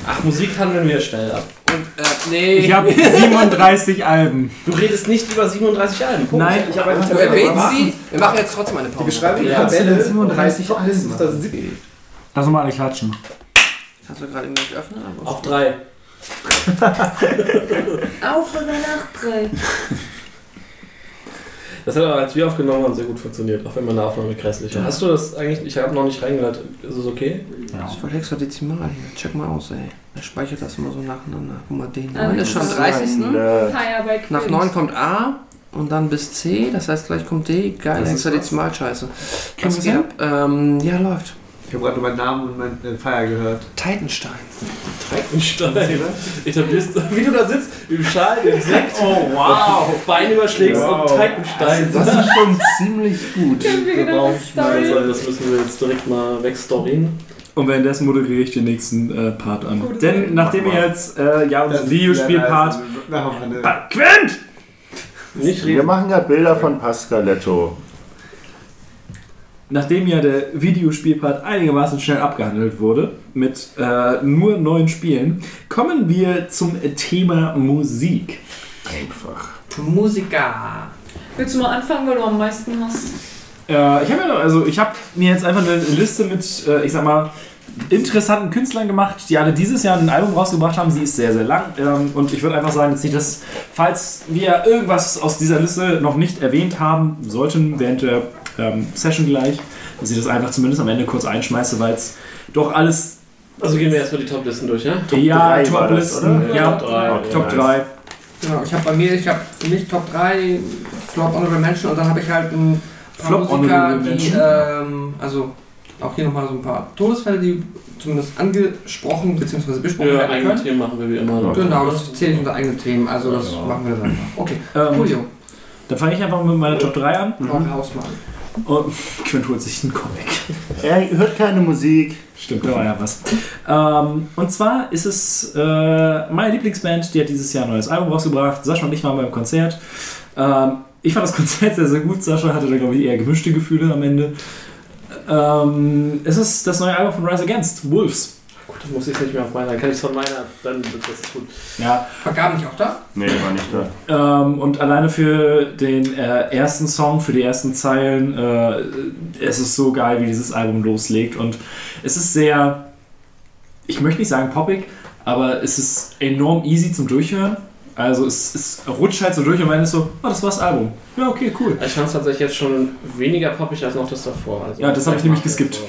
Ach, Musik handeln wir schnell ab. Und, äh, nee. Ich habe 37 Alben. Du redest nicht über 37 Alben. Punkt. Nein, Ich habe eine du erwähnst sie. Wir machen jetzt trotzdem eine Die Pause. beschreiben die Ja, Tabelle das sind 37 Top Alben. 2017. Lass uns mal alle klatschen. Hast du gerade irgendwas geöffnet? Aber Auf drei. Auf oder nach drei. Das hat aber, als wir aufgenommen haben, sehr gut funktioniert, auch wenn meine Aufnahme grässlich war. Hast du das eigentlich, ich habe noch nicht reingehört, ist es okay? Das ist voll hexadezimal hier. Check mal aus, ey. Er speichert das immer so nacheinander. Guck mal, den Ah, 9 das ist schon ist 30. Ein, äh, Fire bei Nach Quint. 9 kommt A und dann bis C, das heißt gleich kommt D. Geil, Das ist Hexadezimal-Scheiße. Was geht hin? ab? Ähm, ja, läuft. Ich habe gerade nur meinen Namen und meinen äh, Feier gehört. Titanstein. Titanstein. Etablierst, wie du da sitzt, im Schal, im Sekt, Oh, wow. Bein überschlägst Wow. und Titanstein. das ist schon ziemlich gut. Genau. Also, das müssen wir jetzt direkt mal wegstorien. Und währenddessen moderiere ich den nächsten äh, Part an. Gut. Denn nachdem Mach ihr jetzt äh, ja ist Videospiel-Part. nice. Wir Quint! Nicht machen gerade Bilder von Pascaletto. Nachdem ja der Videospielpart einigermaßen schnell abgehandelt wurde, mit äh, nur neun Spielen, kommen wir zum Thema Musik. Einfach. Musiker. Willst du mal anfangen, weil du am meisten hast? Äh, ich habe ja also ich habe mir jetzt einfach eine Liste mit, äh, ich sag mal, interessanten Künstlern gemacht, die alle dieses Jahr ein Album rausgebracht haben. Sie ist sehr, sehr lang. Ähm, und ich würde einfach sagen, dass sie das, falls wir irgendwas aus dieser Liste noch nicht erwähnt haben sollten, während der ähm, Session gleich, dass ich das einfach zumindest am Ende kurz einschmeiße, weil es doch alles, Also gehen wir erstmal die Toplisten durch, ja? ja, drei war das, Top-Listen, ja, Top drei. Okay, Top nice. 3. Genau, ich habe bei mir, ich habe für mich Top 3 Flop Honorable Mention und dann habe ich halt ein paar Flop Musiker, die, ähm, also auch hier nochmal so ein paar Todesfälle, die zumindest angesprochen bzw. besprochen Ja, werden eigene können. Themen machen wir wie immer. Genau, das zählt unter eigene Themen, also das Ja. machen wir dann einfach. Okay, Ähm, Julio, Dann fange ich einfach mit meiner Top 3 an. auch rausmachen. Und Quint holt sich einen Comic. Er hört keine Musik. Stimmt, da war ja was. Ähm, und zwar ist es äh, meine Lieblingsband, die hat dieses Jahr ein neues Album rausgebracht. Sascha und ich waren beim Konzert. Ähm, ich fand das Konzert sehr, sehr gut. Sascha hatte da, glaube ich, eher gemischte Gefühle am Ende. Ähm, es ist das neue Album von Rise Against, Wolves. Dann muss ich nicht mehr auf meiner. Dann kann ich es von meiner, dann wird das gut. Ja, War Gabi nicht auch da? Nee, war nicht da. Ähm, und alleine für den äh, ersten Song, für die ersten Zeilen, äh, es ist so geil, wie dieses Album loslegt. Und es ist sehr, ich möchte nicht sagen poppig, aber es ist enorm easy zum Durchhören. Also es, es rutscht halt so durch und man ist so, oh, das war das Album. Ja, okay, cool. Ich fand es tatsächlich jetzt schon weniger poppig als noch das davor. Also Ja, das hab ich nämlich geskippt. so.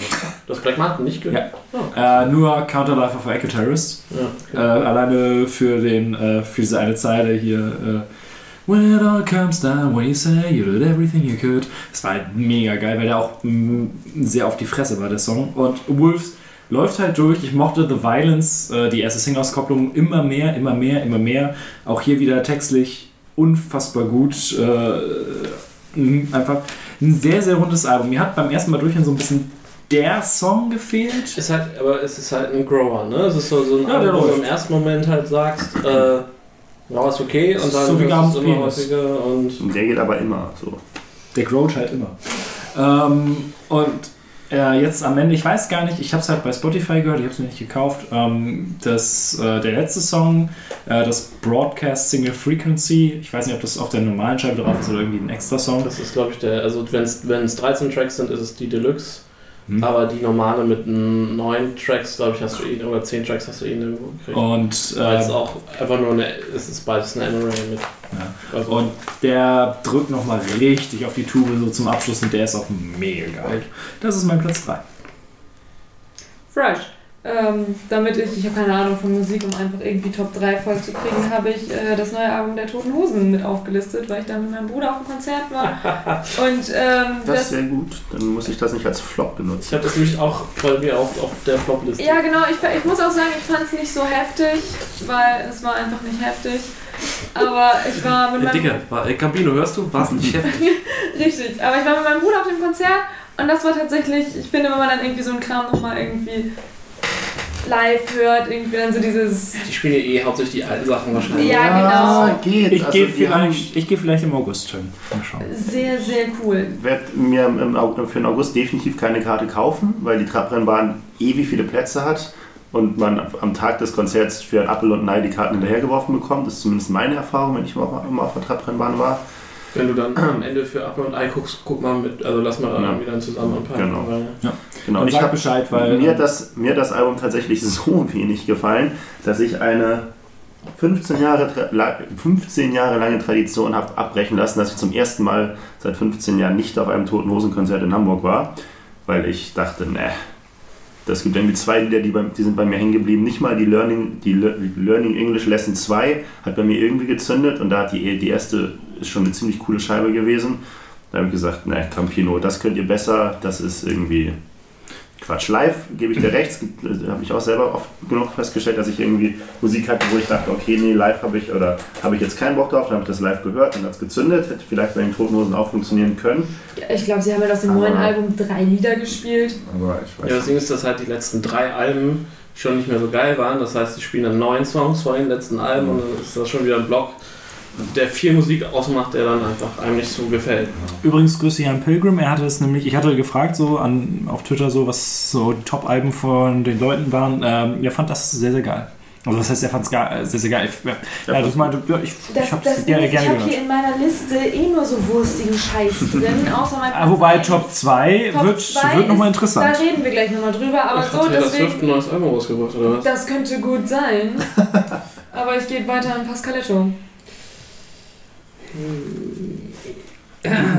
Du hast Black Martin nicht gehört? Ja. Oh, Äh, nur Counter Life of a Eco-Terrorist. ja. Äh, okay. alleine für, den, äh, für diese eine Zeile hier. Äh, When it all comes down, when you say you did everything you could. Das war halt mega geil, weil der auch mm, sehr auf die Fresse war, der Song. Und Wolves läuft halt durch. Ich mochte The Violence, äh, die erste Singauskopplung, immer mehr, immer mehr, immer mehr. Auch hier wieder textlich unfassbar gut. Äh, mm, einfach ein sehr, sehr rundes Album. Mir hat beim ersten Mal durchhören so ein bisschen der Song gefehlt. Ist halt, aber es ist halt ein Grower, ne? Es ist so, so ein Ja, Album, wo du im ersten Moment halt sagst, äh, ja, ist okay, und dann So wie es immer häufiger und Und der geht aber immer so. Der growt halt immer. Ähm, und äh, jetzt am Ende, ich weiß gar nicht, ich habe es halt bei Spotify gehört, ich habe es mir nicht gekauft. Ähm, das, äh, der letzte Song, äh, das Broadcast Single Frequency, ich weiß nicht, ob das auf der normalen Scheibe drauf ist oder irgendwie ein extra Song. das ist, glaube ich, der, also wenn es 13 Tracks sind, ist es die Deluxe, Hm. aber die normale mit neun Tracks, glaube ich, hast du ihn, oder 10 Tracks hast du ihn irgendwo gekriegt. Und, Weil es äh, auch einfach nur eine, es ist beides eine MRA mit. Ja. Also, und der drückt nochmal richtig auf die Tube so zum Abschluss und der ist auch mega geil. Das ist mein Platz 3. Fresh. Ähm, damit ich, ich habe keine Ahnung von Musik, um einfach irgendwie Top 3 voll zu kriegen, habe ich äh, das neue Album der Toten Hosen mit aufgelistet, weil ich da mit meinem Bruder auf dem Konzert war. Und ähm, Das das, ist sehr gut. Dann muss ich das nicht als Flop ich benutzen. habe das nämlich auch bei mir auf, auf der Flop-Liste. ja genau, ich, ich muss auch sagen, ich fand es nicht so heftig, weil es war einfach nicht heftig. Aber ich war mit meinem war, äh, Campino, hörst du? War's nicht heftig? Richtig, aber ich war mit meinem Bruder auf dem Konzert und das war tatsächlich, ich finde, wenn man dann irgendwie so einen Kram nochmal irgendwie live hört, irgendwie dann so dieses. Die spielen ja eh hauptsächlich die alten Sachen wahrscheinlich. Ja, genau. geht. Ich Also, gehe vielleicht, ich geh vielleicht im August hin. Mal schauen. Sehr, sehr cool. werde mir im, für den August definitiv keine Karte kaufen, weil die Trabrennbahn ewig viele Plätze hat und man am Tag des Konzerts für ein Apfel und ein Ei die Karten hinterhergeworfen bekommt. Das ist zumindest meine Erfahrung, wenn ich mal auf der Trabrennbahn war. Wenn du dann am Ende für Apple und Ei guckst, guck mal mit, also lass mal dann Ja. irgendwie dann zusammen anpacken. Genau. Weil, Genau. Und ich habe Bescheid, weil. mir, hat das, mir hat das Album tatsächlich so wenig gefallen, dass ich eine 15 Jahre, tra- la- 15 Jahre lange Tradition habe abbrechen lassen, dass ich zum ersten Mal seit 15 Jahren nicht auf einem Toten Hosen Konzert in Hamburg war, weil ich dachte, ne, das gibt irgendwie zwei Lieder, die, bei, die sind bei mir hängen geblieben. Nicht mal die Learning, die Le- Learning English Lesson 2 hat bei mir irgendwie gezündet und da hat die, die erste ist schon eine ziemlich coole Scheibe gewesen. Da habe ich gesagt, ne, Campino, das könnt ihr besser, das ist irgendwie Quatsch. Live gebe ich dir recht, äh, habe ich auch selber oft genug festgestellt, dass ich irgendwie Musik hatte, wo ich dachte, okay, nee, live habe ich oder habe ich jetzt keinen Bock drauf, dann habe ich das live gehört, dann hat es gezündet, hätte vielleicht bei den Toten Hosen auch funktionieren können. Ja, ich glaube, sie haben halt aus dem Aber- neuen Album drei Lieder gespielt. Aber ich weiß ja, das Ding ist, dass halt die letzten drei Alben schon nicht mehr so geil waren. Das heißt, die spielen dann neun Songs von den letzten Alben und dann ist das schon wieder ein Block, der viel Musik ausmacht, der dann einfach einem nicht so gefällt. Übrigens Grüße Jan Pilgrim, er hatte es nämlich, ich hatte gefragt so an, auf Twitter so, was so die Top-Alben von den Leuten waren. Ähm, er fand das sehr, sehr geil. Also das heißt, er fand es sehr, sehr geil. Ja, ja, das meinte, ja, ich, Das, ich habe gerne, ist, ich gerne habe hier in meiner Liste eh nur so wurstigen Scheiß drin, außer mein Ah, wobei Top 2 Top wird, wird nochmal interessant. Da reden wir gleich nochmal drüber, aber Ich so, hatte ja das fünfte deswegen. neues Album rausgebracht, oder was? Das könnte gut sein. aber ich gehe weiter an Pascaletto.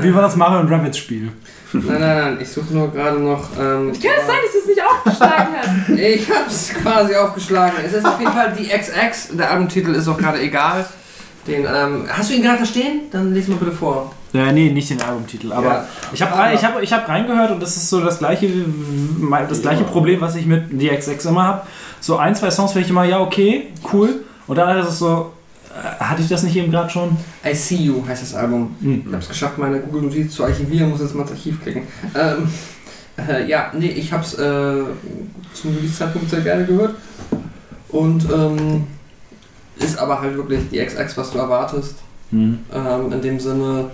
Wie war das Mario und Rabbits Spiel? Nein, nein, nein, ich suche nur gerade noch. Ähm, Kann es sein, dass du es nicht aufgeschlagen hast? Ich hab's quasi aufgeschlagen. Es ist auf jeden Fall die XX. Der Albumtitel ist auch gerade egal. Den, ähm, hast du ihn gerade da stehen? Dann lies mal bitte vor. Ja, nee, nicht den Albumtitel. Aber Ja. ich habe rein, ich hab, ich hab reingehört und das ist so das gleiche, das gleiche Problem, was ich mit DXX immer habe. So ein, zwei Songs finde ich immer, ja, okay, cool. Und dann ist es so, hatte ich das nicht eben gerade schon? I See You heißt das Album. Hm. Ich habe es geschafft, meine Google-Notiz zu archivieren, muss jetzt mal ins Archiv klicken. Ähm, äh, ja, nee, ich habe es äh, zum Release-Zeitpunkt sehr gerne gehört. Und ähm, ist aber halt wirklich die XX, was du erwartest. Hm. Ähm, in dem Sinne,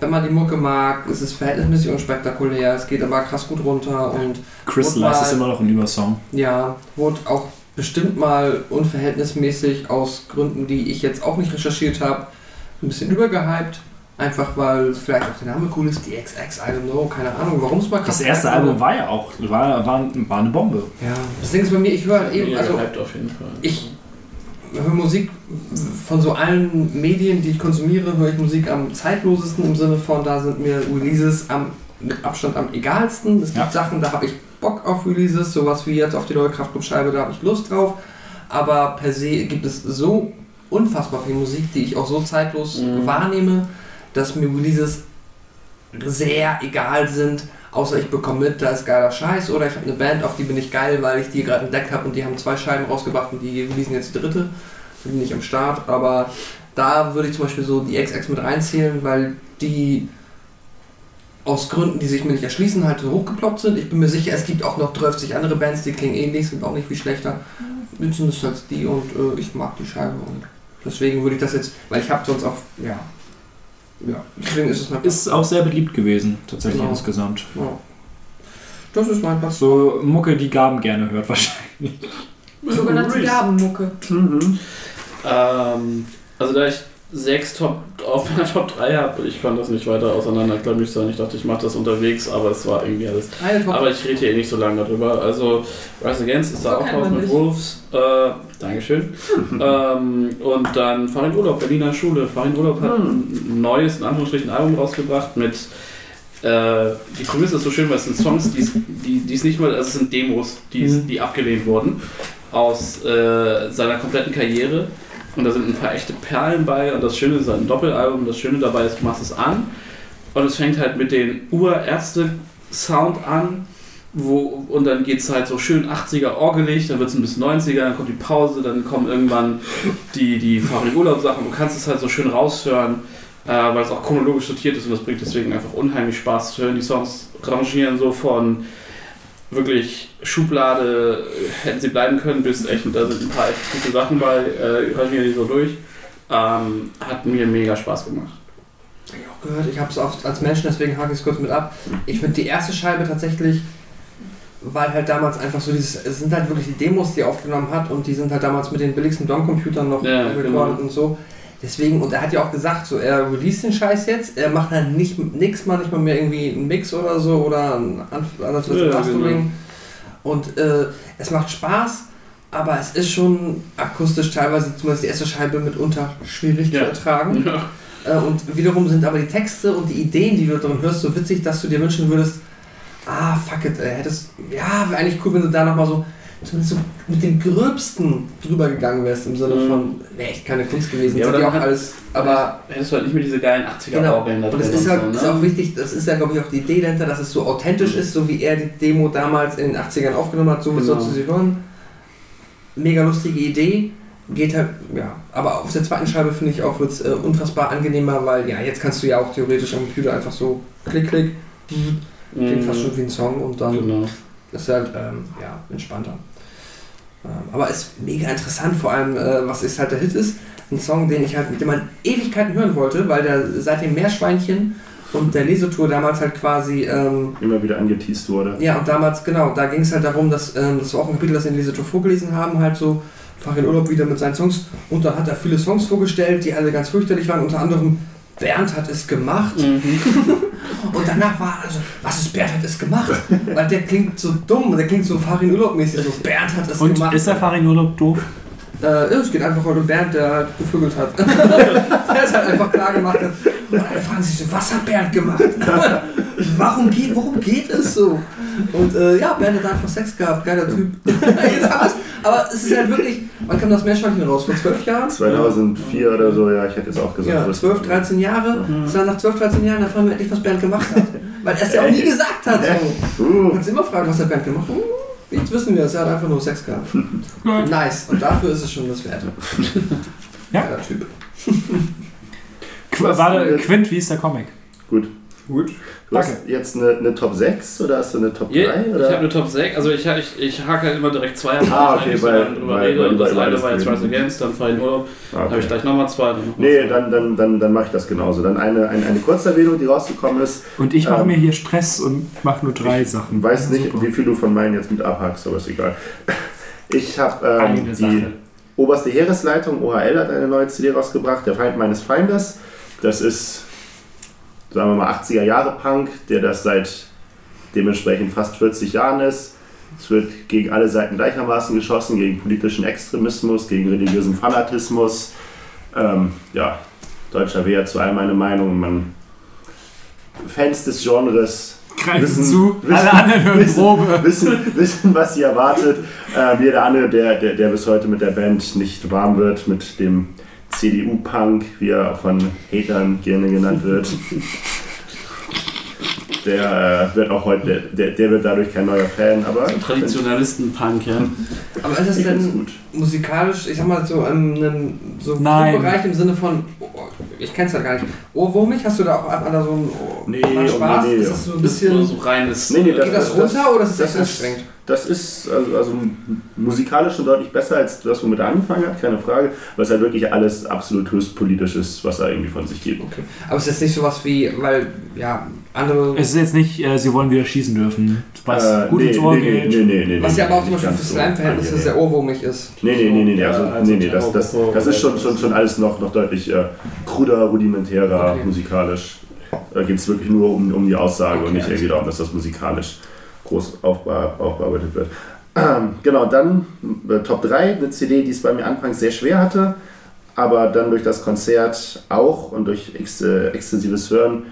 wenn man die Mucke mag, ist es verhältnismäßig unspektakulär, es geht aber krass gut runter und Crystallize ist immer noch ein Übersong. ja, wurde auch bestimmt mal unverhältnismäßig aus Gründen, die ich jetzt auch nicht recherchiert habe, ein bisschen übergehypt. Einfach weil vielleicht auch der Name cool ist, die XX, I don't know, keine Ahnung, warum es mal Das krass erste ist. Album war ja auch, war, war, war eine Bombe. Ja, das Ding ist bei mir, ich höre halt eben, also auf jeden Fall. ich höre Musik von so allen Medien, die ich konsumiere, höre ich Musik am zeitlosesten im Sinne von, da sind mir Releases am, mit Abstand am egalsten. Es gibt Ja. Sachen, da habe ich Bock auf Releases, sowas wie jetzt auf die neue Kraftclub-Scheibe, da habe ich Lust drauf. Aber per se gibt es so unfassbar viel Musik, die ich auch so zeitlos Mhm. wahrnehme, dass mir Releases sehr egal sind, außer ich bekomme mit, da ist geiler Scheiß oder ich habe eine Band, auf die bin ich geil, weil ich die gerade entdeckt habe und die haben zwei Scheiben rausgebracht und die releasen jetzt die dritte. Bin ich am Start, aber da würde ich zum Beispiel so die XX mit reinzählen, weil die aus Gründen, die sich mir nicht erschließen, halt so hochgeploppt sind. Ich bin mir sicher, es gibt auch noch 30 andere Bands, die klingen ähnlich, sind auch nicht viel schlechter. Zumindest als die und äh, ich mag die Scheibe und deswegen würde ich das jetzt, weil ich habe sonst auch, ja, ja, deswegen ist es mein Ist auch sehr beliebt gewesen, tatsächlich Genau. insgesamt. Ja. Das ist mein Pass. So Mucke, die Gaben gerne hört wahrscheinlich. Sogenannte Gabenmucke. Mhm. Ähm, also da ich sechs Top auf meiner Top 3 habe, ich konnte das nicht weiter auseinanderklamüstern. Ich dachte, ich mache das unterwegs, aber es war irgendwie alles. Top Aber ich rede hier eh nicht so lange darüber. Also Rise Against ist da auch man mit. Wolves. Äh, Dankeschön. ähm, und dann Farin Urlaub, Berliner Schule. Farin Urlaub hat ein neues, in Anführungsstrichen, Album rausgebracht mit äh, die Prämisse ist so schön, weil es sind Songs, die es- die die es nicht mal, also es sind Demos, die, es- Mhm. die abgelehnt wurden aus äh, seiner kompletten Karriere. Und da sind ein paar echte Perlen bei. Und das Schöne ist ein Doppelalbum. Das Schöne dabei ist, du machst es an. Und es fängt halt mit den Urärzte-Sound an. Wo, und dann geht es halt so schön 80er orgelig, dann wird es ein bisschen 90er, dann kommt die Pause, dann kommen irgendwann die, die Farin Urlaub-Sachen. Du kannst es halt so schön raushören, äh, weil es auch chronologisch sortiert ist und das bringt deswegen einfach unheimlich Spaß zu hören. Die Songs rangieren so von wirklich Schublade, äh, hätten sie bleiben können, bis echt, da sind ein paar echt gute Sachen bei, äh, rangieren die so durch. Ähm, hat mir mega Spaß gemacht. Hab ich auch gehört, ich habe es oft als Menschen, deswegen hake ich es kurz mit ab. Ich finde die erste Scheibe tatsächlich, weil halt damals einfach so dieses, es sind halt wirklich die Demos, die er aufgenommen hat und die sind halt damals mit den billigsten DOM-Computern noch Ja, recorded genau. und so. Deswegen, und er hat ja auch gesagt, so er release den Scheiß jetzt, er macht dann nicht nix mal, nicht mal mehr irgendwie einen Mix oder so oder ein also Ja, Mastering. Und äh, es macht Spaß, aber es ist schon akustisch teilweise, zumindest die erste Scheibe, mitunter schwierig Ja. zu ertragen. Ja. Äh, Und wiederum sind aber die Texte und die Ideen, die du darin hörst, so witzig, dass du dir wünschen würdest, ah, fuck it, ey, hättest, ja, wäre eigentlich cool, wenn du da nochmal so, zumindest so mit dem Gröbsten drüber gegangen wärst, im Sinne Mhm. von, wäre echt keine Kunst gewesen, Ja, aber auch alles, aber Hättest du halt nicht mehr diese geilen 80er genau, Orgeln da und es drin ist halt so, ist ne? auch wichtig, das ist ja, glaube ich, auch die Idee dahinter, dass es so authentisch ist, so wie er die Demo damals in den 80ern aufgenommen hat, so Genau. sollst du sie hören. Mega lustige Idee, geht halt, ja, aber auf der zweiten Scheibe finde ich auch, wird es äh, unfassbar angenehmer, weil ja, jetzt kannst du ja auch theoretisch am Computer einfach so klick, klick, klingt Mhm. fast schon wie ein Song und dann Genau. ist halt, ähm, ja, entspannter. Ähm, aber ist mega interessant, vor allem, äh, was ist halt der Hit ist. Ein Song, den ich halt mit dem man Ewigkeiten hören wollte, weil der seit dem Meerschweinchen und der Lesetour damals halt quasi, ähm, Immer wieder angeteased wurde. ja, und damals, genau, da ging es halt darum, dass, ähm, das war auch ein Kapitel, das wir in der Lesetour vorgelesen haben, halt so, Farin Urlaub wieder mit seinen Songs. Und dann hat er viele Songs vorgestellt, die alle ganz fürchterlich waren, unter anderem Bernd hat es gemacht. Mhm. Und danach war also, was ist Bernd hat es gemacht? Weil der klingt so dumm, der klingt so Farin Urlaub-mäßig, so Bernd hat es Und gemacht. ist der Farin Urlaub doof? Äh, ja, es geht einfach heute um Bernd, der halt gevögelt hat. der ist halt einfach klar gemacht hat. Und alle fragen sich so, was hat Bernd gemacht? Warum geht, worum geht es so? Und äh, ja, Bernd hat einfach Sex gehabt, geiler Typ. Aber es ist halt wirklich, wann kam das Meerschweinchen raus? Vor zwölf Jahren? 2004 oder so, ja, ich hätte jetzt auch gesagt. Ja, das- 12, 13 Jahre. Das war nach 12, 13 Jahren erfahren wir endlich, was Bernd gemacht hat. Weil er es ja auch nie gesagt hat. So. Du Uh, kannst immer fragen, was hat Bernd gemacht? Uh, Jetzt wissen wir es, er hat einfach nur Sex gehabt. Nice. Und dafür ist es schon das Wert. Ja. Geiler Typ. Qu? Quint, wie ist der Comic? gut. Gut. Du hast Danke. jetzt eine, eine Top 6 oder hast du eine Top 3? Ja, ich habe eine Top 6, also ich, ich, ich hake halt immer direkt zwei ab, Ah, okay, ich weil- drüber weil- rede. weil du das bei eine war jetzt. Rise Against, dann Freien Urlaub, Ah, dann habe ich okay. gleich nochmal zwei. Dann noch Nee, zwei. dann, dann, dann, dann mache ich das genauso. Dann eine, eine, eine Kurzerwähnung, die rausgekommen ist. Und ich mache Ähm, mir hier Stress und mache nur drei Sachen. Ich weiß nicht, Super. wie viel du von meinen jetzt mit abhackst, aber ist egal. Ich habe ähm, die Sache. oberste Heeresleitung, OHL, hat eine neue CD rausgebracht, Der Feind meines Feindes. Das ist, sagen wir mal, 80er Jahre Punk, der das seit dementsprechend fast 40 Jahren ist. Es wird gegen alle Seiten gleichermaßen geschossen, gegen politischen Extremismus, gegen religiösen Fanatismus. Ähm, ja, deutscher Wehr zu all meine Meinung. Man, Fans des Genres Greifen wissen- zu, wissen- alle anderen hören wissen, Probe. wissen, wissen, was sie erwartet. Ähm, jeder andere, der, der, der bis heute mit der Band nicht warm wird, mit dem CDU-Punk, wie er von Hatern gerne genannt wird, der äh, wird auch heute, der, der wird dadurch kein neuer Fan, aber Traditionalisten-Punk, ja. Aber ist das denn gut. musikalisch, ich sag mal, so in einem so. Bereich im Sinne von, oh, ich kenn's ja gar nicht, ohrwurmig? Hast du da auch an so ein oh, Nee, mal Spaß? oh, nee, nee. ist das so ein Das bisschen, so reines. Nee, nee, das- geht das runter oder ist es das echt ist- anstrengend? Das ist also, also musikalisch schon deutlich besser als das, womit er angefangen hat, keine Frage, weil es halt wirklich alles absolut höchst politisch ist, was er irgendwie von sich gibt. Okay. Aber es ist jetzt nicht sowas wie, weil, ja, andere... Es ist jetzt nicht, äh, sie wollen wieder schießen dürfen, was Äh, gut nee, ins Ohr nee, geht. Nee, nee, nee, nee, was nee, ja aber auch zum Beispiel für angenehm. sehr ohrwurmig ist. Nee, nee, nee, nee, nee, Ja, also, also nee, nee das, das, das ist schon, schon, schon alles noch, noch deutlich äh, kruder, rudimentärer, Okay. musikalisch. Da geht es wirklich nur um, um die Aussage Okay, und nicht irgendwie darum, dass das musikalisch groß aufbe aufbearbeitet wird. Ähm, genau, dann äh, Top 3, eine CD, die es bei mir anfangs sehr schwer hatte, aber dann durch das Konzert auch und durch ex äh, extensives Hören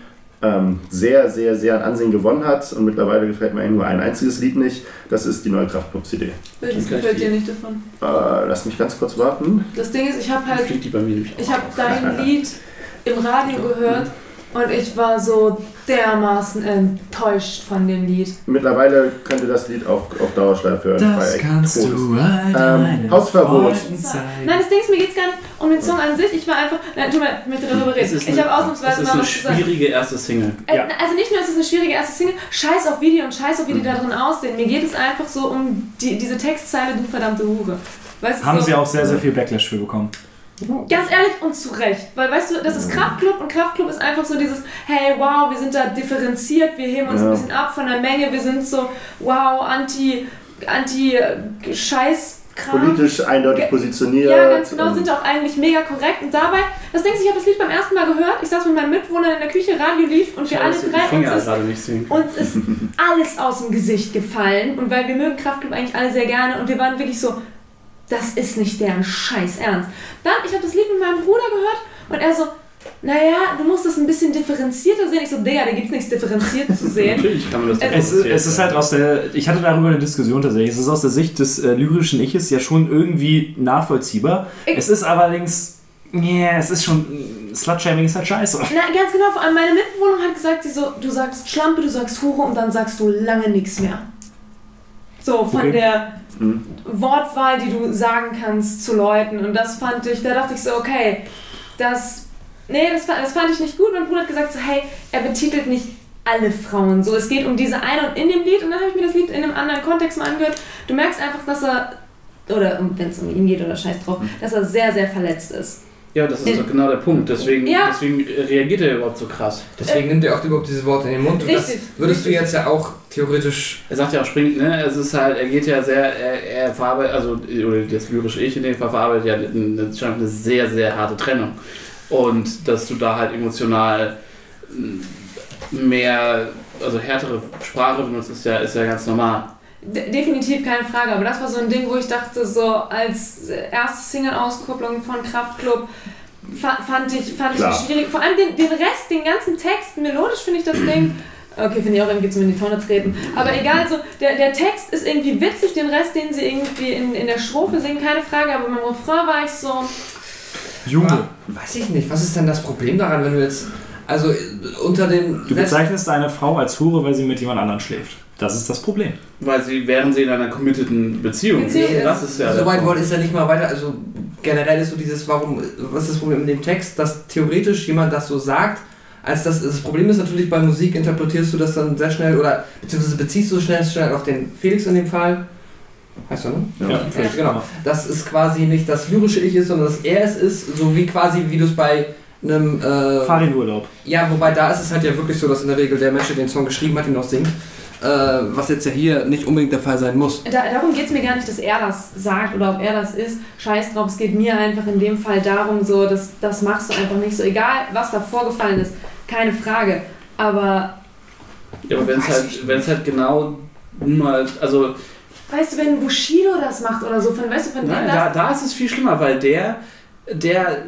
ähm, sehr, sehr, sehr an Ansehen gewonnen hat und mittlerweile gefällt mir eigentlich nur ein einziges Lied nicht. Das ist die neue Kraftclub-CD. Welches gefällt dir nicht davon? Äh, lass mich ganz kurz warten. Das Ding ist, ich habe halt, fliegt die bei mir nämlich ich habe dein Lied im Radio gehört und ich war so dermaßen enttäuscht von dem Lied. Mittlerweile könnt ihr das Lied auf, auf Dauerschleife hören. Das bei kannst Todes. du Ähm, Hausverbot. Nein, das Ding ist, mir geht's gar nicht um den Song an sich. Ich war einfach. Nein, tu mal, ich möchte darüber Es reden. ist Ich eine- habe ausnahmsweise Es mal ist was eine zu sagen. schwierige erste Single. Äh, Ja. Also nicht nur ist es eine schwierige erste Single, scheiß auf Video und scheiß auf wie die da drin aussehen. Mir geht es einfach so um die, diese Textzeile, du verdammte Hure. Weißt du, Haben so, sie auch sehr, sehr viel Backlash für bekommen. Ganz ehrlich und zu Recht. Weil weißt du, das ist Kraftclub und Kraftclub ist einfach so dieses, hey, wow, wir sind da differenziert, wir heben uns Ja. ein bisschen ab von der Menge, wir sind so, wow, anti, anti äh, Scheiß. Kram. Politisch eindeutig positioniert. Ja, ganz genau, sind auch eigentlich mega korrekt. Und dabei, das Ding ist, ich habe das Lied beim ersten Mal gehört, ich saß mit meinem Mitwohner in der Küche, Radio lief und wir alle drei uns ist, gerade nicht singen. uns ist alles aus dem Gesicht gefallen. Und weil wir mögen Kraftclub eigentlich alle sehr gerne und wir waren wirklich so, das ist nicht deren Scheiß Ernst. Dann, ich habe das Lied mit meinem Bruder gehört und er so, naja, du musst das ein bisschen differenzierter sehen. Ich so, Digga, da gibt's nichts differenziert zu sehen. Natürlich kann man das Es- Es, ist- es ist halt aus der, ich hatte darüber eine Diskussion tatsächlich, es ist aus der Sicht des äh, lyrischen Iches ja schon irgendwie nachvollziehbar. Ich- es ist allerdings, yeah, es ist schon, Slutshaming ist halt scheiße. Na, ganz genau, vor allem meine Mitbewohnerin hat gesagt, sie so, du sagst Schlampe, du sagst Hure und dann sagst du lange nichts mehr. So, von Okay. der Mhm. Wortwahl, die du sagen kannst zu Leuten. Und das fand ich, da dachte ich so, okay, das, nee, das, das fand ich nicht gut. Mein Bruder hat gesagt so, hey, er betitelt nicht alle Frauen so. Es geht um diese eine und in dem Lied, und dann habe ich mir das Lied in einem anderen Kontext mal angehört. Du merkst einfach, dass er, oder wenn es um ihn geht oder scheiß drauf, dass er sehr, sehr verletzt ist. Ja, das ist doch genau der Punkt. Deswegen, Ja. deswegen reagiert er überhaupt so krass. Deswegen nimmt er auch überhaupt diese Worte in den Mund. Und das Richtig, würdest du richtig. jetzt ja auch theoretisch. Er sagt ja auch springt, ne? Es ist halt, er geht ja sehr, er, er verarbeitet, also, oder das lyrische Ich in dem Fall verarbeitet ja eine, eine sehr, sehr harte Trennung. Und dass du da halt emotional mm, mehr, also härtere Sprache benutzt, ist ja, ist ja ganz normal. De definitiv keine Frage, aber das war so ein Ding, wo ich dachte, so als erste Single-Auskopplung von Kraftklub fa fand ich, fand ich schwierig. Vor allem den, den Rest, den ganzen Text, melodisch finde ich das Ding Okay, finde ich auch irgendwie zum in die Tonne treten. Aber egal, so, der, der Text ist irgendwie witzig, den Rest, den sie irgendwie in, in der Strophe singen, keine Frage, aber beim Refrain war ich so, Junge. Weiß ich nicht. Was ist denn das Problem daran, wenn du jetzt. Also unter den. Du bezeichnest eine Frau als Hure, weil sie mit jemand anderem schläft. Das ist das Problem. Weil sie, während sie in einer committeden Beziehung Beziehung ist. ist. Das ist ja. der so weit Punkt. wollte ist ja nicht mal weiter. Also generell ist so dieses, warum, was ist das Problem in dem Text, dass theoretisch jemand das so sagt, als das, das Problem ist natürlich bei Musik interpretierst du das dann sehr schnell oder beziehungsweise beziehst du schnell, schnell auf den Felix in dem Fall. Heißt er, ne? Ja. Felix, genau. Dass es quasi nicht das lyrische Ich ist, sondern dass er es ist, so wie quasi, wie du es bei einem. Äh, Fahr in Urlaub. ja, wobei da ist es halt ja wirklich so, dass in der Regel der Mensch, der den Song geschrieben hat, ihn auch singt. Äh, was jetzt ja hier nicht unbedingt der Fall sein muss. Da, darum geht es mir gar nicht, dass er das sagt oder ob er das ist. Scheiß drauf, es geht mir einfach in dem Fall darum, so, dass, das machst du einfach nicht so. Egal, was da vorgefallen ist, keine Frage. Aber, Ja, aber wenn es halt, wenn's halt genau nun mal. Also, weißt du, wenn Bushido das macht oder so, von, weißt du, von nein, dem da, das... da ist es viel schlimmer, weil der, der,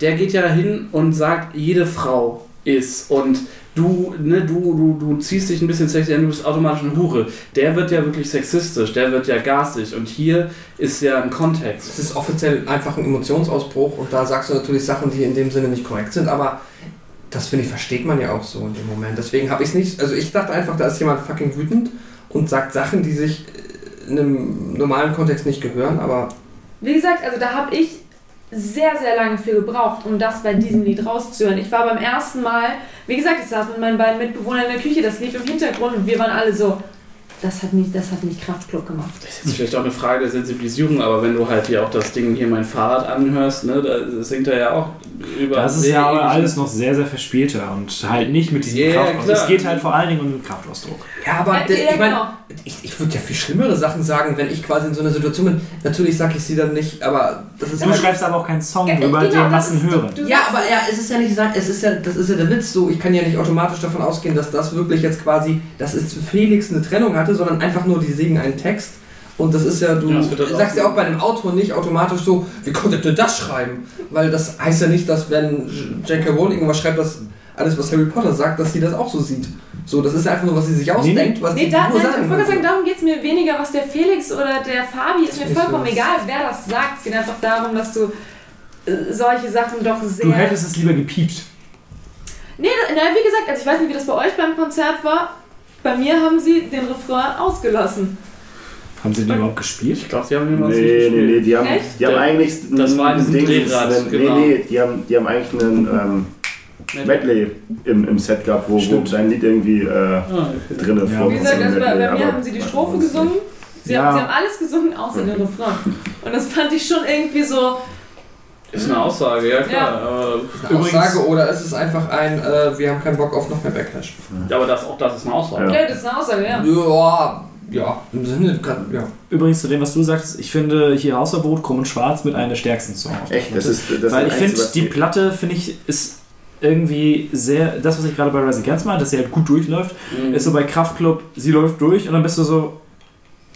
der geht ja hin und sagt, jede Frau ist und du, ne, du, du, du ziehst dich ein bisschen sexy an, du bist automatisch eine Hure. Der wird ja wirklich sexistisch, der wird ja garstig und hier ist ja ein Kontext. Es ist offiziell einfach ein Emotionsausbruch und da sagst du natürlich Sachen, die in dem Sinne nicht korrekt sind, aber das finde ich, versteht man ja auch so in dem Moment. Deswegen habe ich es nicht, also ich dachte einfach, da ist jemand fucking wütend und sagt Sachen, die sich in einem normalen Kontext nicht gehören, aber Wie gesagt, also da habe ich sehr, sehr lange für gebraucht, um das bei diesem Lied rauszuhören. Ich war beim ersten Mal, wie gesagt, ich saß mit meinen beiden Mitbewohnern in der Küche, das lief im Hintergrund und wir waren alle so, das hat mich, das hat mich kraftklug gemacht. Das ist jetzt vielleicht auch eine Frage der Sensibilisierung, aber wenn du halt hier auch das Ding hier mein Fahrrad anhörst, ne, da singt er ja auch über. Das ist ja aber alles noch sehr, sehr verspielter und halt nicht mit diesem Ja, Kraftausdruck. Es geht halt vor allen Dingen um den Kraftausdruck. ja, aber Ja, der, ja, ich meine, genau. ich, ich würde ja viel schlimmere Sachen sagen, wenn ich quasi in so einer Situation bin. Natürlich sage ich sie dann nicht, aber Du halt- schreibst aber auch keinen Song Ja, drüber, genau, den Massen hören. du Ja, aber ja, es ist ja nicht sagen, es ist ja, das ist ja der Witz so, ich kann ja nicht automatisch davon ausgehen, dass das wirklich jetzt quasi, dass es Felix eine Trennung hatte, sondern einfach nur, die singen einen Text. Und das ist ja, du Ja, sagst auch- ja auch bei einem Autor nicht automatisch so, wie konntet ihr das schreiben? Weil das heißt ja nicht, dass wenn J.K. Rowling irgendwas schreibt, dass alles, was Harry Potter sagt, dass sie das auch so sieht. So, das ist einfach nur, was sie sich ausdenkt, was Nee, die da, Figur nein, ich sagen wollte sagen, darum geht es mir weniger, was der Felix oder der Fabi ist mir Nicht vollkommen so. egal, wer das sagt. Es geht einfach darum, dass du äh, solche Sachen doch sehr. Du hättest es lieber gepiept. Nee, na, wie gesagt, also ich weiß nicht, wie das bei euch beim Konzert war. Bei mir haben sie den Refrain ausgelassen. Haben sie den überhaupt gespielt? Ich glaube, sie haben jemanden Nee, nee, nee, die haben, Echt? die haben Der- eigentlich das war in diesem Ding- Drehrad, einen- genau. Nee, nee, die haben, die haben eigentlich einen ähm, Medley im, im Set gehabt, wo, wo dein Lied irgendwie äh, Ah, okay. drin Ja. vorkommt. Wie gesagt, also bei, bei mir haben sie die Strophe gesungen. Sie, Ja. haben, sie haben alles gesungen, außer den Refrain. Und das fand ich schon irgendwie so. Ist eine Aussage, ja klar. Aber, Eine Übrigens- Aussage oder ist es einfach ein, äh, wir haben keinen Bock auf noch mehr Backlash? aber das, auch das ist eine Aussage. Ja. Ja, das ist eine Aussage, ja. Ja, ja, im Sinne, kann, ja. Übrigens zu dem, was du sagst, ich finde hier Hausverbot, Krumm und Schwarz mit einer der stärksten Songs. Echt, das ist das Weil ich finde, die. Platte, finde ich, ist irgendwie sehr, das, was ich gerade bei Rising Against meine, dass sie halt gut durchläuft, Mhm. ist so bei Kraftklub, sie läuft durch und dann bist du so,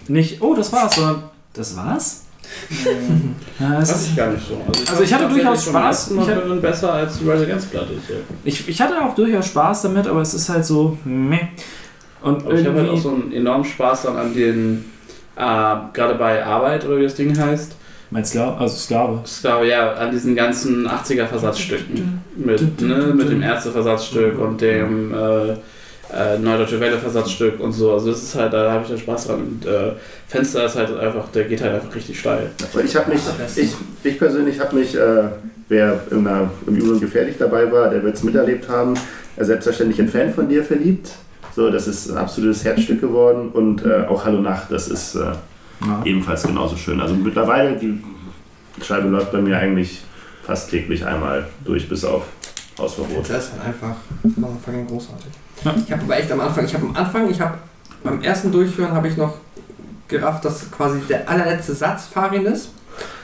nicht, oh, das war's, sondern, das war's? ja, es Das ist, gar nicht so. Also ich hatte glaub, durchaus die Spaß. Ich machen besser als die Rise Against Platte. ich, ich hatte auch durchaus Spaß damit, aber es ist halt so, meh. Und Aber ich habe halt auch so einen enormen Spaß dann an den, äh, gerade bei Arbeit oder wie das Ding heißt, mein Sklave, also Sklave. Sklave, ja, an diesen ganzen 80er Versatzstücken. Mit, ne, mit dem Ärzte-Versatzstück und dem äh, äh, Neudeutsche Welle-Versatzstück und so. Also das ist halt, da habe ich ja Spaß dran. Und äh, Fenster ist halt einfach, der geht halt einfach richtig steil. Ich habe mich, ich, ich persönlich habe mich, äh, wer in einer, im Übrigen gefährlich dabei war, der wird es miterlebt haben, äh, selbstverständlich ein Fan von dir verliebt. So, das ist ein absolutes Herzstück geworden und äh, auch Hallo Nacht, das ist äh, Ja. ebenfalls genauso schön. Also mittlerweile, die Scheibe läuft bei mir eigentlich fast täglich einmal durch, bis auf Hausverbot. Das ist halt einfach fucking großartig. Ja. Ich habe aber echt am Anfang, ich habe am Anfang, ich habe beim ersten Durchhören habe ich noch gerafft, dass quasi der allerletzte Satz Farin ist.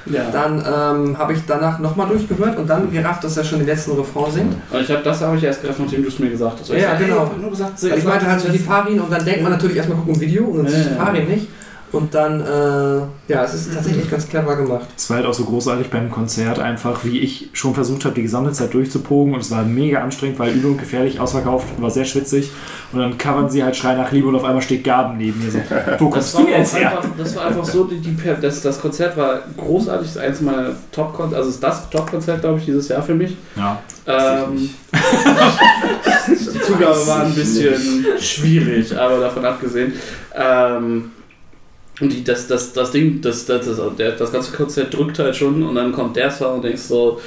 Ja. Dann ähm, habe ich danach nochmal durchgehört und dann gerafft, dass er schon den letzten Refrain singt. Und ich habe das habe ich erst gerafft, nachdem du es mir gesagt hast. Ja, ich sag, genau. Nur gesagt, ich meinte halt so die Farin und dann denkt man natürlich erstmal gucken Video und dann Ja, siehst du ja. Farin nicht. Und dann, äh, ja, es ist tatsächlich ganz clever gemacht. Es war halt auch so großartig beim Konzert, einfach wie ich schon versucht habe, die gesamte Zeit durchzupogen und es war mega anstrengend, weil übel und gefährlich ausverkauft, war sehr schwitzig und dann covern sie halt Schrei nach Liebe und auf einmal steht Gaben neben mir so, wo kommst Das du war, jetzt her? einfach, das war einfach so, die, die, das, das Konzert war großartig, das ist eins meiner Top-Konzerte, also das Top-Konzert, glaube ich, dieses Jahr für mich. Ja, Ähm, die Zugabe war ein bisschen schwierig, aber davon abgesehen. Ähm, und die, das, das, das Ding, das, das, das, der, das ganze Konzert drückt halt schon und dann kommt der Song und denkst so,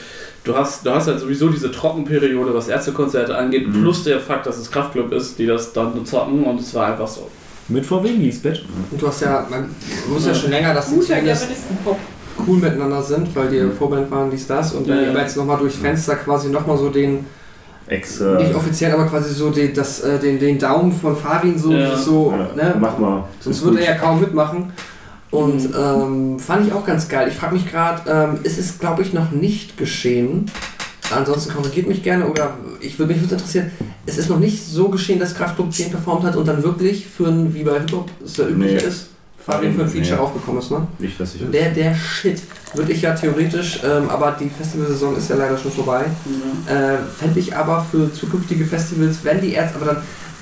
du hast, du hast halt sowieso diese Trockenperiode, was Ärztekonzerte angeht, Mhm. plus der Fakt, dass es Kraftclub ist, die das dann zocken und es war einfach so. mit vor wegen Lisbeth. Und du hast ja, man muss ja schon länger, dass die Guter zumindest Germanistenpop. cool miteinander sind, weil die Vorband waren, dies, das. Und wenn Ja, ja. jetzt nochmal durch Fenster quasi nochmal so den, Ex, nicht äh, offiziell, aber quasi so den, das, äh, den, den Daumen von Farin so, Ja. so ja, ne? mach mal. Sonst würde er ja kaum mitmachen. Und Mhm. ähm, fand ich auch ganz geil. Ich frage mich gerade, ähm, ist es glaube ich noch nicht geschehen? Ansonsten korrigiert mich gerne oder ich würde mich würde interessieren, es ist noch nicht so geschehen, dass Kraftklub 10 performt hat und dann wirklich für ein, wie bei Hip-Hop es da üblich Nee. ist, Farin für ein Feature Nee. aufgekommen ist, ne? Nicht, dass ich Der, der Shit. Würde ich ja theoretisch, ähm, aber die Festivalsaison ist ja leider schon vorbei. Äh, Fände ich aber für zukünftige Festivals, wenn die Ärzte, aber dann,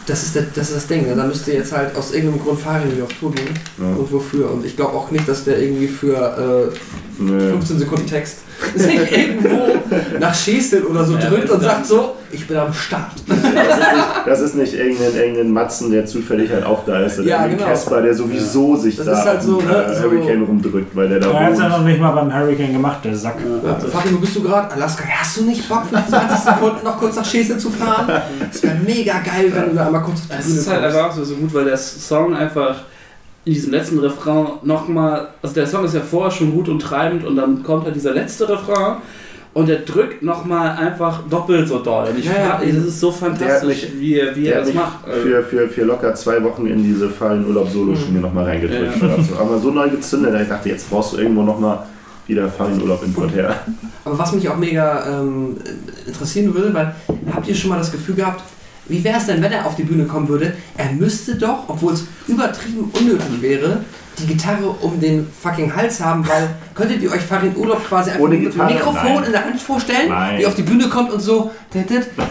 das ist, der, das ist das Ding, ne? dann müsste jetzt halt aus irgendeinem Grund Farin wieder auf Tour gehen. Ja. Und wofür? Und ich glaube auch nicht, dass der irgendwie für äh, Nö. 15 Sekunden Text sich irgendwo nach Schesel oder so Ja, drückt und sagt so, ich bin am Start. Das ist nicht, das ist nicht irgendein, irgendein Matzen, der zufällig halt auch da ist. Oder Ja, irgendein genau. Casper, der sowieso sich Das da halt so, ne, so- Hurricane rumdrückt, weil der da Er hat es ja noch nicht mal beim Hurricane gemacht, der Sack. Ja, Farin, wo bist du gerade? Alaska. Hast du nicht Bock, für 20 Sekunden noch kurz nach Schesel zu fahren? Das wäre mega geil, wenn du da einmal kurz auf die Es Bühne ist halt kommst. einfach auch so gut, weil der Song einfach in diesem letzten Refrain nochmal, also der Song ist ja vorher schon gut und treibend und dann kommt halt dieser letzte Refrain und der drückt nochmal einfach doppelt so doll. Und ich Ja, ja, frage, das ist so fantastisch, mich- wie er, wie er das macht. Also, für, für, für locker zwei Wochen in diese fallen Urlaub-Solo-Schiene Mhm. nochmal reingedrückt. Ja. Also, aber so neu gezündet, dass ich dachte, jetzt brauchst du irgendwo nochmal wieder fallen Urlaub-Input her. Aber was mich auch mega ähm, interessieren würde, weil habt ihr schon mal das Gefühl gehabt, wie wäre es denn, wenn er auf die Bühne kommen würde? Er müsste doch, obwohl es übertrieben unnötig wäre, die Gitarre um den fucking Hals haben, weil könntet ihr euch Farin Urlaub quasi einfach Ohne mit dem Gitarre? Mikrofon Nein. in der Hand vorstellen, Nein. die auf die Bühne kommt und so.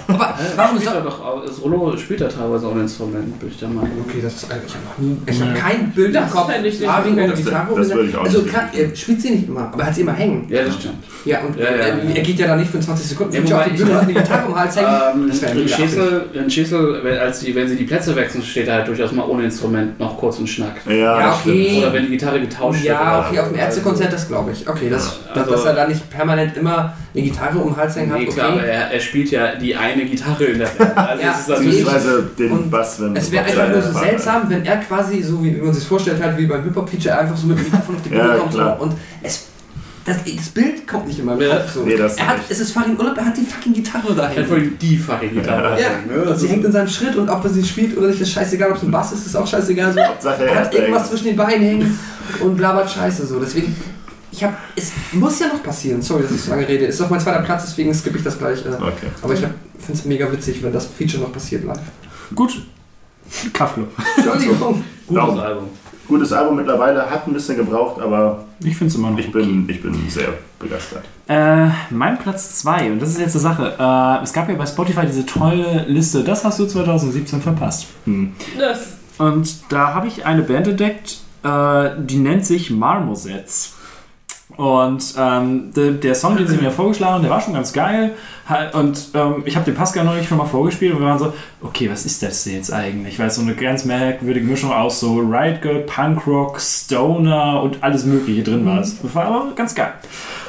Aber warum spielt so? er doch auch, Solo spielt er teilweise auch ein Instrument, bin ich der Meinung. Okay, das ist eigentlich nie. Ich habe kein Bild Das im Kopf. Gitarre. Das ohne- würde ich auch also nicht klar, er spielt sie nicht immer, aber er hat sie immer hängen. Ja, das stimmt. Ja, und Ja, ja, er, ja. er geht ja da nicht für 20 Sekunden Ja, auf die Bühne und hat eine Gitarre im Hals hängen. Ähm, Das wäre in mega Schäsel, wenn, als die, wenn sie die Plätze wechseln, steht er halt durchaus mal ohne Instrument noch kurz und Schnack. Ja, Ja, das okay. Oder wenn die Gitarre getauscht Ja, wird. okay, auf dem Ärztekonzert, das glaube ich. Okay, das, Ja, dass, also- dass er da nicht permanent immer eine Gitarre um den Hals hängen hat, Nee, klar, aber okay. er, er spielt ja die eine Gitarre in der Band. Also Ja, es ist natürlich Beziehungsweise den Und Bass, wenn Es wäre einfach nur so seltsam, wenn er quasi, so wie man sich vorstellt hat, wie beim Hip-Hop-Feature, einfach so mit dem Mikrofon auf die Bühne Ja, kommt. Klar. Und es, das, das Bild kommt nicht in meinem Ja. Kopf. So. Nee, das er hat, nicht. es ist Farin Urlaub, er hat die fucking Gitarre da halt hängen. allem die fucking Gitarre. Ja, ne? und sie hängt in seinem Schritt und ob er sie spielt oder nicht, ist scheißegal. Ob es ein Bass ist, ist auch scheißegal. So. Hauptsache, Er hat hat irgendwas zwischen den Beinen hängen und blabbert Scheiße so. Deswegen, ich hab, es muss ja noch passieren. Sorry, dass ich so lange rede. Ist doch mein zweiter Platz, deswegen skippe ich das gleich. Äh. Okay. Aber ich finde es mega witzig, wenn das Feature noch passiert live. Gut. Kraftclub. Entschuldigung. Gutes Daumen. Album. Gutes Album mittlerweile, hat ein bisschen gebraucht, aber Ich finde es immer noch. ich bin, ich bin sehr begeistert. Äh, mein Platz 2, und das ist jetzt eine Sache. Äh, es gab ja bei Spotify diese tolle Liste, das hast du 2017 verpasst. Hm. Das. Und da habe ich eine Band entdeckt, äh, die nennt sich Marmosets. Und ähm, de, der Song, den sie mir vorgeschlagen haben, der war schon ganz geil. Und ähm, ich habe den Pascal neulich schon mal vorgespielt und wir waren so, okay, was ist das denn jetzt eigentlich? Weil es so eine ganz merkwürdige Mischung aus so Riot Girl, Punkrock, Stoner und alles Mögliche drin war. Das war aber ganz geil.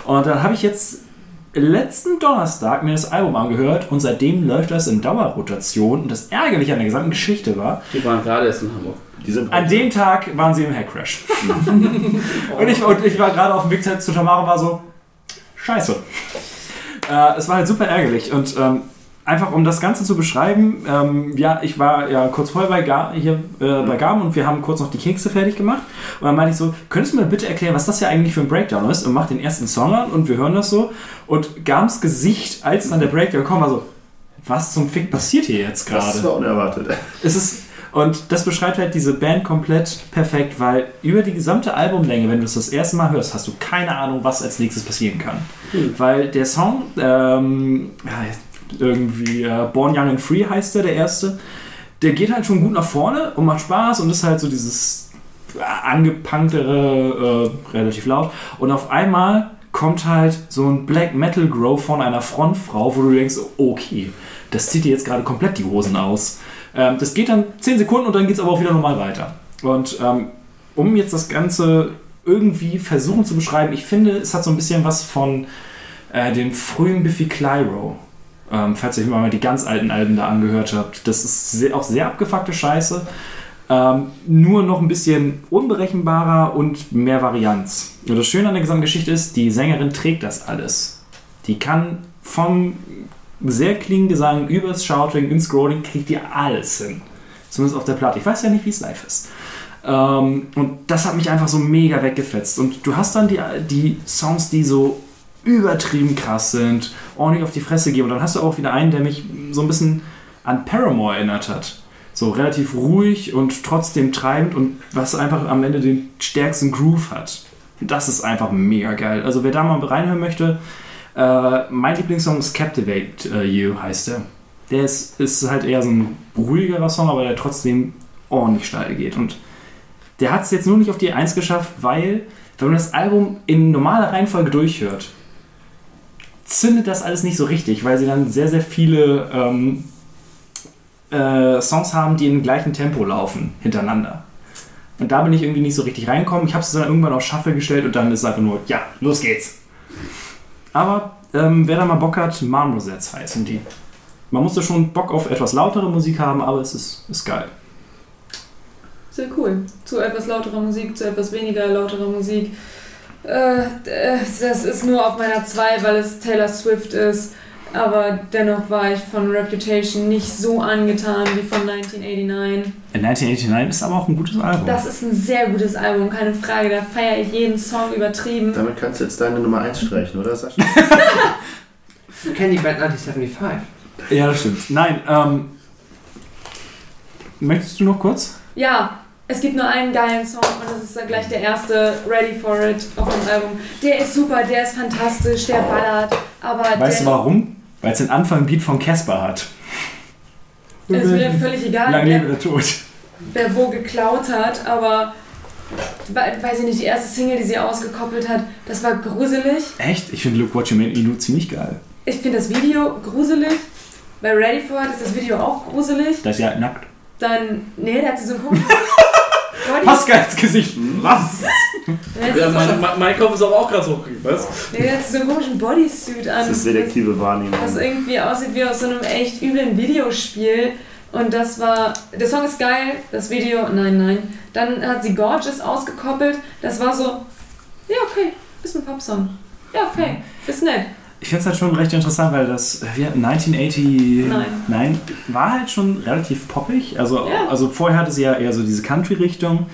Und dann habe ich jetzt letzten Donnerstag mir das Album angehört und seitdem läuft das in Dauerrotation. Und das Ärgerliche an der gesamten Geschichte war, Die waren gerade erst in Hamburg. Die sind an dem Tag waren sie im Hackcrash. und, ich, und ich war gerade auf dem Weg zu Tamara und war so, scheiße. Äh, es war halt super ärgerlich und ähm, einfach um das Ganze zu beschreiben, ähm, ja, ich war ja kurz vorher bei, Gar, hier, äh, bei Garm und wir haben kurz noch die Kekse fertig gemacht und dann meinte ich so, könntest du mir bitte erklären, was das ja eigentlich für ein Breakdown ist und mach den ersten Song an und wir hören das so und Garms Gesicht, als dann der Breakdown kam, war so, was zum Fick passiert hier jetzt Das gerade? war unerwartet. Es ist Und das beschreibt halt diese Band komplett perfekt, weil über die gesamte Albumlänge, wenn du es das erste Mal hörst, hast du keine Ahnung, was als nächstes passieren kann. Weil der Song, ähm, ja, irgendwie äh, Born Young and Free heißt der, der erste, der geht halt schon gut nach vorne und macht Spaß und ist halt so dieses angepunktere, äh, relativ laut. Und auf einmal kommt halt so ein Black Metal Grow von einer Frontfrau, wo du denkst, okay, das zieht dir jetzt gerade komplett die Hosen aus. Ähm, das geht dann 10 Sekunden und dann geht es aber auch wieder normal weiter. Und ähm, um jetzt das Ganze irgendwie versuchen zu beschreiben, ich finde, es hat so ein bisschen was von äh, dem frühen Biffy Clyro. Ähm, falls ihr mal die ganz alten Alben da angehört habt. Das ist sehr, auch sehr abgefuckte Scheiße. Ähm, nur noch ein bisschen unberechenbarer und mehr Varianz. Und das Schöne an der gesamten Geschichte ist, die Sängerin trägt das alles. Die kann vom sehr clean Gesang übers Shouting, ins Scrolling, kriegt die alles hin. Zumindest auf der Platte. Ich weiß ja nicht, wie es live ist. Ähm, und das hat mich einfach so mega weggefetzt. Und du hast dann die, die Songs, die so übertrieben krass sind, ordentlich auf die Fresse geben. Und dann hast du auch wieder einen, der mich so ein bisschen an Paramore erinnert hat. So relativ ruhig und trotzdem treibend und was einfach am Ende den stärksten Groove hat. Das ist einfach mega geil. Also wer da mal reinhören möchte, äh, mein Lieblingssong ist Captivate äh, You, heißt der. Der ist, ist halt eher so ein ruhigerer Song, aber der trotzdem ordentlich steil geht. Und der hat es jetzt nur nicht auf die 1 geschafft, weil, wenn man das Album in normaler Reihenfolge durchhört, zündet das alles nicht so richtig, weil sie dann sehr, sehr viele ähm, äh, Songs haben, die im gleichen Tempo laufen, hintereinander. Und da bin ich irgendwie nicht so richtig reingekommen. Ich habe es dann irgendwann auf Shuffle gestellt und dann ist es einfach nur, ja, los geht's. Aber ähm, wer da mal Bock hat, Marmosets heißen die. Man musste schon Bock auf etwas lautere Musik haben, aber es ist, ist geil. Sehr cool. Zu etwas lauterer Musik, zu etwas weniger lauterer Musik. Äh, äh, das ist nur auf meiner 2, weil es Taylor Swift ist. Aber dennoch war ich von Reputation nicht so angetan wie von 1989. 1989 ist aber auch ein gutes Album. Das ist ein sehr gutes Album, keine Frage. Da feiere ich jeden Song übertrieben. Damit kannst du jetzt deine Nummer 1 streichen, oder Sascha? Kenny Band 1975. ja, das stimmt. Nein, ähm, möchtest du noch kurz? Ja, es gibt nur einen geilen Song und das ist dann gleich der erste Ready for It auf dem Album. Der ist super, der ist fantastisch, der ballert, aber Weißt du warum? Weil es den Anfang Beat von Casper hat. ist mir völlig egal, Lang wer, lebe der Tod. wer wo geklaut hat, aber we- weiß ich nicht, die erste Single, die sie ausgekoppelt hat, das war gruselig. Echt? Ich finde Look What You Made Me Do ziemlich geil. Ich finde das Video gruselig. Bei Ready for It ist das Video auch gruselig. Da ist ja halt nackt. Dann, nee, da hat sie so einen Pascal ins Gesicht. Was? Hat sie Ja, so- mein, mein, mein Kopf ist aber auch gerade hochgegangen, was? nee, da hat sie so einen komischen Bodysuit an. Das ist selektive Wahrnehmung. was irgendwie aussieht wie aus so einem echt üblen Videospiel. Und das war, der Song ist geil, das Video, nein, nein. Dann hat sie Gorgeous ausgekoppelt, das war so, ja, okay, ist ein Popsong. Ja, okay, ist nett. Ich finde es halt schon recht interessant, weil das wie, 1980 Nein. nein, war halt schon relativ poppig. Also, Ja. also vorher hatte sie ja eher so diese Country-Richtung.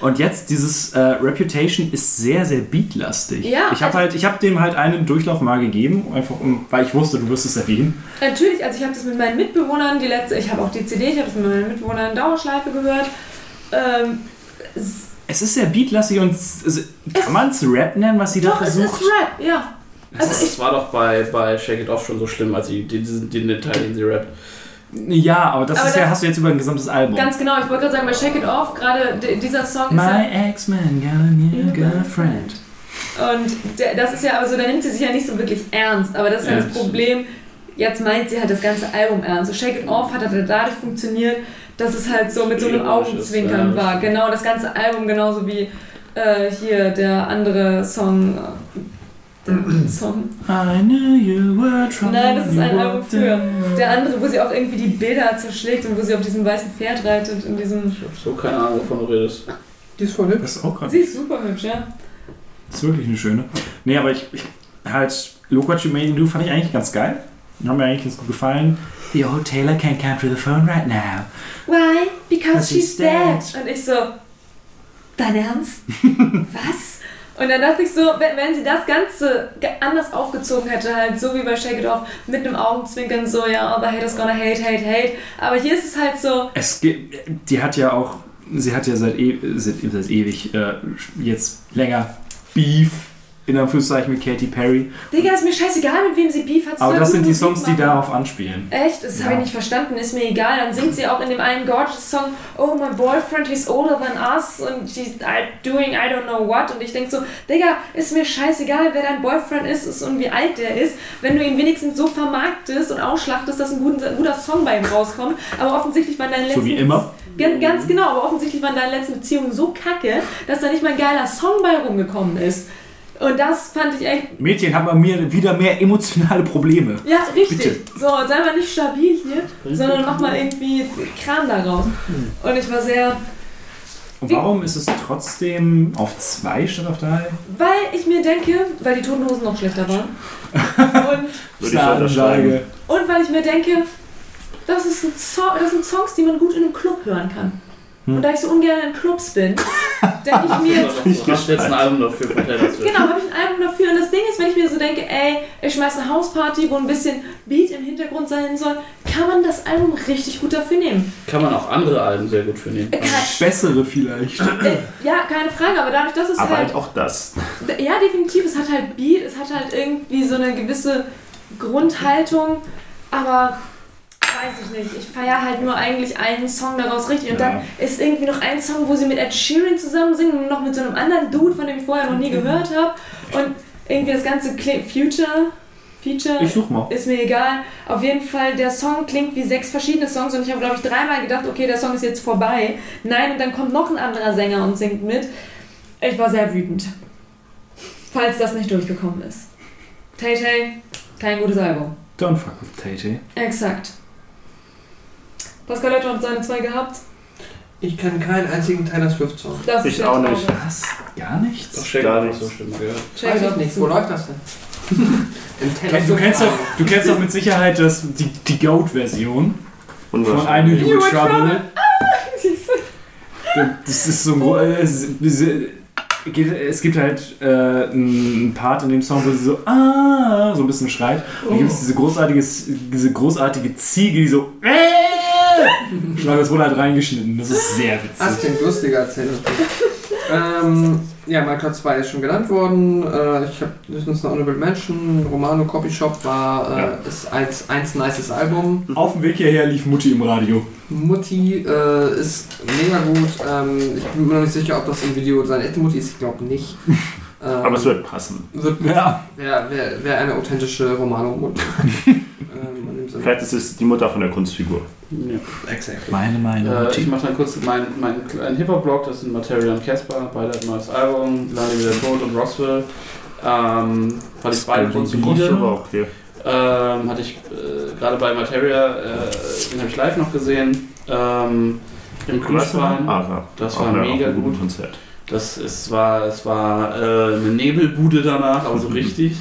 Und jetzt dieses äh, Reputation ist sehr, sehr beatlastig. Ja, ich habe also- halt, ich habe dem halt einen Durchlauf mal gegeben, einfach um, weil ich wusste, du wirst es erwähnen. Natürlich, also ich habe das mit meinen Mitbewohnern, die letzte, ich habe auch die CD, ich habe das mit meinen Mitbewohnern in Dauerschleife gehört. Ähm, es, ist sehr beatlastig und es, es, kann man es Rap nennen, was sie da doch, es ist versucht? Rap, ja. Das, Also das war doch bei, bei Shake It Off schon so schlimm, als sie den, den, den Teil, den sie rappt. Ja, aber das Aber ist ja, das- hast du jetzt über ein gesamtes Album. Ganz genau, ich wollte gerade sagen, bei Shake It Off, gerade di- dieser Song ist ja... My ex-man got a new girlfriend. Und der, das ist ja, also da nimmt sie sich ja nicht so wirklich ernst, aber das ist ja das Ja. Problem. Jetzt meint sie halt das ganze Album ernst. So Shake It Off hat halt dadurch funktioniert, dass es halt so mit so einem ist, Augenzwinkern ja. war. Genau, das ganze Album genauso wie äh, hier der andere Song. Der Song. I knew you were trouble. Nein, das ist ein Album früher. in. Der andere, wo sie auch irgendwie die Bilder zerschlägt und wo sie auf diesem weißen Pferd reitet. In diesem Ich hab so keine Ahnung, wovon du redest. Die ist voll hübsch. Das ist auch krass. sie ist super hübsch, ja. Das ist wirklich eine schöne. Nee, aber ich, ich halt, Look What You Made Me Do fand ich eigentlich ganz geil. Hat mir eigentlich ganz gut gefallen. The old Taylor can't come to the phone right now. Why? Because Because she's she's dead. dead. Und ich so, dein Ernst? Was? Und dann dachte ich so, wenn, sie das Ganze anders aufgezogen hätte, halt so wie bei Shake It Off, mit einem Augenzwinkern so, ja, the haters gonna hate, hate, hate. Aber hier ist es halt so, Es gibt, die hat ja auch, sie hat ja seit, e seit, seit ewig äh, jetzt länger Beef in Anführungszeichen mit Katy Perry. Digga, ist mir scheißegal, mit wem sie Beef hat. Aber das sind die Songs, die darauf anspielen. Echt? Das Ja. habe ich nicht verstanden, ist mir egal. Dann singt sie auch in dem einen Gorgeous-Song, Oh, my boyfriend, he's older than us und she's doing I don't know what. Und ich denke so, Digga, ist mir scheißegal, wer dein Boyfriend ist, ist und wie alt der ist, wenn du ihn wenigstens so vermarktest und ausschlachtest, dass ein guter, ein guter Song bei ihm rauskommt. Aber offensichtlich waren deine letzten... So wie immer. Gan- Ganz genau, aber offensichtlich waren deine letzten Beziehungen so kacke, dass da nicht mal ein geiler Song bei rumgekommen ist. Und das fand ich echt Mädchen haben bei mir wieder mehr emotionale Probleme. ja, richtig. Bitte. So, sei mal nicht stabil hier, sondern mach mal irgendwie Kram daraus. Und ich war sehr, Und warum ist es trotzdem auf zwei statt auf drei? weil ich mir denke, weil die Toten Hosen noch schlechter waren. Und, Würde ich und weil ich mir denke, das, ist ein das sind Songs, die man gut in einem Club hören kann. Hm. Und da ich so ungern in Clubs bin, denke ich mir, Du hast jetzt ein Album dafür von Taylor Swift. Genau, habe ich ein Album dafür. Und das Ding ist, wenn ich mir so denke, ey, ich schmeiß eine Hausparty, wo ein bisschen Beat im Hintergrund sein soll, kann man das Album richtig gut dafür nehmen. Kann man auch andere Alben sehr gut für nehmen. Äh, kein, Bessere vielleicht. äh, ja, keine Frage, aber dadurch, dass es Aber halt. halt auch das. Ja, definitiv, es hat halt Beat, es hat halt irgendwie so eine gewisse Grundhaltung, aber weiß ich nicht. Ich feiere halt nur eigentlich einen Song daraus richtig. Und Ja. dann ist irgendwie noch ein Song, wo sie mit Ed Sheeran zusammen singen und noch mit so einem anderen Dude, von dem ich vorher noch nie gehört habe. Und irgendwie das ganze Kli- Future, Feature. Ich such mal. Ist mir egal. Auf jeden Fall, der Song klingt wie sechs verschiedene Songs und ich habe, glaube ich, dreimal gedacht, okay, der Song ist jetzt vorbei. Nein, und dann kommt noch ein anderer Sänger und singt mit. Ich war sehr wütend. Falls das nicht durchgekommen ist. Tay Tay, kein gutes Album. Don't fuck with Tay Exakt. Pascaletto hat seine zwei gehabt. Ich kenne keinen einzigen Taylor Swift-Song. Das Ich auch nicht. traurig. Was? Gar nichts? Das Shake Gar nichts. so schlimm gehört. Check Weiß ich nicht. Wo läuft das denn? Du kennst, doch, du kennst doch mit Sicherheit das, die, die Goat-Version von I Knew. You Were Trouble. Das ist so ein äh, es, gibt halt äh, einen Part in dem Song, wo sie so ah so ein bisschen schreit. Und dann gibt es diese großartige, diese großartige Ziege, die so äh, und das wurde halt reingeschnitten. Das ist sehr Das witzig. klingt lustiger als Swift. ähm, ja, Platz 2 ist schon genannt worden. Äh, ich habe höchstens eine Honorable Mention. Romano Copy Shop war äh, Ja. ist eins, eins nices Album. Auf dem Weg hierher lief Mutti im Radio. Mutti äh, ist mega gut. Ähm, ich bin mir noch nicht sicher, ob das im Video seine echte Mutti ist. Ich glaube nicht. Ähm, Aber es wird passen. wird Ja. wäre wär, wär eine authentische Romano-Mutter. ähm. Vielleicht ist es die Mutter von der Kunstfigur. Ja. Exakt. Meine, meine Äh, ich mache dann kurz meinen mein kleinen Hip-Hop-Blog, das sind Materia und Casper, beide ein neues Album, Lani wieder tot und Roswell. Ähm, fand ich beide Kunstfigur grundsolide. auch okay. Ähm, hatte ich äh, gerade bei Materia, äh, den habe ich live noch gesehen. Ähm, Im Grüßwein. Ah, ja. Das war mega gut. Konzert. Das ist, war, es war äh, eine Nebelbude danach, aber so richtig.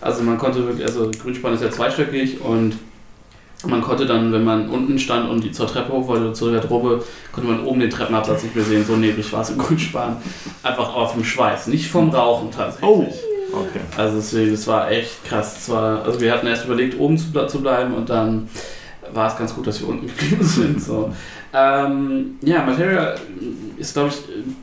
Also man konnte wirklich, also Grünspan ist ja zweistöckig und man konnte dann, wenn man unten stand und die zur Treppe hoch wollte, zu der Drobe, konnte man oben den Treppenabsatz nicht mehr sehen. So neblig war es im Grünspan. Einfach auf dem Schweiß, nicht vom Rauchen tatsächlich. Oh. Okay. Also deswegen, das war echt krass. Das war, also wir hatten erst überlegt, oben zu, zu bleiben und dann war es ganz gut, dass wir unten geblieben sind. So. Ähm, ja, Materia ist, glaube ich,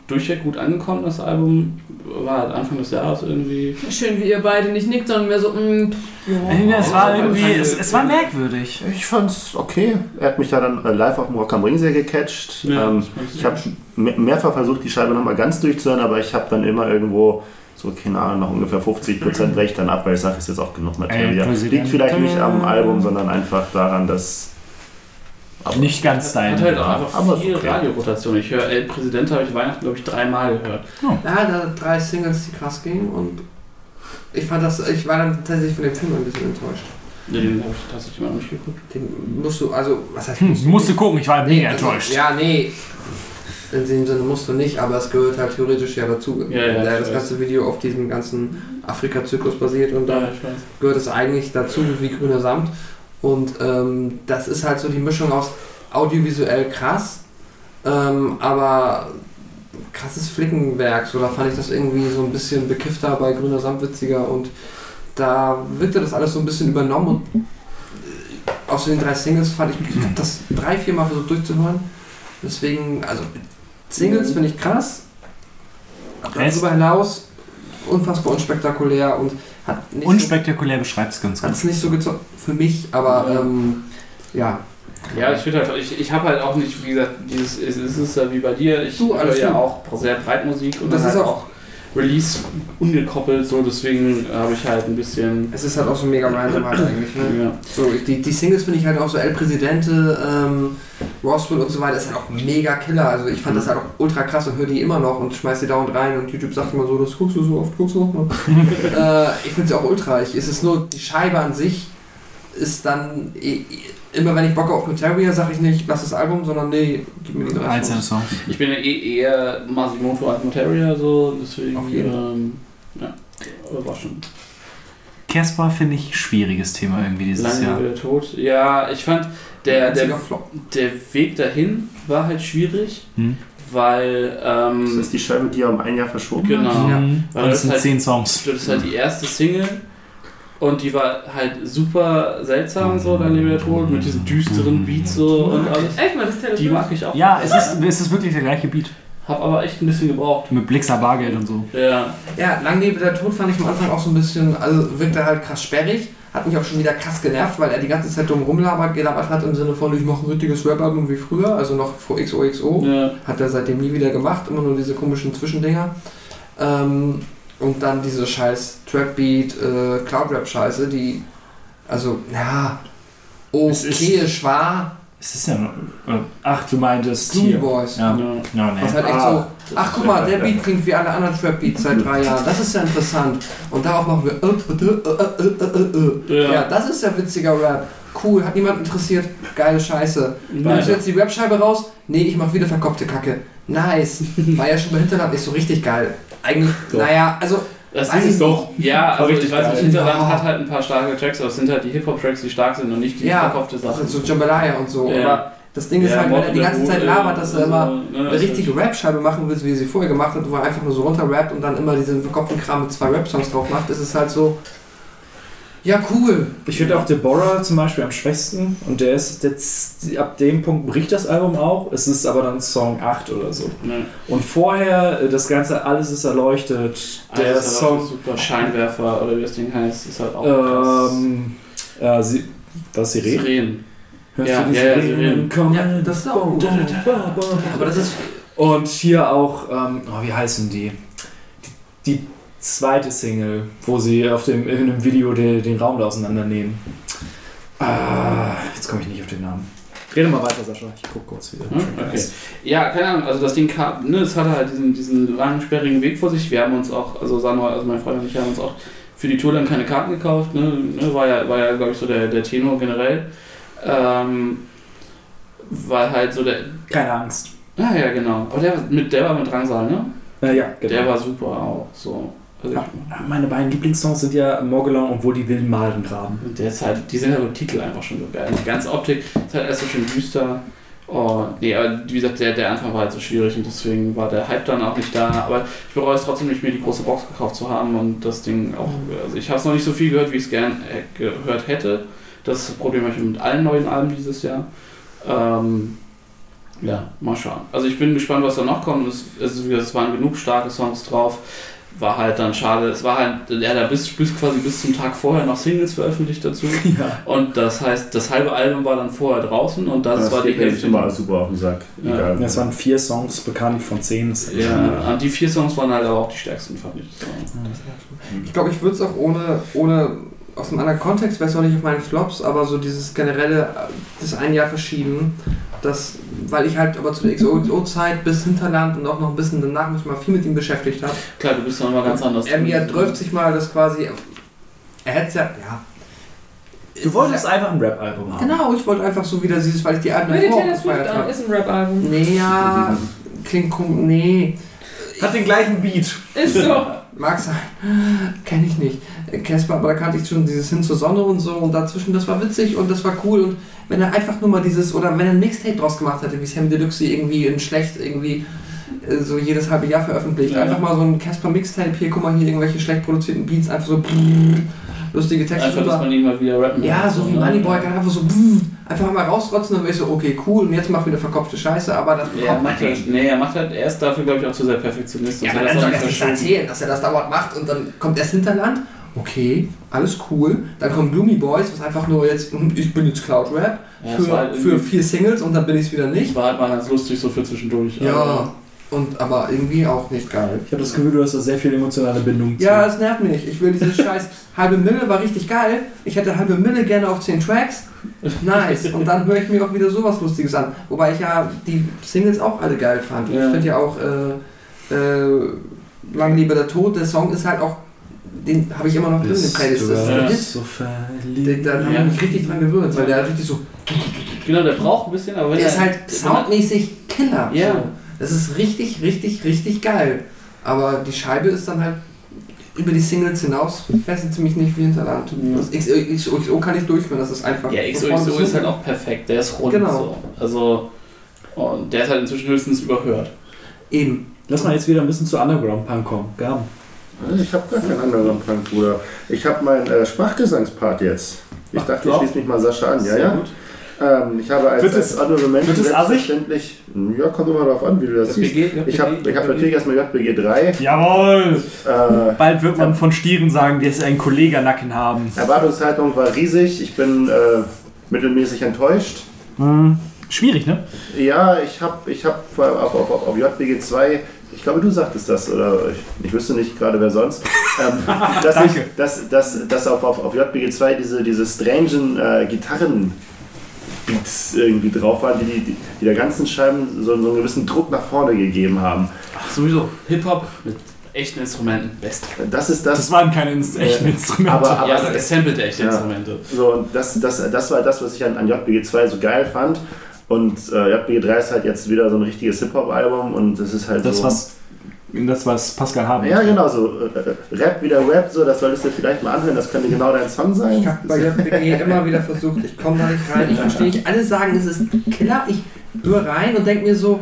durchweg gut angekommen. Das Album war halt Anfang des Jahres irgendwie. Schön, wie ihr beide nicht nickt, sondern mehr so, mm, ja. Es war irgendwie, es, es war merkwürdig. Ich fand's okay. Er hat mich ja dann äh, live auf dem Rock am Ring sehr gecatcht. ähm, ich habe mehrfach versucht, die Scheibe nochmal ganz durchzuhören, aber ich habe dann immer irgendwo so, keine Ahnung, noch ungefähr 50% recht dann ab, weil ich sage, es ist jetzt auch genug Materia. Liegt vielleicht nicht am Album, sondern einfach daran, dass. Aber Nicht ganz Hat dein. halt auch einfach Aber viel okay. Radiorotation. Ich höre El Präsident, habe ich Weihnachten, glaube ich, dreimal gehört. Er hat da drei Singles, die krass gingen und ich fand das, ich war dann tatsächlich von dem Film ein bisschen enttäuscht. Den habe ich tatsächlich mal nicht geguckt. Den musst du, also, was heißt Hm, musst du gucken, ich war mega also, enttäuscht. Ja, nee. In dem Sinne musst du nicht, aber es gehört halt theoretisch ja dazu. Ja, ja, das weiß. ganze Video auf diesem ganzen Afrika-Zyklus basiert und da weiß. gehört es eigentlich dazu wie grüner Samt. Und ähm, das ist halt so die Mischung aus audiovisuell krass, ähm, aber krasses Flickenwerk. So, da fand ich das irgendwie so ein bisschen bekiffter bei Grüner Samt witziger und da wirkte das alles so ein bisschen übernommen und äh, aus den drei Singles fand ich, ich das drei, vier Mal versucht durchzuhören. Deswegen, also Singles finde ich krass. Darüber hinaus unfassbar unspektakulär und hat nicht Unspektakulär beschreibt es ganz gut. hat's nicht so gezockt für mich, aber ähm, ja, Ja, ich finde halt, ich, ich habe halt auch nicht, wie gesagt, dieses, es es ist ja wie bei dir, ich Du, höre ja auch sehr breit Musik und Das das ist auch- auch Release ungekoppelt, so deswegen habe ich halt ein bisschen. es ist halt auch so mega random halt eigentlich. Ne? Ja. So, die, die Singles finde ich halt auch so El Presidente, ähm, Roswell und so weiter, ist halt auch mega Killer. Also ich fand das halt auch ultra krass und höre die immer noch und schmeiß die dauernd rein und YouTube sagt immer so, das guckst du so oft, guckst du noch. äh, ich finde sie auch ultra. Ich, es ist nur, die Scheibe an sich ist dann, immer wenn ich Bock auf Materia, sage ich nicht, lass das Album, sondern nee, gib mir die drei Einzelne Songs. Ich bin ja eh eher Masimoto als Materia, so deswegen. Auf jeden ähm, ja, überraschend. Casper finde ich schwieriges Thema irgendwie dieses Lange Jahr. wieder tot. Ja, ich fand, der, der, der Weg dahin war halt schwierig, Hm. weil. Das Ähm, ist die Scheibe, die er um ein Jahr verschoben Genau. hat. Ja. Mhm. Weil Und das es sind halt- zehn Songs. Das ist halt die erste Single und die war halt super seltsam, so, dann der Tod, mit diesen düsteren Beats so und alles. Echt mal, das Telefon. Die mag ich auch. Ja, es ist, es ist wirklich der gleiche Beat. Hab aber echt ein bisschen gebraucht. Mit Blixer Bargeld und so. Ja, Ja, Langlebe der Tod fand ich am Anfang auch so ein bisschen, also wirkte halt krass sperrig, hat mich auch schon wieder krass genervt, weil er die ganze Zeit dumm rumlabert gelabert hat im Sinne von, ich mache ein richtiges Rap-Album wie früher, also noch vor XOXO. ja. Hat er seitdem nie wieder gemacht, immer nur diese komischen Zwischendinger. Ähm, und dann diese scheiß Trap-Beat, äh, Cloud-Rap-Scheiße, die, also, ja, Es ist- okayisch war. Es ist ja noch. äh, Ach, du meintest Gloomy hier. Boys. Ja. ja. Was nee. halt echt Ah, so, ach guck mal, der Beat klingt wie alle anderen Trap-Beats seit drei Jahren. Das ist ja interessant. Und darauf machen wir. Ja. Ja, das ist ja witziger Rap. Cool, hat niemand interessiert. Geile Scheiße. Nimmst du jetzt die Rap-Scheibe raus? Nee, ich mach wieder verkopfte Kacke. Nice. War ja schon bei Hinterland nicht so richtig geil. Eigentlich, Doch. naja, also. Das Weiß ist es ich doch. Ja, also richtig ich weiß nicht. Hinterland Ja. hat halt ein paar starke Tracks, aber es sind halt die Hip-Hop-Tracks, die stark sind und nicht die Ja, verkaufte Das Sache. ist so Jambalaya und so. Ja. Aber das Ding ist Ja, halt, wenn er die ganze Zeit labert, dass er und immer so, ne, eine richtige ist- Rap-Scheibe machen willst, wie er sie vorher gemacht hat, wo er einfach nur so runterrappt und dann immer diesen verkopften Kram mit zwei Rap-Songs drauf macht, ist es halt so. Ja, cool. Ich finde auch Deborah zum Beispiel am schwächsten und der ist jetzt, ab dem Punkt bricht das Album auch. Es ist aber dann Song 8 oder so. Ne. Und vorher, äh, das Ganze, alles ist erleuchtet. Der Also ist auch Song, super Scheinwerfer oder wie das Ding heißt, ist halt auch krass. ähm, äh, sie, was Sirene? Sirenen. Hörst Ja, du die ja, ja, Sirenen Sirenen. kommen? Ja, das ist auch. Aber das ist. Und hier auch, ähm, oh, wie heißen die? die? Die zweite Single, wo sie auf dem, in einem Video den, den Raum da auseinandernehmen. Ah, jetzt komme ich nicht auf den Namen. Rede mal weiter, Sascha. Ich guck kurz wieder. Hm, okay. Ja, keine Ahnung, also das Ding kam, ne, es hatte halt diesen, diesen langen, sperrigen Weg vor sich. Wir haben uns auch, also Sanwa, also mein Freund und ich haben uns auch für die Tour dann keine Karten gekauft, ne, ne war ja, war ja glaube ich, so der, der Tenor generell. Ähm, weil halt so der, Keine Angst. ah ja, genau, aber der, war mit, der war mit Drangsal, ne? Äh, ja, genau. Der war super auch, so. Also meine beiden Lieblingssongs sind ja Morgelon und Wo die wilden Malen graben. Und der ist halt, die sind halt im Titel einfach schon so geil. Die ganze Optik ist halt erst so schön düster. Oh, nee, aber wie gesagt, der, der Anfang war halt so schwierig und deswegen war der Hype dann auch nicht da. Aber ich bereue es trotzdem nicht, mir die große Box gekauft zu haben und das Ding auch. Also ich habe es noch nicht so viel gehört, wie ich es gern äh, gehört hätte. Das Problem habe ich mit allen neuen Alben dieses Jahr. Ähm, ja, mal schauen. Also ich bin gespannt, was da noch kommt. Es, es, es waren genug starke Songs drauf. War halt dann schade. Es war halt, er hat da bis, bis quasi bis zum Tag vorher noch Singles veröffentlicht dazu. Ja. Und das heißt, das halbe Album war dann vorher draußen und das, war die Hälfte. immer super auf den Sack. Ja. Egal. Es waren vier Songs bekannt von zehn. Das Ja, und die vier Songs waren halt aber auch die stärksten, fand ich. So. Ich glaube, ich würde es auch ohne, ohne aus einem anderen Kontext, wäre es auch nicht auf meinen Flops, aber so dieses generelle, äh, das ein Jahr verschieben, das, weil ich halt aber zu der XOXO-Zeit bis Hinterland und auch noch ein bisschen danach mich mal viel mit ihm beschäftigt habe. Klar, du bist dann immer ganz anders. Er mir dräuft sich mal das quasi, er hätte ja, ja. Du wolltest einfach ein Rap-Album haben. Genau, ich wollte einfach so wieder dieses, weil ich die Alben davor Swift gefeiert an, habe. ist ein Rap-Album. Nee, ja, klingt komisch, nee. Hat den gleichen Beat. Ist so. Mag sein. Kenne ich nicht. Casper, aber da kannte ich schon dieses Hin zur Sonne und so und dazwischen, das war witzig und das war cool und wenn er einfach nur mal dieses, oder wenn er ein Mixtape draus gemacht hätte, wie Sam Deluxe irgendwie in schlecht irgendwie, äh, so jedes halbe Jahr veröffentlicht. Ja. Einfach mal so ein Casper Mixtape, hier, guck mal hier, irgendwelche schlecht produzierten Beats, einfach so lustige Texte Einfach, dass man ihn mal wieder rappen Ja, so wie ne? Moneyboy kann einfach so einfach mal rausrotzen und dann ich so, okay, cool, und jetzt mach wieder verkopfte Scheiße, aber das Ja, er man macht nicht. halt, nee, er macht halt, er ist dafür, glaube ich, auch zu sehr Perfektionist. Ja, und aber dann soll er nicht verschwindet. erzählen, dass er das dauernd macht und dann kommt erst Hinterland. Okay, alles cool. Dann kommen Gloomy Boys, was einfach nur jetzt, ich bin jetzt Cloud Rap Ja, für, halt für vier Singles und dann bin ich es wieder nicht. war halt mal ganz lustig, so für zwischendurch. Ja, und aber irgendwie auch nicht geil. Ich habe das Gefühl, du hast da sehr viel emotionale Bindung zu. Ja, es nervt mich. Ich will diese scheiß halbe Mille war richtig geil. Ich hätte halbe Mille gerne auf 10 Tracks. Nice. Und dann höre ich mir auch wieder sowas Lustiges an. Wobei ich ja die Singles auch alle geil fand. Und Ja. Ich finde ja auch äh, äh, Lang lebe der Tod, der Song ist halt auch, den habe ich immer noch drin in der Playlist. Das ist der so Den- verliebt. Da habe ich mich richtig dran gewöhnt, weil der halt richtig so, Genau, der braucht ein bisschen, aber wenn der er ist halt soundmäßig Killer. Ja. So. Das ist richtig, richtig, richtig geil. Aber die Scheibe ist dann halt über die Singles hinaus, fesselt sie mich nicht wie Hinterland. Ja. Das XO, XO kann ich durchführen, das ist einfach. Ja, XOXO ist halt auch perfekt, der ist rund Genau. so. Also, und der ist halt inzwischen höchstens überhört. Eben. Lass mal jetzt wieder ein bisschen zu Underground-Punk kommen. Gaben. Ich habe gar keinen anderen Punk, Bruder. Ich habe meinen äh, Sprachgesangspart jetzt. Ich Ach, dachte, ich schließe mich mal Sascha an. Ja, ja. Ähm, ich habe als, Wird als es- andere Menschen es selbstverständlich. Ja, kommt immer darauf an, wie du das siehst. JPG, Ich habe ich hab natürlich erstmal JPG 3. Jawohl! Äh, Bald wird man von Stieren sagen, dass sie einen Kollegernacken haben. Erwartungshaltung war riesig. Ich bin äh, mittelmäßig enttäuscht. Hm. Schwierig, ne? Ja, ich habe ich hab auf, auf, auf, auf JPG 2, ich glaube, du sagtest das, oder ich, ich wüsste nicht gerade, wer sonst, ähm, dass, Danke. ich, dass, dass, dass auf, auf, auf JPG 2 diese, diese strangen äh, Gitarren. Beats irgendwie drauf waren, die, die, die, der ganzen Scheiben so, so einen gewissen Druck nach vorne gegeben haben. Ach, sowieso, Hip-Hop mit echten Instrumenten, best. Das ist das. Das waren keine Inst echten Äh, Instrumente. aber- aber- ja, er samplet echte Ja. Instrumente. So, und das, das, das war das, was ich an, an JPG 2 so geil fand. Und äh, JPG 3 ist halt jetzt wieder so ein richtiges Hip-Hop-Album und das ist halt das, so. was, das, was Pascal haben Ja, genau, so äh, Rap wieder Rap, so, das solltest du vielleicht mal anhören, das könnte genau dein Song sein. Ich habe bei JPG immer wieder versucht, ich komme da nicht rein. Ich verstehe nicht, alle sagen, es ist Killer. Ich höre rein und denke mir so,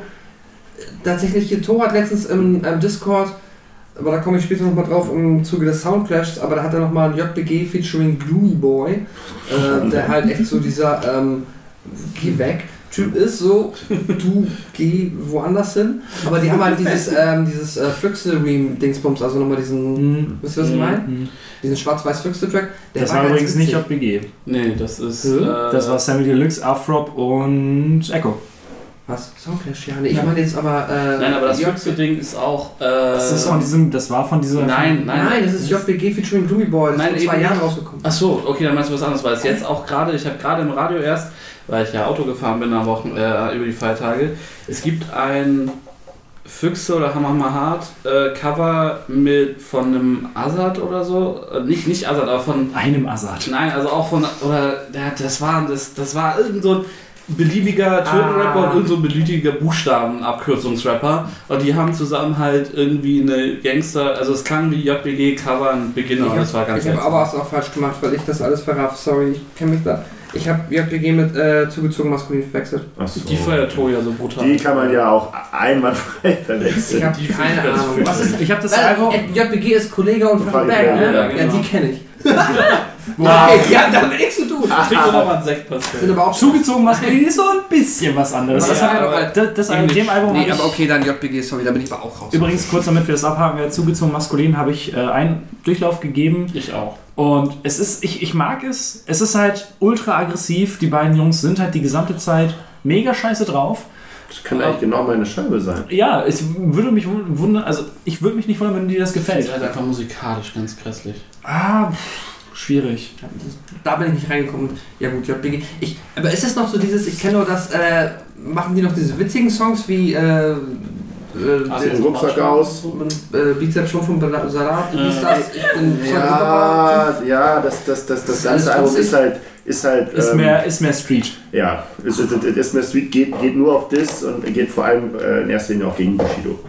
tatsächlich, hier Thor hat letztens im, im Discord, aber da komme ich später nochmal drauf im Zuge des Soundclashs, aber da hat er nochmal ein JPG featuring Gloomy Boy, äh, der halt echt so dieser ähm, Geh weg. Typ ist so, du geh woanders hin. Aber die haben halt dieses, ähm, dieses äh, Füchse-Ream-Dingsbums, also nochmal diesen, Hm. wisst ihr, was ich meine? Hm. Diesen schwarz-weiß-Füchse-Track. Der Das war ganz übrigens nicht. JPG. Nee, das ist. Hm? Äh, Das war Sammy Deluxe, Afrop und Echo. Was? Soundclash? Ja, nee, ich meine jetzt aber. Äh, Nein, aber das ja, Füchse-Ding ist auch. Äh, Das, ist von diesem, das war von dieser. Nein, nein. Nein, das ist JBG featuring Gloomy Boy. Das Nein, ist vor zwei Jahren rausgekommen. Ach so, okay, dann meinst du was anderes, weil es jetzt auch gerade, ich habe gerade im Radio erst, weil ich ja Auto gefahren bin am Wochen, äh, über die Feiertage, es gibt ein Füchse oder Hammer mal hart äh, Cover mit von einem Azad oder so, äh, nicht nicht Azad, aber von Einem Assad. nein, also auch von oder der, das war das das war irgend so ein beliebiger Türkenrapper Ah. und irgend so ein beliebiger Buchstabenabkürzungsrapper und die haben zusammen halt irgendwie eine Gangster, also es klang wie JBG Cover ein Beginner, ich und das war ganz ich habe aber auch falsch gemacht, weil ich das alles verraff. Sorry, ich kenne mich da. Ich habe JBG mit äh, zugezogen maskulin verwechselt. Achso. Die feiert so brutal. Die kann man ja auch einwandfrei verwechseln. Ich habe die keine Ahnung. Was ist Ich habe das Weil, äh, JBG ist Kollege und Bang, ne? ja, Ja, genau. die kenne ich. Okay, die haben damit nichts zu tun. Trink doch noch mal einen Sekt, Sind aber auch Zugezogen maskulin ist so ein bisschen was anderes. Ja, Das, hat, aber das, das dem Album Nee, aber ich, okay, dann JBG, sorry, da bin ich aber auch raus. Übrigens, kurz damit wir das abhaken, äh, zugezogen maskulin habe ich äh, einen Durchlauf gegeben. Ich auch. Und es ist, ich, ich mag es. Es ist halt ultra aggressiv. Die beiden Jungs sind halt die gesamte Zeit mega scheiße drauf. Das kann eigentlich genau meine Scheibe sein. Ja, es würde mich wundern, also ich würde mich nicht wundern, wenn dir das Das gefällt. ist halt einfach musikalisch ganz grässlich. Ah, pff, schwierig. Da bin ich nicht reingekommen. Ja gut, JBG. Ich, aber ist es noch so dieses, ich kenne nur das, äh, machen die noch diese witzigen Songs wie, äh, äh, Ach, den- Rucksack aus. äh, Bizeps schon vom Bala- Salat, wie ist das? Ich bin Ja, ja, das, das, das, das alles ganze Album ist halt, ist halt, Ist, ähm, mehr, ist mehr Street. ja, ist, ist, ist, mehr Street, geht, geht nur auf Diss und geht vor allem äh, in erster Linie auch gegen Bushido.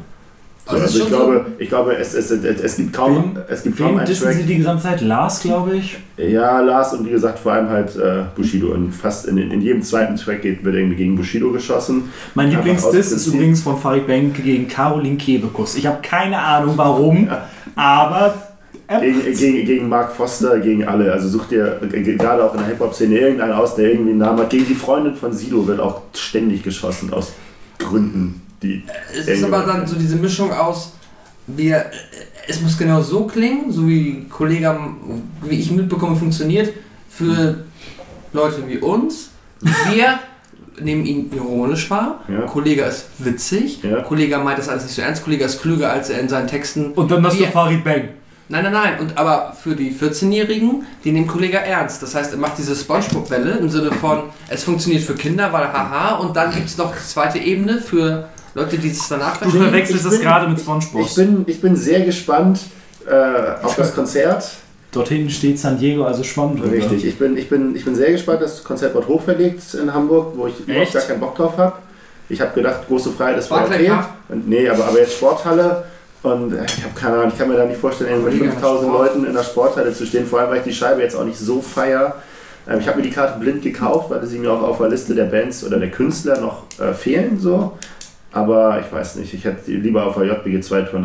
Also ist Also ich glaube, ich glaube es, es, es, es gibt kaum, es gibt kaum einen Track. sie die gesamte Zeit? Lars, glaube ich. Ja, Lars und wie gesagt vor allem halt äh, Bushido. Und fast in, in jedem zweiten Track geht, wird irgendwie gegen Bushido geschossen. Mein Lieblingsdiss ist übrigens von Farid Bang gegen Caroline Kebekus. Ich habe keine Ahnung warum, aber er Gegen, gegen, gegen Mark Foster, gegen alle. Also such dir äh, gerade auch in der Hip-Hop-Szene irgendeinen aus, der irgendwie einen Namen hat. Gegen die Freundin von Sido wird auch ständig geschossen aus Gründen, die. Es ist aber dann so diese Mischung aus, wir, es muss genau so klingen, so wie Kollege, wie ich mitbekomme, funktioniert, für Leute wie uns. Wir nehmen ihn ironisch wahr, Ja. Kollege ist witzig, Ja. Kollege meint das alles nicht so ernst, Kollege ist klüger, als er in seinen Texten... und dann hast du Wir- Farid Bang. Nein, nein, nein, und aber für die 14-Jährigen, die nehmen Kollege ernst. Das heißt, er macht diese Spongebob-Welle im Sinne von, es funktioniert für Kinder, weil haha, und dann gibt es noch die zweite Ebene für Leute, die es danach Du verstehen. verwechselst ich das bin- gerade mit SpongeBob. Ich bin, ich bin sehr gespannt äh, auf das Konzert. Dort hinten steht San Diego, also Schwamm drüber. Richtig, ich bin, ich, bin, ich bin sehr gespannt. Das Konzert wird hochverlegt in Hamburg, wo ich überhaupt Echt? gar keinen Bock drauf habe. Ich habe gedacht, große Freiheit ist Barclay okay. Nee, aber, aber jetzt Sporthalle. Und äh, ich habe keine Ahnung, ich kann mir da nicht vorstellen, mit Mega 5000 Sport. Leuten in der Sporthalle zu stehen. Vor allem, weil ich die Scheibe jetzt auch nicht so feier. Ähm, ich habe mir die Karte blind gekauft, weil sie mir auch auf der Liste der Bands oder der Künstler noch äh, fehlen. So. Aber ich weiß nicht, ich hätte lieber auf der JBG 2 Tour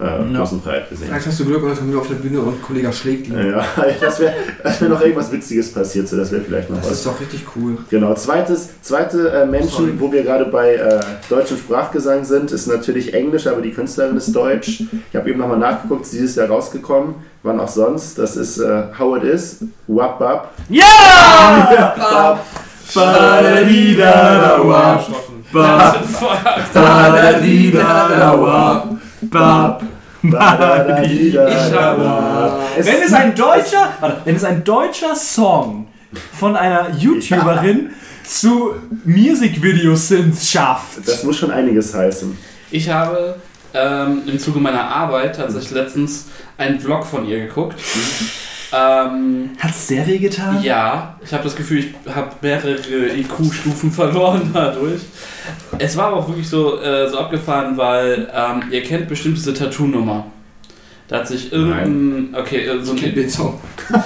äh, Ja. großen Freiheit gesehen. Vielleicht hast du Glück und kommen wir auf der Bühne und Kollege schlägt ihn. Ja, das wäre wär noch irgendwas Witziges passiert, so das wäre vielleicht noch Das was. ist doch richtig cool. Genau, zweites, zweite äh, Menschen, Sorry. wo wir gerade bei äh, deutschem Sprachgesang sind, ist natürlich Englisch, aber die Künstlerin ist deutsch. Ich habe eben nochmal nachgeguckt, ist dieses Jahr rausgekommen, wann auch sonst. Das ist äh, How It Is, Wap Wap. Ja! Bap, Badadidadawa, bap, badadidadawa, bap, badadidadawa. Es- Wenn es ein deutscher, wenn es ein deutscher Song von einer YouTuberin zu Musikvideosins schafft. Das muss schon einiges heißen. Ich habe ähm, im Zuge meiner Arbeit tatsächlich letztens einen Vlog von ihr geguckt. Ähm, Hat's sehr weh getan? ja, ich habe das Gefühl, ich habe mehrere IQ-Stufen verloren dadurch. Es war aber auch wirklich so, äh, so abgefahren, weil ähm, ihr kennt bestimmt diese Tattoo-Nummer. Da hat sich irgendein. Okay, so Ich ein. den Song.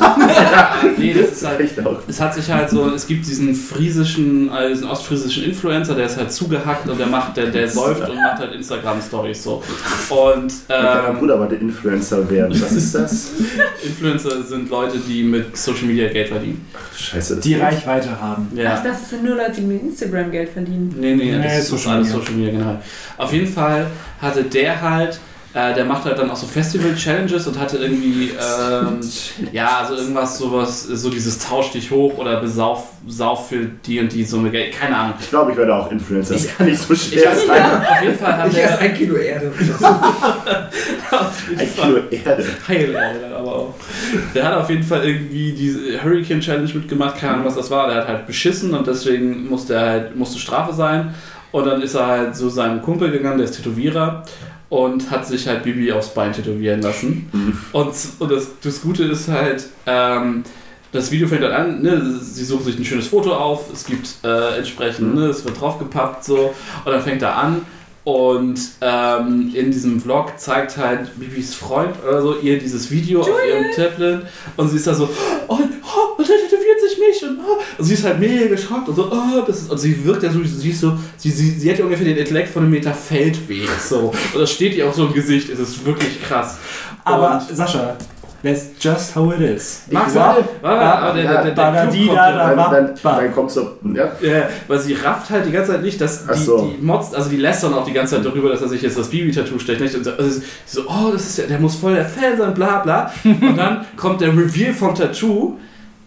nee, das ist halt. Echt auch. Es hat sich halt so, es gibt diesen friesischen, äh, diesen ostfriesischen Influencer, der ist halt zugehackt und der macht, der, der säuft und macht halt Instagram-Stories so. Und Mein ähm, Bruder wollte Influencer werden. Was ist das? Influencer sind Leute, die mit Social Media Geld verdienen. Scheiße, das Die Reichweite haben. Ja. Ach, das sind nur Leute, die mit Instagram Geld verdienen. Nee, nee, Nee, das ist Social alles Media. Social Media, genau. Auf jeden Fall hatte der halt, äh, der macht halt dann auch so Festival-Challenges und hatte irgendwie, ähm, ja, also irgendwas, sowas, so dieses Tausch dich hoch oder besauf sauf für die und die Summe Geld, keine Ahnung. Ich glaube, ich werde auch Influencer. Das kann nicht so Ich schwer weiß sein. nicht, auf jeden Fall hat Ich der, ein Kilo Erde. auf jeden Ein Fall, Kilo Erde. Heilerde aber auch. Der hat auf jeden Fall irgendwie diese Hurricane Challenge mitgemacht, keine Ahnung, was das war. Der hat halt beschissen und deswegen musste er halt, musste Strafe sein. Und dann ist er halt zu seinem Kumpel gegangen, der ist Tätowierer, und hat sich halt Bibi aufs Bein tätowieren lassen. Und, und das, das Gute ist halt, ähm, das Video fängt halt an, ne, sie suchen sich ein schönes Foto auf, es gibt äh, entsprechend, ne, es wird draufgepappt so, und dann fängt er an und ähm, in diesem Vlog zeigt halt Bibis Freund oder so ihr dieses Video auf ihrem Tablet und sie ist da so, oh, oh mich und, oh, und sie ist halt mega geschockt und so, oh, das ist, und sie wirkt ja so, sie ist so, sie, sie, sie hat ja ungefähr den Intellekt von einem Meter Feldweg, so, und das steht ihr auch so im Gesicht, es ist wirklich krass. Aber Und- Sascha, that's just how it is. Max, da. Dann, kommt so. Ja. Ja, weil sie rafft halt die ganze Zeit nicht, dass die, so. die Mods, also die lästern auch die ganze Zeit darüber, dass er sich jetzt das Bibi-Tattoo stecht. Nicht? Und so, also so, oh, das ist ja, der muss voll der Fan sein, bla bla. Und dann kommt der Reveal vom Tattoo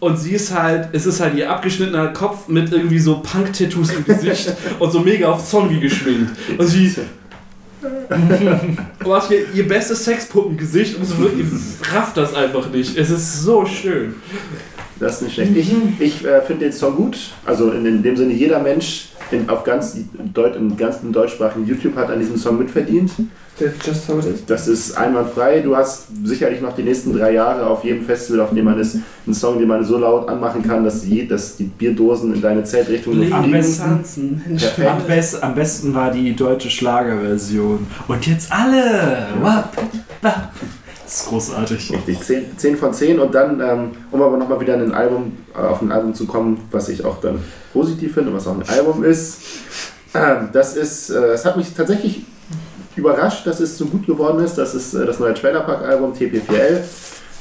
und sie ist halt, es ist halt ihr abgeschnittener Kopf mit irgendwie so Punk-Tattoos im Gesicht und so mega auf Zombie geschminkt. Und sie macht ihr, ihr bestes Sexpuppengesicht und wird, ihr rafft das einfach nicht. Es ist so schön. Das ist nicht schlecht. Ich, ich äh, finde den Song gut. Also in, in dem Sinne, jeder Mensch in, auf ganz, Deut, im ganzen deutschsprachigen YouTube hat an diesem Song mitverdient. Just So It Is. Das ist einwandfrei. Du hast sicherlich noch die nächsten drei Jahre auf jedem Festival, auf dem man ist, einen Song, den man so laut anmachen kann, dass, je, dass die Bierdosen in deine Zeltrichtung nur Am fliegen. besten, am, best, am besten war die deutsche Schlagerversion. Und jetzt alle! Wap, wap. Das ist großartig. Richtig, 10, 10 von 10 und dann, ähm, um aber nochmal wieder ein Album, äh, auf ein Album zu kommen, was ich auch dann positiv finde, was auch ein Album ist. Ähm, das ist, äh, es hat mich tatsächlich überrascht, dass es so gut geworden ist. Das ist äh, das neue Trailerpark-Album TP4L.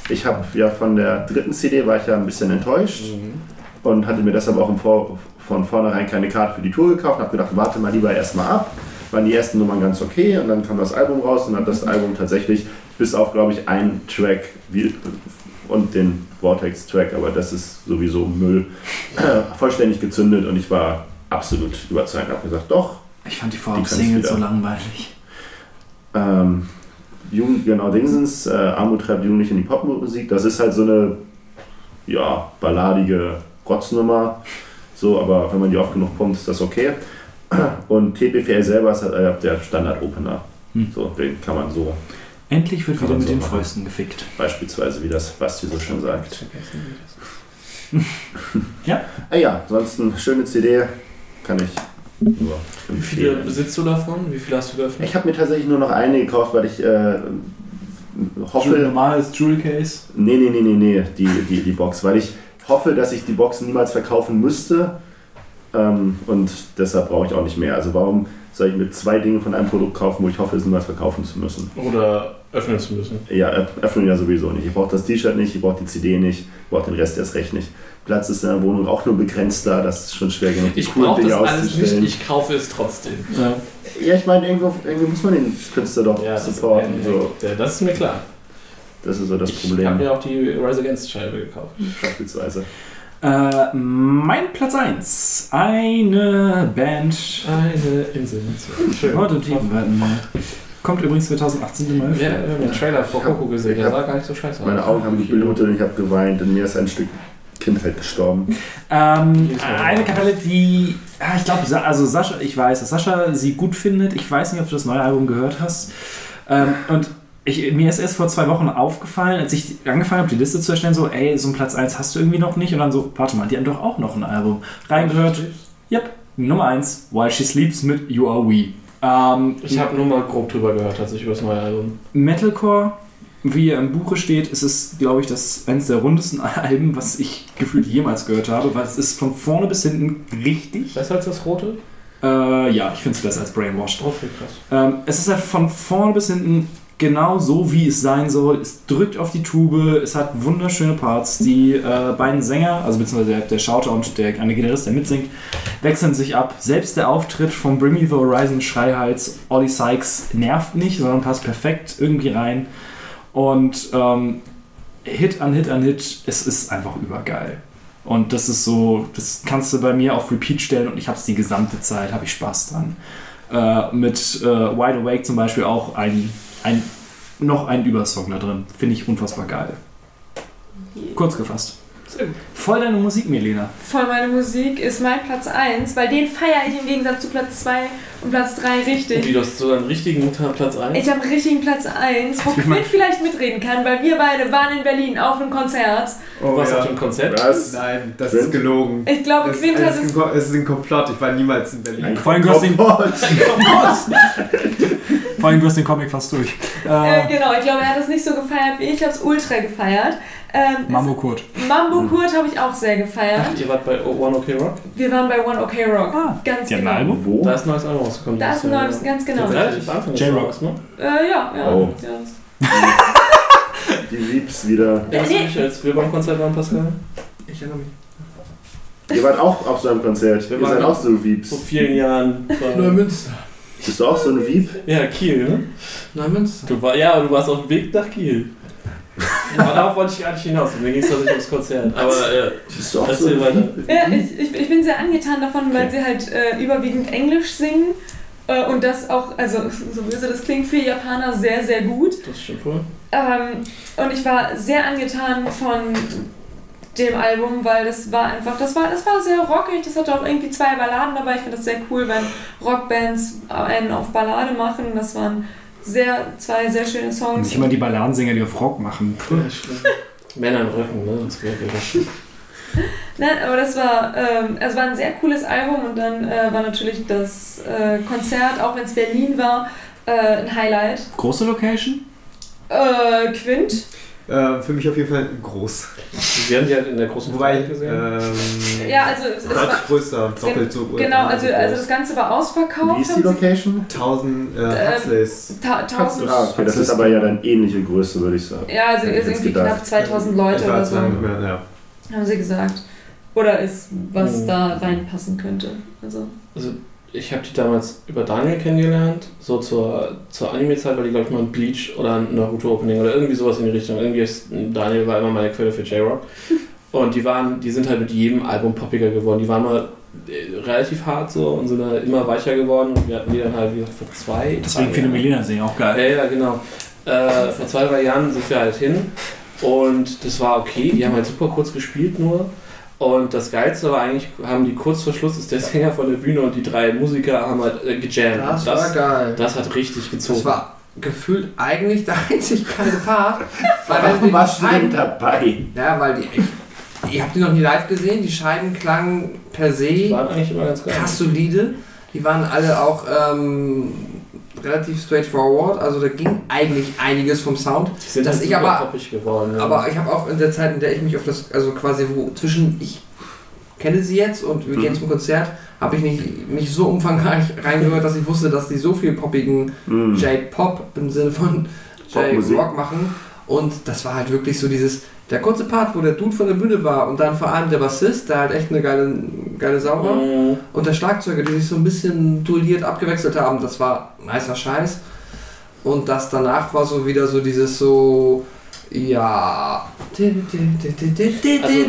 Ich habe ja von der dritten CD war ich ja ein bisschen enttäuscht und hatte mir deshalb auch Vor von vornherein keine Karte für die Tour gekauft und habe gedacht, warte mal lieber erstmal ab. Waren die ersten Nummern ganz okay und dann kam das Album raus und hat das Album tatsächlich bis auf, glaube ich, einen Track und den Vortex-Track, aber das ist sowieso Müll, äh, vollständig gezündet und ich war absolut überzeugt. Ich habe gesagt, doch, Ich fand die Vorab-Single so langweilig. ähm, Jugend, genau, Dingsens, äh, Armut treibt Jugendliche in die Popmusik, das ist halt so eine, ja, balladige Rotznummer, so, aber wenn man die oft genug pumpt, ist das okay. Und TPFL selber ist halt äh, der Standard-Opener. Hm. So, den kann man so Endlich wird Kann wieder mit so den machen. Fäusten gefickt. beispielsweise, wie das Basti so schon sagt. Ja. Ah ja, ansonsten schöne CD, kann ich nur Wie viele empfehlen. besitzt du davon? Wie viele hast du geöffnet? Ich habe mir tatsächlich nur noch eine gekauft, weil ich äh, hoffe, normales Jewel Case. Nee, nee, nee, nee, nee, die, die, die Box, weil ich hoffe, dass ich die Box niemals verkaufen müsste ähm, und deshalb brauche ich auch nicht mehr. Also warum soll ich mir zwei Dinge von einem Produkt kaufen, wo ich hoffe, es niemals verkaufen zu müssen? Oder öffnen zu müssen? Ja, öffnen ja sowieso nicht. Ich brauche das T-Shirt nicht, ich brauche die CD nicht, ich brauche den Rest erst recht nicht. Platz ist in der Wohnung auch nur begrenzt da, das ist schon schwer genug, Ich brauche das alles nicht, ich kaufe es trotzdem. Ja. Ja, ich meine, irgendwo, irgendwo muss man den Künstler doch das, supporten. äh, So. äh, das ist mir klar. Das ist so das Ich habe Problem, mir auch die Rise Against Scheibe gekauft. beispielsweise. Äh, mein Platz 1. Eine Band. Eine Insel. Schön. Warte, Tiefen werden mal. Kommt übrigens 2018 im Mai. Ja, wir haben den Trailer vor Coco gesehen, ich der sah gar nicht so scheiße aus. Meine Augen haben geblutet und ich habe geweint und mir ist ein Stück Kindheit gestorben. Ähm, eine Kapelle, die, ja, ich glaube, also Sascha, ich weiß, dass Sascha sie gut findet. Ich weiß nicht, ob du das neue Album gehört hast. Ähm, und ich, mir ist erst vor zwei Wochen aufgefallen, als ich angefangen habe, die Liste zu erstellen, so, ey, so ein Platz 1 hast du irgendwie noch nicht. Und dann so, warte mal, die haben doch auch noch ein Album. Reingehört, yep, Nummer 1, While She Sleeps mit You Are We. Ähm, Ich habe nur mal grob drüber gehört, tatsächlich über das neue Album. Metalcore, wie er im Buche steht, ist es, glaube ich, das eines der rundesten Alben, was ich gefühlt jemals gehört habe, weil es ist von vorne bis hinten richtig. Besser als das rote? Äh, ja, ich finde es besser als Brainwashed. Okay, krass. Ähm, es ist halt von vorne bis hinten genau so, wie es sein soll. Es drückt auf die Tube, es hat wunderschöne Parts. Die äh, beiden Sänger, also beziehungsweise der, der und der eine Gitarrist, der mitsingt, wechseln sich ab. Selbst der Auftritt von Bring Me the Horizon Schreihals Ollie Sykes nervt nicht, sondern passt perfekt irgendwie rein. Und ähm, Hit an Hit an Hit, es ist einfach übergeil. Und das ist so, das kannst du bei mir auf Repeat stellen und ich habe es die gesamte Zeit, habe ich Spaß dran. Äh, mit äh, Wide Awake zum Beispiel auch ein, ein, noch ein Übersong da drin. Finde ich unfassbar geil. Kurz gefasst. Voll deine Musik, Melena. Voll meine Musik ist mein Platz 1, weil den feiere ich im Gegensatz zu Platz 2 und Platz 3 Und wie richtig. du hast so einen richtigen Platz 1? Ich habe einen richtigen Platz 1, wo Ich mein- Quinn vielleicht mitreden kann, weil wir beide waren in Berlin auf einem Konzert. Du warst auf dem Konzert? Was? Nein, das Quint? ist gelogen. Ich glaube, Das, Quinn hat es. ein, es ist ein Komplott. Ich war niemals in Berlin. Vor allem, du hast den, vor allem, du hast den Comic fast durch. Äh, Äh, genau, ich glaube, er hat es nicht so gefeiert wie ich. Ich habe es ultra gefeiert. Ähm, Mambo Kurt. Mambo Kurt habe ich auch sehr gefeiert. Ach, ihr wart bei One OK Rock? Wir waren bei One OK Rock. Ah, Ganz haben genau. ein Album? Wo? Da ist ein neues Album rausgekommen. Da ist ein neues, ganz genau. Relativ Anfang des J-Rock. Ne? Äh, ja, ja. Oh. ja. Die Liebs wieder. Erinnerst du dich, als wir beim Konzert waren, Pascal? Ich erinnere mich. Ihr wart auch auf so einem Konzert. Wir Ihr seid waren- auch so Vieps. Vor vielen Jahren. Neumünster. Bist du auch so ein Viep? Ja, Kiel, ne? Neumünster. Du war, ja, du warst auf dem Weg nach Kiel. Aber darauf wollte ich gar nicht hinaus. Mir ging es tatsächlich ums Konzert. Aber äh, Bist du auch so weiter. Ja, ich, ich, ich bin sehr angetan davon, weil Okay. sie halt äh, überwiegend Englisch singen. Äh, und das auch, also so böse das klingt, für Japaner sehr, sehr gut. Das stimmt wohl. Ähm, und ich war sehr angetan von dem Album, weil das war einfach, das war, das war sehr rockig, das hatte auch irgendwie zwei Balladen dabei. Ich finde das sehr cool, wenn Rockbands einen auf Ballade machen. Das waren sehr, zwei sehr schöne Songs. Nicht immer die Balladensänger, die auf Rock machen. Männer im Rücken, ne? Das wäre das. Nein, aber das war, ähm, es war ein sehr cooles Album und dann äh, war natürlich das äh, Konzert, auch wenn es Berlin war, äh, ein Highlight. Große Location? Äh, Quint. Äh, für mich auf jeden Fall groß. Wir haben die halt in der großen Wobei, gesehen. ähm, Ja, also es, es war, größer, doppelt so genau, also, groß. also das Ganze war ausverkauft. Wie ist die sie- Location? 1000 äh, Ähm, Huxleys. Ta 1000. Ah, okay, das ist aber ja dann ähnliche Größe, würde ich sagen. Ja, also irgendwie gedacht. knapp 2000 Leute oder so, 200 mehr, ja. haben sie gesagt. Oder ist, was Mhm. da reinpassen könnte. Also, Ich habe die damals über Daniel kennengelernt, so zur, zur Anime-Zeit, weil die, glaube ich, mal ein Bleach oder ein Naruto-Opening oder irgendwie sowas in die Richtung. Irgendwie ist Daniel war immer meine Quelle für J-Rock. Und die waren, die sind halt mit jedem Album poppiger geworden. Die waren mal äh, relativ hart so und sind dann immer weicher geworden. Und wir hatten die dann halt, wie gesagt, vor zwei. Deswegen viele. Milena singen auch geil. Ja, ja, genau. Äh, vor zwei, drei Jahren sind wir halt hin und das war okay. Die haben halt super kurz gespielt nur. Und das Geilste war eigentlich, haben die kurz vor Schluss ist der Sänger von der Bühne und die drei Musiker haben halt äh, gejammt. Das, Und war geil. das hat richtig gezogen. Das war gefühlt eigentlich der einzig geile Part. Weil Warum die warst du denn dabei? ja, weil die echt, ihr habt die noch nie live gesehen, die Scheiben klangen per die se waren eigentlich immer ganz geil. krass solide. Die waren alle auch ähm, relativ straightforward, also da ging eigentlich einiges vom Sound. Dass halt ich aber- geworden. ja. Aber ich habe auch in der Zeit, in der ich mich auf das, also quasi wo zwischen ich kenne sie jetzt und wir Mhm. gehen zum Konzert, habe ich nicht, nicht so umfangreich reingehört, dass ich wusste, dass die so viel poppigen Hm. J-Pop im Sinne von. J-Rock machen. Und das war halt wirklich so dieses, der kurze Part, wo der Dude von der Bühne war und dann vor allem der Bassist, der halt echt eine geile, geile Sau war. Mhm. Und der Schlagzeuger, die sich so ein bisschen duelliert abgewechselt haben, das war nicer Scheiß. Und das danach war so wieder so dieses so, ja. Also,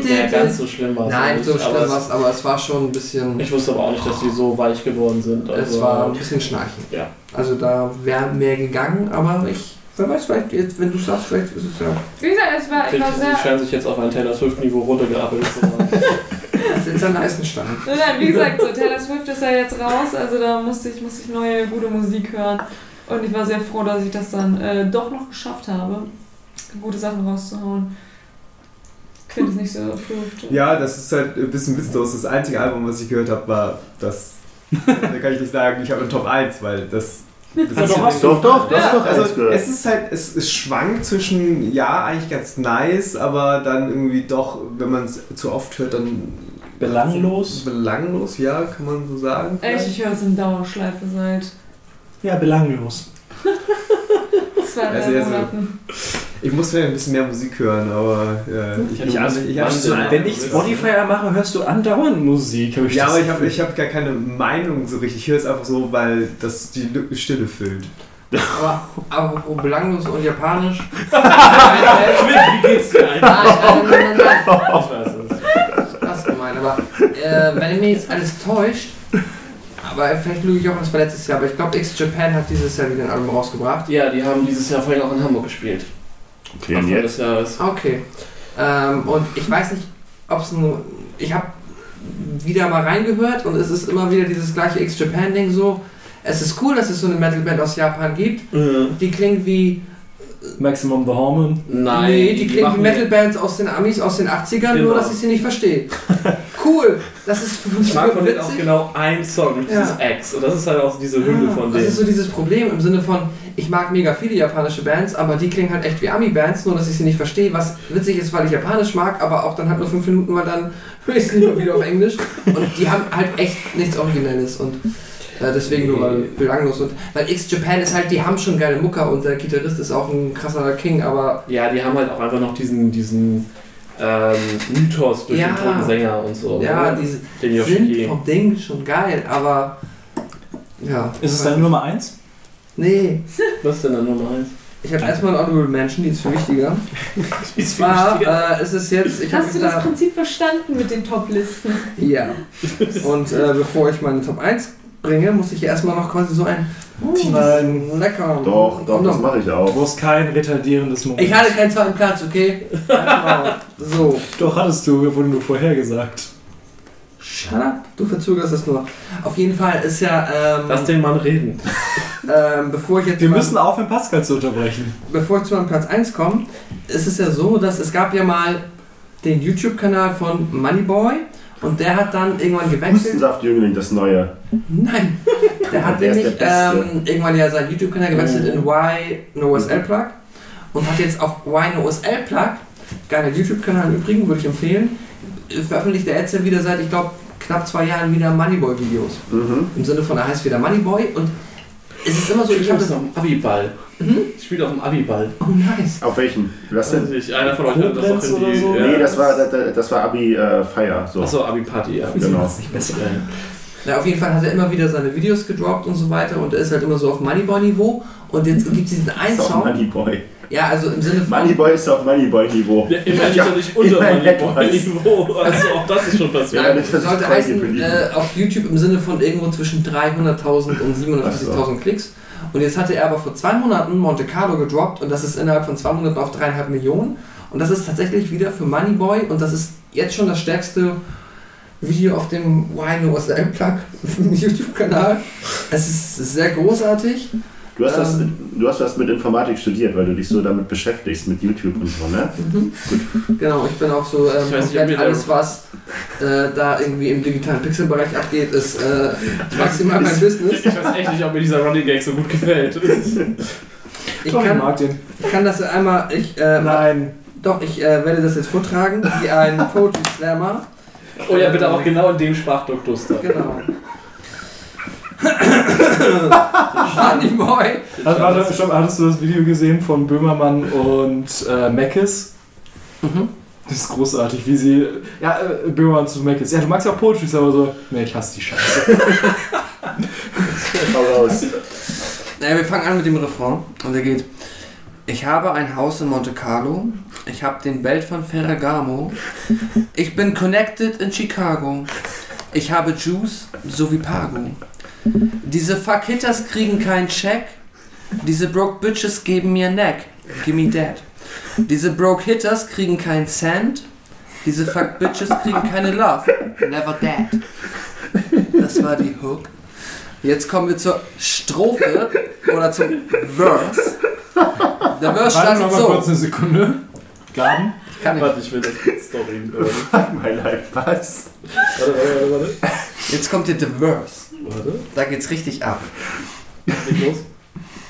ja, ganz so schlimm war es Nein, nicht, so schlimm es- war es, aber es war schon ein bisschen. Ich wusste aber auch nicht, dass die so weich geworden sind. Es Also, war ein bisschen schnarchen. Ja. Also da wäre mehr gegangen, aber ich, wer weiß, vielleicht jetzt, wenn du sagst, vielleicht ist es ja. wie gesagt, es war, ich war Sie sehr. scheinen sich jetzt auf ein Taylor Swift-Niveau runtergearbeitet zu haben. Das ist jetzt ein Eisenstein. Nein, nein, wie gesagt, so Taylor Swift ist ja jetzt raus, also da musste ich, musste ich neue, gute Musik hören. Und ich war sehr froh, dass ich das dann äh, doch noch geschafft habe, gute Sachen rauszuhauen. Ich finde es nicht so approved. Ja, das ist halt ein bisschen witzlos. Das einzige Album, was ich gehört habe, war das. da kann ich nicht sagen, ich habe eine Top 1, weil das. Das ist hast Doch, doch, das Ja, ist doch also gehört. es ist halt, es, es schwankt zwischen, ja, eigentlich ganz nice, aber dann irgendwie doch, wenn man es zu oft hört, dann Belanglos? belanglos, ja, kann man so sagen. Echt, ich höre es in Dauerschleife seit Ja, belanglos. Zwei, Also, also- Monaten. Ich muss vielleicht ein bisschen mehr Musik hören, aber äh, ich, ich, also, ich Wahnsinn. Wenn ich Spotify mache, hörst du andauernd Musik. Hab ich Ja, das aber ich habe hab gar keine Meinung so richtig. Ich höre es einfach so, weil das die Stille füllt. Aber apropos belanglos und japanisch. Wie geht's dir Nein, nein, nein, nein, nein. Ich weiß es. Das ist gemein, aber äh, wenn mich jetzt alles täuscht, aber vielleicht lüge ich auch, das war letztes Jahr, aber ich glaube, X-Japan hat dieses Jahr wieder ein Album rausgebracht. Ja, die haben dieses Jahr vorhin auch in Hamburg gespielt. Okay, und jetzt? des Jahres. Okay. Ähm, und ich weiß nicht, ob es nur. Ich habe wieder mal reingehört und es ist immer wieder dieses gleiche X-Japan-Ding so. Es ist cool, dass es so eine Metalband aus Japan gibt. Die klingt wie. Maximum the Hormone. Nein. nee, die klingt wie machen- Metalbands aus den Amis aus den 80ern, Genau. nur dass ich sie nicht verstehe. cool. Das ist Ich mag von denen auch genau ein Song, mit Ja. dieses X. Und das ist halt auch diese Hymne Ah, von Das denen. ist so dieses Problem im Sinne von, ich mag mega viele japanische Bands, aber die klingen halt echt wie Ami-Bands, nur dass ich sie nicht verstehe, was witzig ist, weil ich Japanisch mag, aber auch dann halt nur fünf Minuten, weil dann höre ich es lieber wieder auf Englisch. Und die haben halt echt nichts Originelles und äh, deswegen nur weil belanglos. Und weil X-Japan ist halt, die haben schon geile Mucker und der Gitarrist ist auch ein krasser King, aber Ja, die haben halt auch einfach noch diesen, diesen ähm, Mythos durch Ja. den toten Sänger und so. ja, ne? die den sind vom Ding schon geil, aber ja. Ist es deine Nummer 1? Nee, Was ist denn dann Nummer 1? ich habe erstmal ein Honorable Mention, die ist viel wichtiger. Und zwar äh, ist es jetzt, Hast du das da Prinzip verstanden mit den Top-Listen? Ja. Und äh, bevor ich meine Top 1 bringe, muss ich erstmal noch quasi so ein. Nein. Lecker. Doch, doch, das mache ich Du auch. brauchst kein retardierendes Moment. Ich hatte keinen zweiten Platz, okay? So. Doch, hattest du, wurde nur vorhergesagt. Shut up. Du verzögerst es nur. Auf jeden Fall ist ja. Ähm, Lass den Mann reden. ähm, bevor ich jetzt Wir mal- müssen aufhören, Pascal zu unterbrechen. bevor ich zu meinem Platz 1 komme, ist es ja so, dass es gab ja mal den YouTube-Kanal von Moneyboy und der hat dann irgendwann gewechselt. Hustensaft-Jüngling, das neue. Nein, der hat Der nämlich der ähm, irgendwann ja seinen YouTube-Kanal gewechselt in Y No OSL Plug und hat jetzt auf Y No OSL Plug, geiler YouTube-Kanal im Übrigen, würde ich empfehlen, veröffentlicht er jetzt ja wieder seit, ich glaube, knapp zwei Jahren wieder Moneyboy-Videos. Mhm. Im Sinne von, er heißt wieder Moneyboy und es ist immer so, ich habe das. auf dem Abiball. Mhm. Ich spiele auf dem Abiball. Oh, nice. Auf welchen? Was denn? Nicht, einer von euch hat das auch Koblenz in die... so? Ja. Nee, das war, das, das war Abi äh, Feier. So. Achso, Abi-Party, ja. Genau. nicht besser. Ja, auf jeden Fall hat er immer wieder seine Videos gedroppt und so weiter und er ist halt immer so auf Moneyboy-Niveau und jetzt gibt es diesen einen Song. Moneyboy. Ja, also im Sinne von. Moneyboy ist auf Moneyboy-Niveau. Ja, immerhin Ja, ist er nicht unter immerhin meinem etwas. Niveau. Also auch das ist schon passiert. Ja, Nein, ich sollte heißen, äh, auf YouTube im Sinne von irgendwo zwischen 300.000 und 740.000 Klicks. Und jetzt hatte er aber vor zwei Monaten Monte Carlo gedroppt und das ist innerhalb von zwei Monaten auf dreieinhalb Millionen. Und das ist tatsächlich wieder für Moneyboy und das ist jetzt schon das stärkste Video auf dem Wine OSL Plug auf dem YouTube-Kanal. Es ist sehr großartig. Du hast, das, Ähm. du hast das mit Informatik studiert, weil du dich so damit beschäftigst, mit YouTube und so, ne? Genau, ich bin auch so ähm, Ich weiß nicht, komplett alles, was äh, da irgendwie im digitalen Pixelbereich abgeht, ist äh, maximal mein Business. Ich weiß echt nicht, ob mir dieser Running Gag so gut gefällt. Ich kann, mag den. ich kann das einmal, ich, äh, Nein. doch, ich äh, werde das jetzt vortragen, wie ein Poetry Slammer. Oh ja, bitte auch genau in dem Sprachduktus da. Genau. Funny Boy. Also, warte, stopp, hattest du das Video gesehen von Böhmermann und äh, Mackes? Mhm. Das ist großartig, wie sie. Ja, äh, Böhmermann zu Mackes. Ja, du magst ja auch Poetry, aber so. Nee, ich hasse die Scheiße. Hau raus. Naja, wir fangen an mit dem Refrain und der geht. Ich habe ein Haus in Monte Carlo. Ich habe den Belt von Ferragamo. Ich bin connected in Chicago. Ich habe Juice so wie Pago. Diese Fuck-Hitters kriegen keinen Check. Diese Broke Bitches geben mir Neck. Gimme that. Diese Broke Hitters kriegen keinen Cent. Diese Fuck Bitches kriegen keine Love. Never that. Das war die Hook. Jetzt kommen wir zur Strophe oder zum Verse. Der Verse Warte startet noch mal so. kurz eine Sekunde. Gaben? Kann ich. Warte, ich will das Story. Warte, Fuck my life, was? warte, warte, warte. Jetzt kommt hier der Verse. Warte, Da geht's richtig ab. los.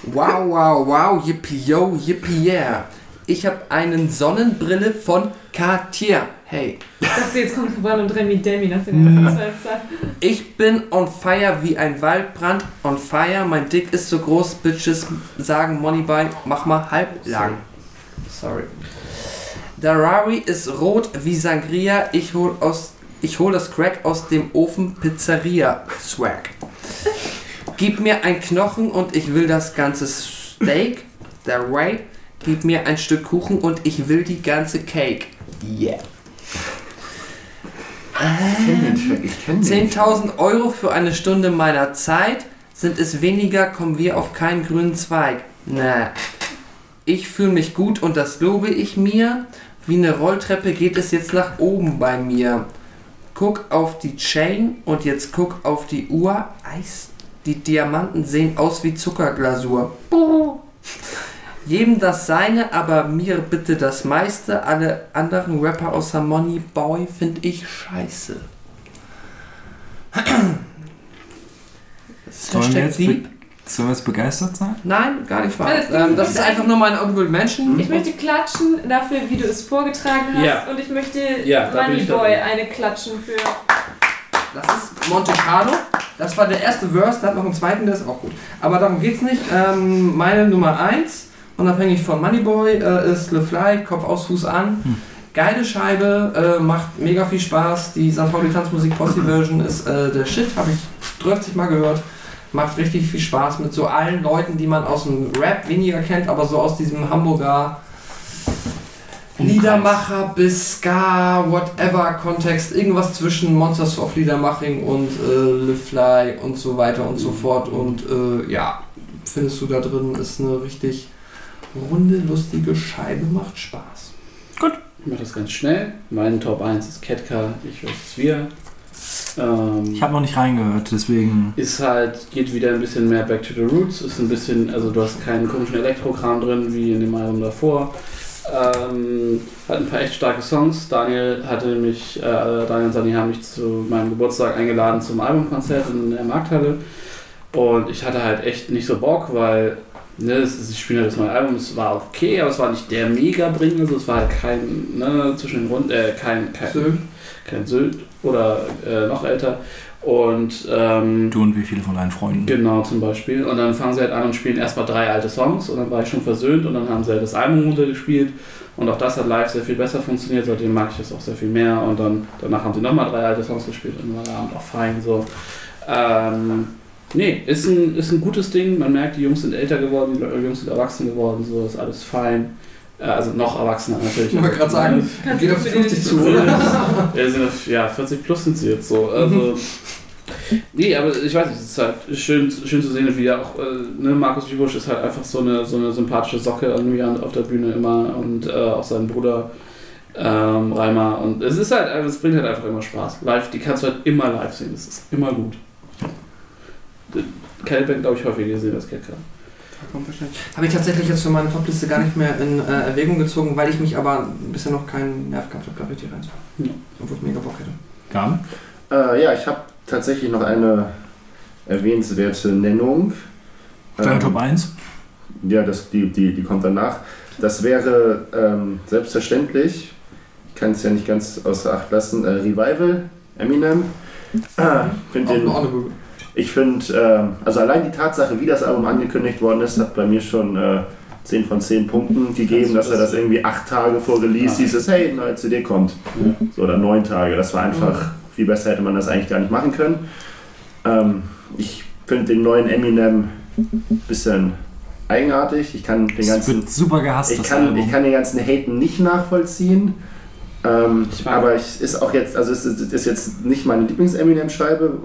Wow, wow, wow, yippie yo, yippie yeah. Ich habe einen Sonnenbrille von Cartier. Hey. Ich dachte, jetzt kommt Kaban und Remy Demi nach dem ersten Zeit. Ich bin on fire wie ein Waldbrand. On fire, mein Dick ist so groß, Bitches sagen Moneybuy, mach mal halblang. Sorry. Der Rari ist rot wie Sangria. Ich hol aus ich hol das Crack aus dem Ofen Pizzeria Swag. Gib mir ein Knochen und ich will das ganze Steak. Der Ray. Gib mir ein Stück Kuchen und ich will die ganze Cake. Yeah. Den. 10.000 Euro für eine Stunde meiner Zeit. Sind es weniger, kommen wir auf keinen grünen Zweig. Na, ich fühle mich gut und das lobe ich mir. Wie eine Rolltreppe geht es jetzt nach oben bei mir. Guck auf die Chain und jetzt guck auf die Uhr. Eis. Die Diamanten sehen aus wie Zuckerglasur. Jedem das seine, aber mir bitte das meiste. Alle anderen Rapper außer Money Boy finde ich scheiße. Sollen wir jetzt. Sollen wir jetzt begeistert sein? Nein, gar nicht wahr. Ähm, das ist einfach nur meine Honorable Mention. Ich möchte klatschen dafür, wie du es vorgetragen hast. Ja. Und ich möchte Ja, da Moneyboy eine klatschen für. Das ist Monte Carlo. Das war der erste Verse, der hat noch einen zweiten, der ist auch gut. Aber darum geht's nicht. Ähm, meine Nummer 1, unabhängig von Moneyboy, äh, ist Le Fly, Kopf aus, Fuß an. Geile Scheibe, äh, macht mega viel Spaß. Die St. Pauli Tanzmusik Posse Version ist äh, der Shit, habe ich 30 Mal gehört. Macht richtig viel Spaß mit so allen Leuten, die man aus dem Rap weniger kennt, aber so aus diesem Hamburger Liedermacher bis Ska, whatever Kontext, irgendwas zwischen Monsters of Liedermaching und äh, Le Fly und so weiter und so fort. Und äh, ja, findest du da drin, ist eine richtig runde, lustige Scheibe, macht Spaß. Ich mach das ganz schnell. Mein Top 1 ist Ketka, ich weiß es wir. Ähm, Ich habe noch nicht reingehört, deswegen. ist halt, geht wieder ein bisschen mehr back to the roots, ist ein bisschen, also du hast keinen komischen Elektrokram drin wie in dem Album davor. Ähm, hat ein paar echt starke Songs. Daniel hatte mich, äh, Daniel und Sani haben mich zu meinem Geburtstag eingeladen zum Albumkonzert in der Markthalle. Und ich hatte halt echt nicht so Bock, weil ne, es ist, ich spiele halt das neue Album, es war okay, aber es war nicht der Mega-Bringer, also es war halt kein, ne, zwischen den Runden, äh, kein, kein, Sylt. kein Sylt oder äh, noch älter. Und ähm, Du und wie viele von deinen Freunden? Genau, zum Beispiel. Und dann fangen sie halt an und spielen erstmal drei alte Songs und dann war ich schon versöhnt und dann haben sie halt das Album runtergespielt und auch das hat live sehr viel besser funktioniert, seitdem mag ich das auch sehr viel mehr und dann danach haben sie nochmal drei alte Songs gespielt und war der Abend auch fein so. Ähm, nee, ist ein, ist ein gutes Ding, man merkt, die Jungs sind älter geworden, die Jungs sind erwachsen geworden, so ist alles fein. Äh, Also noch erwachsener natürlich. Ich wollte gerade sagen, Kannst geht du auf die für den- 50 zu, Ja, oder? ja, sind auf, ja, 40 plus sind sie jetzt so. Also, nee, aber ich weiß nicht, es ist halt schön, schön zu sehen, wie auch, äh, ne, Markus Wiebusch ist halt einfach so eine, so eine sympathische Socke irgendwie auf der Bühne immer und äh, auch sein Bruder ähm, Reimer. Und es ist halt, es bringt halt einfach immer Spaß. Live, die kannst du halt immer live sehen, das ist immer gut. Keine Band, glaube ich, häufiger gesehen als Ketka. Habe ich tatsächlich jetzt für meine Topliste gar nicht mehr in äh, Erwägung gezogen, weil ich mich aber bisher noch keinen Nerv gehabt habe, da richtig reinzuhören. Ja. Obwohl ich mega Bock hätte. Garn? Äh, ja, ich habe tatsächlich noch eine erwähnenswerte Nennung. Deine Ähm, Top 1? Ja, das, die, die, die kommt danach. Das wäre ähm, selbstverständlich, ich kann es ja nicht ganz außer Acht lassen, äh, Revival, Eminem. Ah, find Auch den. Ich finde, ähm, also allein die Tatsache, wie das Album angekündigt worden ist, hat bei mir schon äh, 10 von 10 Punkten gegeben, dass er das irgendwie acht Tage vor Release Ah. hieß, hey, eine neue CD kommt. Ja. So, oder neun Tage. Das war einfach, viel besser hätte man das eigentlich gar nicht machen können. Ähm, ich finde den neuen Eminem ein bisschen eigenartig. Ich kann den ganzen, wird super gehasst, ich das kann, ich kann den ganzen Haten nicht nachvollziehen. Ähm, Ich aber es ist auch jetzt, also es ist, es ist jetzt nicht meine Lieblings-Eminem-Scheibe.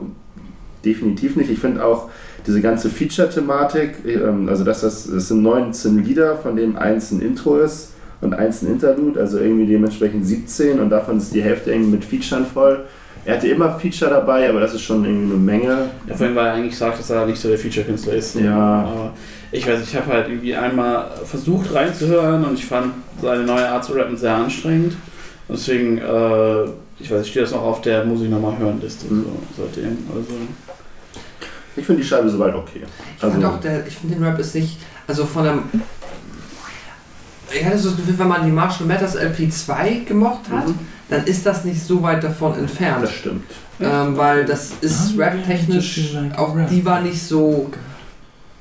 Definitiv nicht. Ich finde auch diese ganze Feature-Thematik, ähm, also dass das, das sind 19 Lieder, von denen eins ein Intro ist und eins ein Interlude, also irgendwie dementsprechend 17 und davon ist die Hälfte irgendwie mit Featuren voll. Er hatte immer Feature dabei, aber das ist schon irgendwie eine Menge. Ja, vorhin, weil er eigentlich sagt, dass er nicht so der Feature-Künstler ist. Ja. Aber ich weiß, ich habe halt irgendwie einmal versucht reinzuhören und ich fand seine neue Art zu rappen sehr anstrengend. Und deswegen, äh, ich weiß, ich stehe das noch auf der Muss ich nochmal hören Liste Mhm. so, seitdem. Also, Ich finde die Scheibe soweit okay. Ich finde auch, der, ich finde den Rap ist nicht, also von einem. Ich hatte so das Gefühl, wenn man die Marshall Matters LP2 gemocht hat, Mhm. dann ist das nicht so weit davon entfernt. Das stimmt. Ähm, weil das ist Ah, rap-technisch, like auch rap. die war nicht so.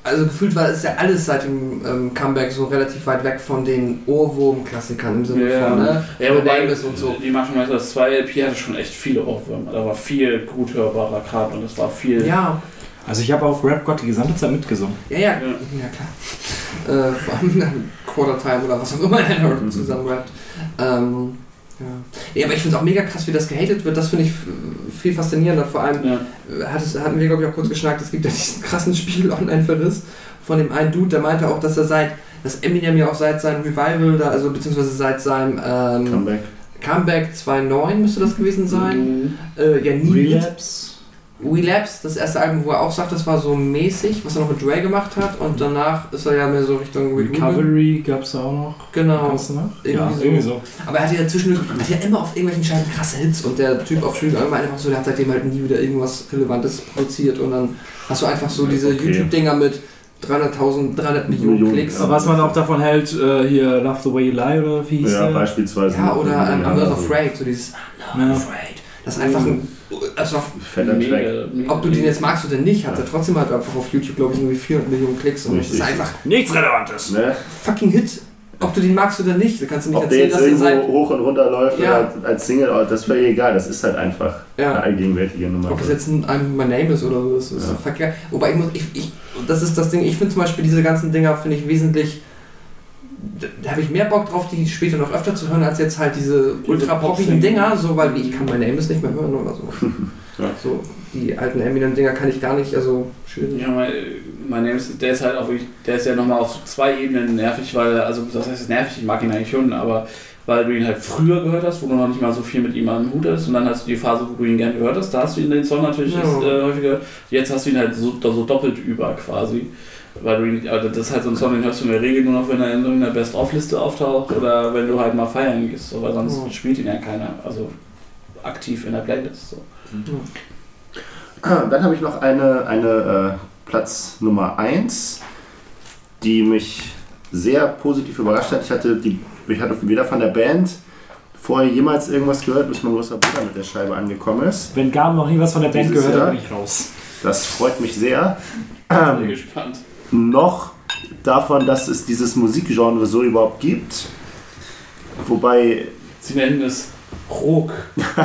Also gefühlt war es ja alles seit dem ähm, Comeback so relativ weit weg von den Ohrwurm-Klassikern im Sinne Ja. von, ne? ja, wobei Nameless und so. die Marshall Mathers 2 LP hatte schon echt viele Ohrwürmer. Da war viel gut hörbarer Kram und es war viel. Ja, Also ich habe auf Rap Gott die gesamte Zeit mitgesungen. ja, ja, Ja. ja klar. Äh, vor allem dann Quarter Time oder was auch immer er Mhm. zusammen rappt. Ähm, ja. ja, aber ich finde es auch mega krass, wie das gehatet wird. Das finde ich viel faszinierender. Vor allem Ja. äh, hat es, hatten wir, glaube ich, auch kurz geschnackt. Es gibt ja diesen krassen Spiegel-Online-Verriss von dem einen Dude, der meinte auch, dass er seit, dass Eminem ja auch seit seinem Revival, da, also beziehungsweise seit seinem ähm, Comeback. Comeback 2.9 müsste das gewesen sein, Mhm. äh, ja nie Relapse. Relapse, das erste Album, wo er auch sagt, das war so mäßig, was er noch mit Dre gemacht hat und danach ist er ja mehr so Richtung. Recovery gab es auch noch. Genau. Noch? Irgendwie ja, so. irgendwie so. Aber er hat ja zwischendurch, hat ja immer auf irgendwelchen Scheiben krasse Hits und der Typ auf Spiegel irgendwann einfach so, der hat seitdem halt nie wieder irgendwas Relevantes produziert und dann hast du einfach so diese Okay. YouTube-Dinger mit 300.000, 300 Millionen, Millionen, Klicks. ja. Was man auch davon hält, äh, hier Love the Way You Lie oder wie hieß Ja, der? beispielsweise. Ja, oder ähm, I'm not afraid, so dieses I'm not Ja. afraid. Das ist einfach ein, also Fetter Track. Mega, mega. ob du den jetzt magst oder nicht, hat er trotzdem halt einfach auf YouTube, glaube ich, irgendwie 400 Millionen Klicks und das ist Richtig. einfach Nichts Relevantes. Ne? fucking Hit. Ob du den magst oder nicht, da kannst du nicht Ob der erzählen, jetzt dass der irgendwo hoch und runter läuft Ja. oder als Single, das wäre egal. Das ist halt einfach eine ja, allgegenwärtige Nummer. Ob das jetzt ein My Name ist oder so, das ist Ja. verkehrt. Wobei ich muss, ich, ich, das ist das Ding, ich finde zum Beispiel diese ganzen Dinger, finde ich wesentlich, da, habe ich mehr Bock drauf, die später noch öfter zu hören, als jetzt halt diese ultra poppigen. Dinger, so, weil ich kann Name ist nicht mehr hören oder so. Ja. So, die alten Eminem-Dinger kann ich gar nicht, also schön. Ja, mal, mein Nemesis, der ist halt auch wirklich, der ist ja nochmal auf zwei Ebenen nervig, weil, also das heißt nervig, ich mag ihn eigentlich schon, aber weil du ihn halt früher gehört hast, wo du noch nicht mal so viel mit ihm am Hut hast und dann hast du die Phase, wo du ihn gern gehört hast, da hast du ihn den Song natürlich Ja. äh, häufiger gehört. Jetzt hast du ihn halt so, so doppelt über quasi. Weil du also das ist halt so ein Song, den hörst du in der Regel nur noch, wenn er in irgendeiner Best-of-Liste auftaucht oder wenn du halt mal feiern gehst, so, weil sonst Mhm. spielt ihn ja keiner, also aktiv in der Playlist. So. Dann habe ich noch eine, eine äh, Platz Nummer 1, die mich sehr positiv überrascht hat. Ich hatte, die, ich hatte weder von der Band vorher jemals irgendwas gehört, bis mein großer Bruder mit der Scheibe angekommen ist. Wenn Gaben noch nie was von der Band Dieses gehört hat, bin ich raus. Das freut mich sehr. Bin gespannt. Noch davon, dass es dieses Musikgenre so überhaupt gibt. Wobei, Sie nennen es Rock.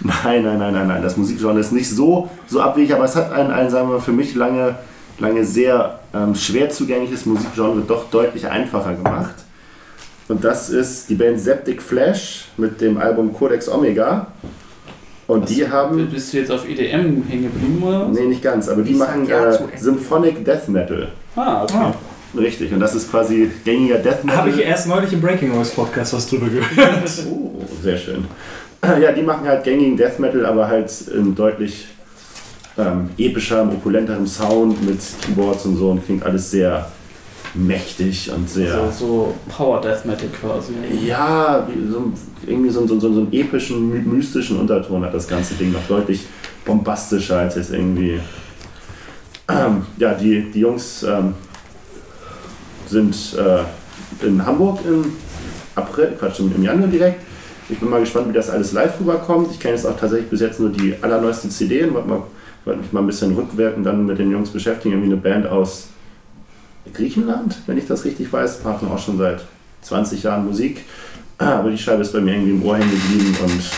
nein, nein, nein, nein, nein, das Musikgenre ist nicht so, so abwegig, aber es hat ein, ein sagen wir, für mich lange, lange sehr ähm, schwer zugängliches Musikgenre doch deutlich einfacher gemacht. Und das ist die Band Septic Flash mit dem Album Codex Omega. Und die haben, Bist du jetzt auf EDM hängen geblieben oder? was? nee, nicht ganz, aber die Ich machen ja äh. Symphonic Death Metal. Ah, okay. Ah. Richtig, und das ist quasi gängiger Death Metal. Habe ich erst neulich im Breaking Noise Podcast was drüber gehört. Oh, sehr schön. Ja, die machen halt gängigen Death Metal, aber halt in deutlich ähm, epischerem, opulenterem Sound mit Keyboards und so und klingt alles sehr mächtig und sehr. So, so Power Death Metal quasi. Ja, so, irgendwie so, so, so, so einen epischen, my- mystischen Unterton hat das ganze Ding noch deutlich bombastischer als jetzt irgendwie. Ähm, ja, die, die Jungs ähm, sind äh, in Hamburg im April, Quatsch, im, im Januar direkt. Ich bin mal gespannt, wie das alles live rüberkommt. Ich kenne jetzt auch tatsächlich bis jetzt nur die allerneueste CD und wollte mich mal ein bisschen rückwirkend dann mit den Jungs beschäftigen. Irgendwie eine Band aus Griechenland, wenn ich das richtig weiß, machen auch schon seit 20 Jahren Musik. Aber die Scheibe ist bei mir irgendwie im Ohr hängen geblieben und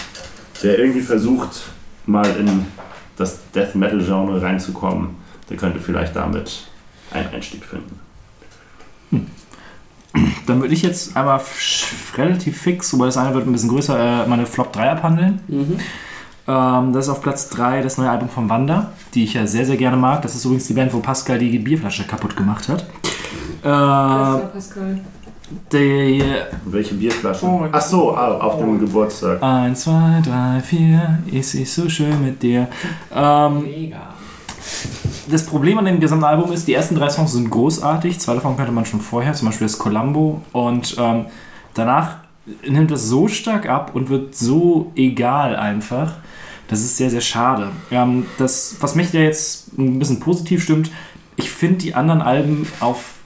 wer irgendwie versucht, mal in das Death Metal Genre reinzukommen, der könnte vielleicht damit einen Einstieg finden. Dann würde ich jetzt einmal relativ fix, wobei das eine wird ein bisschen größer, äh, meine Flop 3 abhandeln. Mhm. Ähm, das ist auf Platz 3 das neue Album von Wanda, die ich ja sehr, sehr gerne mag. Das ist übrigens die Band, wo Pascal die Bierflasche kaputt gemacht hat. Das Äh, Pascal. die Welche Bierflaschen? Oh, Ach so, ah, auf dem Geburtstag. 1, 2, 3, 4, ist ich so schön mit dir. Ähm, Mega. das Problem an dem gesamten Album ist, die ersten drei Songs sind großartig. Zwei davon kannte man schon vorher, zum Beispiel das Columbo. Und ähm, danach nimmt es so stark ab und wird so egal einfach. Das ist sehr, sehr schade. Ähm, das, was mich da jetzt ein bisschen positiv stimmt, ich finde die anderen Alben auf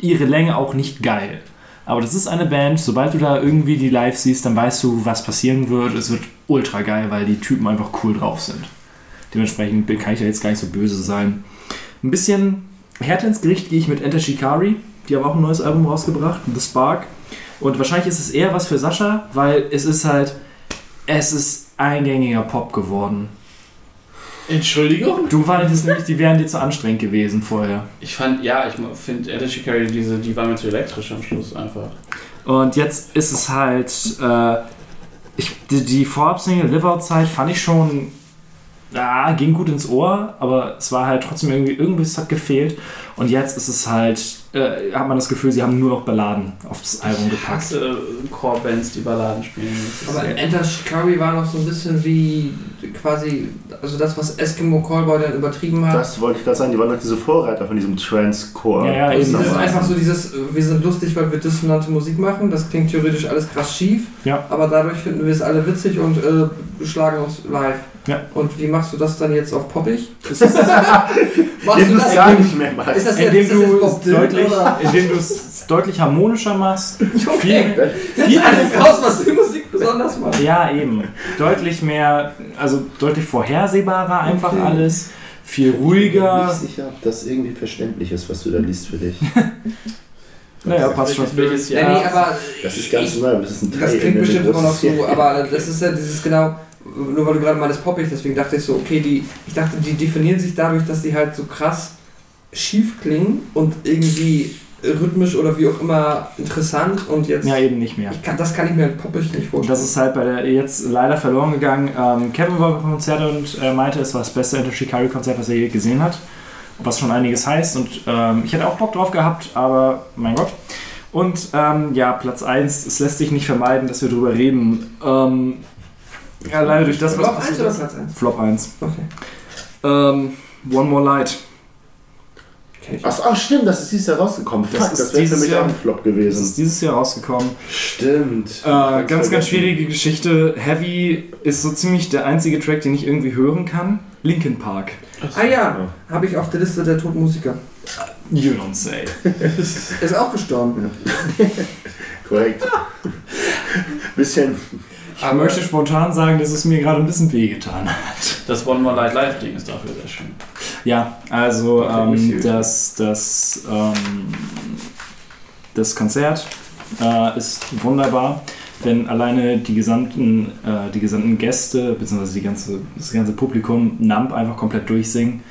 ihre Länge auch nicht geil. Aber das ist eine Band, sobald du da irgendwie die live siehst, dann weißt du, was passieren wird. Es wird ultra geil, weil die Typen einfach cool drauf sind. Dementsprechend kann ich ja jetzt gar nicht so böse sein. Ein bisschen härter ins Gericht gehe ich mit Enter Shikari. Die haben auch ein neues Album rausgebracht, The Spark. Und wahrscheinlich ist es eher was für Sascha, weil es ist halt, es ist eingängiger Pop geworden. Entschuldigung? Du meintest nämlich, die wären dir zu anstrengend gewesen vorher. Ich fand, ja, ich finde Etta Shikari, diese, die war mir zu elektrisch am Schluss einfach. Und jetzt ist es halt, äh, ich, die, die Vorab-Single Live Outside fand ich schon, ja, ging gut ins Ohr, aber es war halt trotzdem irgendwie, irgendwas hat gefehlt. Und jetzt ist es halt, äh, hat man das Gefühl, sie haben nur noch Balladen auf das Album Ich gepackt. hasse Core-Bands, die Balladen spielen. Aber Enter Shikari war noch so ein bisschen wie quasi, also das, was Eskimo Callboy dann übertrieben hat. Das wollte ich gerade sagen, die waren doch diese Vorreiter von diesem Trance-Core. Ja, ja, Also eben. das ist einfach so dieses, äh, wir sind lustig, weil wir dissonante Musik machen. Das klingt theoretisch alles krass schief. Ja. Aber dadurch finden wir es alle witzig und äh, schlagen uns live. Ja. Und wie machst du das dann jetzt auf poppig? Machst Den du das gar nicht mehr machst. Ist das indem jetzt, das du es deutlich, oder? indem du es deutlich harmonischer machst. Okay. Viel, Viel alles raus, was die Musik besonders macht. Ja, eben. Deutlich mehr, also deutlich vorhersehbarer einfach Okay. alles. Viel Ich bin ruhiger. nicht sicher, ob das irgendwie verständlich ist, was du da liest für dich. Naja, passt schon. Welches, Jahr? nee, aber Das ist ganz ich, neu, das ist ein Teil das in klingt bestimmt immer noch so, aber das ist ja dieses genau, nur weil du gerade meinst poppig, deswegen dachte ich so, okay, die, ich dachte, die definieren sich dadurch, dass die halt so krass schief klingen und irgendwie rhythmisch oder wie auch immer interessant und jetzt, Ja, eben nicht mehr. kann, das kann ich mir halt poppig nicht Und vorstellen. das ist halt bei der jetzt leider verloren gegangen. Ähm, Kevin war beim Konzert und äh, meinte, es war das beste Enter Shikari Konzert, was er je gesehen hat. was schon einiges heißt. Und ähm, ich hätte auch Bock drauf gehabt, aber mein Gott. Und ähm, ja, Platz 1, es lässt sich nicht vermeiden, dass wir drüber reden. Ähm, ja, leider durch das, was Flop 1 passiert oder. Platz 1? Flop 1. Okay. Ähm, One More Light. okay. Ach, ach stimmt, das ist dieses Jahr rausgekommen. Das Fuck, ist das wäre für dieses mich Jahr- auch ein Flop Das gewesen. ist dieses Jahr rausgekommen. Stimmt. Äh, ganz, ganz schwierige Geschichte. Heavy ist so ziemlich der einzige Track, den ich irgendwie hören kann. Linkin Park. Ah ja, habe ich auf der Liste der toten Musiker. You don't say. Ist auch gestorben. Korrekt. Bisschen. Ich möchte spontan sagen, dass es mir gerade ein bisschen wehgetan hat. Das One More Light Live Ding ist dafür sehr schön. Ja, also ähm, das, das, ähm, das Konzert äh, ist wunderbar, wenn alleine die gesamten, äh, die gesamten Gäste bzw. Ganze, das ganze Publikum Nump einfach komplett durchsingen.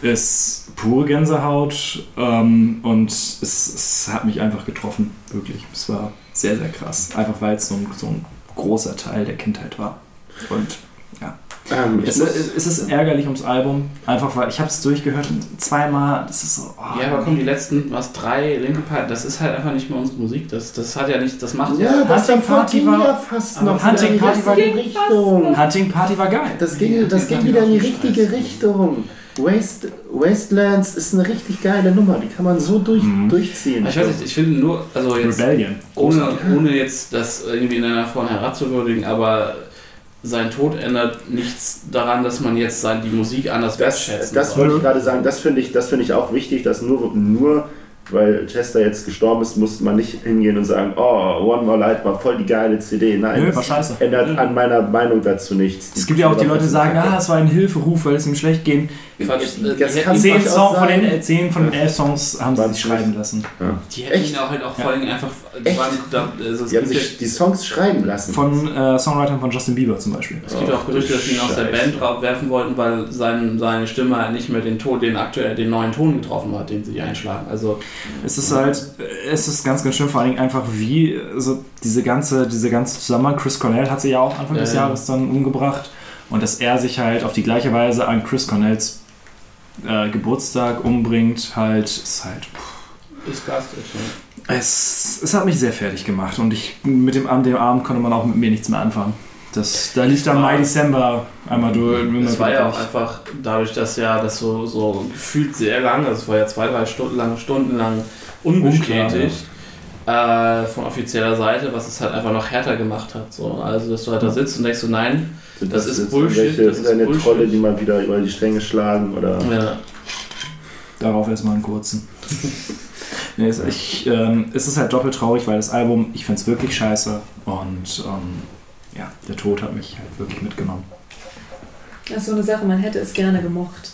Ist pure Gänsehaut ähm, und es, es hat mich einfach getroffen, wirklich. Es war sehr, sehr krass. Einfach weil es so ein, so ein großer Teil der Kindheit war. Und Ähm, ich es, es ist ärgerlich ums Album, einfach weil ich habe es durchgehört zweimal. Das ist so. oh, Ja, aber komm, die letzten, was, drei Linkin Park, das ist halt einfach nicht mehr unsere Musik. Das, das hat ja nicht, das macht ja. ja, das Hunting Party war- ja fast noch Hunting Party die war- richtige Richtung. Hunting Party war geil. Das ging, das ging wieder in die richtige Richtung. Waste, Wastelands ist eine richtig geile Nummer, die kann man so durch, Mhm. durchziehen. Ich weiß nicht, ich finde nur, also jetzt, Rebellion. ohne, ohne jetzt das irgendwie in einer Form herabzuwürdigen, aber sein Tod ändert nichts daran, dass man jetzt sein, die Musik anders Das, wertschätzen das wollte ich gerade sagen, das finde ich, das finde ich auch wichtig, dass nur, nur weil Chester jetzt gestorben ist, muss man nicht hingehen und sagen, oh, One More Light war voll die geile CD. Nein, Nö, das war scheiße. ändert an meiner Meinung dazu nichts. Es gibt ja auch die Leute, die sagen, ah, es war ein Hilferuf, weil es ihm schlecht ging. Quatsch, äh, Zehn, Song von den, zehn von den elf Songs haben sie sich schreiben lassen. die hätten ihn auch halt auch vor allem einfach. Die Echt? waren, da, also Die haben sich die Songs schreiben lassen. Von äh, Songwritern von Justin Bieber zum Beispiel. ja, es gibt auch Gerüchte, dass sie ihn aus der. Band draufwerfen wollten, weil sein, seine Stimme halt nicht mehr den Ton, den aktuell, den neuen Ton getroffen hat, den sie einschlagen. Also Es ist halt, äh, es ist ganz, ganz schön, vor allem einfach wie, also diese ganze, diese ganze Zusammenhang. Chris Cornell hat sie ja auch Anfang des Ja, ja. Jahres dann umgebracht. Und dass er sich halt auf die gleiche Weise an Chris Cornells äh, Geburtstag umbringt, halt, ist halt. ist garstig. Ja. Es, es hat mich sehr fertig gemacht und ich mit dem, an dem Abend konnte man auch mit mir nichts mehr anfangen. Das, da lief dann My December einmal durch. Es war ja auch einfach dadurch, dass ja das so, so gefühlt sehr lang, also es war ja zwei, drei Stunden lang, Stunden lang unbestätigt äh, von offizieller Seite, was es halt einfach noch härter gemacht hat. So. Also dass du halt da sitzt und denkst so, nein, Sind das ist Bullshit, irgendwelche das ist Internet-Trolle, Bullshit. die mal wieder über die Stränge schlagen oder. ja, Darauf erstmal einen kurzen. nee, es, ich, ähm, es ist halt doppelt traurig, weil das Album, ich finde es wirklich scheiße und ähm, ja, der Tod hat mich halt wirklich mitgenommen. Das ist so eine Sache, man hätte es gerne gemocht.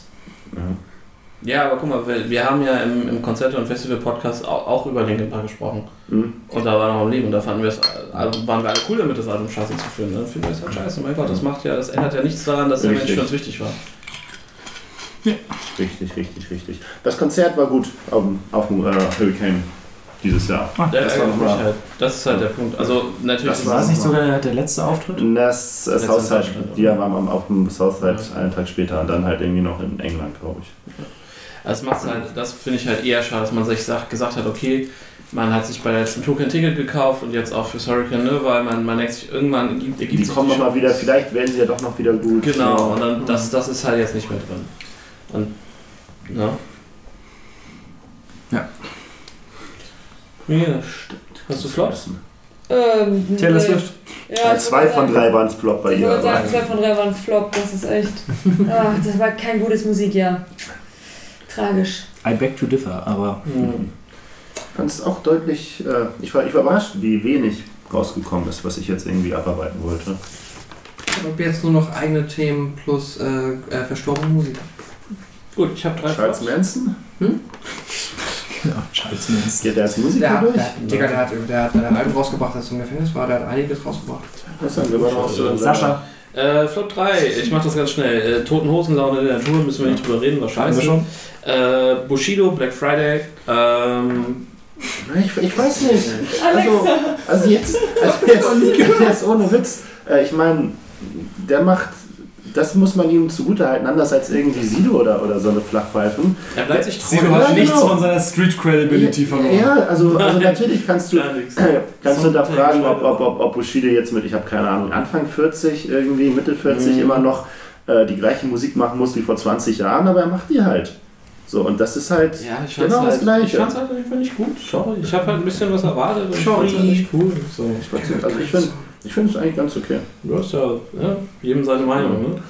ja, aber guck mal, wir, wir haben ja im, im Konzert- und Festival-Podcast auch, auch über Linkin Park gesprochen. Hm? Und da war noch am Leben und da fanden wir es, also waren wir alle cool damit, das Album scheiße zu finden. Dann finden wir es halt scheiße. Mein Gott, das macht ja, das ändert ja nichts daran, dass der Mensch Richtig. für uns wichtig war. Richtig, richtig, richtig. Das Konzert war gut auf dem, auf dem äh, Hurricane dieses Jahr. Ah, Der Das war mich halt. Das ist halt der Punkt. Also natürlich Das ist war es- das nicht sogar der, der letzte Auftritt? Das äh, Letzte Southside, die waren am- auf dem Southside Ja. einen Tag später und dann halt irgendwie noch in England, glaube ich. Das macht's halt, das finde ich halt eher schade, dass man sich sagt, gesagt hat, okay, man hat sich bei der letzten Tour kein Ticket gekauft und jetzt auch fürs Hurricane, ne, weil man, man denkt sich, irgendwann ergibt, ergibt Die kommen nochmal wieder, vielleicht werden sie ja doch noch wieder gut. Genau, und dann, das, das ist halt jetzt nicht mehr drin. Und, ne? Ja. Ja, stimmt. Hast du Flops? Ähm, Taylor nee. Swift. Ja, ich zwei von sagen- drei waren es Flop bei Ich ihr. wollte sagen, aber- zwei von drei waren Flop, das ist echt. Ah, das war kein gutes Musikjahr. Tragisch. I beg to differ, aber Hm. Ich fand es auch deutlich, äh, ich, war, ich war überrascht, wie wenig rausgekommen ist, was ich jetzt irgendwie abarbeiten wollte. Ich habe jetzt nur noch eigene Themen plus äh, äh, verstorbene Musiker. Gut, ich habe drei Charles Flops. Manson? Ja, scheiße. Mensch. Geht der als Musiker Der, hat- durch? der, Digga, der hat, der hat ein Album rausgebracht, als er im Gefängnis war. Der hat einiges rausgebracht. Was sagen wir, in Sascha, Äh, Flop 3, ich mach das ganz schnell. Äh, Toten Hosenlaune in der Natur, müssen wir nicht drüber reden, war haben wir scheiße. schon? Äh, Bushido, Black Friday, ähm, Ich, ich weiß nicht. Also, also jetzt, also jetzt, jetzt ohne Witz. Äh, ich meine, der macht das muss man ihm zugutehalten, anders als irgendwie Sido oder, oder so eine Flachpfeifen. Er bleibt sich treu. Sido hat Ja, nichts genau. von seiner Street Credibility verloren. Ja, also, also natürlich kannst du, kannst du da fragen, ob, ob, ob, ob Bushido jetzt mit, ich habe keine Ahnung, Anfang 40, irgendwie Mitte 40 Mhm. immer noch äh, die gleiche Musik machen muss wie vor 20 Jahren, aber er macht die halt. So, und das ist halt Ja, ich genau halt, das Gleiche. Ich fand's halt einfach nicht gut. Sorry. Ich habe halt ein bisschen was erwartet ich Sorry. fand's halt nicht cool. So. Ich also ich finde ich find es eigentlich ganz okay. Du hast ja, ja jedem seine Meinung. Ne?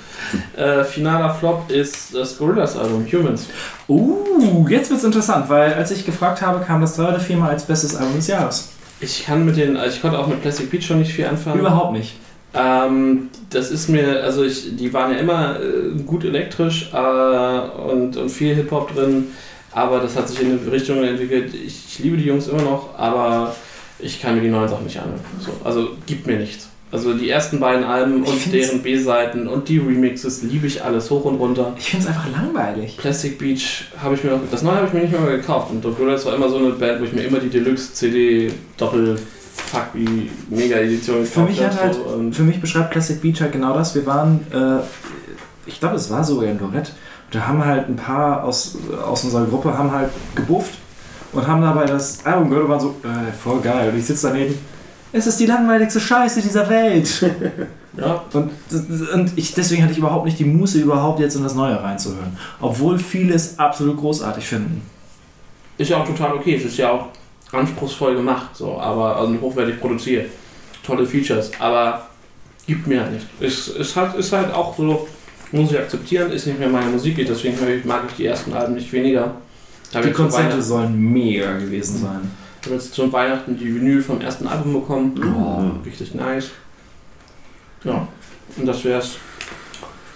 Äh, finaler Flop ist das Gorillaz-Album Humans. Uh, jetzt wird's interessant, weil als ich gefragt habe, kam das drei oder viermal als bestes Album des Jahres. Ich kann mit den, also ich konnte auch mit Plastic Beach schon nicht viel anfangen. Überhaupt nicht. Ähm, das ist mir, also ich, die waren ja immer äh, gut elektrisch äh, und, und viel Hip-Hop drin, aber das hat sich in eine Richtung entwickelt. Ich, ich liebe die Jungs immer noch, aber ich kann mir die neuen Sachen nicht anhören. So, also gibt mir nichts. Also die ersten beiden Alben Ich und deren B-Seiten und die Remixes liebe ich alles hoch und runter. Ich finde es einfach langweilig. Plastic Beach habe ich mir noch, das neue habe ich mir nicht mehr gekauft und Gorillaz war immer so eine Band, wo ich mir immer die Deluxe-CD Doppel Fuck wie Mega Edition Für mich hat halt, so, für mich beschreibt Classic Beach halt genau das. Wir waren, äh, ich glaube, es war sogar in Lorette. Da haben halt ein paar aus, aus unserer Gruppe haben halt gebufft und haben dabei das Album gehört und waren so, äh, voll geil. Und ich sitze daneben. Es ist die langweiligste Scheiße dieser Welt. ja, Und, und ich, deswegen hatte ich überhaupt nicht die Muße, überhaupt jetzt in das Neue reinzuhören. Obwohl viele es absolut großartig finden. Ist ja auch total okay. Es ist ja auch anspruchsvoll gemacht, so, aber also hochwertig produziert. Tolle Features, aber gibt mir halt nicht. Ist, ist, halt, ist halt auch so, muss ich akzeptieren, ist nicht mehr meine Musik, deswegen mag ich die ersten Alben nicht weniger. Die Konzerte sollen mega gewesen sein. ich habe jetzt zu Weihnachten die Vinyl vom ersten Album bekommen. Mhm. Richtig nice. Ja, und das wär's.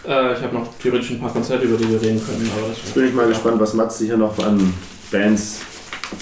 Äh, ich habe noch theoretisch ein paar Konzerte, über die wir reden können, aber das Jetzt bin ich mal gespannt, was Matze hier noch an Bands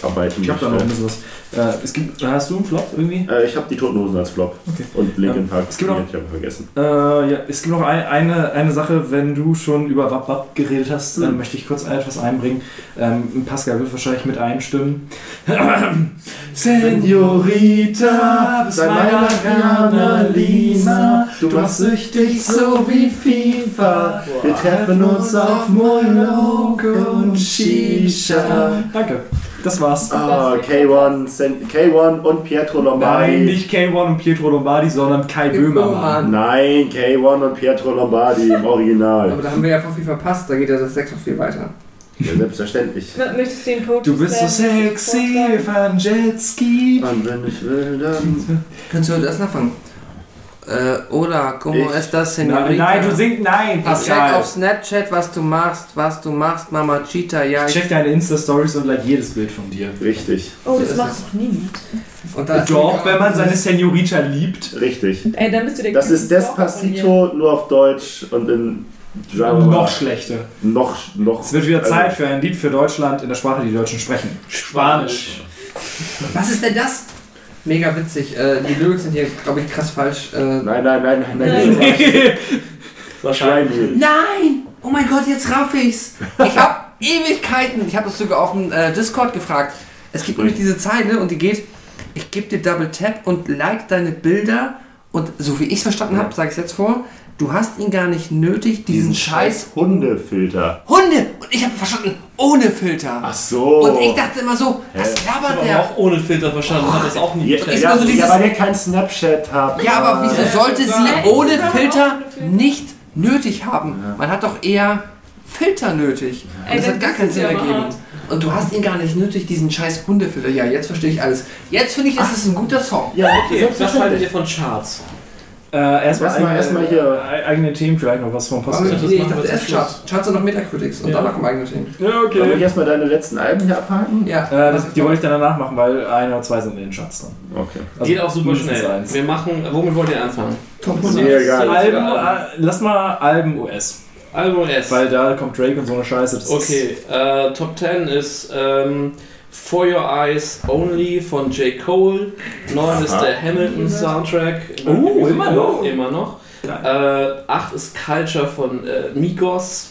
abarbeiten Ich habe da noch ein bisschen was. Äh, es gibt, hast du einen Flop irgendwie? Äh, ich habe die Toten Hosen als Flop. Okay. Und Linkin Ähm, Park, es gibt noch- hab ich aber vergessen. Äh, ja, es gibt noch ein, eine, eine Sache, wenn du schon über Wap Wap geredet hast, Mhm. dann möchte ich kurz etwas einbringen. Ähm, Pascal wird wahrscheinlich mit einstimmen. Senorita, bist Sei meiner Carmelina, du du machst süchtig so wie FIFA. Wir treffen uns auf Monolog und Shisha. Danke, das war's. Ah, K1, Sen- K1 und Pietro Lombardi. Nein, nicht K1 und Pietro Lombardi, sondern Kai Böhmermann. Nein, K1 und Pietro Lombardi im Original. Aber da haben wir ja voll viel verpasst, da geht ja das 6 noch viel weiter. Ja, selbstverständlich. Möchtest du den Poetry Du bist so sexy, wir fahren Jetski. Und wenn ich will, dann. Kannst du das anfangen? Äh, hola, como Ich- estas, Nein, señorita? nein, du singst, nein, Ich check Pascal. auf Snapchat, was du machst, was du machst, Mama Cheetah, ja. Ich check deine Insta-Stories und like jedes Bild von dir. Richtig, Oh, das ist machst du nie. Doch, wenn man seine Senorita liebt. richtig. Ey, dann bist du der Das ist. Despacito nur auf Deutsch und in. mal, Noch schlechter. Noch, noch. Es wird wieder also- Zeit für ein Lied für Deutschland in der Sprache, die die Deutschen sprechen. Spanisch. Was ist denn das? Mega witzig. Äh, die Lyrics sind hier, glaube ich, krass falsch. Äh, Nein, nein, nein, nein, Nein. nein. Wahrscheinlich. Nein! Oh mein Gott, jetzt raff ich's! Ich hab Ewigkeiten. Ich habe das sogar auf dem äh, Discord gefragt. Es gibt nämlich diese Zeile und die geht: Ich gebe dir Double Tap und like deine Bilder. Und so wie ich es verstanden habe, sage ich jetzt vor: Du hast ihn gar nicht nötig, diesen, scheiß Hundefilter. Hunde! Und ich habe verstanden: ohne Filter. Ach so. Und ich dachte immer so: Was Ich labert habe der? auch ohne Filter verstanden, hat das auch nie Ja, gecheckt. Ja, so dieses- ja, weil ihr kein Snapchat habt. Ja, aber wieso Ja, sollte ja, sie ja. ohne Ja. Filter nicht nötig haben? Man hat doch eher Filter nötig. Und Ey, das das hat gar keinen Sinn ja ergeben. Und du hast ihn gar nicht nötig, diesen scheiß Hundefilter. Ja, jetzt verstehe ich alles. Jetzt finde ich, das ist ein guter Song. Ja, Okay, was haltet ihr von Charts? Äh, erstmal Erstmal- eigene- erstmal hier- e- eigene Themen, vielleicht noch was vom das nee, ich dachte erst Charts. Charts und noch Metacritics. Und Ja. danach kommen eigene Themen. Ja, Wollen wir erstmal deine letzten Alben hier abhaken? Ja, Äh, das, die wollte ich dann danach machen, weil ein oder zwei sind in den Schatz dann. Okay. Also Geht auch super schnell. Eins. Wir machen, womit wollt ihr anfangen? Top Sehr 100. geil. Alben, Alben. äh, lass mal Alben US. Album S. Weil da kommt Drake und so eine Scheiße. Das Okay, äh, Top 10 ist ähm, For Your Eyes Only von J. Cole. 9 ist der Hamilton Soundtrack. Oh, immer noch? Immer noch. Äh, 8 ist Culture von äh, Migos.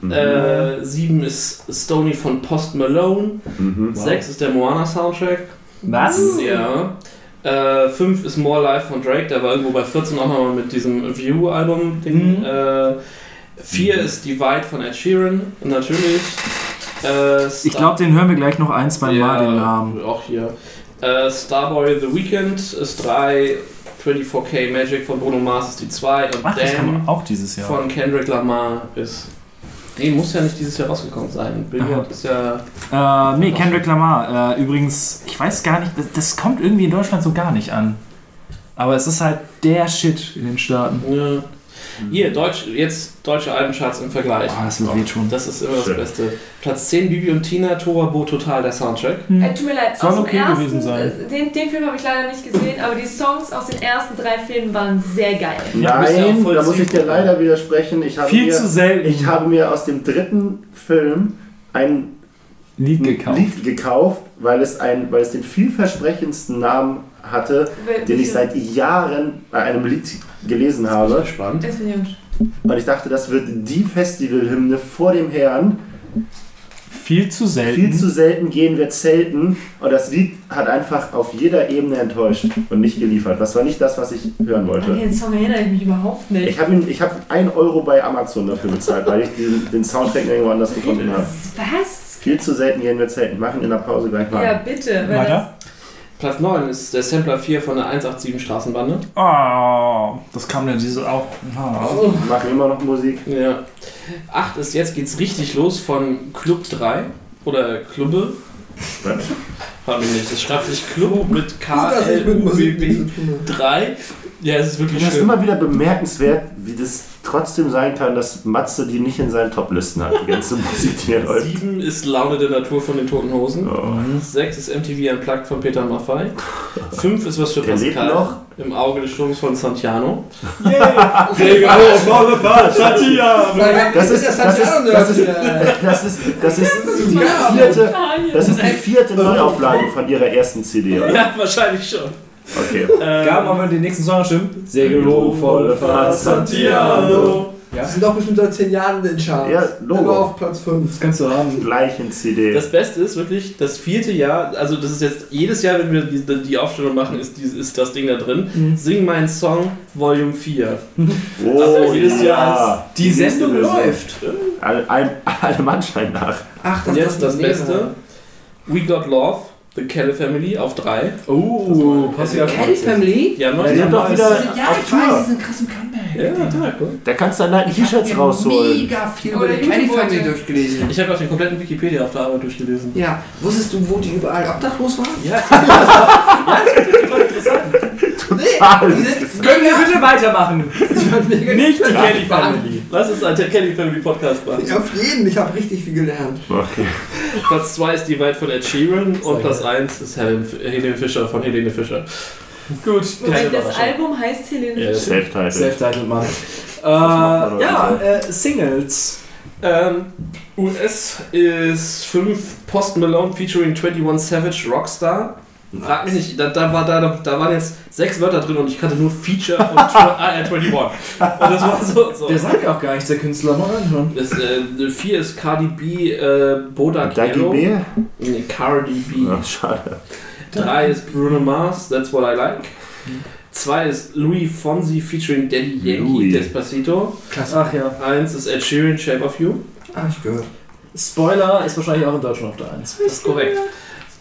Mhm. Äh, 7 ist Stony von Post Malone. mhm. 6 ist der Moana Soundtrack. Was? Ja. Äh, 5 ist More Life von Drake, der war irgendwo bei 14 auch nochmal mit diesem View-Album-Ding. Mhm. Äh, 4 ist Divide von Ed Sheeran, natürlich. Äh, Ich glaube, den hören wir gleich noch ein, zwei Mal, den Namen. Auch hier. Äh, Starboy The Weeknd ist 3, 24K Magic von Bruno Mars ist die 2 und Ach, das Damn auch dieses Jahr. von Kendrick Lamar ist. Nee, muss ja nicht dieses Jahr rausgekommen sein. Billboard ist ja. Äh, nee, Kendrick Lamar. Äh, übrigens, ich weiß gar nicht, das, das kommt irgendwie in Deutschland so gar nicht an. Aber es ist halt der Shit in den Staaten. Ja. Hier, Deutsch, jetzt deutsche Albencharts im Vergleich. Boah, das. Das ist immer das Schön. Beste. Platz 10 Bibi und Tina, Torabo Total, der Soundtrack. Äh, tut mir leid, Soll aus dem okay ersten, gewesen sein. Den, den Film habe ich leider nicht gesehen, aber die Songs aus den ersten drei Filmen waren sehr geil. Ja, Nein, da muss ich dir leider widersprechen. Ich habe, Viel mir, zu selten ich habe mir aus dem dritten Film ein Lied gekauft. Lied gekauft, weil es, ein, weil es den vielversprechendsten Namen hatte, Wel- den ich seit Jahren bei einem Lied gelesen habe. Spannend. Und ich dachte, das wird die Festivalhymne vor dem Herrn. Viel zu selten. Viel zu selten gehen wir zelten. Und das Lied hat einfach auf jeder Ebene enttäuscht und nicht geliefert. Das war nicht das, was ich hören An wollte. den Song erinnere ich mich überhaupt nicht. Ich habe ich hab 1 Euro bei Amazon dafür bezahlt, weil ich den, den Soundtrack irgendwo anders gefunden habe. Was? Viel zu selten gehen wir zelten. Machen in der Pause gleich mal. Ja, bitte. weil Weiter? Platz 9 ist der Sampler 4 von der 187 Straßenbande. Oh, das kam denn diese auch. Oh. Machen immer noch Musik. Ja. 8 ist jetzt geht's richtig los von Club 3 oder Clubbe. Mich nicht. Es schreibt sich Club mit K L U B B nichts zu tun habe. 3. Ja, es ist wirklich Das ist immer wieder bemerkenswert, wie das trotzdem sein kann, dass Matze die nicht in seinen Top-Listen hat. Die ganze Musik, die er läuft. 7 ist Laune der Natur von den Toten Hosen. Oh. 6 ist MTV Unplugged von Peter Maffay. 5 ist was für Der lebt Pascal. noch. Im Auge des Sturms von Santiano. Das ist, das ist, das ist, das ist, das ist, das ist die vierte, das ist die vierte Neuauflage von ihrer ersten CD, oder? Ja, wahrscheinlich schon. Okay. Ähm, wir mal den nächsten Song stimmt. Hoch, volle Fahrt, Santiano. Die sind doch bestimmt seit 10 Jahren in den Charts. Ja, Logo. Immer auf Platz 5. Das kannst du haben. Gleichen CD. Das Beste ist wirklich, das vierte Jahr, also das ist jetzt jedes Jahr, wenn wir die, die Aufstellung machen, ist, die- ist das Ding da drin. Sing meinen Song Volume 4. Oh, Also jedes Jahr Die nächste Sendung läuft. Alle, alle, alle Mannschein nach. Ach, Und jetzt das ist mega. Beste. We Got Love, The Kelly Family auf 3. Oh, passt ja Kelly Family? Ja, Die sind doch wieder Ja, auf ich weiß, Tour. die sind krass im Comeback. Ja. Da kannst du dann halt T-Shirts rausholen. mega viel über die Kelly. Family durchgelesen. Ich habe auch den kompletten Wikipedia auf der Arbeit durchgelesen. Ja, wusstest du, wo die überall obdachlos waren? Ja, ja, das ist total interessant. Total. Können wir bitte weitermachen? Nicht die Kelly. Family. Lass uns einen Kelly Family Podcast machen. Auf jeden, ich habe richtig viel gelernt. Okay. Platz 2 ist die Welt von Ed Sheeran und Platz 1 ist Helen, Helene Fischer von Helene Fischer. Gut. Moment, das Album heißt Helene Ja, Fischer. Self-Title. Self-Titled Mann. Äh, ja, äh, Singles. Ähm, US ist 5 Post Malone featuring 21 Savage Rockstar. Frag mich nicht, da, da, war, da, da waren jetzt sechs Wörter drin und ich kannte nur Feature und tw- ah, äh, 21. Und das war so. so. Der sagt ja auch gar nichts, der Künstler. Mal reinhören. Das, äh, 4 ist Cardi B, äh, Bodak Dagi Yellow. B? Nee, Cardi B. Ach, schade. 3 ist Bruno Mars, That's What I Like. 2 ist Louis Fonsi featuring Daddy Yankee, Louis. Despacito. Ach ja. 1 ist Ed Sheeran, Shape of You. Ah, ich gehört. Spoiler ist wahrscheinlich auch in Deutschland auf der 1. Das ist korrekt.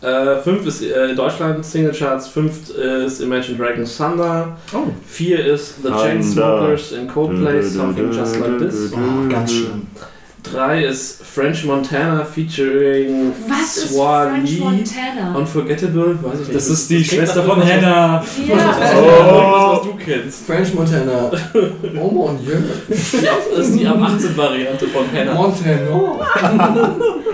5 ist äh, Deutschland Single Charts, 5 ist Imagine Dragons Thunder, Oh. 4 ist The. Chainsmokers and Coldplay, Something Just Like This. Oh, ganz schlimm. 3 ist French Montana featuring Was ist Swan French Lee. Montana? Unforgettable, weiß ich nicht. Das ist die klingt Schwester von Hannah. Ja. Was, was du kennst. French Montana. Oh mon Dieu. Das ist die am 18 Variante von Hannah. Montana.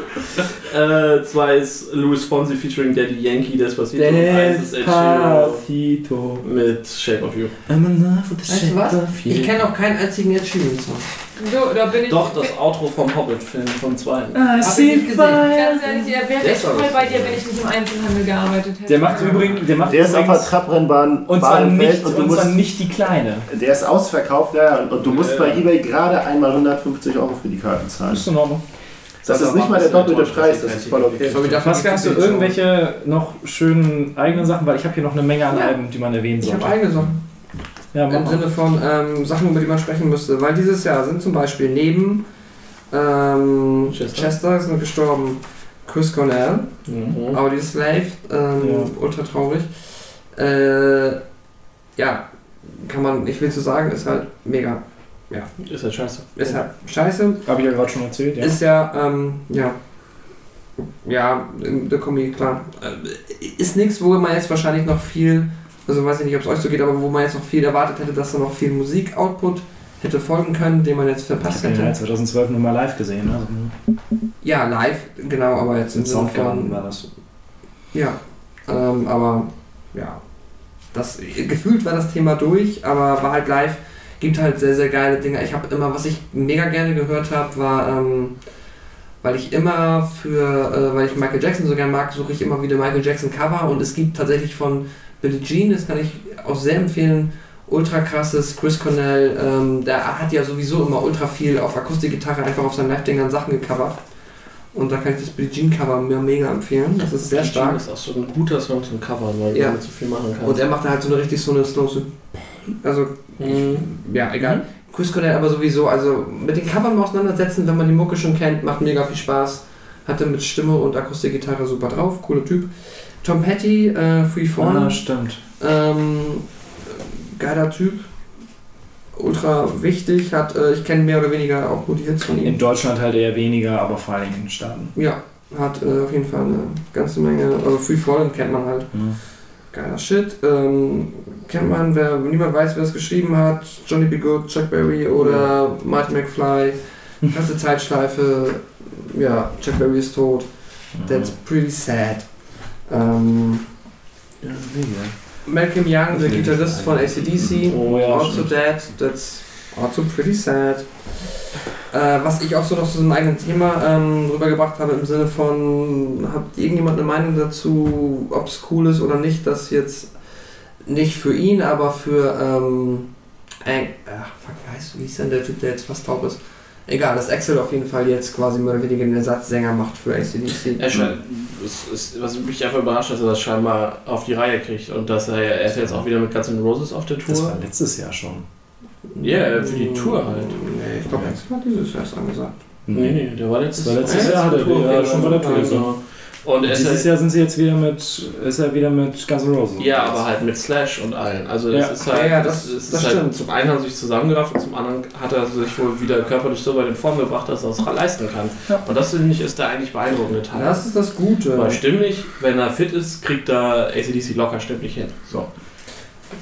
Äh, zwei ist Louis Fonsi featuring Daddy Yankee, Despacito. Und eins ist Ed Sheeran Despacito. mit Shape of You. I'm in love with the Weißt du was? Ich kenne auch keinen einzigen Ed Sheeran Song. Du, da bin ich. Doch, das Outro vom Hobbit-Film, vom zweiten. I Hab ich nicht gesehen. Ganz ehrlich, der wäre echt voll so. bei dir, wenn ich nicht im Einzelhandel gearbeitet hätte. Der macht übrigens, der macht Der ist auf der Trabrennbahn und zwar nicht, und du und zwar nicht die kleine. der ist ausverkauft, ja, und du musst Ja. bei eBay gerade einmal 150 Euro für die Karten zahlen. Ist in Ordnung. Das ist nicht mal der doppelte Preis, das ist voll okay. So, wie dafür Pascal, hast du irgendwelche noch schönen eigenen Sachen? Weil ich habe hier noch eine Menge an Ja. Alben, die man erwähnen Ich sollte. habe eigene Sachen. Ja, Im. Sinne von ähm, Sachen, über die man sprechen müsste. Weil dieses Jahr sind zum Beispiel neben ähm, Chester. Chester. sind gestorben Chris Cornell, Mhm. Audi Slave, ähm, Ja. ultra traurig. Äh, ja, kann man nicht viel zu sagen, ist halt mega. Ist halt scheiße. Ist halt scheiße. Habe ich ja gerade schon erzählt, ja. Ist ja, ähm, ja. Ja, der Kombi, klar. Äh, Ist nichts, wo man jetzt wahrscheinlich noch viel, also weiß ich nicht, ob es euch so geht, aber wo man jetzt noch viel erwartet hätte, dass da noch viel Musik-Output hätte folgen können, den man jetzt verpasst den ja hätte. 2012 nur mal live gesehen. Ne? Ja, live, genau, aber jetzt In Soundgarden war das. Ja, ähm, aber ja. Das, gefühlt war das Thema durch, aber war halt live. Gibt halt sehr, sehr geile Dinge. Ich habe immer, was ich mega gerne gehört habe, war, ähm, weil ich immer für, äh, weil ich Michael Jackson so gerne mag, suche ich immer wieder Michael Jackson Cover und es gibt tatsächlich von Billie Jean, das kann ich auch sehr empfehlen, ultra krasses Chris Cornell, ähm, der hat ja sowieso immer ultra viel auf Akustikgitarre einfach auf seinen Live-Dingern Sachen gecovert. Und da kann ich das Billie Jean Cover mir mega empfehlen. Das ist sehr stark. Das ist auch so ein guter Song zum Covern, weil Ja. damit so viel machen kannst. Und er macht da halt so eine richtig so eine Slow, so also Mhm. ja, egal. Chris Cornell aber sowieso, also mit den Covern mal auseinandersetzen, wenn man die Mucke schon kennt, macht mega viel Spaß. Hatte mit Stimme und Akustikgitarre super drauf, cooler Typ. Tom Petty, äh, Free Fall, Ah, stimmt. ähm, geiler Typ. Ultra wichtig, hat, äh, ich kenne mehr oder weniger auch die Hits von ihm. In Deutschland halt eher weniger, aber vor allem in den Staaten. Ja, hat äh, auf jeden Fall eine ganze Menge, also Free Fallen kennt man halt. Geiler Shit. Ähm, kennt man, wer niemand weiß, wer es geschrieben hat, Johnny B. Good, Chuck Berry oder Martin McFly. Ganze Zeitschleife. Ja, Chuck Berry ist tot. That's pretty sad. Ähm, Ja. Malcolm Young, der. Gitarrist von ACDC, Oh ja, also dead. That's also pretty sad. Äh, was ich auch so noch zu einem eigenen Thema ähm, rübergebracht habe, im Sinne von, hat irgendjemand eine Meinung dazu, ob es cool ist oder nicht, dass jetzt nicht für ihn, aber für, ähm, äh, ach, fuck, wie heißt, wie ist denn der Typ, der jetzt fast taub ist? Egal, dass Axel auf jeden Fall jetzt quasi mehr oder weniger den Ersatzsänger macht für ACDC. Er scheint, es ist, was mich einfach überrascht, dass er das scheinbar auf die Reihe kriegt und dass er, er ist jetzt auch wieder mit Guns N' Roses auf der Das war Tour. letztes Jahr schon. Ja, für die Tour halt. Nee, ich glaube, Axel hat dieses Jahr erst angesagt. Nee, nee, der war letztes, Das war letztes ja, Jahr, hat er- Tour, ja, schon bei der Tour. Genau. Und ist Dieses halt, Jahr sind sie jetzt wieder mit, ist er wieder mit Guns N' Roses. ja, aber halt mit Slash und allen. Also es Ja. ist halt, Ja, ja, das- ist das halt stimmt. zum einen haben sie sich zusammengerafft und zum anderen hat er sich wohl wieder körperlich so weit in Form gebracht, dass er es leisten kann. Ja. Und das finde ich ist der eigentlich beeindruckende Teil. Das ist das Gute. Weil stimmlich, wenn er fit ist, kriegt er ACDC locker stimmlich hin. So.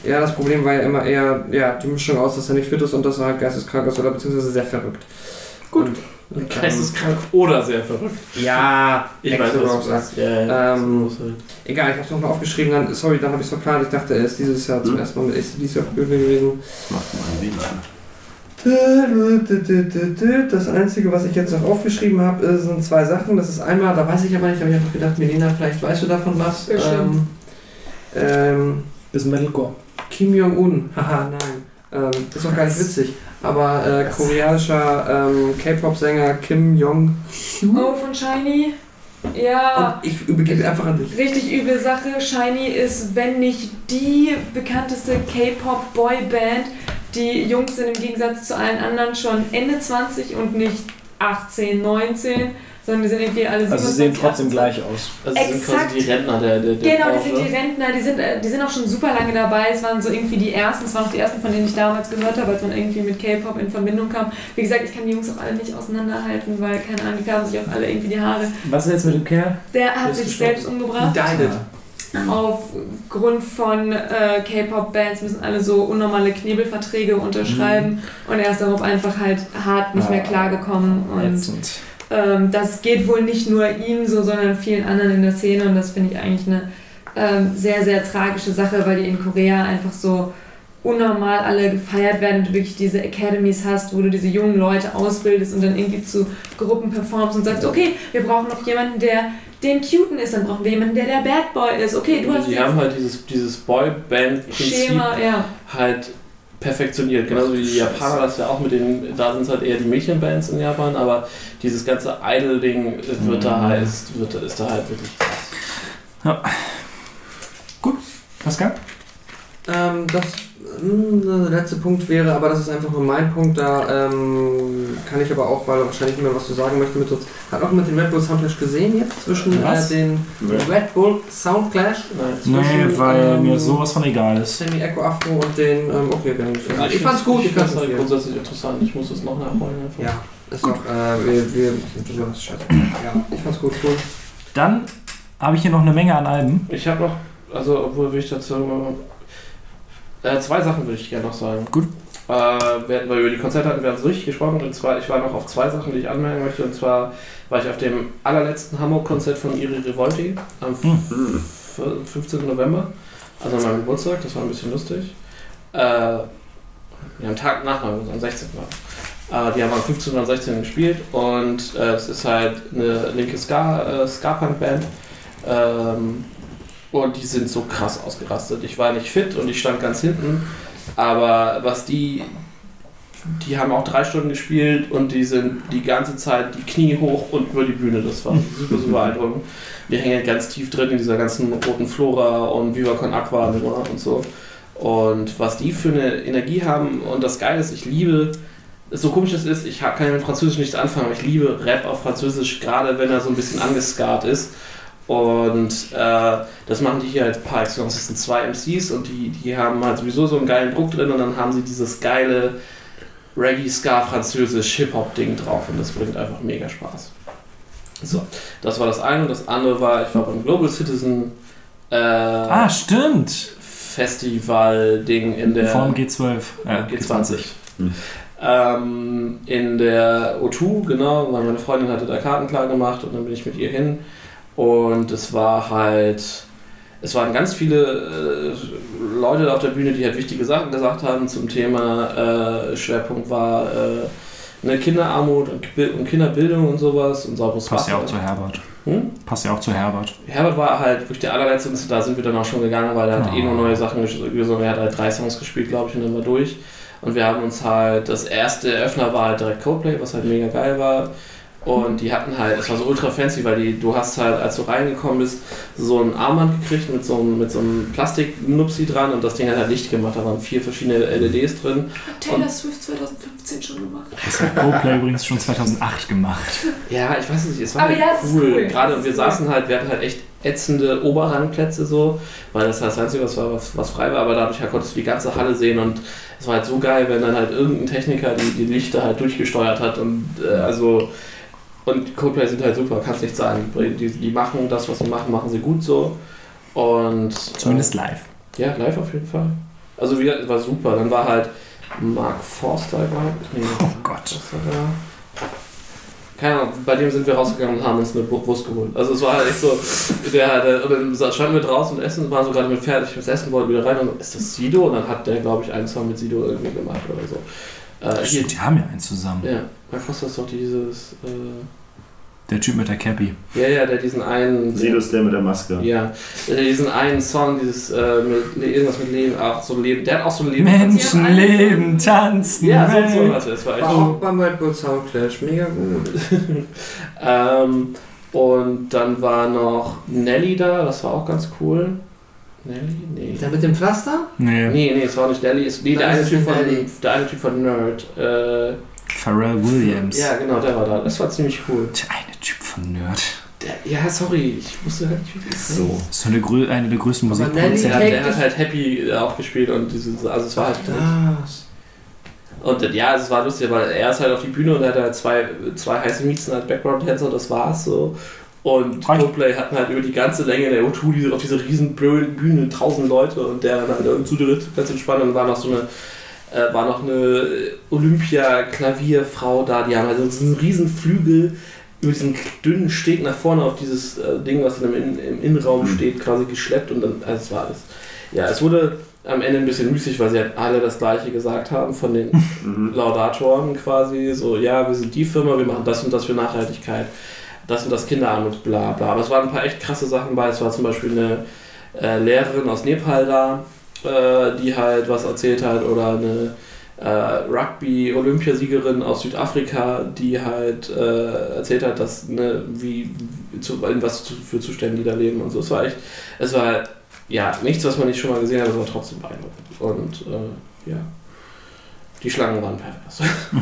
Ja, das Problem war ja immer eher ja, die Mischung aus, dass er nicht fit ist und dass er halt geisteskrank ist oder beziehungsweise sehr verrückt. Gut. Und, und, Geisteskrank oder sehr verrückt. Ja, Ich weiß, was du sagst. Ja, ja. Ähm, halt- Egal, ich habe es nochmal aufgeschrieben. Dann, sorry, dann habe ich es verplant. Ich dachte, er ist dieses Jahr zum Hm. ersten Mal mit ACDC auf Bühne gewesen. Macht mal ein WLAN. Das Einzige, was ich jetzt noch aufgeschrieben habe, sind zwei Sachen. Das ist einmal, da weiß ich aber nicht, aber ich habe gedacht, Melina, vielleicht weißt du davon was. Ähm, ähm, Bis Metalcore. Kim Jong-un, haha, nein. Ähm, das ist doch gar nicht witzig. Aber äh, koreanischer ähm, K-Pop-Sänger Kim Jong. Oh, von Shiny? Ja. Und ich übergebe einfach an dich. Richtig üble Sache. Shiny ist, wenn nicht die bekannteste K-Pop-Boy-Band. Die Jungs sind im Gegensatz zu allen anderen schon Ende 20 und nicht 18, 19, sondern die sind irgendwie alle Also sie sehen 27, trotzdem 18. gleich aus. Also sie sind Exakt. quasi die Rentner der, der, der Genau, die Branche. sind die Rentner, die sind, äh, die sind auch schon super lange dabei. Es waren so irgendwie die ersten, es waren auch die ersten, von denen ich damals gehört habe, als man irgendwie mit K-Pop in Verbindung kam. Wie gesagt, ich kann die Jungs auch alle nicht auseinanderhalten, weil, keine Ahnung, die färben sich auch alle irgendwie die Haare. Was ist jetzt mit dem Kerl? Der hat sich gestorben. selbst umgebracht. Died Aufgrund von äh, K-Pop-Bands müssen alle so unnormale Knebelverträge unterschreiben und er ist darauf einfach halt hart nicht mehr Ah. klargekommen. Und Ätzend. Ähm, das geht wohl nicht nur ihm so, sondern vielen anderen in der Szene und das finde ich eigentlich eine ähm, sehr, sehr tragische Sache, weil die in Korea einfach so unnormal alle gefeiert werden und du wirklich diese Academies hast, wo du diese jungen Leute ausbildest und dann irgendwie zu Gruppen performst und sagst, okay, wir brauchen noch jemanden, der den Cuten ist, dann brauchen wir jemanden, der der Bad Boy ist. Okay, du hast die haben halt dieses, dieses Boyband-Prinzip Schema, ja. halt perfektioniert. Genauso wie die. Japaner das ja auch mit den, da sind es halt eher die Mädchenbands in Japan, aber dieses ganze Idol-Ding wird da Mhm. halt, ist, wird, ist da halt wirklich krass. Pascal? Ähm, das der letzte Punkt wäre, aber das ist einfach nur mein Punkt, da ähm, kann ich aber auch, weil er wahrscheinlich nicht mehr was zu sagen möchte, mit uns. Hat auch mit den Red Bull Soundclash gesehen jetzt zwischen äh, den Nee. Red Bull Soundclash Nee, Zwischen, weil ähm, mir sowas von egal ist. Semi Echo Afro und den ähm, okay, wir haben Ich fand's gut, ich ich fand's fand's halt gut. grundsätzlich interessant. Ich muss es noch nachholen. einfach. Ja, ist doch, äh, wir, wir sind drüber, ist scheiße. Ja, ich fand's gut, cool. Dann habe ich hier noch eine Menge an Alben. Ich habe noch, also obwohl will ich dazu äh, zwei Sachen würde ich gerne noch sagen. Gut. Äh, wir, weil über die Konzerte hatten wir uns richtig gesprochen und zwar, ich war noch auf zwei Sachen, die ich anmerken möchte und zwar war ich auf dem allerletzten Hamburg-Konzert von Iri Revolti am Hm. Hm. f- 15. November, also an meinem Geburtstag, das war ein bisschen lustig. Äh, ja, am Tag nach meinem Geburtstag, am 16. war. Äh, die haben am 15. und 16. gespielt und äh, es ist halt eine linke Ska, äh, Ska-Punk-Band. Ähm, und die sind so krass ausgerastet. Ich war nicht fit und ich stand ganz hinten, aber was die, die haben auch drei Stunden gespielt und die sind die ganze Zeit die Knie hoch und über die Bühne. Das war super, super beeindruckend. Wir hängen ganz tief drin in dieser ganzen roten Flora und Viva Con Aqua und so. Und was die für eine Energie haben und das Geile ist, ich liebe, so komisch es ist, ich kann mit Französisch nichts anfangen, aber ich liebe Rap auf Französisch, gerade wenn er so ein bisschen angescarrt ist. Und äh, das machen die hier halt par excellence. Das sind zwei MCs und die, die haben halt sowieso so einen geilen Druck drin und dann haben sie dieses geile Reggae, Ska, Französisch, Hip-Hop-Ding drauf und das bringt einfach mega Spaß. So, das war das eine und das andere war, ich war beim Global Citizen äh, Ah, stimmt. Festival-Ding in der Form G12. Äh, G20. Hm. Ähm, in der O2, genau, weil meine Freundin hatte da Karten klar gemacht und dann bin ich mit ihr hin. Und es war halt, es waren ganz viele äh, Leute auf der Bühne, die halt wichtige Sachen gesagt haben zum Thema. Äh, Schwerpunkt war äh, eine Kinderarmut und, Bi- und Kinderbildung und sowas und sauberes Passt ja auch zu Herbert. Hm? Passt ja auch zu Herbert. Herbert war halt wirklich der allerletzte da sind wir dann auch schon gegangen, weil er hat Oh. eh nur neue Sachen ges- gesungen. Er hat halt drei Songs gespielt, glaube ich, und dann war durch. Und wir haben uns halt, das erste Eröffner war halt direkt Coldplay, was halt mega geil war. Und die hatten halt, es war so ultra fancy, weil die, du hast halt, als du reingekommen bist, so ein Armband gekriegt mit so einem, mit so einem Plastiknupsi dran und das Ding hat halt Licht gemacht. Da waren vier verschiedene LEDs drin. Hat Taylor Swift 2015 schon gemacht. Das hat Coldplay übrigens schon 2008 gemacht. Ja, ich weiß nicht, es war halt cool. cool. Gerade wir saßen halt, wir hatten halt echt ätzende Oberrangplätze so, weil das halt das Einzige was war, was, was frei war, aber dadurch halt konntest du die ganze Halle sehen und es war halt so geil, wenn dann halt irgendein Techniker die, die Lichter halt durchgesteuert hat und äh, also und Coldplay sind halt super, kannst nicht sagen. Die, die machen das, was sie machen, machen sie gut so. Und Zumindest live. äh, ja, live auf jeden Fall. Also wieder, war super. Dann war halt Mark Forster, ich. Nee, Oh Gott. was da? Keine Ahnung, bei dem sind wir rausgegangen und haben uns eine Wurst geholt. Also es war halt echt so, der, der, und dann standen wir draußen und essen, waren so gerade mit fertig, das Essen wollten wieder rein und ist das Sido? Und dann hat der, glaube ich, einen Song mit Sido irgendwie gemacht oder so. Äh, hier, die haben ja einen zusammen. ja, Mark Forster ist doch dieses, äh, Der Typ mit der Cappy. ja, ja, der diesen einen, ist der mit der Maske. ja, der diesen einen Song, dieses, äh, mit, irgendwas mit Leben, auch so Leben, der hat auch so ein Leben. Menschen leben, tanzen. Ja, so, so was, das war echt auch beim Red Bull Soundclash, mega gut. Ähm, und dann war noch Nelly da, das war auch ganz cool. Nelly? Nee. Der mit dem Pflaster? Nee, Nee, nee, es war nicht Nelly, es, nee, der, eine typ von, Nelly. der eine Typ von Nerd. Äh, Pharrell Williams. ja, genau, der war da. Das war ziemlich cool. Der eine Typ von Nerd. Der, ja, sorry, ich wusste halt nicht, wie das So. Das ist so eine, grö eine der größten Aber Der, Musikproduzenten. Nelly- der hat halt Happy auch gespielt und dieses, also es war halt. Das. Und äh, ja, es war lustig, weil er ist halt auf die Bühne und er hat halt zwei, zwei heiße Miezen als Background-Tänzer, das war's so. Und Reicht. Coldplay hatten halt über die ganze Länge der O2 diese, auf dieser riesen blöden Bühne tausend Leute und der dann halt zu dritt ganz entspannt und war noch so eine äh, war noch eine Olympia-Klavierfrau da, die haben halt so diesen riesen Flügel über diesen dünnen Steg nach vorne auf dieses äh, Ding, was dann im, In im Innenraum Mhm. steht, quasi geschleppt und dann, also es war alles. Ja, es wurde am Ende ein bisschen müßig, weil sie halt alle das gleiche gesagt haben von den Mhm. Laudatoren quasi, so, ja, wir sind die Firma, wir machen das und das für Nachhaltigkeit, das und das Kinderarmut, bla bla. Aber es waren ein paar echt krasse Sachen bei. Es war zum Beispiel eine äh, Lehrerin aus Nepal da äh, die halt was erzählt hat, oder eine äh, Rugby-Olympiasiegerin aus Südafrika, die halt äh, erzählt hat, dass ne, wie zu, was zu, für Zustände die da leben und so. Es war echt, es war ja nichts, was man nicht schon mal gesehen hat, aber trotzdem beeindruckend. Und äh, ja, die Schlangen waren pervers.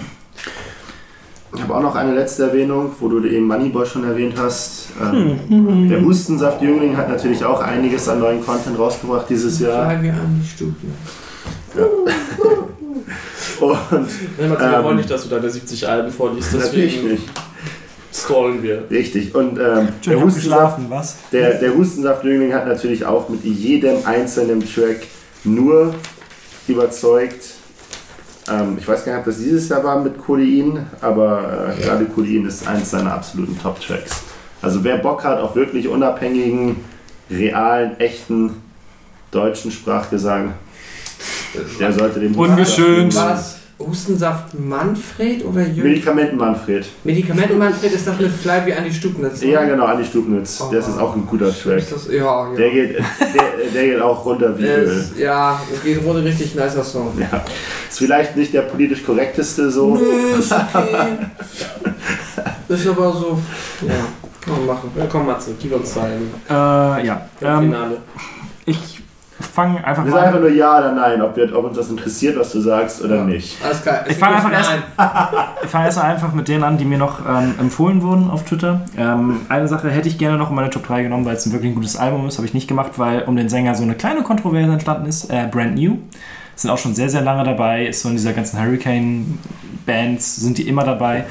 Ich habe auch noch eine letzte Erwähnung, wo du eben Moneyball schon erwähnt hast. Ähm, der Hustensaft-Jüngling hat natürlich auch einiges an neuen Content rausgebracht dieses Jahr. Wir an die Studie. Und Nein, wir Ähm, wollen nicht, dass du deine 70 Alben vorliest, natürlich deswegen nicht. stallen wir. Richtig. Und ähm, der, Hustensaft, was? der, der Hustensaft-Jüngling hat natürlich auch mit jedem einzelnen Track nur überzeugt. Ähm, ich weiß gar nicht, ob das dieses Jahr war mit Codein, aber äh, gerade Codein ist eins seiner absoluten Top-Tracks. Also wer Bock hat auf wirklich unabhängigen, realen, echten deutschen Sprachgesang, der sollte den Ungeschönt. War das Hustensaft Manfred oder Jürgen? Medikamenten Manfred. Medikamenten Manfred ist das mit Fly wie Andi Stubnitz. Ja, genau, Andi Stubnitz. Das ist auch ein guter Track. Das, ja, ja. Der geht, der, der geht auch runter wie Öl. ist, ja, geht wurde richtig nicer Song. Ja. Ist vielleicht nicht der politisch korrekteste so. Nö, ist okay. ist aber so, ja, kann man machen. Ja, komm, Matze, gib uns dein Äh, ja. Ähm, Finale. ich fange einfach Wir mal sagen einfach an. nur ja oder nein, ob, wir, ob uns das interessiert, was du sagst oder Ja. nicht. Alles klar. Ich fang einfach erst- Nein. Ich fange erst mal einfach mit denen an, die mir noch ähm, empfohlen wurden auf Twitter. Ähm, eine Sache hätte ich gerne noch in meine Top 3 genommen, weil es ein wirklich ein gutes Album ist. Habe ich nicht gemacht, weil um den Sänger so eine kleine Kontroverse entstanden ist. Äh, Brand New. Sind auch schon sehr, sehr lange dabei. Ist so in dieser ganzen Hurricane-Bands, sind die immer dabei.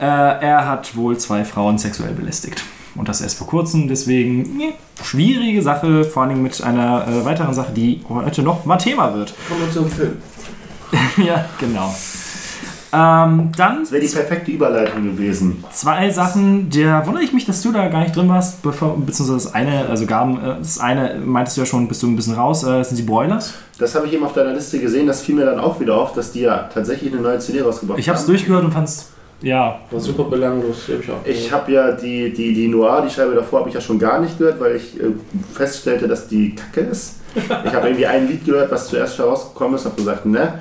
Äh, er hat wohl zwei Frauen sexuell belästigt. Und das erst vor kurzem. Deswegen nee, schwierige Sache, vor allem mit einer äh, weiteren Sache, die heute noch mal Thema wird. Kommen wir zum Film. ja, genau. Ähm, dann Das wäre die perfekte Überleitung gewesen. Zwei Sachen, der wundere ich mich, dass du da gar nicht drin warst, bevor, beziehungsweise das eine, also Gaben, äh, das eine meintest du ja schon, bist du ein bisschen raus, äh, das sind die Boilers. Das habe ich eben auf deiner Liste gesehen, das fiel mir dann auch wieder auf, dass die ja tatsächlich eine neue CD rausgebracht Ich habe es haben. durchgehört und fand's, ja, War super belanglos, die hab ich auch. Ich habe ja die, die, die Noir, die Scheibe davor, habe ich ja schon gar nicht gehört, weil ich äh, feststellte, dass die kacke ist. Ich habe irgendwie ein Lied gehört, was zuerst herausgekommen ist, habe gesagt, ne.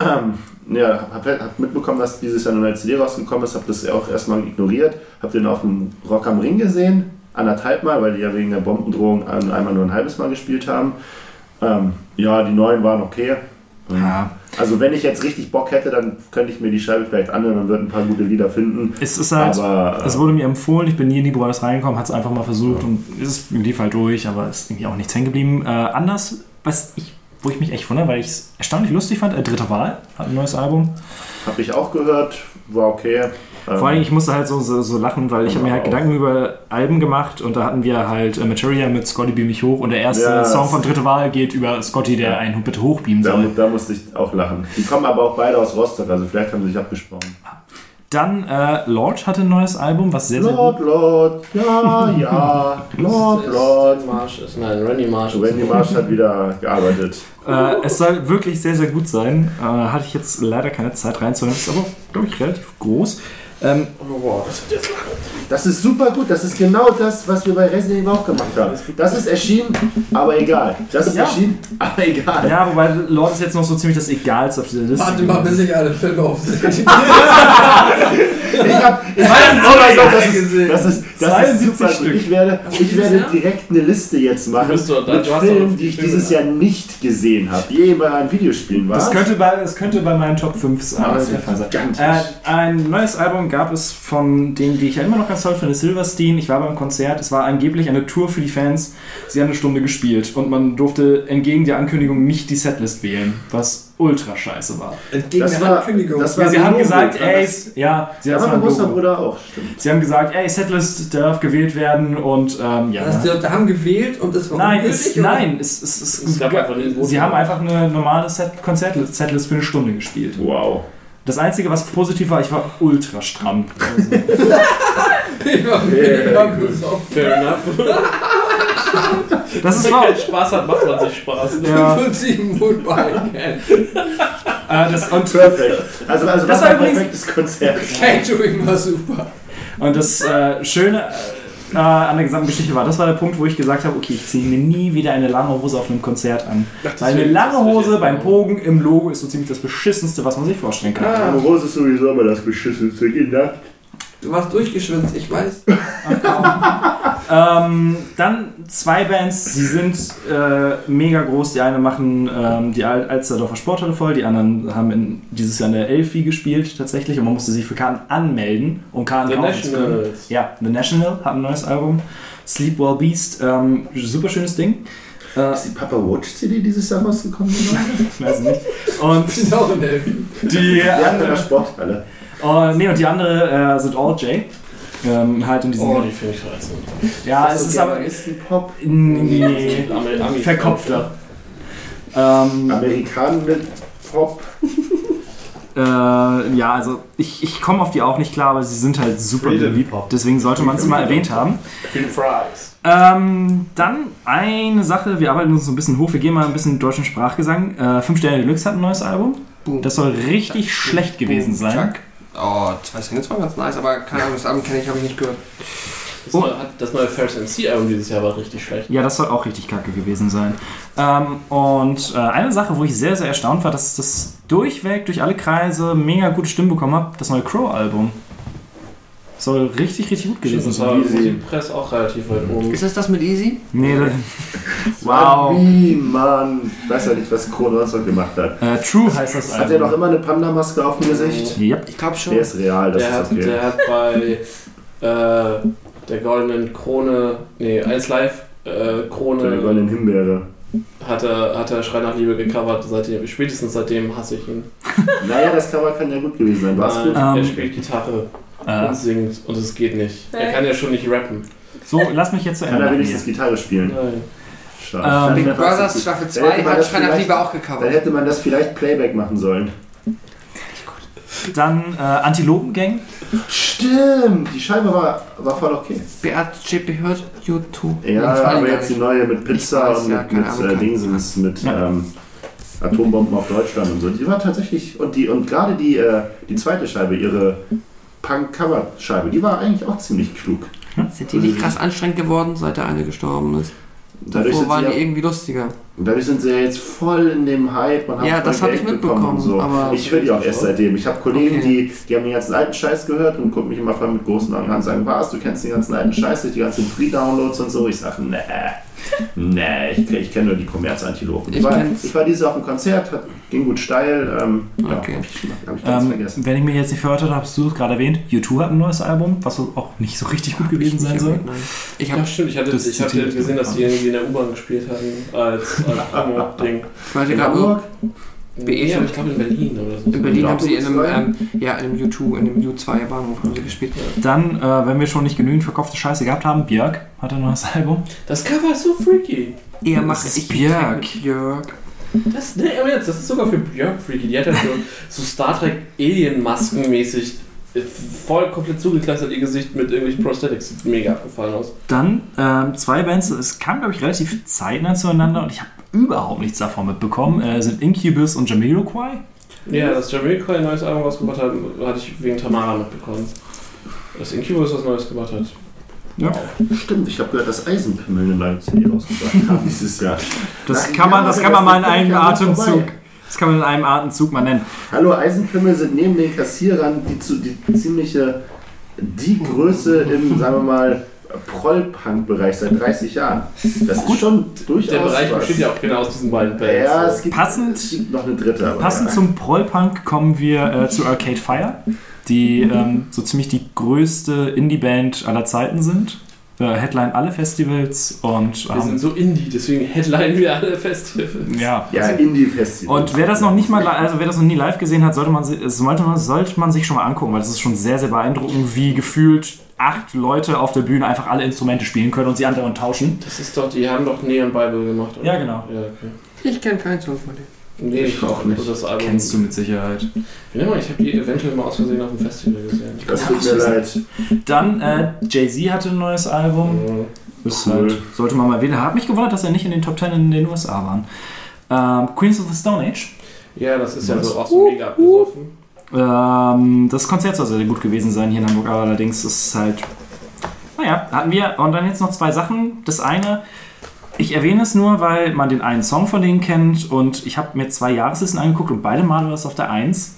Ähm, ja, habe hab mitbekommen, dass dieses Jahr eine neue CD rausgekommen ist, habe das auch erstmal ignoriert, habe den auf dem Rock am Ring gesehen, anderthalb Mal, weil die ja wegen der Bombendrohung einmal nur ein halbes Mal gespielt haben. Ähm, ja, die neuen waren okay. Ja. Also wenn ich jetzt richtig Bock hätte, dann könnte ich mir die Scheibe vielleicht anhören und würde ein paar gute Lieder finden. Es ist halt, Aber äh, es wurde mir empfohlen, ich bin nie in die Boilers reingekommen, hat es einfach mal versucht und es lief halt durch, aber ist irgendwie auch nichts hängen geblieben. Äh, anders, was ich, wo ich mich echt wundere, weil ich es erstaunlich lustig fand, äh, Dritte Wahl hat ein neues Album. Habe ich auch gehört, war okay. Ähm, Vor allem, ich musste halt so, so, so lachen, weil ich habe mir halt Auch. Gedanken über Alben gemacht und da hatten wir halt äh, Materia mit Scotty Beam mich hoch und der erste Ja, Song von Dritte Wahl geht über Scotty, der Ja. einen bitte hochbeamen da, soll. da musste ich auch lachen. Die kommen aber auch beide aus Rostock, also vielleicht haben sie sich abgesprochen. Dann äh, Lord hatte ein neues Album, was sehr, sehr Lord, Lord, ja, ja, Lord, Lord. Marsh ist, nein, Randy Marsh. Randy Marsh hat wieder gearbeitet. Äh, es soll wirklich sehr, sehr gut sein. Äh, hatte ich jetzt leider keine Zeit reinzuhören. Ist aber, glaube ich, relativ groß. Ähm, Oh, wow, das wird jetzt lang. Das ist super gut, das ist genau das, was wir bei Resident Evil auch gemacht haben. Das ist erschienen, aber egal. Das ist Ja. erschienen, aber egal. ja, wobei Lord ist jetzt noch so ziemlich das Egalste auf dieser Liste. Warte mal, bis ich alle Filme aufsehe. Ich hab, ich oh mein Gott, das ist, das ist, das ist 72 super gut. Stück. Ich werde, ich werde direkt eine Liste jetzt machen du- du mit Filmen, die ich dieses. Jahr nicht gesehen habe. Je bei einem Videospielen war. Das könnte bei, das könnte bei meinen Top 5 sein. Ah, das der ist Fall sein. gigantisch. Äh, ein neues Album gab es von denen, die ich ja immer noch ganz toll finde, Silverstein. Ich war beim Konzert. Es war angeblich eine Tour für die Fans. Sie haben eine Stunde gespielt und man durfte entgegen der Ankündigung nicht die Setlist wählen, was ultra scheiße war. Entgegen Das der war- Ankündigung. das Ja, war sie haben Logo, gesagt, ey, das- ja, sie, Ja. Bruder auch, stimmt. sie haben gesagt, ey, Setlist darf gewählt werden und ähm, ja. Das, die haben gewählt und es war Nein, es, nein, es, es, es, Es gab einfach sie haben einfach eine normale Set Konzertlist Setlist für eine Stunde gespielt. Wow. Das Einzige, was positiv war, ich war ultra stramm. Also, Ich war mega besoffen. Fair enough. das ist Wenn wahr. man keinen Spaß hat, macht man sich Spaß. Ja, 5-7 Woodbine. äh, das, und, Perfekt. Also, also Das das war war ein übrigens- perfektes Konzert. Catering war super. und das äh, Schöne, äh, an der gesamten Geschichte war. Das war der Punkt, wo ich gesagt habe, okay, ich ziehe mir nie wieder eine lange Hose auf einem Konzert an. Weil eine lange Hose beim Pogen im Logo ist so ziemlich das beschissenste, was man sich vorstellen kann. Ah, Meine Hose ist sowieso immer das beschissenste Kinder. Du warst durchgeschwitzt, ich weiß. Ähm, dann zwei Bands, die sind äh, mega groß. Die eine machen ähm, die Al Alsterdorfer Sporthalle voll, die anderen haben in, dieses Jahr in der Elfi gespielt tatsächlich und man musste sich für Karten anmelden, um Karten The kaufen zu können. Ja, The National hat ein neues Album. Sleep Well Beast, ähm, super schönes Ding. Äh, Ist die Papa Watch CD dieses Jahr rausgekommen? weiß nicht. Und sind auch in der Elfi. die, ja, in der Sporthalle. Oh, nee, und die andere äh, sind All J. Ähm, halt in diesem. Oh, die finde ich reizend. ja, es ist aber. ist ein Pop. Nee, verkopfter. Ähm, Amerikaner mit Pop. Äh, ja, also ich, ich komme auf die auch nicht klar, aber sie sind halt super beliebt. Deswegen sollte man es mal erwähnt haben. Ähm, dann eine Sache, wir arbeiten uns so ein bisschen hoch, wir gehen mal ein bisschen deutschen Sprachgesang. Äh, Fünf Sterne Deluxe hat ein neues Album. Boom. Das soll richtig schlecht gewesen sein. Oh, zwei Singles waren ganz nice, aber keine Ahnung, das Album kenne ich, habe ich nicht gehört. Das, neue, hat- das neue First MC-Album dieses Jahr war richtig schlecht. Ja, das soll auch richtig kacke gewesen sein. Ähm, und äh, eine Sache, wo ich sehr, sehr erstaunt war, dass das durchweg, durch alle Kreise mega gute Stimmen bekommen hat, das neue Crow-Album. Soll richtig, richtig gut gewesen Das sein. war Easy. Musikpress auch relativ weit oben. Ist das das mit Easy? Nee, das, Wow. Wie, Mann. Ich weiß ja nicht, was Kron noch gemacht hat. äh, True heißt das Hat er noch immer eine Panda-Maske auf dem Gesicht? Yep. Ich glaube schon. Der ist real, das Der ist hat, okay. der hat bei äh, der goldenen Krone, nee, Ice Live äh, Der Krone goldenen Himbeere. hat er, hat er Schrei nach Liebe gecovert. Seitdem, spätestens seitdem hasse ich ihn. Naja, das Cover kann ja gut gewesen sein. War's Nein, gut? Ähm, er spielt Gitarre Äh, und singt und es geht nicht. Er kann ja schon nicht rappen. so, lass mich jetzt zu Kann Ende er machen. wenigstens Gitarre spielen? Nein. Schade. Ähm, Big Dann Brothers Staffel Dann hätte 2 man hat das Schrei nach vielleicht- Liebe auch Dann gecovert. hätte man das vielleicht Playback machen sollen. Dann äh, Antilopengang. Stimmt, die Scheibe war, war voll okay. Hat JP hört? YouTube. Ja, aber jetzt die neue mit Pizza und ja, mit, mit äh, Dingsens, mit Ja. ähm, Atombomben auf Deutschland und so. Die war tatsächlich, und die und gerade die, äh, die zweite Scheibe, ihre Punk-Cover-Scheibe, die war eigentlich auch ziemlich klug. Sind die nicht krass anstrengend geworden, seit der eine gestorben ist? Dadurch Davor waren sie die irgendwie lustiger. Dadurch sind sie ja jetzt voll in dem Hype. Man hat Ja, das hab Geld ich bekommen mitbekommen, und So. aber- ich höre die auch erst seitdem. Ich habe Kollegen, Okay. die, die haben den ganzen alten Scheiß gehört und gucken mich immer voll mit großen Augen an und sagen, was, du kennst den ganzen alten Scheiß, die ganzen Free-Downloads und so. Ich sage, nee, nee, ich, ich kenne nur die Kommerzantilopen. Ich, Ich war, ich war dieses Jahr auf dem Konzert, hat, ging gut steil. Ähm, ja, Okay. hab ich, hab ich ganz Ähm, vergessen. wenn ich mich jetzt nicht verhört habe, hast du es gerade erwähnt. U2 hat ein neues Album, was auch nicht so richtig gut gewesen sein soll. Ich Ja, habe stimmt. Ich hatte, ich hatte gesehen, dass die irgendwie in der U-Bahn gespielt hatten als, als wollte In Hamburg? BE Ja, ich glaube in Berlin oder so. in Berlin haben sie in einem, ähm, ja, in einem U2, in einem U2 Bahnhof haben sie gespielt. Dann, äh, wenn wir schon nicht genügend verkaufte Scheiße gehabt haben, Björk hat ein neues Album. Das Cover ist so freaky. Mache ist ich Björk. Björk. Das, nee, aber jetzt, das ist sogar für Björk freaky. Die hat halt so, so Star Trek Alien-Masken mäßig äh, voll komplett zugekleistert ihr Gesicht mit irgendwelchen Prosthetics. Sieht mega abgefallen aus. Dann ähm, zwei Bands, es kam, glaube ich, relativ zeitnah zueinander und ich habe überhaupt nichts davon mitbekommen, äh, sind Incubus und Jamiroquai. Ja, dass Jamiroquai ein neues Album rausgebracht hat, hatte ich wegen Tamara mitbekommen. Dass Incubus was Neues gemacht hat. Ja. Stimmt, ich habe gehört, dass Eisenpimmel eine neue CD rausgebracht haben dieses Jahr. Das kann man, ja, das kann man mal in das einem Atemzug. vorbei. Das kann man in einem Atemzug mal nennen. Hallo, Eisenpimmel sind neben den Kassierern die, zu, die ziemliche, die Größe im, sagen wir mal, Proll-Punk-Bereich seit 30 Jahren. Das ist schon durchaus Der Bereich was. besteht ja auch genau aus diesen beiden Bands. Ja, es gibt, Passend- es gibt noch eine dritte. Aber Passend ja. zum Prollpunk kommen wir äh, zu Arcade Fire, die ähm, so ziemlich die größte Indie-Band aller Zeiten sind. Äh, Headline alle Festivals und Wir sind ähm, so Indie, deswegen headline wir alle Festivals. ja. Ja, Indie-Festival. Und wer das noch nicht mal, also wer das noch nie live gesehen hat, sollte man, sollte man, sollte man sich schon mal angucken, weil das ist schon sehr, sehr beeindruckend, wie gefühlt acht Leute auf der Bühne einfach alle Instrumente spielen können und sie andauernd tauschen. Das ist doch, die haben doch Neon Bible gemacht, oder? Ja, genau. Ja, okay. Ich kenne keinen Song von denen. Nee, Ich auch nicht. Das Album. Kennst du mit Sicherheit. Ja, ich habe die eventuell mal aus Versehen auf dem Festival gesehen. das tut mir leid. Dann, äh, Jay-Z hatte ein neues Album. Ist Cool. halt, sollte man mal wählen. Hat mich gewundert, dass er nicht in den Top 10 in den USA waren. Ähm, Queens of the Stone Age. Ja, das ist ja so auch so mega abgesoffen. Ähm, das Konzert soll sehr gut gewesen sein hier in Hamburg, aber allerdings ist es halt. Naja, hatten wir. Und dann jetzt noch zwei Sachen. Das eine, ich erwähne es nur, weil man den einen Song von denen kennt und ich habe mir zwei Jahreslisten angeguckt und beide Male war es auf der 1.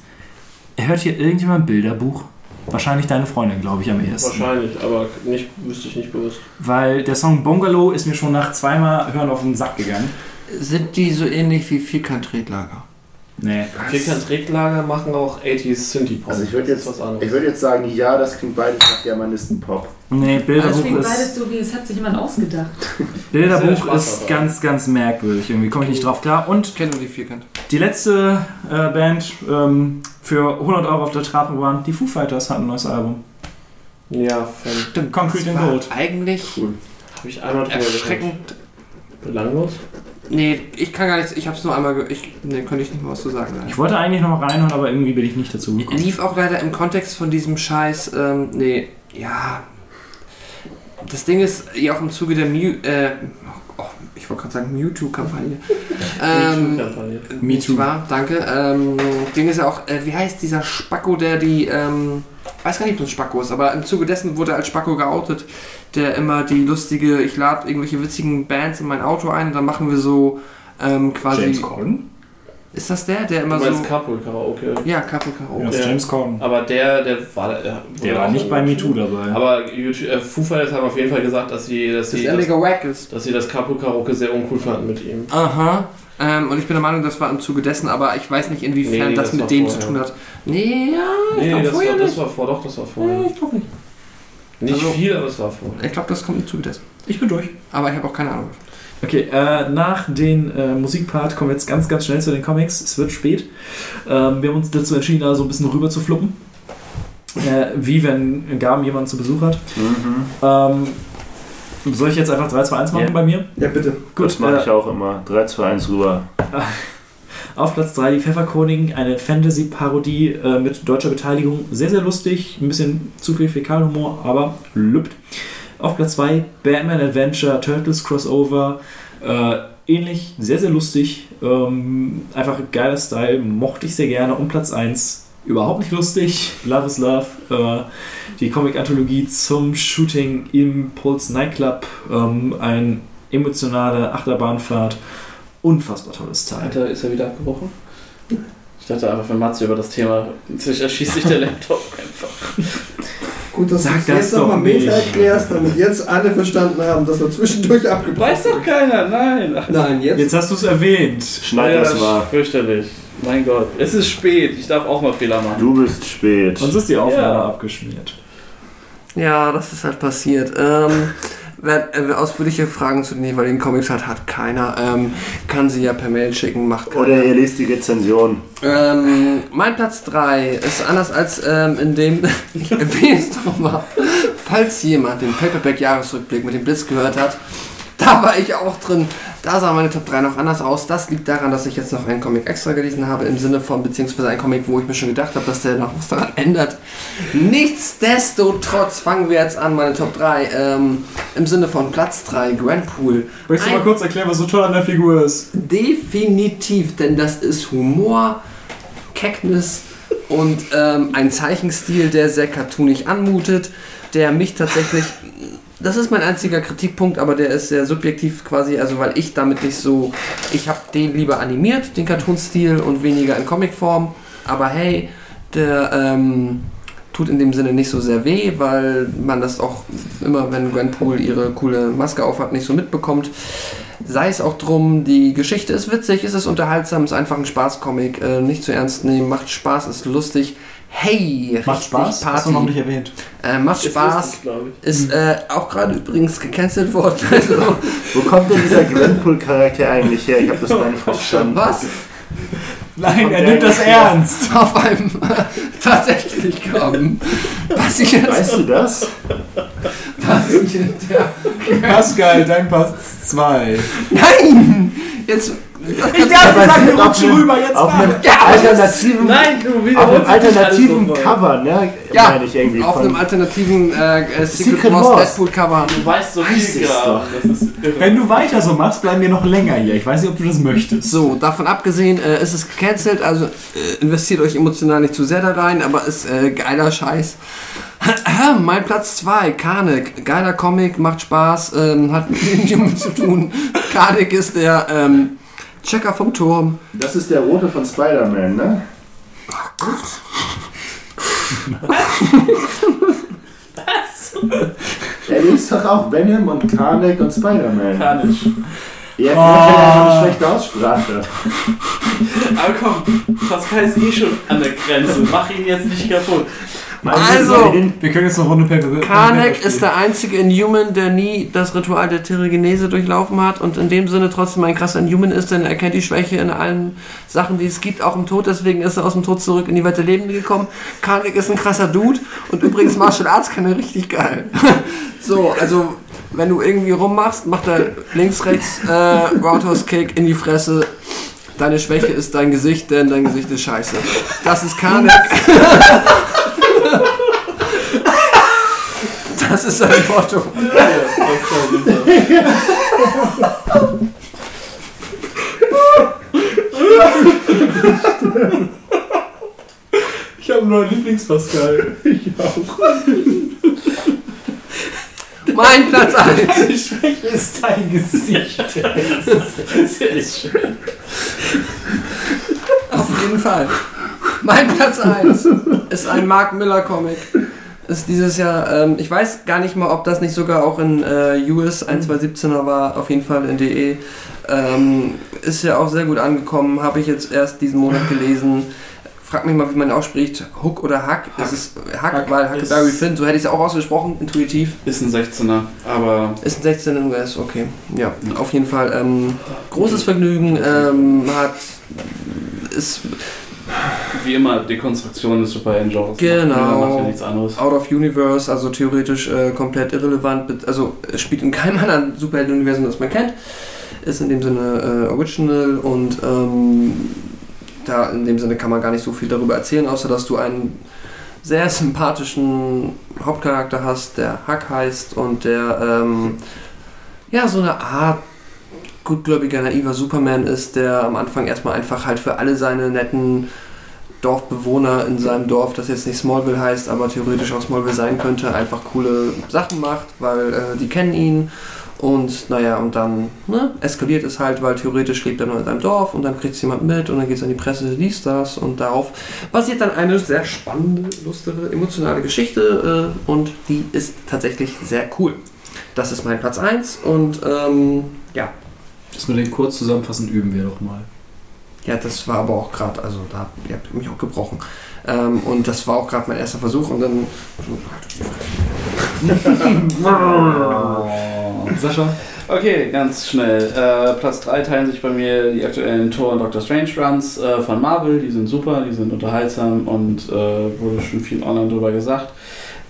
Hört hier irgendjemand ein Bilderbuch? Wahrscheinlich deine Freundin, glaube ich, am ehesten. Wahrscheinlich, aber nicht, wüsste ich nicht bewusst. Weil der Song Bungalow ist mir schon nach zweimal Hören auf den Sack gegangen. Sind die so ähnlich wie Vierkant-Tretlager? Nee. Vierkant Tretlager machen auch 80s Synthie Pop. Also ich würde jetzt, Das ist was anderes. ich würd jetzt sagen, ja, das klingt beides nach Germanisten-Pop. Nee, Das Bilderbuch klingt ist. beides so wie, es hat sich jemand ausgedacht. Bilderbuch ist dabei. ganz, ganz merkwürdig. Irgendwie komme ich nicht drauf klar. Und Ich kenne nur die Vierkant. die letzte äh, Band ähm, für 100 Euro auf der Trappe waren die Foo Fighters, hatten ein neues Album. Ja, von, Stimmt. Concrete das in war Gold. Eigentlich habe ich einmal erschreckend. Belanglos? Nee, ich kann gar nichts. Ich habe es nur einmal. Ge ich, nee, könnte ich nicht mal was zu sagen. Ich wollte eigentlich noch mal reinhören, aber irgendwie bin ich nicht dazu gekommen. Lief auch leider im Kontext von diesem Scheiß. Ähm, nee, ja. Das Ding ist, ja auch im Zuge der Mew. Äh, oh, ich wollte gerade sagen Mewtwo-Kampagne. ähm, Kampagne. Me Nicht too. wahr? Danke. Ähm, Ding ist ja auch, äh, wie heißt dieser Spacko, der die, ähm, weiß gar nicht, ob das ein Spacko ist, aber im Zuge dessen wurde er als Spacko geoutet, der immer die lustige, ich lade irgendwelche witzigen Bands in mein Auto ein, dann machen wir so ähm, quasi. James Corden? Ist das der, der Du immer so. meinst Carpool Karaoke. Ja, Kapo Karo. Ja, das ist Ja. James Corden. Aber der, der war, der, Der war nicht bei MeToo dabei. Aber YouTube, äh, Foo Fighters haben auf jeden Fall gesagt, dass sie, dass Dass sie, das, wack ist. dass sie das Carpool Karaoke sehr uncool fanden mit ihm. Aha. Ähm, und ich bin der Meinung, das war im Zuge dessen, aber ich weiß nicht, inwiefern Nee, das, das mit dem vorher. zu tun hat. Nee, ja, ich Nee, glaube das vorher war, das nicht. war vor, doch, das war vorher. Nee, ich glaube nicht. Nicht Also- viel, aber es war vorher. Ich glaube, das kommt im Zuge dessen. Ich bin durch. Aber ich habe auch keine Ahnung. Okay, äh, nach den äh, Musikpart kommen wir jetzt ganz, ganz schnell zu den Comics. Es wird spät. Ähm, wir haben uns dazu entschieden, da so ein bisschen rüber zu fluppen. Äh, wie wenn Gaben jemanden zu Besuch hat. Mhm. Ähm, soll ich jetzt einfach 3, 2, 1 machen Ja. bei mir? Ja, bitte. Gut, das mache äh, ich auch immer. 3, 2, 1 rüber. Auf Platz 3 die Pfefferkoning, eine Fantasy-Parodie äh, mit deutscher Beteiligung. Sehr, sehr lustig, ein bisschen zu viel Fäkalhumor, aber lübt. Auf Platz 2 Batman Adventure, Turtles Crossover. Äh, ähnlich, sehr, sehr lustig. Ähm, einfach geiler Style, mochte ich sehr gerne. Und Platz 1 überhaupt nicht lustig. Love is Love. Äh, die Comic-Anthologie zum Shooting im Pulse Nightclub. Ähm, ein emotionale Achterbahnfahrt. Unfassbar tolles Teil. Alter, ist er wieder abgebrochen? Ich dachte einfach, wenn Matze über das Thema sich erschießt sich der Laptop einfach. Gut, dass Sag du das jetzt nochmal Meta erklärst, damit jetzt alle verstanden haben, dass er zwischendurch abgebrochen Weiß doch keiner, nein. Nein, jetzt. Jetzt hast du es erwähnt. Schneid ja, das mal. Fürchterlich. Mein Gott. Es ist spät. Ich darf auch mal Fehler machen. Du bist spät. Uns ist die Aufnahme Ja. abgeschmiert. Ja, das ist halt passiert. Ähm, äh, ausführliche Fragen zu den jeweiligen Comics hat, hat keiner. Ähm, kann sie ja per Mail schicken, macht keiner. Oder ihr lest die Rezension. Ähm, mein Platz 3 ist anders als ähm, in dem, ich erwähne es doch mal, falls jemand den Paperback-Jahresrückblick mit dem Blitz gehört hat, da war ich auch drin. Da sah meine Top 3 noch anders aus. Das liegt daran, dass ich jetzt noch einen Comic extra gelesen habe, im Sinne von, beziehungsweise ein Comic, wo ich mir schon gedacht habe, dass der noch was daran ändert. Nichtsdestotrotz fangen wir jetzt an, meine Top 3. Ähm, Im Sinne von Platz 3, Grandpool. Möchtest du mal kurz erklären, was so toll an der Figur ist? Definitiv, denn das ist Humor, Keckness und ähm, ein Zeichenstil, der sehr cartoonig anmutet, der mich tatsächlich. Das ist mein einziger Kritikpunkt, aber der ist sehr subjektiv quasi, also weil ich damit nicht so. Ich habe den lieber animiert, den Cartoon-Stil und weniger in Comicform. Aber hey, der ähm, tut in dem Sinne nicht so sehr weh, weil man das auch immer, wenn Gwenpool ihre coole Maske aufhat, nicht so mitbekommt. Sei es auch drum, die Geschichte ist witzig, es ist unterhaltsam, ist einfach ein Spaßcomic, äh, nicht zu ernst nehmen, macht Spaß, ist lustig. Hey, Macht Spaß? Hast Party. du noch nicht erwähnt. Äh, macht Ist Spaß, lustig, glaub ich. ist äh, auch gerade übrigens gecancelt worden. Also, Wo kommt denn dieser Gwenpool-Charakter eigentlich her? Ich habe das gar nicht verstanden. was? Nein, Kommt er nimmt das ernst. Auf einem tatsächlich kam. Passiert, Weißt du das? passiert, ja. Pascal, dein Pass 2. Nein! Jetzt Ich es sagen, gibt wir auf rutschen einem- rüber jetzt auf mal. einem alternativen, Nein, du auf einem alternativen Cover, ne? Ja, meine ich irgendwie. Auf von- einem alternativen äh, äh, Secret, Secret Wars. Deadpool Cover. Du weißt so viel. Wenn du weiter so machst, bleiben wir noch länger hier. Ich weiß nicht, ob du das möchtest. So, davon abgesehen äh, ist es gecancelt, also äh, investiert euch emotional nicht zu sehr da rein, aber ist äh, geiler Scheiß. mein Platz 2, Karnik. Geiler Comic, macht Spaß, ähm, hat mit dem Jungen zu tun. Karnik ist der ähm, Checker vom Turm. Das ist der rote von Spider-Man, ne? Er liest doch auch Venom und Karnak und Spider-Man. Carnage. Ja, Oh. vielleicht hat er eine schlechte Aussprache. Aber komm, Pascal ist eh schon an der Grenze. Mach ihn jetzt nicht kaputt. Also, Wir können jetzt eine Runde Paper Karnak ist der einzige Inhuman, der nie das Ritual der Terrigenese durchlaufen hat und in dem Sinne trotzdem ein krasser Inhuman ist, denn er erkennt die Schwäche in allen Sachen, die es gibt, auch im Tod. Deswegen ist er aus dem Tod zurück in die Welt der Lebenden gekommen. Karnak ist ein krasser Dude und übrigens Martial Arts kann er richtig geil. so, also wenn du irgendwie rummachst, macht er links, rechts äh, Roundhouse Kick in die Fresse. Deine Schwäche ist dein Gesicht, denn dein Gesicht ist scheiße. Das ist Karnak. Das ist seine Motto. Ich habe einen neuen Lieblings-Pascal. Mein Platz 1. Die Schwäche ist dein Gesicht. Auf jeden Fall. Mein Platz 1 ist ein Mark Miller Comic. Ist dieses Jahr, ähm, ich weiß gar nicht mal, ob das nicht sogar auch in äh, US 1217er war, auf jeden Fall in DE. Ähm, ist ja auch sehr gut angekommen, habe ich jetzt erst diesen Monat gelesen. Frag mich mal, wie man ausspricht. Hook oder Hack? Es ist Hack, Hack weil Huckleberry ist- Finn, so hätte ich es auch ausgesprochen, intuitiv. Ist ein 16er, aber Ist ein 16 in US, okay. Ja, auf jeden Fall. Ähm, großes Vergnügen, ähm, hat. Ist wie immer Dekonstruktion des Super-Genres. Genau. Macht ja nichts anderes. out of universe, also theoretisch äh, komplett irrelevant. Also spielt in keinem anderen Superhelden-Universum, das man kennt. Ist in dem Sinne äh, original und ähm, da in dem Sinne kann man gar nicht so viel darüber erzählen, außer dass du einen sehr sympathischen Hauptcharakter hast, der Huck heißt und der ähm, ja so eine Art gutgläubiger, naiver Superman ist, der am Anfang erstmal einfach halt für alle seine netten Dorfbewohner in seinem Dorf, das jetzt nicht Smallville heißt, aber theoretisch auch Smallville sein könnte, einfach coole Sachen macht, weil äh, die kennen ihn. Und naja, und dann ne, eskaliert es halt, weil theoretisch lebt er nur in seinem Dorf und dann kriegt es jemand mit und dann geht es an die Presse, dies, das und darauf basiert dann eine sehr spannende, lustige, emotionale Geschichte äh, und die ist tatsächlich sehr cool. Das ist mein Platz 1 und ähm, ja, Das mit den kurz zusammenfassen üben wir doch mal. ja, das war aber auch gerade, also da habt ihr habt mich auch gebrochen. Ähm, und das war auch gerade mein erster Versuch und dann. Sascha? Okay, ganz schnell. Äh, Platz 3 teilen sich bei mir die aktuellen Thor und Doctor Strange Runs äh, von Marvel. Die sind super, die sind unterhaltsam und äh, wurde schon viel online drüber gesagt.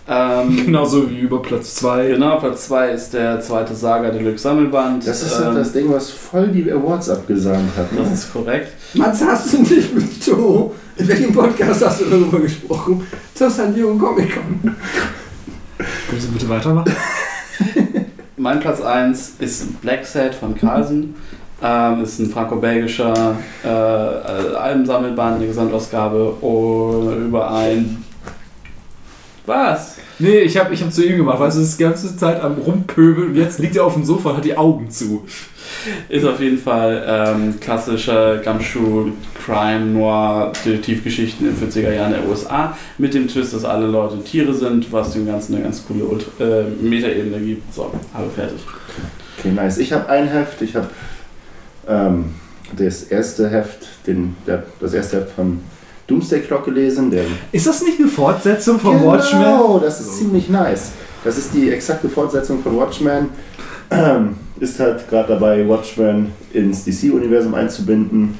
Ähm, Genauso wie über Platz 2. Genau, Platz 2 ist der zweite Saga Deluxe Sammelband. Das ist ähm, halt das Ding, was voll die Awards abgesandt hat. das Ne? ist korrekt. Mats, hast du nicht mit Joe, in welchem Podcast hast du darüber gesprochen? Zur San Diego Comic Con. Können Sie bitte weitermachen? Mein Platz 1 ist Black Set von Carlsen. Ähm, ist ein franco-belgischer äh, äh, Albensammelband, eine Gesamtausgabe oh, über ein. Was? Nee, ich habe ich hab zu ihm gemacht, weißt du, das ist die ganze Zeit am Rumpöbeln und jetzt liegt er auf dem Sofa und hat die Augen zu. Ist auf jeden Fall ähm, klassischer Gumshoe Crime Noir Detektivgeschichten in den 40er Jahren der USA mit dem Twist, dass alle Leute Tiere sind, was dem Ganzen eine ganz coole äh, Metaebene gibt. So, habe fertig. Okay, nice. Ich habe ein Heft, ich habe ähm, das erste Heft, den, der, das erste Heft von Doomsday Clock gelesen. Der, Ist das nicht eine Fortsetzung von Watchmen? Genau, das ist ziemlich nice. Das ist die exakte Fortsetzung von Watchmen. Ähm, ist halt gerade dabei, Watchmen ins DC-Universum einzubinden.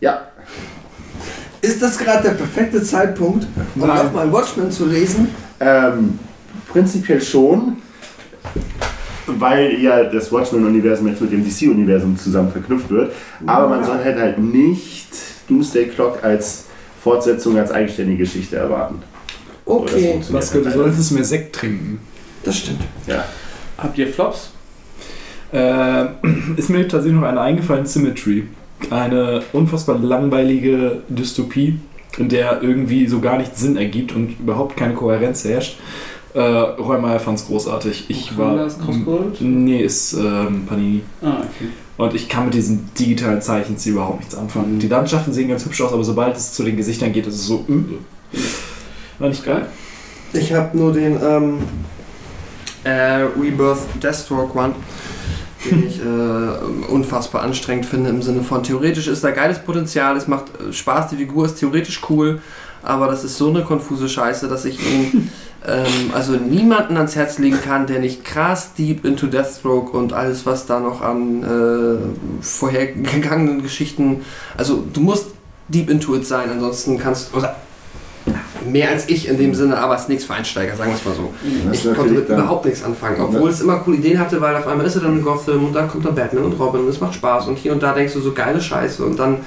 Ja, Ist das gerade der perfekte Zeitpunkt, um nochmal Watchmen zu lesen? ähm, prinzipiell schon. weil ja das Watchmen-Universum jetzt mit dem DC-Universum zusammen verknüpft wird. Aber man soll halt, halt nicht Doomsday Clock als Fortsetzung, als eigenständige Geschichte erwarten. So, Okay, funktioniert Baske, du solltest mehr Sekt trinken. das stimmt. Ja. Habt ihr Flops? Äh, ist mir tatsächlich noch eine eingefallen, Symmetry. Eine unfassbar langweilige Dystopie, in der irgendwie so gar nicht Sinn ergibt und überhaupt keine Kohärenz herrscht. Äh, Räumer fand es großartig. Ich War war. das? Nee, ist ähm, Panini. Ah, okay. Und ich kann mit diesen digitalen Zeichenstil überhaupt nichts anfangen. Mhm. Die Landschaften sehen ganz hübsch aus, aber sobald es zu den Gesichtern geht, ist es so. Äh, war nicht geil. Ich habe nur den ähm, äh, Rebirth Deathstroke One, den ich äh, unfassbar anstrengend finde im Sinne von theoretisch ist da geiles Potenzial, es macht äh, Spaß, die Figur ist theoretisch cool, aber das ist so eine konfuse Scheiße, dass ich ihn ähm, also niemanden ans Herz legen kann, der nicht krass deep into Deathstroke und alles, was da noch an äh, vorhergegangenen Geschichten, also du musst deep into it sein, ansonsten kannst oder mehr als ich in dem Sinne, aber es ist nichts für Einsteiger, sagen wir es mal so. Das Ich konnte mit überhaupt nichts anfangen, obwohl es immer coole Ideen hatte, weil auf einmal ist er dann in Gotham und dann kommt dann Batman und Robin und es macht Spaß und hier und da denkst du so geile Scheiße und dann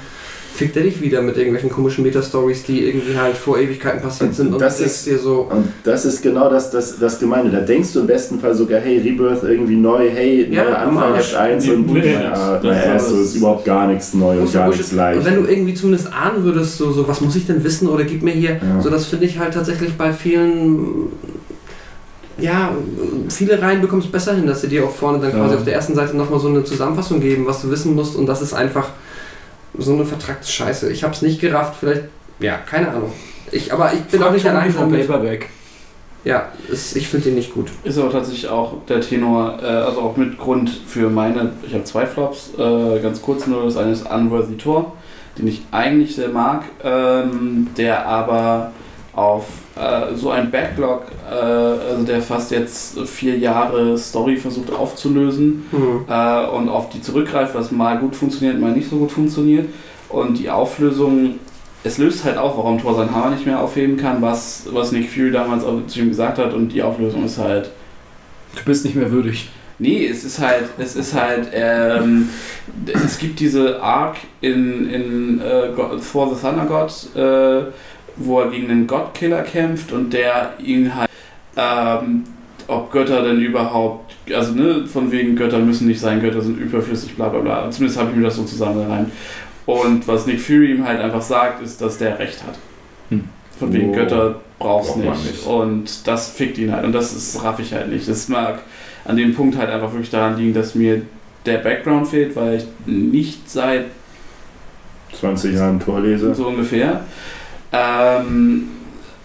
fickt er dich wieder mit irgendwelchen komischen Meta-Stories, die irgendwie halt vor Ewigkeiten passiert sind und Das du ist- dir so, Und das ist genau das, das, das Gemeine. Da denkst du im besten Fall sogar, hey, Rebirth irgendwie neu, hey, Ja, neuer Anfang, Heft 1 Nee, und nee, ja, das- naja, ist so ist- überhaupt gar nichts neu und gar ja nichts leicht. Und wenn du irgendwie zumindest ahnen würdest, so, so was muss ich denn wissen oder gib mir hier, Ja. so das finde ich halt tatsächlich bei vielen, ja, viele Reihen bekommst besser hin, dass sie dir auch vorne dann Ja. quasi auf der ersten Seite nochmal so eine Zusammenfassung geben, was du wissen musst und das ist einfach so eine vertrackte Scheiße. Ich habe es nicht gerafft, vielleicht, ja, keine Ahnung. Ich, aber ich bin auch nicht allein vom damit. Paperback. Ja, es, ich finde den nicht gut. Ist aber tatsächlich auch der Tenor, äh, also auch mit Grund für meine, ich habe zwei Flops, äh, ganz kurz nur, das eine ist Unworthy Tor, den ich eigentlich sehr mag, ähm, der aber auf äh, so ein Backlog, äh, also der fast jetzt vier Jahre Story versucht aufzulösen Hm. äh, und auf die zurückgreift, was mal gut funktioniert, mal nicht so gut funktioniert. Und die Auflösung, es löst halt auf, warum Thor seinen Hammer nicht mehr aufheben kann, was, was Nick Fury damals auch zu ihm gesagt hat. Und die Auflösung ist halt, Du bist nicht mehr würdig. nee, es ist halt, es ist halt, ähm, es gibt diese Arc in, in äh, God, For the Thunder God, äh, wo er gegen einen Godkiller kämpft und der ihn halt, ähm, ob Götter denn überhaupt, also ne, von wegen Götter müssen nicht sein, Götter sind überflüssig, bla bla bla. Zumindest habe ich mir das so zusammengereimt. Und was Nick Fury ihm halt einfach sagt, ist, dass der Recht hat. Hm. Von wegen Oh. Götter brauchst nicht. nicht. Und das fickt ihn halt. Und das ist raff ich halt nicht. Das mag an dem Punkt halt einfach wirklich daran liegen, dass mir der Background fehlt, weil ich nicht seit 20 Jahren Torleser. so ungefähr. Ähm,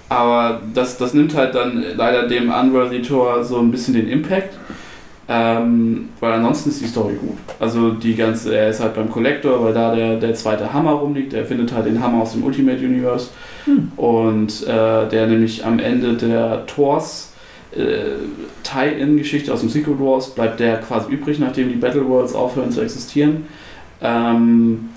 aber das, das nimmt halt dann leider dem Unworthy Tor so ein bisschen den Impact. Ähm, weil ansonsten ist die Story gut. Also die ganze, er ist halt beim Collector, weil da der, der zweite Hammer rumliegt. Er findet halt den Hammer aus dem Ultimate Universe. Und äh, der nämlich am Ende der Tors äh, Tie-In-Geschichte aus dem Secret Wars bleibt der quasi übrig, nachdem die Battle Worlds aufhören zu existieren. Ähm,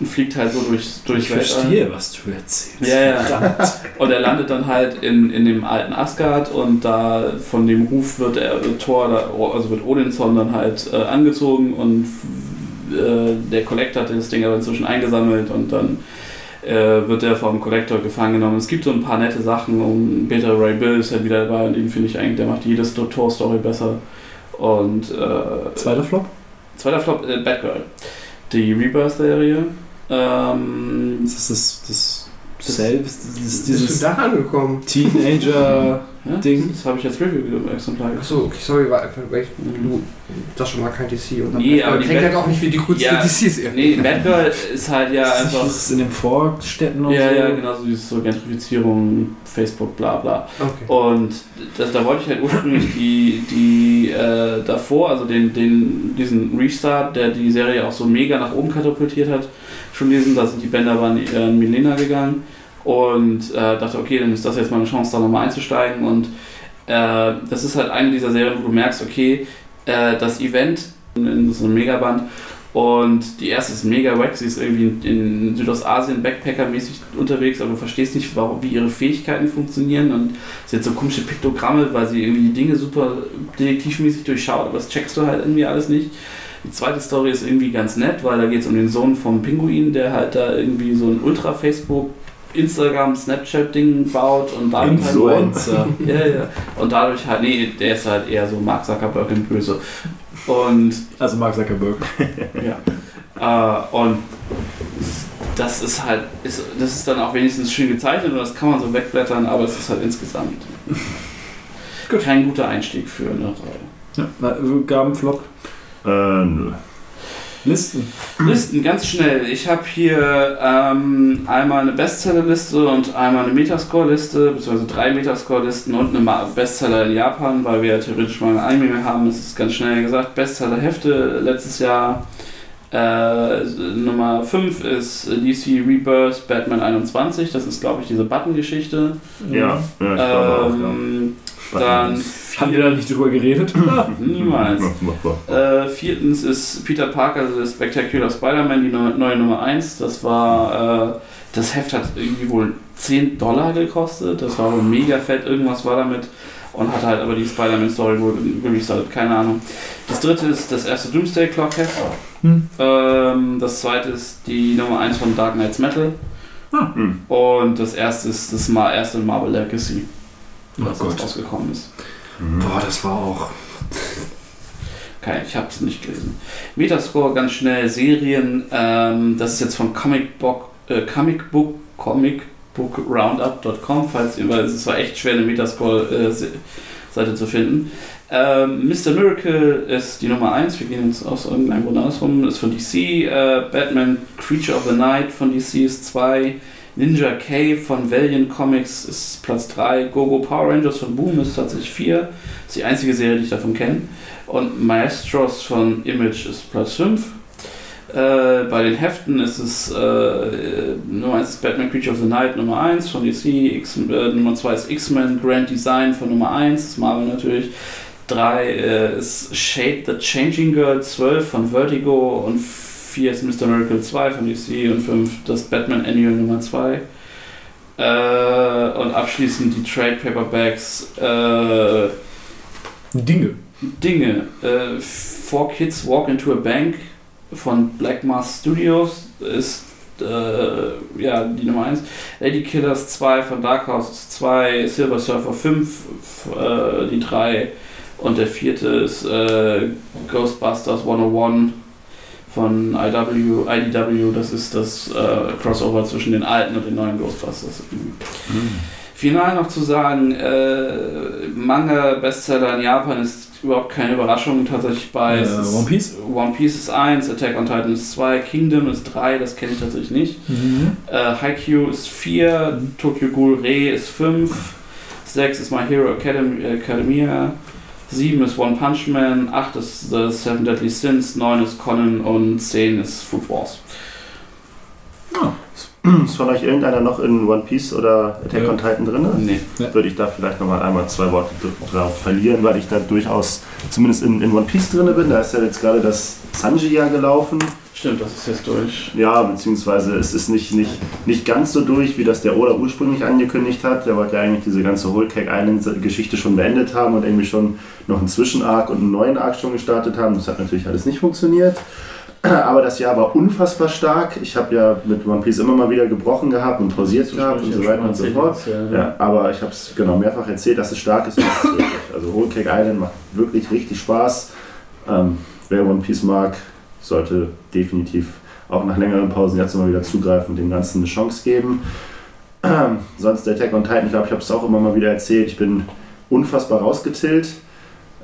und fliegt halt so durch, durch Ich verstehe, was du erzählst. Ja, ja. Und er landet dann halt in, in dem alten Asgard und da von dem Ruf wird er Thor, da- also wird Odinson dann halt äh, angezogen und äh, der Collector hat das Ding aber inzwischen eingesammelt und dann äh, wird er vom Collector gefangen genommen. Es gibt so ein paar nette Sachen und Peter Ray Bill ist halt wieder dabei und den finde ich eigentlich, der macht jedes Thor-Story besser. Und äh, Zweiter Flop? zweiter Flop, äh, Batgirl. Die Rebirth-Serie. Ähm, Das ist das, das selbst, das ist Bist du dieses da angekommen? Teenager. ja, Ding. Das habe ich als Review-Exemplar Achso, okay, sorry, war einfach, weil ich, du das schon mal kein DC und dann Nee, aber die klingt halt auch nicht wie die coolste Ja, DC-Serie. Nee, Batgirl ist halt ja Das ist einfach. in den Vorstädten und Ja, so. ja, genau, so dieses so Gentrifizierung, Facebook, bla bla. Okay. Und das, da wollte ich halt ursprünglich die, die äh, davor, also den, den, diesen Restart, der die Serie auch so mega nach oben katapultiert hat, schon lesen. Da sind die Bänder waren äh, Milena gegangen und äh, dachte, okay, dann ist das jetzt mal eine Chance, da nochmal einzusteigen. Und äh, das ist halt eine dieser Serien, wo du merkst, okay, äh, das Event in so einem Megaband Und die erste ist mega wack, sie ist irgendwie in, in Südostasien Backpacker-mäßig unterwegs, aber du verstehst nicht, warum, wie ihre Fähigkeiten funktionieren. Und sie hat so komische Piktogramme, weil sie irgendwie die Dinge super detektivmäßig durchschaut, aber das checkst du halt irgendwie alles nicht. Die zweite Story ist irgendwie ganz nett, weil da geht es um den Sohn vom Pinguin, der halt da irgendwie so ein Ultra-Facebook, Instagram, Snapchat-Ding baut und halt Influencer. ja, ja. Und dadurch halt, nee, der ist halt eher so Mark Zuckerberg in Böse. Und Also Mark Zuckerberg. ja. Äh, und das ist halt, ist, das ist dann auch wenigstens schön gezeichnet und das kann man so wegblättern, aber es ist halt insgesamt kein guter Einstieg für eine Reihe. Ja, Gabenflop. Äh, nö. Listen. Listen, ganz schnell. Ich habe hier ähm, einmal eine Bestsellerliste und einmal eine Metascore-Liste, beziehungsweise drei Metascore-Listen und eine Bestseller in Japan, weil wir ja theoretisch mal eine Anime haben. Das ist ganz schnell gesagt. Bestseller-Hefte letztes Jahr. Äh, Nummer 5 ist DC Rebirth Batman 21. Das ist, glaube ich, diese Button-Geschichte. Ja, ja, ich war auch, Ähm, ja. dann Haben wir da nicht drüber geredet? niemals. Äh, viertens ist Peter Parker, The Spectacular Spider-Man, die neu- neue Nummer 1. Das war, äh, das Heft hat irgendwie wohl 10 Dollar gekostet. Das war wohl mega fett, irgendwas war damit. Und hat halt aber die Spider-Man-Story wohl released, keine Ahnung. Das dritte ist das erste Doomsday Clock Heft. Hm. Ähm, das zweite ist die Nummer 1 von Dark Knights Metal. Hm. Und das erste ist das erste Marvel Legacy, Oh was Gott. rausgekommen ist. Boah, das war auch. Kein, ich habe es nicht gelesen. Metascore ganz schnell Serien. Ähm, das ist jetzt von Comic Book, äh, Comic Book, Comic Book Roundup.com, falls ihr, weil es war echt schwer eine Metascore-Seite zu finden. Ähm, Mr. Miracle ist die Nummer 1, wir gehen jetzt aus irgendeinem Grund andersrum, ist von DC. Äh, Batman Creature of the Night von DC ist 2. Ninja K von Valiant Comics ist Platz 3. Gogo Power Rangers von Boom ist tatsächlich 4. Ist die einzige Serie, die ich davon kenne. Und Maestros von Image ist Platz 5. Äh, bei den Heften ist es äh, Nummer 1 ist Batman Creature of the Night Nummer 1 von DC, X, äh, Nummer 2 ist X-Men Grand Design von Nummer 1, das ist Marvel natürlich. 3 äh, ist Shade the Changing Girl 12 von Vertigo und 4 ist Mr. Miracle 2 von DC und 5 das Batman Annual Nummer 2. Äh, und abschließend die Trade Paperbacks äh, Dinge. Dinge. Äh, Four Kids Walk into a Bank von Black Mass Studios ist äh, ja die Nummer 1. Lady Killers 2 von Dark House ist 2. Silver Surfer 5, äh, die 3. Und der vierte ist äh, Ghostbusters 101 von IW, IDW. Das ist das äh, Crossover zwischen den alten und den neuen Ghostbusters. Final noch zu sagen, äh, Manga-Bestseller in Japan ist überhaupt keine Überraschung tatsächlich bei. Äh, One Piece? One Piece ist 1, Attack on Titan ist 2, Kingdom ist 3, das kenne ich tatsächlich nicht. Mhm. Äh, Haikyuu ist 4, Tokyo Ghoul Re ist 5, 6 ist My Hero Academy, Academia, 7 ist One Punch Man, 8 ist The Seven Deadly Sins, 9 ist Conan und 10 ist Food Wars. Ist von euch irgendeiner noch in One Piece oder Attack Ja. on Titan drin? Nee. Würde ich da vielleicht nochmal einmal zwei Worte dr- drauf verlieren, weil ich da durchaus zumindest in, in One Piece drin bin. Da ist ja jetzt gerade das Sanji-Jahr gelaufen. Stimmt, das ist jetzt durch. Ja, beziehungsweise es ist nicht, nicht, nicht ganz so durch, wie das der Oda ursprünglich angekündigt hat. Der wollte ja eigentlich diese ganze Whole Cake Island-Geschichte schon beendet haben und irgendwie schon noch einen Zwischenarc und einen neuen Arc schon gestartet haben. Das hat natürlich alles nicht funktioniert. Aber das Jahr war unfassbar stark. Ich habe ja mit One Piece immer mal wieder gebrochen gehabt und pausiert gehabt und so weiter und so fort. Ja, aber ich habe es genau mehrfach erzählt, dass es stark ist. Also Whole Cake Island macht wirklich richtig Spaß. Ähm, wer One Piece mag, sollte definitiv auch nach längeren Pausen jetzt mal wieder zugreifen und dem Ganzen eine Chance geben. Ähm, sonst der Attack on Titan, ich glaube, ich habe es auch immer mal wieder erzählt. Ich bin unfassbar rausgetillt.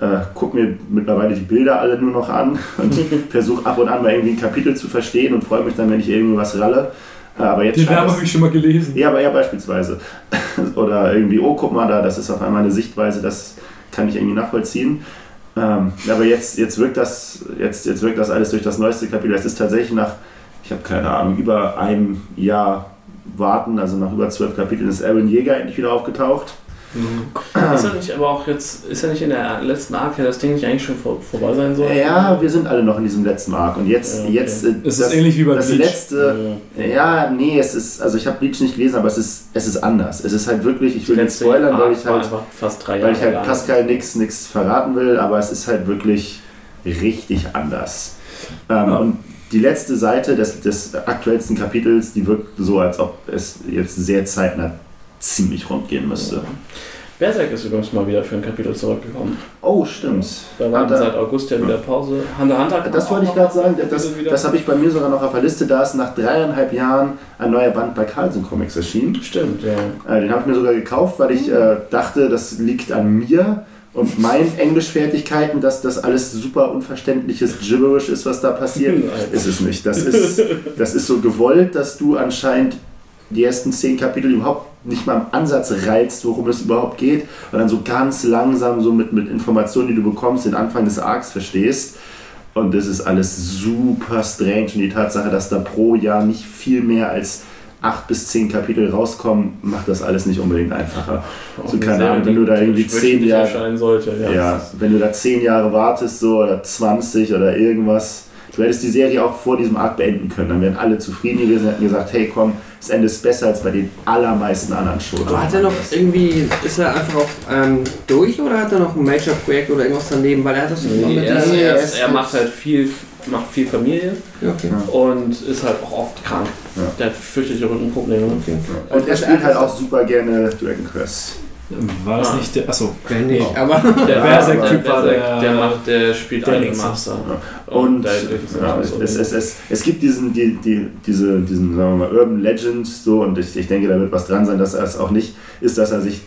Äh, guck mir mittlerweile die Bilder alle nur noch an und versuche ab und an mal irgendwie ein Kapitel zu verstehen und freue mich dann, wenn ich irgendwie was ralle. Äh, aber jetzt Den Namen habe ich schon mal gelesen. ja, aber ja, beispielsweise. Oder irgendwie, oh, guck mal da, das ist auf einmal eine Sichtweise, das kann ich irgendwie nachvollziehen. Ähm, aber jetzt, jetzt, wirkt das, jetzt, jetzt wirkt das alles durch das neueste Kapitel. Es ist tatsächlich nach, ich habe keine Ahnung, über einem Jahr warten, also nach über zwölf Kapiteln ist Aaron Jäger endlich wieder aufgetaucht. Ist er nicht aber auch jetzt, ist er nicht in der letzten Arc, ja das Ding nicht eigentlich schon vor, vorbei sein soll? Ja, wir sind alle noch in diesem letzten Arc. Und jetzt, Ja, okay. jetzt äh, Es ist ähnlich wie bei das Bleach. letzte. Ja, nee, es ist, also ich habe Bleach nicht gelesen, aber es ist, es ist anders. Es ist halt wirklich, ich will nicht spoilern, weil Arc ich war halt, einfach fast drei weil ich Jahre halt. Pascal nichts nix verraten will, aber es ist halt wirklich richtig anders. Ähm, Ja. Und die letzte Seite des, des aktuellsten Kapitels, die wirkt so, als ob es jetzt sehr zeitnah ziemlich rund gehen müsste. Berserk ist übrigens mal wieder für ein Kapitel zurückgekommen. Oh, stimmt. Da war Hunter- seit August ja wieder Pause. Hunter Hunter Das wollte ich gerade sagen, das, das habe ich bei mir sogar noch auf der Liste, da ist nach dreieinhalb Jahren ein neuer Band bei Carlsen Comics erschienen. Stimmt, ja. Äh, den habe ich mir sogar gekauft, weil ich äh, dachte, das liegt an mir und meinen Englischfertigkeiten, dass das alles super unverständliches Gibberish ist, was da passiert. ist es nicht. Das ist, das ist so gewollt, dass du anscheinend die ersten zehn Kapitel überhaupt nicht mal im Ansatz reizt, worum es überhaupt geht, und dann so ganz langsam so mit, mit Informationen, die du bekommst, den Anfang des Arcs verstehst. Und das ist alles super strange. Und die Tatsache, dass da pro Jahr nicht viel mehr als acht bis zehn Kapitel rauskommen, macht das alles nicht unbedingt einfacher. Auch So, eine keine Ahnung, wenn du da irgendwie zehn Jahre- sollte. Ja, Ja, wenn du da 10 Jahre wartest, so oder 20 oder irgendwas, du hättest die Serie auch vor diesem Arc beenden können. Dann wären alle zufrieden gewesen und hätten gesagt, hey komm, das Ende ist besser als bei den allermeisten anderen Shows. Aber hat er noch irgendwie, ist er einfach auch ähm, durch oder hat er noch ein Major-Projekt oder irgendwas daneben? Weil er hat das Nee, mit er, der- er, ist- er macht halt viel, macht viel Familie okay. und ist halt auch oft krank. Ja. Der hat fürchterliche Rückenprobleme. okay. Und er spielt halt auch super gerne Dragon Quest. War das Ah. nicht der. Achso. Wenn nicht, Oh. aber Der Ja, Berserk-Typ der, war der- der, macht, der spielt der Nächste. Master. Und der- ja, es, es, es, es, es gibt diesen, die, die, diese, diesen, sagen wir mal, Urban Legend so und ich, ich denke, da wird was dran sein, dass er es auch nicht ist, dass er sich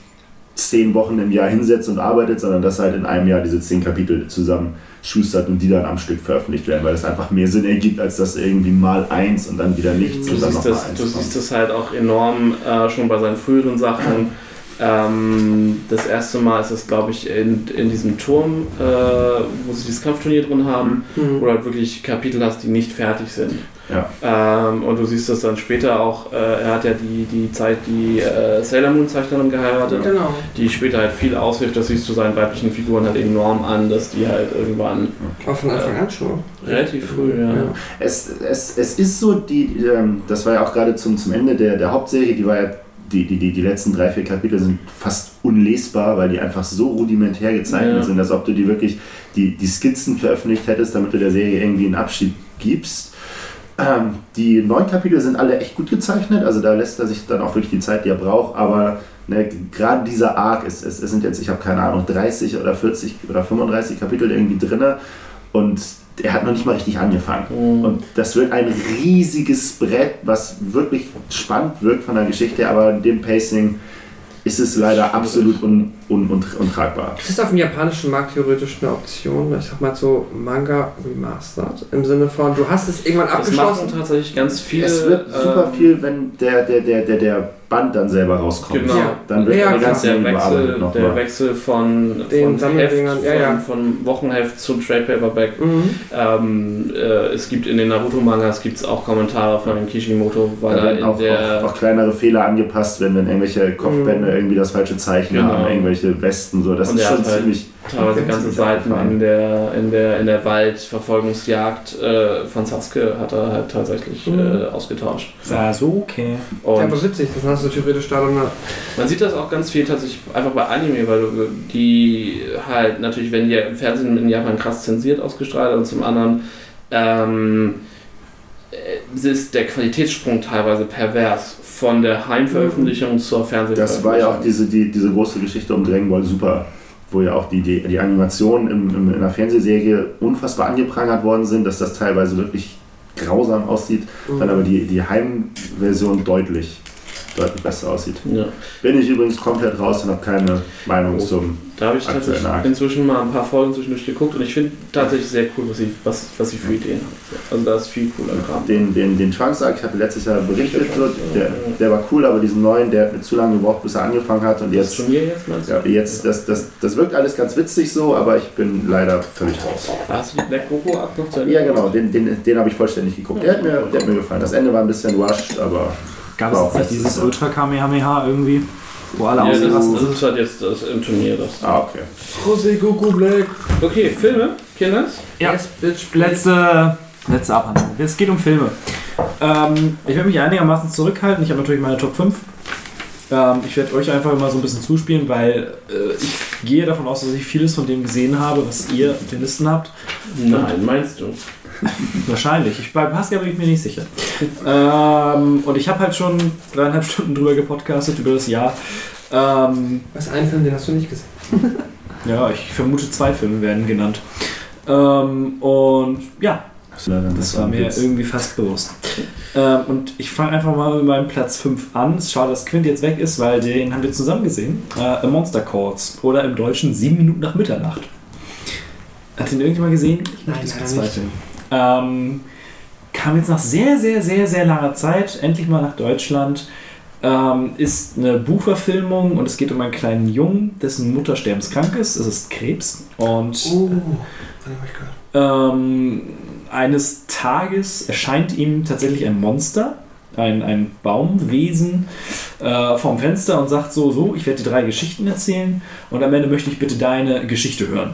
zehn Wochen im Jahr hinsetzt und arbeitet, sondern dass er halt in einem Jahr diese zehn Kapitel zusammen schustert und die dann am Stück veröffentlicht werden, weil das einfach mehr Sinn ergibt, als dass irgendwie mal eins und dann wieder nichts Du und dann siehst, nochmal das, eins. du kommt. siehst das halt auch enorm äh, schon bei seinen früheren Sachen. Ähm, das erste Mal ist es, glaube ich, in, in diesem Turm, äh, wo sie dieses Kampfturnier drin haben, Hm. wo du halt wirklich Kapitel hast, die nicht fertig sind. Ja. Ähm, und du siehst das dann später auch, äh, er hat ja die, die Zeit, die äh, Sailor Moon Zeichnerin geheiratet, Genau. die später halt viel aushilft, das siehst du seinen weiblichen Figuren halt enorm an, dass die halt irgendwann Auch von Anfang an schon. relativ früh, ja. Ja. Es, es, es ist so, die, ähm, das war ja auch gerade zum, zum Ende der, der Hauptserie, die war ja, die, die, die, die letzten drei, vier Kapitel sind fast unlesbar, weil die einfach so rudimentär gezeichnet Ja. sind, als ob du die wirklich die, die Skizzen veröffentlicht hättest, damit du der Serie irgendwie einen Abschied gibst. Ähm, die neun Kapitel sind alle echt gut gezeichnet, also da lässt er sich dann auch wirklich die Zeit, die er braucht, aber ne, gerade dieser Arc, ist, es, es sind jetzt, ich habe keine Ahnung, 30 oder 40 oder 35 Kapitel irgendwie drinne und er hat noch nicht mal richtig angefangen. Mhm. Und das wird ein riesiges Brett, was wirklich spannend wirkt von der Geschichte, aber in dem Pacing ist es leider absolut un, un, un, untragbar. Ist das auf dem japanischen Markt theoretisch eine Option? Ich sag mal so Manga Remastered. Im Sinne von, du hast es irgendwann Das machen abgeschlossen. tatsächlich ganz viele. es wird super ähm, viel, wenn der, der, der, der, der Band dann selber rauskommt. Genau. Ja. Dann wird Ja, ganze der Wechsel, der. Wechsel von, Den von, Heft, ja, ja. von, von Wochenheft zu Trade Paperback. Mhm. Ähm, äh, es gibt in den Naruto-Mangas gibt's auch Kommentare von dem Kishimoto, weil Da er werden in auch, der. auch, auch kleinere Fehler angepasst, wenn, wenn irgendwelche Kopfbände Mhm. irgendwie das falsche Zeichen Genau. haben, irgendwelche Westen, so. Das Und ist schon halt ziemlich. teilweise ganze Seiten in der, in der, in der Waldverfolgungsjagd äh, von Sasuke hat er halt tatsächlich Mhm. äh, ausgetauscht. Sasuke. Ja, Und aber witzig, das hast du theoretisch da dann Man sieht das auch ganz viel tatsächlich einfach bei Anime, weil du- die halt natürlich, wenn die im Fernsehen in Japan krass zensiert ausgestrahlt und zum anderen ähm, äh, ist der Qualitätssprung teilweise pervers von der Heimveröffentlichung zur Fernsehveröffentlichung. Das war ja auch diese, die, diese große Geschichte um Dragon Ball Super, wo ja auch die, die, die Animationen im, im, in der Fernsehserie unfassbar angeprangert worden sind, dass das teilweise wirklich grausam aussieht, dann aber die, die Heimversion deutlich, deutlich besser aussieht. Ja. Bin ich übrigens komplett raus und habe keine Meinung zum. Da habe ich tatsächlich nach. inzwischen mal ein paar Folgen zwischendurch geguckt und ich finde tatsächlich sehr cool, was sie, was, was sie für Ideen haben. Also da ist viel cooler Kram. Den, den, den Trunks Arc, ich hatte letztes Jahr berichtet, so, der, der war cool, aber diesen neuen, der hat mir zu lange gebraucht, bis er angefangen hat und Das jetzt. Turnier jetzt meinst du? Ja, jetzt, das, das, das wirkt alles ganz witzig so, aber ich bin leider völlig raus. Hast du die Black Goku ab noch zu Ende Ja, genau, den, den, den habe ich vollständig geguckt. Der hat, mir, der hat mir gefallen. Das Ende war ein bisschen rushed, aber Gab es jetzt nicht dieses Ultra Kamehameha irgendwie? wo alle Ja, das, ausgerasten das sind. ist halt jetzt das im Turnier. Das. Ah, okay. José Goku Black. Okay, Filme, Kinders. Ja. Yes, bitch. Letzte, letzte Abhandlung. Es geht um Filme. Ähm, ich werde mich einigermaßen zurückhalten. Ich habe natürlich meine Top 5. Ähm, ich werde euch einfach mal so ein bisschen zuspielen, weil äh, ich gehe davon aus, dass ich vieles von dem gesehen habe, was ihr auf den Listen habt. Nein, meinst du? Wahrscheinlich. Ich, bei Pascal bin ich mir nicht sicher. Ähm, und ich habe halt schon dreieinhalb Stunden drüber gepodcastet über das Jahr. Ähm, Was ein Film, den hast du nicht gesehen. ja, ich vermute, zwei Filme werden genannt. Ähm, und ja, das war mir irgendwie fast bewusst. Ähm, und ich fange einfach mal mit meinem Platz 5 an. Es ist schade, dass Quint jetzt weg ist, weil den haben wir zusammen gesehen. Äh, A Monster Calls. Oder im Deutschen 7 Minuten nach Mitternacht. Hat den irgendjemand gesehen? Nein, es leider bezweifeln. Ähm, kam jetzt nach sehr, sehr, sehr, sehr langer Zeit endlich mal nach Deutschland. Ähm, ist eine Buchverfilmung und es geht um einen kleinen Jungen, dessen Mutter sterbenskrank ist. Es ist Krebs. Und Oh, gehört. ähm, eines Tages erscheint ihm tatsächlich ein Monster, ein, ein Baumwesen, äh, vorm Fenster und sagt so, so, ich werde dir drei Geschichten erzählen und am Ende möchte ich bitte deine Geschichte hören.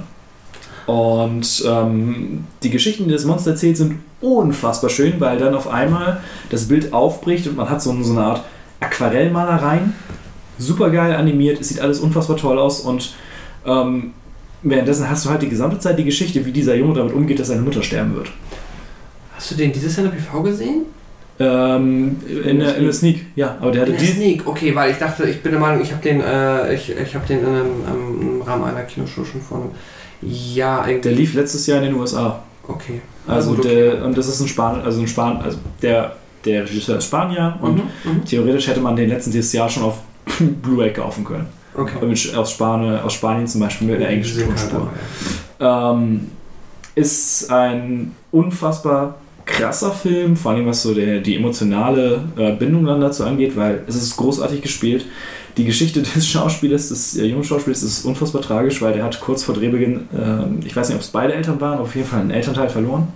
Und ähm, die Geschichten, die das Monster erzählt, sind unfassbar schön, weil dann auf einmal das Bild aufbricht und man hat so, so eine Art Aquarellmalereien. Super geil animiert, es sieht alles unfassbar toll aus und ähm, währenddessen hast du halt die gesamte Zeit die Geschichte, wie dieser Junge damit umgeht, dass seine Mutter sterben wird. Hast du den dieses Jahr in der PV gesehen? Ähm, in, der, in der Sneak, ja, aber der hatte In der. Sneak, okay, weil ich dachte, ich bin der Meinung, ich habe den, äh, ich, ich habe den in einem, ähm, im Rahmen einer Kinoshow schon vor einem Der eigentlich. lief letztes Jahr in den USA. Okay. Also gut, der, und das ist ein Span, also ein Span, also der, der Regisseur ist Spanier und Mhm, mhm. theoretisch hätte man den letzten dieses Jahr schon auf Blu-ray kaufen können. Okay. Mit, aus, Spanien, aus Spanien zum Beispiel mit einer englischen Tonspur. dabei. Ähm, ist ein unfassbar krasser Film, vor allem was so der, die emotionale äh, Bindung dann dazu angeht, weil es ist großartig gespielt. Die Geschichte des Schauspielers, des äh, jungen Schauspielers, ist unfassbar tragisch, weil der hat kurz vor Drehbeginn, ähm, ich weiß nicht, ob es beide Eltern waren, auf jeden Fall einen Elternteil verloren.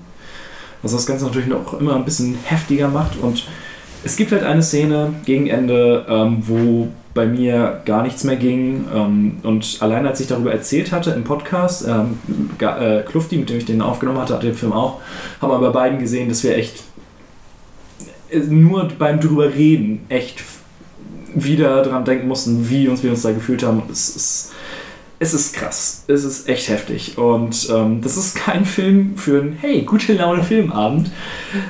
Was das Ganze natürlich noch immer ein bisschen heftiger macht. Und es gibt halt eine Szene gegen Ende, ähm, wo bei mir gar nichts mehr ging. Ähm, und allein als ich darüber erzählt hatte im Podcast, ähm, äh, Klufti, mit dem ich den aufgenommen hatte, hat den Film auch, haben wir bei beiden gesehen, dass wir echt äh, nur beim drüber reden echt wieder dran denken mussten, wie uns wir uns da gefühlt haben. Es ist, es ist krass. Es ist echt heftig. Und ähm, das ist kein Film für einen, hey, gute Laune Filmabend,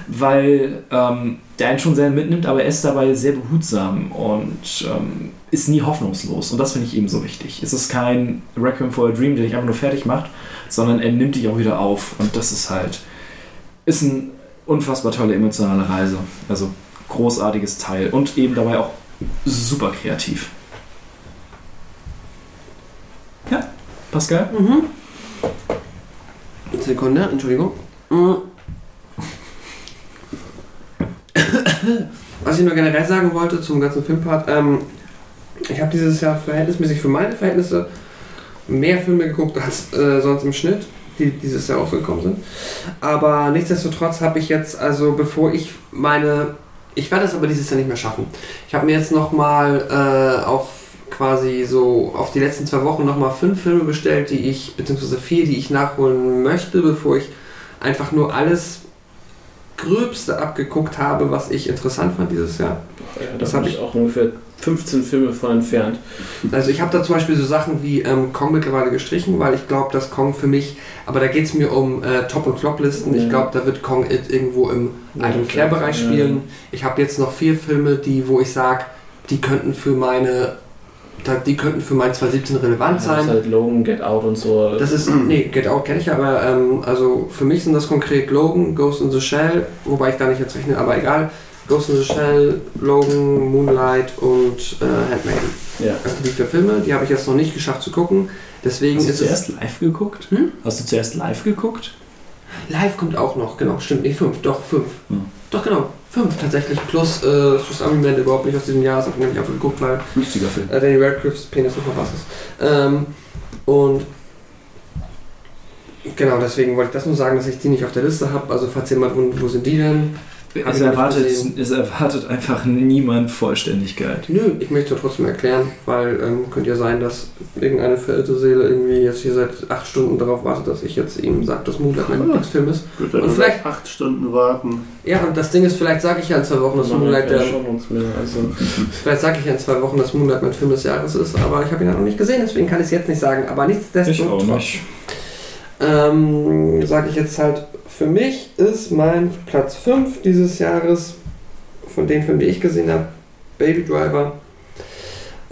weil ähm, der einen schon sehr mitnimmt, aber er ist dabei sehr behutsam und ähm, ist nie hoffnungslos. Und das finde ich eben so wichtig. Es ist kein Requiem for a Dream, der dich einfach nur fertig macht, sondern er nimmt dich auch wieder auf. Und das ist halt, ist eine unfassbar tolle emotionale Reise. Also großartiges Teil und eben dabei auch super kreativ. Ja, Pascal? Mhm. Sekunde, Entschuldigung. Mhm. Was ich nur generell sagen wollte zum ganzen Filmpart, ähm, ich habe dieses Jahr verhältnismäßig für meine Verhältnisse mehr Filme geguckt als äh, sonst im Schnitt, die dieses Jahr rausgekommen sind. Aber nichtsdestotrotz habe ich jetzt, also bevor ich meine, ich werde es aber dieses Jahr nicht mehr schaffen. Ich habe mir jetzt nochmal äh, auf quasi so auf die letzten zwei Wochen nochmal fünf Filme bestellt, die ich, beziehungsweise vier, die ich nachholen möchte, bevor ich einfach nur alles Gröbste abgeguckt habe, was ich interessant fand dieses Jahr. Ja, Das da hab habe ich auch ungefähr 15 Filme von entfernt. Also ich habe da zum Beispiel so Sachen wie ähm, Kong mittlerweile gestrichen, weil ich glaube, dass Kong für mich, aber da geht es mir um äh, Top- und Flop-Listen. Ich Ja. glaube, da wird Kong it irgendwo im Ja, ja. spielen. Ich habe jetzt noch vier Filme, die, wo ich sage, die könnten für meine, die könnten für mein 2017 relevant Das sein. ist halt Logan, Get Out und so. Das ist, nee, Get Out kenne ich, aber ähm, also für mich sind das konkret Logan, Ghost in the Shell, wobei ich da nicht jetzt rechne, aber egal. Ghost in the Shell, Logan, Moonlight und äh, Handmaiden. ja. Also die vier Filme, die habe ich jetzt noch nicht geschafft zu gucken. Deswegen Hast du zuerst live geguckt? Hm? Hast du zuerst live geguckt? Live kommt auch noch, genau, stimmt, nicht fünf, doch fünf. Hm. Doch genau, fünf tatsächlich, plus äh, Swiss Army Man überhaupt nicht aus diesem Jahr, das habe ich nämlich einfach geguckt, weil Lustiger Film. äh, Danny Radcliffe's Penis mal was ist. Ähm, und genau, deswegen wollte ich das nur sagen, dass ich die nicht auf der Liste habe. Also falls jemand wundert, wo sind die denn? Ich nicht erwartet, es erwartet einfach niemand Vollständigkeit. Nö, ich möchte trotzdem erklären, weil ähm, könnte ja sein, dass irgendeine verirrte Seele irgendwie jetzt hier seit acht Stunden darauf wartet, dass ich jetzt ihm sage, dass Moonlight mein Lieblingsfilm ist. Gut, dann Und vielleicht- acht Stunden warten. Ja, und das Ding ist, vielleicht sage ich ja in zwei Wochen, dass Moonlight der, mehr. Also, vielleicht sage ich ja in zwei Wochen, dass Moonlight mein Film des Jahres ist, aber ich habe ihn ja noch nicht gesehen, deswegen kann ich es jetzt nicht sagen. Aber nichtsdestotrotz ähm, sage ich jetzt halt, für mich ist mein Platz 5 dieses Jahres von den Filmen, die ich gesehen habe, Baby Driver.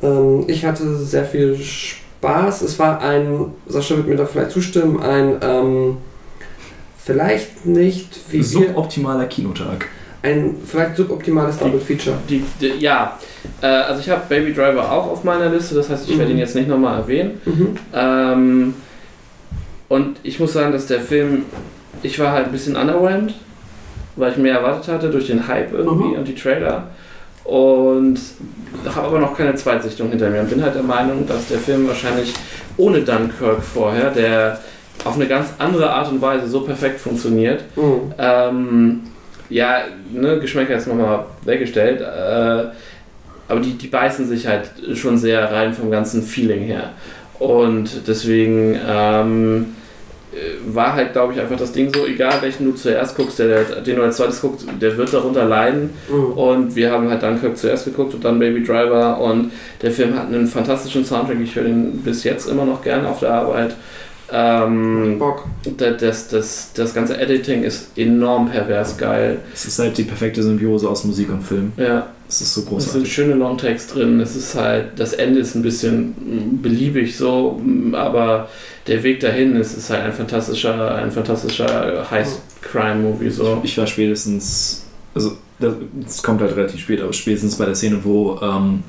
Ähm, ich hatte sehr viel Spaß. Es war ein, Sascha wird mir da vielleicht zustimmen, ein ähm, vielleicht nicht wie Suboptimaler Kinotag. ein vielleicht suboptimales Double Feature. die, die, ja, äh, also ich habe Baby Driver auch auf meiner Liste, das heißt, ich werde Mhm. ihn jetzt nicht nochmal erwähnen. Mhm. Ähm, und ich muss sagen, dass der Film, ich war halt ein bisschen underwhelmed, weil ich mehr erwartet hatte durch den Hype irgendwie Mhm. und die Trailer. Und habe aber noch keine Zweitsichtung hinter mir und bin halt der Meinung, dass der Film wahrscheinlich ohne Dunkirk vorher, der auf eine ganz andere Art und Weise so perfekt funktioniert, Mhm. ähm, ja, ne, Geschmäcker jetzt nochmal weggestellt, äh, aber die, die beißen sich halt schon sehr rein vom ganzen Feeling her. Und deswegen ähm, äh, war halt, glaube ich, einfach das Ding so, egal welchen du zuerst guckst, der, der, den du als zweites guckst, der wird darunter leiden. Mhm. Und wir haben halt Dunkirk zuerst geguckt und dann Baby Driver. Und der Film hat einen fantastischen Soundtrack. Ich höre den bis jetzt immer noch gerne auf der Arbeit. Ähm, Bock. da- das, das, das ganze Editing ist enorm pervers geil. Es ist halt die perfekte Symbiose aus Musik und Film. Ja, Es ist so es sind großartig. schöne Longtakes drin. Es ist halt, das Ende ist ein bisschen mm, beliebig so, mm, aber der Weg dahin ist, ist halt ein fantastischer, ein fantastischer Heist-Crime-Movie so. Ich war spätestens, also das, das kommt halt relativ spät, aber spätestens bei der Szene, wo ähm,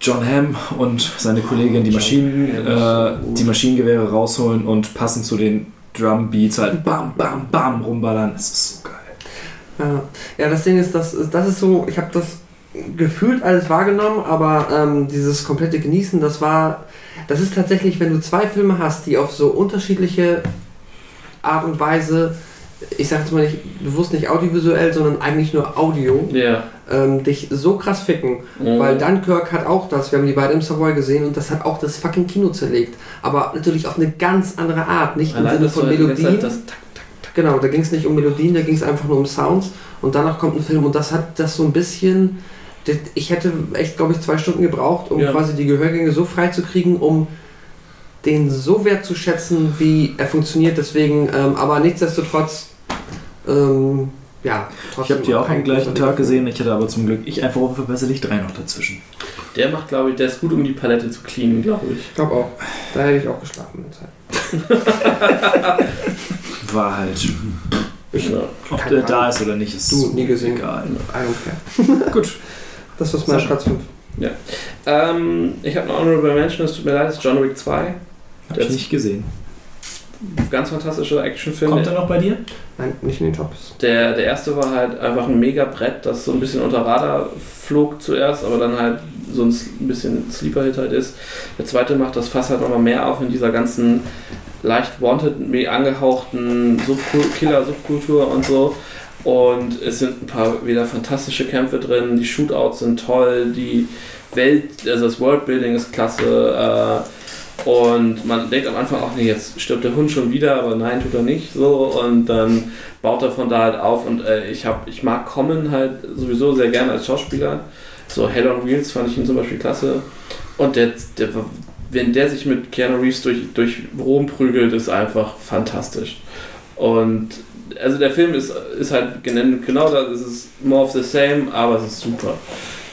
John Hamm und seine Kollegin die, Maschinen, äh, die Maschinengewehre rausholen und passend zu den Drumbeats halt bam, bam, bam rumballern. Es ist so geil. Ja. ja, das Ding ist, das, das ist so, ich habe das gefühlt alles wahrgenommen, aber ähm, dieses komplette Genießen, das war, das ist tatsächlich, wenn du zwei Filme hast, die auf so unterschiedliche Art und Weise, ich sag jetzt mal nicht bewusst nicht audiovisuell, sondern eigentlich nur Audio, Ja. ähm, dich so krass ficken. Mhm. Weil Dunkirk hat auch das, wir haben die beide im Savoy gesehen und das hat auch das fucking Kino zerlegt. Aber natürlich auf eine ganz andere Art, nicht im Allein Sinne das von Melodien. Genau, da ging es nicht um Melodien, da ging es einfach nur um Sounds und danach kommt ein Film und das hat das so ein bisschen. Ich hätte echt, glaube ich, zwei Stunden gebraucht, um Ja. quasi die Gehörgänge so frei zu kriegen, um den so wertzuschätzen, wie er funktioniert. Deswegen, ähm, aber nichtsdestotrotz, ähm, ja, Ich habe die auch am gleichen Tag gesehen. Ich hatte aber zum Glück, ich einfach unverbesserlich drei noch dazwischen. Der macht, glaube ich, der ist gut, um die Palette zu cleanen, glaube ich. Ich glaube auch. Da hätte ich auch geschlafen in der Zeit. War halt, Ich, Ja. ob Keine der da ist oder nicht, ist Du, nie gesehen. egal. I don't care. Gut. Das ist mein. Platz 5. Ähm, ich habe eine Honorable Mention, es tut mir leid, das ist John Wick 2. Hab ich nicht gesehen. Ganz fantastischer Actionfilm. Kommt er noch bei dir? Nein, nicht in den Tops. Der, der erste war halt einfach ein mega Brett, das so ein bisschen unter Radar flog zuerst, aber dann halt so ein bisschen Sleeper-Hit halt ist. Der zweite macht das Fass halt nochmal mehr auf in dieser ganzen leicht wanted, me- angehauchten Subkul- Killer-Subkultur und so. Und es sind ein paar wieder fantastische Kämpfe drin, die Shootouts sind toll, die Welt, also das Worldbuilding ist klasse. Äh, und man denkt am Anfang auch, nee, jetzt stirbt der Hund schon wieder, aber nein, tut er nicht. So, und dann baut er von da halt auf. Und äh, ich, hab, ich mag Common halt sowieso sehr gerne als Schauspieler. So Hell on Wheels fand ich ihn zum Beispiel klasse. Und der, der, wenn der sich mit Keanu Reeves durch, durch Rom prügelt, ist einfach fantastisch. Und also der Film ist, ist halt genau das, es ist more of the same, aber es ist super.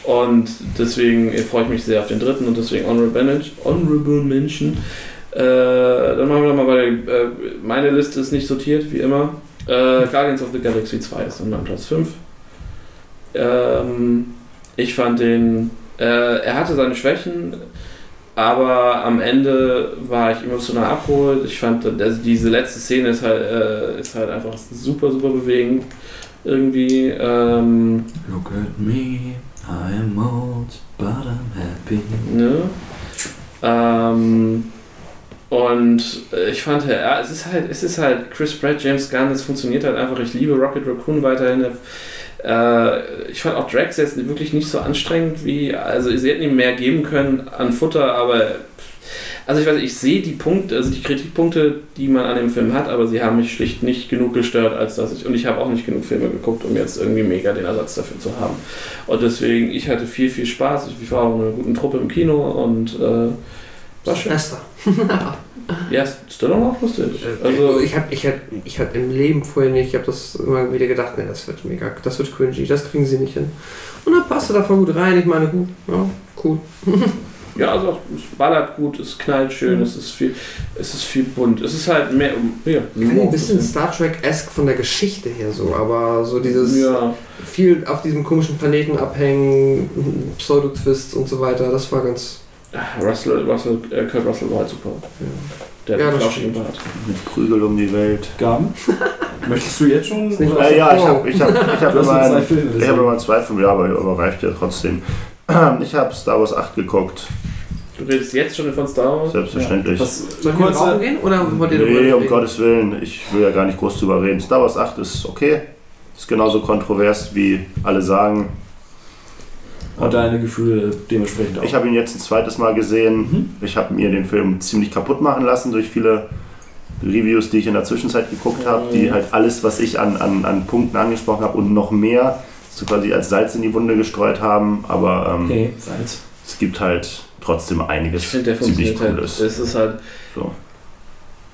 Und deswegen freue ich mich sehr auf den dritten und deswegen Honorable Mention. Honorable Mention. Äh, dann machen wir nochmal bei äh, meine Liste ist nicht sortiert, wie immer. Äh, Guardians of the Galaxy 2 ist an meinem Platz 5. Ähm, ich fand den, äh, er hatte seine Schwächen, aber am Ende war ich emotional abgeholt. Ich fand, also diese letzte Szene ist halt, äh, ist halt einfach super, super bewegend. Irgendwie. Ähm, Look at me, I am old, but I'm happy. Ne? Ähm, Und ich fand, ja, es ist halt, es ist halt Chris Pratt, James Gunn, es funktioniert halt einfach. Ich liebe Rocket Raccoon weiterhin. Äh, ich fand auch Drax jetzt wirklich nicht so anstrengend wie, also sie hätten ihm mehr geben können an Futter, aber also ich weiß, nicht, ich sehe die Punkte, also die Kritikpunkte, die man an dem Film hat, aber sie haben mich schlicht nicht genug gestört, als dass ich, und ich habe auch nicht genug Filme geguckt, um jetzt irgendwie mega den Ersatz dafür zu haben. Und deswegen, ich hatte viel, viel Spaß. Ich war auch in einer guten Truppe im Kino und äh, war schön. Schwester. Ja, Stallone auch lustig. Also Also, ich habe ich hab, ich hab im Leben vorher nicht, ich habe das immer wieder gedacht, nee, das wird mega, das wird cringy, das kriegen sie nicht hin. Und dann passte da voll gut rein, ich meine, gut, ja, cool. ja, also es ballert gut, es knallt schön, es ist viel, es ist viel bunt. Es ist halt mehr, ja, Ein bisschen Star Trek-esque von der Geschichte her so, aber so dieses ja, viel auf diesem komischen Planeten abhängen, Pseudo-Twists und so weiter, das war ganz. Russell, Russell, äh, Kurt Russell war halt super. Der Ja, hat das einen flauschigen. Bart. Mit Prügel um die Welt. Gaben? Möchtest du jetzt schon? Äh, ja, ich habe ich hab, ich hab immer, zwei Filme. ich hab immer zwei Filme, ja, aber, aber reicht ja trotzdem. Ich habe Star Wars 8 geguckt, Du redest jetzt schon von Star Wars? selbstverständlich. Was, Sollen wir rauchen kurze, gehen oder wollt ihr Nee, um? Gottes Willen, ich will ja gar nicht groß drüber reden. Star Wars 8 ist okay, ist genauso kontrovers, wie alle sagen. und deine Gefühle dementsprechend auch. Ich habe ihn jetzt ein zweites Mal gesehen. Mhm. Ich habe mir den Film ziemlich kaputt machen lassen durch viele Reviews, die ich in der Zwischenzeit geguckt habe, die halt alles, was ich an, an, an Punkten angesprochen habe und noch mehr so quasi als Salz in die Wunde gestreut haben. Aber ähm, Okay, Salz. es gibt halt trotzdem einiges Ich finde, der ziemlich funktioniert halt. Cooles. Es ist halt So.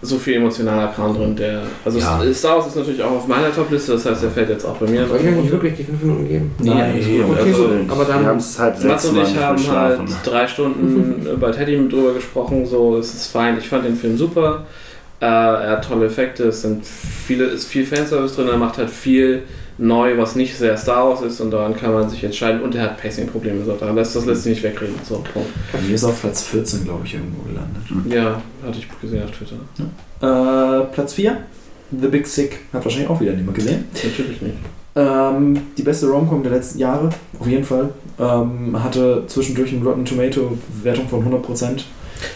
so viel emotionaler Kram drin. Der, also Ja. Star Wars ist natürlich auch auf meiner Topliste, das heißt, der fällt jetzt auch bei mir. Soll ich euch nicht wirklich die fünf Minuten geben? Nee, Nein, Nee, Okay, gut, Willen. aber dann- Wir haben es halt Mats und ich haben halt drei Stunden bei Teddy drüber gesprochen, so es ist fein. Ich fand den Film super. Äh, er hat tolle Effekte, es sind viele, ist viel Fanservice drin, er macht halt viel neu, was nicht sehr Star Wars ist und daran kann man sich entscheiden und er hat Pacing-Probleme, so, daran lässt, das lässt sich nicht wegreden. So, Punkt. Bei mir ist er auf Platz 14, glaube ich, irgendwo gelandet. Ja, hatte ich gesehen auf Twitter. Äh, Platz 4, The Big Sick. Hat wahrscheinlich auch wieder niemand gesehen. Natürlich nicht. Ähm, die beste Romcom der letzten Jahre, auf jeden Fall. Ähm, hatte zwischendurch eine Rotten Tomato Wertung von 100%.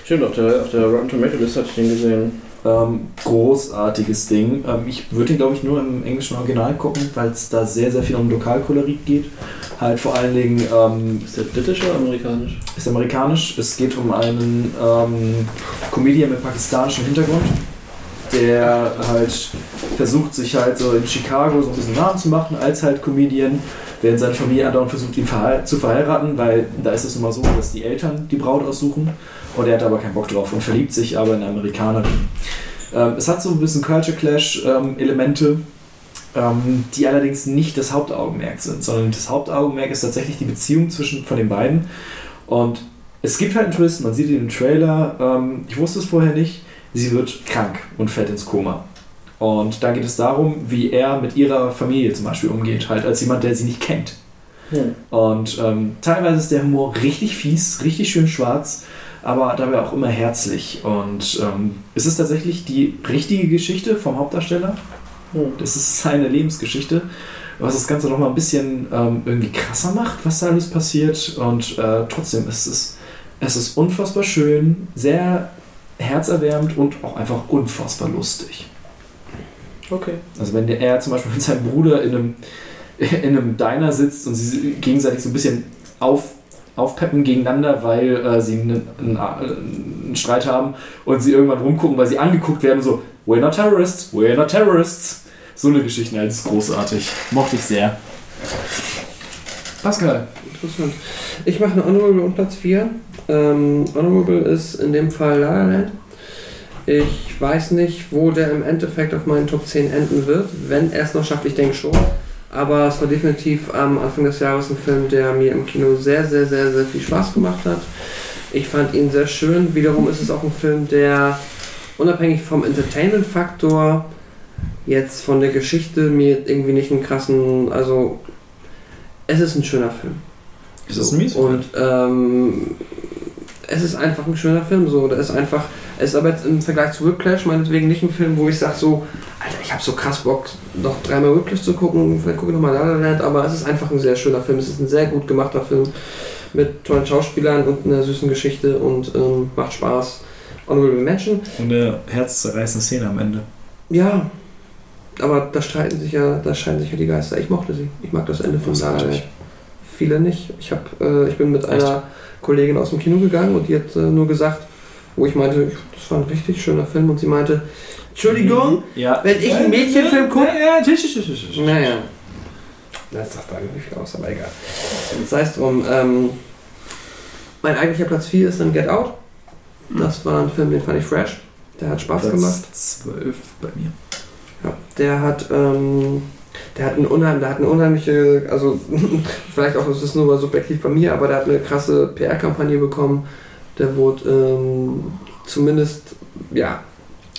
Stimmt, auf der, auf der Rotten Tomato List hatte ich den gesehen. Ähm, großartiges Ding. Ähm, ich würde ihn, glaube ich, nur im englischen Original gucken, weil es da sehr, sehr viel um Lokalkolorit geht. Halt vor allen Dingen ähm, Ist der britisch oder amerikanisch? ist amerikanisch. Es geht um einen ähm, Comedian mit pakistanischem Hintergrund, der halt versucht, sich halt so in Chicago so ein bisschen Namen zu machen als halt Comedian, während seine Familie andauernd versucht, ihn verhei zu verheiraten, weil da ist es nun mal so, dass die Eltern die Braut aussuchen und er hat aber keinen Bock drauf und verliebt sich aber in eine Amerikanerin. Ähm, es hat so ein bisschen Culture Clash ähm, Elemente, ähm, die allerdings nicht das Hauptaugenmerk sind, sondern das Hauptaugenmerk ist tatsächlich die Beziehung zwischen von den beiden. Und es gibt halt einen Twist, man sieht ihn im Trailer, ähm, ich wusste es vorher nicht, sie wird krank und fällt ins Koma. Und da geht es darum, wie er mit ihrer Familie zum Beispiel umgeht, halt als jemand, der sie nicht kennt. Hm. Und ähm, teilweise ist der Humor richtig fies, richtig schön schwarz, aber dabei auch immer herzlich. Und ähm, es ist tatsächlich die richtige Geschichte vom Hauptdarsteller. Hm. Das ist seine Lebensgeschichte, was das Ganze nochmal ein bisschen ähm, irgendwie krasser macht, was da alles passiert. Und äh, trotzdem ist es, es ist unfassbar schön, sehr herzerwärmend und auch einfach unfassbar lustig. Okay. Also wenn der, er zum Beispiel mit seinem Bruder in einem, in einem Diner sitzt und sie gegenseitig so ein bisschen auf, aufpeppen gegeneinander, weil äh, sie einen, einen, einen Streit haben und sie irgendwann rumgucken, weil sie angeguckt werden, so, we're not terrorists, we're not terrorists. So eine Geschichte, das ist großartig. Mochte ich sehr. Pascal. Interessant. Ich mache eine Honorable und Platz 4. Ähm, Honorable ist in dem Fall La La Land. Ich weiß nicht, wo der im Endeffekt auf meinen Top 10 enden wird. Wenn er es noch schafft, ich denke schon. Aber es war definitiv am Anfang des Jahres ein Film, der mir im Kino sehr, sehr, sehr, sehr viel Spaß gemacht hat. Ich fand ihn sehr schön. Wiederum ist es auch ein Film, der unabhängig vom Entertainment-Faktor jetzt von der Geschichte mir irgendwie nicht einen krassen, also es ist ein schöner Film. Ist das So. ein Musical? Und ähm, es ist einfach ein schöner Film. So, da ist einfach, es ist aber jetzt im Vergleich zu Whiplash meinetwegen nicht ein Film, wo ich sage so, Alter, ich habe so krass Bock, noch dreimal Whiplash zu gucken. Vielleicht gucke ich nochmal La La Land, aber es ist einfach ein sehr schöner Film. Es ist ein sehr gut gemachter Film mit tollen Schauspielern und einer süßen Geschichte und ähm, macht Spaß. Honorable Mention. Und eine herzzerreißende Szene am Ende. Ja, aber da streiten sich ja, da scheiden sich ja die Geister. Ich mochte sie. Ich mag das Ende von La La. Land. Viele nicht. Ich, hab, äh, ich bin mit einer Kollegin aus dem Kino gegangen und die hat äh, nur gesagt, wo ich meinte, das war ein richtig schöner Film und sie meinte, Entschuldigung, Ja. wenn ich einen Mädchenfilm gucke, Ja, ja, tsch, tsch, tsch. Naja. Das sagt eigentlich nicht viel aus, aber egal. Sei es drum. Ähm, mein eigentlicher Platz 4 ist dann Get Out. Das war ein Film, den fand ich fresh. Der hat Spaß gemacht. Platz 12 bei mir. Ja, der hat, ähm, der hat eine unheim, der hat eine unheimliche, also vielleicht auch, das ist nur subjektiv bei mir, aber der hat eine krasse PR-Kampagne bekommen. Der wurde ähm, zumindest, ja,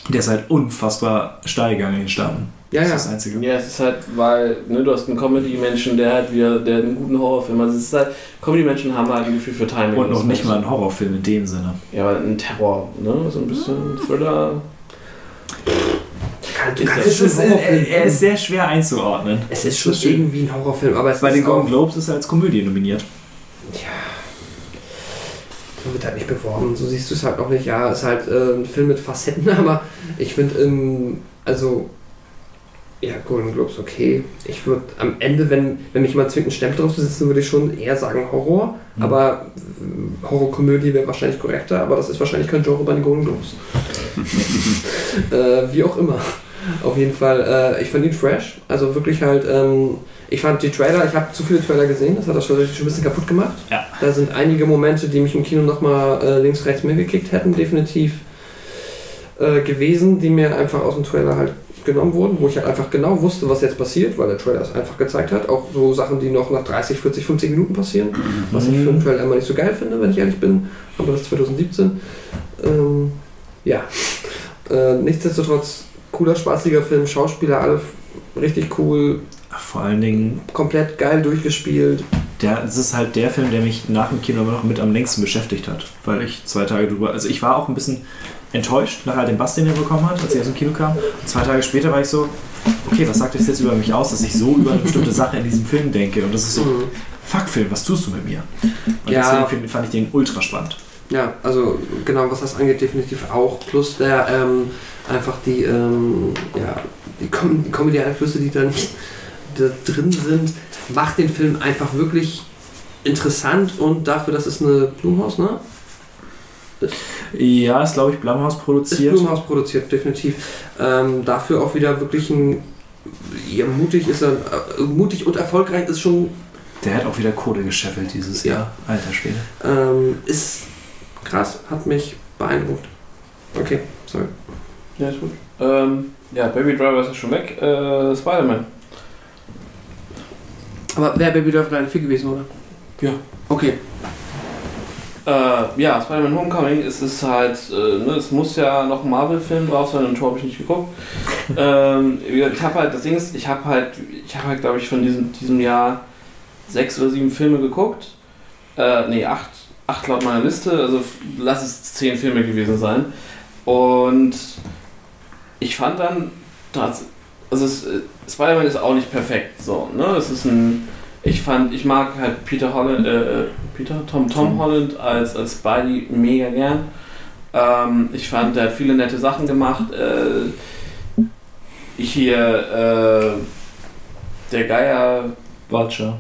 Der ist halt unfassbar steil gegangen in den Staaten. ja, Das ja. ist das Einzige. Ja, es ist halt, weil, ne, du hast einen Comedy-Menschen, der halt wieder, der einen guten Horrorfilm hat. Also es ist halt, Comedy-Menschen haben halt ein Gefühl für Timing. Und noch nicht mal ein Horrorfilm in dem Sinne. Ja, aber ein Terror, ne? So ein bisschen Thriller. Kann, du Ist das- ist, Horrorfilm. er ist sehr schwer einzuordnen. es ist schon irgendwie ein Horrorfilm, aber es Bei ist den Golden Globes ist er als Komödie nominiert. so wird halt nicht beworben. So siehst du es halt auch nicht. Ja, ist halt äh, ein Film mit Facetten, aber ich finde, ähm, also, ja, Golden Globes, okay. Ich würde am Ende, wenn, wenn mich jemand zwingt, einen Stempel drauf zu setzen, würde ich schon eher sagen Horror. Mhm. Aber äh, Horrorkomödie wäre wahrscheinlich korrekter, aber das ist wahrscheinlich kein Genre bei den Golden Globes. äh, wie auch immer. Auf jeden Fall, äh, ich fand ihn fresh. Also wirklich halt, ähm, ich fand die Trailer, ich habe zu viele Trailer gesehen, das hat das schon schon ein bisschen kaputt gemacht. Ja. Da sind einige Momente, die mich im Kino nochmal äh, links, rechts mehr gekickt hätten, definitiv äh, gewesen, die mir einfach aus dem Trailer halt genommen wurden, wo ich halt einfach genau wusste, was jetzt passiert, weil der Trailer es einfach gezeigt hat. Auch so Sachen, die noch nach 30, 40, 50 Minuten passieren, was ich für einen Trailer immer nicht so geil finde, wenn ich ehrlich bin. Aber das ist 2017. Ähm, ja. Äh, nichtsdestotrotz, cooler, spaßiger Film, Schauspieler, alle richtig cool, Vor allen Dingen, komplett geil durchgespielt. der, es ist halt der Film, der mich nach dem Kino immer noch mit am längsten beschäftigt hat. Weil ich zwei Tage drüber. Also ich war auch ein bisschen enttäuscht nach all dem Bass, den er bekommen hat, als ich aus dem Kino kam. Und zwei Tage später war ich so, okay, was sagt das jetzt über mich aus, dass ich so über eine bestimmte Sache in diesem Film denke? Und das ist so, Mhm. fuck Film, was tust du mit mir? Und Ja. deswegen fand ich den ultra spannend. Ja, also genau, was das angeht, definitiv auch. Plus der ähm, einfach die, ähm, ja, die, Com die Comedy-Einflüsse, die da nicht da drin sind, macht den Film einfach wirklich interessant und dafür, dass es eine Blumhaus, ne? Ja, ist glaube ich Blumhouse Ist produziert. Blumhaus produziert, definitiv. Ähm, dafür auch wieder wirklich ein, ja, mutig ist er, äh, mutig und erfolgreich ist schon, Der hat auch wieder Kohle gescheffelt dieses Ja. Jahr. Alter Schwede. ähm, ist krass, hat mich beeindruckt. Okay, sorry. Ja, ist gut. Ähm, ja, Baby Driver ist schon weg. Äh, Spider-Man. Aber wäre Baby Driver deine 4 gewesen, oder? Ja. Okay. Äh, ja, Spider-Man Homecoming ist es halt, äh, ne, es muss ja noch ein Marvel-Film drauf sein, und Tor habe ich nicht geguckt. ähm, ich habe halt, das Ding ist, ich habe halt, ich habe halt, glaube ich, von diesem, diesem Jahr sechs oder sieben Filme geguckt. Äh, nee, acht, acht laut meiner Liste, also lass es zehn Filme gewesen sein. Und ich fand dann, also es, äh, Spider-Man ist auch nicht perfekt, so, ne, es ist ein, ich fand, ich mag halt Peter Holland, äh, äh, Peter? Tom, Tom Holland als, als Spidey mega gern. Ähm, ich fand, der hat viele nette Sachen gemacht. Äh, hier, äh, der Geier, Vulture.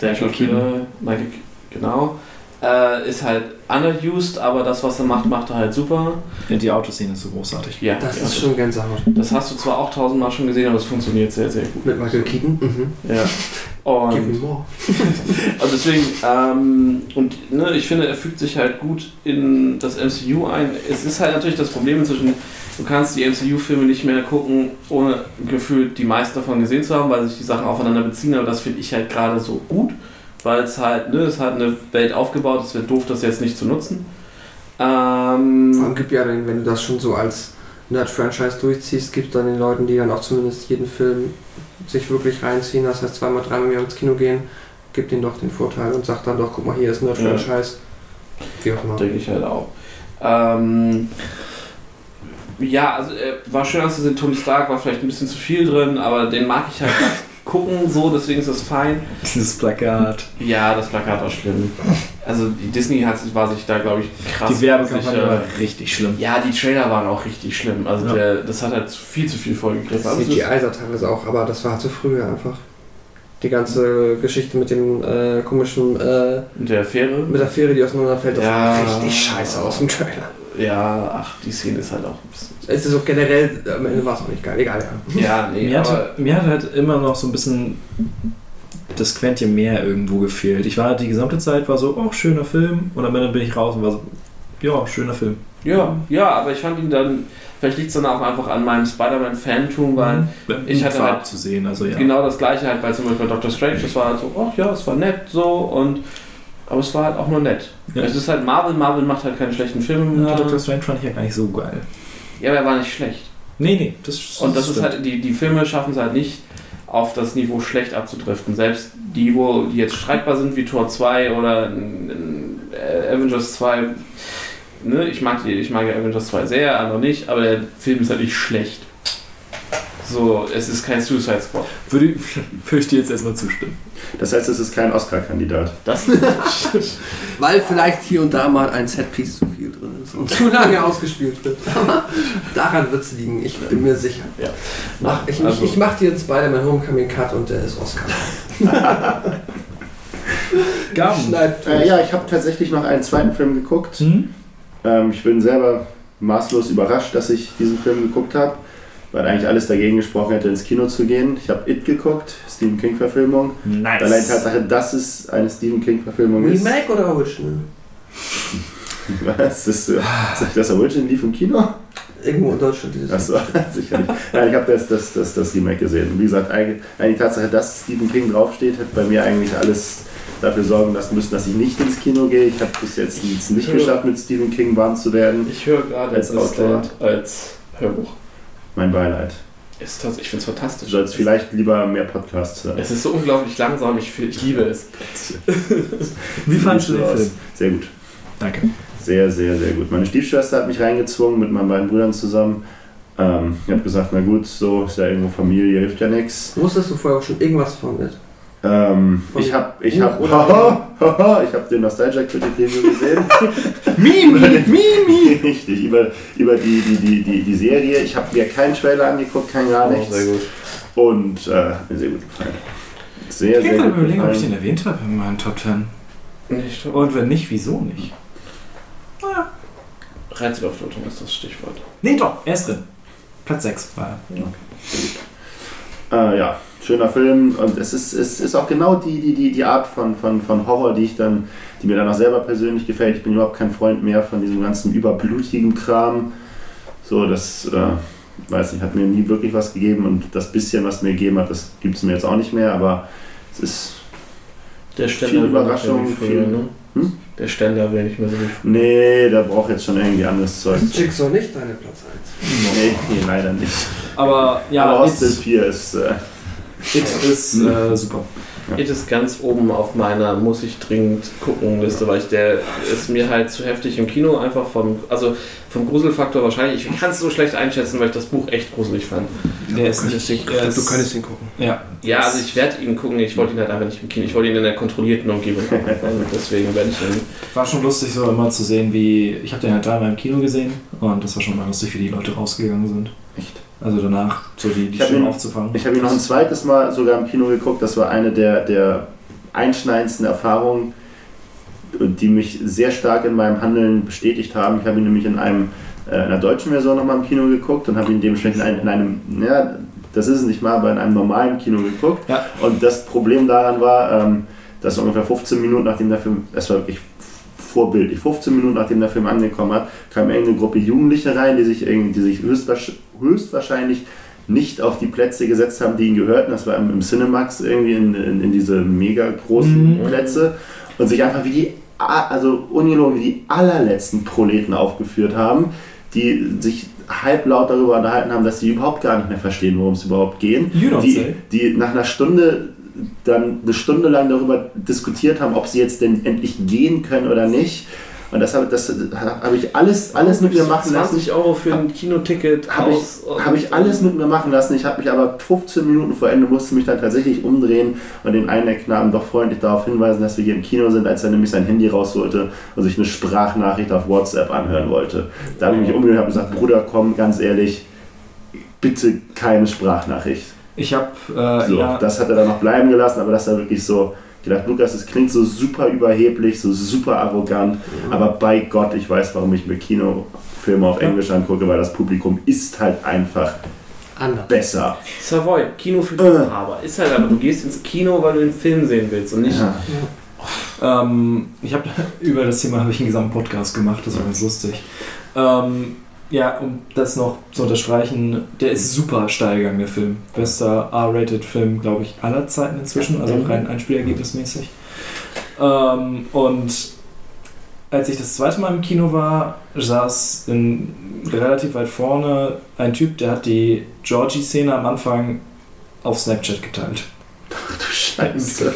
der Michael Schauspieler, Michael, genau, äh, ist halt underused, aber das, was er macht, macht er halt super. Die Autoszene ist so großartig. Ja, Das ja, ist schon Gänsehaut. Das hast du zwar auch tausendmal schon gesehen, aber es funktioniert sehr, sehr gut. Mit Michael Keaton? Mhm. Ja. Give me Und more. also deswegen, ähm, und ne, ich finde, er fügt sich halt gut in das MCU ein. Es ist halt natürlich das Problem inzwischen, du kannst die MCU-Filme nicht mehr gucken, ohne gefühlt die meisten davon gesehen zu haben, weil sich die Sachen aufeinander beziehen, aber das finde ich halt gerade so gut, weil es halt, ne, es hat eine Welt aufgebaut, es wäre doof, das jetzt nicht zu nutzen. Vor allem Ähm, gibt ja dann, wenn du das schon so als Nerd-Franchise durchziehst, gibt dann den Leuten, die dann auch zumindest jeden Film sich wirklich reinziehen, das heißt zweimal, dreimal im Jahr ins Kino gehen, gibt ihnen doch den Vorteil und sagt dann doch, guck mal, hier ist Nerd-Franchise. Wie auch immer. denke ich halt auch. Ähm, ja, also er war schön anzusehen, Tony Stark war vielleicht ein bisschen zu viel drin, aber den mag ich halt gucken, so, deswegen ist das fein. Dieses Plakat. Ja, das Plakat war schlimm. Also die Disney hat, war sich da, glaube ich, krass. Die Werbekampagne war richtig schlimm. Ja, die Trailer waren auch richtig schlimm. Also Ja. der, das hat halt viel zu viel vorgegriffen. Also es ist- CGI sah teilweise auch, aber das war zu früh einfach. Die ganze Geschichte mit dem äh, komischen, äh, mit der Fähre. mit der Fähre, die auseinanderfällt, das Ja. sah richtig scheiße aus dem Trailer. Ja, ach, die Szene ist halt auch ein bisschen. Es ist so generell, am Ende war es auch nicht geil, egal, ja. Ja, nee, Mir aber hat, mir hat halt immer noch so ein bisschen das Quäntchen mehr irgendwo gefehlt. Ich war die gesamte Zeit, war so, oh, schöner Film. Und am Ende bin ich raus und war so, ja, schöner Film. ja, ja, aber ich fand ihn dann. Vielleicht liegt es dann auch einfach an meinem Spider-Man-Fantum, weil Ich hatte war halt- zu sehen, also ja. genau das gleiche halt bei zum Beispiel Doctor Strange. Das war halt so, oh ja, es war nett so und. Aber es war halt auch nur nett. Ja. Es ist halt Marvel, Marvel macht halt keine schlechten Filme. Ja, Ja, Doctor Strange fand ich ja gar nicht so geil. ja aber er war nicht schlecht. Nee, nee, das Und das ist stimmt. halt, die, die Filme schaffen es halt nicht, auf das Niveau schlecht abzudriften. Selbst die, wo die jetzt streitbar sind, wie Tor 2 oder äh, Avengers 2. Ne, ich, mag die, ich mag Avengers 2 sehr, andere nicht, aber der Film ist halt nicht schlecht. So, es ist kein Suicide Squad. Würde, würde ich dir jetzt erstmal zustimmen. Das heißt, es ist kein Oscar-Kandidat. Das Weil vielleicht hier und da mal ein Setpiece zu viel drin ist und zu lange ausgespielt wird. Aber daran wird es liegen, ich bin mir sicher. Ja. Mach, ich, Also- ich, ich mach dir einen Spider-Man Homecoming Cut und der ist Oscar. Gaben. Äh, ja, ich habe tatsächlich noch einen zweiten Film geguckt. Hm? Ähm, ich bin selber maßlos überrascht, dass ich diesen Film geguckt habe, weil eigentlich alles dagegen gesprochen hätte, ins Kino zu gehen. Ich habe It geguckt, Stephen King-Verfilmung. Nice. Allein die Tatsache, dass es eine Stephen King-Verfilmung ist. Remake oder Original? Was? Das, äh, das Origin lief im Kino? Irgendwo in Deutschland dieses Achso, sicher nicht. Nein, ich habe das, das, das, das Remake gesehen. Und wie gesagt, eigentlich, die Tatsache, dass Stephen King draufsteht, hat bei mir eigentlich alles dafür sorgen lassen müssen, dass ich nicht ins Kino gehe. Ich habe bis jetzt nicht geschafft, mit Stephen King warm zu werden. ich höre gerade Als als Hörbuch. Mein Beileid. Ist das, ich finde es Du fantastisch. sollst vielleicht lieber mehr Podcasts hören. Es ist so unglaublich langsam, ich, ich liebe es. Wie fandest du den. Film? Sehr gut. Danke. Sehr, sehr, sehr gut. Meine Stiefschwester hat mich reingezwungen mit meinen beiden Brüdern zusammen. Ähm, ich habe gesagt, na gut, so ist ja irgendwo Familie, hilft ja nichts. Wusstest du vorher auch schon irgendwas von mit? Ähm, ich habe ich hab, oder- haha, haha, ich hab den Nostalgia Critic Review gesehen. Mimi, Mimi. Richtig, über, über die, die, die, die, die Serie. Ich habe mir keinen Trailer angeguckt, kein gar Oh, nichts. sehr gut. Und äh, hat mir sehr gut gefallen. Sehr, Ich kann sehr gut überlegen, ob ich den erwähnt habe in meinen Top 10. Nicht Und wenn nicht, wieso nicht? Rätselauflösung ist das Stichwort. Nee, doch, er ist drin. Platz 6 war er. Äh, ja, schöner Film. Und es ist, es ist auch genau die, die, die, die Art von, von, von Horror, die ich dann, die mir dann auch selber persönlich gefällt. Ich bin überhaupt kein Freund mehr von diesem ganzen überblutigen Kram. So, das, äh, weiß nicht, hat mir nie wirklich was gegeben und das bisschen, was mir gegeben hat, das gibt es mir jetzt auch nicht mehr, aber es ist. Der Viel Überraschung, wie viel- früher, ne? Hm? Der Ständer will nicht mehr so früher. Nee, da braucht jetzt schon irgendwie anderes Zeug. Ist Jigsaw nicht deine Platz 1? Nee, nee, leider nicht. Aber ja, aber Hostel It, 4 ist. Äh, It ist äh, super. It ist ganz oben auf meiner muss ich dringend gucken Liste, weil ich der ist mir halt zu heftig im Kino einfach vom also vom Gruselfaktor wahrscheinlich. Ich kann es so schlecht einschätzen, weil ich das Buch echt gruselig fand. Der ist nicht. ist- Du könntest ihn gucken. Ja. Ja, also ich werde ihn gucken. Ich wollte ihn halt einfach nicht im Kino. Ich wollte ihn in der kontrollierten Umgebung gucken. Also deswegen werde ich ihn. War schon lustig, so immer zu sehen, wie. Ich habe den halt dreimal im Kino gesehen und das war schon mal lustig, wie die Leute rausgegangen sind. Echt? Also danach so die, die Stimmen aufzufangen. Ich habe ihn noch ein zweites Mal sogar im Kino geguckt. Das war eine der, der einschneidendsten Erfahrungen, die mich sehr stark in meinem Handeln bestätigt haben. Ich habe ihn nämlich in einem äh, in einer deutschen Version nochmal im Kino geguckt und habe ihn dementsprechend in einem, in einem, ja, das ist es nicht mal, aber in einem normalen Kino geguckt. Ja. Und das Problem daran war, ähm, dass ungefähr 15 Minuten nachdem der Film, es war wirklich vorbildlich, 15 Minuten nachdem der Film angekommen hat, kam irgendeine Gruppe Jugendliche rein, die sich, die sich höchstwahrsch- höchstwahrscheinlich nicht auf die Plätze gesetzt haben, die ihnen gehörten. Das war im, Cinemax irgendwie in, in, in diese mega großen Mhm. Plätze und sich einfach wie die, also ungelogen, wie die allerletzten Proleten aufgeführt haben, die sich halblaut darüber unterhalten haben, dass sie überhaupt gar nicht mehr verstehen, worum es überhaupt geht. Die, die nach einer Stunde dann eine Stunde lang darüber diskutiert haben, ob sie jetzt denn endlich gehen können oder nicht. Und das habe das hab ich alles, alles mit mir machen lassen. 20 Euro für ein Kinoticket Habe ich, hab ich alles mit mir machen lassen. Ich habe mich aber 15 Minuten vor Ende musste mich dann tatsächlich umdrehen und den einen der Knaben doch freundlich darauf hinweisen, dass wir hier im Kino sind, als er nämlich sein Handy rausholte und sich eine Sprachnachricht auf WhatsApp anhören wollte. Da habe ich mich umgedreht und habe gesagt, Bruder, komm, ganz ehrlich, bitte keine Sprachnachricht. Ich habe äh, So, ja, das hat er dann noch bleiben gelassen, aber das war wirklich so gedacht, Lukas, das klingt so super überheblich, so super arrogant, aber bei Gott, ich weiß, warum ich mir Kinofilme auf Englisch angucke, weil das Publikum ist halt einfach Anders. besser. Savoy, Kino für Liebhaber. Ist halt aber, du gehst ins Kino, weil du den Film sehen willst und nicht. Ja. Ähm, ich habe über das Thema habe ich einen gesamten Podcast gemacht, das war ganz lustig. Ähm, ja, um das noch zu unterstreichen, der ist super steil gegangen, der Film. Bester R-Rated-Film, glaube ich, aller Zeiten inzwischen, also rein einspielergebnismäßig. Ähm, und als ich das zweite Mal im Kino war, saß in, relativ weit vorne ein Typ, der hat die Georgie-Szene am Anfang auf Snapchat geteilt. Du Scheiße.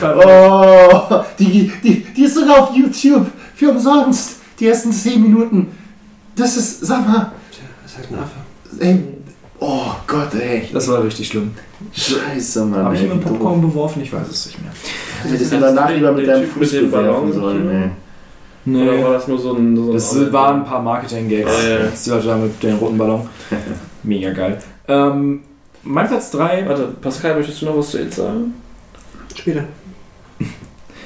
War Oh, die, die, die ist sogar auf YouTube für umsonst. Die ersten 10 Minuten. Das ist, sag mal, Tja, ist halt ein Affe. ey, oh Gott, ey. Das war richtig schlimm. Scheiße, Mann. Habe ich ihn mit wie doof. Popcorn beworfen? Ich weiß es nicht mehr. Du hättest ihn danach lieber mit deinem Fuß bewerfen sollen, ey. Oder war das nur so ein. So ein Das waren ein paar Marketing-Gags. Ja, ja. Die Leute da mit dem roten Ballon. Mega geil. Ähm, mein Platz 3. Warte, Pascal, möchtest du noch was zu It sagen? Später.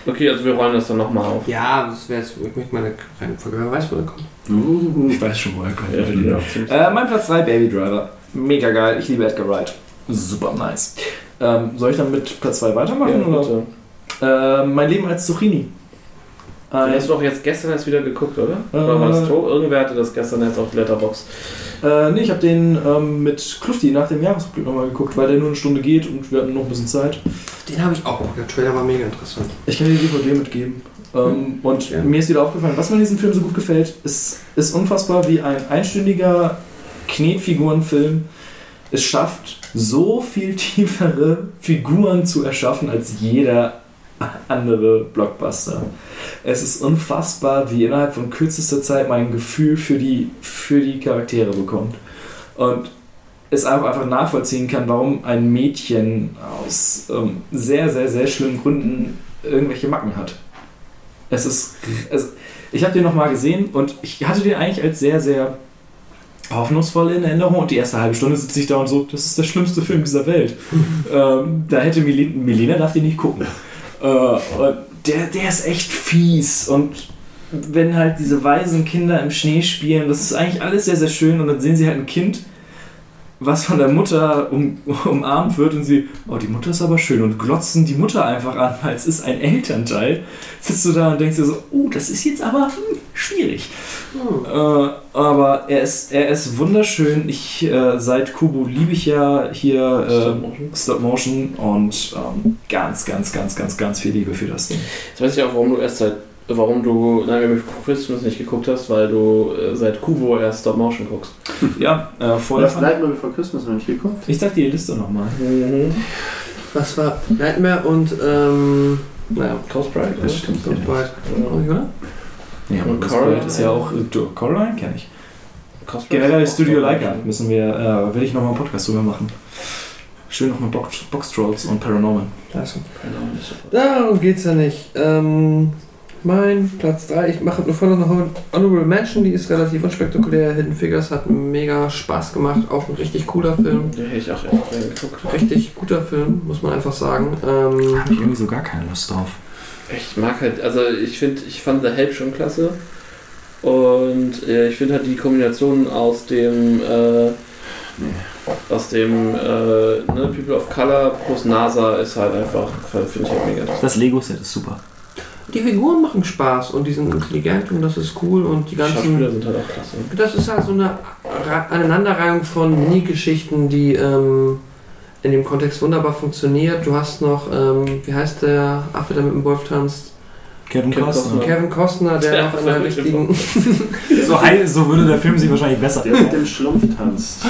Okay, also wir rollen das dann nochmal auf. Ja, das wäre jetzt, ich möchte meine Reihenfolge, wer weiß, wo er kommt. Uh, Ich weiß schon, wo er kommt. Ja, Äh, mein Platz 3, Baby Driver. Mega geil. Ich liebe Edgar Wright. Super nice. Ähm, soll ich dann mit Platz 2 weitermachen? oder? bitte. Äh, mein Leben als Zucchini. Den Ein, hast du doch jetzt gestern erst wieder geguckt, oder? Äh, Oder war das tot? Irgendwer hatte das gestern jetzt auf Letterbox. äh, nee, ich habe den ähm, mit Klufti nach dem Jahresrückblick nochmal geguckt, weil der nur eine Stunde geht und wir hatten noch ein bisschen Zeit. Den habe ich auch. Der Trailer war mega interessant. Ich kann dir die DVD mitgeben. Ähm, und Ja. mir ist wieder aufgefallen, was mir in diesem Film so gut gefällt, ist, ist unfassbar, wie ein einstündiger Knetfigurenfilm es schafft, so viel tiefere Figuren zu erschaffen als jeder andere Blockbuster. Es ist unfassbar, wie innerhalb von kürzester Zeit man ein Gefühl für die, für die Charaktere bekommt. Und es auch einfach nachvollziehen kann, warum ein Mädchen aus ähm, sehr, sehr, sehr schlimmen Gründen irgendwelche Macken hat. Es ist. Also, ich habe den nochmal gesehen und ich hatte den eigentlich als sehr, sehr hoffnungsvoll in Erinnerung und die erste halbe Stunde sitze ich da und so, das ist der schlimmste Film dieser Welt. ähm, da hätte Melina, Melina darf den nicht gucken. Äh, der, der ist echt fies und wenn halt diese weisen Kinder im Schnee spielen, das ist eigentlich alles sehr, sehr schön und dann sehen sie halt ein Kind, was von der Mutter um, umarmt wird und sie, oh, die Mutter ist aber schön und glotzen die Mutter einfach an, weil es ist ein Elternteil. Sitzt du da und denkst dir so, oh, das ist jetzt aber hm, schwierig. Äh, aber er ist, er ist wunderschön. Ich, äh, seit Kubo liebe ich ja hier äh, Stop Motion und ähm, ganz, ganz, ganz, ganz, ganz viel Liebe für das Ding. Jetzt weiß ich auch, warum du erst seit. Warum du Nightmare Before Christmas nicht geguckt hast, weil du äh, seit Kubo erst Stop Motion guckst. Ja, äh, Du vorher. hast Nightmare Before Christmas noch nicht geguckt? Ich sag dir die Liste nochmal. Was war Nightmare und, ähm, naja, Cosprite? Das stimmt. Ghost Bride. Oder? Ja, Und Coraline? Ist ja auch. Äh, Coraline kenne ich. Generell Studio Leica müssen wir, äh, will ich nochmal einen Podcast drüber machen. Schön nochmal Box, Box Trolls und Paranormal. Darum geht's ja nicht. Ähm, mein Platz 3, ich mache nur vorne noch eine Honorable Mention, die ist relativ unspektakulär. Hidden Figures hat mega Spaß gemacht, auch ein richtig cooler Film. Hätte ich auch echt geguckt. Richtig guter Film, muss man einfach sagen. Ähm, Habe ich irgendwie so gar keine Lust drauf. Ich mag halt, also ich finde, ich fand The Help schon klasse. Und äh, ich finde halt die Kombination aus dem, äh, aus dem äh, ne, People of Color plus NASA ist halt einfach, finde ich halt mega. Das Lego-Set ist super. Die Figuren machen Spaß und die sind intelligent und das ist cool und die Schauspieler ganzen. sind halt auch klasse. Das ist halt so eine Aneinanderreihung von Mini-Geschichten, die ähm, in dem Kontext wunderbar funktioniert. Du hast noch, ähm, wie heißt der Affe, der mit dem Wolf tanzt? Kevin Costner. Kevin Costner, der Ja, noch in der richtigen. So, heil- so würde der Film sich wahrscheinlich besser Der mit dem Schlumpf tanzt.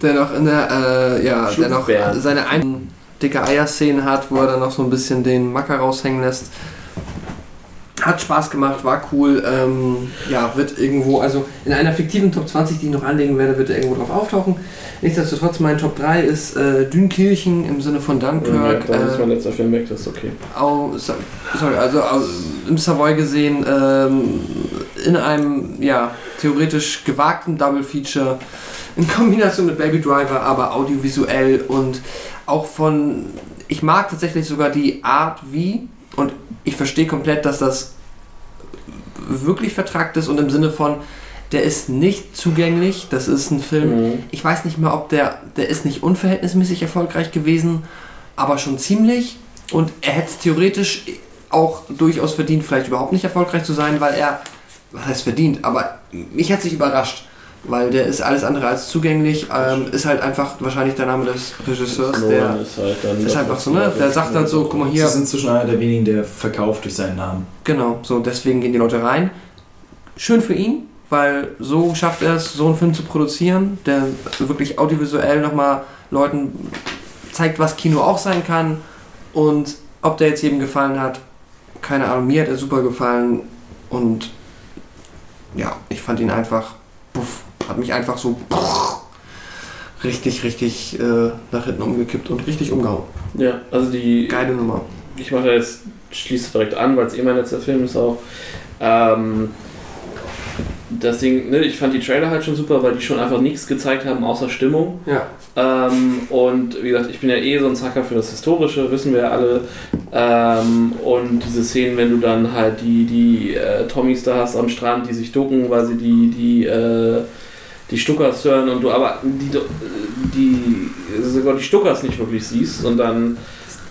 der noch in der, äh, ja, der noch seine ein dicke Eierszenen hat, wo er dann noch so ein bisschen den Macker raushängen lässt. Hat Spaß gemacht, war cool. Ähm, ja, wird irgendwo, also in einer fiktiven Top 20, die ich noch anlegen werde, wird er irgendwo drauf auftauchen. Nichtsdestotrotz, mein Top 3 ist äh, Dünkirchen im Sinne von Dunkirk. das ist Äh, mein letzter Film weg, das ist okay. au, so- sorry, also au, im Savoy gesehen, ähm, in einem ja, theoretisch gewagten Double Feature in Kombination mit Baby Driver, aber audiovisuell und auch von. Ich mag tatsächlich sogar die Art wie und ich verstehe komplett, dass das wirklich vertragt ist und im Sinne von, der ist nicht zugänglich. Das ist ein Film, Mhm. ich weiß nicht mehr, ob der, der ist nicht unverhältnismäßig erfolgreich gewesen, aber schon ziemlich. Und er hätte es theoretisch auch durchaus verdient, vielleicht überhaupt nicht erfolgreich zu sein, weil er, was heißt verdient, aber mich hat sich überrascht, weil der ist alles andere als zugänglich, ähm, ist halt einfach wahrscheinlich der Name des Regisseurs, der ist halt dann ist das, einfach so, ne? Der sagt halt so, guck mal Sie hier, sind inzwischen einer der wenigen, der verkauft durch seinen Namen. Genau, so deswegen gehen die Leute rein. Schön für ihn, weil so schafft er es, so einen Film zu produzieren, der wirklich audiovisuell nochmal Leuten zeigt, was Kino auch sein kann. Und ob der jetzt jedem gefallen hat, keine Ahnung, mir hat er super gefallen. Und ja, ich fand ihn einfach, puff, hat mich einfach so richtig, richtig äh, nach hinten umgekippt und richtig umgehauen. Ja, also die. Geile Nummer. Ich mache jetzt, schließe direkt an, weil es eh mein letzter Film ist auch. Ähm, das Ding, ne, ich fand die Trailer halt schon super, weil die schon einfach nichts gezeigt haben außer Stimmung. Ja. Ähm, und wie gesagt, ich bin ja eh so ein Zacker für das Historische, wissen wir ja alle. Ähm, und diese Szenen, wenn du dann halt die, die äh, Tommys da hast am Strand, die sich ducken, weil sie die, die, äh, die Stuckers hören und du aber die, die, sogar die Stuckers nicht wirklich siehst und dann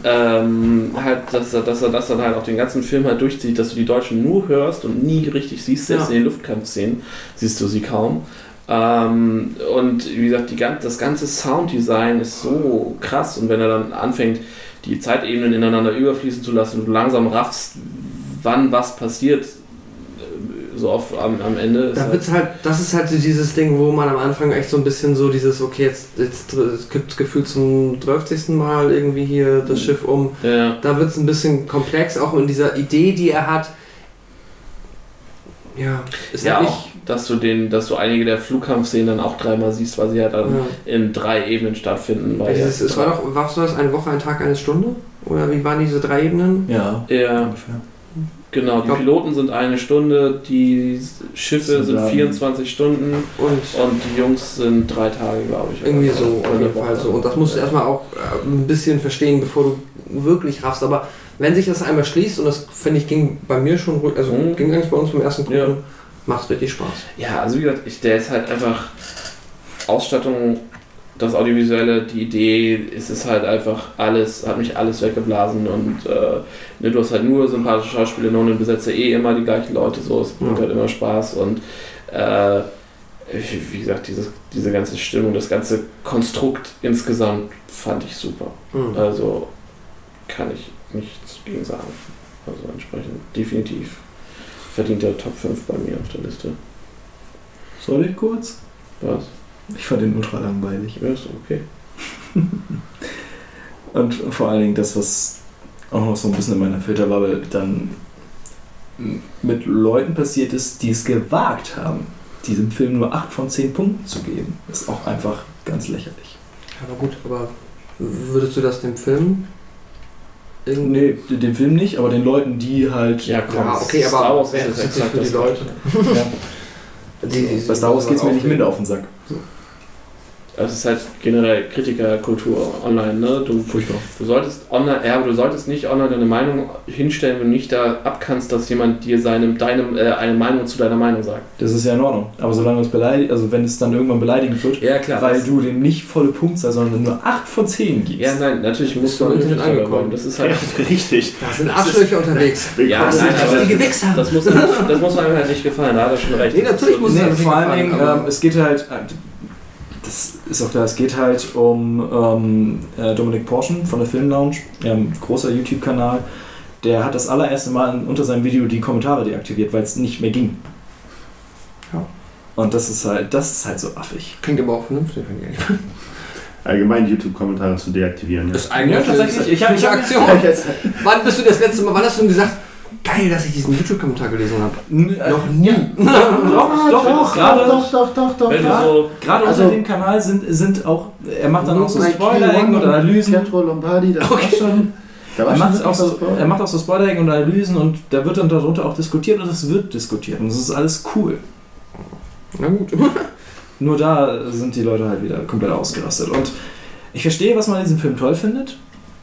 ähm, halt, dass er, dass er das dann halt auch den ganzen Film halt durchzieht, dass du die Deutschen nur hörst und nie richtig siehst, selbst Ja. in den Luftkampfszenen siehst du sie kaum. Ähm, und wie gesagt, die, das ganze Sounddesign ist so krass und wenn er dann anfängt, die Zeitebenen ineinander überfließen zu lassen und du langsam raffst, wann was passiert, äh, so auf, am, am Ende. ist Da wird's halt, das ist halt dieses Ding, wo man am Anfang echt so ein bisschen so dieses, okay, jetzt, jetzt es gibt gefühlt zum 30. Mal irgendwie hier das Schiff um. ja, Da wird es ein bisschen komplex, auch in dieser Idee, die er hat. Ja, ist ja halt auch, dass du den, dass du einige der Flugkampfszenen dann auch dreimal siehst, weil sie halt dann Ja. in drei Ebenen stattfinden. Weil Dieses, es war doch, was war das, eine Woche, ein Tag, eine Stunde? Oder wie waren diese drei Ebenen? Ja, ja, ungefähr. Genau. Die Piloten sind eine Stunde, die Schiffe sind Zusammen. 24 Stunden Und und die Jungs sind drei Tage, glaube ich. irgendwie so, auf jeden Fall so. Und das musst du erstmal auch äh, ein bisschen verstehen, bevor du wirklich raffst. Aber wenn sich das einmal schließt, und das finde ich ging bei mir schon ruhig, also Mhm. ging eigentlich bei uns beim ersten Gucken, Ja. macht richtig Spaß. Ja, also wie gesagt, ich, der ist halt einfach Ausstattung, das Audiovisuelle, die Idee, es ist halt einfach alles, hat mich alles weggeblasen und äh, ne, du hast halt nur sympathische Schauspieler, Nolan besetzt ja eh immer die gleichen Leute, so, es bringt Ja. halt immer Spaß und äh, wie gesagt, dieses, diese ganze Stimmung, das ganze Konstrukt insgesamt fand ich super. Mhm. Also kann ich nichts gegen sagen. Also entsprechend definitiv verdient der Top 5 bei mir auf der Liste. Soll ich kurz? Was? Ich fand den ultra langweilig. Ja, ist okay. Und vor allen Dingen das, was auch noch so ein bisschen in meiner Filterbubble dann mit Leuten passiert ist, die es gewagt haben, diesem Film nur 8 von 10 Punkten zu geben, ist auch einfach ganz lächerlich. Aber gut, aber würdest du das dem Film irgendwie. Nee, den Film nicht, aber den Leuten, die halt. Ja, komm, Ja, okay, aber Star Wars ist exakt für die Leute? Gleiche. Die, die Bei Star Wars geht es mir nicht minder auf den Sack. Also es ist halt generell Kritikerkultur online, ne? Du, Furchtbar. du solltest online, ja, aber du solltest nicht online deine Meinung hinstellen, wenn du nicht da abkannst, dass jemand dir seinem, deinem, äh, eine Meinung zu deiner Meinung sagt. Das ist ja in Ordnung. Aber solange es beleidigt, also wenn es dann irgendwann beleidigend wird, Ja, klar. weil du dem nicht volle Punktzahl, sondern nur 8 von 10 gibst. ja, nein, natürlich musst du dabei angekommen? Das ist halt. richtig. Da sind Arschlöcher unterwegs. Ja, Das sind nein, aber- richtige Wichser. Das muss, das muss einem halt nicht gefallen, da hat er schon recht. Nee, natürlich muss es Nee, einem vor allen Dingen, ähm, es geht halt, äh, das ist auch klar, es geht halt um ähm, äh, Dominik Porschen von der Film Lounge, ein großer YouTube-Kanal. Der hat das allererste Mal unter seinem Video die Kommentare deaktiviert, weil es nicht mehr ging. Ja. Und das ist halt, das ist halt so affig. Klingt aber auch vernünftig. Allgemein YouTube-Kommentare zu deaktivieren. Ja. Das ist eigentlich Ja, tatsächlich. Ich hab- ich hab- Aktion. Wann bist du das letzte Mal, wann hast du ihm gesagt, geil, dass ich diesen YouTube-Kommentar gelesen habe. N- äh, Noch nie. Doch, doch, doch, gerade, doch, doch, doch, doch. Wenn ja. so, gerade Also- unter dem Kanal sind, sind auch, er macht dann auch so Spoiler-Ecken und Analysen. Pietro Lombardi, das war schon. Da Er macht, auch so, er macht auch so Spoiler-Ecken und Analysen und da wird dann darunter auch diskutiert und es wird diskutiert und das ist alles cool. Na gut. Nur da sind die Leute halt wieder komplett ausgerastet. Und ich verstehe, was man in diesem Film toll findet,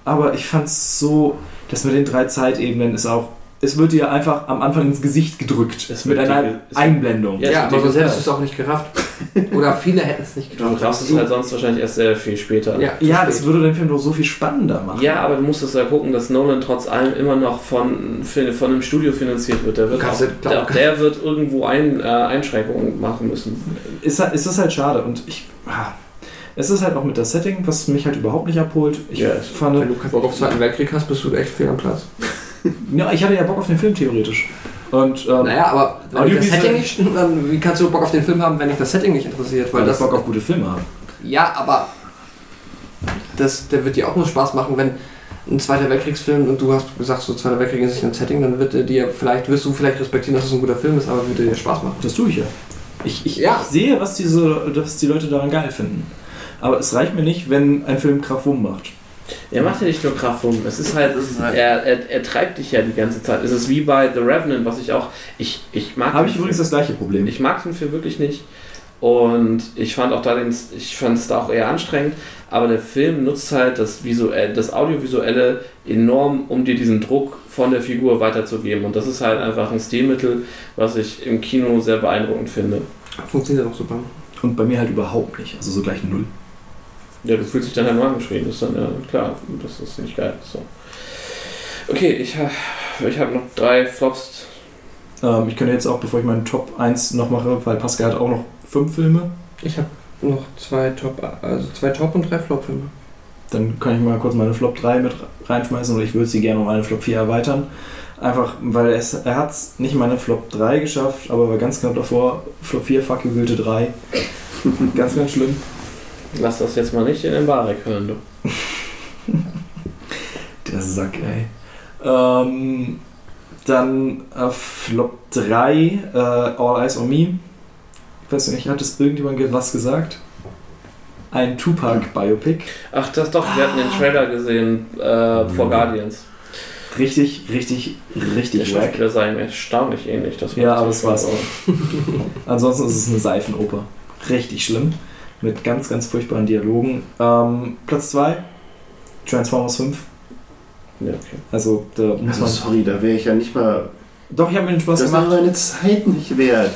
aber ich fand es so, dass mit den drei Zeitebenen ist auch, es wird dir einfach am Anfang ins Gesicht gedrückt. Es mit wird einer es- Einblendung. Ja, Ja, aber sonst hättest du es auch nicht gerafft. Oder viele hätten es nicht du gerafft. raffst es halt sonst wahrscheinlich erst sehr viel später. Ja, Ja, das würde den Film doch so viel spannender machen. Ja, aber du musst es ja gucken, dass Nolan trotz allem immer noch von, von einem Studio finanziert wird. Der wird, auch, du der, der wird irgendwo ein, äh, Einschränkungen machen müssen. ist, ist das halt schade und ich. ah, Es ist halt auch mit das Setting, was mich halt überhaupt nicht abholt. Ich Ja, fand, Wenn du keinen Bock auf den Zweiten Weltkrieg hast, bist du echt fehl am Platz. Ja, ich hatte ja Bock auf den Film theoretisch. Und ähm, Naja, aber wenn dich das Setting nicht stimmt, dann wie kannst du Bock auf den Film haben, wenn dich das Setting nicht interessiert? weil Weil ich das Bock auf gute Filme habe. Ja, aber das, der wird dir auch nur Spaß machen, wenn ein Zweiter Weltkriegsfilm und du hast gesagt, so Zweiter Weltkrieg ist nicht ein Setting, dann wird dir vielleicht, wirst du vielleicht respektieren, dass es ein guter Film ist, aber wird dir Spaß machen. Das tue ich ja. Ich, ich, Ja. ich sehe, was, diese, was die Leute daran geil finden. Aber es reicht mir nicht, wenn ein Film Krachwum macht. Er macht ja nicht nur Kraft rum. Es ist halt, er, er, er treibt dich ja die ganze Zeit. Es ist wie bei The Revenant, was ich auch. Ich, ich mag Habe ich übrigens das gleiche Problem. Ich mag den Film wirklich nicht. Und ich fand auch da den, ich fand es da auch eher anstrengend, aber der Film nutzt halt das visuell, das Audiovisuelle enorm, um dir diesen Druck von der Figur weiterzugeben. Und das ist halt einfach ein Stilmittel, was ich im Kino sehr beeindruckend finde. Funktioniert auch super. Und bei mir halt überhaupt nicht. Also so gleich null. Ja, du fühlst dich dann halt nur angeschrien, das ist dann ja klar, das ist nicht geil. So. Okay, ich, ich habe noch drei Flops. Ähm, ich könnte jetzt auch, bevor ich meinen Top 1 noch mache, weil Pascal hat auch noch fünf Filme, Ich habe noch zwei Top, also zwei Top und drei Flop-Filme. dann kann ich mal kurz meine Flop 3 mit reinschmeißen und ich würde sie gerne um eine Flop 4 erweitern. Einfach, weil es, er hat es nicht meine Flop 3 geschafft, aber war ganz knapp davor. Flop 4, Fuck you, Goethe 3. ganz, ganz schlimm. Lass das jetzt mal nicht in den Barek hören, du. Der Sack, ey. Ähm, dann äh, Flop 3, äh, All Eyes on Me. Ich weiß nicht, hat es irgendjemand ge- was gesagt? Ein Tupac-Biopic. Ach, das doch, wir hatten den Trailer gesehen äh, vor Guardians. Richtig, richtig, Der richtig wack. Schauspieler sah ihm erstaunlich ähnlich. Das Ja, aber das war's auch. Ansonsten ist es eine Seifenoper. Richtig schlimm. Mit ganz, ganz furchtbaren Dialogen. Ähm, Platz 2, Transformers 5. Ja, okay. Also, da muss Also, man. sorry, da wäre ich ja nicht mal. Doch, ich habe mir den Spaß Das war gemacht. meine Zeit nicht wert.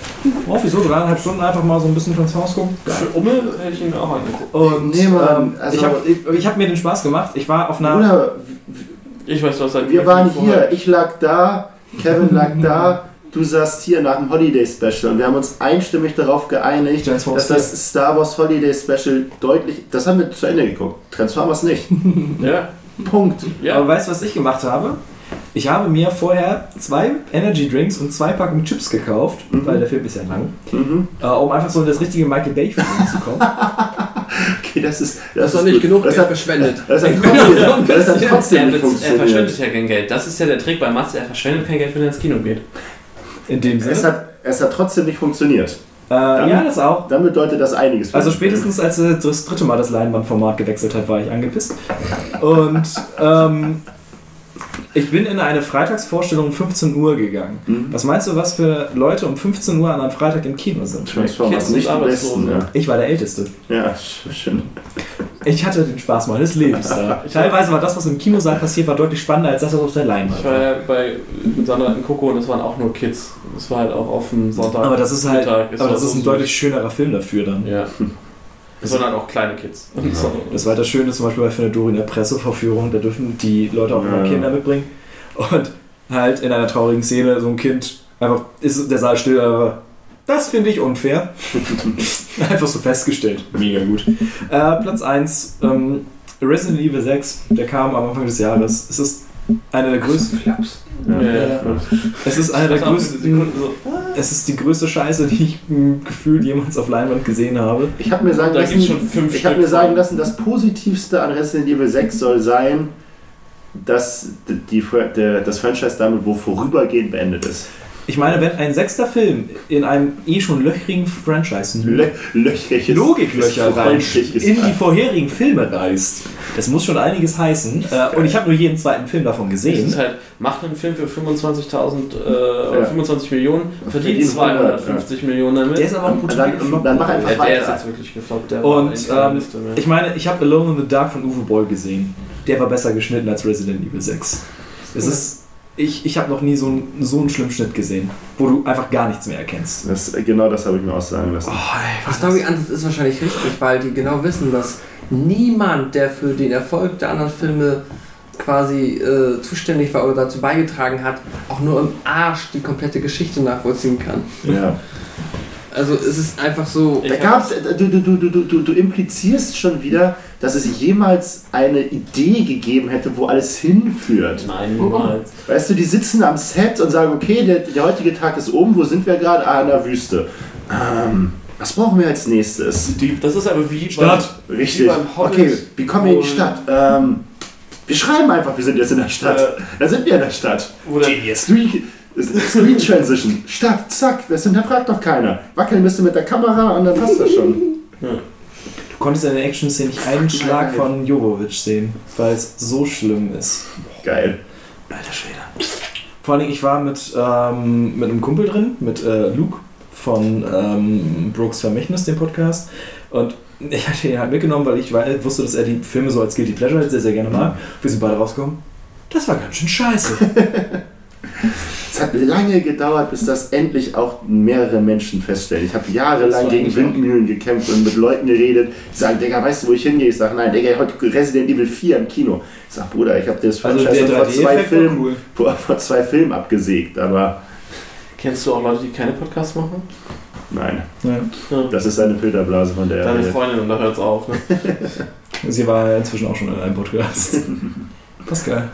Oh, wieso? Dreieinhalb Stunden einfach mal so ein bisschen Transformers gucken. Für Umme hätte ich ihn auch angeguckt. Und Nee, Mann, ähm, also- ich habe ich, ich hab mir den Spaß gemacht. Ich war auf einer. Bruder, Ich weiß, was er wir waren hier, ich lag da, Kevin lag da, du saßt hier nach dem Holiday Special und wir haben uns einstimmig darauf geeinigt, dass das Star Wars Holiday Special deutlich. Das haben wir zu Ende geguckt. Transformers nicht. Ja, Punkt. ja. Aber weißt du, was ich gemacht habe? Ich habe mir vorher zwei Energy Drinks und zwei Packungen Chips gekauft, Mhm. weil der Film ist ja lang, Mhm. äh, um einfach so in das richtige Michael Bay-Feeling zu kommen. Okay, das ist. Das ist doch ist nicht gut. genug das hat, verschwendet. das hat trotzdem, das hat trotzdem er, nicht er funktioniert. verschwendet ja kein Geld. Das ist ja der Trick bei Matze. Er verschwendet kein Geld, wenn er ins Kino geht. In dem Sinne. Es hat, es hat trotzdem nicht funktioniert. äh, ja, das auch. Dann bedeutet das einiges. für Also spätestens als er das dritte Mal das Leinwandformat gewechselt hat, war ich angepisst. Und ähm, ich bin in eine Freitagsvorstellung um 15 Uhr gegangen. Mhm. Was meinst du, was für Leute um 15 Uhr an einem Freitag im Kino sind? Transformers Kids und nicht die besten. Arbeitslosen. Ich war der Älteste. Ja, ja sch- schön. Ich hatte den Spaß meines Lebens da. Teilweise war das, was im Kinosaal passiert, war deutlich spannender als das, was auf der Leinwand Ich war war. ja bei Sandra in Coco und das waren auch nur Kids. Das war halt auch auf dem Sonntag. Aber das ist halt, Mittag. Es aber war das ist ein deutlich schönerer Film dafür dann. Ja. Dann auch kleine Kids. So. Das war das Schöne zum Beispiel bei Finadori in der Presseverführung, da dürfen die Leute auch immer Ja. Kinder mitbringen. Und halt in einer traurigen Szene so ein Kind, einfach ist der Saal still, aber das finde ich unfair. einfach so festgestellt. Mega gut. Äh, Platz 1, ähm, Resident Evil 6, der kam am Anfang des Jahres. Es ist einer der größten. Flaps. Ja. Ja. Es ist einer der größten. so, Es ist die größte Scheiße, die ich mh, gefühlt jemals auf Leinwand gesehen habe. Ich habe mir sagen Da lassen, gibt's schon fünf ich habe mir sagen lassen, das Positivste an Resident Evil 6 soll sein, dass die, der, das Franchise damit wo vorübergehend beendet ist. Ich meine, wenn ein sechster Film in einem eh schon löchrigen Franchise Lö löchriges Logiklöcher reißt, in die vorherigen Filme reißt, das muss schon einiges heißen. Äh, und ich habe nur jeden zweiten Film davon Es gesehen. ist halt, macht einen Film für 25.000, äh, oder Ja. 25 Millionen, verdient Verdient 250 Millionen damit. Der ist aber auch gut Dann, dann mach einfach ja, der ist weiter. jetzt wirklich gefloppt. Und ähm, ich meine, ich habe Alone in the Dark von Uwe Boll gesehen. Der war besser geschnitten als Resident Evil 6. Es ist, ich ich habe noch nie so einen, so einen schlimmen Schnitt gesehen, wo du einfach gar nichts mehr erkennst. Das, genau das habe ich mir auch sagen lassen. Oh, Die Story-Ansatz ist wahrscheinlich richtig, weil die genau wissen, dass niemand, der für den Erfolg der anderen Filme quasi äh, zuständig war oder dazu beigetragen hat, auch nur im Arsch die komplette Geschichte nachvollziehen kann. Ja. Also es ist einfach so. Da gab's, du, du, du, du, du, du implizierst schon wieder, dass es jemals eine Idee gegeben hätte, wo alles hinführt. Nein, niemals. Weißt du, die sitzen am Set und sagen, okay, der, der heutige Tag ist oben, wo sind wir gerade? Ah, in der Wüste. Ähm, was brauchen wir als nächstes? Die, das ist aber wie Stadt. Richtig. beim Hobbit, Okay, wie kommen wir in die Stadt? Ähm, wir schreiben einfach, wir sind jetzt in der Stadt. Da sind wir in der Stadt. Wo der- Genius. Screen, Transition. Stadt, zack, das hinterfragt doch keiner. Wackeln müsst ihr mit der Kamera und dann passt das schon. Du konntest in der Action-Szene nicht einen Schlag von Jovovic sehen, weil es so schlimm ist. Geil. Alter Schwede. Vor allem, ich war mit, ähm, mit einem Kumpel drin, mit äh, Luke von ähm, Brooks Vermächtnis, dem Podcast. Und ich hatte ihn halt mitgenommen, weil ich wei- wusste, dass er die Filme so als Guilty Pleasure halt sehr, sehr gerne mag. Wir sind beide rausgekommen. Das war ganz schön scheiße. Es hat lange gedauert, bis das endlich auch mehrere Menschen feststellen. Ich habe jahrelang gegen Windmühlen gekämpft und mit Leuten geredet, die sagen, Digga, weißt du, wo ich hingehe? Ich sage, nein, Digga, heute Resident Evil 4 im Kino. Ich sag, Bruder, ich habe das Also Franchise der vor, zwei 3D-Effekt war Filmen, cool. vor, vor zwei Filmen abgesägt, aber Kennst du auch Leute, die keine Podcasts machen? nein. Ja. Das ist eine Filterblase, von der er Deine. Freundin und da hört's auf. Ne? Sie war ja inzwischen auch schon in einem Podcast. Pascal.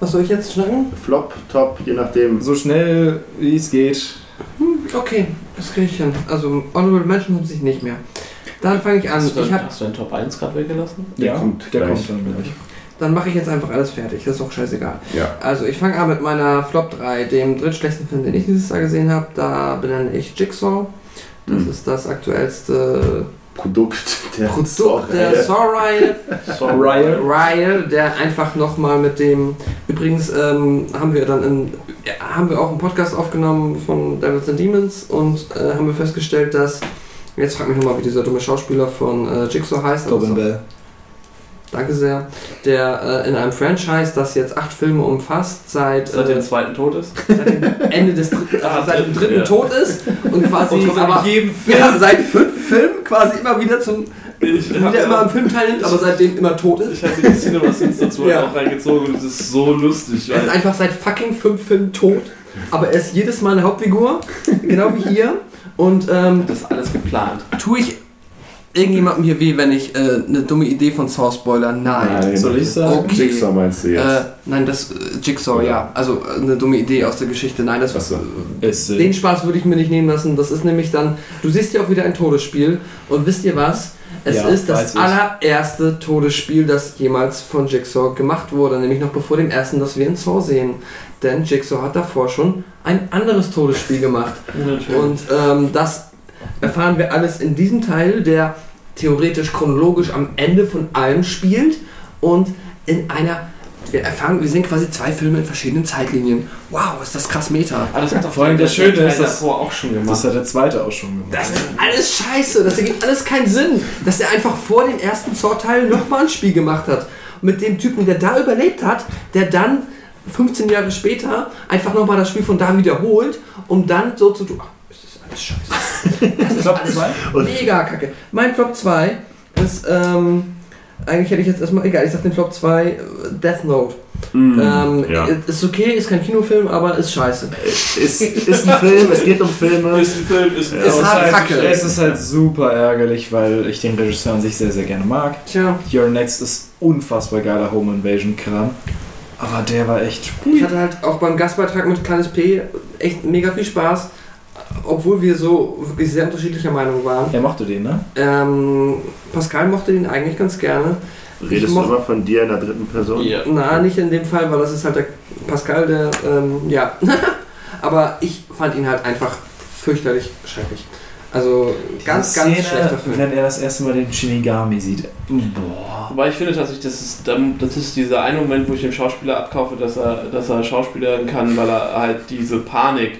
Was soll ich jetzt schnacken? Flop, Top, je nachdem. So schnell wie es geht. Okay, das kriege ich hin. Also Honorable Mention habe ich nicht mehr. Dann fange ich an. Hast du, Ich hab, hast du den Top 1 gerade weggelassen? Der ja, kommt der gleich. kommt dann gleich. dann mache ich jetzt einfach alles fertig. Das ist auch scheißegal. Ja. Also ich fange an mit meiner Flop 3, dem drittschlechtesten Film, den ich dieses Jahr gesehen habe. Da benenne ich Jigsaw. Das Hm. ist das aktuellste Produkt der Produkt der. Ryan. Reihe, der einfach nochmal mit dem. Übrigens ähm, haben wir dann in, ja, haben wir auch einen Podcast aufgenommen von Devils and Demons und äh, haben wir festgestellt, dass. Jetzt frag mich nochmal, wie dieser dumme Schauspieler von äh, Jigsaw heißt. das- Bell. Danke sehr. Der äh, in einem Franchise, das jetzt acht Filme umfasst, seit, Seit äh, dem zweiten Tod ist? seit dem Ende des dritten, Ah, also seit dem dritten, ja. Tod ist und quasi Und aber jedem wir haben seit fünf Filmen quasi immer wieder zum wieder immer am Film teilnimmt, aber seitdem immer tot ist. Ich habe die Cinema Sins dazu Ja. auch reingezogen und es ist so lustig. Er ist einfach seit fucking fünf Filmen tot, aber er ist jedes Mal eine Hauptfigur, genau wie hier. Und ähm, das ist alles geplant. tue ich irgendjemandem hier weh, wenn ich äh, eine dumme Idee von Saw spoiler? Nein. Soll ich sagen? Okay. Jigsaw meinst du jetzt? Äh, nein, das äh, Jigsaw, ja. Also äh, eine dumme Idee aus der Geschichte. Nein, das Achso. Ist, äh, Den Spaß würde ich mir nicht nehmen lassen. Das ist nämlich dann, du siehst ja auch wieder ein Todesspiel und wisst ihr was? Es Ja, ist das allererste Todesspiel, das jemals von Jigsaw gemacht wurde, nämlich noch bevor dem ersten, das wir in Saw sehen. Denn Jigsaw hat davor schon ein anderes Todesspiel gemacht. Und ähm, das erfahren wir alles in diesem Teil, der theoretisch chronologisch am Ende von allem spielt und in einer. Wir erfahren, wir sehen quasi zwei Filme in verschiedenen Zeitlinien. Wow, ist das krass Meta. Aber das hat doch Vor allem der- das Schöne der ist, dass- davor auch schon gemacht. das hat der zweite auch schon gemacht. Das ist alles scheiße, das ergibt alles keinen Sinn, dass er einfach vor dem ersten Saw-Teil nochmal ein Spiel gemacht hat. Mit dem Typen, der da überlebt hat, der dann 15 Jahre später einfach nochmal das Spiel von da wiederholt, um dann so zu tun. Das ist alles scheiße. Das ist Flop alles zwei? mega kacke. Mein Flop 2 ist, ähm, eigentlich hätte ich jetzt erstmal, egal, ich sag den Flop 2, äh, Death Note. Mm, Ähm, ja. Ist okay, ist kein Kinofilm, aber ist scheiße. ist, ist ein Film, es geht um Filme. ist ein Film, ist ein Ist Aber hart es, kacke. es ist halt super ärgerlich, weil ich den Regisseur an sich sehr, sehr gerne mag. Tja, Your Next ist unfassbar geiler Home Invasion Kram. Aber der war echt. Ich hatte halt auch beim Gastbeitrag mit Kleines P echt mega viel Spaß, obwohl wir so wirklich sehr unterschiedlicher Meinung waren. Er mochte den, ne? Ähm, Pascal mochte ihn eigentlich ganz gerne. Redest du immer von dir in der dritten Person? Ja. Na, nicht in dem Fall, weil das ist halt der Pascal, der, ähm, ja. Aber ich fand ihn halt einfach fürchterlich schrecklich. Also ganz, Die ganz Szene, schlechter Film. Wenn er das erste Mal den Shinigami sieht. Boah. Wobei ich finde tatsächlich, das ist, das ist dieser eine Moment, wo ich dem Schauspieler abkaufe, dass er, dass er Schauspielern kann, weil er halt diese Panik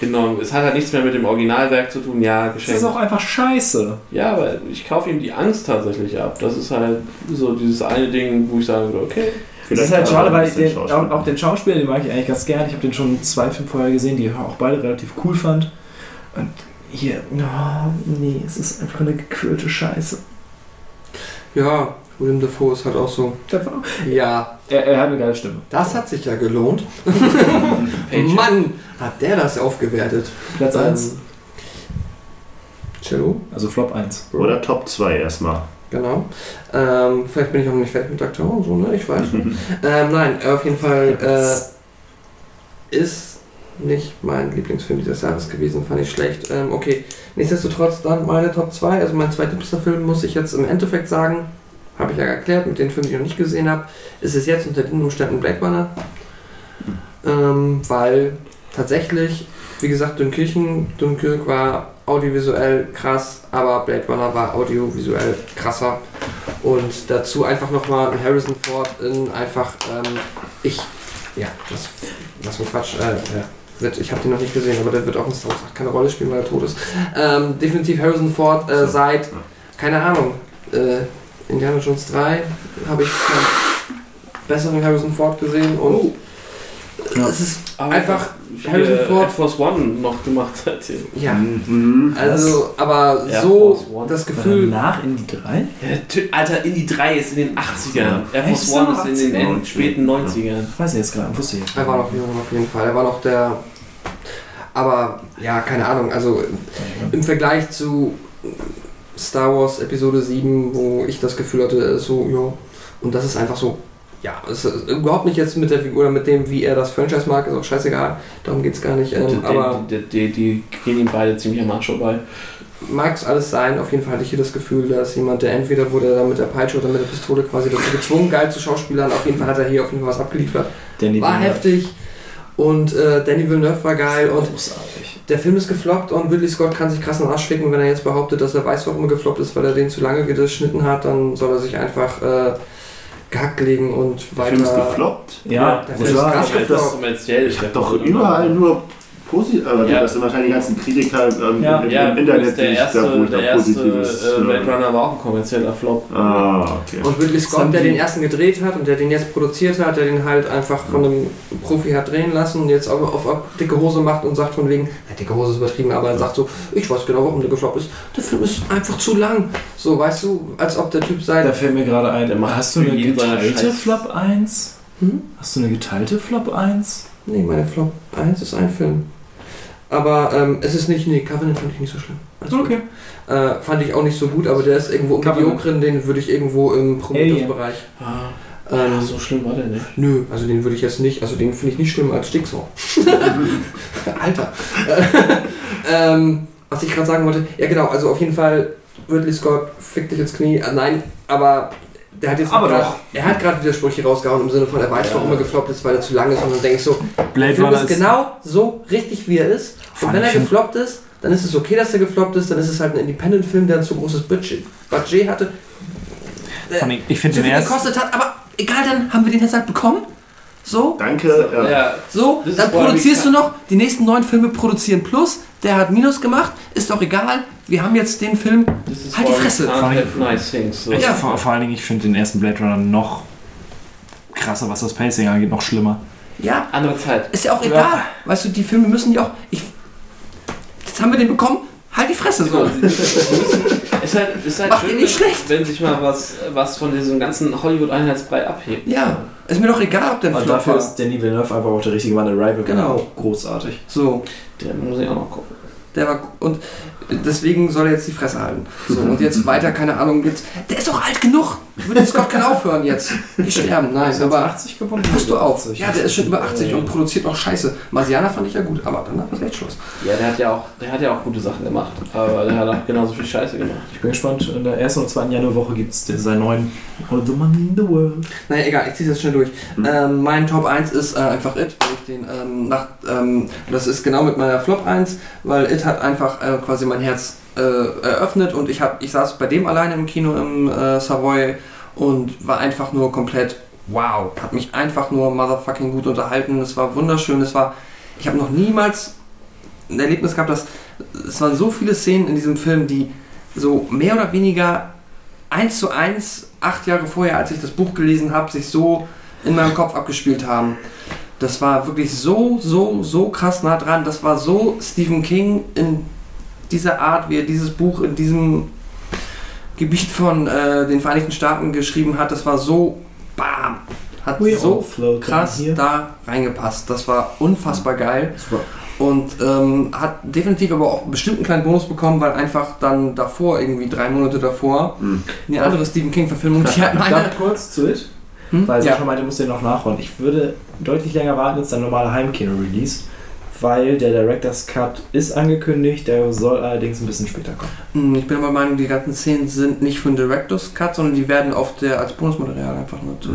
genommen. Es hat halt nichts mehr mit dem Originalwerk zu tun, ja, Das geschenkt. ist auch einfach scheiße. Ja, aber ich kaufe ihm die Angst tatsächlich ab. Das ist halt so dieses eine Ding, wo ich sagen würde, okay. Das ist halt schade, weil bisschen den, auch, auch den Schauspieler, den mag ich eigentlich ganz gern. Ich habe den schon zwei Filme vorher gesehen, die ich auch beide relativ cool fand. Und hier, oh, nee, es ist einfach eine gequirlte Scheiße. Ja, William Dafoe ist halt auch so. Ja, Er, er hat eine geile Stimme. das hat sich ja gelohnt. Mann, hat der das aufgewertet. Platz 1. Ähm, Cello, Also Flop 1. Oder Top 2 erstmal. genau. Ähm, vielleicht bin ich auch noch nicht fertig mit Dr. Who, so, ne? Ich weiß schon. ähm, nein, auf jeden Fall äh, ist nicht mein Lieblingsfilm dieses Jahres gewesen, fand ich schlecht. Ähm, okay, nichtsdestotrotz dann meine Top 2. Also mein zweitliebster Film muss ich jetzt im Endeffekt sagen, habe ich ja erklärt, mit den Filmen, die ich noch nicht gesehen habe, ist es jetzt unter den Umständen Black Runner. Ähm, weil tatsächlich, wie gesagt, Dünkirchen, Dunkirk war audiovisuell krass, aber Blade Runner war audiovisuell krasser. Und dazu einfach nochmal ein Harrison Ford in einfach, ähm, ich, ja, das, was für Quatsch, äh, ja, wird, ich habe den noch nicht gesehen, aber der wird auch in Star Wars keine Rolle spielen, weil er tot ist. Ähm, definitiv Harrison Ford äh, seit, keine Ahnung, äh, Indiana Jones 3 habe ich keinen besseren Harrison Ford gesehen und Ja. es ist Aber einfach Harrison Ford. Air Force One noch gemacht hat. Ja, Mhm. also, aber Air so das Gefühl, Nach in die 3? Ja, Alter, Indie 3 ist in den 80ern. Air Echt? Force One ist in den 80er? End- späten 90ern. Weiß ich jetzt gerade, wusste ich. er war noch jung auf jeden Fall. Er war noch der. Aber ja, keine Ahnung. Also im Vergleich zu Star Wars Episode 7, wo ich das Gefühl hatte, ist so, ja. Und das ist einfach so. Ja, es ist überhaupt nicht jetzt mit der Figur oder mit dem, wie er das Franchise mag, ist auch scheißegal. Darum geht es gar nicht. Ähm, Die- aber die, die, die, gehen ihm beide ziemlich am Arsch vorbei. mag es alles sein. Auf jeden Fall hatte ich hier das Gefühl, dass jemand, der entweder wurde da mit der Peitsche oder mit der Pistole quasi dazu gezwungen, geil zu schauspielern. Auf jeden Fall hat er hier auf jeden Fall was abgeliefert. Danny War Villeneuve. heftig. Und äh, Danny Villeneuve war geil. Und Großartig. Der Film ist gefloppt und Ridley Scott kann sich krass in den Arsch ficken. Wenn er jetzt behauptet, dass er weiß, warum er gefloppt ist, weil er den zu lange geschnitten hat, dann soll er sich einfach äh, gehackt legen und Der weiter. Film ist gefloppt. Ja, der das Film ist krass Ich das gefloppt. kommerziell. Ich habe doch überall nur positiv, aber Ja. das sind wahrscheinlich die ganzen Kritiker ähm, Ja. im, im Ja, Internet, der die ich erste, da, wo ich der da erste positives. äh, Blade äh, Runner war auch ein kommerzieller Flop. Ah, okay. Und Ridley Scott, der den ersten gedreht hat und der den jetzt produziert hat, der den halt einfach von einem Profi hat drehen lassen und jetzt auf, auf, auf dicke Hose macht und sagt von wegen, ja, dicke Hose ist übertrieben, aber er sagt so, ich weiß genau, warum der gefloppt ist. Der Film ist einfach zu lang. So, weißt du, als ob der Typ Da sei. fällt mir gerade ein, hast du eine geteilte Flop 1? Hm? Hast du eine geteilte Flop 1? Nee, meine Flop 1 ist ein Film. Aber ähm, es ist nicht, nee, Covenant fand ich nicht so schlimm. Alles gut. Äh, fand ich auch nicht so gut, aber der ist irgendwo im. Mediokren, den würde ich irgendwo im Prometheus-Bereich. Ah, Ähm, so schlimm war der nicht. Nö, also den würde ich jetzt nicht, also den finde ich nicht schlimmer als Sticksaw. Alter. ähm, was ich gerade sagen wollte, ja genau, also auf jeden Fall Ridley Scott fickt dich ins Knie. Äh, nein, aber der hat jetzt Aber grad, doch. er hat gerade Widersprüche rausgehauen im Sinne von, er weiß, Ja. warum er gefloppt ist, weil er zu lang ist und dann denke ich so, Blade Film Runner ist genau so richtig, wie er ist. Und wenn er gefloppt ist, dann ist es okay, dass er gefloppt ist, dann ist es halt ein Independent-Film, der ein zu großes Budget, Budget hatte. Allem, Ich finde den ersten. gekostet hat, aber egal, dann haben wir den jetzt halt bekommen. So, Danke. Ja. Ja, so, dann vor produzierst du noch, die nächsten neun Filme produzieren plus, der hat Minus gemacht, ist doch egal, wir haben jetzt den Film, das ist Halt die vor Fresse. Can't have nice things. So. Ich, Ja. vor, vor allen Dingen, ich finde den ersten Blade Runner noch krasser, was das Pacing angeht, noch schlimmer. ja, Andere Zeit. ist ja auch egal, weißt du, die Filme müssen ja auch, ich, jetzt haben wir den bekommen, halt die Fresse so. Ist halt, ist halt Macht schön, ihr nicht wenn, schlecht. wenn sich mal was, was von diesem ganzen Hollywood-Einheitsbrei abhebt. Ja, ist mir doch egal, ob der Flop dafür war. ist Danny Villeneuve einfach auch der richtige Mann. Arrival Genau. war auch großartig. So, Der muss ich auch noch gucken. Der war und deswegen soll er jetzt die Fresse halten. So, und jetzt weiter, keine Ahnung, jetzt. Der ist doch alt genug! Ridley Scott kann aufhören jetzt. Die sterben, nein, Ist er aber. 80 geworden? Hast du auch. 80. Ja, der ist schon über 80 und produziert auch Scheiße. Marsianer fand ich ja gut, aber danach ist echt Schluss. Ja, der hat ja auch, der hat ja auch gute Sachen gemacht, aber der hat auch genauso viel Scheiße gemacht. Ich bin gespannt, in der ersten und zweiten Januarwoche gibt es seinen neuen All the Money in the World. Naja, egal, ich zieh's jetzt schnell durch. Ähm, mein Top 1 ist äh, einfach It, weil ich den ähm, nach, ähm, das ist genau mit meiner Flop 1, weil It hat einfach äh, quasi mein Herz äh, eröffnet und ich hab, ich saß bei dem alleine im Kino im äh, Savoy und war einfach nur komplett wow, hat mich einfach nur motherfucking gut unterhalten. Es war wunderschön, es war, ich habe noch niemals ein Erlebnis gehabt, dass es waren so viele Szenen in diesem Film, die so mehr oder weniger eins zu eins, acht Jahre vorher, als ich das Buch gelesen habe, sich so in meinem Kopf abgespielt haben. Das war wirklich so, so, so krass nah dran. Das war so Stephen King in dieser Art, wie er dieses Buch in diesem Gebiet von äh, den Vereinigten Staaten geschrieben hat. Das war so, bam, hat so krass da reingepasst. Das war unfassbar geil. Und ähm, hat definitiv aber auch bestimmt einen kleinen Bonus bekommen, weil einfach dann davor, irgendwie drei Monate davor, Hm. eine andere Stephen King-Verfilmung, die hat meine. kurz zu It? Hm? Weil Ja. Sascha meinte, musst du den noch nachholen. Ich würde deutlich länger warten als der normale Heimkino-Release, weil der Director's Cut ist angekündigt, der soll allerdings ein bisschen später kommen. Hm, Ich bin aber der Meinung, die ganzen Szenen sind nicht für den Director's Cut, sondern die werden auf der als Bonusmaterial einfach nur zu.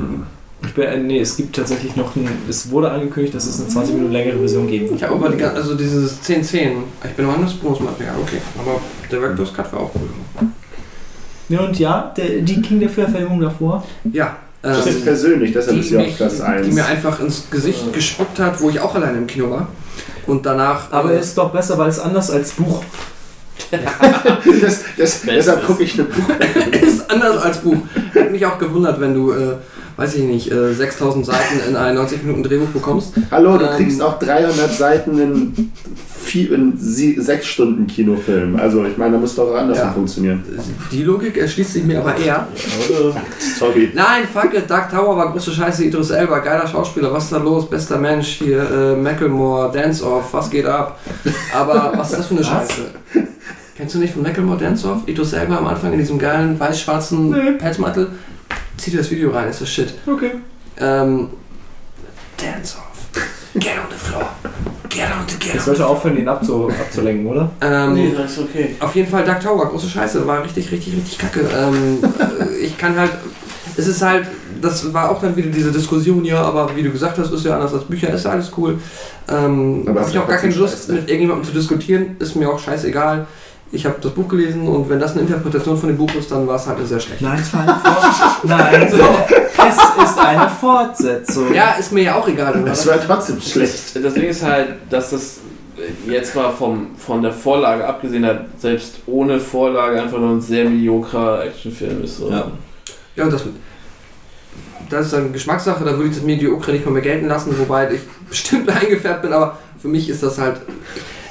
Ich bin, äh, nee, es gibt tatsächlich noch ein, es wurde angekündigt, dass es eine 20 Minuten längere Version geben wird. Ich habe aber die, also dieses 10 Szenen. Ich bin Meinung, das Bonusmaterial, okay. Aber Director's Cut war auch cool. Ja, und ja, der, die King der Verfilmung davor. Ja. Das ist Ähm, persönlich, deshalb ist die, sie auf Platz die 1. mir einfach ins Gesicht gespuckt hat, wo ich auch alleine im Kino war. Und danach. Aber äh, es ist doch besser, weil es anders als Buch. das, das, deshalb gucke ich eine Buch. ist anders als Buch. Hat mich auch gewundert, wenn du, äh, weiß ich nicht, äh, 6000 Seiten in ein 90 Minuten Drehbuch bekommst. Hallo, du Ähm, kriegst auch 300 Seiten in, vier, in sie, sechs Stunden Kinofilm. Also ich meine, da muss doch andersrum Ja. funktionieren. Die Logik erschließt sich mir aber eher. Sorry. Nein, fuck it, Dark Tower war große Scheiße, Idris Elba, geiler Schauspieler, was ist da los, bester Mensch, hier, äh, Macklemore, Dance Off, was geht ab? Aber was ist das für eine Scheiße? Kennst du nicht von Macklemore Dance Off? Idris Elba am Anfang in diesem geilen weiß-schwarzen Nee. Pelzmantel? Zieh dir das Video rein, ist das shit. Okay. Ähm, Dance Off, get on the floor, get on the, get Ich sollte aufhören, ihn abzu, abzulenken, oder? ähm, Nee, das ist okay. auf jeden Fall Dark Tower, große Scheiße, war richtig, richtig, richtig kacke. Ähm, äh, ich kann halt, es ist halt, das war auch dann wieder diese Diskussion, ja, aber wie du gesagt hast, ist ja anders als Bücher, ist ja alles cool. Ähm, Aber habe ich auch gar keine trotzdem Lust, mit irgendjemandem zu diskutieren, ist mir auch scheißegal. Ich habe das Buch gelesen und wenn das eine Interpretation von dem Buch ist, dann war es halt eine sehr schlechte. Nein, es war eine Fortsetzung. Nein, es ist eine Fortsetzung. Ja, ist mir ja auch egal. oder? Das war trotzdem schlecht. Das Ding ist halt, dass das jetzt mal vom, von der Vorlage abgesehen hat, selbst ohne Vorlage einfach nur ein sehr mediokrer Actionfilm ist. So. Ja. Ja, und das, das ist eine Geschmackssache, da würde ich das Mediokre nicht mal mehr gelten lassen, wobei ich bestimmt eingefärbt bin, aber für mich ist das halt.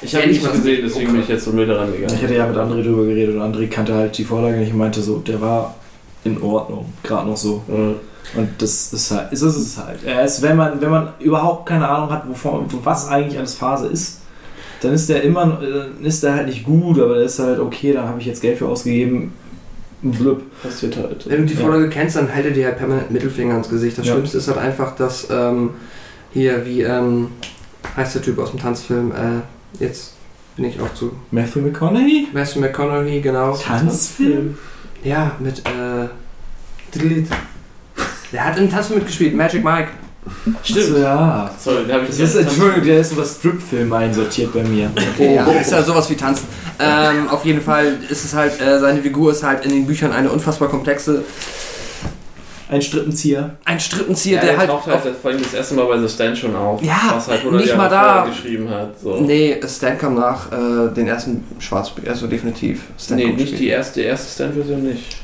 Ich habe nicht was- gesehen, deswegen bin ich jetzt so müde daran Ich hätte ja mit André drüber geredet und André kannte halt die Vorlage nicht und meinte so, der war in Ordnung, gerade noch so. Ja. Und das ist halt, ist es halt. Er ist, wenn man, wenn man überhaupt keine Ahnung hat, wovon, was eigentlich alles Phase ist, dann ist der immer, äh, ist der halt nicht gut, aber der ist halt okay, da habe ich jetzt Geld für ausgegeben. Blub. Passiert halt. Wenn du die Ja. Vorlage kennst, dann hält er dir halt permanent Mittelfinger ins Gesicht. Das Ja. Schlimmste ist halt einfach, dass ähm, hier, wie ähm, heißt der Typ aus dem Tanzfilm, äh, jetzt bin ich auch zu Matthew McConaughey? Matthew McConaughey, genau. Tanzfilm? Ja, mit äh. Der hat im Tanzfilm mitgespielt, Magic Mike. Stimmt. So, ja. Sorry, da habe ich Das ist, Entschuldigung, der ist über Strip-Film einsortiert bei mir. Okay, ja, ist ja sowas wie Tanzen. Ähm, auf jeden Fall ist es halt, äh, seine Figur ist halt in den Büchern eine unfassbar komplexe, Ein Strippenzieher. ein Strippenzieher, Ja, der der halt taucht auf halt vor allem das erste Mal bei The Stand schon auf. Ja, was halt 100 nicht Jahre mal da. geschrieben hat. So. Nee, Stan kam nach äh, den ersten Schwarz, also definitiv. Stan nee, nicht die erste, die erste Stand-Version nicht.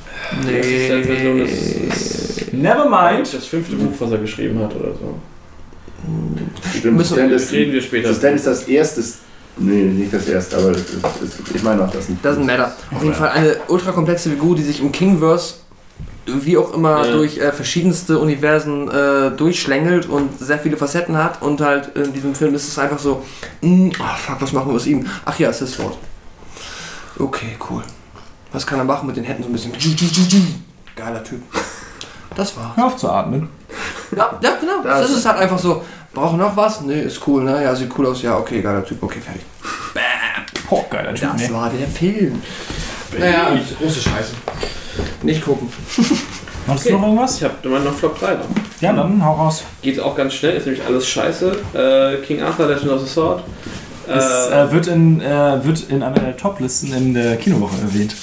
Die erste Nee. Stand-Version ist, Never mind. das fünfte Buch, was er geschrieben hat oder so. Stimmt, Müssen- Stan Das ist, reden wir später. das Stan ist das erste. Nee, nicht das erste, aber das ist, das, ich meine auch das. Doesn't matter. Auf jeden Fall eine ultra komplexe Figur, die sich im Kingverse wie auch immer Ja. durch äh, verschiedenste Universen äh, durchschlängelt und sehr viele Facetten hat und halt in diesem Film ist es einfach so, mh, ah, fuck, was machen wir aus ihm? Ach ja, es ist Sword. Okay, cool. Was kann er machen mit den Händen so ein bisschen? Geiler Typ. Das war's. Hör auf zu atmen. Ja, ja genau. Das- Das, ist halt einfach so, brauchen noch was? Nee, ist cool, ne? Ja, sieht cool aus. Ja, okay, geiler Typ. Okay, fertig. Oh, geiler Typ. Das ne? war der Film. Naja, große Scheiße. Nicht gucken. Hast du noch irgendwas? Ich habe immer noch Flop 3 noch. Ja, dann hau raus. Geht auch ganz schnell, ist nämlich alles scheiße. Äh, King Arthur, Legend of the Sword. Es Äh, äh, wird, in, äh, wird in einer der Top-Listen in der Kinowoche erwähnt.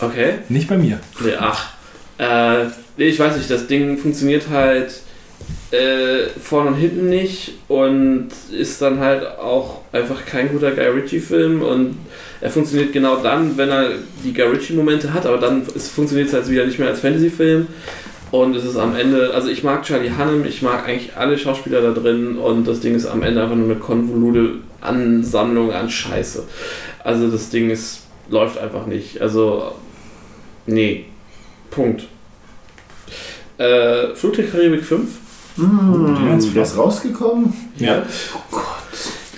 okay. Nicht bei mir. Nee, ach. Äh, nee, ich weiß nicht, das Ding funktioniert halt äh, vorne und hinten nicht und ist dann halt auch einfach kein guter Guy Ritchie-Film und er funktioniert genau dann, wenn er die Guy Ritchie-Momente hat, aber dann funktioniert es halt wieder nicht mehr als Fantasy-Film. Und es ist am Ende, also ich mag Charlie Hunnam, ich mag eigentlich alle Schauspieler da drin und das Ding ist am Ende einfach nur eine konvolute Ansammlung an Scheiße. Also das Ding ist, läuft einfach nicht. Also, nee. Punkt. Äh, Flug der Karibik 5. Mmh, der ist rausgekommen? Ja.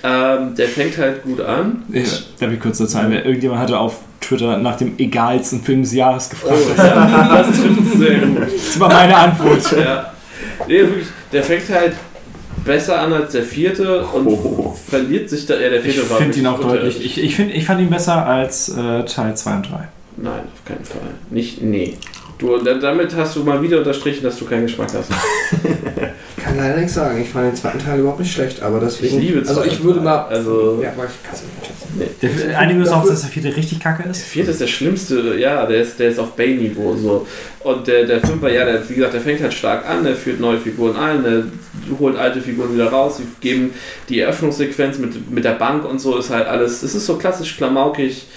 Ähm, der fängt halt gut an. Ja, darf ich kurz dazu ein? Irgendjemand hatte auf Twitter nach dem egalsten Film des Jahres gefragt. Oh, ja, das trifft sehr gut. Das war meine Antwort. Ja. Nee, wirklich, der fängt halt besser an als der vierte und Oh. verliert sich da. Ja, der Ich vierte war finde ihn auch deutlich. Ich, ich, find, ich fand ihn besser als äh, Teil 2 und 3. Nein, auf keinen Fall. Nicht, nee. Du, da- damit hast du mal wieder unterstrichen, dass du keinen Geschmack hast. Kann leider nichts sagen. Ich fand den zweiten Teil überhaupt nicht schlecht, aber deswegen. Ich liebe Also ich würde mal. Also- Ja, aber ich kann es nicht. Der, einigen uns auch, dass der vierte richtig kacke Der ist. vierte ist der schlimmste, ja, der ist, der ist auf Bay-Niveau so. Und der, der Fünfer, ja, der, wie gesagt, der fängt halt stark an, der führt neue Figuren ein, der holt alte Figuren wieder raus, die geben die Eröffnungssequenz mit, mit der Bank und so ist halt alles, es ist so klassisch klamaukig,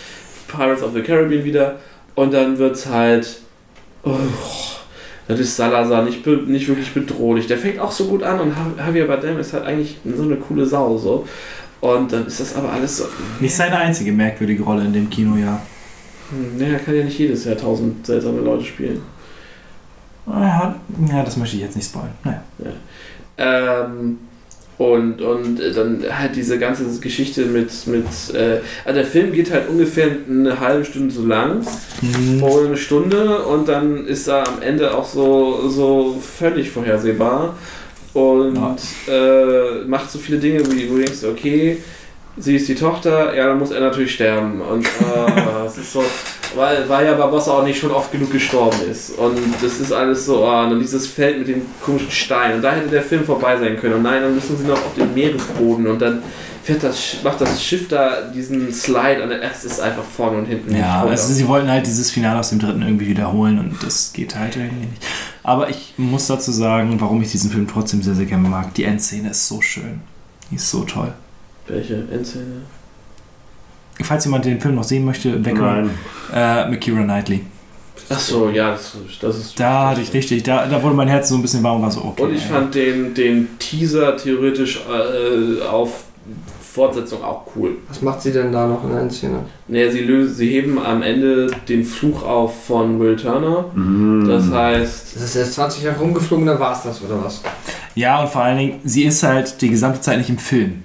Pirates of the Caribbean wieder. Und dann wird's halt, oh, das ist Salazar nicht, nicht wirklich bedrohlich. Der fängt auch so gut an und Javier Bardem ist halt eigentlich so eine coole Sau so. Und dann ist das aber alles so, Nicht seine einzige merkwürdige Rolle in dem Kinojahr. hm, naja, kann ja nicht jedes Jahr tausend seltsame Leute spielen. Ja, ja, das möchte ich jetzt nicht spoilern. Naja. Ähm, und, und dann halt diese ganze Geschichte mit, mit äh, also der Film geht halt ungefähr eine halbe Stunde so lang, Hm. oder eine Stunde. Und dann ist er am Ende auch so, so völlig vorhersehbar. Und äh, macht so viele Dinge, wie wo du denkst, okay, sie ist die Tochter, ja, dann muss er natürlich sterben und äh, es ist so, weil, weil ja Barbossa auch nicht schon oft genug gestorben ist und das ist alles so, ah, und dann dieses Feld mit dem komischen Stein und da hätte der Film vorbei sein können und nein, dann müssen sie noch auf den Meeresboden und dann fährt das, macht das Schiff da diesen Slide und es ist einfach vorne und hinten Ja, also sie wollten halt dieses Finale aus dem dritten irgendwie wiederholen und das geht halt irgendwie nicht. Aber ich muss dazu sagen, warum ich diesen Film trotzdem sehr, sehr gerne mag. Die Endszene ist so schön. Die ist so toll. Welche Endszene? Falls jemand den Film noch sehen möchte, Nein. äh, mit Keira Knightley. Ach so, ja, das, das ist. Da hatte ich richtig, da, da wurde mein Herz so ein bisschen warm und war so, okay. Und ich fand den, den Teaser theoretisch äh, auf Fortsetzung auch cool. Was macht sie denn da noch in der Endszene? Naja, sie, lösen, sie heben am Ende den Fluch auf von Will Turner. Mhm. Das heißt, Das ist erst 20 Jahre rumgeflogen, dann war es das, oder was? Ja, und vor allen Dingen, sie ist halt die gesamte Zeit nicht im Film.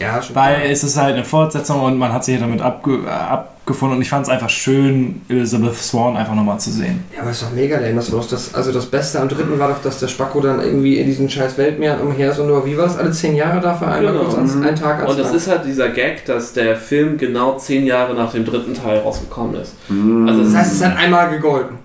Ja, schon. Weil es ist halt eine Fortsetzung und man hat sich damit abge äh, abgefunden und ich fand es einfach schön, Elizabeth Swan einfach nochmal zu sehen. Ja, aber ist doch mega lame. Das war doch das, also das Beste am dritten war doch, dass der Spacko dann irgendwie in diesen scheiß Weltmeeren umher ist und nur, wie war es, alle 10 Jahre dafür einmal Genau. kurz ans, einen Tag ans und das ist halt dieser Gag, dass der Film genau zehn Jahre nach dem dritten Teil rausgekommen ist. Mhm. Also Das heißt, es hat einmal gegolten.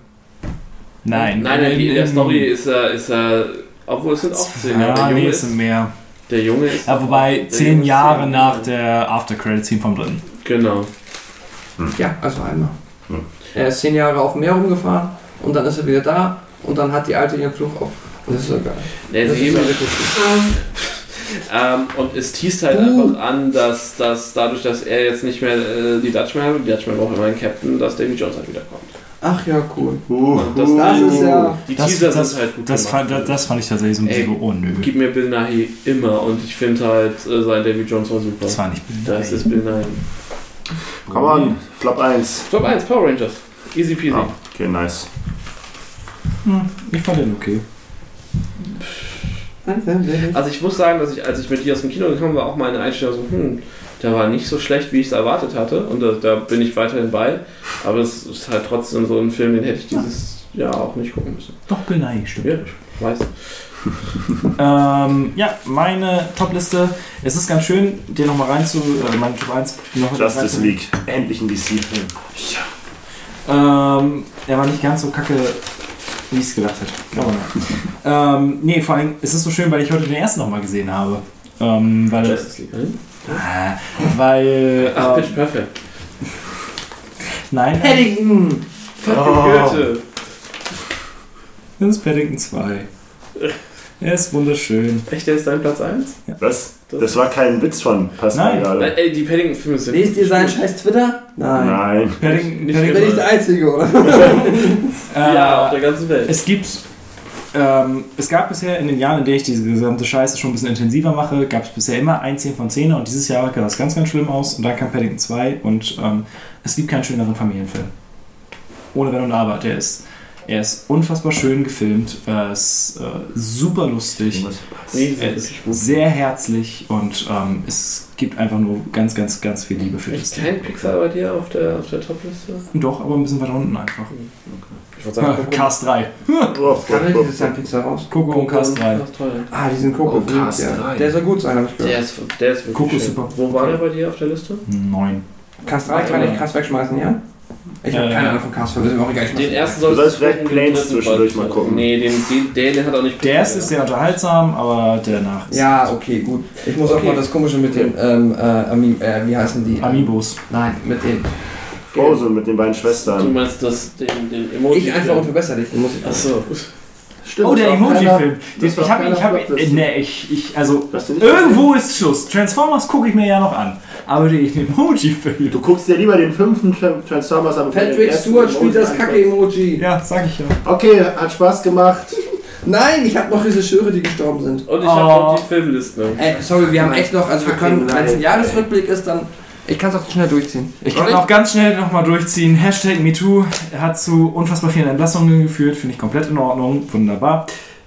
Nein. Nein, in, in der In- Story ist er, ist er, obwohl es sind auch zehn Jahre. Ja, Der nee, es ist, mehr. Der Junge ist Ja, wobei zehn Jahre zehn. nach der After-Credit-Scene vom dritten. Genau. Ja, also einmal. Hm. Er ist 10 Jahre auf dem Meer rumgefahren und dann ist er wieder da und dann hat die Alte ihren Fluch auf. Und das ist so geil. Nee, Das sie ist gut. ähm, und es teast halt einfach an, dass, dass dadurch, dass er jetzt nicht mehr äh, die Dutchman hat, die Dutchman braucht immer einen Captain, dass Davy Jones halt wiederkommt. Ach ja, cool. Uh, Und das, Das ist ja. die Das, Teaser das, sind halt gut das, gemacht. fand, das, das fand ich tatsächlich so ein bisschen oh nö. Gib mir Bill Nighy immer und ich finde halt, äh, sein Davy Jones war super. Das war nicht Bill Das Nighy. ist Bill Nighy. Komm on, Flop 1. Top 1, Power Rangers. Easy peasy. Ah, okay, nice. Hm, ich fand den okay. Also ich muss sagen, dass ich, als ich mit dir aus dem Kino gekommen war, auch meine Einstellung so, hm, der war nicht so schlecht, wie ich es erwartet hatte. Und da, da bin ich weiterhin bei. Aber es ist halt trotzdem so ein Film, den hätte ich dieses Jahr auch nicht gucken müssen. Doch, Bill Nye, stimmt. Ja, ich weiß. Ähm, ja, meine Top-Liste. Es ist ganz schön, dir nochmal rein zu. Äh, meine Top 1 noch Justice rein League. Endlich ein DC-Film. Ähm, er war nicht ganz so kacke, wie ich es gedacht hätte. Aber, ähm, nee, vor allem, es ist so schön, weil ich heute den ersten nochmal gesehen habe. Ähm, weil. Justice League, ne? Weil. Ach, ähm, Pitch Perfect. nein, Paddington! Fucking Oh. Goethe. das ist Paddington 2. Er ist wunderschön. Echt, der ist dein Platz 1? Was? Das war kein Witz von Pascal Nein. gerade. Ey, die Paddington-Filme sind. Lest ihr seinen scheiß Twitter? Nein. Nein. Paddington, Nicht Ich bin Paddington nicht der Einzige, oder? äh, Ja, auf der ganzen Welt. Es gibt. Ähm, es gab bisher in den Jahren, in denen ich diese gesamte Scheiße schon ein bisschen intensiver mache, gab es bisher immer ein 10 von 10 und dieses Jahr sah das ganz, ganz schlimm aus und dann kam Paddington 2 und ähm, es gibt keinen schöneren Familienfilm. Ohne Wenn und Aber. Der ist, er ist unfassbar schön gefilmt, er ist äh, super lustig, er ist sehr herzlich und ähm, es gibt einfach nur ganz, ganz, ganz viel Liebe für das kein Pixar bei dir auf der, auf der Top-Liste? Doch, aber ein bisschen weiter unten einfach. Ich würde sagen, Coco. Cast 3. Oh, Kam denn dieses Jahr Pizza raus? Coco und Cast 3. Ach, toll. Ah, diesen Coco. Oh, Cast ja. drei. Der soll gut sein, hab ich Der gehört. ist, der ist wirklich Coco ist schön. super. Wo war der bei dir auf der Liste? 9. Cast 3 kann ich krass wegschmeißen, ja? Ich habe Äh, keine Ahnung von Cast 5, ist mir auch egal. Ich Den ersten Du sollst sollst vielleicht gucken, Planes den zwischendurch sollst- mal gucken. Nee, den, den, der, den hat auch nicht Der erste ist sehr unterhaltsam, aber der nach ist Ja, okay, gut. Ich muss auch Okay. mal das Komische mit den, ähm, äh, Ami äh, wie heißen die? Amiibos. Nein, mit den. Frozen mit den beiden Du Schwestern. meinst das, den, den Emoji? Ich einfach unverbesserlich, den muss ich. Achso. Stimmt, Oh, der Emoji-Film. Den- Ich habe, ich habe, nee, ich, ich, also du irgendwo ist Schluss. Transformers gucke ich mir ja noch an, aber den Emoji-Film. Du guckst dir lieber den fünften Tra- Transformers an. Patrick Stewart spielt das Kacke-Emoji. Ja, sag ich ja. Okay, hat Spaß gemacht. Nein, ich habe noch Regisseure, die gestorben sind. Und ich Oh. habe noch die Filmliste. Ey, sorry, wir haben echt noch, also wir können, wenn es ein Jahresrückblick ist, dann. Ich kann es auch schnell durchziehen. Ich kann auch ganz schnell nochmal durchziehen. Hashtag MeToo hat zu unfassbar vielen Entlassungen geführt. Finde ich komplett in Ordnung. Wunderbar.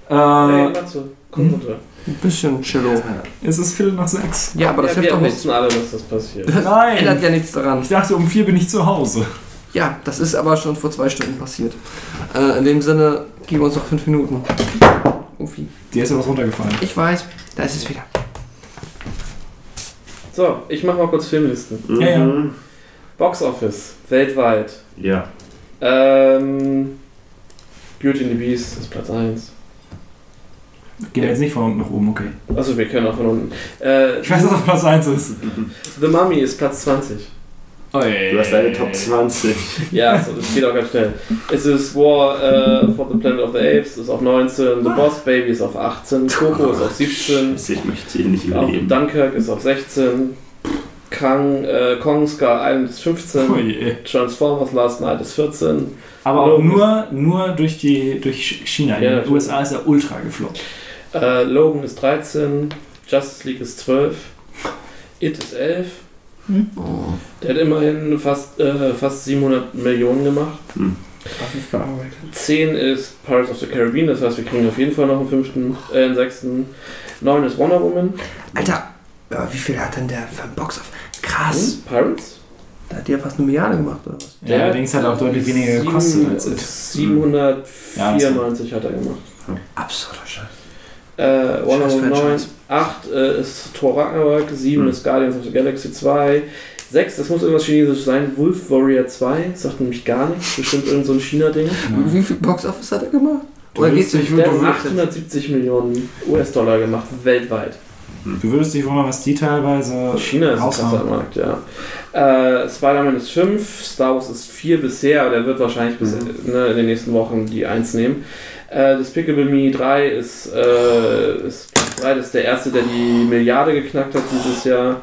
Hey, Äh, Matze, komm runter. Ein bisschen chillo. es ist Viertel nach sechs. Ja, aber das ja, hilft doch wir nichts. wussten alle, dass das passiert. Das ändert Nein. ja nichts daran. Ich dachte, um vier bin ich zu Hause. Ja, das ist aber schon vor zwei Stunden passiert. Äh, in dem Sinne, geben wir uns noch fünf Minuten. Ufi. Dir ist ja was runtergefallen. Ich weiß, da ist es wieder. So, ich mach mal kurz Filmlisten. Mhm. Ja, ja. Box Office, weltweit. Ja. Ähm, Beauty and the Beast ist Platz 1. Gehen wir jetzt nicht von unten nach oben, okay. Achso, wir können auch von unten. Äh, Ich weiß, dass das Platz 1 ist. The Mummy ist Platz 20. Oh, Du hast deine Top 20. Ja, so, das geht auch ganz schnell. Es ist War äh, for the Planet of the Apes ist auf 19, The Boss Baby ist auf 18, Coco ist auf 17, Ich möchte ihn nicht auch überleben. Dunkirk ist auf 16, Kang, äh, Kong Skull Island ist 15, Oh. Transformers Last Night ist 14, Aber auch nur, nur durch, die, durch China. In Ja, den USA ist er ultra gefloppt. Äh, Logan ist 13, Justice League ist 12, It ist 11. Der hat immerhin fast, äh, fast 700 Millionen gemacht. Ich verarbeitet. 10 ist Pirates of the Caribbean, das heißt, wir kriegen auf jeden Fall noch einen fünften, äh, einen sechsten. 9 ist Wonder Woman. Alter, aber wie viel hat denn der für ein Box auf? Krass. Hm? Pirates? Da hat der fast eine Milliarde gemacht, oder was? Ja, allerdings hat er auch deutlich weniger gekostet als It. 794 hat er gemacht. Absurder Scheiß. Äh, Wonder Scheiß Woman 9. Franchise. 8 äh, ist Thor Ragnarok. 7 Hm. ist Guardians of the Galaxy 2. 6, das muss irgendwas Chinesisches sein. Wolf Warrior 2. Sagt nämlich gar nichts. Bestimmt irgend so ein China-Ding. Wie viel Box Office hat er gemacht? Du Oder geht's nicht? Der hat 870 Millionen US-Dollar gemacht, weltweit. du würdest dich wundern, was die teilweise China ist ein krasser raushauen. Markt, ja. Äh, Spider-Man ist 5, Star Wars ist 4 bisher, aber der wird wahrscheinlich bis, ne, in den nächsten Wochen die 1 nehmen. Äh, Despicable Me 3 ist, äh, ist Platz 3, das ist der erste, der die Milliarde geknackt hat dieses Jahr.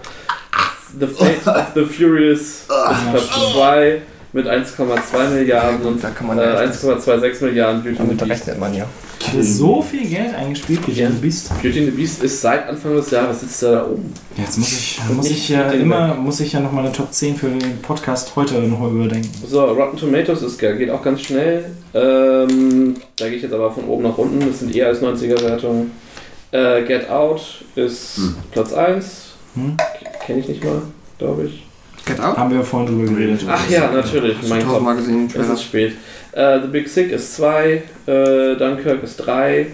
The Fate of the Furious ist Platz 2 mit 1,2 Milliarden und äh, ja echt- 1,26 Milliarden Beauty Damit rechnet man ja. Hatte so viel Geld eingespielt, wie Ja. du bist. Beauty and the Beast ist seit Anfang des Jahres sitzt er da oben. Jetzt muss ich, muss ich ja immer, muss ich ja noch mal eine Top 10 für den Podcast heute noch mal überdenken. So, Rotten Tomatoes ist, geht auch ganz schnell. Ähm, da gehe ich jetzt aber von oben nach unten. Das sind eher als 90er-Wertungen. Äh, Get Out ist Hm. Platz 1. Hm? Kenne ich nicht mal, glaube ich. Get Out? Haben wir vorhin drüber geredet. Ach ja, natürlich. Hast du Mein den Es ist spät. Äh, The Big Sick ist 2. Äh, Dunkirk ist 3.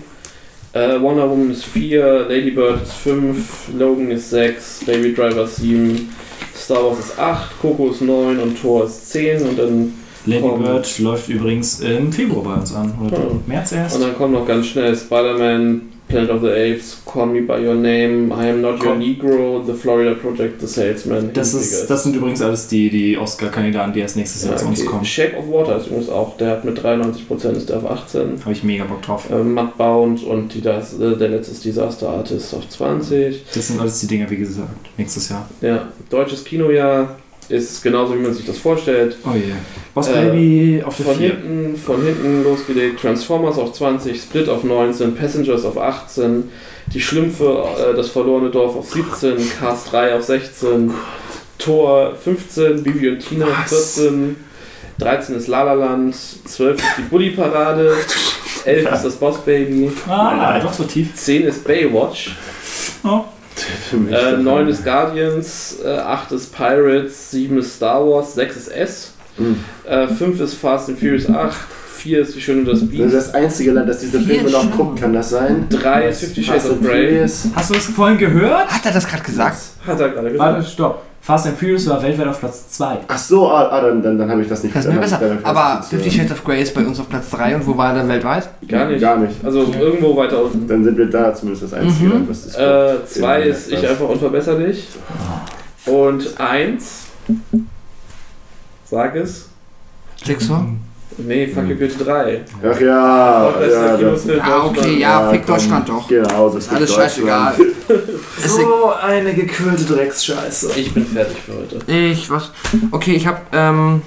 Äh, Wonder Woman ist 4. Lady Bird ist 5. Logan ist 6. Baby Driver ist 7. Star Wars ist 8. Coco ist 9. Und Thor ist 10. Und dann Lady Komm. Bird läuft übrigens im Februar bei uns an. Oder Hm. März erst. Und dann kommt noch ganz schnell Spider-Man, Planet of the Apes, Call Me By Your Name, I Am Not Your. Negro, The Florida Project, The Salesman. Das, ist, das sind übrigens alles die, die Oscar-Kandidaten, die erst nächstes Jahr ja, zu uns okay. kommen. Shape of Water ist übrigens auch, der hat mit 93% ist der auf 18. Habe ich mega Bock drauf. Äh, Mudbound und die, das, äh, der letzte ist Disaster Artist auf 20. Das sind alles die Dinger, wie gesagt, nächstes Jahr. Ja, deutsches Kinojahr ist genauso, wie man sich das vorstellt. Oh je. Boss Äh, Baby auf der Von 4. hinten, von hinten losgelegt, Transformers auf 20, Split auf 19, Passengers auf 18, Die Schlümpfe, äh, das verlorene Dorf auf 17, Cast 3 auf 16, Tor 15, Bibi und Tina auf 14, 13 ist La La Land, 12 ist die Bully-Parade, 11 ist das Boss Baby, Ah, doch so tief. 10 ist Baywatch, Für mich äh, dann 9 ist Guardians, äh, 8 ist Pirates, 7 ist Star Wars, 6 ist S, Hm. äh, 5 ist Fast and Furious 8, 4 ist Die Schöne und das Das ist Beast, das einzige Land, das diese Vier Filme noch guckt, kann das sein? 3 ist Fifty Shades Fast of and Grey. Hast du das vorhin gehört? Hat er das gerade gesagt? Hat er gerade Warte, gesagt. stopp. Fast and Furious war weltweit auf Platz 2. Ach so, ah, ah, dann, dann, dann habe ich das nicht Das ist dann besser. dann Aber Fifty Shades of Grey ist bei uns auf Platz 3 und wo war er dann weltweit? Gar nicht. Gar nicht. Also irgendwo weiter unten. Dann sind wir da zumindest das einzige Mhm. Das Äh, 2 Ja, ist Ich einfach unverbesserlich. Und 1. Sag es. Jigsaw? Nee, Fuck You Goethe 3. Ach ja, Vorletzter ja, das, Ja, okay, Deutschland. ja, fick komm, Deutschland doch. Genau, das Ist alles scheißegal. So eine gequirlte Drecksscheiße. Ich bin fertig für heute. Ich, was? Okay, ich habe, ähm,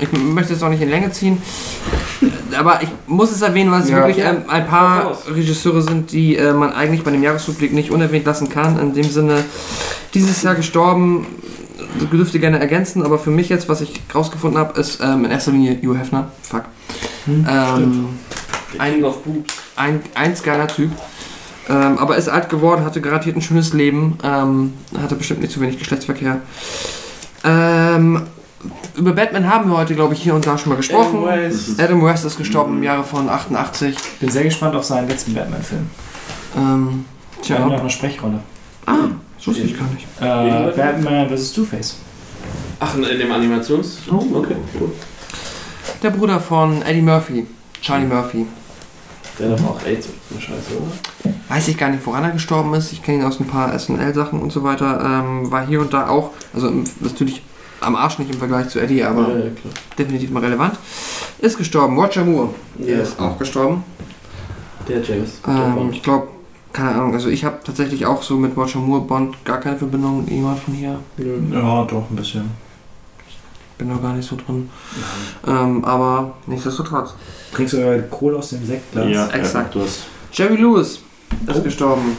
ich möchte es auch nicht in Länge ziehen, aber ich muss es erwähnen, weil es Ja. wirklich ein Hau paar. Regisseure sind, die äh, man eigentlich bei dem Jahresrückblick nicht unerwähnt lassen kann. In dem Sinne, dieses Jahr gestorben, dürfte gerne ergänzen, aber für mich jetzt, was ich rausgefunden habe, ist ähm, in erster Linie Hugh Hefner. Fuck. Hm, ähm, Ein ein, ein, ein geiler Typ. Ähm, aber ist alt geworden, hatte garantiert ein schönes Leben, ähm, hatte bestimmt nicht zu wenig Geschlechtsverkehr. Ähm, über Batman haben wir heute, glaube ich, hier und da schon mal gesprochen. Adam West. Adam West ist gestorben im Jahre von 88. Bin sehr gespannt auf seinen letzten Batman-Film. Ähm, Wir haben noch tja. eine Sprechrolle. Ah, das wusste ich gar nicht. Äh, Batman vs. Two-Face. Ach, in dem Animations. Oh, okay, gut. Der Bruder von Eddie Murphy, Charlie Murphy. Der hat auch AIDS eine Scheiße, oder? Weiß ich gar nicht, woran er gestorben ist. Ich kenne ihn aus ein paar SNL-Sachen und so weiter. Ähm, war hier und da auch, also natürlich am Arsch nicht im Vergleich zu Eddie, aber ja, ja, klar. definitiv mal relevant. Ist gestorben. Roger Moore Ja, ist auch gestorben. der James. Ähm, ich glaube, keine Ahnung, also ich habe tatsächlich auch so mit Roger Moore Bond gar keine Verbindung. Jemand von hier? Ja, doch, ein bisschen. Bin da gar nicht so drin. Ähm, aber nichtsdestotrotz. Trinkst du eure Kohle aus dem Sektglas? Ja, Exakt. Ja, Jerry Lewis ist Oh. gestorben.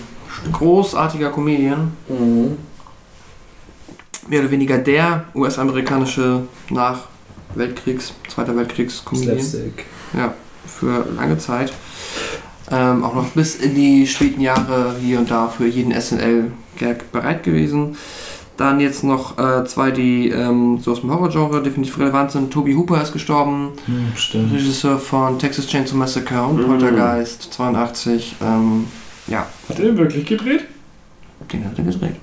Großartiger Comedian. Mhm. Mehr oder weniger der US-amerikanische nach Weltkriegs, Zweiter Weltkriegs-Comedian. Ja, für lange Zeit. Ähm, auch noch bis in die späten Jahre hier und da für jeden SNL-Gag bereit gewesen. Dann jetzt noch äh, zwei, die ähm, so aus dem Horror-Genre definitiv relevant sind. Toby Hooper ist gestorben, Hm, stimmt. Regisseur von Texas Chainsaw Massacre und Mhm. Poltergeist 82. Ähm, Hat er wirklich gedreht? den hat er gedreht.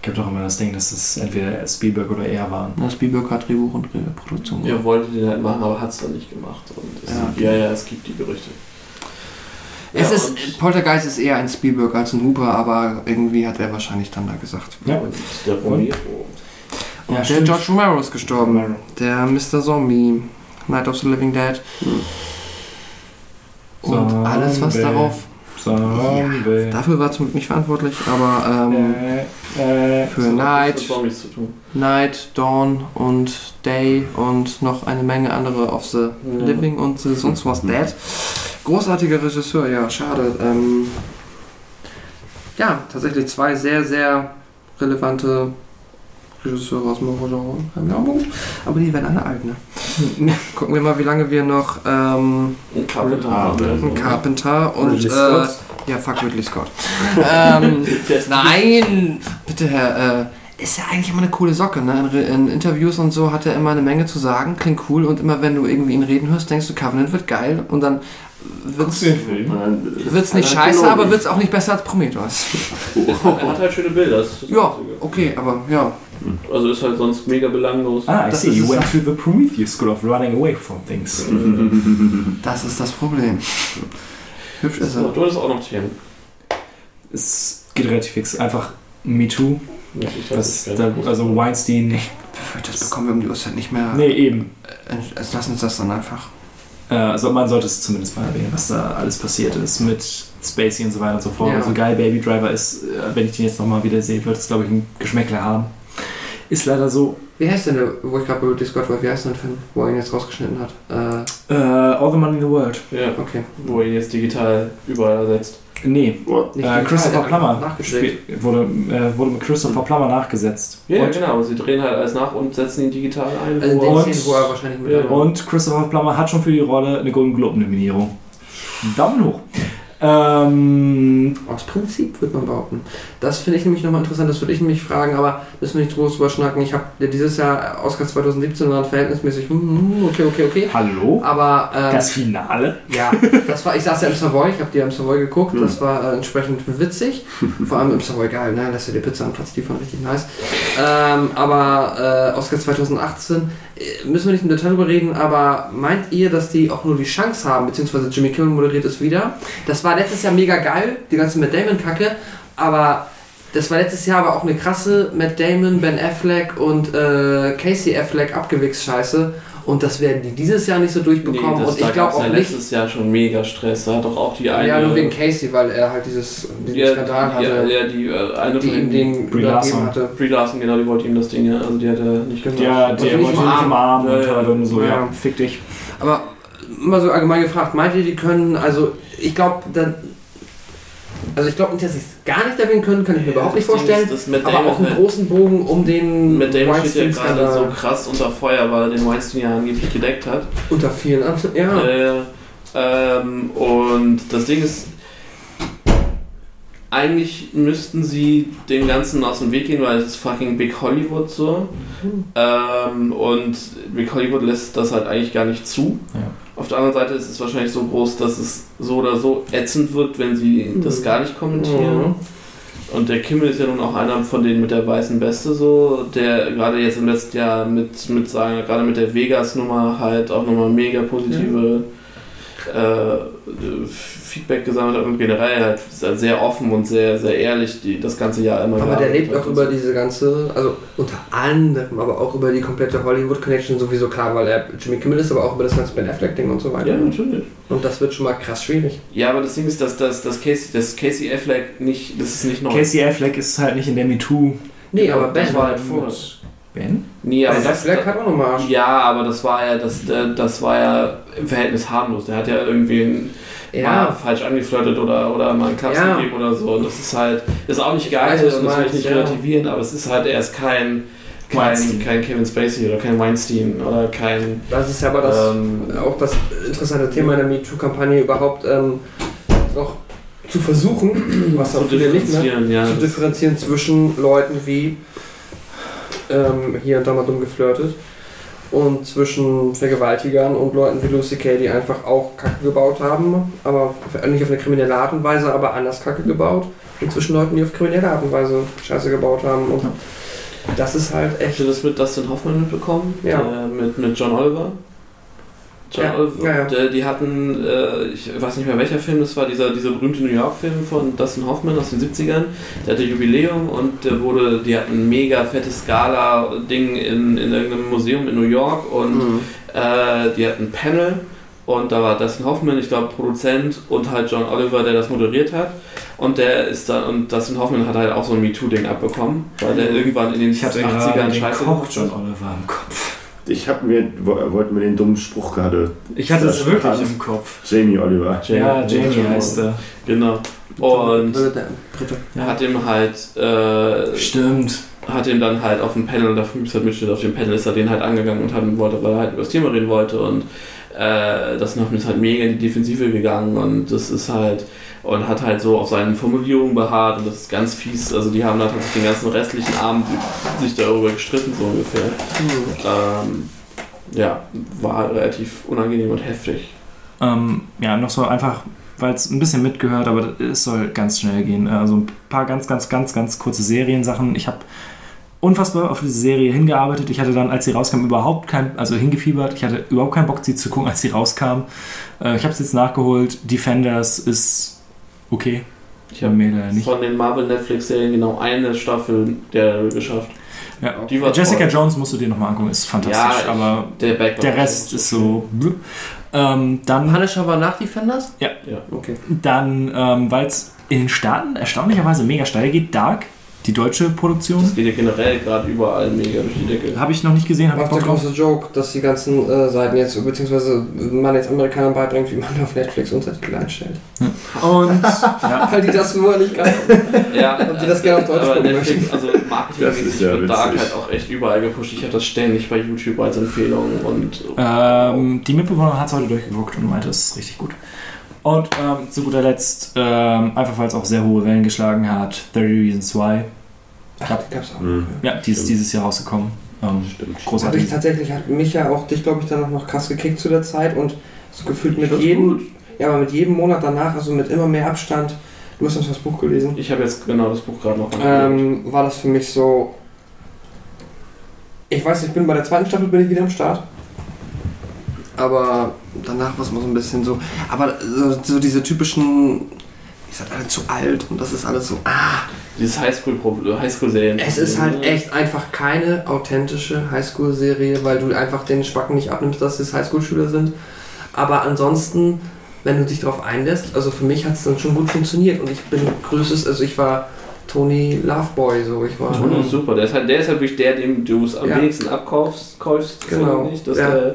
Gibt doch immer das Ding, dass es entweder Spielberg oder er waren. Das Spielberg hat Drehbuch und Produktion gemacht. Er wollte den halt machen, aber hat es dann nicht gemacht. Und es, Ja, ja, ja, es gibt die Gerüchte. Es Ja, ist, Poltergeist ist eher ein Spielberg als ein Hooper, aber irgendwie hat er wahrscheinlich dann da gesagt. Ja. Und der Romero. Und Ja, der stimmt. George Romero ist gestorben. Der Mr. Zombie, Night of the Living Dead. Und Zombie. alles, was darauf. Zombie. Dafür war zum Glück nicht verantwortlich, aber ähm, Äh, äh, für Night. Night, Dawn und Day und noch eine Menge andere of the Ja. Living und the sonst was Dead Großartiger Regisseur, ja, schade. Ähm, ja, tatsächlich zwei sehr, sehr relevante Regisseure aus dem Horrorgenre. haben wir auch. Aber die werden alle alt, ne? Gucken wir mal, wie lange wir noch ähm, Ein Carpenter haben. ein Carpenter und Ridley äh, ja, fuck Ridley Scott. ähm, nein, bitte Herr, äh, ist ja eigentlich immer eine coole Socke, ne? In, in Interviews und so hat er immer eine Menge zu sagen, klingt cool und immer wenn du irgendwie ihn reden hörst, denkst du, Covenant wird geil und dann wird's, Film? wird's nicht scheiße, aber wird's auch nicht besser als Prometheus. Er hat halt schöne Bilder. Das ist das Ja, Einzige. okay, aber ja. Also ist halt sonst mega belanglos. Ah, I Das see. ist You es went to the Prometheus School of running away from things. Das ist das Problem. Hübsch ist So, er. du hattest auch noch Themen. Es geht relativ fix. Einfach Me Too. Ich Das, da, nicht, also Weinstein. Das bekommen wir um die Uhrzeit nicht mehr. Nee, eben. Äh, Lass uns das dann einfach. Äh, also man sollte es zumindest mal erwähnen, was da alles passiert ist mit Spacey und so weiter und so fort. Ja. Also geil, Baby Driver ist, äh, wenn ich den jetzt nochmal wieder sehe, wird es glaube ich ein Geschmäckle haben. Ist leider so. Wie heißt denn der, wo ich gerade bei Scott war, wie heißt denn der Film, wo er ihn jetzt rausgeschnitten hat? Äh, Äh, All the Money in the World. Ja, okay. wo er ihn jetzt digital überall ersetzt. Nee, Nicht äh, Christopher hat Plummer wurde, äh, wurde mit Christopher Plummer nachgesetzt. Ja, und, genau. Sie drehen halt alles nach und setzen ihn digital ein. Also wo Und- Szenen, wo er wahrscheinlich mit Ja. und Christopher Plummer hat schon für die Rolle eine Golden Globe Nominierung. Daumen hoch. Ähm, Aus Prinzip, würde man behaupten. Das finde ich nämlich nochmal interessant, das würde ich nämlich fragen, aber müssen wir nicht groß drüber schnacken. Ich habe ja dieses Jahr Oscars 2017 waren verhältnismäßig, hm, hm, okay, okay, okay. hallo? Aber ähm, Das Finale? ja, das war, ich saß ja im Savoy, ich habe die ja im Savoy geguckt, Hm. das war äh, entsprechend witzig. Vor allem im Savoy geil, ne? Du dir Pizza am Platz liefern, richtig nice. Ähm, aber äh, Oscar 2018 äh, müssen wir nicht im Detail drüber reden, aber meint ihr, dass die auch nur die Chance haben, beziehungsweise Jimmy Kimmel moderiert es wieder? Das war letztes Jahr mega geil, die ganze Matt Damon-Kacke, aber das war letztes Jahr aber auch eine krasse Matt Damon, Ben Affleck und äh, Casey Affleck Abgewichs-Scheiße. Und das werden die dieses Jahr nicht so durchbekommen. das, und ich glaube auch ja nicht. letztes Jahr schon mega Stress. Da hat doch auch die eine. Ja, nur wegen Casey, weil er halt dieses, diesen ja, Skandal die, hatte, ja, ja, die äh, eine die von ihm den. den Brie Larson. hatte. Brie Larson, genau, die wollte ihm das Ding ja. Also die hat er nicht Genau. gemacht. Ja, Wollte der nicht wollte ihn nicht umarmen Ja, und ja. dann so, ja, Ja. fick dich. Aber mal so allgemein gefragt, meint ihr, die können, also ich glaube, dann. Also ich glaube nicht, dass sie es gar nicht erwähnen können, kann ich mir überhaupt nicht Das vorstellen. dass Matt Aber auch einen großen Bogen um den Matt Damon steht ja gerade so krass unter Feuer, weil er den Weinstein ja angeblich gedeckt hat. unter vielen anderen. Ja. Äh, ähm, und das Ding ist, eigentlich müssten sie den Ganzen aus dem Weg gehen, weil es ist fucking Big Hollywood so. Ähm, und Big Hollywood lässt das halt eigentlich gar nicht zu. Ja. Auf der anderen Seite ist es wahrscheinlich so groß, dass es so oder so ätzend wird, wenn sie das gar nicht kommentieren. Mhm. Und der Kimmel ist ja nun auch einer von denen mit der weißen Weste so, der gerade jetzt im letzten Jahr mit, mit sagen, gerade mit der Vegas-Nummer halt auch nochmal mega positive äh, Feedback gesammelt hat und generell halt sehr offen und sehr, sehr ehrlich die, das ganze Jahr immer Aber der lebt auch über so. diese ganze, also unter anderem, aber auch über die komplette Hollywood-Connection sowieso klar, weil er Jimmy Kimmel ist, aber auch über das ganze Ben Affleck-Ding und so weiter. Ja, natürlich. Und das wird schon mal krass schwierig. Ja, aber das Ding ist, dass, dass, dass, Casey, dass Casey Affleck nicht, das ist nicht neu. Casey Affleck ist halt nicht in der MeToo. Nee, Genau, aber Ben das war halt vor. Ben? Nee, aber Ben das, Affleck hat auch nochmal Arsch. Ja, aber das war ja, das, das war ja im Verhältnis harmlos. Der hat ja irgendwie ein, mal Ja, falsch angeflirtet oder, oder mal einen Klaps Ja. gegeben oder so. Und das ist halt, das ist auch nicht und du das will ich nicht ja. relativieren, aber es ist halt, er ist kein, kein, kein Kevin Spacey oder kein Weinstein oder kein. das ist ja aber das, ähm, auch das interessante Thema in der MeToo-Kampagne überhaupt ähm, noch zu versuchen, was zu auch viele nicht mehr, differenzieren, ja. zu differenzieren zwischen Leuten wie ähm, hier und da mal dumm geflirtet und zwischen Vergewaltigern und Leuten wie Lucy Kay, die einfach auch Kacke gebaut haben, aber nicht auf eine kriminelle Art und Weise, aber anders Kacke gebaut. Und zwischen Leuten, die auf kriminelle Art und Weise Scheiße gebaut haben. Und das ist halt echt. Hast du das mit Dustin Hoffman mitbekommen? Ja. Der, mit, mit John Oliver? John Ja, Oliver, ja, ja. Der, die hatten, äh, ich weiß nicht mehr welcher Film das war, dieser, dieser berühmte New York-Film von Dustin Hoffman aus den 70ern. Der hatte Jubiläum und der wurde, die hatten ein mega fettes Gala-Ding in, in irgendeinem Museum in New York und Mhm. äh, die hatten ein Panel und da war Dustin Hoffman, ich glaube Produzent und halt John Oliver, der das moderiert hat. Und der ist da, und Dustin Hoffman hat halt auch so ein MeToo-Ding abbekommen, weil der irgendwann in den Ich hatte 80ern gerade den Scheiße Koch gemacht John. Oliver im Kopf. Ich hab mir, wo- wollte mir den dummen Spruch gerade. Ich hatte es Das wirklich bekannt. im Kopf. Jamie Oliver. Ja, Jamie heißt er. Genau. Und er hat ihm halt, äh, Stimmt. hat ihm dann halt auf dem Panel, da gibt es halt Mitschnitt auf dem Panel, ist er den halt angegangen und hat wollte, weil er halt über das Thema reden wollte und äh, das Nachman ist halt mega in die Defensive gegangen und das ist halt und hat halt so auf seinen Formulierungen beharrt und das ist ganz fies. Also die haben da tatsächlich den ganzen restlichen Abend sich darüber gestritten, so ungefähr. Ähm, ja, war relativ unangenehm und heftig. Ähm, ja, noch so einfach, weil es ein bisschen mitgehört, aber es soll ganz schnell gehen. Also ein paar ganz, ganz, ganz, ganz kurze Seriensachen. Ich habe unfassbar auf diese Serie hingearbeitet. Ich hatte dann, als sie rauskam, überhaupt kein, also hingefiebert. Ich hatte überhaupt keinen Bock, sie zu gucken, als sie rauskam. Äh, ich habe es jetzt nachgeholt. Defenders ist okay. Ich habe mir leider nicht. von den Marvel Netflix-Serien genau eine Staffel der geschafft. Ja. Die war Jessica toll. Jones musst du dir nochmal angucken, ist fantastisch. Ja, aber Der, der Rest ist so. Ähm, dann Punisher war nach Defenders? Ja. Ja. Okay. Dann, ähm, weil es in den Staaten erstaunlicherweise mega steil geht, Dark, die deutsche Produktion. Das geht ja generell gerade überall mega durch die Decke. Habe ich noch nicht gesehen, habe ich Macht der Bock drauf. große Joke, dass die ganzen äh, Seiten jetzt, beziehungsweise man jetzt Amerikanern beibringt, wie man auf Netflix Untertitel einstellt. Und ja, Weil die das vorher nicht kann. Ja, Und die das gerne auf Deutsch gucken Netflix, also Das marketingmäßig ja wird Dark halt auch echt überall gepusht. Ich habe das ständig bei YouTube als Empfehlung und ähm, die Mitbewohnerin hat es heute durchgeguckt und meinte, es ist richtig gut. Und ähm, zu guter Letzt, ähm, einfach weil es auch sehr hohe Wellen geschlagen hat, 30 Reasons Why. Ach, die gab's auch. Mhm. Ja, die ist dieses Jahr rausgekommen. Ähm, Stimmt. Großartig. tatsächlich, hat mich ja auch dich, glaube ich, dann auch noch krass gekickt zu der Zeit und das gefühlt mit jedem, gut. ja, aber mit jedem Monat danach, also mit immer mehr Abstand, du hast uns das Buch gelesen, ich habe jetzt genau das Buch gerade noch ähm, war das für mich so. Ich weiß, ich bin bei der zweiten Staffel bin ich wieder am Start. Aber danach war es mal so ein bisschen so. Aber so, so diese typischen. Ihr seid alle zu alt und das ist alles so. Ah, Dieses Highschool Highschool-Serien. es ist halt echt einfach keine authentische Highschool-Serie, weil du einfach den Spacken nicht abnimmst, dass es Highschool-Schüler sind. Aber ansonsten, wenn du dich darauf einlässt, also für mich hat es dann schon gut funktioniert und ich bin größtes, also ich war Tony Loveboy, so ich war. Tony ist super. Der ist halt, der ist halt wirklich der, dem du es am Ja. wenigsten abkaufst. Kaufst, Genau. Nicht, dass, Ja. der,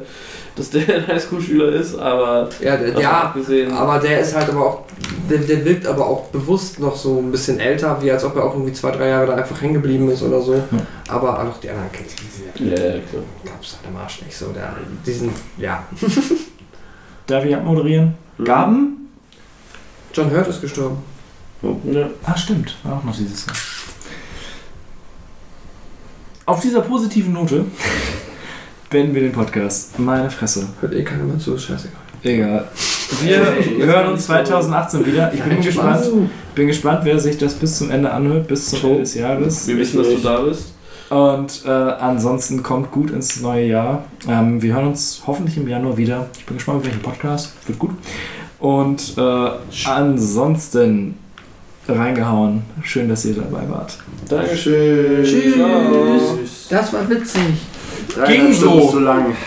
dass der ein Highschool-Schüler ist, aber Ja, der, davon ja abgesehen. aber der ist halt aber auch, der, der wirkt aber auch bewusst noch so ein bisschen älter, wie als ob er auch irgendwie zwei, drei Jahre da einfach hängen geblieben ist oder so. Aber auch die anderen Kids, die sind ja, ja, klar. gab's halt am Arsch nicht so. Der, die sind, ja. Darf ich abmoderieren? Gaben? John Hurt ist gestorben. Ja. Ah, stimmt. War auch noch dieses Jahr. Auf dieser positiven Note beenden wir den Podcast. Meine Fresse. Hört eh keiner mehr zu, ist scheißegal. Egal. Wir hören uns 2018 wieder. Ich bin Nein, gespannt, bin gespannt, wer sich das bis zum Ende anhört, bis zum Ende des Jahres. Wir wissen, dass du da bist. Und äh, ansonsten kommt gut ins neue Jahr. Ähm, wir hören uns hoffentlich im Januar wieder. Ich bin gespannt, welchen Podcast. Wird gut. Und äh, ansonsten reingehauen. Schön, dass ihr dabei wart. Dankeschön. Tschüss. Das war witzig. Ging so. zu lang.